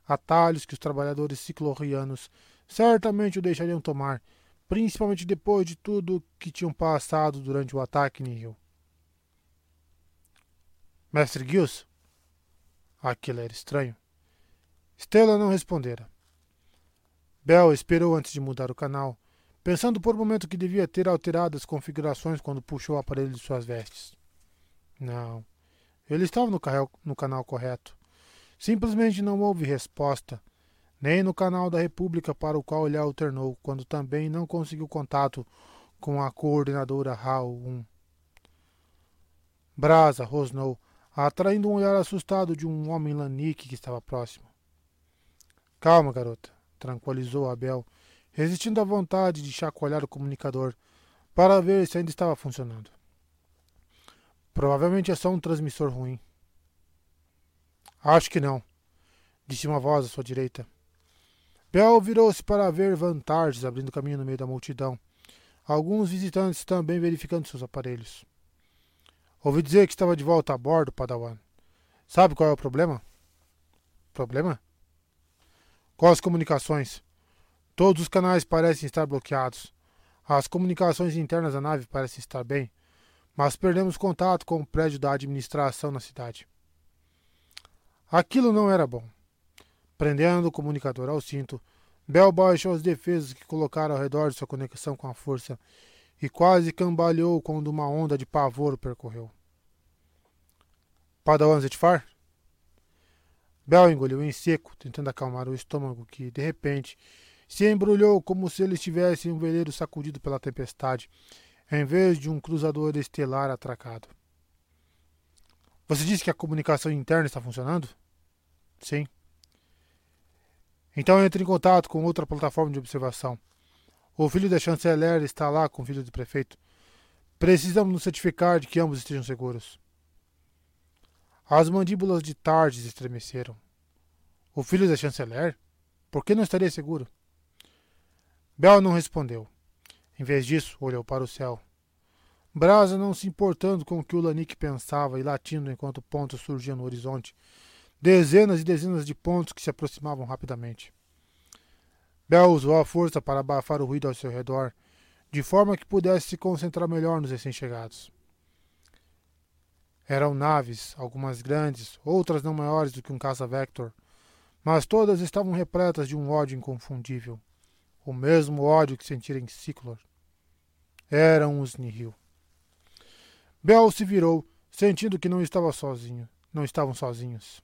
atalhos que os trabalhadores ciclorianos certamente o deixariam tomar, principalmente depois de tudo que tinham passado durante o ataque Rio. Mestre Gills, Aquilo era estranho. Stella não respondera. Bell esperou antes de mudar o canal, pensando por um momento que devia ter alterado as configurações quando puxou o aparelho de suas vestes. Não. Ele estava no, no canal correto. Simplesmente não houve resposta, nem no canal da República para o qual ele alternou, quando também não conseguiu contato com a coordenadora HAL 1. Brasa rosnou atraindo um olhar assustado de um homem lanique que estava próximo. Calma, garota, tranquilizou Abel, resistindo à vontade de chacoalhar o comunicador para ver se ainda estava funcionando. Provavelmente é só um transmissor ruim. Acho que não, disse uma voz à sua direita. Bel virou-se para ver vantagens abrindo caminho no meio da multidão. Alguns visitantes também verificando seus aparelhos. Ouvi dizer que estava de volta a bordo, Padawan. Sabe qual é o problema? Problema? Com as comunicações. Todos os canais parecem estar bloqueados. As comunicações internas da nave parecem estar bem, mas perdemos contato com o prédio da administração na cidade. Aquilo não era bom. Prendendo o comunicador ao cinto, Bell baixou as defesas que colocaram ao redor de sua conexão com a força e quase cambaleou quando uma onda de pavor o percorreu. Padawan Zetfar? Bel engoliu em seco, tentando acalmar o estômago que, de repente, se embrulhou como se ele estivesse em um veleiro sacudido pela tempestade, em vez de um cruzador estelar atracado. Você disse que a comunicação interna está funcionando? Sim. Então entre em contato com outra plataforma de observação. O filho da chanceler está lá com o filho do prefeito. Precisamos nos certificar de que ambos estejam seguros. As mandíbulas de Tardes estremeceram. O filho da chanceler? Por que não estaria seguro? Bel não respondeu. Em vez disso, olhou para o céu. Brasa não se importando com o que o Lanik pensava e latindo enquanto pontos surgiam no horizonte. Dezenas e dezenas de pontos que se aproximavam rapidamente. Bel usou a força para abafar o ruído ao seu redor, de forma que pudesse se concentrar melhor nos recém-chegados. Eram naves, algumas grandes, outras não maiores do que um caça-vector, mas todas estavam repletas de um ódio inconfundível, o mesmo ódio que sentira em Ciclor. Eram os Nihil. Bel se virou, sentindo que não estava sozinho, não estavam sozinhos.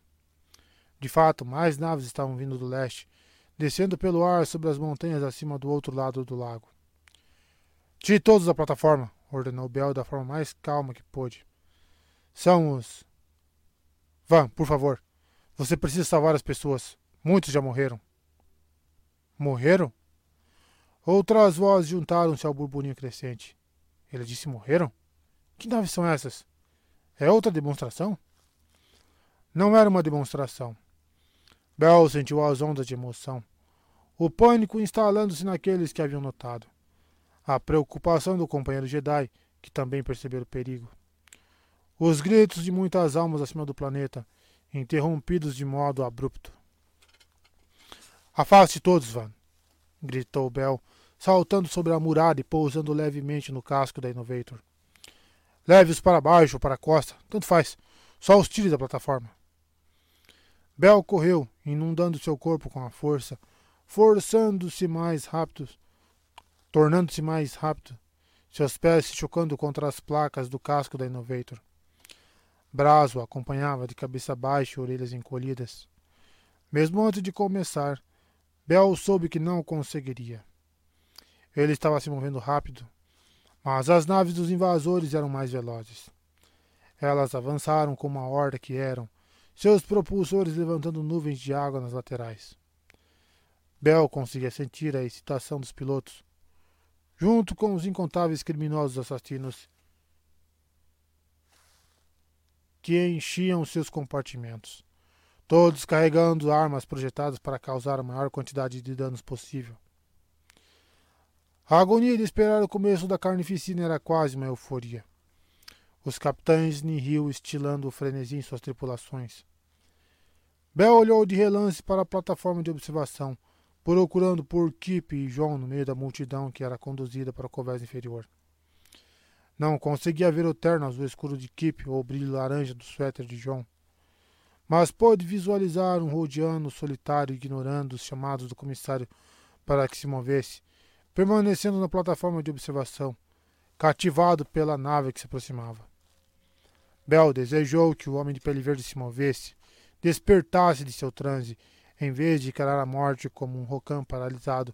De fato, mais naves estavam vindo do leste, descendo pelo ar sobre as montanhas acima do outro lado do lago. Tire todos da plataforma, ordenou Bel da forma mais calma que pôde. São os. Van, por favor. Você precisa salvar as pessoas. Muitos já morreram. Morreram? Outras vozes juntaram-se ao burburinho crescente. Ele disse: Morreram? Que naves são essas? É outra demonstração? Não era uma demonstração. Bell sentiu as ondas de emoção. O pânico instalando-se naqueles que haviam notado. A preocupação do companheiro Jedi, que também percebeu o perigo. Os gritos de muitas almas acima do planeta, interrompidos de modo abrupto. Afaste todos, Van! gritou Bell, saltando sobre a muralha e pousando levemente no casco da Innovator. Leve-os para baixo ou para a costa, tanto faz. Só os tire da plataforma. Bell correu, inundando seu corpo com a força, forçando-se mais rápido, tornando-se mais rápido, seus pés se chocando contra as placas do casco da Innovator. Brazo acompanhava de cabeça baixa e orelhas encolhidas. Mesmo antes de começar, Bell soube que não conseguiria. Ele estava se movendo rápido, mas as naves dos invasores eram mais velozes. Elas avançaram como a horda que eram, seus propulsores levantando nuvens de água nas laterais. Bell conseguia sentir a excitação dos pilotos, junto com os incontáveis criminosos assassinos que enchiam seus compartimentos, todos carregando armas projetadas para causar a maior quantidade de danos possível. A agonia de esperar o começo da carnificina era quase uma euforia. Os capitães Nihil estilando o frenesi em suas tripulações. Bell olhou de relance para a plataforma de observação, procurando por Kip e John no meio da multidão que era conduzida para o convés inferior. Não conseguia ver o terno azul escuro de Kip ou o brilho laranja do suéter de John. Mas pôde visualizar um rodiano solitário ignorando os chamados do comissário para que se movesse permanecendo na plataforma de observação, cativado pela nave que se aproximava. Bell desejou que o homem de pele verde se movesse, despertasse de seu transe, em vez de encarar a morte como um rocão paralisado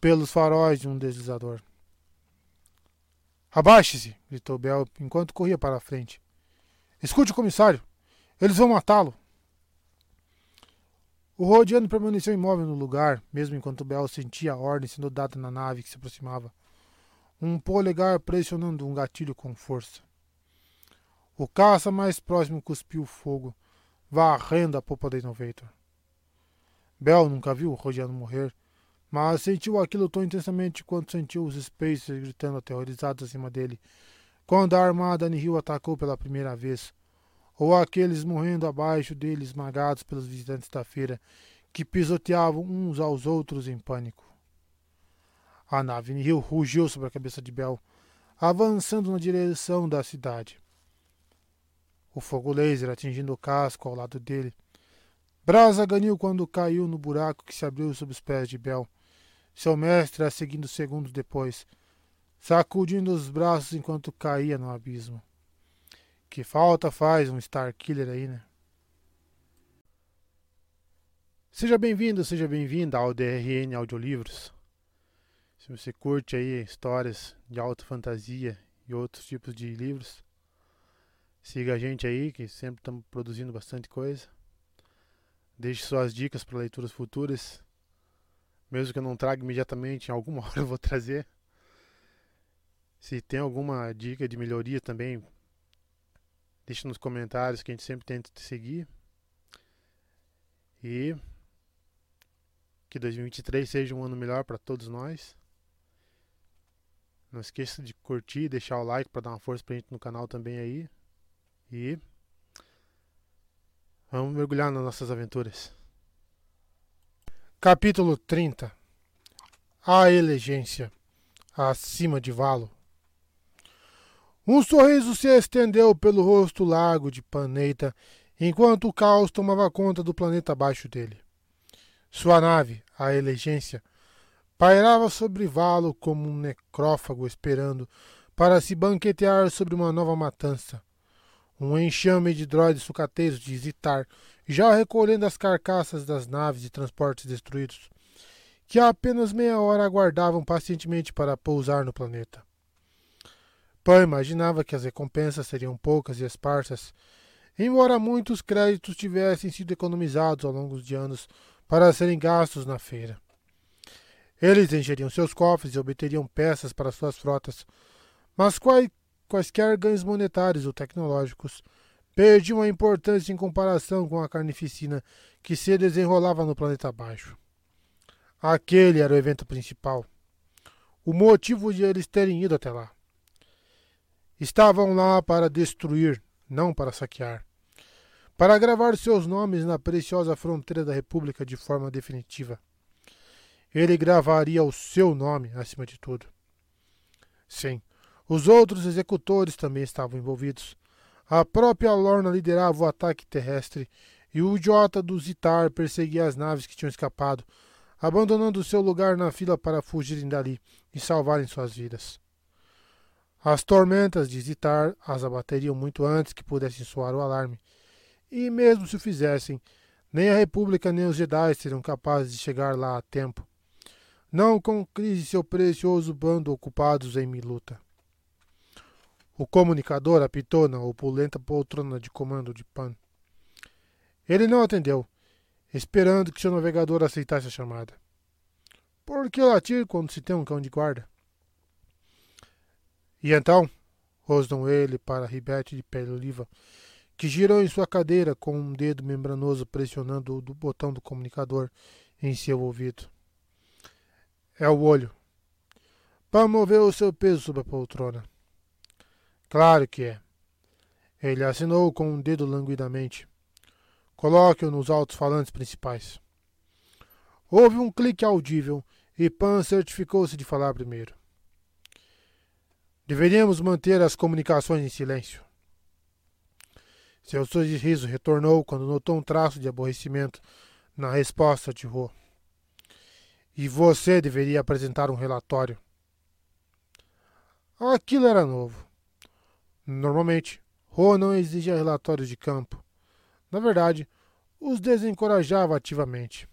pelos faróis de um deslizador. Abaixe-se! gritou Bell enquanto corria para a frente. Escute comissário! Eles vão matá-lo! O Rodiano permaneceu imóvel no lugar, mesmo enquanto Bel sentia a ordem sendo dada na nave que se aproximava. Um polegar pressionando um gatilho com força. O caça mais próximo cuspiu fogo, varrendo a popa da Innovator. Bel nunca viu o Rodiano morrer, mas sentiu aquilo tão intensamente quanto sentiu os Spacers gritando aterrorizados acima dele, quando a armada Nihil atacou pela primeira vez, ou aqueles morrendo abaixo dele esmagados pelos visitantes da feira, que pisoteavam uns aos outros em pânico. A nave Nihil rugiu sobre a cabeça de Bel, avançando na direção da cidade. O fogo laser atingindo o casco ao lado dele. Brasa ganhou quando caiu no buraco que se abriu sob os pés de Bel. Seu mestre a seguindo segundos depois, sacudindo os braços enquanto caía no abismo. Que falta faz um Star Killer aí, né? Seja bem-vindo, seja bem-vinda ao DRN Audiolivros. Se você curte aí histórias de alta fantasia e outros tipos de livros, siga a gente aí, que sempre estamos produzindo bastante coisa. Deixe suas dicas para leituras futuras. Mesmo que eu não traga imediatamente, em alguma hora eu vou trazer. Se tem alguma dica de melhoria também, Deixe nos comentários que a gente sempre tenta te seguir. E que 2023 seja um ano melhor para todos nós. Não esqueça de curtir, deixar o like para dar uma força pra gente no canal também aí. E vamos mergulhar nas nossas aventuras. Capítulo 30 A elegência acima de Valo. Um sorriso se estendeu pelo rosto largo de Paneita enquanto o caos tomava conta do planeta abaixo dele. Sua nave, a Elegência, pairava sobre Valo como um necrófago esperando para se banquetear sobre uma nova matança. Um enxame de droides sucateiros de Zitar já recolhendo as carcaças das naves de transportes destruídos, que há apenas meia hora aguardavam pacientemente para pousar no planeta. Pan imaginava que as recompensas seriam poucas e esparsas, embora muitos créditos tivessem sido economizados ao longo de anos para serem gastos na feira. Eles encheriam seus cofres e obteriam peças para suas frotas, mas quaisquer ganhos monetários ou tecnológicos perdiam a importância em comparação com a carnificina que se desenrolava no planeta abaixo. Aquele era o evento principal. O motivo de eles terem ido até lá. Estavam lá para destruir, não para saquear. Para gravar seus nomes na preciosa fronteira da República de forma definitiva. Ele gravaria o seu nome acima de tudo. Sim, os outros executores também estavam envolvidos. A própria Lorna liderava o ataque terrestre e o idiota do Zitar perseguia as naves que tinham escapado, abandonando seu lugar na fila para fugirem dali e salvarem suas vidas. As tormentas de Zitar as abateriam muito antes que pudessem soar o alarme, e mesmo se o fizessem, nem a República nem os Jedi seriam capazes de chegar lá a tempo. Não com Cris e seu precioso bando ocupados em luta. O comunicador apitou na opulenta poltrona de comando de Pan. Ele não atendeu, esperando que seu navegador aceitasse a chamada. Por que latir quando se tem um cão de guarda? E então? rosnou ele para Ribete de pele oliva, que girou em sua cadeira com um dedo membranoso pressionando o botão do comunicador em seu ouvido. É o olho. Pan moveu o seu peso sobre a poltrona. Claro que é. Ele assinou com um dedo languidamente. Coloque-o nos altos-falantes principais. Houve um clique audível e Pan certificou-se de falar primeiro. Deveríamos manter as comunicações em silêncio. Seu sorriso retornou quando notou um traço de aborrecimento na resposta de Ro. E você deveria apresentar um relatório. Aquilo era novo. Normalmente, Ro não exigia relatórios de campo. Na verdade, os desencorajava ativamente.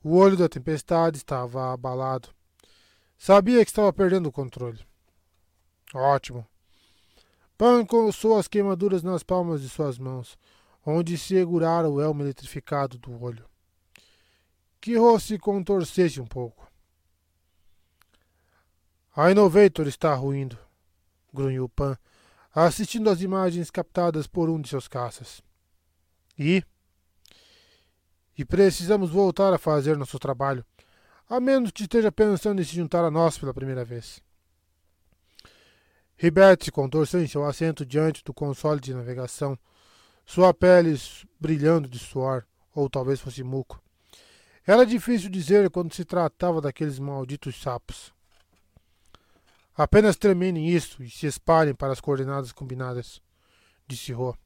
O olho da tempestade estava abalado. Sabia que estava perdendo o controle. Ótimo. Pan coçou as queimaduras nas palmas de suas mãos, onde segurara o elmo eletrificado do olho. Que Ro se contorcesse um pouco. A Innovator está ruindo, grunhiu Pan, assistindo às imagens captadas por um de seus caças. E? E precisamos voltar a fazer nosso trabalho, a menos que esteja pensando em se juntar a nós pela primeira vez. Ribet se contorceu em seu assento diante do console de navegação, sua pele brilhando de suor, ou talvez fosse muco. Era difícil dizer quando se tratava daqueles malditos sapos. Apenas terminem isso e se espalhem para as coordenadas combinadas, disse Ro.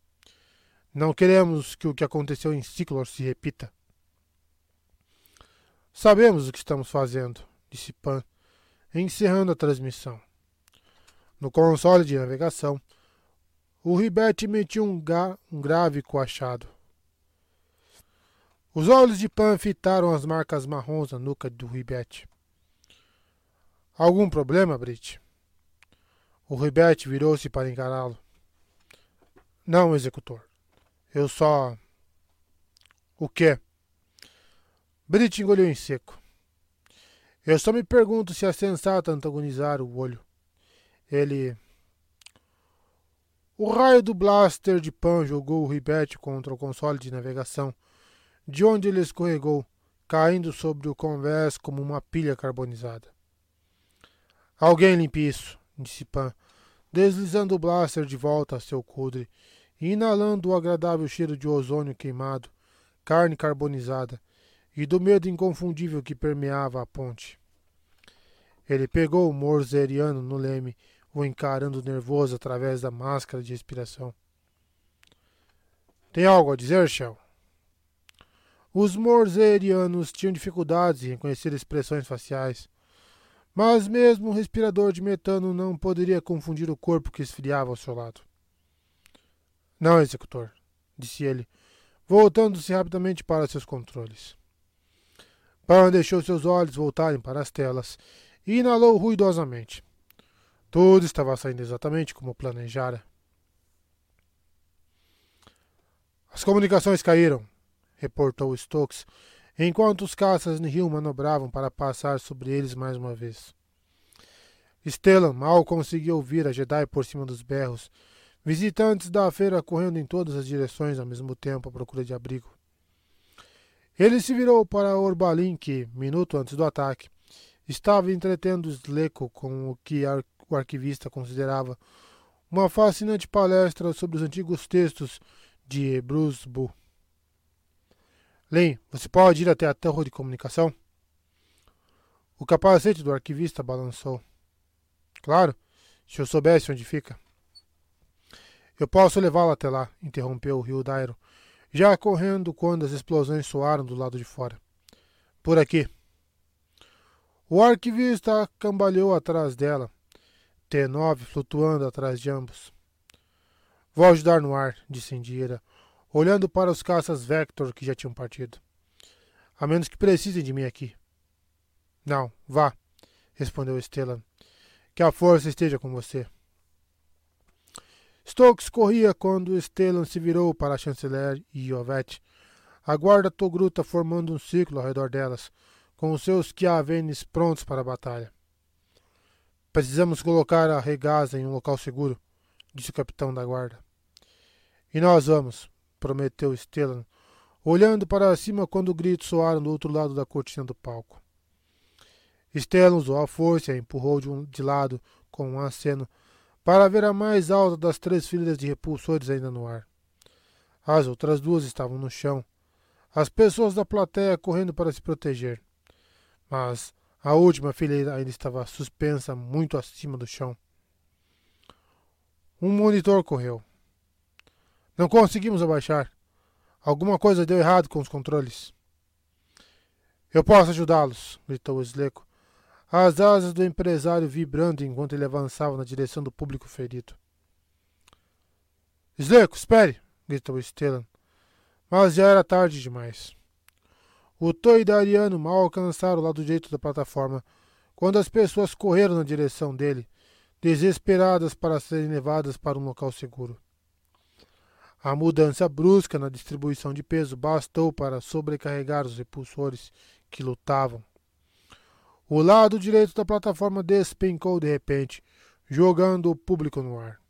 Não queremos que o que aconteceu em Ciclor se repita. Sabemos o que estamos fazendo, disse Pan, encerrando a transmissão. No console de navegação, o Ribet emitiu um, um grave coachado. Os olhos de Pan fitaram as marcas marrons na nuca do Ribet. Algum problema, Brit? O Ribet virou-se para encará-lo. Não, executor. Eu só. O quê? Brit engoliu em seco. Eu só me pergunto se é sensato antagonizar o olho. Ele. O raio do blaster de Pan jogou o Ribet contra o console de navegação, de onde ele escorregou, caindo sobre o convés como uma pilha carbonizada. Alguém limpe isso, disse Pan, deslizando o blaster de volta a seu coldre e inalando o agradável cheiro de ozônio queimado, carne carbonizada e do medo inconfundível que permeava a ponte. Ele pegou o morzeriano no leme, o encarando nervoso através da máscara de respiração. Tem algo a dizer, Shell? Os morzerianos tinham dificuldades em reconhecer expressões faciais, mas mesmo um respirador de metano não poderia confundir o corpo que esfriava ao seu lado. Não, executor, disse ele, voltando-se rapidamente para seus controles. Pan deixou seus olhos voltarem para as telas e inalou ruidosamente. Tudo estava saindo exatamente como planejara. As comunicações caíram, reportou Stokes, enquanto os caças Nihil manobravam para passar sobre eles mais uma vez. Stellan mal conseguia ouvir a Jedi por cima dos berros, visitantes da feira correndo em todas as direções ao mesmo tempo à procura de abrigo. Ele se virou para Orbalin, que, minuto antes do ataque, estava entretendo Sleco com o que o arquivista considerava uma fascinante palestra sobre os antigos textos de Bruce Bull. Len, você pode ir até a torre de comunicação? O capacete do arquivista balançou. Claro, se eu soubesse onde fica. Eu posso levá-lo até lá, interrompeu o Rio Dairo, já correndo quando as explosões soaram do lado de fora. Por aqui. O arquivista cambaleou atrás dela, T9 flutuando atrás de ambos. Vou ajudar no ar, disse Indira, olhando para os caças Vector que já tinham partido. A menos que precisem de mim aqui. Não, vá, respondeu Stellan. Que a força esteja com você. Stokes corria quando Stellan se virou para a chanceler e Iovete. A guarda Togruta formando um círculo ao redor delas, com os seus Kiavenes prontos para a batalha. Precisamos colocar a regaza em um local seguro, disse o capitão da guarda. E nós vamos, prometeu Stellan, olhando para cima quando gritos soaram do outro lado da cortina do palco. Stellan usou a força e a empurrou de, um, de lado com um aceno para ver a mais alta das três fileiras de repulsores ainda no ar. As outras duas estavam no chão, as pessoas da plateia correndo para se proteger. Mas a última fileira ainda estava suspensa muito acima do chão. Um monitor correu. Não conseguimos abaixar. Alguma coisa deu errado com os controles. Eu posso ajudá-los, gritou Sleco, as asas do empresário vibrando enquanto ele avançava na direção do público ferido. Sleco, espere! gritou Stellan. Mas já era tarde demais. O Toidariano mal alcançaram o lado direito da plataforma quando as pessoas correram na direção dele, desesperadas para serem levadas para um local seguro. A mudança brusca na distribuição de peso bastou para sobrecarregar os repulsores que lutavam. O lado direito da plataforma despencou de repente, jogando o público no ar.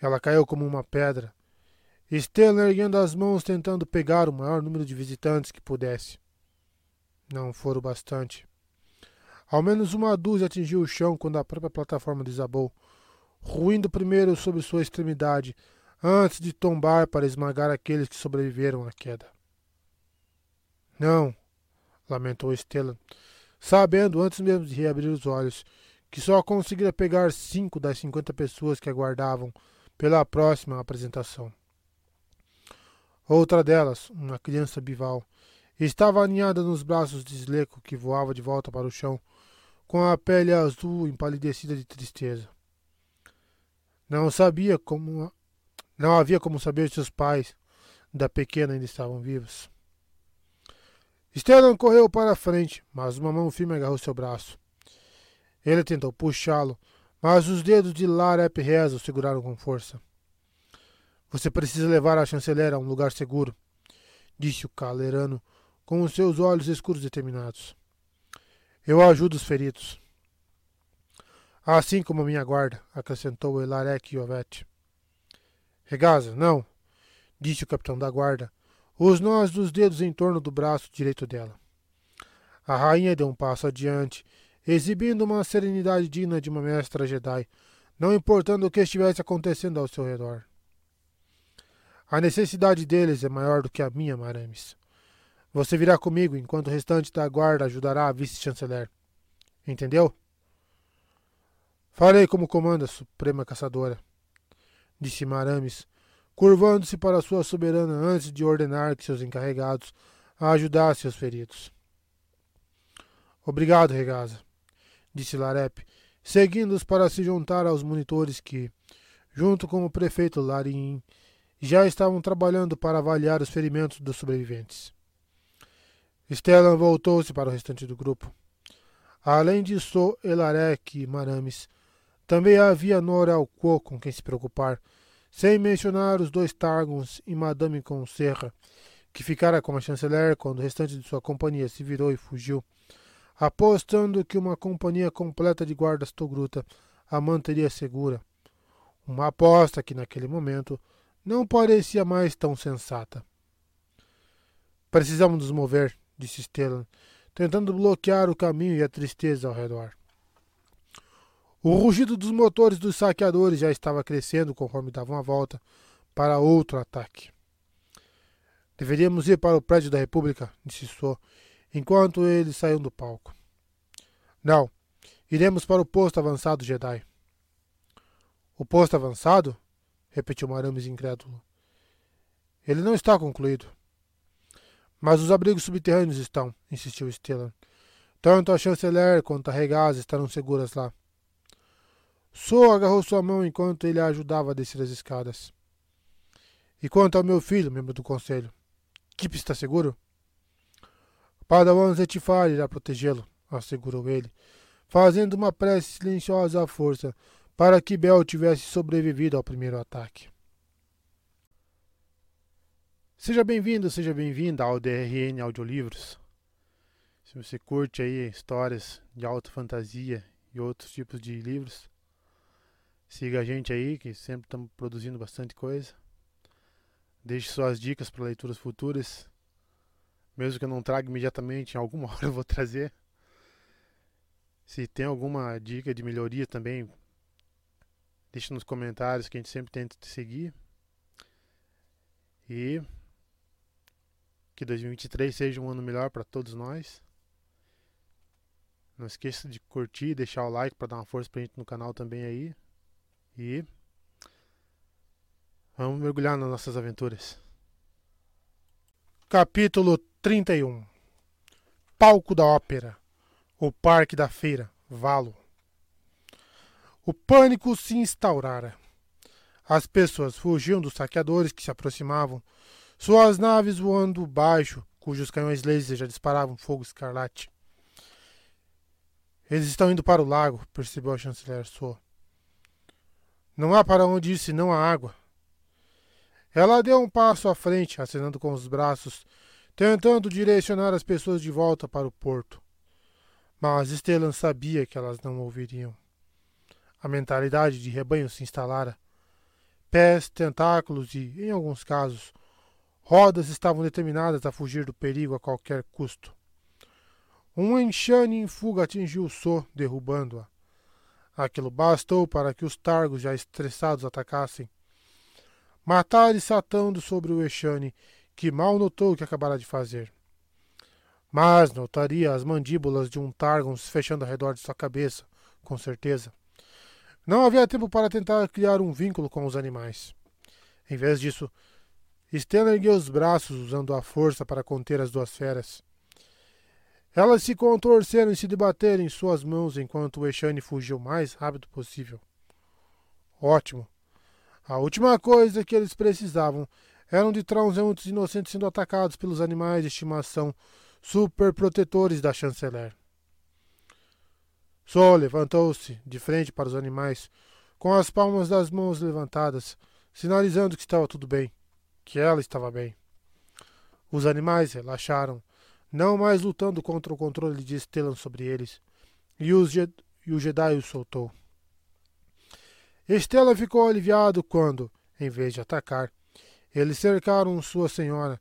Ela caiu como uma pedra, Stellan erguendo as mãos tentando pegar o maior número de visitantes que pudesse. Não foram bastante. Ao menos uma dúzia atingiu o chão quando a própria plataforma desabou, ruindo primeiro sobre sua extremidade, antes de tombar para esmagar aqueles que sobreviveram à queda. Não, lamentou Stellan, sabendo antes mesmo de reabrir os olhos que só conseguira pegar cinco das cinquenta pessoas que aguardavam pela próxima apresentação. Outra delas, uma criança bival, estava aninhada nos braços de Sleco, que voava de volta para o chão, com a pele azul empalidecida de tristeza. Não sabia como. Não havia como saber se os pais da pequena ainda estavam vivos. Stellan correu para a frente, mas uma mão firme agarrou seu braço. Ele tentou puxá-lo, mas os dedos de Larep Reza o seguraram com força. Você precisa levar a chanceler a um lugar seguro, disse o calerano, com os seus olhos escuros determinados. Eu ajudo os feridos. Assim como a minha guarda, acrescentou Elarek Yovete. Regaza, não, disse o capitão da guarda, os nós dos dedos em torno do braço direito dela. A rainha deu um passo adiante, exibindo uma serenidade digna de uma mestra Jedi, não importando o que estivesse acontecendo ao seu redor. A necessidade deles é maior do que a minha, Maramis. Você virá comigo enquanto o restante da guarda ajudará a vice-chanceler. Entendeu? Farei como comanda, Suprema Caçadora, disse Maramis, curvando-se para sua soberana antes de ordenar que seus encarregados a ajudassem os feridos. Obrigado, Regaza, disse Larep, seguindo-os para se juntar aos monitores que, junto com o prefeito Larin, já estavam trabalhando para avaliar os ferimentos dos sobreviventes. Stellan voltou-se para o restante do grupo. Além de So, Elarek e Maramis, também havia Nora Alquo com quem se preocupar, sem mencionar os dois Targons e Madame Conserra, que ficara com a chanceler quando o restante de sua companhia se virou e fugiu, apostando que uma companhia completa de guardas Togruta a manteria segura. Uma aposta que naquele momento não parecia mais tão sensata. Precisamos nos mover, disse Stellan, tentando bloquear o caminho e a tristeza ao redor. O rugido dos motores dos saqueadores já estava crescendo conforme davam a volta para outro ataque. Deveríamos ir para o prédio da República, disse So, enquanto eles saíam do palco. Não, iremos para o posto avançado Jedi. O posto avançado? repetiu Marames incrédulo. Ele não está concluído. Mas os abrigos subterrâneos estão, insistiu Stellan. Tanto a chanceler quanto a Regaz estarão seguras lá. So agarrou sua mão enquanto ele a ajudava a descer as escadas. E quanto ao meu filho, membro do conselho? Kip está seguro? Padawan Zetifar irá protegê-lo, assegurou ele, fazendo uma prece silenciosa à força para que Bel tivesse sobrevivido ao primeiro ataque. Seja bem-vindo, seja bem-vinda ao DRN Audiolivros. Se você curte aí histórias de alta fantasia e outros tipos de livros, siga a gente aí, que sempre estamos produzindo bastante coisa. Deixe suas dicas para leituras futuras. Mesmo que eu não traga imediatamente, em alguma hora eu vou trazer. Se tem alguma dica de melhoria também, deixe nos comentários que a gente sempre tenta te seguir. E que 2023 seja um ano melhor para todos nós. Não esqueça de curtir, deixar o like para dar uma força pra gente no canal também aí. E vamos mergulhar nas nossas aventuras. Capítulo 31 Palco da Ópera O Parque da Feira Valo O pânico se instaurara. As pessoas fugiam dos saqueadores que se aproximavam suas naves voando baixo, cujos canhões laser já disparavam fogo escarlate. Eles estão indo para o lago, percebeu a chanceler So. Não há para onde ir senão a água. Ela deu um passo à frente, acenando com os braços, tentando direcionar as pessoas de volta para o porto. Mas Stellan sabia que elas não ouviriam. A mentalidade de rebanho se instalara. Pés, tentáculos e, em alguns casos, Rodas estavam determinadas a fugir do perigo a qualquer custo. Um enxame em fuga atingiu So, derrubando-a. Aquilo bastou para que os targos já estressados atacassem. Matar saltando sobre o Exane, que mal notou o que acabara de fazer. Mas notaria as mandíbulas de um Targon se fechando ao redor de sua cabeça, com certeza. Não havia tempo para tentar criar um vínculo com os animais. Em vez disso, Stella ergueu os braços, usando a força para conter as duas feras. Elas se contorceram e se debateram em suas mãos enquanto o Eixane fugiu o mais rápido possível. Ótimo. A última coisa que eles precisavam eram de transeuntes inocentes sendo atacados pelos animais de estimação superprotetores da chanceler. Sol levantou-se de frente para os animais, com as palmas das mãos levantadas, sinalizando que estava tudo bem que ela estava bem. Os animais relaxaram, não mais lutando contra o controle de Stellan sobre eles, e, os e o Jedi o soltou. Estela ficou aliviado quando, em vez de atacar, eles cercaram sua senhora,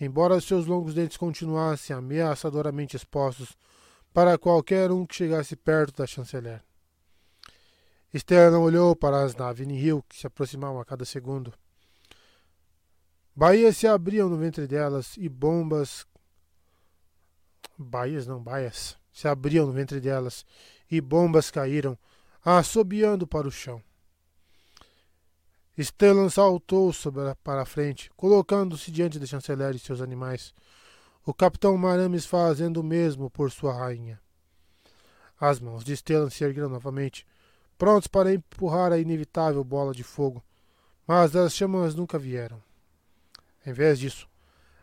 embora seus longos dentes continuassem ameaçadoramente expostos para qualquer um que chegasse perto da chanceler. Estela olhou para as naves Nihil que se aproximavam a cada segundo. Baías se abriam no ventre delas e bombas. Baías não, baias. Se abriam no ventre delas e bombas caíram, assobiando para o chão. Stellan saltou sobre para a frente, colocando-se diante da chanceler e seus animais. O capitão Marames fazendo o mesmo por sua rainha. As mãos de Stellan se ergueram novamente, prontos para empurrar a inevitável bola de fogo, mas as chamas nunca vieram. Em vez disso,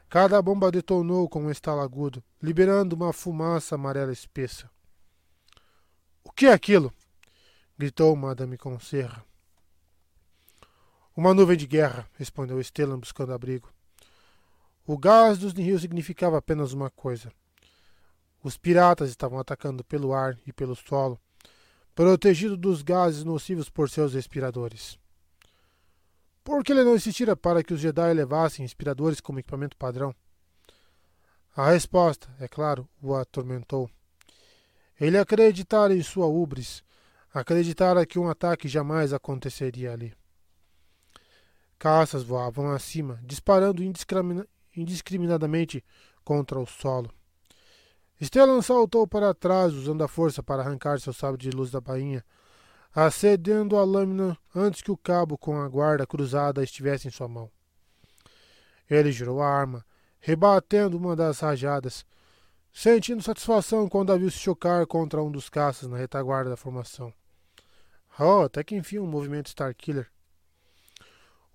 cada bomba detonou com um estalo agudo, liberando uma fumaça amarela espessa. O que é aquilo? gritou Madame Conserra. Uma nuvem de guerra, respondeu Stellan buscando abrigo. O gás dos Nihil significava apenas uma coisa. Os piratas estavam atacando pelo ar e pelo solo, protegido dos gases nocivos por seus respiradores. Por que ele não insistira para que os Jedi levassem respiradores como equipamento padrão? A resposta, é claro, o atormentou. Ele acreditara em sua ubris, acreditara que um ataque jamais aconteceria ali. Caças voavam acima, disparando indiscriminadamente contra o solo. Stellan saltou para trás, usando a força para arrancar seu sabre de luz da bainha, acedendo a lâmina antes que o cabo com a guarda cruzada estivesse em sua mão. Ele girou a arma, rebatendo uma das rajadas, sentindo satisfação quando a viu se chocar contra um dos caças na retaguarda da formação. Oh, até que enfim um movimento Starkiller.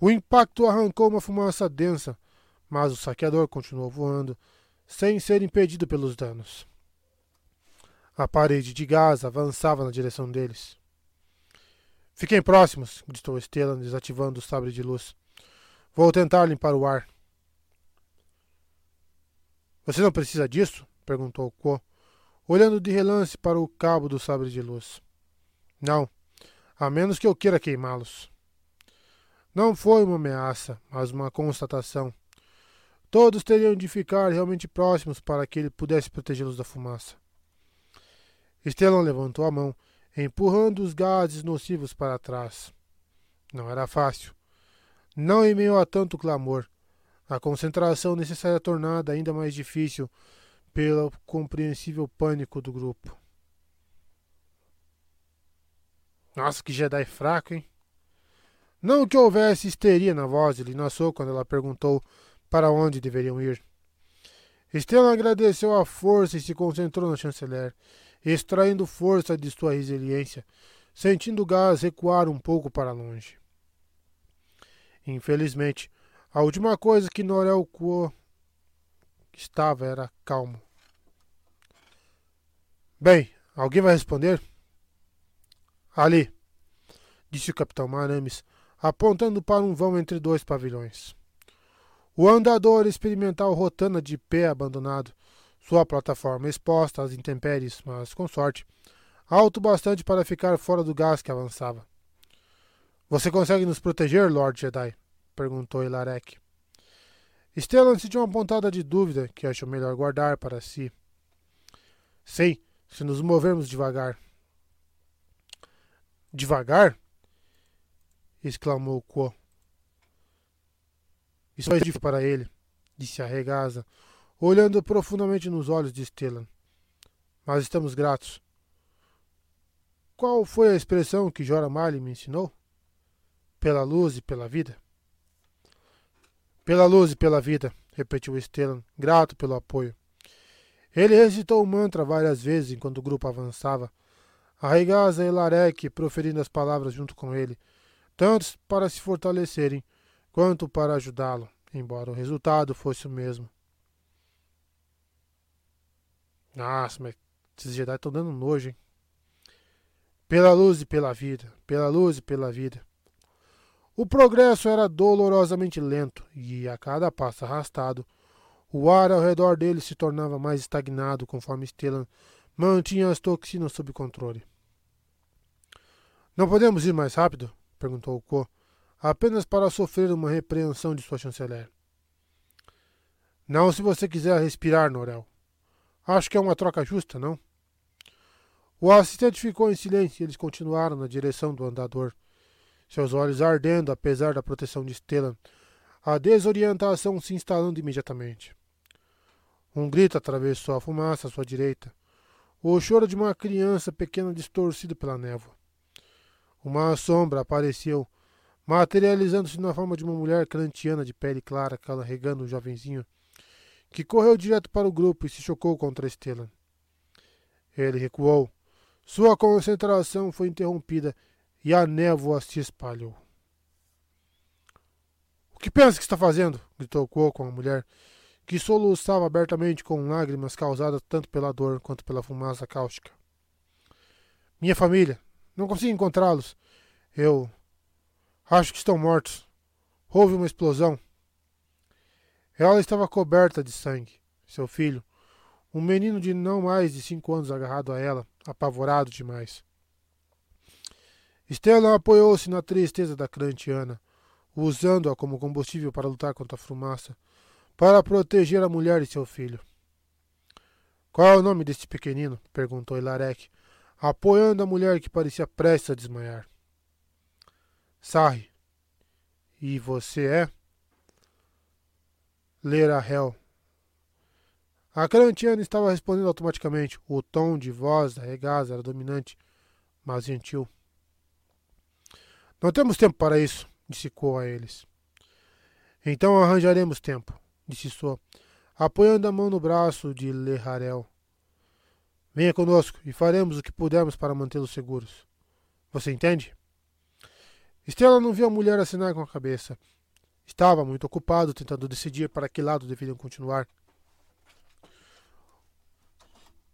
O impacto arrancou uma fumaça densa, mas o saqueador continuou voando, sem ser impedido pelos danos. A parede de gás avançava na direção deles. Fiquem próximos, gritou Stellan, desativando o sabre de luz. Vou tentar limpar o ar. Você não precisa disso? perguntou Ko, olhando de relance para o cabo do sabre de luz. Não, a menos que eu queira queimá-los. Não foi uma ameaça, mas uma constatação. Todos teriam de ficar realmente próximos para que ele pudesse protegê-los da fumaça. Stellan levantou a mão, empurrando os gases nocivos para trás. Não era fácil. Não em meio a tanto clamor. A concentração necessária tornada ainda mais difícil pelo compreensível pânico do grupo. Nossa, que Jedi fraco, hein? Não que houvesse histeria na voz de Lina quando ela perguntou para onde deveriam ir. Stellan agradeceu a força e se concentrou no chanceler, extraindo força de sua resiliência, sentindo o gás recuar um pouco para longe. Infelizmente, a última coisa que Norel Quo estava era calmo. Bem, alguém vai responder? Ali, disse o capitão Marames, apontando para um vão entre dois pavilhões. O andador experimental rotando de pé abandonado, sua plataforma exposta às intempéries, mas com sorte, alto bastante para ficar fora do gás que avançava. Você consegue nos proteger, Lord Jedi? perguntou Ilarek. Stellan sentiu uma pontada de dúvida que achou melhor guardar para si. Sim, se nos movermos devagar. Devagar? exclamou Quo. Isso é difícil para ele, disse a regaza, olhando profundamente nos olhos de Stellan. Mas estamos gratos. Qual foi a expressão que Jora Mali me ensinou? Pela luz e pela vida? Pela luz e pela vida, repetiu Stellan, grato pelo apoio. Ele recitou o mantra várias vezes enquanto o grupo avançava. A Regaza e Larek proferindo as palavras junto com ele, tanto para se fortalecerem quanto para ajudá-lo, embora o resultado fosse o mesmo. Nossa, mas esses Jedi estão dando nojo, hein? Pela luz e pela vida, pela luz e pela vida. O progresso era dolorosamente lento e, a cada passo arrastado, o ar ao redor dele se tornava mais estagnado conforme Stellan mantinha as toxinas sob controle. Não podemos ir mais rápido? perguntou Ko, apenas para sofrer uma repreensão de sua chanceler. Não se você quiser respirar, Norel. Acho que é uma troca justa, não? O assistente ficou em silêncio e eles continuaram na direção do andador, seus olhos ardendo apesar da proteção de Stellan, a desorientação se instalando imediatamente. Um grito atravessou a fumaça à sua direita, o choro de uma criança pequena distorcido pela névoa. Uma sombra apareceu materializando-se na forma de uma mulher crantiana de pele clara carregando um jovenzinho, que correu direto para o grupo e se chocou contra Stellan. Ele recuou. Sua concentração foi interrompida e a névoa se espalhou. O que pensa que está fazendo? gritou Quo com a mulher, que soluçava abertamente com lágrimas causadas tanto pela dor quanto pela fumaça cáustica. Minha família. Não consigo encontrá-los. Eu. Acho que estão mortos. Houve uma explosão. Ela estava coberta de sangue. Seu filho, Um menino de não mais de cinco anos agarrado a ela, apavorado demais. Stellan apoiou-se na tristeza da crantiana, usando-a como combustível para lutar contra a fumaça, para proteger a mulher e seu filho. Qual é o nome deste pequenino? perguntou Ilarek, apoiando a mulher que parecia prestes a desmaiar. Sarri. E você é? Lerahel. A Crantiana estava respondendo automaticamente. O tom de voz da regasa era dominante, mas gentil. Não temos tempo para isso, disse Ko a eles. Então arranjaremos tempo, disse So, apoiando a mão no braço de Leharel. Venha conosco e faremos o que pudermos para mantê-los seguros. Você entende? Estela não viu a mulher assinar com a cabeça. Estava muito ocupado tentando decidir para que lado deveriam continuar.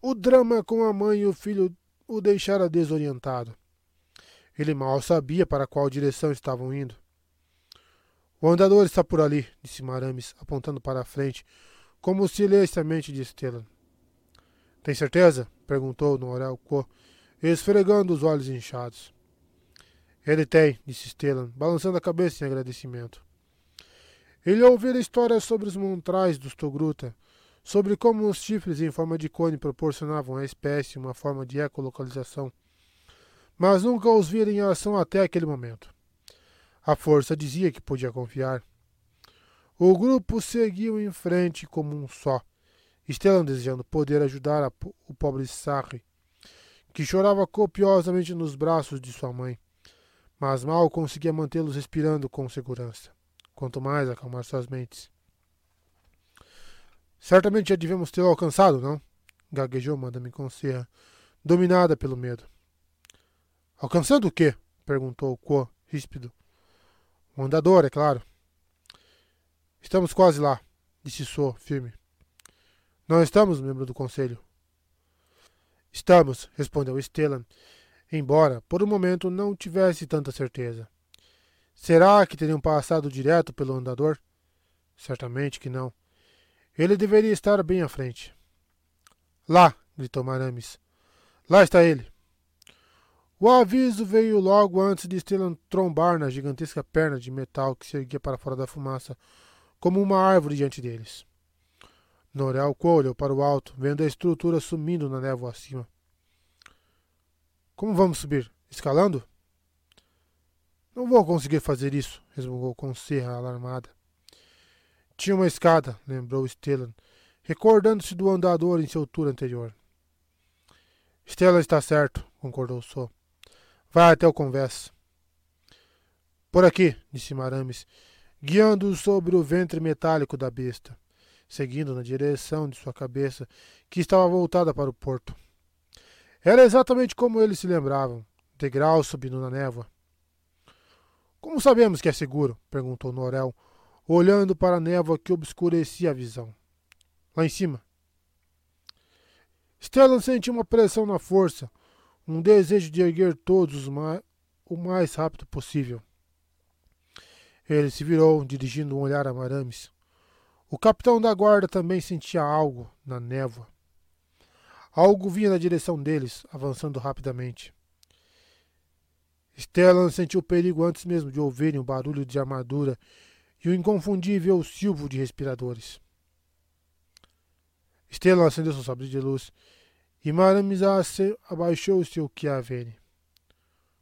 O drama com a mãe e o filho o deixara desorientado. Ele mal sabia para qual direção estavam indo. O andador está por ali, disse Maramis, apontando para a frente, como se lesse a mente de Stellan. Tem certeza? perguntou Norel Co, esfregando os olhos inchados. Ele tem, disse Stellan, balançando a cabeça em agradecimento. Ele ouvira histórias sobre os montrais dos Togruta, sobre como os chifres em forma de cone proporcionavam à espécie uma forma de ecolocalização, mas nunca os vira em ação até aquele momento. A força dizia que podia confiar. O grupo seguiu em frente como um só, Stellan desejando poder ajudar o pobre Sarri, que chorava copiosamente nos braços de sua mãe, mas mal conseguia mantê-los respirando com segurança, quanto mais acalmar suas mentes. Certamente já devemos tê-lo alcançado, não? Gaguejou Madame Conserra, dominada pelo medo. Alcançando o quê? perguntou Quo, ríspido. O andador, é claro. Estamos quase lá, disse So, firme. Não estamos, membro do conselho. Estamos, respondeu Stellan, embora por um momento não tivesse tanta certeza. Será que teriam passado direto pelo andador? Certamente que não. Ele deveria estar bem à frente. Lá! gritou Maramis. Lá está ele. O aviso veio logo antes de Stellan trombar na gigantesca perna de metal que se erguia para fora da fumaça, como uma árvore diante deles. Norel olhou para o alto, vendo a estrutura sumindo na névoa acima. Como vamos subir? Escalando? Não vou conseguir fazer isso, resmungou com serra alarmada. Tinha uma escada, lembrou Stellan, recordando-se do andador em seu tour anterior. Stellan está certo, concordou So. Vai até o convés. Por aqui, disse Marames, guiando-o sobre o ventre metálico da besta, seguindo na direção de sua cabeça, que estava voltada para o porto. Era exatamente como eles se lembravam, degraus subindo na névoa. Como sabemos que é seguro? perguntou Norel, olhando para a névoa que obscurecia a visão. Lá em cima. Stellan sentiu uma pressão na força, um desejo de erguer todos mais, o mais rápido possível. Ele se virou, dirigindo um olhar a Marames. O capitão da guarda também sentia algo na névoa. Algo vinha na direção deles, avançando rapidamente. Stellan sentiu perigo antes mesmo de ouvirem o barulho de armadura e o inconfundível silvo de respiradores. Stellan acendeu seu sabre de luz e Maramizase abaixou seu Chiavene.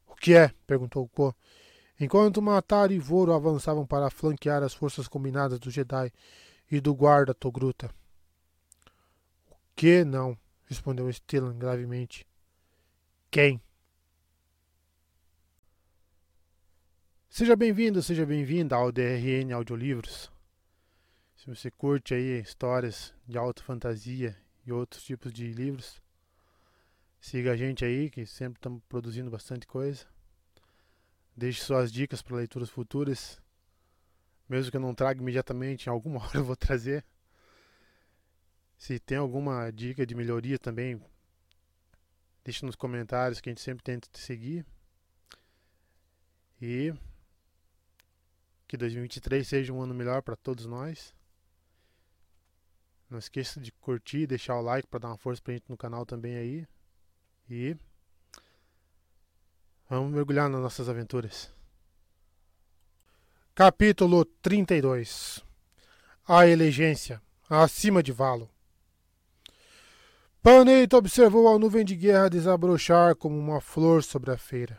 O que é? perguntou Ko, enquanto Matar e Voro avançavam para flanquear as forças combinadas do Jedi e do guarda Togruta. O que não? respondeu Stellan gravemente. Quem? Seja bem-vindo, seja bem-vinda ao DRN Audiolivros. Se você curte aí histórias de alta fantasia e outros tipos de livros, siga a gente aí, que sempre estamos produzindo bastante coisa. Deixe suas dicas para leituras futuras. Mesmo que eu não traga imediatamente, em alguma hora eu vou trazer. Se tem alguma dica de melhoria também, deixe nos comentários que a gente sempre tenta te seguir. E que 2023 seja um ano melhor para todos nós. Não esqueça de curtir, deixar o like para dar uma força pra gente no canal também aí. E vamos mergulhar nas nossas aventuras. Capítulo 32 A elegência acima de Valo. Paneito observou a nuvem de guerra desabrochar como uma flor sobre a feira.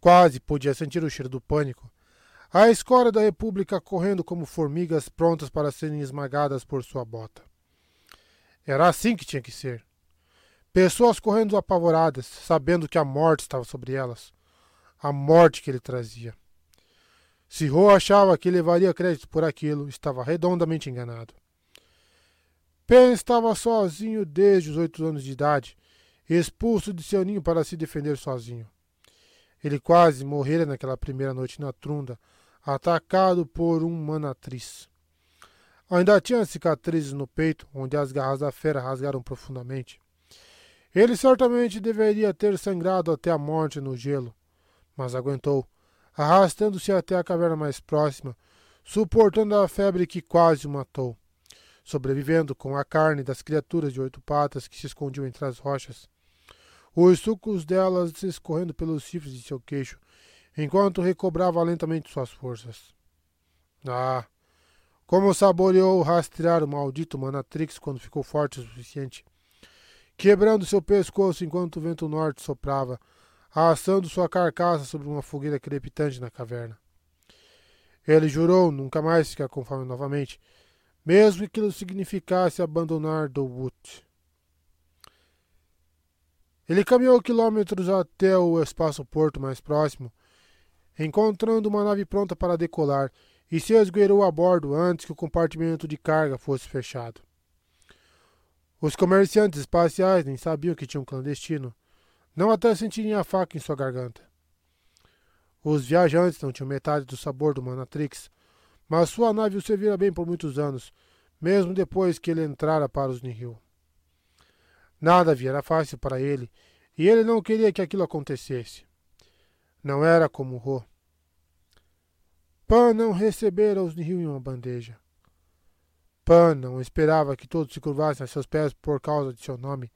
Quase podia sentir o cheiro do pânico. A escória da República correndo como formigas prontas para serem esmagadas por sua bota. Era assim que tinha que ser. Pessoas correndo apavoradas, sabendo que a morte estava sobre elas. A morte que ele trazia. Se Ro achava que levaria crédito por aquilo, estava redondamente enganado. Pen estava sozinho desde os oito anos de idade, expulso de seu ninho para se defender sozinho. Ele quase morrera naquela primeira noite na Trunda, atacado por um manatriz. Ainda tinha cicatrizes no peito, onde as garras da fera rasgaram profundamente. Ele certamente deveria ter sangrado até a morte no gelo, mas aguentou arrastando-se até a caverna mais próxima, suportando a febre que quase o matou, sobrevivendo com a carne das criaturas de oito patas que se escondiam entre as rochas, os sucos delas escorrendo pelos chifres de seu queixo, enquanto recobrava lentamente suas forças. Ah! Como saboreou rastrear o maldito Manatrix quando ficou forte o suficiente, quebrando seu pescoço enquanto o vento norte soprava, assando sua carcaça sobre uma fogueira crepitante na caverna. Ele jurou nunca mais ficar com fome novamente, mesmo que aquilo significasse abandonar Dowut. Ele caminhou quilômetros até o espaço-porto mais próximo, encontrando uma nave pronta para decolar, e se esgueirou a bordo antes que o compartimento de carga fosse fechado. Os comerciantes espaciais nem sabiam que tinha um clandestino, não até sentirem a faca em sua garganta. Os viajantes não tinham metade do sabor do Manatrix, mas sua nave o servira bem por muitos anos, mesmo depois que ele entrara para os Nihil. Nada viera fácil para ele, e ele não queria que aquilo acontecesse. Não era como Ro. Pan não recebera os Nihil em uma bandeja. Pan não esperava que todos se curvassem a seus pés por causa de seu nome,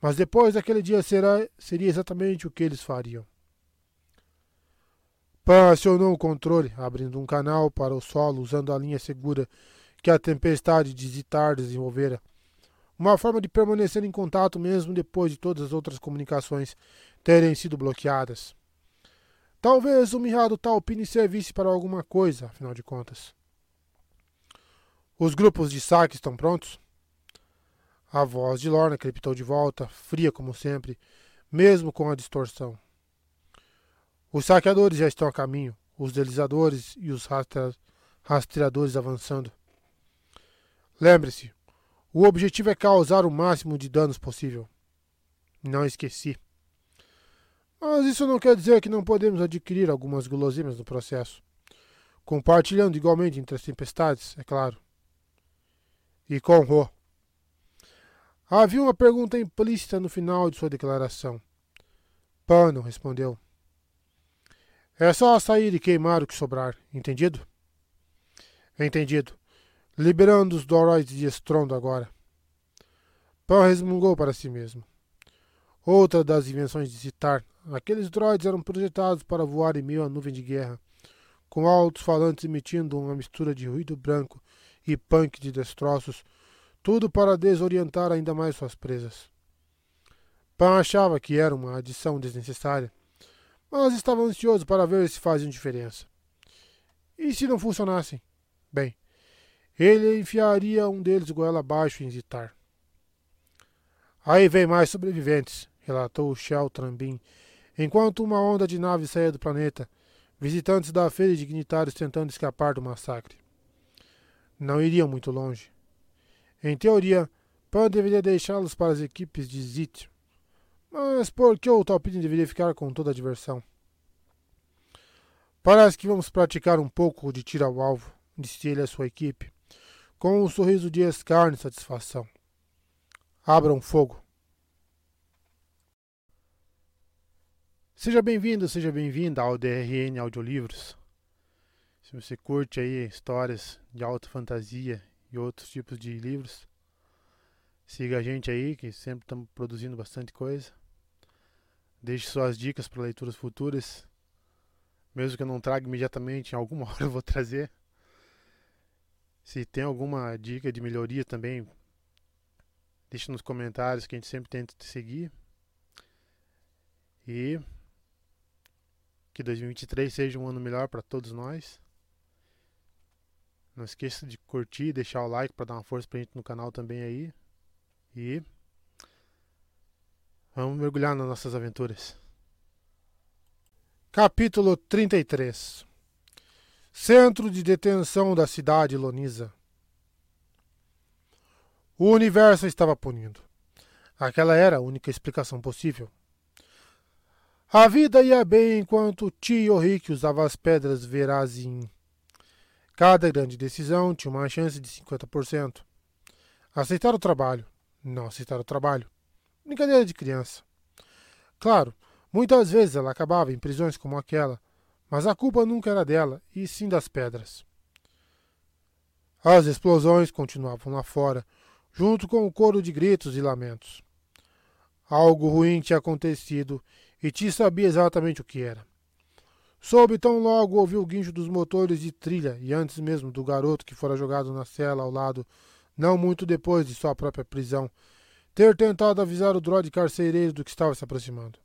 mas depois daquele dia será, seria exatamente o que eles fariam. Pan acionou o controle, abrindo um canal para o solo usando a linha segura que a tempestade de Zitar desenvolvera. Uma forma de permanecer em contato mesmo depois de todas as outras comunicações terem sido bloqueadas. Talvez o mirrado Talpini servisse para alguma coisa, afinal de contas. Os grupos de saque estão prontos? A voz de Lorna crepitou de volta, fria como sempre, mesmo com a distorção. Os saqueadores já estão a caminho, os deslizadores e os rastreadores avançando. Lembre-se, o objetivo é causar o máximo de danos possível. Não esqueci. Mas isso não quer dizer que não podemos adquirir algumas guloseimas no processo. Compartilhando igualmente entre as tempestades, é claro. E com Ro. Havia uma pergunta implícita no final de sua declaração. Pano respondeu. É só sair e queimar o que sobrar, entendido? Entendido. Liberando os droids de estrondo agora. Pan resmungou para si mesmo. Outra das invenções de Citar, aqueles droids eram projetados para voar em meio à nuvem de guerra, com altos falantes emitindo uma mistura de ruído branco e punk de destroços tudo para desorientar ainda mais suas presas. Pan achava que era uma adição desnecessária, mas estava ansioso para ver se faziam diferença. E se não funcionassem? Bem, ele enfiaria um deles goela abaixo em Zitar. Aí vem mais sobreviventes, relatou Shell Trambin, enquanto uma onda de naves saía do planeta, visitantes da feira e dignitários tentando escapar do massacre. Não iriam muito longe. Em teoria, Pan deveria deixá-los para as equipes de Zit. Mas por que o Talpini deveria ficar com toda a diversão? Parece que vamos praticar um pouco de tiro ao alvo, disse ele à sua equipe, com um sorriso de escárnio e satisfação. Abram fogo. Seja bem-vindo, seja bem-vinda ao DRN Audiolivros. Se você curte aí histórias de alta fantasia e outros tipos de livros. Siga a gente aí, que sempre estamos produzindo bastante coisa. Deixe suas dicas para leituras futuras. Mesmo que eu não traga imediatamente, em alguma hora eu vou trazer. Se tem alguma dica de melhoria também, deixe nos comentários que a gente sempre tenta te seguir. E que 2023 seja um ano melhor para todos nós. Não esqueça de curtir, deixar o like para dar uma força pra gente no canal também aí. E vamos mergulhar nas nossas aventuras. Capítulo 33 Centro de detenção da cidade Lonisa. O universo estava punindo. Aquela era a única explicação possível. A vida ia bem enquanto Tio Rick usava as pedras Verazin. Cada grande decisão tinha uma chance de 50%. Aceitar o trabalho, não aceitar o trabalho. Brincadeira de criança. Claro, muitas vezes ela acabava em prisões como aquela, mas a culpa nunca era dela, e sim das pedras. As explosões continuavam lá fora, junto com o coro de gritos e lamentos. Algo ruim tinha acontecido e Ti sabia exatamente o que era. Soube tão logo ouvir o guincho dos motores de trilha e antes mesmo do garoto que fora jogado na cela ao lado, não muito depois de sua própria prisão, ter tentado avisar o droide carcereiro do que estava se aproximando.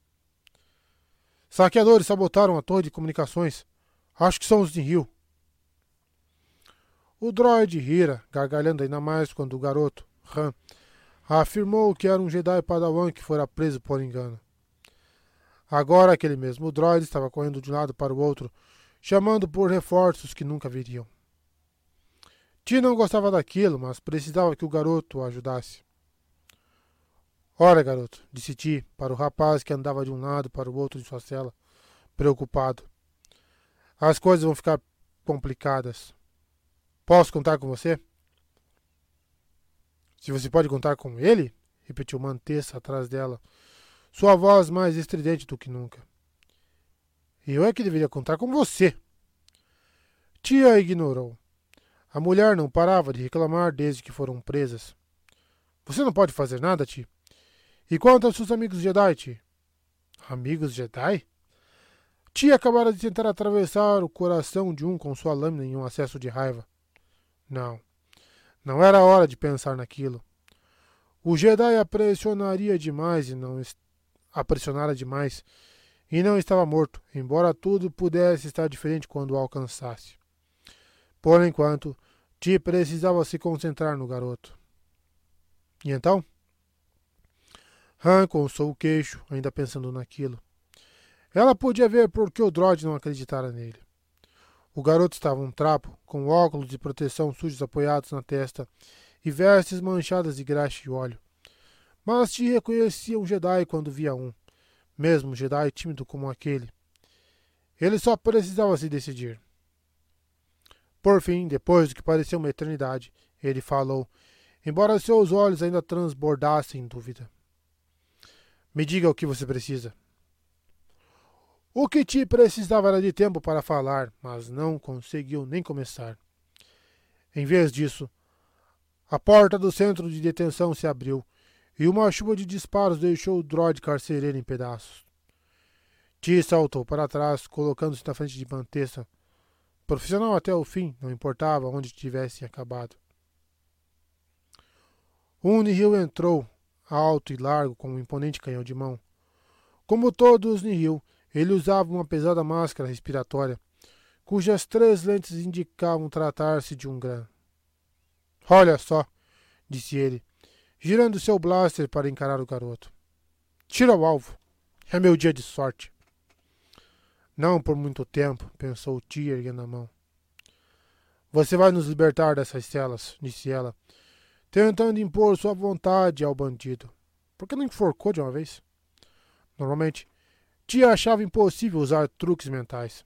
Saqueadores sabotaram a torre de comunicações. Acho que são os de Rio. O droide rira, gargalhando ainda mais quando o garoto, Han, afirmou que era um Jedi Padawan que fora preso por engano. Agora aquele mesmo droide estava correndo de um lado para o outro, chamando por reforços que nunca viriam. Ti não gostava daquilo, mas precisava que o garoto o ajudasse. Ora, garoto, disse Ti para o rapaz que andava de um lado para o outro de sua cela, preocupado. As coisas vão ficar complicadas. Posso contar com você? Se você pode contar com ele? repetiu Mantessa atrás dela, sua voz mais estridente do que nunca. Eu é que deveria contar com você. Tia ignorou. A mulher não parava de reclamar desde que foram presas. Você não pode fazer nada, Ti. E quanto aos seus amigos Jedi, Ti? Amigos Jedi? Tia acabara de tentar atravessar o coração de um com sua lâmina em um acesso de raiva. Não. Não era hora de pensar naquilo. O Jedi a pressionaria demais e não a pressionara demais e não estava morto, embora tudo pudesse estar diferente quando o alcançasse. Por enquanto, Ti precisava se concentrar no garoto. E então? Han coçou o queixo, ainda pensando naquilo. Ela podia ver por que o droid não acreditara nele. O garoto estava um trapo, com óculos de proteção sujos apoiados na testa e vestes manchadas de graxa e óleo. Mas te reconhecia um Jedi quando via um, mesmo um Jedi tímido como aquele. Ele só precisava se decidir. Por fim, depois do que parecia uma eternidade, ele falou, embora seus olhos ainda transbordassem dúvida. Me diga o que você precisa. O que te precisava era de tempo para falar, mas não conseguiu nem começar. Em vez disso, a porta do centro de detenção se abriu e uma chuva de disparos deixou o droid carcereiro em pedaços. T saltou para trás, colocando-se na frente de Mantessa. Profissional até o fim, não importava onde tivesse acabado. Um Nihil entrou, alto e largo, com um imponente canhão de mão. Como todos os Nihil, ele usava uma pesada máscara respiratória, cujas três lentes indicavam tratar-se de um gran. Olha só, disse ele, girando seu blaster para encarar o garoto. Tira o alvo. É meu dia de sorte. Não por muito tempo, pensou Tia erguendo a mão. Você vai nos libertar dessas celas, disse ela, tentando impor sua vontade ao bandido. Por que não enforcou de uma vez? Normalmente, Tia achava impossível usar truques mentais.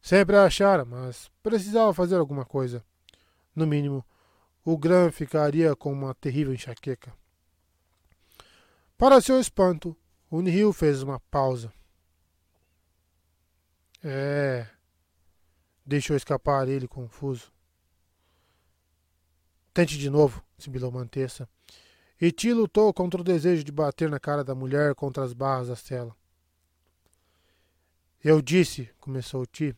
Sempre a achara, mas precisava fazer alguma coisa. No mínimo, o Gran ficaria com uma terrível enxaqueca. Para seu espanto, o Nihil fez uma pausa. É. Deixou escapar ele confuso. Tente de novo, sibilou Mantessa. E Ti lutou contra o desejo de bater na cara da mulher contra as barras da cela. Eu disse, começou Ti.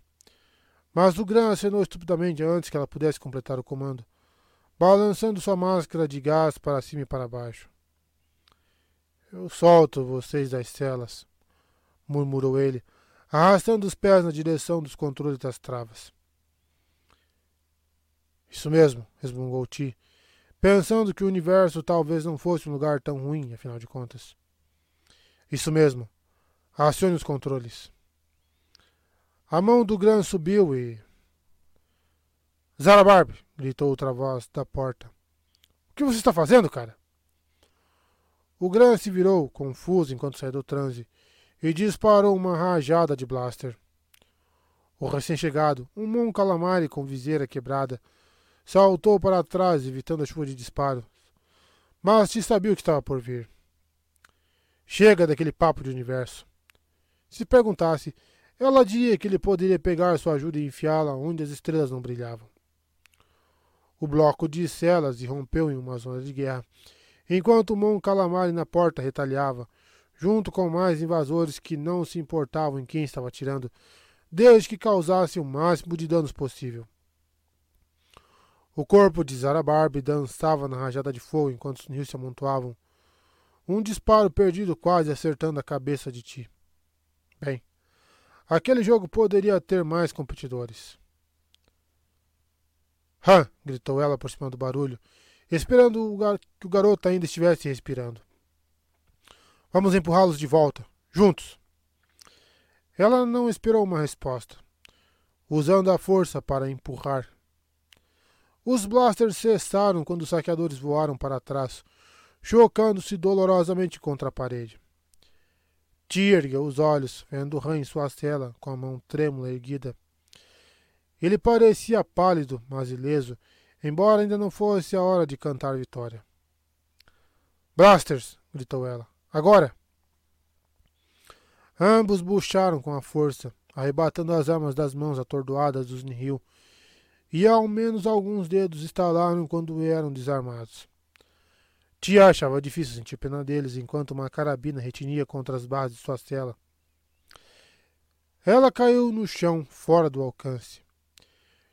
Mas o Gran acenou estupidamente antes que ela pudesse completar o comando, balançando sua máscara de gás para cima e para baixo. Eu solto vocês das celas, murmurou ele, arrastando os pés na direção dos controles das travas. Isso mesmo, resmungou Ti, pensando que o universo talvez não fosse um lugar tão ruim, afinal de contas. Isso mesmo. Acione os controles. A mão do Gran subiu e. Zarabarb! gritou outra voz da porta. O que você está fazendo, cara? O Gran se virou, confuso, enquanto saía do transe, e disparou uma rajada de blaster. O recém-chegado, um Mon Calamari com viseira quebrada, saltou para trás, evitando a chuva de disparos. Mas te sabia o que estava por vir. Chega daquele papo de universo. Se perguntasse, ela diria que ele poderia pegar sua ajuda e enfiá-la onde as estrelas não brilhavam. O bloco de celas irrompeu em uma zona de guerra enquanto Mon Calamari na porta retalhava, junto com mais invasores que não se importavam em quem estava atirando, desde que causasse o máximo de danos possível. O corpo de Zarabarbe dançava na rajada de fogo enquanto os rios se amontoavam. Um disparo perdido quase acertando a cabeça de Ti. Bem, aquele jogo poderia ter mais competidores. Hã! gritou ela por cima do barulho esperando que o garoto ainda estivesse respirando. Vamos empurrá-los de volta, juntos. Ela não esperou uma resposta, usando a força para empurrar. Os blasters cessaram quando os saqueadores voaram para trás, chocando-se dolorosamente contra a parede. Tia os olhos, vendo Han em sua cela, com a mão trêmula erguida. Ele parecia pálido, mas ileso, embora ainda não fosse a hora de cantar vitória. Blasters! gritou ela. Agora! Ambos bucharam com a força, arrebatando as armas das mãos atordoadas dos Nihil, e ao menos alguns dedos estalaram quando eram desarmados. Tia achava difícil sentir pena deles enquanto uma carabina retinia contra as barras de sua cela. Ela caiu no chão, fora do alcance.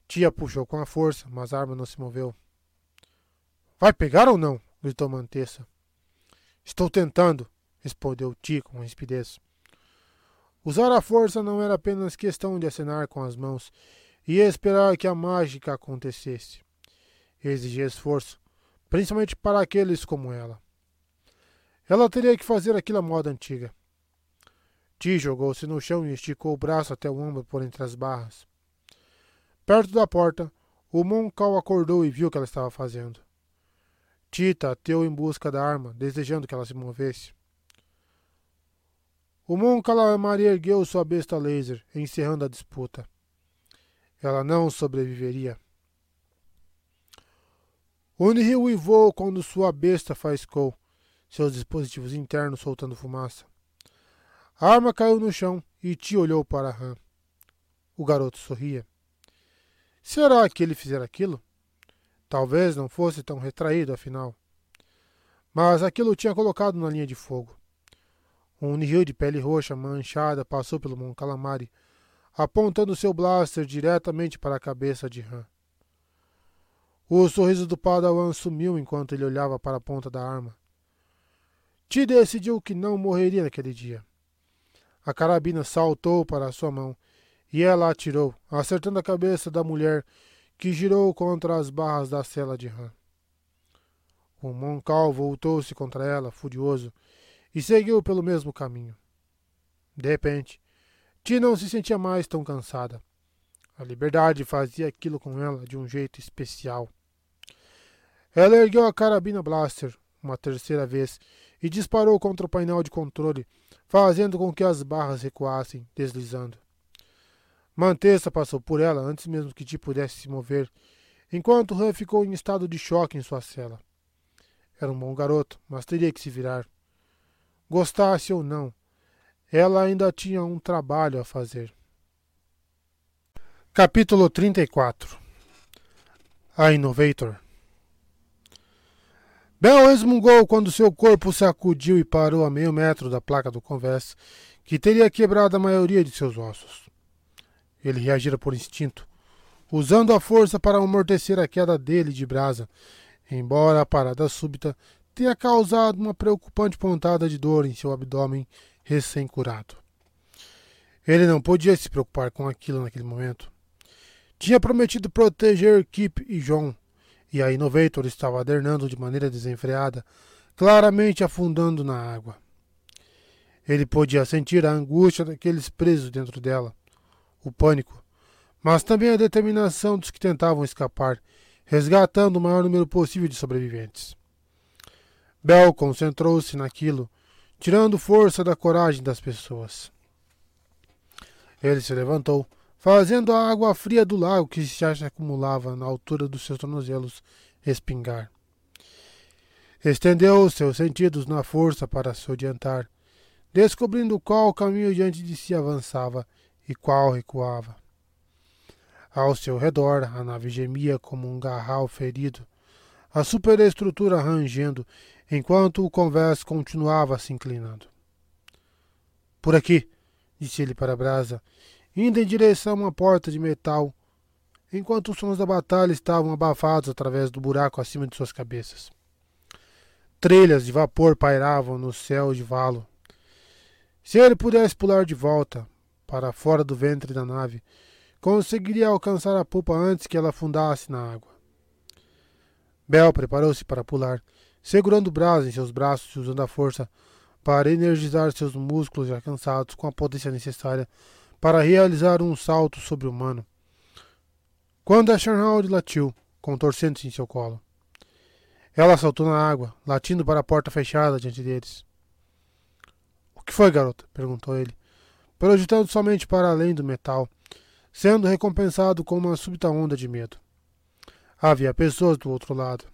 Tia puxou com a força, mas a arma não se moveu. Vai pegar ou não? gritou Mantessa. Estou tentando, respondeu Tia com rispidez. Usar a força não era apenas questão de acenar com as mãos e esperar que a mágica acontecesse. Exigia esforço, principalmente para aqueles como ela. Ela teria que fazer aquilo à moda antiga. Ti jogou-se no chão e esticou o braço até o ombro por entre as barras. Perto da porta, o Moncal acordou e viu o que ela estava fazendo. Tita ateu em busca da arma, desejando que ela se movesse. O Mon Calamari ergueu sua besta laser, encerrando a disputa. Ela não sobreviveria. Uniryu uivou quando sua besta faiscou, seus dispositivos internos soltando fumaça. A arma caiu no chão e Ti olhou para Han. O garoto sorria. Será que ele fizera aquilo? Talvez não fosse tão retraído, afinal. Mas aquilo tinha colocado na linha de fogo. Um nihil de pele roxa manchada passou pelo Mon Calamari, apontando seu blaster diretamente para a cabeça de Han. O sorriso do Padawan sumiu enquanto ele olhava para a ponta da arma. Ti decidiu que não morreria naquele dia. A carabina saltou para sua mão e ela atirou, acertando a cabeça da mulher, que girou contra as barras da cela de Han. O Moncal voltou-se contra ela, furioso, e seguiu pelo mesmo caminho. De repente, Ti não se sentia mais tão cansada. A liberdade fazia aquilo com ela de um jeito especial. Ela ergueu a carabina blaster uma terceira vez e disparou contra o painel de controle, fazendo com que as barras recuassem, deslizando. Mantessa passou por ela antes mesmo que Ti pudesse se mover, enquanto Han ficou em estado de choque em sua cela. Era um bom garoto, mas teria que se virar. Gostasse ou não, ela ainda tinha um trabalho a fazer. Capítulo 34 A Innovator Bell resmungou quando seu corpo sacudiu e parou a meio metro da placa do convés, que teria quebrado a maioria de seus ossos. Ele reagira por instinto, usando a força para amortecer a queda dele de brasa, embora a parada súbita tenha causado uma preocupante pontada de dor em seu abdômen recém-curado. Ele não podia se preocupar com aquilo naquele momento. Tinha prometido proteger Kip e John, e a Innovator estava adernando de maneira desenfreada, claramente afundando na água. Ele podia sentir a angústia daqueles presos dentro dela, o pânico, mas também a determinação dos que tentavam escapar, resgatando o maior número possível de sobreviventes. Bell concentrou-se naquilo, tirando força da coragem das pessoas. Ele se levantou, fazendo a água fria do lago que se acumulava na altura dos seus tornozelos respingar. Estendeu seus sentidos na força para se orientar, descobrindo qual caminho diante de si avançava e qual recuava. Ao seu redor, a nave gemia como um garral ferido, a superestrutura rangendo, enquanto o convés continuava se inclinando. Por aqui, disse ele para a brasa, indo em direção a uma porta de metal, enquanto os sons da batalha estavam abafados através do buraco acima de suas cabeças. Trilhas de vapor pairavam no céu de valo. Se ele pudesse pular de volta para fora do ventre da nave, conseguiria alcançar a polpa antes que ela afundasse na água. Bel preparou-se para pular, segurando o braço em seus braços e usando a força para energizar seus músculos já cansados com a potência necessária para realizar um salto sobre-humano. Quando a Shanhaud latiu, contorcendo-se em seu colo. Ela saltou na água, latindo para a porta fechada diante deles. O que foi, garota? perguntou ele, projetando somente para além do metal, sendo recompensado com uma súbita onda de medo. Havia pessoas do outro lado.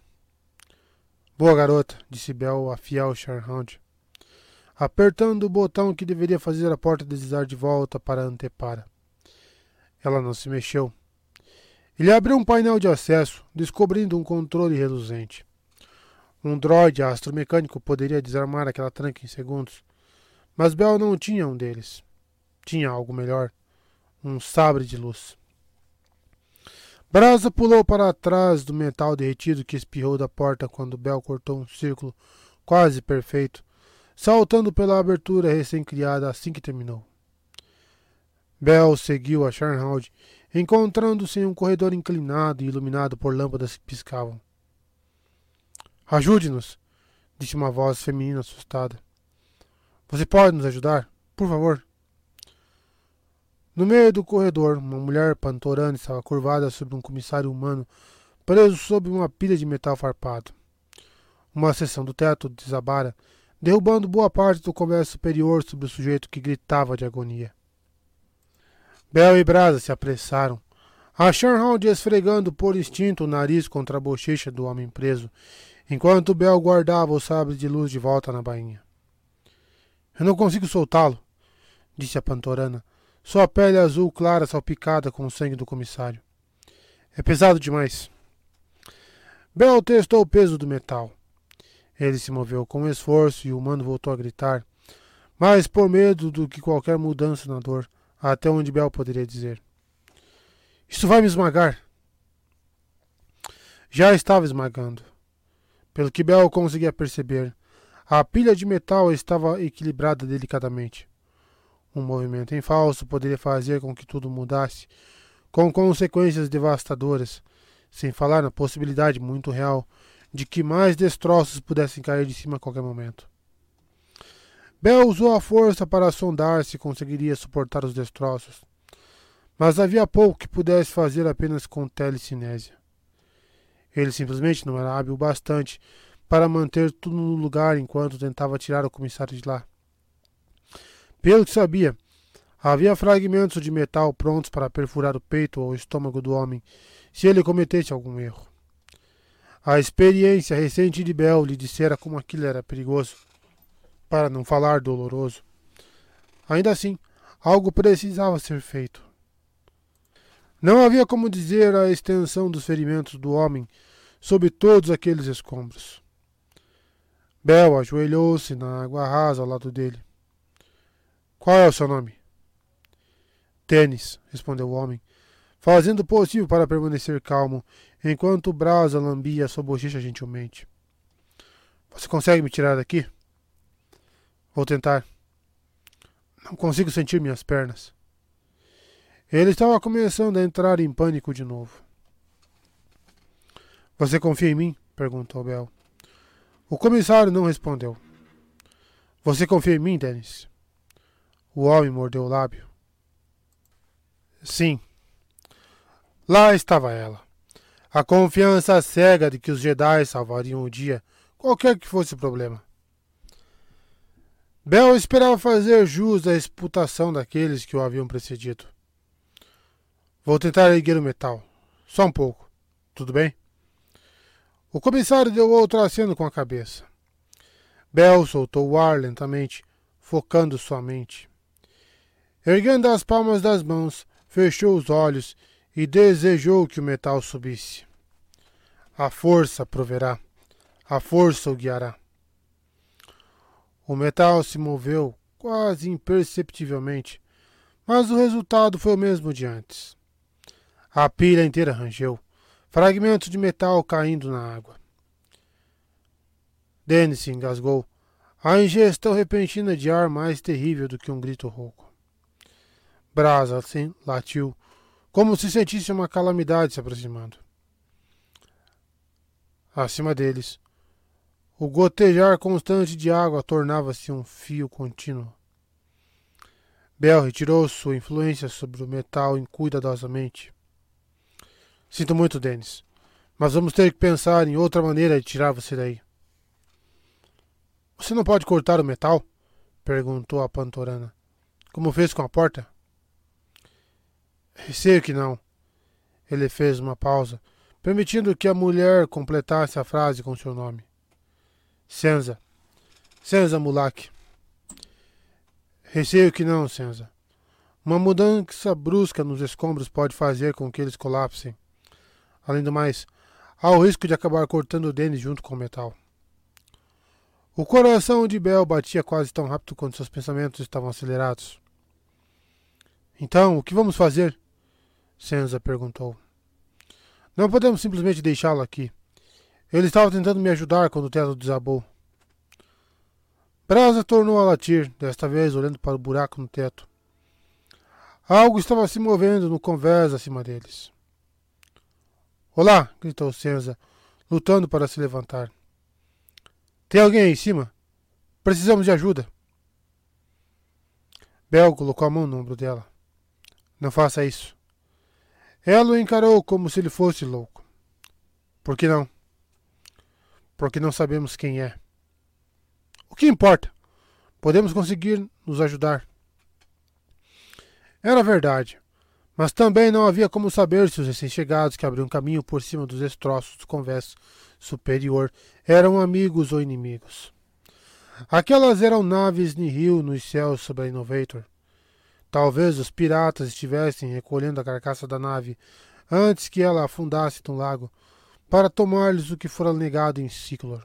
Boa garota, disse Bel a fiel Shanhaud apertando o botão que deveria fazer a porta deslizar de volta para a antepara. Ela não se mexeu. Ele abriu um painel de acesso, descobrindo um controle reluzente. Um droide astromecânico poderia desarmar aquela tranca em segundos, mas Bell não tinha um deles. Tinha algo melhor: um sabre de luz. Brasa pulou para trás do metal derretido que espirrou da porta quando Bell cortou um círculo quase perfeito saltando pela abertura recém-criada assim que terminou. Bell seguiu a Sharnhold, encontrando-se em um corredor inclinado e iluminado por lâmpadas que piscavam. Ajude-nos, disse uma voz feminina assustada. Você pode nos ajudar, por favor? No meio do corredor, uma mulher pantorana estava curvada sobre um comissário humano preso sob uma pilha de metal farpado. Uma seção do teto desabara derrubando boa parte do comércio superior sobre o sujeito que gritava de agonia. Bel e Brasa se apressaram, a Shanhound esfregando por instinto o nariz contra a bochecha do homem preso, enquanto Bel guardava o sabre de luz de volta na bainha. Eu não consigo soltá-lo, disse a pantorana, sua pele azul clara salpicada com o sangue do comissário. É pesado demais. Bel testou o peso do metal. Ele se moveu com esforço e o humano voltou a gritar, mais por medo do que qualquer mudança na dor, até onde Bel poderia dizer. Isso vai me esmagar. Já estava esmagando. Pelo que Bel conseguia perceber, a pilha de metal estava equilibrada delicadamente. Um movimento em falso poderia fazer com que tudo mudasse, com consequências devastadoras, sem falar na possibilidade muito real de que mais destroços pudessem cair de cima a qualquer momento. Bel usou a força para sondar se conseguiria suportar os destroços, mas havia pouco que pudesse fazer apenas com telecinésia. Ele simplesmente não era hábil bastante para manter tudo no lugar enquanto tentava tirar o comissário de lá. Pelo que sabia, havia fragmentos de metal prontos para perfurar o peito ou o estômago do homem se ele cometesse algum erro. A experiência recente de Bel lhe dissera como aquilo era perigoso, para não falar doloroso. Ainda assim, algo precisava ser feito. Não havia como dizer a extensão dos ferimentos do homem sob todos aqueles escombros. Bel ajoelhou-se na água rasa ao lado dele. Qual é o seu nome? Tênis, respondeu o homem, fazendo o possível para permanecer calmo, enquanto o brasa lambia sua bochecha gentilmente. Você consegue me tirar daqui? Vou tentar. Não consigo sentir minhas pernas. Ele estava começando a entrar em pânico de novo. Você confia em mim? perguntou Bel. O comissário não respondeu. Você confia em mim, Dennis? O homem mordeu o lábio. Sim. Lá estava ela. A confiança cega de que os Jedi salvariam o dia, qualquer que fosse o problema. Bel esperava fazer jus à exputação daqueles que o haviam precedido. Vou tentar erguer o metal. Só um pouco. Tudo bem? O comissário deu outro aceno com a cabeça. Bel soltou o ar lentamente, focando sua mente. Erguendo as palmas das mãos, fechou os olhos e desejou que o metal subisse. A força proverá, a força o guiará. O metal se moveu quase imperceptivelmente, mas o resultado foi o mesmo de antes. A pilha inteira rangeu, fragmentos de metal caindo na água. Dennis se engasgou, a ingestão repentina de ar mais terrível do que um grito rouco. Brasa assim, latiu, como se sentisse uma calamidade se aproximando. Acima deles, o gotejar constante de água tornava-se um fio contínuo. Bel retirou sua influência sobre o metal cuidadosamente. Sinto muito, Dennis, mas vamos ter que pensar em outra maneira de tirar você daí. Você não pode cortar o metal? perguntou a Pantorana. Como fez com a porta? Receio que não. Ele fez uma pausa, permitindo que a mulher completasse a frase com seu nome. Senza. Senza Mulak. Receio que não, Senza. Uma mudança brusca nos escombros pode fazer com que eles colapsem. Além do mais, há o risco de acabar cortando o Denis junto com o metal. O coração de Bel batia quase tão rápido quanto seus pensamentos estavam acelerados. Então, o que vamos fazer? Senza perguntou. Não podemos simplesmente deixá-lo aqui. Ele estava tentando me ajudar quando o teto desabou. Brasa tornou a latir, desta vez olhando para o buraco no teto. Algo estava se movendo no convés acima deles. Olá! gritou Senza, lutando para se levantar. Tem alguém aí em cima? Precisamos de ajuda. Bel colocou a mão no ombro dela. Não faça isso. Ela o encarou como se ele fosse louco. Por que não? Porque não sabemos quem é. O que importa? Podemos conseguir nos ajudar. Era verdade. Mas também não havia como saber se os recém-chegados que abriam caminho por cima dos destroços do convés superior eram amigos ou inimigos. Aquelas eram naves Nihil nos céus sobre a Innovator. Talvez os piratas estivessem recolhendo a carcaça da nave antes que ela afundasse no lago para tomar-lhes o que fora negado em Ciclor.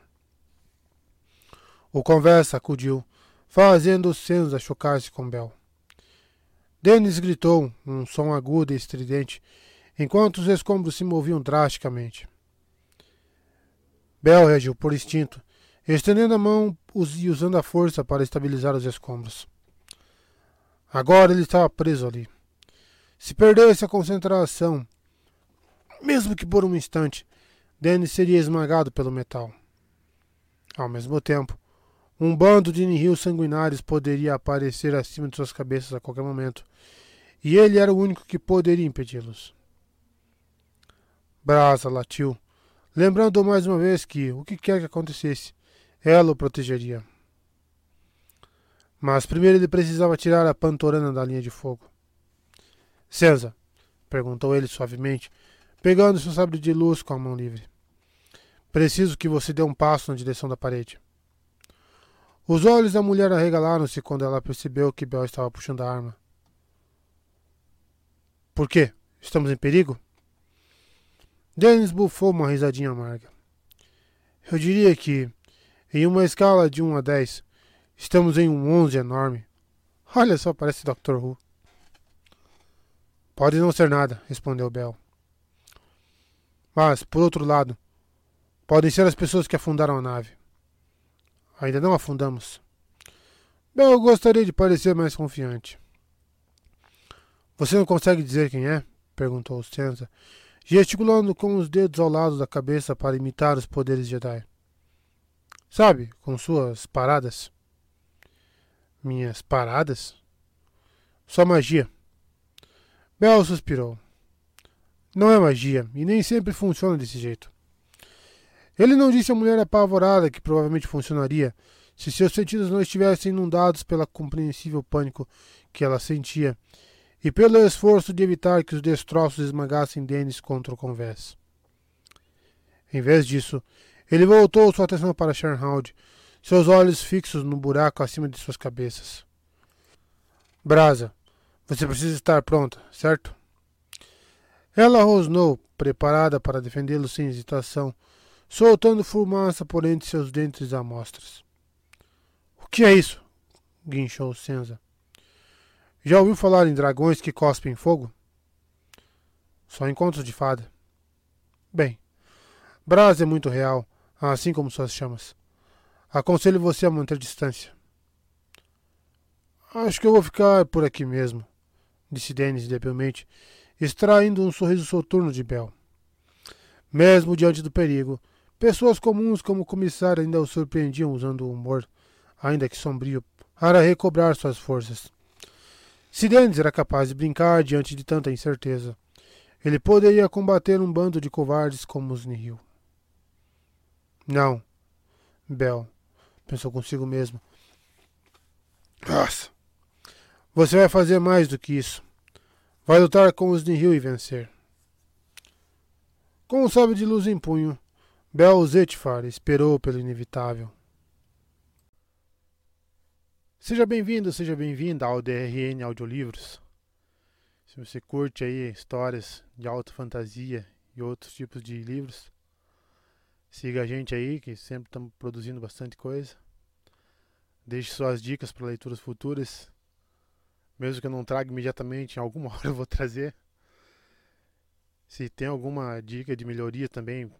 O conversa acudiu, fazendo os a chocar-se com Bel. Dennis gritou, um som agudo e estridente, enquanto os escombros se moviam drasticamente. Bel reagiu por instinto, estendendo a mão e usando a força para estabilizar os escombros. Agora ele estava preso ali. Se perdesse a concentração, mesmo que por um instante, Dennis seria esmagado pelo metal. Ao mesmo tempo, um bando de Nihil sanguinários poderia aparecer acima de suas cabeças a qualquer momento, e ele era o único que poderia impedi-los. Brasa latiu, lembrando mais uma vez que, o que quer que acontecesse, ela o protegeria. Mas primeiro ele precisava tirar a pantorana da linha de fogo. César, perguntou ele suavemente, pegando seu sabre de luz com a mão livre. Preciso que você dê um passo na direção da parede. Os olhos da mulher arregalaram-se quando ela percebeu que Bel estava puxando a arma. Por quê? Estamos em perigo? Dennis bufou uma risadinha amarga. Eu diria que Em uma escala de 1 a 10, estamos em um 11 enorme. Olha só, parece Dr. Who. Pode não ser nada, respondeu Bell. Mas, por outro lado, podem ser as pessoas que afundaram a nave. Ainda não afundamos. Bell gostaria de parecer mais confiante. Você não consegue dizer quem é? perguntou Senza, gesticulando com os dedos ao lado da cabeça para imitar os poderes Jedi. Sabe, com suas paradas. Minhas paradas? Só magia. Bel suspirou. Não é magia, e nem sempre funciona desse jeito. Ele não disse à mulher apavorada que provavelmente funcionaria se seus sentidos não estivessem inundados pelo compreensível pânico que ela sentia e pelo esforço de evitar que os destroços esmagassem Dennis contra o convés. Em vez disso, ele voltou sua atenção para Sherhound, seus olhos fixos no buraco acima de suas cabeças. Brasa, você precisa estar pronta, certo? Ela rosnou, preparada para defendê-lo sem hesitação, soltando fumaça por entre seus dentes amostras. O que é isso? guinchou Senza. Já ouviu falar em dragões que cospem fogo? Só encontros de fada. Bem, Brasa é muito real, assim como suas chamas. Aconselho você a manter distância. Acho que eu vou ficar por aqui mesmo, disse Dennis debilmente, extraindo um sorriso soturno de Bel. Mesmo diante do perigo, pessoas comuns como o comissário ainda o surpreendiam usando o humor, ainda que sombrio, para recobrar suas forças. Se Dennis era capaz de brincar diante de tanta incerteza, ele poderia combater um bando de covardes como os Nihil. Não, Bel, pensou consigo mesmo. Nossa, você vai fazer mais do que isso. Vai lutar com os Nihil e vencer. Com o sábio de luz em punho, Bel Zetfar esperou pelo inevitável. Seja bem-vindo, seja bem-vinda ao DRN Audiolivros. Se você curte aí histórias de alta fantasia e outros tipos de livros, siga a gente aí, que sempre estamos produzindo bastante coisa. Deixe suas dicas para leituras futuras. Mesmo que eu não traga imediatamente, em alguma hora eu vou trazer. Se tem alguma dica de melhoria também,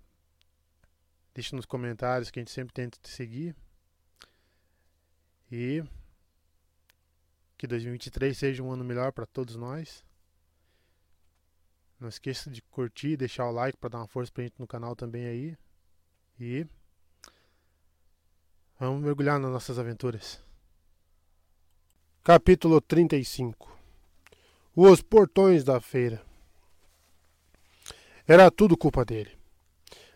deixe nos comentários que a gente sempre tenta te seguir. E que 2023 seja um ano melhor para todos nós. Não esqueça de curtir, deixar o like para dar uma força pra gente no canal também aí. E vamos mergulhar nas nossas aventuras. Capítulo 35 Os portões da feira. Era tudo culpa dele.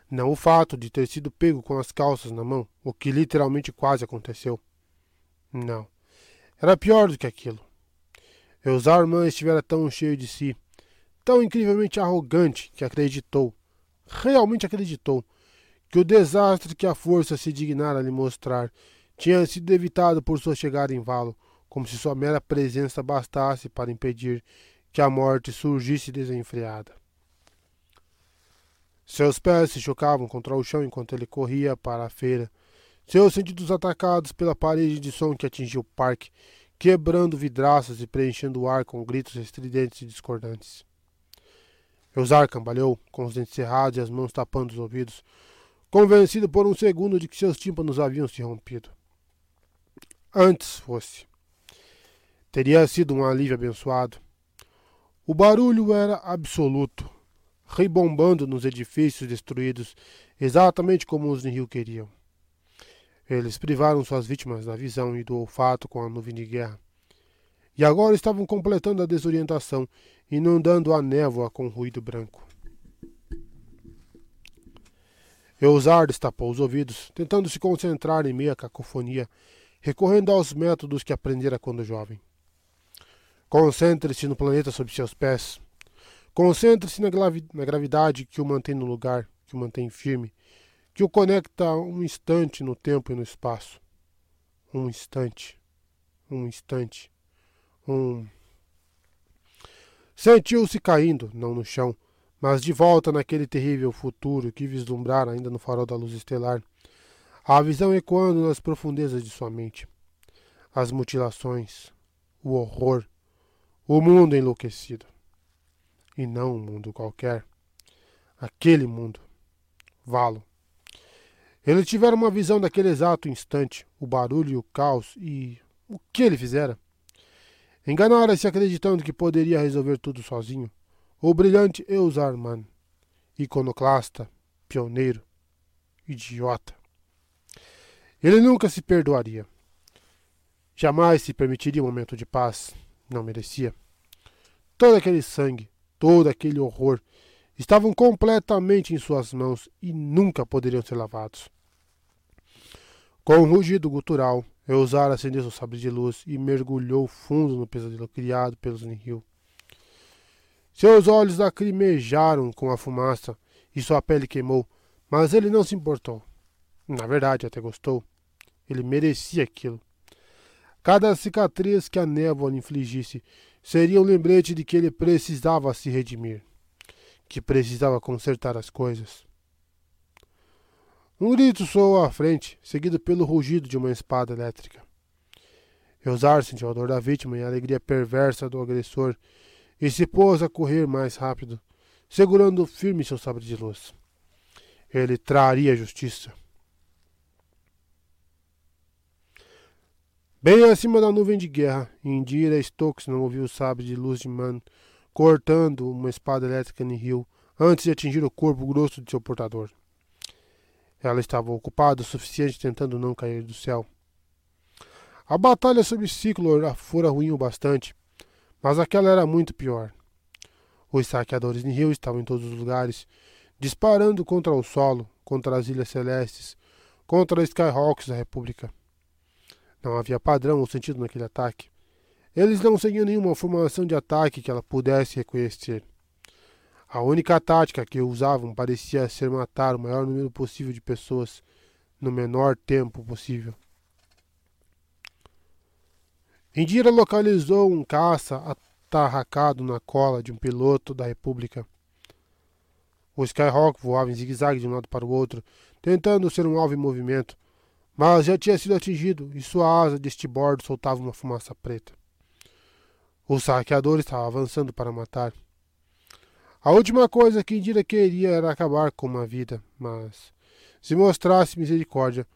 Não o fato de ter sido pego com as calças na mão, o que literalmente quase aconteceu. Não. Era pior do que aquilo. Eusarman estivera tão cheio de si, tão incrivelmente arrogante, que acreditou, realmente acreditou, que o desastre que a força se dignara lhe mostrar tinha sido evitado por sua chegada em Valo, como se sua mera presença bastasse para impedir que a morte surgisse desenfreada. Seus pés se chocavam contra o chão enquanto ele corria para a feira, seus sentidos atacados pela parede de som que atingiu o parque, quebrando vidraças e preenchendo o ar com gritos estridentes e discordantes. Eusar cambalhou, com os dentes cerrados e as mãos tapando os ouvidos, convencido por um segundo de que seus tímpanos haviam se rompido. Antes fosse. Teria sido um alívio abençoado. O barulho era absoluto, rebombando nos edifícios destruídos, exatamente como os Nihil queriam. Eles privaram suas vítimas da visão e do olfato com a nuvem de guerra. E agora estavam completando a desorientação, inundando a névoa com ruído branco. Eusar destapou os ouvidos, tentando se concentrar em meia cacofonia, recorrendo aos métodos que aprendera quando jovem. Concentre-se no planeta sob seus pés. Concentre-se na, na gravidade que o mantém no lugar, que o mantém firme, que o conecta um instante no tempo e no espaço. Um instante. Um instante. Um. Sentiu-se caindo, não no chão, mas de volta naquele terrível futuro que vislumbrara ainda no farol da luz estelar. a visão ecoando nas profundezas de sua mente. As mutilações, o horror, o mundo enlouquecido. E não um mundo qualquer. Aquele mundo. Valo. Ele tivera uma visão daquele exato instante, o barulho e o caos, e o que ele fizera? Enganara-se acreditando que poderia resolver tudo sozinho. O brilhante Eusarman, iconoclasta, pioneiro, idiota. Ele nunca se perdoaria. Jamais se permitiria um momento de paz. Não merecia. Todo aquele sangue, todo aquele horror, estavam completamente em suas mãos e nunca poderiam ser lavados. Com um rugido gutural, Eusar acendeu seu sabre de luz e mergulhou fundo no pesadelo criado pelos Nihil. Seus olhos lacrimejaram com a fumaça e sua pele queimou, mas ele não se importou. Na verdade, até gostou. Ele merecia aquilo. Cada cicatriz que a névoa lhe infligisse seria um lembrete de que ele precisava se redimir, que precisava consertar as coisas. Um grito soou à frente, seguido pelo rugido de uma espada elétrica. Eusar sentiu a dor da vítima e a alegria perversa do agressor e se pôs a correr mais rápido, segurando firme seu sabre de luz. Ele traria justiça. Bem acima da nuvem de guerra, Indira Stokes não ouviu o sabre de luz de Man cortando uma espada elétrica em rio antes de atingir o corpo grosso de seu portador. Ela estava ocupada o suficiente tentando não cair do céu. A batalha sobre Ciclor fora ruim o bastante, mas aquela era muito pior. Os saqueadores Nihil estavam em todos os lugares, disparando contra o solo, contra as Ilhas Celestes, contra os Skyhawks da República. Não havia padrão ou sentido naquele ataque. Eles não seguiam nenhuma formação de ataque que ela pudesse reconhecer. A única tática que usavam parecia ser matar o maior número possível de pessoas no menor tempo possível. Indira localizou um caça atarracado na cola de um piloto da República. O Skyhawk voava em zigue-zague de um lado para o outro, tentando ser um alvo em movimento, mas já tinha sido atingido e sua asa de estibordo soltava uma fumaça preta. O saqueador estava avançando para matar. A última coisa que Indira queria era acabar com uma vida, mas, se mostrasse misericórdia,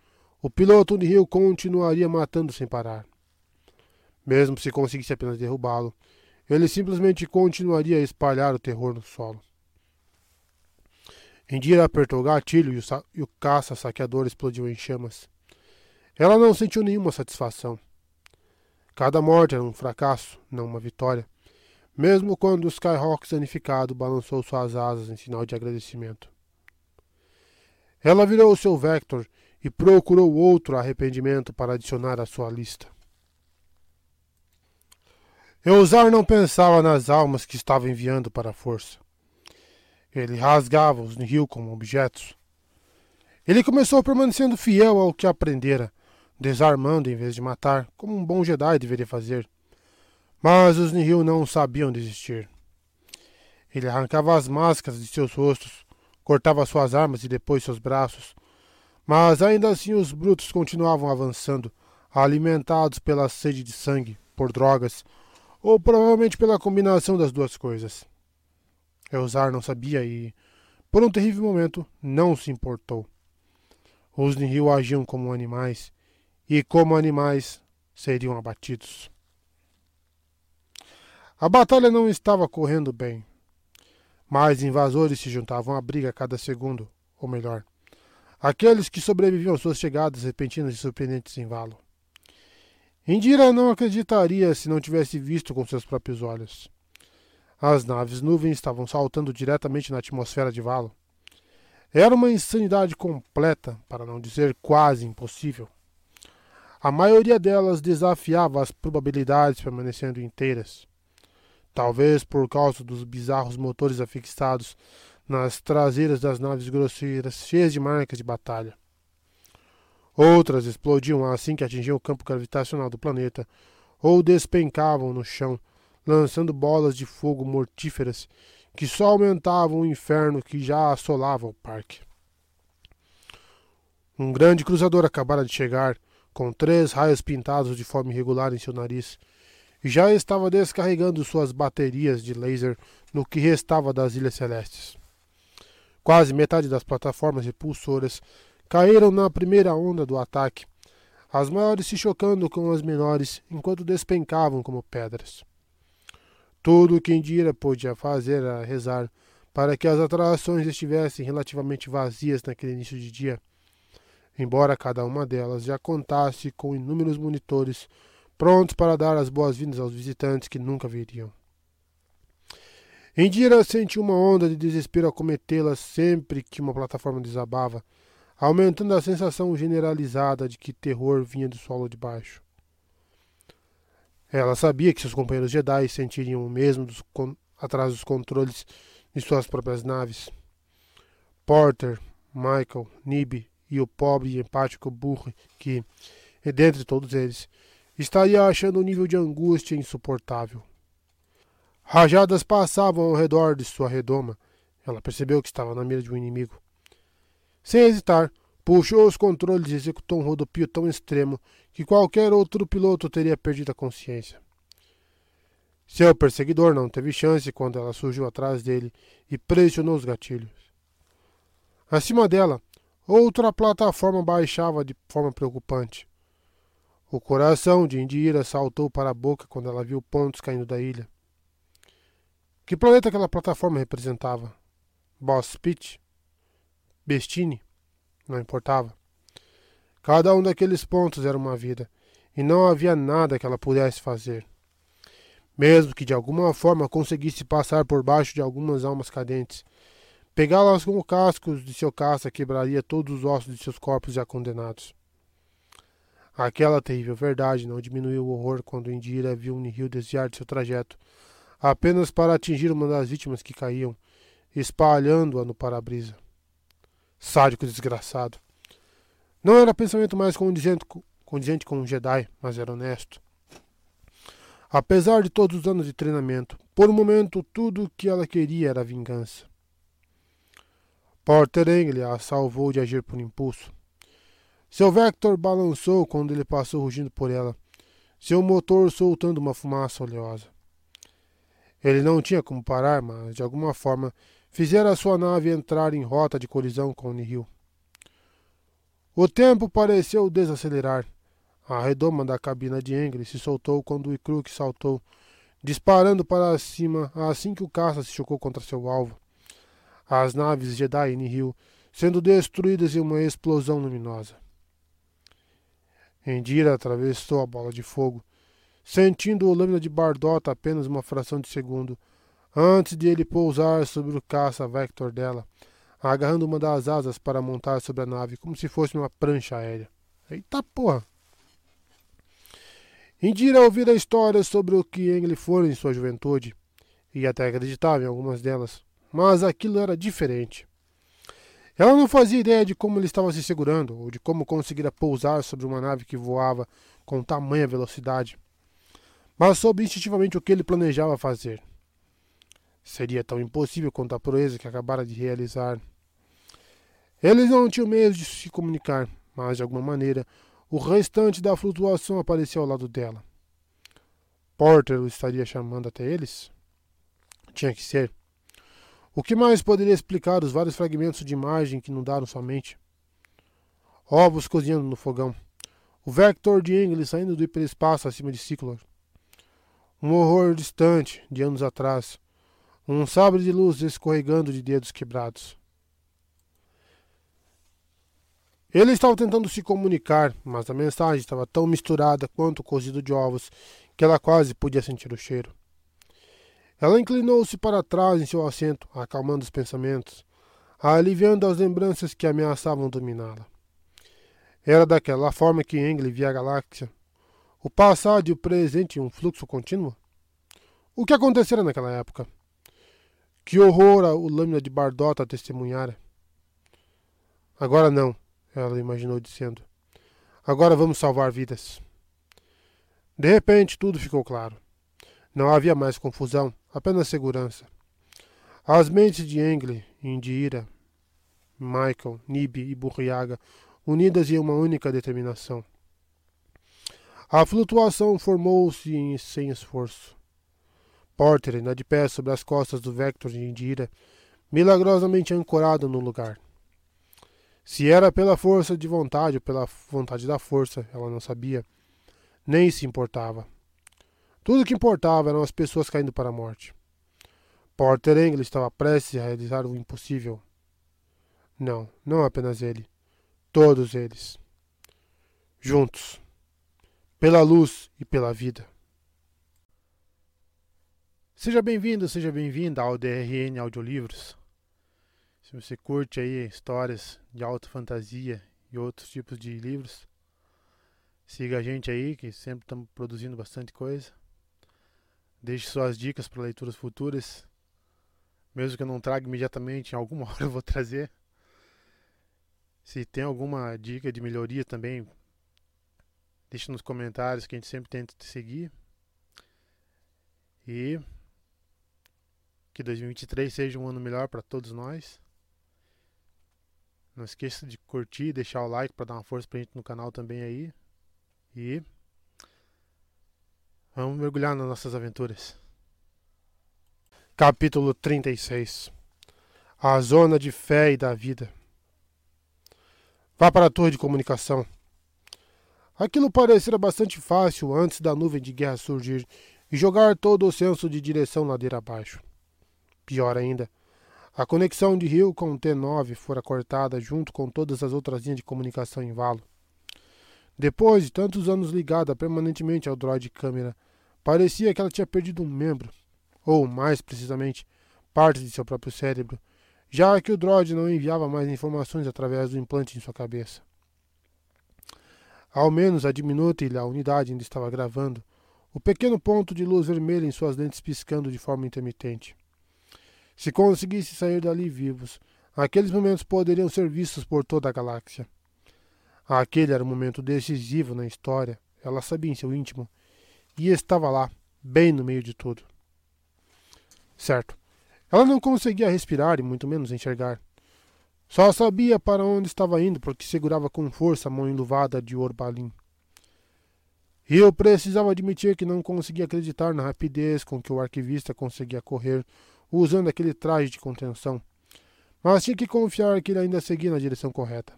o piloto de rio continuaria matando sem parar. Mesmo se conseguisse apenas derrubá-lo, ele simplesmente continuaria a espalhar o terror no solo. Indira apertou o gatilho e o, e o caça-saqueador explodiu em chamas. Ela não sentiu nenhuma satisfação. Cada morte era um fracasso, não uma vitória, mesmo quando o Skyhawk sanificado balançou suas asas em sinal de agradecimento. Ela virou seu Vector e procurou outro arrependimento para adicionar à sua lista. Eusar não pensava nas almas que estava enviando para a força. Ele rasgava os Nihil como objetos. Ele começou permanecendo fiel ao que aprendera, desarmando em vez de matar, como um bom Jedi deveria fazer. Mas os Nihil não sabiam desistir. Ele arrancava as máscaras de seus rostos, cortava suas armas e depois seus braços. Mas ainda assim os brutos continuavam avançando, alimentados pela sede de sangue, por drogas, ou provavelmente pela combinação das duas coisas. Elzar não sabia e, por um terrível momento, não se importou. Os Nihil agiam como animais, e como animais seriam abatidos. A batalha não estava correndo bem. Mais invasores se juntavam à briga a cada segundo, ou melhor, aqueles que sobreviviam às suas chegadas repentinas e surpreendentes em Valo. Indira não acreditaria se não tivesse visto com seus próprios olhos. As naves nuvens estavam saltando diretamente na atmosfera de Valo. Era uma insanidade completa, para não dizer quase impossível. A maioria delas desafiava as probabilidades permanecendo inteiras. Talvez por causa dos bizarros motores afixados nas traseiras das naves grosseiras cheias de marcas de batalha. Outras explodiam assim que atingiam o campo gravitacional do planeta, ou despencavam no chão, lançando bolas de fogo mortíferas que só aumentavam o inferno que já assolava o parque. Um grande cruzador acabara de chegar, com três raios pintados de forma irregular em seu nariz, e já estava descarregando suas baterias de laser no que restava das Ilhas Celestes. Quase metade das plataformas repulsoras caíram na primeira onda do ataque, as maiores se chocando com as menores enquanto despencavam como pedras. Tudo o que Indira podia fazer era rezar para que as atrações estivessem relativamente vazias naquele início de dia, embora cada uma delas já contasse com inúmeros monitores prontos para dar as boas-vindas aos visitantes que nunca viriam. Indira sentiu uma onda de desespero acometê-la sempre que uma plataforma desabava, aumentando a sensação generalizada de que terror vinha do solo de baixo. Ela sabia que seus companheiros Jedi sentiriam o mesmo dos, atrás dos controles de suas próprias naves. Porter, Michael, Nib e o pobre e empático Burr, que, dentre todos eles, estaria achando um nível de angústia insuportável. Rajadas passavam ao redor de sua redoma. Ela percebeu que estava na mira de um inimigo. Sem hesitar, puxou os controles e executou um rodopio tão extremo que qualquer outro piloto teria perdido a consciência. Seu perseguidor não teve chance quando ela surgiu atrás dele e pressionou os gatilhos. Acima dela, outra plataforma baixava de forma preocupante. O coração de Indira saltou para a boca quando ela viu pontos caindo da ilha. Que planeta aquela plataforma representava? Boss Pitch? Bestini? Não importava. Cada um daqueles pontos era uma vida, e não havia nada que ela pudesse fazer. Mesmo que de alguma forma conseguisse passar por baixo de algumas almas cadentes, pegá-las com o casco de seu caça quebraria todos os ossos de seus corpos já condenados. Aquela terrível verdade não diminuiu o horror quando Indira viu Nihil desviar de seu trajeto, apenas para atingir uma das vítimas que caíam, espalhando-a no para-brisa. Sádico desgraçado. Não era pensamento mais condizente, condizente com um Jedi, mas era honesto. Apesar de todos os anos de treinamento, por um momento tudo o que ela queria era vingança. Porter Engle a salvou de agir por impulso. Seu Vector balançou quando ele passou rugindo por ela, seu motor soltando uma fumaça oleosa. Ele não tinha como parar, mas de alguma forma fizera sua nave entrar em rota de colisão com o Nihil. O tempo pareceu desacelerar. A redoma da cabina de Engel se soltou quando o Ikruk saltou, disparando para cima assim que o caça se chocou contra seu alvo. As naves Jedi e Nihil sendo destruídas em uma explosão luminosa. Endira atravessou a bola de fogo, sentindo o lâmina de Bardota apenas uma fração de segundo, antes de ele pousar sobre o caça Vector dela, agarrando uma das asas para montar sobre a nave como se fosse uma prancha aérea. Eita porra! Indira ouvira histórias sobre o que Engel fora em sua juventude, e até acreditava em algumas delas, mas aquilo era diferente. Ela não fazia ideia de como ele estava se segurando, ou de como conseguira pousar sobre uma nave que voava com tamanha velocidade, mas soube instintivamente o que ele planejava fazer. Seria tão impossível quanto a proeza que acabara de realizar. Eles não tinham meios de se comunicar, mas de alguma maneira o restante da flutuação apareceu ao lado dela. Porter o estaria chamando até eles? Tinha que ser. O que mais poderia explicar os vários fragmentos de imagem que inundaram sua mente? Ovos cozinhando no fogão. O Vector de Engel saindo do hiperespaço acima de Ciclor. Um horror distante, de anos atrás, um sabre de luz escorregando de dedos quebrados. Ele estava tentando se comunicar, mas a mensagem estava tão misturada quanto o cozido de ovos que ela quase podia sentir o cheiro. Ela inclinou-se para trás em seu assento, acalmando os pensamentos, aliviando as lembranças que ameaçavam dominá-la. Era daquela forma que Engel via a galáxia, o passado e o presente em um fluxo contínuo? O que acontecera naquela época? Que horror o lâmina de Bardota testemunhara. Agora não, ela imaginou dizendo. Agora vamos salvar vidas. De repente tudo ficou claro. Não havia mais confusão, apenas segurança. As mentes de Engle, Indira, Michael, Nib e Burriaga unidas em uma única determinação. A flutuação formou-se sem esforço. Porter, ainda de pé sobre as costas do Vector de Indira, milagrosamente ancorado no lugar. Se era pela força de vontade ou pela vontade da força, ela não sabia, nem se importava. Tudo o que importava eram as pessoas caindo para a morte. Porter Engel estava prestes a realizar o impossível. Não, não apenas ele. Todos eles. Juntos. Pela luz e pela vida. Seja bem-vindo, seja bem-vinda ao DRN Audiolivros. Se você curte aí histórias de alta fantasia e outros tipos de livros, siga a gente aí, que sempre estamos produzindo bastante coisa. Deixe suas dicas para leituras futuras. Mesmo que eu não traga imediatamente, em alguma hora eu vou trazer. Se tem alguma dica de melhoria também, deixe nos comentários que a gente sempre tenta te seguir. E que 2023 seja um ano melhor para todos nós. Não esqueça de curtir, deixar o like para dar uma força pra gente no canal também aí. E vamos mergulhar nas nossas aventuras. Capítulo 36 A Zona de Fé e da Vida Vá para a torre de comunicação. Aquilo parecia bastante fácil antes da nuvem de guerra surgir e jogar todo o senso de direção ladeira abaixo. Pior ainda, a conexão de Rio com o T9 fora cortada junto com todas as outras linhas de comunicação em valo. Depois de tantos anos ligada permanentemente ao droid câmera, parecia que ela tinha perdido um membro, ou, mais precisamente, parte de seu próprio cérebro, já que o droid não enviava mais informações através do implante em sua cabeça. Ao menos a diminuta e a unidade ainda estava gravando, o pequeno ponto de luz vermelha em suas lentes piscando de forma intermitente. Se conseguisse sair dali vivos, aqueles momentos poderiam ser vistos por toda a galáxia. Aquele era um momento decisivo na história, ela sabia em seu íntimo, e estava lá, bem no meio de tudo. Certo. Ela não conseguia respirar e muito menos enxergar. Só sabia para onde estava indo porque segurava com força a mão enluvada de Orbalin. eu precisava admitir que não conseguia acreditar na rapidez com que o arquivista conseguia correr usando aquele traje de contenção. Mas tinha que confiar que ele ainda seguia na direção correta.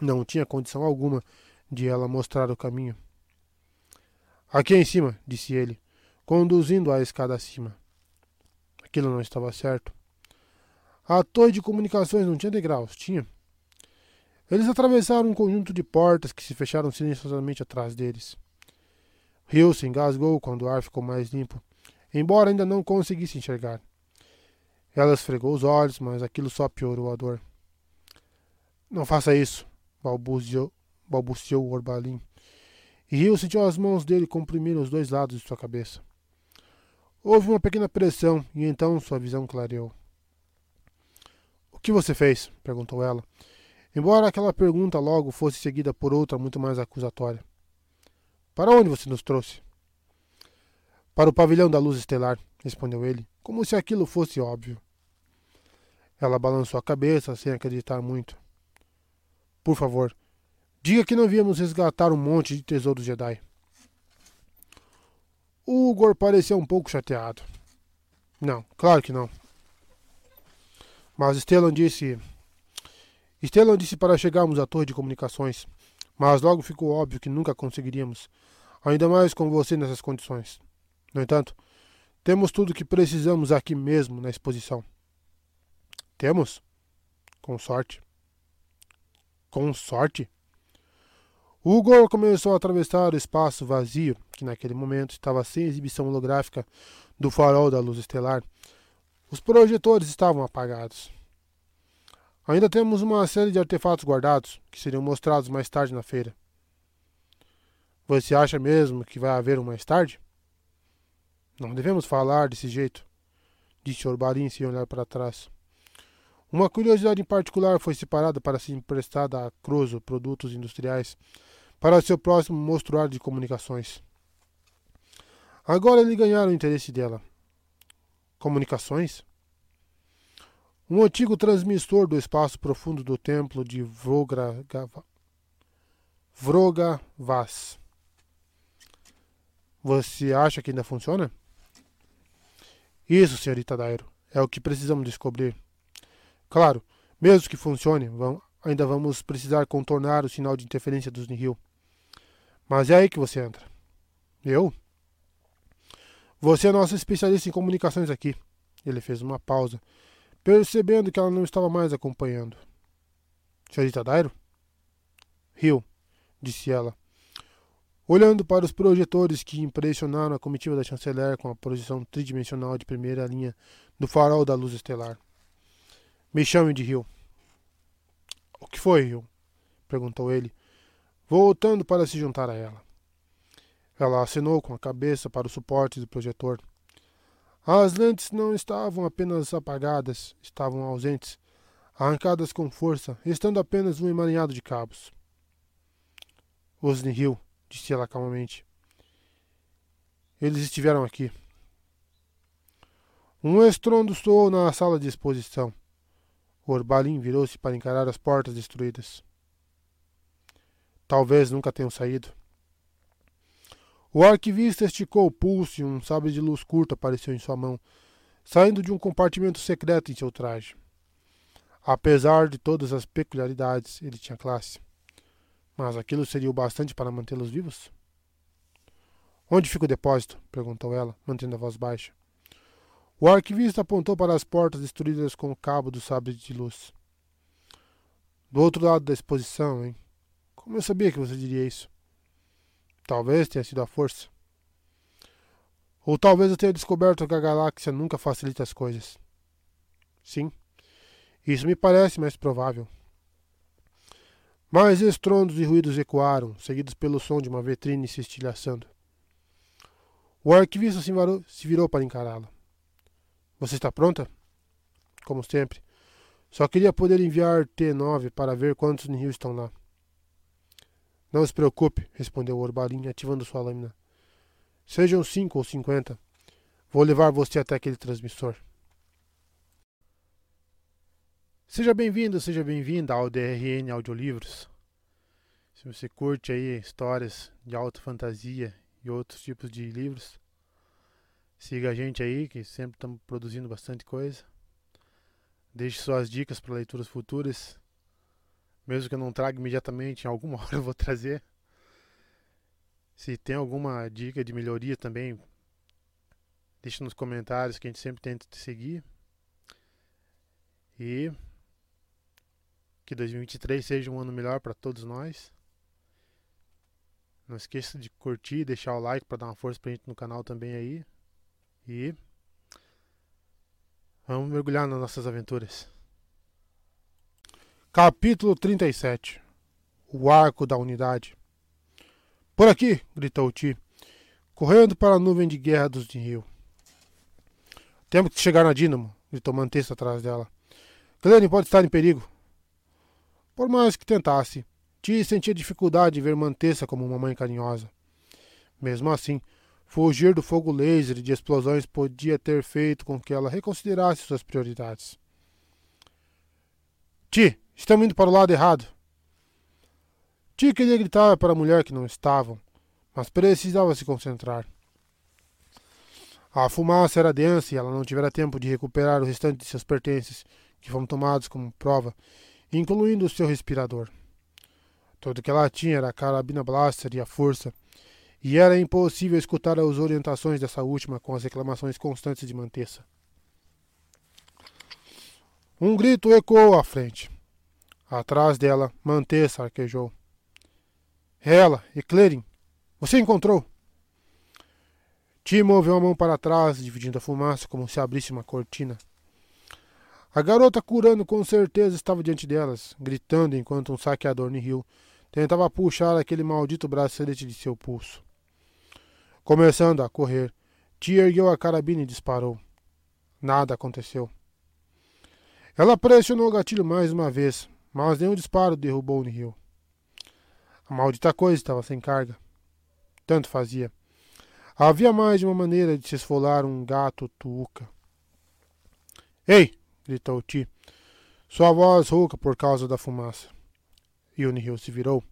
Não tinha condição alguma de ela mostrar o caminho. Aqui em cima, disse ele, conduzindo a escada acima. Aquilo não estava certo. A torre de comunicações não tinha degraus, tinha. Eles atravessaram um conjunto de portas que se fecharam silenciosamente atrás deles. Rio se engasgou quando o ar ficou mais limpo, embora ainda não conseguisse enxergar. Ela esfregou os olhos, mas aquilo só piorou a dor. Não faça isso, balbuciou, balbuciou Orbalin. E Rio sentiu as mãos dele comprimir os dois lados de sua cabeça. Houve uma pequena pressão e então sua visão clareou. O que você fez? perguntou ela, embora aquela pergunta logo fosse seguida por outra muito mais acusatória. Para onde você nos trouxe? Para o pavilhão da luz estelar, respondeu ele, como se aquilo fosse óbvio. Ela balançou a cabeça sem acreditar muito. Por favor, diga que não viemos resgatar um monte de tesouros Jedi. O Ugor parecia um pouco chateado. Não, claro que não. Mas Stellan disse. Stellan disse para chegarmos à torre de comunicações, mas logo ficou óbvio que nunca conseguiríamos, ainda mais com você nessas condições. No entanto, temos tudo o que precisamos aqui mesmo na exposição. Temos? Com sorte. Com sorte? Hugo começou a atravessar o espaço vazio, que naquele momento estava sem exibição holográfica do farol da luz estelar. Os projetores estavam apagados. Ainda temos uma série de artefatos guardados, que seriam mostrados mais tarde na feira. Você acha mesmo que vai haver um mais tarde? Não devemos falar desse jeito, disse Orbalin sem olhar para trás. Uma curiosidade em particular foi separada para ser emprestada a Cruzo Produtos Industriais para seu próximo mostruário de comunicações. Agora ele ganhara o interesse dela. Comunicações? Um antigo transmissor do espaço profundo do templo de Vroga Vaz. Você acha que ainda funciona? Isso, senhorita Dairo. É o que precisamos descobrir. Claro, mesmo que funcione, ainda vamos precisar contornar o sinal de interferência dos Nihil. Mas é aí que você entra. Eu? Você é nosso especialista em comunicações aqui. Ele fez uma pausa, percebendo que ela não estava mais acompanhando. Senhorita Dairo? Rio, disse ela, olhando para os projetores que impressionaram a comitiva da chanceler com a projeção tridimensional de primeira linha do farol da luz estelar. Me chame de Rio. O que foi, Rio? perguntou ele, voltando para se juntar a ela. Ela acenou com a cabeça para o suporte do projetor. As lentes não estavam apenas apagadas, estavam ausentes, arrancadas com força, restando apenas um emaranhado de cabos. Osni riu, disse ela calmamente. Eles estiveram aqui. Um estrondo soou na sala de exposição. Orbalin virou-se para encarar as portas destruídas. Talvez nunca tenham saído. O arquivista esticou o pulso e um sabre de luz curta apareceu em sua mão, saindo de um compartimento secreto em seu traje. Apesar de todas as peculiaridades, ele tinha classe. Mas aquilo seria o bastante para mantê-los vivos? Onde fica o depósito? perguntou ela, mantendo a voz baixa. O arquivista apontou para as portas destruídas com o cabo do sabre de luz. Do outro lado da exposição, hein? Como eu sabia que você diria isso? Talvez tenha sido a força. Ou talvez eu tenha descoberto que a galáxia nunca facilita as coisas. Sim, isso me parece mais provável. Mais estrondos e ruídos ecoaram, seguidos pelo som de uma vitrine se estilhaçando. O arquivista se, virou para encará-la. Você está pronta? Como sempre. Só queria poder enviar T9 para ver quantos Nihil estão lá. Não se preocupe, respondeu o Orbalin, ativando sua lâmina. Sejam cinco ou cinquenta. Vou levar você até aquele transmissor. Seja bem-vindo, seja bem-vinda ao DRN Audiolivros. Se você curte aí histórias de alta fantasia e outros tipos de livros, siga a gente aí, que sempre estamos produzindo bastante coisa. Deixe suas dicas para leituras futuras mesmo que eu não traga imediatamente, em alguma hora eu vou trazer. Se tem alguma dica de melhoria também, deixe nos comentários que a gente sempre tenta te seguir. E que 2023 seja um ano melhor para todos nós. Não esqueça de curtir, deixar o like para dar uma força pra gente no canal também aí. E vamos mergulhar nas nossas aventuras. Capítulo 37 O Arco da Unidade Por aqui! gritou Ti, correndo para a nuvem de guerra dos Rio. Temos que chegar na Dínamo, gritou Mantessa atrás dela. Glenn pode estar em perigo. Por mais que tentasse, Ti sentia dificuldade em ver Mantessa como uma mãe carinhosa. Mesmo assim, fugir do fogo laser e de explosões podia ter feito com que ela reconsiderasse suas prioridades. Ti, Estamos indo para o lado errado. Tia queria gritar para a mulher que não estavam, mas precisava se concentrar. A fumaça era densa e ela não tivera tempo de recuperar o restante de seus pertences, que foram tomados como prova, incluindo o seu respirador. Tudo que ela tinha era a carabina blaster e a força, e era impossível escutar as orientações dessa última com as reclamações constantes de Mantessa. Um grito ecoou à frente. Atrás dela, Mantessa arquejou. Ela, e você encontrou? Tim moveu a mão para trás, dividindo a fumaça como se abrisse uma cortina. A garota curando com certeza estava diante delas, gritando enquanto um saqueador Nihil tentava puxar aquele maldito bracelete de seu pulso. Começando a correr, Tia ergueu a carabina e disparou. Nada aconteceu. Ela pressionou o gatilho mais uma vez, mas nenhum disparo derrubou o Nihil. A maldita coisa estava sem carga. Tanto fazia. Havia mais de uma maneira de se esfolar um gato tuuca. Ei! gritou Ti, sua voz rouca por causa da fumaça. E o Nihil se virou.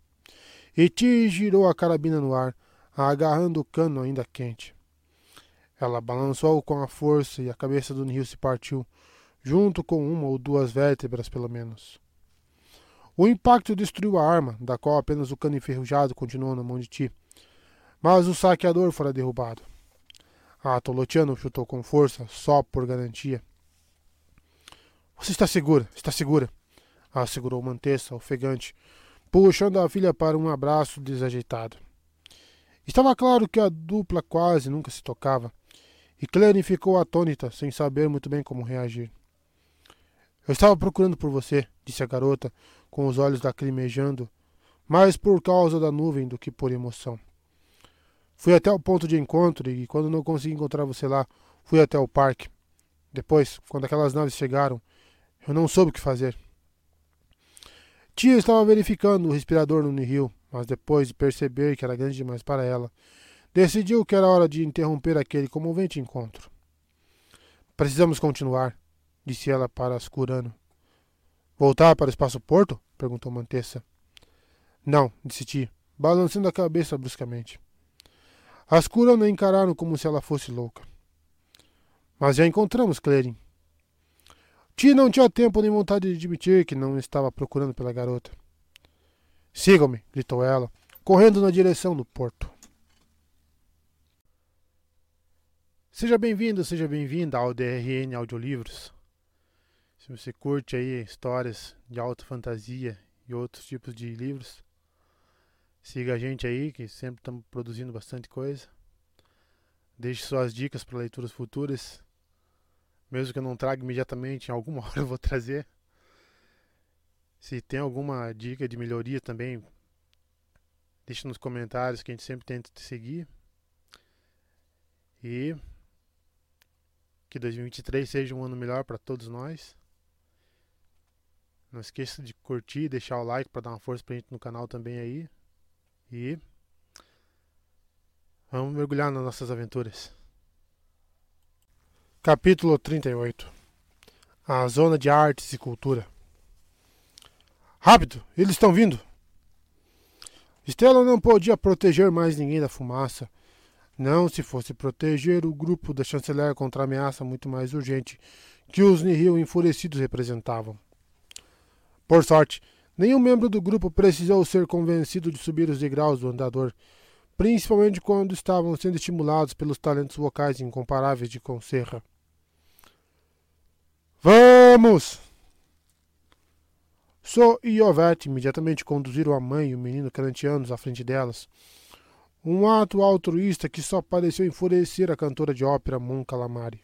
e Ti girou a carabina no ar, agarrando o cano ainda quente. Ela balançou com a força e a cabeça do Nihil se partiu, junto com uma ou duas vértebras, pelo menos. O impacto destruiu a arma, da qual apenas o cano enferrujado continuou na mão de Ti. Mas o saqueador fora derrubado. A Tolotiano chutou com força, só por garantia. Você está segura, está segura, assegurou Mantessa, ofegante, puxando a filha para um abraço desajeitado. Estava claro que a dupla quase nunca se tocava, e Clary ficou atônita, sem saber muito bem como reagir. Eu estava procurando por você, disse a garota, com os olhos lacrimejando, mais por causa da nuvem do que por emoção. Fui até o ponto de encontro e, quando não consegui encontrar você lá, fui até o parque. Depois, quando aquelas naves chegaram, eu não soube o que fazer. Tia estava verificando o respirador no Nihil, mas depois de perceber que era grande demais para ela, decidiu que era hora de interromper aquele comovente encontro. Precisamos continuar, disse ela para Ascurano. Voltar para o espaço-porto? perguntou Mantessa. Não, disse Ti, balançando a cabeça bruscamente. As curas a encararam como se ela fosse louca. Mas já encontramos Clerin. Ti não tinha tempo nem vontade de admitir que não estava procurando pela garota. Sigam-me, gritou ela, correndo na direção do porto. Seja bem-vindo, seja bem-vinda ao DRN Audiolivros. Se você curte aí histórias de alta fantasia e outros tipos de livros, siga a gente aí, que sempre estamos produzindo bastante coisa. Deixe suas dicas para leituras futuras. Mesmo que eu não traga imediatamente, em alguma hora eu vou trazer. Se tem alguma dica de melhoria também, deixe nos comentários que a gente sempre tenta te seguir. E que 2023 seja um ano melhor para todos nós. Não esqueça de curtir, deixar o like para dar uma força pra gente no canal também aí. E vamos mergulhar nas nossas aventuras. Capítulo 38 A Zona de Artes e Cultura Rápido, eles estão vindo! Stella não podia proteger mais ninguém da fumaça. Não se fosse proteger o grupo da chanceler contra a ameaça muito mais urgente que os Nihil enfurecidos representavam. Por sorte, nenhum membro do grupo precisou ser convencido de subir os degraus do andador, principalmente quando estavam sendo estimulados pelos talentos vocais incomparáveis de Conserra. Vamos! So e Yovete imediatamente conduziram a mãe e o menino canantianos à frente delas. Um ato altruísta que só pareceu enfurecer a cantora de ópera Mon Calamari.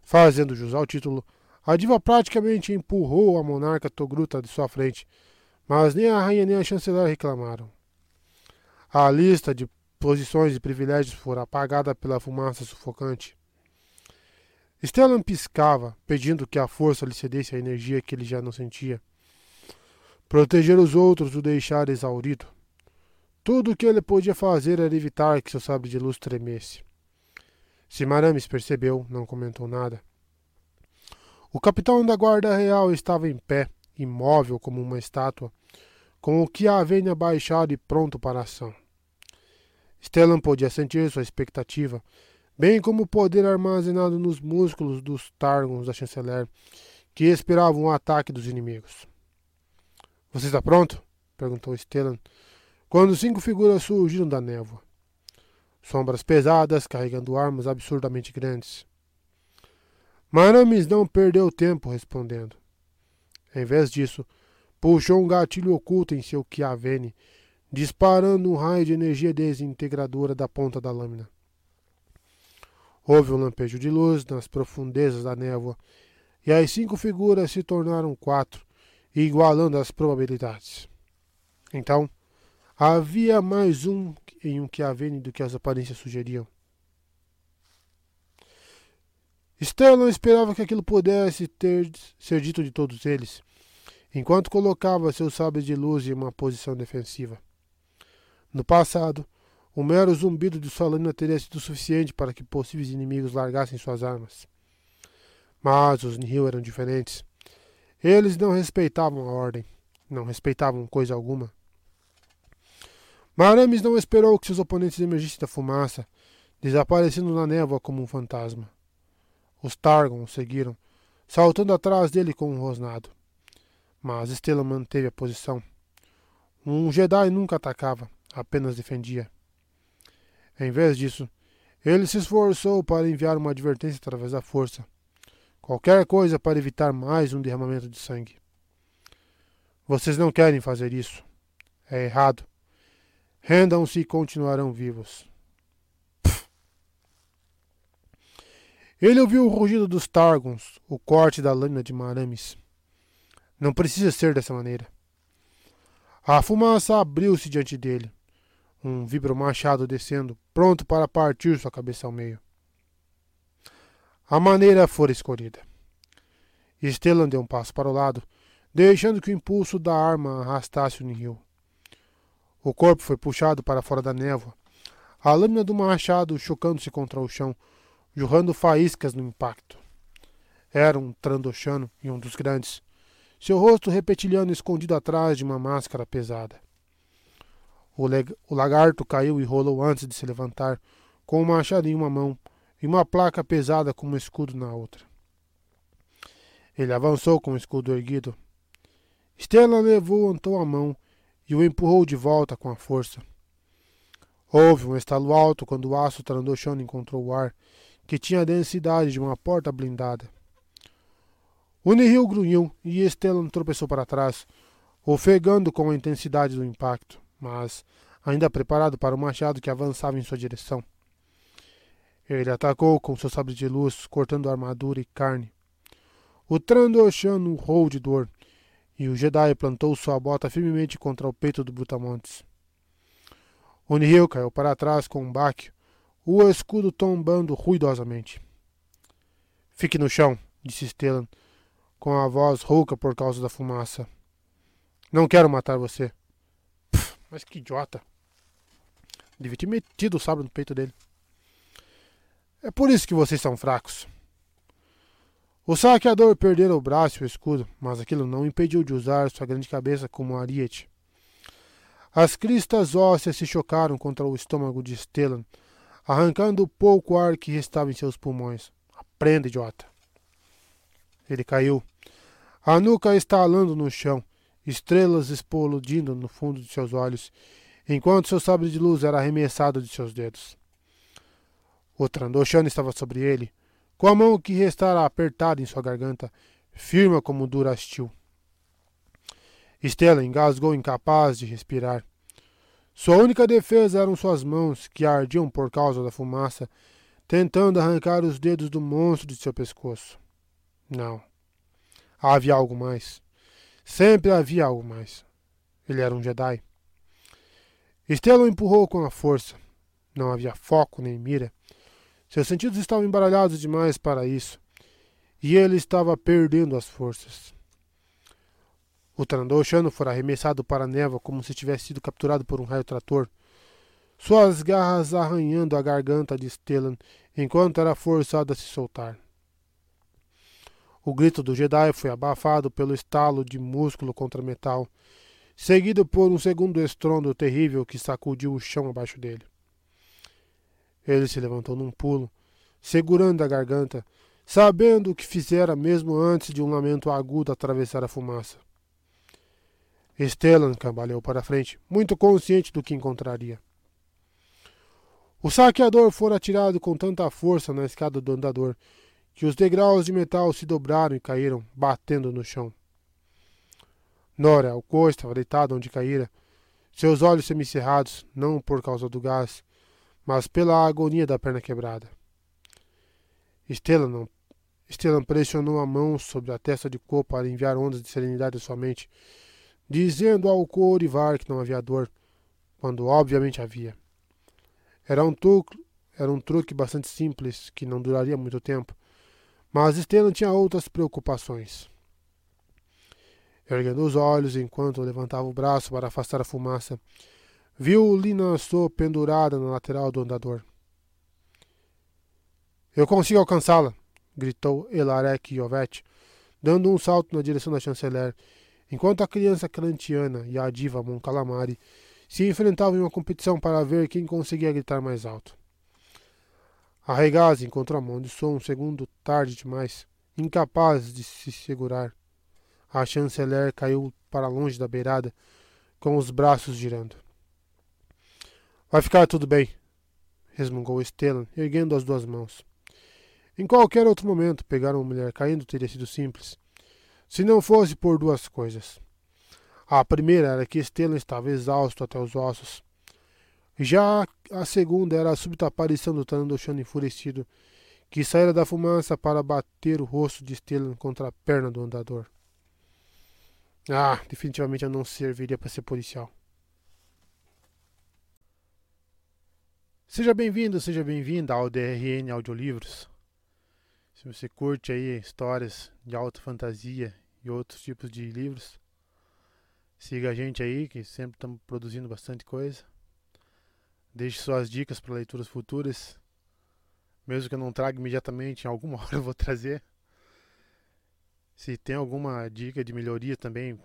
Fazendo jus ao título, a diva praticamente empurrou a monarca Togruta de sua frente, mas nem a rainha nem a chanceler reclamaram. A lista de posições e privilégios fora apagada pela fumaça sufocante. Stellan piscava, pedindo que a força lhe cedesse a energia que ele já não sentia. Proteger os outros o deixar exaurido. Tudo o que ele podia fazer era evitar que seu sabre de luz tremesse. Simarames percebeu, não comentou nada. O capitão da guarda real estava em pé, imóvel como uma estátua, com o que a vênia baixado e pronto para a ação. Stellan podia sentir sua expectativa, bem como o poder armazenado nos músculos dos Targons da chanceler, que esperavam o ataque dos inimigos. Você está pronto? perguntou Stellan, quando cinco figuras surgiram da névoa. Sombras pesadas carregando armas absurdamente grandes. Maramis não perdeu tempo respondendo. Em vez disso, puxou um gatilho oculto em seu Chiavene, disparando um raio de energia desintegradora da ponta da lâmina. Houve um lampejo de luz nas profundezas da névoa, e as cinco figuras se tornaram quatro, igualando as probabilidades. Então, havia mais um em um Chiavene do que as aparências sugeriam. Stellan esperava que aquilo pudesse ter, ser dito de todos eles, enquanto colocava seus sabres de luz em uma posição defensiva. No passado, o mero zumbido de sua lâmina teria sido suficiente para que possíveis inimigos largassem suas armas. Mas os Nihil eram diferentes. Eles não respeitavam a ordem, não respeitavam coisa alguma. Maramis não esperou que seus oponentes emergissem da fumaça, desaparecendo na névoa como um fantasma. Os Targon o seguiram, saltando atrás dele com um rosnado. Mas Estela manteve a posição. Um Jedi nunca atacava, apenas defendia. Em vez disso, ele se esforçou para enviar uma advertência através da força. Qualquer coisa para evitar mais um derramamento de sangue. Vocês não querem fazer isso. É errado. Rendam-se e continuarão vivos. Ele ouviu o rugido dos Targons, o corte da lâmina de Maramis. Não precisa ser dessa maneira. A fumaça abriu-se diante dele. Um vibro machado descendo, pronto para partir sua cabeça ao meio. A maneira fora escolhida. Stellan deu um passo para o lado, deixando que o impulso da arma arrastasse o Nihil. O corpo foi puxado para fora da névoa, a lâmina do machado chocando-se contra o chão, jorrando faíscas no impacto. Era um Trandoshano e um dos grandes, seu rosto repetiliano escondido atrás de uma máscara pesada. O, o lagarto caiu e rolou antes de se levantar, com o machado em uma mão e uma placa pesada com um escudo na outra. Ele avançou com o escudo erguido. Stella levantou a mão e o empurrou de volta com a força. Houve um estalo alto quando o aço Trandoshano encontrou o ar, que tinha a densidade de uma porta blindada. O Nihil grunhiu e Stellan tropeçou para trás, ofegando com a intensidade do impacto, mas ainda preparado para o machado que avançava em sua direção. Ele atacou com seu sabre de luz, cortando armadura e carne. O Trandoshano urrou de dor, e o Jedi plantou sua bota firmemente contra o peito do Brutamontes. O Nihil caiu para trás com um baque, o escudo tombando ruidosamente. Fique no chão, disse Stellan, com a voz rouca por causa da fumaça. Não quero matar você. Mas que idiota. Devia ter metido o sabre no peito dele. É por isso que vocês são fracos. O saqueador perdera o braço e o escudo, mas aquilo não impediu de usar sua grande cabeça como ariete. As cristas ósseas se chocaram contra o estômago de Stellan, arrancando o pouco ar que restava em seus pulmões. Aprenda, idiota. Ele caiu, a nuca estalando no chão, estrelas explodindo no fundo de seus olhos, enquanto seu sabre de luz era arremessado de seus dedos. O Trandoshan estava sobre ele, com a mão que restara apertada em sua garganta, firme como durastil. Estela engasgou incapaz de respirar. Sua única defesa eram suas mãos, que ardiam por causa da fumaça, tentando arrancar os dedos do monstro de seu pescoço. Não. Havia algo mais. Sempre havia algo mais. Ele era um Jedi. Estela o empurrou com a força. Não havia foco nem mira. Seus sentidos estavam embaralhados demais para isso, e ele estava perdendo as forças. O Trandoshano fora arremessado para a névoa como se tivesse sido capturado por um raio trator, suas garras arranhando a garganta de Stellan enquanto era forçado a se soltar. O grito do Jedi foi abafado pelo estalo de músculo contra metal, seguido por um segundo estrondo terrível que sacudiu o chão abaixo dele. Ele se levantou num pulo, segurando a garganta, sabendo o que fizera mesmo antes de um lamento agudo atravessar a fumaça. Stellan cambaleou para frente, muito consciente do que encontraria. O saqueador fora atirado com tanta força na escada do andador que os degraus de metal se dobraram e caíram, batendo no chão. Nora, o co estava deitado onde caíra, seus olhos semicerrados, não por causa do gás, mas pela agonia da perna quebrada. Estela não. Stellan pressionou a mão sobre a testa de Ko para enviar ondas de serenidade à sua mente, dizendo ao Corivar que não havia dor, quando obviamente havia. Era um truque, era um truque bastante simples que não duraria muito tempo, mas Stellan tinha outras preocupações. Erguendo os olhos enquanto levantava o braço para afastar a fumaça, Viu Lina So pendurada na lateral do andador. Eu consigo alcançá-la! gritou Elarek Yovet, dando um salto na direção da chanceler, enquanto a criança crantiana e a diva Mon Calamari se enfrentavam em uma competição para ver quem conseguia gritar mais alto. Arregaz encontrou a mão de som um segundo tarde demais, incapaz de se segurar. A chanceler caiu para longe da beirada, com os braços girando. Vai ficar tudo bem, resmungou Stellan, erguendo as duas mãos. Em qualquer outro momento, pegar uma mulher caindo teria sido simples, se não fosse por duas coisas. A primeira era que Stellan estava exausto até os ossos. Já a segunda era a súbita aparição do Tandoshano enfurecido, que saíra da fumaça para bater o rosto de Stellan contra a perna do andador. Ah, definitivamente eu não serviria para ser policial. Seja bem-vindo, seja bem-vinda ao DRN Audiolivros. Se você curte aí histórias de alta fantasia e outros tipos de livros, siga a gente aí, que sempre estamos produzindo bastante coisa. Deixe suas dicas para leituras futuras. Mesmo que eu não traga imediatamente, em alguma hora eu vou trazer. Se tem alguma dica de melhoria também,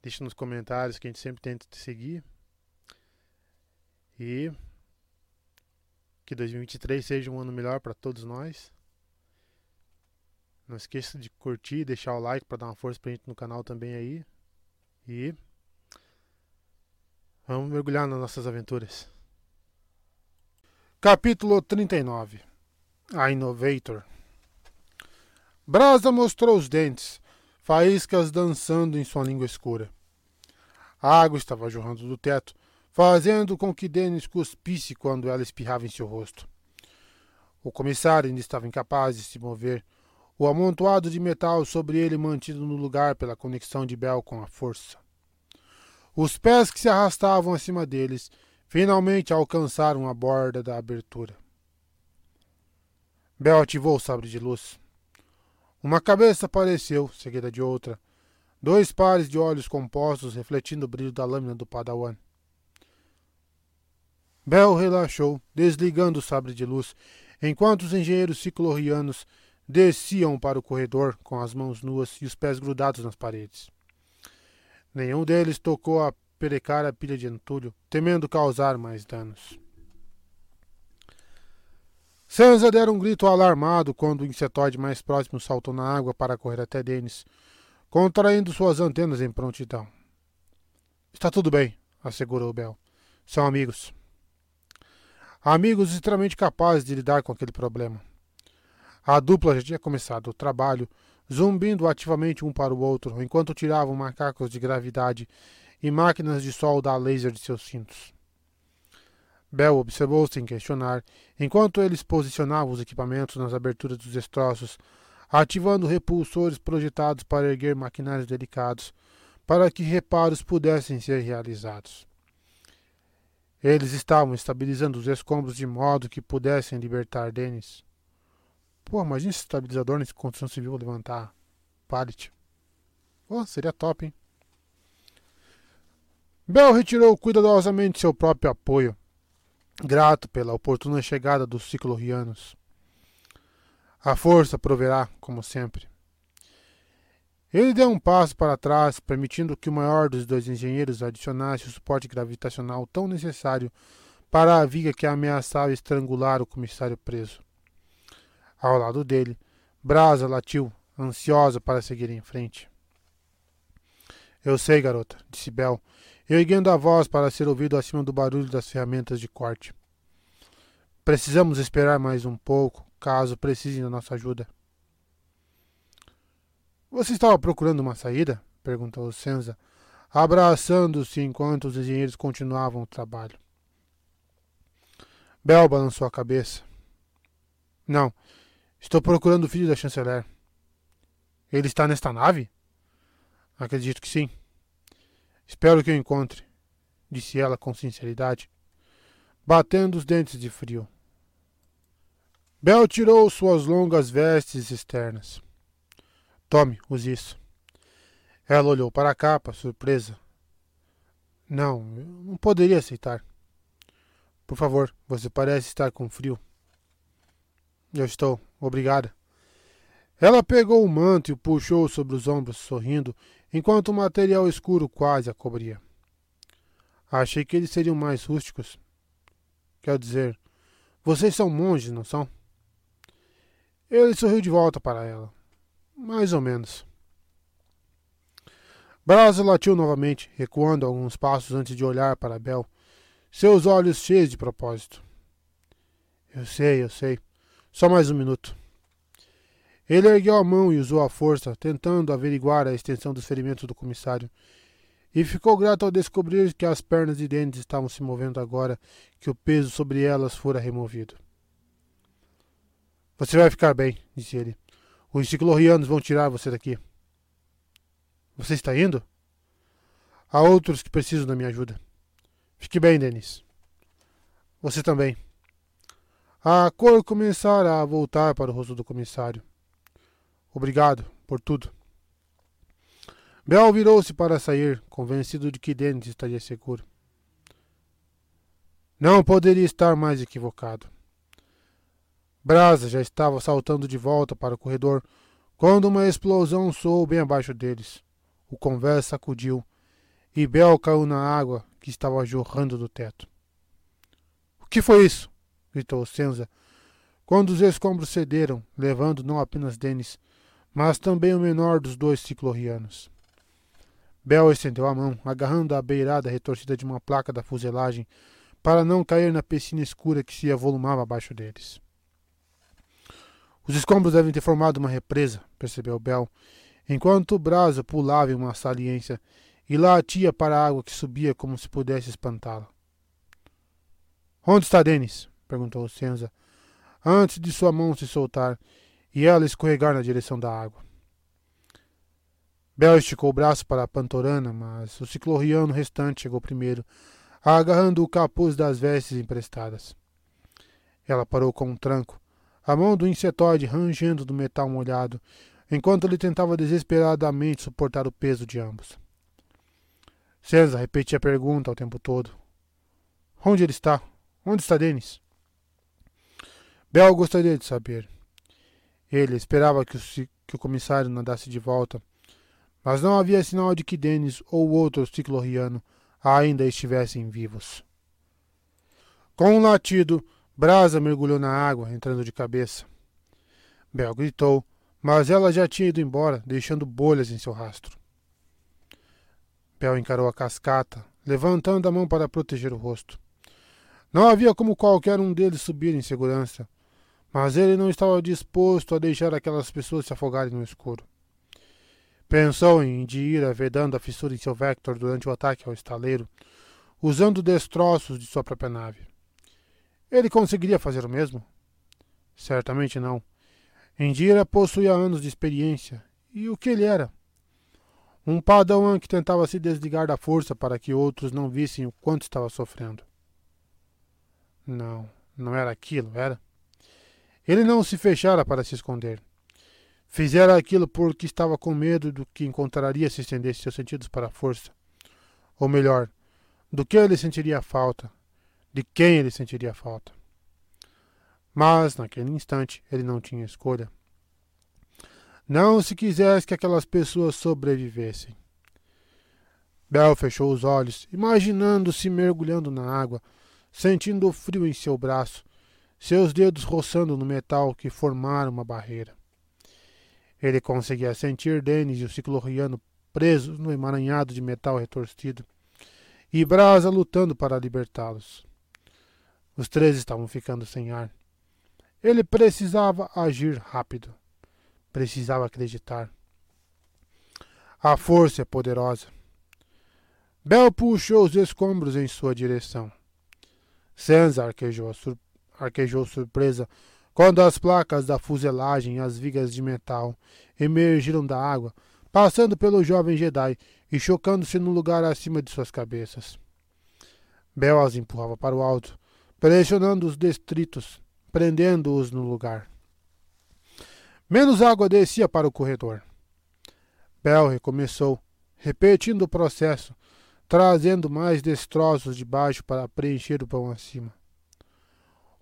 deixe nos comentários que a gente sempre tenta te seguir. E que 2023 seja um ano melhor para todos nós. Não esqueça de curtir, deixar o like para dar uma força pra gente no canal também aí. E vamos mergulhar nas nossas aventuras. Capítulo 39 A Innovator Brasa mostrou os dentes, faíscas dançando em sua língua escura. A água estava jorrando do teto, fazendo com que Dennis cuspisse quando ela espirrava em seu rosto. O comissário ainda estava incapaz de se mover, o amontoado de metal sobre ele mantido no lugar pela conexão de Bell com a força. Os pés que se arrastavam acima deles finalmente alcançaram a borda da abertura. Bell ativou o sabre de luz. Uma cabeça apareceu, seguida de outra, dois pares de olhos compostos refletindo o brilho da lâmina do Padawan. Bell relaxou, desligando o sabre de luz, enquanto os engenheiros ciclorrianos desciam para o corredor com as mãos nuas e os pés grudados nas paredes. Nenhum deles tocou a perecara pilha de entulho, temendo causar mais danos. Sansa dera um grito alarmado quando o insetoide mais próximo saltou na água para correr até Denis, contraindo suas antenas em prontidão. Está tudo bem, assegurou Bel. São amigos. Amigos extremamente capazes de lidar com aquele problema. A dupla já tinha começado o trabalho, zumbindo ativamente um para o outro, enquanto tiravam macacos de gravidade e máquinas de solda a laser de seus cintos. Bell observou sem questionar, enquanto eles posicionavam os equipamentos nas aberturas dos destroços, ativando repulsores projetados para erguer maquinários delicados, para que reparos pudessem ser realizados. Eles estavam estabilizando os escombros de modo que pudessem libertar Dennis. Pô, imagina esse estabilizador nesse construção civil levantar pallet. Pô, seria top, hein? Bell retirou cuidadosamente seu próprio apoio, grato pela oportuna chegada dos ciclorrianos. A força proverá, como sempre. Ele deu um passo para trás, permitindo que o maior dos dois engenheiros adicionasse o suporte gravitacional tão necessário para a viga que ameaçava estrangular o comissário preso. Ao lado dele, Brasa latiu, ansiosa para seguir em frente. Eu sei, garota, disse Bel, erguendo a voz para ser ouvido acima do barulho das ferramentas de corte. Precisamos esperar mais um pouco, caso precisem da nossa ajuda. Você estava procurando uma saída? perguntou Senza, abraçando-se enquanto os engenheiros continuavam o trabalho. Bel balançou a cabeça. Não, Estou procurando o filho da chanceler. Ele está nesta nave? Acredito que sim. Espero que o encontre, disse ela com sinceridade, batendo os dentes de frio. Bel tirou suas longas vestes externas. Tome, use isso. Ela olhou para a capa, surpresa. Não, não poderia aceitar. Por favor, você parece estar com frio. Eu estou, obrigada. Ela pegou o manto e o puxou sobre os ombros, sorrindo, enquanto o material escuro quase a cobria. Achei que eles seriam mais rústicos. Quer dizer, vocês são monges, não são? Ele sorriu de volta para ela. Mais ou menos. Brasa latiu novamente, recuando alguns passos antes de olhar para Bel, seus olhos cheios de propósito. Eu sei, eu sei. Só mais um minuto. Ele ergueu a mão e usou a força, tentando averiguar a extensão dos ferimentos do comissário, e ficou grato ao descobrir que as pernas de Dennis estavam se movendo agora que o peso sobre elas fora removido. Você vai ficar bem, disse ele. Os ciclorrianos vão tirar você daqui. Você está indo? Há outros que precisam da minha ajuda. Fique bem, Denis. Você também. A cor começara a voltar para o rosto do comissário. Obrigado por tudo. Bel virou-se para sair, convencido de que Denis estaria seguro. Não poderia estar mais equivocado. Brasa já estava saltando de volta para o corredor quando uma explosão soou bem abaixo deles. O convés sacudiu e Bel caiu na água que estava jorrando do teto. O que foi isso? gritou Senza, quando os escombros cederam, levando não apenas Denis, mas também o menor dos dois ciclorrianos. Bel estendeu a mão, agarrando a beirada retorcida de uma placa da fuselagem para não cair na piscina escura que se avolumava abaixo deles. Os escombros devem ter formado uma represa, percebeu Bel, enquanto o brasa pulava em uma saliência e latia para a água que subia como se pudesse espantá-la. Onde está Denis? perguntou Senza, antes de sua mão se soltar e ela escorregar na direção da água. Bel esticou o braço para a pantorana, mas o ciclorriano restante chegou primeiro, agarrando o capuz das vestes emprestadas. Ela parou com um tranco, a mão do insetoide rangendo do metal molhado, enquanto ele tentava desesperadamente suportar o peso de ambos. César repetia a pergunta o tempo todo. Onde ele está? Onde está Denis? Bel gostaria de saber. Ele esperava que o, que o comissário nadasse de volta, mas não havia sinal de que Denis ou outro ciclorriano ainda estivessem vivos. Com um latido, Brasa mergulhou na água, entrando de cabeça. Bel gritou, mas ela já tinha ido embora, deixando bolhas em seu rastro. Bel encarou a cascata, levantando a mão para proteger o rosto. Não havia como qualquer um deles subir em segurança, mas ele não estava disposto a deixar aquelas pessoas se afogarem no escuro. Pensou em ir vedando a fissura em seu Vector durante o ataque ao estaleiro, usando destroços de sua própria nave. Ele conseguiria fazer o mesmo? Certamente não. Indira possuía anos de experiência. E o que ele era? Um padawan que tentava se desligar da força para que outros não vissem o quanto estava sofrendo. Não, não era aquilo, era? Ele não se fechara para se esconder. Fizera aquilo porque estava com medo do que encontraria se estendesse seus sentidos para a força. Ou melhor, do que ele sentiria falta, de quem ele sentiria falta. Mas, naquele instante, ele não tinha escolha. Não se quisesse que aquelas pessoas sobrevivessem. Bel fechou os olhos, imaginando-se mergulhando na água, sentindo o frio em seu braço, seus dedos roçando no metal que formara uma barreira. Ele conseguia sentir Denis e o ciclorriano presos no emaranhado de metal retorcido, e Brasa lutando para libertá-los. Os três estavam ficando sem ar. Ele precisava agir rápido. Precisava acreditar. A força é poderosa. Bel puxou os escombros em sua direção. Sansa arquejou, sur arquejou surpresa quando as placas da fuselagem e as vigas de metal emergiram da água, passando pelo jovem Jedi e chocando-se no lugar acima de suas cabeças. Bel as empurrava para o alto, pressionando os destritos, prendendo-os no lugar. Menos água descia para o corredor. Bel recomeçou, repetindo o processo, trazendo mais destroços de baixo para preencher o pão acima.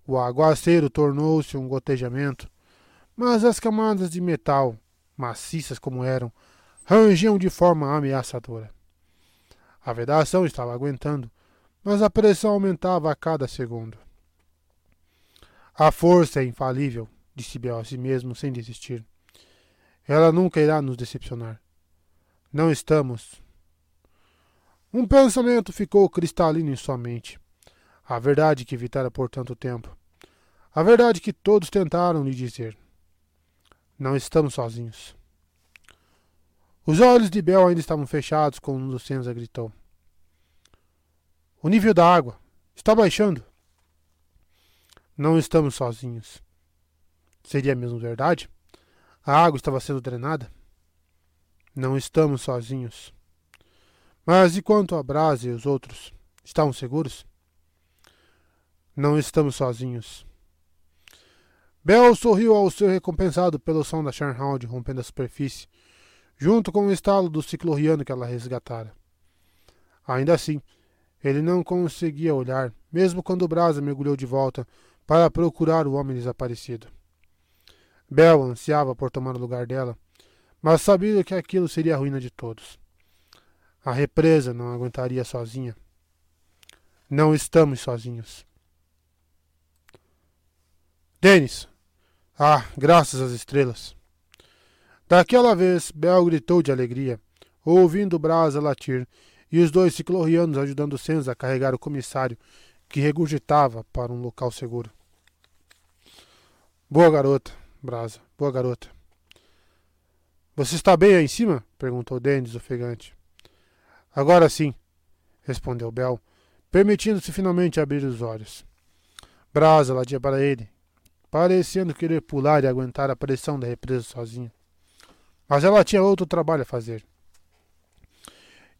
O aguaceiro tornou-se um gotejamento, mas as camadas de metal, maciças como eram, rangiam de forma ameaçadora. A vedação estava aguentando, mas a pressão aumentava a cada segundo. A força é infalível, disse Bel a si mesmo, sem desistir. Ela nunca irá nos decepcionar. Não estamos. Um pensamento ficou cristalino em sua mente. A verdade que evitara por tanto tempo. A verdade que todos tentaram lhe dizer. Não estamos sozinhos. Os olhos de Bel ainda estavam fechados quando Senza gritou. O nível da água está baixando. Não estamos sozinhos. Seria mesmo verdade? A água estava sendo drenada? Não estamos sozinhos. Mas e quanto a Brasa e os outros? Estão seguros? Não estamos sozinhos. Bel sorriu ao ser recompensado pelo som da Sharnhound rompendo a superfície, junto com o estalo do ciclorriano que ela resgatara. Ainda assim, ele não conseguia olhar, mesmo quando Brasa mergulhou de volta para procurar o homem desaparecido. Bel ansiava por tomar o lugar dela, mas sabia que aquilo seria a ruína de todos. A represa não aguentaria sozinha. Não estamos sozinhos. Denis! Ah, graças às estrelas! Daquela vez, Bel gritou de alegria, ouvindo Brasa latir e os dois ciclorrianos ajudando Senza a carregar o comissário que regurgitava para um local seguro. Boa garota, Brasa, boa garota. Você está bem aí em cima? perguntou Dennis, ofegante. Agora sim, respondeu Bel, permitindo-se finalmente abrir os olhos. Brasa ladia para ele, parecendo querer pular e aguentar a pressão da represa sozinha. Mas ela tinha outro trabalho a fazer.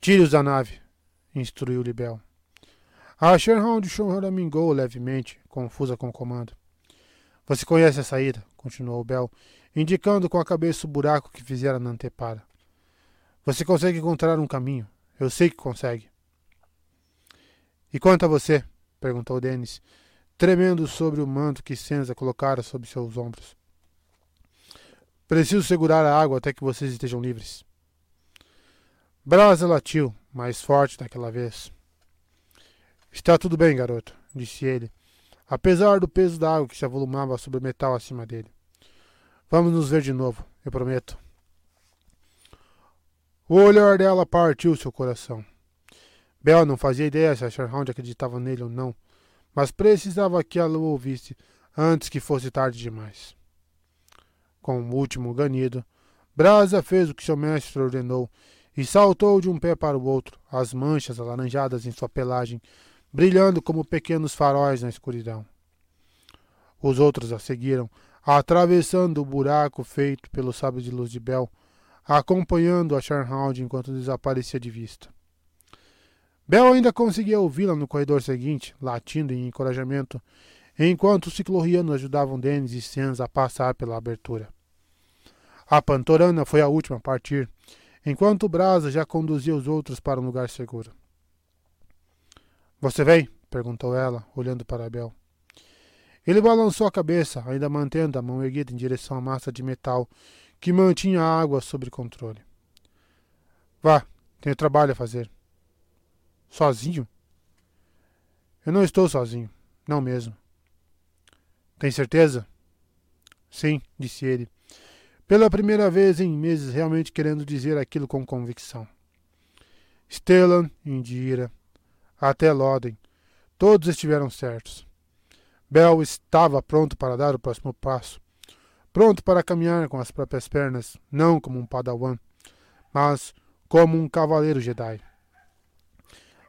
Tire-os da nave, instruiu-lhe Bel. A Sherhound choramingou levemente, confusa com o comando. Você conhece a saída, continuou Bel, indicando com a cabeça o buraco que fizera na antepara. Você consegue encontrar um caminho. Eu sei que consegue. E quanto a você? perguntou Denis, tremendo sobre o manto que Senza colocara sobre seus ombros. Preciso segurar a água até que vocês estejam livres. Brasa latiu, mais forte daquela vez. Está tudo bem, garoto, disse ele, apesar do peso da água que se avolumava sobre o metal acima dele. Vamos nos ver de novo, eu prometo. O olhar dela partiu seu coração. Bel não fazia ideia se a Sherhound acreditava nele ou não, mas precisava que ela o ouvisse antes que fosse tarde demais. Com o último ganido, Brasa fez o que seu mestre ordenou e saltou de um pé para o outro, as manchas alaranjadas em sua pelagem brilhando como pequenos faróis na escuridão. Os outros a seguiram, atravessando o buraco feito pelo sábio de luz de Bel, acompanhando a Charnhound enquanto desaparecia de vista. Bel ainda conseguia ouvi-la no corredor seguinte, latindo em encorajamento, enquanto os ciclorrianos ajudavam Denis e Sens a passar pela abertura. A Pantorana foi a última a partir, enquanto Brasa já conduzia os outros para um lugar seguro. Você vem? perguntou ela, olhando para Abel. Ele balançou a cabeça, ainda mantendo a mão erguida em direção à massa de metal que mantinha a água sob controle. Vá, tenho trabalho a fazer. Sozinho? Eu não estou sozinho, não mesmo. Tem certeza? Sim, disse ele, pela primeira vez em meses realmente querendo dizer aquilo com convicção. Stellan, Indira, até Loden. Todos estiveram certos. Bel estava pronto para dar o próximo passo, pronto para caminhar com as próprias pernas, não como um padawan, mas como um cavaleiro Jedi.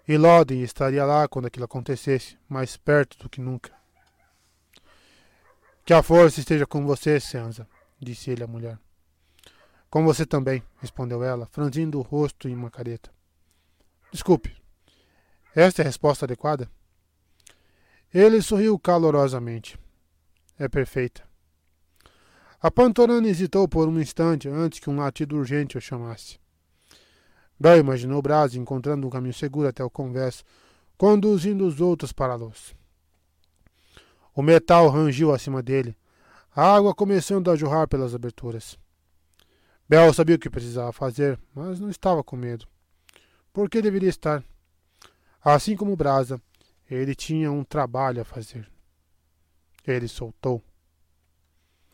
E Loden estaria lá quando aquilo acontecesse, mais perto do que nunca. Que a força esteja com você, Sansa, disse ele à mulher. Com você também, respondeu ela, franzindo o rosto em uma careta. Desculpe, esta é a resposta adequada? Ele sorriu calorosamente. É perfeita. A Pantorana hesitou por um instante antes que um latido urgente o chamasse. Bel imaginou Braz encontrando um caminho seguro até o convés, conduzindo os outros para a luz. O metal rangiu acima dele, a água começando a jorrar pelas aberturas. Bel sabia o que precisava fazer, mas não estava com medo. Por que deveria estar? Assim como Brasa, ele tinha um trabalho a fazer. Ele soltou